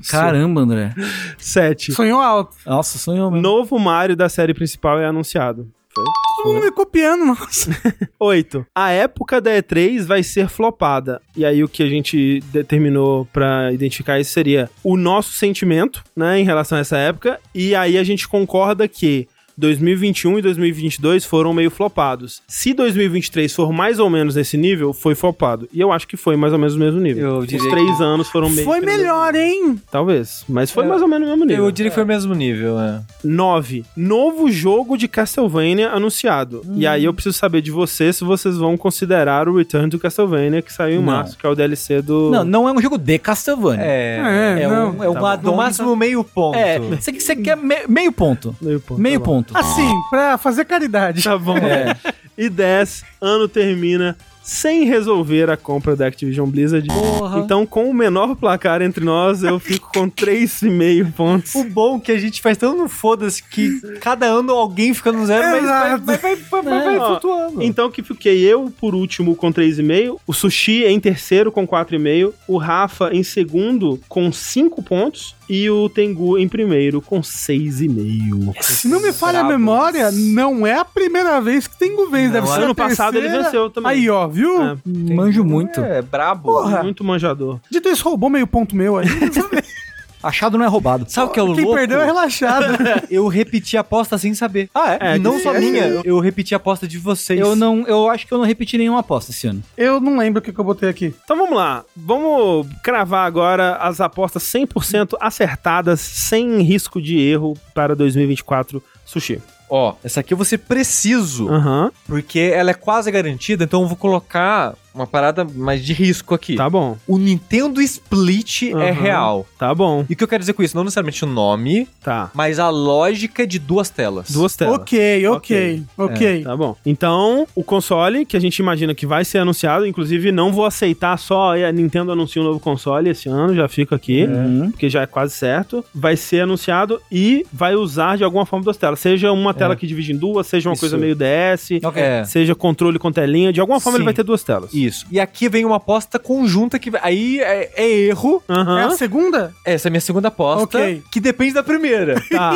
Caramba, André.
7.
Sonhou alto.
Nossa, sonhou mesmo.
Novo Mario da série principal é anunciado.
Foi? Todo mundo me copiando, nossa.
8. A época da E3 vai ser flopada. E aí o que a gente determinou para identificar isso seria o nosso sentimento, né, em relação a essa época. E aí a gente concorda que 2021 e 2022 foram meio flopados. Se 2023 for mais ou menos nesse nível, foi flopado. E eu acho que foi mais ou menos o mesmo nível. Eu Os três que... anos foram meio.
Foi melhor, hein?
Talvez. Mas foi é. mais ou menos o mesmo nível.
Eu diria que foi o mesmo nível, é.
9. Novo jogo de Castlevania anunciado. Hum. E aí eu preciso saber de vocês se vocês vão considerar o Return to Castlevania, que saiu em não. março, que é o DLC do.
Não, não é um jogo de Castlevania.
É.
É, é, um, é
tá no máximo meio ponto.
É. Você quer me, meio ponto. Meio ponto. Meio tá ponto.
Assim, pra fazer caridade.
Tá bom. É. E 10, ano termina sem resolver a compra da Activision Blizzard. Porra. Então, com o menor placar entre nós, eu fico com 3,5 pontos.
O bom é que a gente faz tão no foda-se que cada ano alguém fica no zero, mas vai, vai, vai, vai, vai é. flutuando.
Então, que fiquei eu por último com 3,5, o Sushi em terceiro com 4,5, o Rafa em segundo com 5 pontos e o Tengu em primeiro com 6,5.
Se não me falha a memória, não é a primeira vez que Tengu vence. Deve ser ano
passado ele venceu também.
Aí, ó, viu?
É, Manjo muito.
É, brabo.
Porra. Muito manjador.
Dito isso, roubou meio ponto meu aí.
Achado não é roubado.
Sabe o que é o
Quem
louco?
perdeu é relaxado.
eu repeti a aposta sem saber.
Ah, é?
é e não só minha, eu, eu repeti a aposta de vocês.
Eu não, eu acho que eu não repeti nenhuma aposta esse ano.
Eu não lembro o que, que eu botei aqui.
Então vamos lá. Vamos cravar agora as apostas 100% acertadas, sem risco de erro para 2024 Sushi.
Ó, essa aqui eu vou ser preciso,
uhum.
porque ela é quase garantida, então eu vou colocar uma parada mais de risco aqui.
Tá bom.
O Nintendo Split uhum. é real.
Tá bom.
E o que eu quero dizer com isso? Não necessariamente o nome,
tá.
mas a lógica de duas telas.
Duas telas.
Ok, ok, ok.
É, tá bom. Então, o console, que a gente imagina que vai ser anunciado, inclusive não vou aceitar só a Nintendo anunciar um novo console esse ano, já fico aqui, uhum. porque já é quase certo. Vai ser anunciado e vai usar de alguma forma duas telas. Seja uma tela é. que divide em duas, seja uma isso. coisa meio DS, okay. seja controle com telinha, de alguma forma Sim. ele vai ter duas telas.
Isso. E aqui vem uma aposta conjunta que aí é, é erro.
Uhum. É a segunda?
Essa é a minha segunda aposta. Ok. Que depende da primeira.
Tá.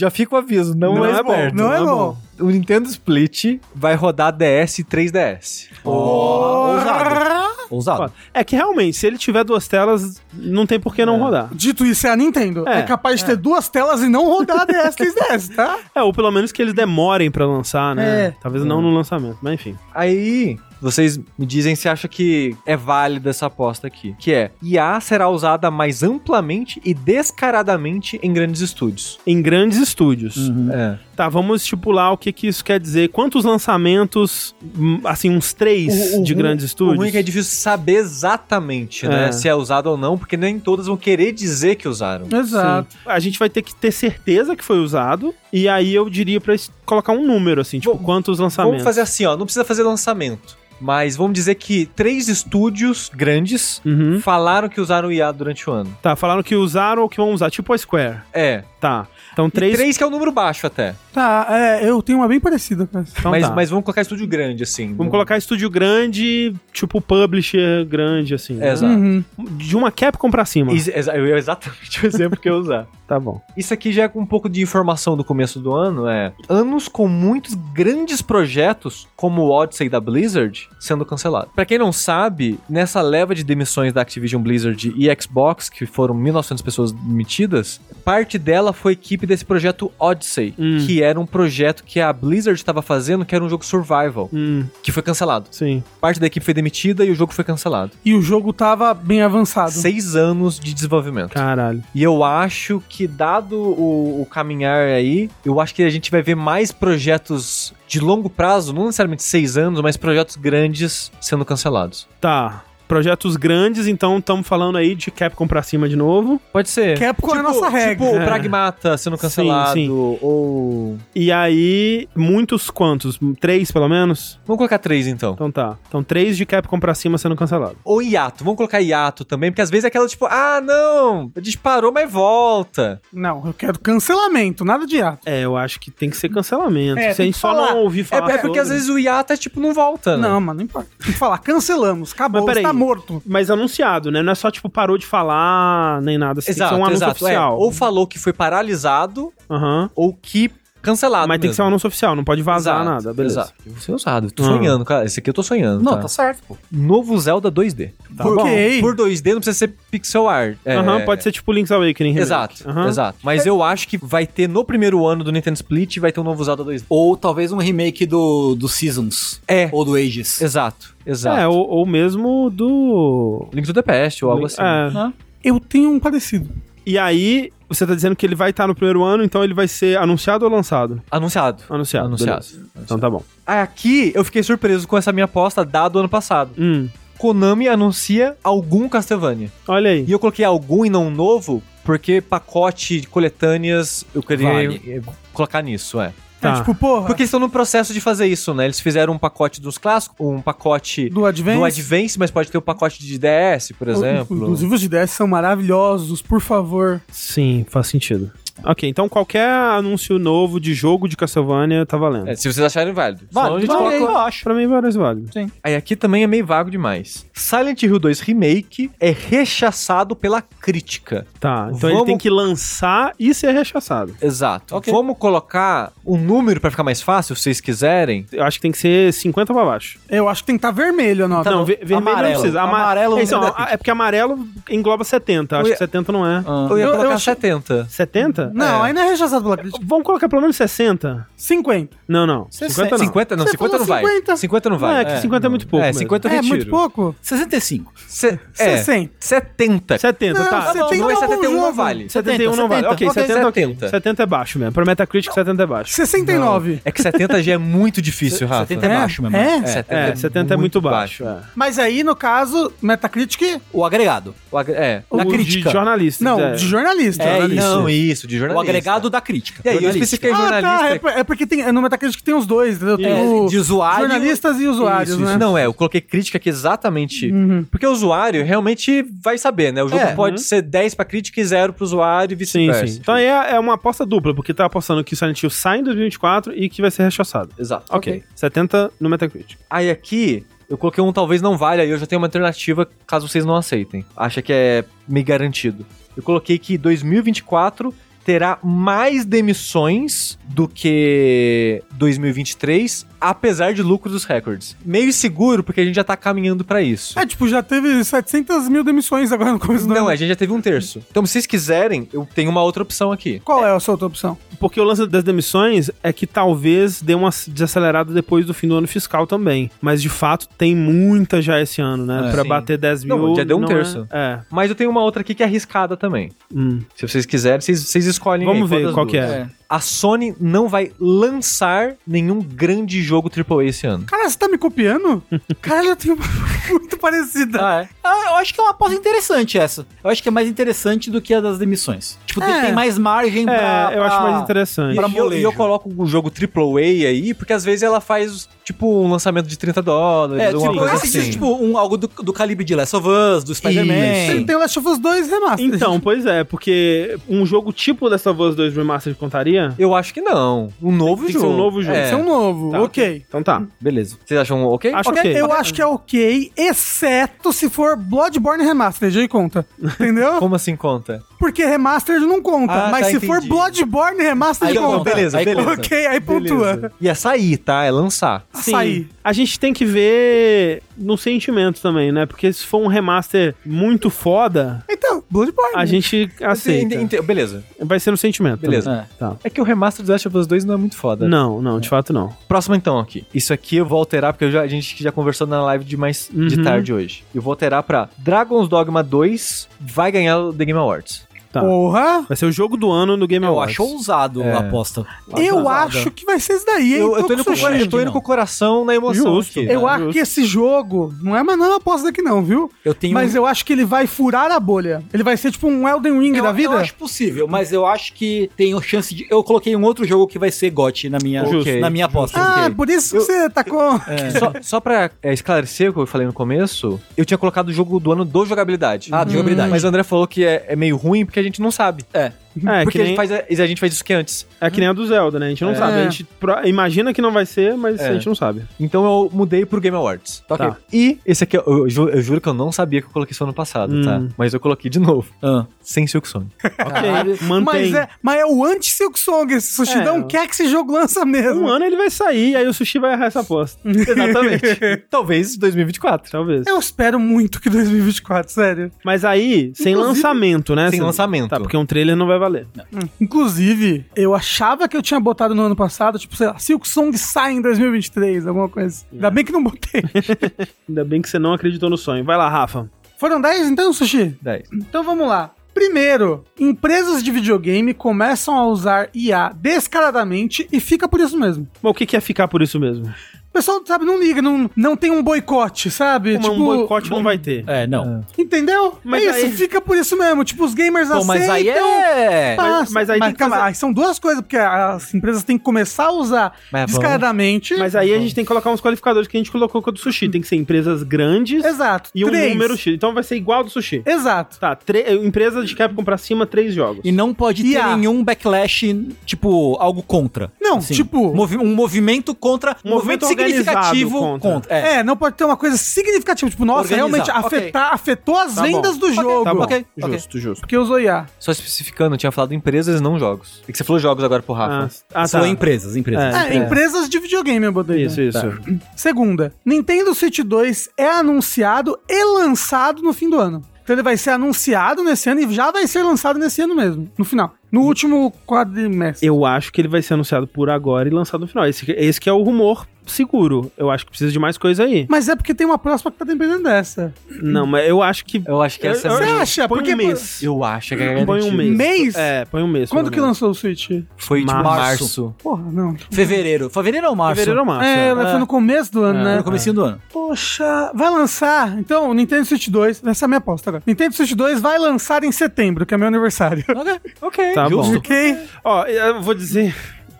Já fica o aviso, não, não é, é bom.
Não, é, é bom.
O Nintendo Split vai rodar DS e 3DS.
Oh. Ousado.
Ousado. É que realmente, se ele tiver duas telas, não tem por que não é. rodar.
Dito isso, é a Nintendo. É, é capaz de ter é. duas telas e não rodar a DS 3DS, tá?
É, ou pelo menos que eles demorem pra lançar, né? É. Talvez não no lançamento, mas enfim.
Aí, Vocês me dizem se acha que é válida essa aposta aqui. Que é, IA será usada mais amplamente e descaradamente em grandes estúdios.
Em grandes estúdios. Uhum. É. Tá, vamos estipular o que, que isso quer dizer. Quantos lançamentos, hum, assim, uns três o, o, de grandes estúdios? O
ruim é que é difícil saber exatamente, né, é. se é usado ou não, porque nem todas vão querer dizer que usaram.
Exato. Sim. A gente vai ter que ter certeza que foi usado, e aí eu diria pra colocar um número, assim, tipo, Bom, quantos lançamentos.
Vamos fazer assim, ó, não precisa fazer lançamento. Mas vamos dizer que três estúdios grandes uhum. falaram que usaram IA durante o ano.
Tá, falaram que usaram ou que vão usar, tipo a Square.
É.
Tá. Então, três.
E três que é o um número baixo até.
Tá, é, eu tenho uma bem parecida.
Então, mas, tá. mas vamos colocar estúdio grande, assim.
Vamos colocar estúdio grande, tipo publisher grande, assim.
É, exato. Uhum.
De uma Capcom pra cima.
Ex eu exatamente o exemplo que eu usar.
Tá bom.
Isso aqui já é um pouco de informação do começo do ano, é anos com muitos grandes projetos, como o Odyssey da Blizzard, sendo cancelado. Para quem não sabe, nessa leva de demissões da Activision Blizzard e Xbox, que foram 1.900 pessoas demitidas, parte dela foi a equipe desse projeto Odyssey, hum. que era um projeto que a Blizzard estava fazendo, que era um jogo survival, hum. que foi cancelado.
Sim.
Parte da equipe foi demitida e o jogo foi cancelado.
E o jogo tava bem avançado.
Seis anos de desenvolvimento.
Caralho.
E eu acho que, dado o, o caminhar aí, eu acho que a gente vai ver mais projetos de longo prazo, não necessariamente seis anos, mas projetos grandes sendo cancelados.
Tá projetos grandes, então estamos falando aí de Capcom pra cima de novo.
Pode ser.
Capcom tipo, é a tipo, nossa regra.
Tipo, é. Pragmata sendo cancelado, sim, sim. ou...
E aí, muitos quantos? Três, pelo menos?
Vamos colocar três, então.
Então tá. Então três de Capcom pra cima sendo cancelado.
Ou hiato. Vamos colocar hiato também, porque às vezes é aquela tipo, ah, não, disparou, mas volta.
Não, eu quero cancelamento, nada de hiato.
É, eu acho que tem que ser cancelamento. É, Se a gente só não ouvir falar
É, é porque
sobre...
às vezes o hiato é tipo, não volta,
né? Não, mas não importa. Tem que falar, cancelamos, acabou, mas, peraí, morto.
Mas anunciado, né? Não é só, tipo, parou de falar, nem nada. Assim,
exato,
tem que ser um anúncio
exato. É,
oficial.
É, ou falou que foi paralisado,
uhum.
ou que cancelado.
Mas mesmo. tem que ser um anúncio oficial, não pode vazar
exato,
nada, beleza. Exato.
Vou ser usado. Tô sonhando, cara. Esse aqui eu tô sonhando.
Não, tá, tá certo, pô.
Novo Zelda 2D.
Tá por bom. Quê?
Por 2D não precisa ser pixel art.
Aham, é... pode ser tipo Link's Awakening.
Exato, uhum. exato. Mas é... eu acho que vai ter no primeiro ano do Nintendo Split, vai ter um novo Zelda 2D.
Ou talvez um remake do, do Seasons.
É.
Ou do Ages.
Exato, exato.
É, ou, ou mesmo do...
Link to the Past, ou algo assim.
É. Eu tenho um parecido.
E aí, você tá dizendo que ele vai estar no primeiro ano, então ele vai ser anunciado ou lançado?
Anunciado.
Anunciado.
Anunciado. anunciado.
Então tá bom.
Aqui eu fiquei surpreso com essa minha aposta dado ano passado.
Hum.
Konami anuncia algum Castlevania.
Olha aí.
E eu coloquei algum e não novo, porque pacote de coletâneas eu queria vale. colocar nisso, é.
Tá. É, tipo, porra.
Porque eles estão no processo de fazer isso, né? Eles fizeram um pacote dos clássicos, um pacote
do Advance,
do Advance mas pode ter o um pacote de DS, por exemplo.
Inclusive os de DS são maravilhosos, por favor.
Sim, faz sentido. Ok, então qualquer anúncio novo de jogo de Castlevania tá valendo.
É, se vocês acharem válido.
Vale, vale, coloca... eu acho. Pra mim parece válido.
Sim. Aí aqui também é meio vago demais. Silent Hill 2 Remake é rechaçado pela crítica.
Tá, então Vamos... ele tem que lançar e ser rechaçado.
Exato. Okay. Vamos colocar um número para ficar mais fácil, se vocês quiserem.
Eu acho que tem que ser 50 pra baixo.
Eu acho que tem que estar tá vermelho a nota.
Não, ver vermelho amarelo. não precisa. Ama amarelo é, então, é porque amarelo engloba 70. Acho ia... que 70 não é.
Ah. Eu ia colocar eu, eu 70.
70?
Não, é. ainda é rechaçado pela crítica.
Vamos colocar pelo menos 60.
50.
Não, não.
50 não. 50 não, 50 não vai. 50. 50 não vai.
Não, é que 50 é, é muito pouco.
É, 50 eu
retiro. É muito pouco?
65.
Se, é, 60.
70.
70, não, tá.
70 não, é 71 não
vale.
71 não vale. Ok, 70, 70. 70 é baixo mesmo. Pro Metacritic, 70 é baixo.
69.
É que 70 já é muito difícil, Rafa.
70 é baixo mesmo.
É?
É, 70 é muito baixo.
Mas aí, no caso, Metacritic...
O agregado.
É. Na crítica. De jornalista.
Não, de jornalista.
É, não, isso, de jornalista.
O agregado da crítica.
E aí, eu especifiquei jornalista.
Ah, tá, é porque tem, no Metacritic tem os dois, entendeu? Tem o,
de usuário.
Jornalistas e usuários, isso, né? Isso.
Não, é, eu coloquei crítica aqui exatamente. Uhum. Porque o usuário realmente vai saber, né? O jogo é, pode uhum. ser 10 pra crítica e 0 pro usuário e vice-versa. Sim, sim.
Então é, é uma aposta dupla, porque tá apostando que o Silent Hill sai em 2024 e que vai ser rechaçado.
Exato.
Ok. okay. 70 no Metacritic.
Aí aqui, eu coloquei um talvez não valha, aí eu já tenho uma alternativa caso vocês não aceitem. Acha que é meio garantido. Eu coloquei que 2024 terá mais demissões do que 2023, apesar de lucro dos recordes. Meio seguro, porque a gente já tá caminhando para isso.
É, tipo, já teve 700 mil demissões agora no começo do
Não, ano. a gente já teve um terço. Então, se vocês quiserem, eu tenho uma outra opção aqui.
Qual é, é a sua outra opção?
Porque o lance das demissões é que talvez dê uma desacelerada depois do fim do ano fiscal também. Mas de fato tem muita já esse ano, né? É, pra sim. bater 10 mil. Não,
já deu um terço. É... é. Mas eu tenho uma outra aqui que é arriscada também. Hum. Se vocês quiserem, vocês, vocês escolhem
Vamos aí, ver qual, qual que é. é
a Sony não vai lançar nenhum grande jogo AAA esse ano.
Cara, você tá me copiando? Cara, eu tenho muito parecida.
Ah, é? Ah, eu acho que é uma aposta interessante essa. Eu acho que é mais interessante do que a das demissões. Tipo, é. tem mais margem é, pra,
eu acho mais interessante.
E eu, eu, coloco o jogo AAA aí, porque às vezes ela faz, tipo, um lançamento de 30 dólares, é,
uma
tipo,
coisa assim. tipo, um, algo do, do calibre de Last of Us, do Spider-Man.
Tem, tem Last of Us 2 Remastered.
Então, pois é, porque um jogo tipo Last of Us 2 Remastered contaria?
Eu acho que não. Um novo
tem,
jogo.
Tem um novo jogo.
É. Tem um novo. Tá, ok.
Então tá.
Beleza. Vocês acham ok?
Acho okay. okay. Eu acho que é ok, exceto se for Bloodborne Remastered. Aí conta. Entendeu?
Como assim conta?
Porque Remastered não conta. Ah, mas tá, se entendi. for Bloodborne Remastered,
aí, conta. Beleza, aí beleza.
Ok, aí pontua. Beleza.
E é sair, tá? É lançar.
Sim. Sair.
A gente tem que ver no sentimento também, né? Porque se for um remaster muito foda.
Então, Bloodborne.
A gente aceita.
Beleza.
Vai ser no sentimento.
Beleza. É. Tá. é que o remaster do Last of Us 2 não é muito foda.
Não, não, de fato não.
Próximo então aqui. Isso aqui eu vou alterar, porque já, a gente já conversou na live de mais uhum. de tarde hoje. Eu vou alterar pra Dragon's Dogma 2 vai ganhar o The Game Awards.
Tá. Porra!
Vai ser o jogo do ano no Game Awards.
Eu acho ousado é. a aposta.
Eu acho que vai ser isso daí, hein?
Eu, eu, tô, indo com, eu tô indo com o coração na emoção. Justo,
aqui. Eu acho que esse jogo não é mais não aposta daqui não, viu?
Eu tenho
mas eu acho que ele vai furar a bolha. Ele vai ser tipo um Elden Ring
eu,
da vida. Eu
acho possível, mas eu acho que tem chance de... Eu coloquei um outro jogo que vai ser GOT na minha, okay. na minha aposta.
Ah, okay. por isso eu, que você tacou...
É. Só, só pra é, esclarecer o que eu falei no começo, eu tinha colocado o jogo do ano do jogabilidade.
Ah, do hum. jogabilidade.
Mas o André falou que é, é meio ruim porque a gente não sabe.
É.
É, Porque nem... a, gente faz, a gente faz isso que antes.
É que nem a do Zelda, né? A gente não é. sabe. A gente imagina que não vai ser, mas é. a gente não sabe.
Então eu mudei pro Game Awards. Tá. tá. E esse aqui, eu, ju, eu, juro que eu não sabia que eu coloquei isso ano passado, tá? hum. tá? Mas eu coloquei de novo. Ah. Sem Silk Song.
ok, mantém. Mas é, mas é o anti-Silk Song. Esse Sushi é. não quer que esse jogo lança mesmo.
Um ano ele vai sair, aí o Sushi vai errar essa aposta.
Exatamente. Talvez 2024.
Talvez.
Eu espero muito que 2024, sério.
Mas aí, sem Inclusive, lançamento, né?
Sem lançamento.
Tá, porque um trailer não vai valer.
Hum. Inclusive, eu achava que eu tinha botado no ano passado, tipo, sei lá, Silk Song sai em 2023, alguma coisa. Ainda bem que não botei.
Ainda bem que você não acreditou no sonho. Vai lá, Rafa.
Foram 10 então, Sushi?
10.
Então vamos lá. Primeiro, empresas de videogame começam a usar IA descaradamente e fica por isso mesmo.
Mas o que é ficar por isso mesmo?
Pessoal, sabe, não liga, não, não tem um boicote, sabe?
Como tipo, um boicote não vai ter.
É, não.
É. Entendeu? Mas é isso, aí... fica por isso mesmo. Tipo, os gamers Pô,
aceitam. Mas aí é...
Mas, mas aí mas, calma, fazer... são duas coisas, porque as empresas têm que começar a usar mas, descaradamente.
Mas aí a gente tem que colocar uns qualificadores que a gente colocou com o do sushi. Tem que ser empresas grandes.
Exato.
E três. um número X. Então vai ser igual ao do sushi.
Exato.
Tá, empresas de Capcom pra cima, três jogos.
E não pode ter yeah. nenhum backlash, tipo, algo contra.
Não, assim, tipo...
Movi um movimento contra... Um movimento, movimento significativo
contra. contra. É. é. não pode ter uma coisa significativa. Tipo, nossa, Organizar. realmente afetar, okay. afetou as tá vendas bom. do jogo.
Tá bom.
Okay.
Justo, justo.
Porque usou IA.
Só especificando, eu tinha falado empresas, não jogos. E que você falou jogos agora pro Rafa.
Ah, ah tá. empresas, empresas.
É, é, empresas de videogame eu botei.
Isso, isso. Tá.
Segunda, Nintendo Switch 2 é anunciado e lançado no fim do ano. Então ele vai ser anunciado nesse ano e já vai ser lançado nesse ano mesmo, no final. No último quadrimestre.
Eu acho que ele vai ser anunciado por agora e lançado no final. Esse, esse que é o rumor seguro. Eu acho que precisa de mais coisa aí.
Mas é porque tem uma próxima que tá dependendo dessa.
Não, mas eu acho que.
Eu acho que essa
Você acha?
Põe
porque
um mês.
Eu acho que é
Põe um mês.
Mês?
É, põe um mês.
Quando que lançou o Switch?
Foi de março. março.
Porra, não.
Fevereiro. Fevereiro ou março?
Fevereiro ou março.
É, é. foi no começo do ano, é. né?
No começo do ano.
Poxa, vai lançar. Então, o Nintendo Switch 2, essa é a minha aposta agora. Nintendo Switch 2 vai lançar em setembro, que é meu aniversário.
Ok. Ok.
Tá
Justo. bom. Ok.
Ó, eu vou dizer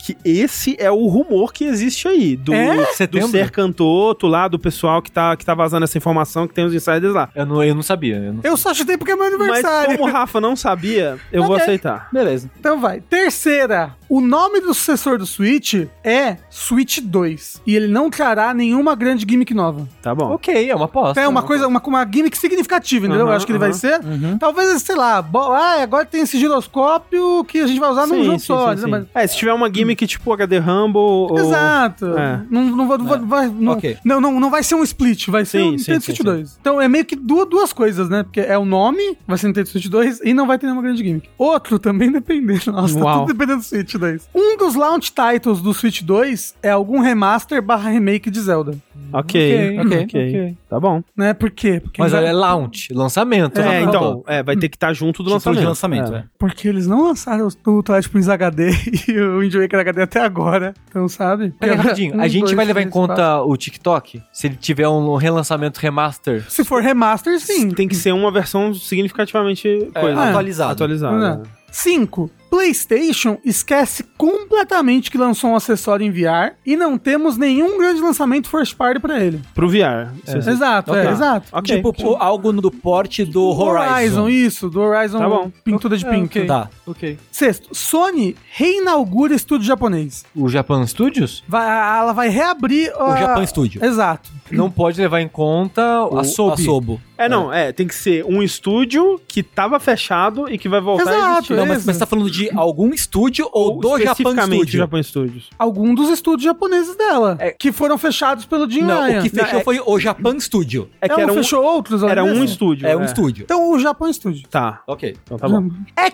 que esse é o rumor que existe aí. Do,
é?
do Ser Cantoto lá, do pessoal que tá, que tá vazando essa informação, que tem os insiders lá.
Eu não, eu não sabia. Eu, não
eu só chutei porque é meu aniversário.
Mas como o Rafa não sabia, eu okay. vou aceitar.
Beleza. Então vai. Terceira. O nome do sucessor do Switch é Switch 2. E ele não trará nenhuma grande gimmick nova.
Tá bom.
Ok, é uma aposta.
É uma coisa, uma, uma gimmick significativa, entendeu? Uhum, eu acho que ele vai ser. Uhum. Talvez, sei lá, ah, agora tem esse giroscópio que a gente vai usar sim, num jogo sim, só. Sim,
Mas... É, se tiver uma gimmick tipo HD Rumble ou...
Exato. É. Não, não, vai, não, vai, não, okay. não, não, não vai ser um split, vai ser sim, um Nintendo Switch 2. Então é meio que duas, duas coisas, né? Porque é o nome, vai ser Nintendo Switch 2 e não vai ter nenhuma grande gimmick. Outro também dependendo. Nossa, tá Uau. tá tudo dependendo do Switch, né? 2. Um dos launch titles do Switch 2 é algum remaster barra remake de Zelda.
Ok, ok, ok. Tá bom.
Né? Por quê? Porque
Mas é launch, lançamento.
É, então, é, vai ter que estar tá junto do lançamento. De lançamento
é. é. Porque eles não lançaram o Twilight Princess HD e o Wind Waker HD até agora. Então, sabe?
Pera rapidinho, um, a gente dois, vai levar em conta quatro. o TikTok? Se ele tiver um relançamento remaster?
Se for remaster, sim.
Tem que ser uma versão significativamente
é, coisa. atualizada.
Atualizada.
5. PlayStation esquece completamente que lançou um acessório em VR e não temos nenhum grande lançamento first party para ele.
Pro VR.
É. Exato, okay. é, exato.
Okay. Tipo, tipo, algo do porte do Horizon. Horizon,
isso, do Horizon
tá bom.
pintura de é, pink.
Okay.
Tá.
Ok.
Sexto, Sony reinaugura estúdio japonês.
O Japan Studios?
Vai, ela vai reabrir
o a... Japan Studio.
Exato.
Não pode levar em conta o, a Sobo. A Sobo.
É, não, é. tem que ser um estúdio que tava fechado e que vai voltar Exato, a existir.
Não, mas, mas você tá falando de algum estúdio ou, ou do Japan Studio?
Japan Studios.
Algum dos estúdios japoneses dela, é. que foram fechados pelo Jim
Não, Ryan. o que fechou não, é... foi o Japan Studio.
É que era um, fechou outros
Era um estúdio.
É, um é. estúdio.
Então o Japan Studio.
Tá.
Ok.
Então tá bom.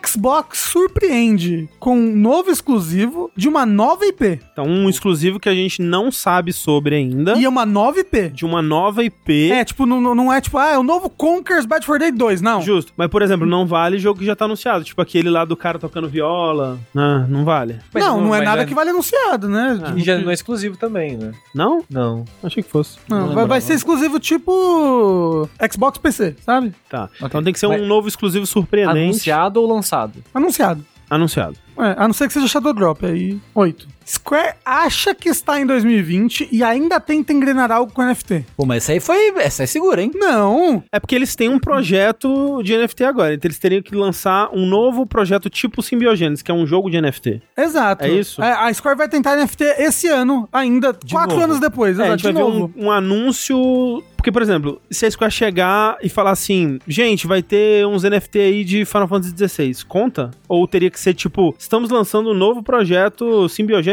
Xbox surpreende com um novo exclusivo de uma nova IP.
Então um exclusivo que a gente não sabe sobre ainda.
E é uma nova IP.
De uma nova IP.
É, tipo, não, não é tipo, ah, é o novo Conker's Bad for Day 2, não.
Justo. Mas, por exemplo, não vale jogo que já tá anunciado. Tipo aquele lá do cara tocando viola. Não, não vale.
Mas não, não, não é nada é... que vale anunciado, né?
Ah. E já não é exclusivo também, né?
Não?
Não.
Achei que fosse.
Não, não vai, vai, ser exclusivo tipo Xbox PC, sabe?
Tá. Okay. Então tem que ser Mas... um novo exclusivo surpreendente.
Anunciado ou lançado?
Anunciado.
Anunciado.
É, a não ser que seja Shadow Drop, aí 8. Square acha que está em 2020 e ainda tenta engrenar algo com NFT.
Pô, mas essa aí foi. Essa é segura, hein?
Não.
É porque eles têm um projeto de NFT agora. Então eles teriam que lançar um novo projeto tipo Symbiogenes, que é um jogo de NFT.
Exato.
É isso?
É, a Square vai tentar NFT esse ano, ainda, de quatro novo. anos depois.
É,
exato,
a gente vai
novo.
ver um, um anúncio porque, por exemplo, se a Square chegar e falar assim, gente, vai ter uns NFT aí de Final Fantasy XVI, conta? Ou teria que ser tipo, estamos lançando um novo projeto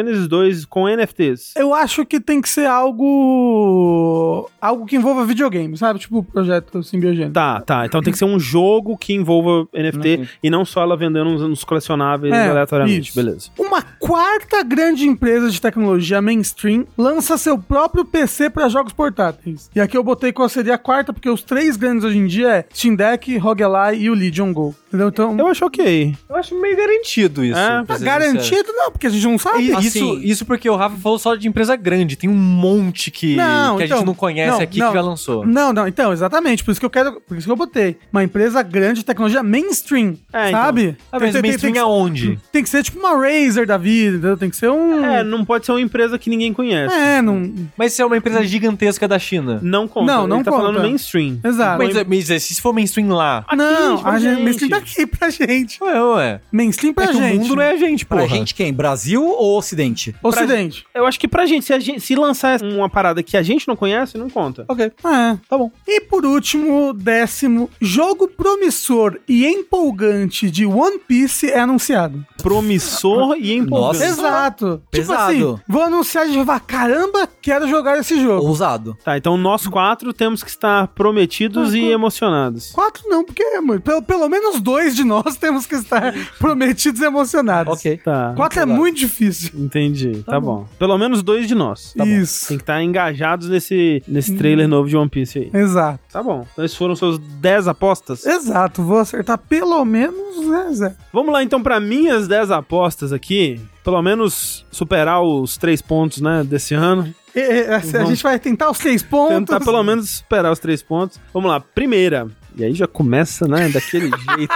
Symbiogenesis 2 com NFTs?
Eu acho que tem que ser algo. algo que envolva videogame, sabe? Tipo o projeto Symbiogenesis.
Tá, tá. Então tem que ser um jogo que envolva NFT uhum. e não só ela vendendo uns, uns colecionáveis é, aleatoriamente. Isso. Beleza.
Uma quarta grande empresa de tecnologia mainstream lança seu próprio PC para jogos portáteis. E aqui eu botei qual seria a quarta, porque os três grandes hoje em dia é Steam Deck, Roguelite e o Legion Go. Entendeu? Então.
Eu acho ok.
Eu acho meio garantido isso.
É, tá garantido não, porque a gente não sabe.
Assim, isso, isso porque o Rafa falou só de empresa grande. Tem um monte que, não, que então, a gente então, não conhece não, aqui não, que já lançou.
Não, não, então, exatamente. Por isso que eu quero. Por isso que eu botei. Uma empresa grande de tecnologia mainstream. É, então. sabe? Então.
Mas tem, mainstream tem, aonde?
Tem que ser tipo uma Razer da vida, entendeu? Tem que ser um.
É, não pode ser uma empresa que ninguém conhece.
É, não.
Mas se é uma empresa gigantesca da China.
Não conta.
Não, não
Ele tá
conta.
falando mainstream.
Exato.
Mas, mas se for mainstream lá.
Aqui, não, a gente, mainstream daqui pra gente.
Ué, ué.
Mainstream pra é gente.
o mundo não é a gente,
porra. Pra gente quem? Brasil ou Ocidente?
Ocidente.
Pra, eu acho que pra gente se, gente, se lançar uma parada que a gente não conhece, não conta.
Ok. É, tá bom. E por último, décimo, jogo promissor e empolgante de One Piece é anunciado.
Promissor e empolgante.
Nossa. Exato.
Pesado. Tipo assim,
vou anunciar de caramba, quero jogar esse jogo.
Ousado.
Tá, então nós quatro temos que estar prometidos ah, e emocionados.
Quatro não, porque pelo, pelo menos dois de nós temos que estar prometidos e emocionados.
Ok.
Tá. Quatro é muito difícil.
Entendi. Tá, tá bom. bom. Pelo menos dois de nós.
Tá Isso.
Bom. Tem que estar engajados nesse, nesse trailer hum. novo de One Piece aí.
Exato.
Tá bom. Então esses foram suas 10 apostas?
Exato. Vou acertar pelo menos, né, Zé?
Vamos lá então para minhas 10 apostas aqui. Pelo menos superar os três pontos, né, desse ano.
É, a, a gente vai tentar os três pontos.
Tentar pelo menos superar os três pontos. Vamos lá. Primeira. E aí já começa, né, daquele jeito.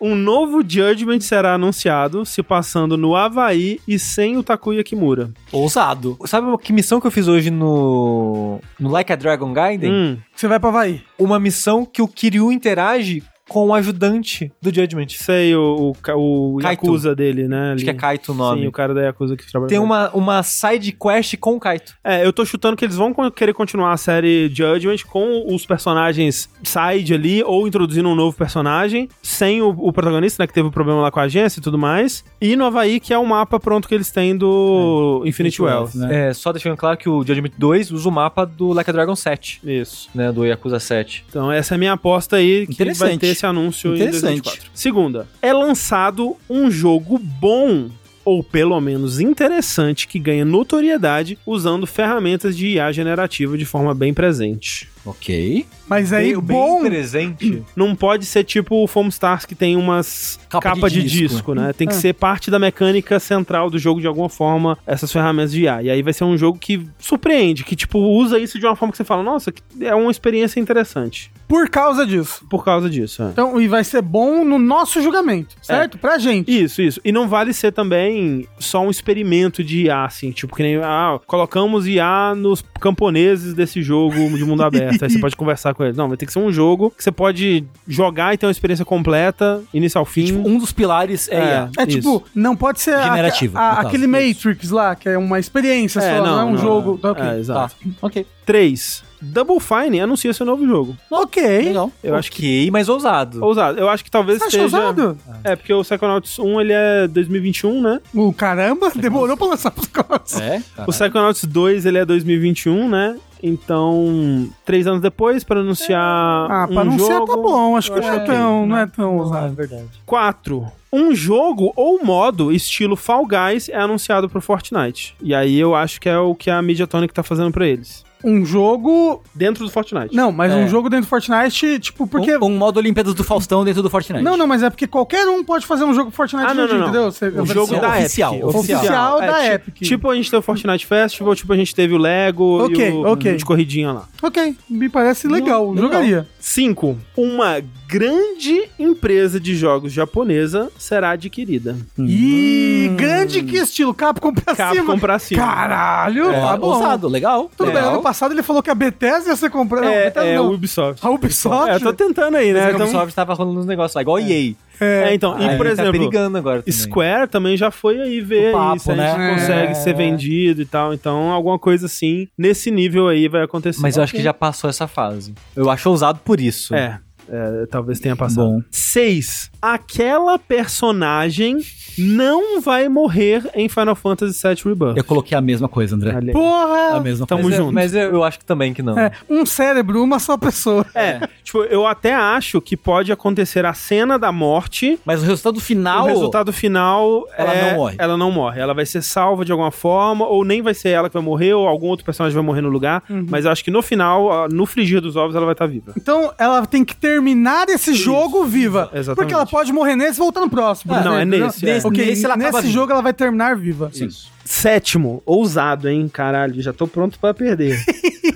Um novo Judgment será anunciado, se passando no Havaí e sem o Takuya Kimura.
Ousado. Sabe que missão que eu fiz hoje no, no Like a Dragon Gaiden? Hum.
Você vai pra Havaí.
Uma missão que o Kiryu interage com o ajudante do Judgment.
Sei, o, o, o Yakuza dele, né?
Ali. Acho que é Kaito o nome.
Sim, o cara da Yakuza que trabalha
Tem uma, uma side quest com o Kaito.
É, eu tô chutando que eles vão querer continuar a série Judgment com os personagens side ali, ou introduzindo um novo personagem, sem o, o protagonista, né, que teve o um problema lá com a agência e tudo mais, e no Havaí, que é o mapa pronto que eles têm do é, Infinite Wealth.
Né? É, só deixando claro que o Judgment 2 usa o mapa do Like a Dragon 7.
Isso.
Né, do Yakuza 7.
Então essa é a minha aposta aí, que vai ter esse anúncio
em 2024.
Segunda, é lançado um jogo bom ou pelo menos interessante, que ganha notoriedade usando ferramentas de IA generativa de forma bem presente.
Ok.
Mas aí, bem, bom...
Bem presente.
Não pode ser tipo o Foam Stars, que tem umas capa, capa de, de, disco. disco né? Tem que é. ser parte da mecânica central do jogo de alguma forma, essas ferramentas de IA. E aí vai ser um jogo que surpreende, que tipo, usa isso de uma forma que você fala, nossa, é uma experiência interessante.
Por causa disso.
Por causa disso, é.
Então, e vai ser bom no nosso julgamento, certo? É. Pra gente.
Isso, isso. E não vale ser também só um experimento de IA, assim, tipo, que nem, ah, colocamos IA nos camponeses desse jogo de mundo aberto. aí você pode conversar com eles. Não, vai ter que ser um jogo que você pode jogar e ter uma experiência completa, início ao fim. E,
tipo, um dos pilares é,
é, é tipo, não pode ser
generativo.
A, a, aquele Matrix lá, que é uma experiência é, só, não, não, é um não, jogo.
Tá, okay. É, exato. Tá. Ok. 3. Double Fine anuncia seu novo jogo.
Ok.
Legal. Eu okay, acho que mais ousado.
Ousado. Eu acho que talvez Você seja... ousado? É, porque o Psychonauts 1, ele é 2021, né?
O caramba, demorou pra lançar os Psychonauts.
É? O Psychonauts 2, ele é 2021, né? Então, três anos depois, para anunciar ah, um pra anunciar tá
jogo, tá bom. Acho que não é, tão, não é tão ousado. É
verdade. Quatro. Um jogo ou modo estilo Fall Guys é anunciado pro Fortnite. E aí eu acho que é o que a Mediatonic tá fazendo para eles
um jogo.
Dentro do Fortnite.
Não, mas é. um jogo dentro do Fortnite, tipo, porque.
Um, um, modo Olimpíadas do Faustão dentro do Fortnite.
Não, não, mas é porque qualquer um pode fazer um jogo Fortnite
ah, não, não, não. entendeu? Você,
o jogo da oficial. Epic.
Oficial, oficial é, da
é,
Epic.
Tipo, a gente tem o Fortnite Festival, tipo, a gente teve o Lego
okay, e o
okay. de corridinha lá.
Ok, me parece legal, não, jogaria.
5. Uma grande empresa de jogos japonesa será adquirida.
Hum. E grande que estilo? Capcom pra
Capcom
cima.
pra cima.
Caralho,
é, tá bom. Ousado, legal.
Tudo
legal.
bem, ano passado ele falou que a Bethesda ia ser comprada.
É,
não,
é, o Ubisoft.
A Ubisoft? É,
eu tô tentando aí, né?
A então- Ubisoft tava rolando uns negócios lá, igual a EA.
É, é, então, e por tá exemplo,
tá agora
também. Square também já foi aí ver papo, se a gente né? consegue é. ser vendido e tal. Então, alguma coisa assim, nesse nível aí vai acontecer.
Mas eu acho que já passou essa fase. Eu acho ousado por isso.
É. É, talvez tenha passado. Bom. Seis. Aquela personagem não vai morrer em Final Fantasy VII Rebirth.
Eu coloquei a mesma coisa, André.
Ali. Porra!
A mesma
Tamo
coisa.
junto.
Mas eu, eu, acho que também que não.
É, um cérebro, uma só pessoa.
É, tipo, eu até acho que pode acontecer a cena da morte.
Mas o resultado final. O
resultado final. Ela é, não morre. Ela não morre. Ela vai ser salva de alguma forma, ou nem vai ser ela que vai morrer, ou algum outro personagem vai morrer no lugar. Uhum. Mas eu acho que no final, no frigir dos ovos, ela vai estar viva.
Então, ela tem que terminar esse Isso. jogo viva. Exatamente. Porque ela pode morrer nesse e voltar no próximo.
Ah, não, é nesse.
Nesse, é. Okay, nesse, nesse jogo ela vai terminar viva.
Isso. Sétimo, ousado, hein? Caralho, já tô pronto para perder.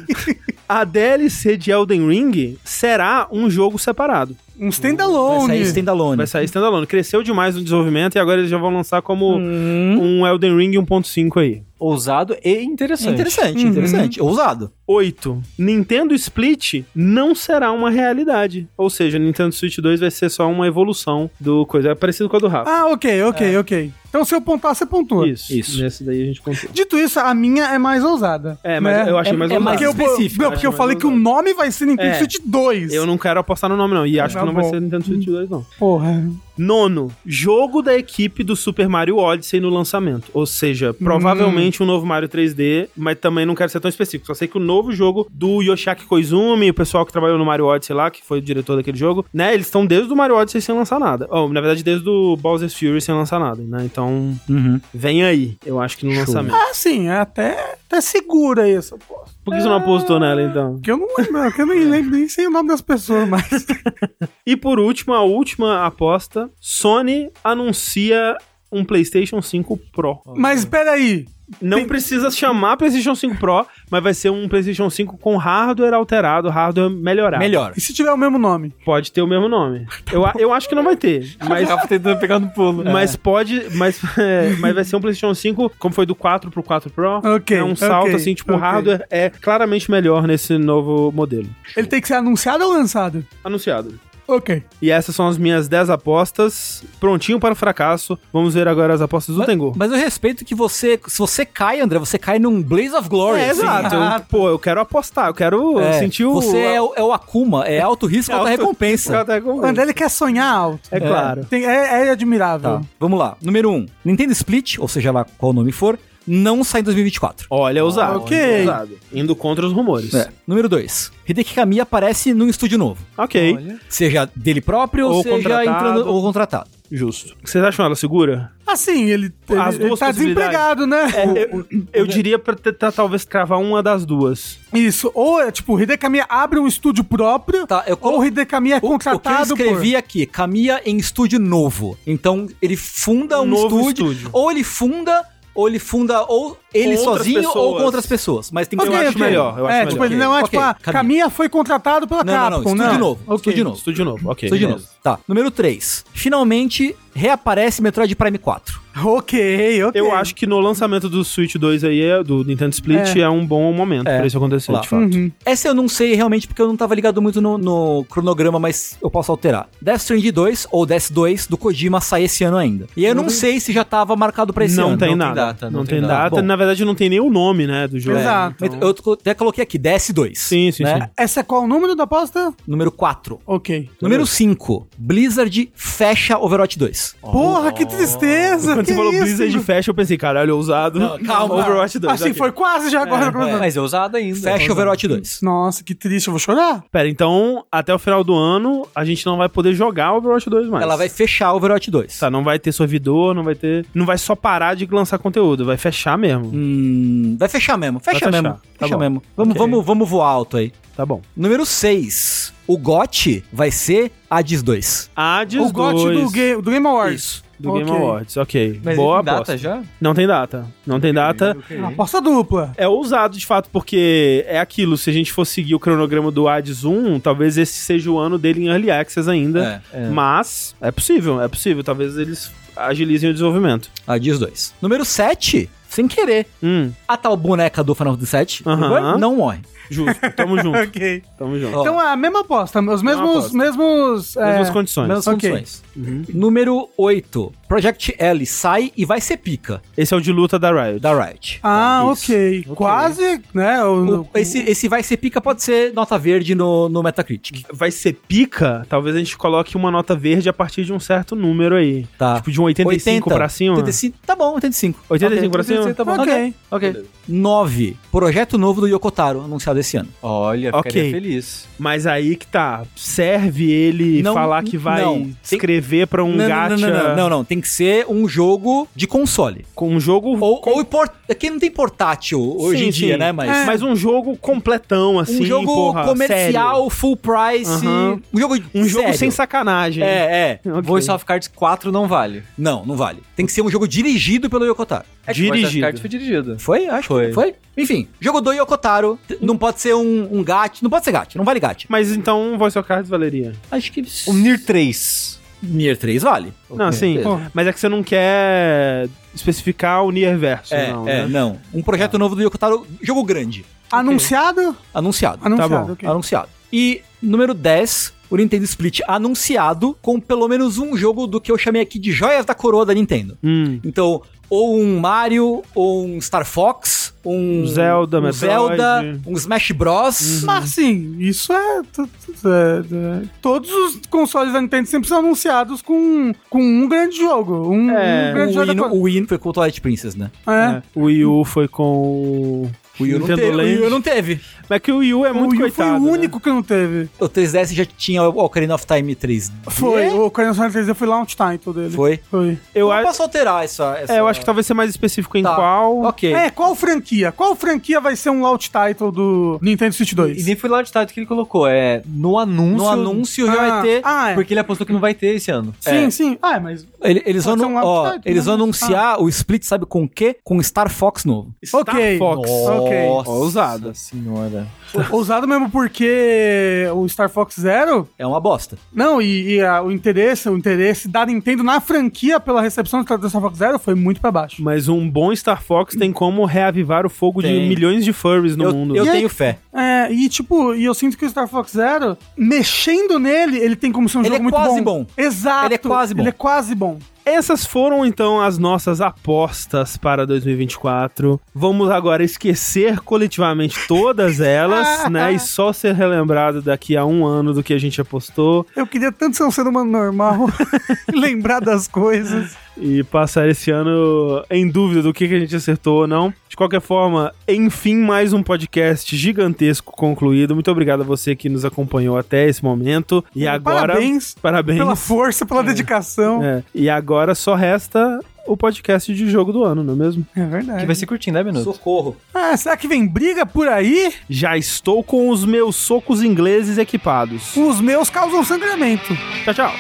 a DLC de Elden Ring será um jogo separado.
Um standalone.
Vai sair standalone.
Vai sair standalone. Cresceu demais no desenvolvimento e agora eles já vão lançar como hum. um Elden Ring 1.5 aí.
Ousado e interessante.
Interessante, uhum. interessante. Ousado.
8. Nintendo Split não será uma realidade. Ou seja, Nintendo Switch 2 vai ser só uma evolução do coisa. É parecido com a do Rafa.
Ah, ok, ok, é. ok. Então, se eu pontuar, você pontua.
Isso. Isso. Nesse daí a gente pontua.
Dito isso, a minha é mais ousada.
É, mas né? eu achei mais
é,
ousada.
É mais específico. Não, porque eu falei que o nome vai ser Nintendo é. Switch 2.
Eu não quero apostar no nome, não. E acho tá que não bom. vai ser Nintendo Switch 2, não.
Porra.
Nono, jogo da equipe do Super Mario Odyssey no lançamento. Ou seja, provavelmente hum. um novo Mario 3D, mas também não quero ser tão específico. Só sei que o novo jogo do Yoshiaki Koizumi, o pessoal que trabalhou no Mario Odyssey lá, que foi o diretor daquele jogo, né? Eles estão desde o Mario Odyssey sem lançar nada. Ou, na verdade, desde o Bowser's Fury sem lançar nada, né? Então, uhum. vem aí, eu acho que no Show. lançamento.
Ah, sim, é até, até segura isso, pô.
Por que é... você não apostou nela, então?
Porque eu não lembro, eu nem lembro nem sei o nome das pessoas mais.
e por último, a última aposta: Sony anuncia um PlayStation 5 Pro.
Mas peraí,
não Tem... precisa chamar PlayStation 5 Pro, mas vai ser um PlayStation 5 com hardware alterado, hardware melhorado.
Melhor. E se tiver o mesmo nome?
Pode ter o mesmo nome. Eu, eu acho que não vai ter. Mas
tava tentando pegar no pulo.
Mas é. pode, mas, é, mas vai ser um PlayStation 5 como foi do 4 pro 4 Pro.
Ok.
É um salto okay, assim, tipo, o okay. hardware é claramente melhor nesse novo modelo.
Ele tem que ser anunciado ou lançado?
Anunciado.
Ok.
E essas são as minhas 10 apostas. Prontinho para o fracasso. Vamos ver agora as apostas do
mas,
Tengu.
Mas eu respeito que você. Se você cai, André, você cai num Blaze of Glory.
É, assim. exato. Eu, pô, eu quero apostar, eu quero é, sentir o.
Você é o, é o Akuma, é alto risco, é alta recompensa.
Alta recompensa. André, ele quer sonhar alto.
É, claro.
Tem, é, é, admirável. Tá.
Vamos lá. Número 1. Um, Nintendo Split, ou seja lá qual o nome for, não sai em 2024.
Olha, ousado.
Ok.
Ousado. Indo contra os rumores. É.
Número 2. Hideki Kamiya aparece num estúdio novo.
Ok. Olha.
Seja dele próprio ou seja
contratado.
entrando ou contratado.
Justo. Vocês acham ela segura?
Assim, ele, As ele, ele tá desempregado, né?
É, eu, eu, diria pra tentar talvez cravar uma das duas.
Isso, ou é tipo, o Hidekamiya abre um estúdio próprio, tá, eu ou o Hidekamiya é contratado
o, o que eu escrevi por... aqui, Kamiya em estúdio novo. Então, ele funda um, um estúdio, estúdio, ou ele funda ou ele funda ou ele sozinho pessoas. ou com outras pessoas. Mas tem que
okay,
eu
acho okay. melhor. Eu
é,
acho
tipo, melhor. ele não é okay. tipo, a ah, Caminha foi contratado pela não, Capcom,
não, não, estúdio novo. Okay. Estúdio novo.
Estúdio novo, ok.
Estúdio novo. Tá, número 3. Finalmente reaparece Metroid Prime 4.
Ok, ok.
Eu acho que no lançamento do Switch 2 aí, é, do Nintendo Split, é, é um bom momento é. pra isso acontecer, Lá. de fato. Uhum.
Essa eu não sei realmente porque eu não tava ligado muito no, no, cronograma, mas eu posso alterar. Death Stranding 2 ou Death 2 do Kojima sai esse ano ainda. E eu não, não sei se já tava marcado pra esse
não
ano.
Tem não nada. tem data. Não, não tem, tem data. Bom, Na verdade, não tem nem o nome, né, do jogo.
Exato. Então... Eu até coloquei aqui, DS2.
Sim, sim, né? sim.
Essa é qual o número da aposta?
Número 4.
Ok.
Número 5. Blizzard fecha Overwatch 2.
Porra, que tristeza!
Você falou isso? Blizzard fecha, eu pensei, caralho, ousado. Não,
calma. Overwatch 2. Assim, okay. foi quase já agora.
É, é, mas é ousado ainda. Fecha Overwatch 2.
Nossa, que triste, eu vou chorar.
Pera, então, até o final do ano, a gente não vai poder jogar Overwatch 2 mais.
Ela vai fechar Overwatch 2.
Tá, não vai ter servidor, não vai ter... Não vai só parar de lançar conteúdo, vai fechar mesmo.
Hum, vai fechar mesmo, fecha mesmo. Tá fecha bom. mesmo. Vamos, okay. vamos, vamos voar alto aí.
Tá bom.
Número 6. O GOT vai ser Hades 2.
Hades
o
2. O
GOT do, game, do Game Awards. Isso
do okay. Game Awards. Ok.
Mas Boa tem aposta. data já?
Não tem data. Não tem data.
Okay. É aposta dupla.
É ousado, de fato, porque é aquilo. Se a gente for seguir o cronograma do Hades 1, talvez esse seja o ano dele em Early Access ainda. É, é. Mas é possível, é possível. Talvez eles agilizem o desenvolvimento.
Hades 2. Número 7, sem querer.
Hum.
A tal boneca do Final Fantasy VII uh -huh. não morre.
Justo, tamo junto.
ok.
Tamo junto.
Então é a mesma aposta, os mesmos. Aposta. mesmos
é... Mesmas condições.
Mesmas okay. condições. Uhum. Número 8. Project L sai e vai ser pica.
Esse é o de luta da Riot.
Da Riot.
Ah, ok. okay. Quase, né? O,
o, esse, esse vai ser pica pode ser nota verde no, no Metacritic.
Vai ser pica? Talvez a gente coloque uma nota verde a partir de um certo número aí.
Tá.
Tipo de um 85 80, pra cima.
85, tá bom, 85.
85 okay. pra cima? 85,
tá bom. Ok. Ok. 9. Projeto novo do Yokotaro, anunciado esse ano.
Olha,
ficaria feliz. Mas aí que tá. Serve ele não, falar que vai não, escrever tem... pra um não, gacha...
Não, não, não, não, Tem que ser um jogo de console.
Com um jogo...
Ou, com... ou port... Aqui não tem portátil hoje sim, em dia, né?
Mas... É. Mas um jogo completão, assim,
Um jogo porra, comercial, sério. full price.
Um jogo Um jogo sério. sem sacanagem.
É,
é. Okay. Voice of Cards 4 não vale.
Não, não vale. Tem que ser um jogo dirigido pelo Yokotaro.
É, dirigido. Voice of foi dirigido.
Foi? Acho foi. que foi. Enfim, jogo do Yokotaro. Não pode ser um, um gato. Não pode ser gato. Não vale gato.
Mas então Voice of Cards valeria.
Acho que.
O Nier 3.
Nier 3 vale.
Não, okay. sim. Mas é que você não quer especificar o Nier Verso,
é,
não,
É,
né?
não. Um projeto ah. novo do Yokotaro, jogo grande.
Anunciado?
Okay. Anunciado.
Anunciado,
tá bom. Okay. Anunciado. E número 10, o Nintendo Split anunciado com pelo menos um jogo do que eu chamei aqui de joias da coroa da Nintendo.
Hum.
Então, ou um Mario, ou um Star Fox, um
Zelda,
um Zelda, um Smash Bros.
Uhum. Mas sim, isso é, é, é, Todos os consoles da Nintendo sempre são anunciados com, com um grande jogo. Um,
é,
um grande
o jogo. Wii, o Wii foi com o Twilight Princess, né?
É. é.
O Wii U foi com
o Wii U, não teve, o Wii U não teve.
Mas é que o Wii U é muito coitado. O Wii U
foi o
né?
único que não teve.
O 3DS já tinha o Ocarina of Time 3D.
Foi, o Ocarina of Time 3D foi launch title dele.
Foi?
Foi.
Eu acho... posso alterar essa, essa...
É, eu acho que talvez ser mais específico em tá. qual...
Ok. É, qual franquia? Qual franquia vai ser um launch title do Nintendo Switch 2?
E nem foi launch title que ele colocou, é no anúncio...
No anúncio já ah, vai ter,
ah,
é. porque ele apostou que não vai ter esse ano.
Sim,
é.
sim. Ah, mas...
Ele, eles vão, um ó, title, eles vão né? anunciar ah. o Split, sabe com o quê? Com Star Fox novo.
Star ok.
Fox.
Nossa. Ok.
Ousada.
senhora.
Ousado mesmo porque o Star Fox Zero
é uma bosta.
Não, e, e a, o interesse, o interesse da Nintendo na franquia pela recepção do Star Fox Zero foi muito para baixo.
Mas um bom Star Fox tem como reavivar o fogo tem. de milhões de furries no
eu,
mundo.
Eu e tenho fé.
É, e tipo, e eu sinto que o Star Fox Zero, mexendo nele, ele tem como ser um ele jogo é muito bom.
Ele é quase bom.
Exato.
Ele é quase bom.
Ele é quase bom.
Essas foram então as nossas apostas para 2024. Vamos agora esquecer coletivamente todas elas, né? E só ser relembrado daqui a um ano do que a gente apostou.
Eu queria tanto ser um ser humano normal, lembrar das coisas
e passar esse ano em dúvida do que, que a gente acertou ou não. De qualquer forma, enfim, mais um podcast gigantesco concluído. Muito obrigado a você que nos acompanhou até esse momento. E agora.
Parabéns.
Parabéns.
Pela força, pela é. dedicação.
É. E agora só resta o podcast de jogo do ano, não é mesmo?
É verdade.
Que vai ser curtinho, né, Minuto?
Socorro.
Ah, será que vem briga por aí?
Já estou com os meus socos ingleses equipados.
Os meus causam sangramento.
Tchau, tchau.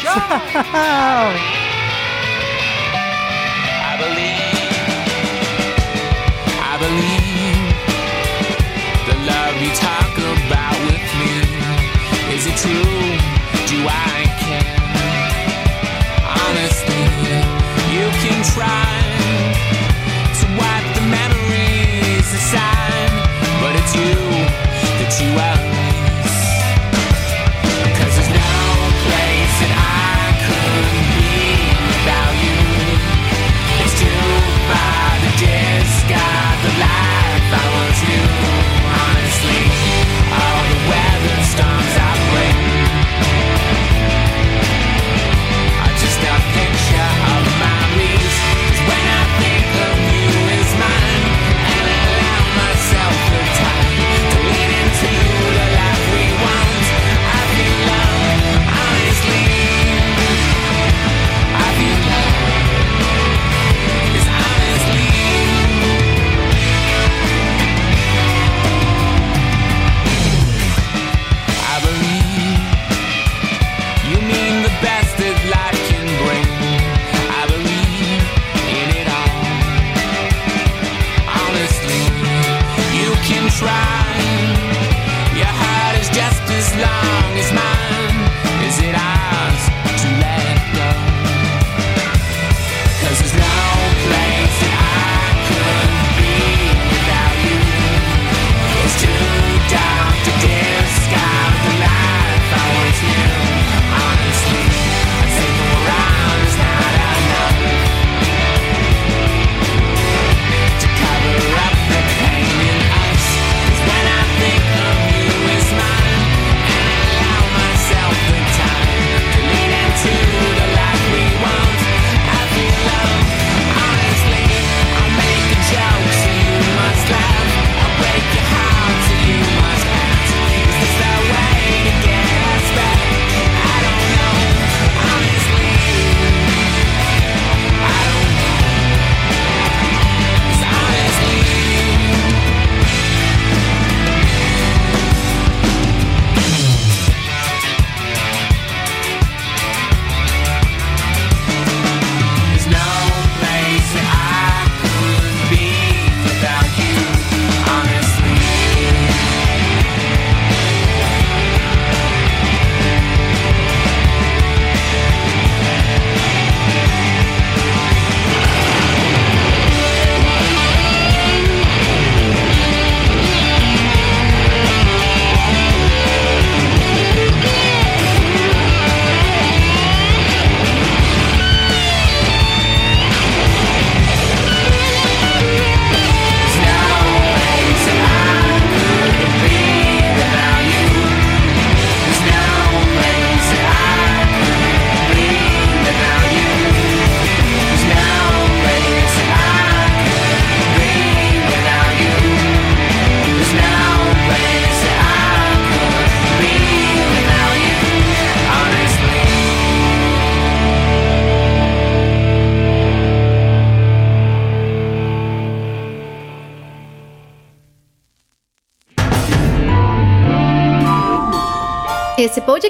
Tchau. tchau. Believe the love you talk about with me. Is it true? Do I care? Honestly, you can try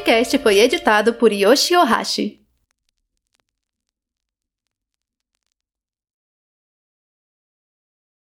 podcast foi editado por Yoshi Ohashi.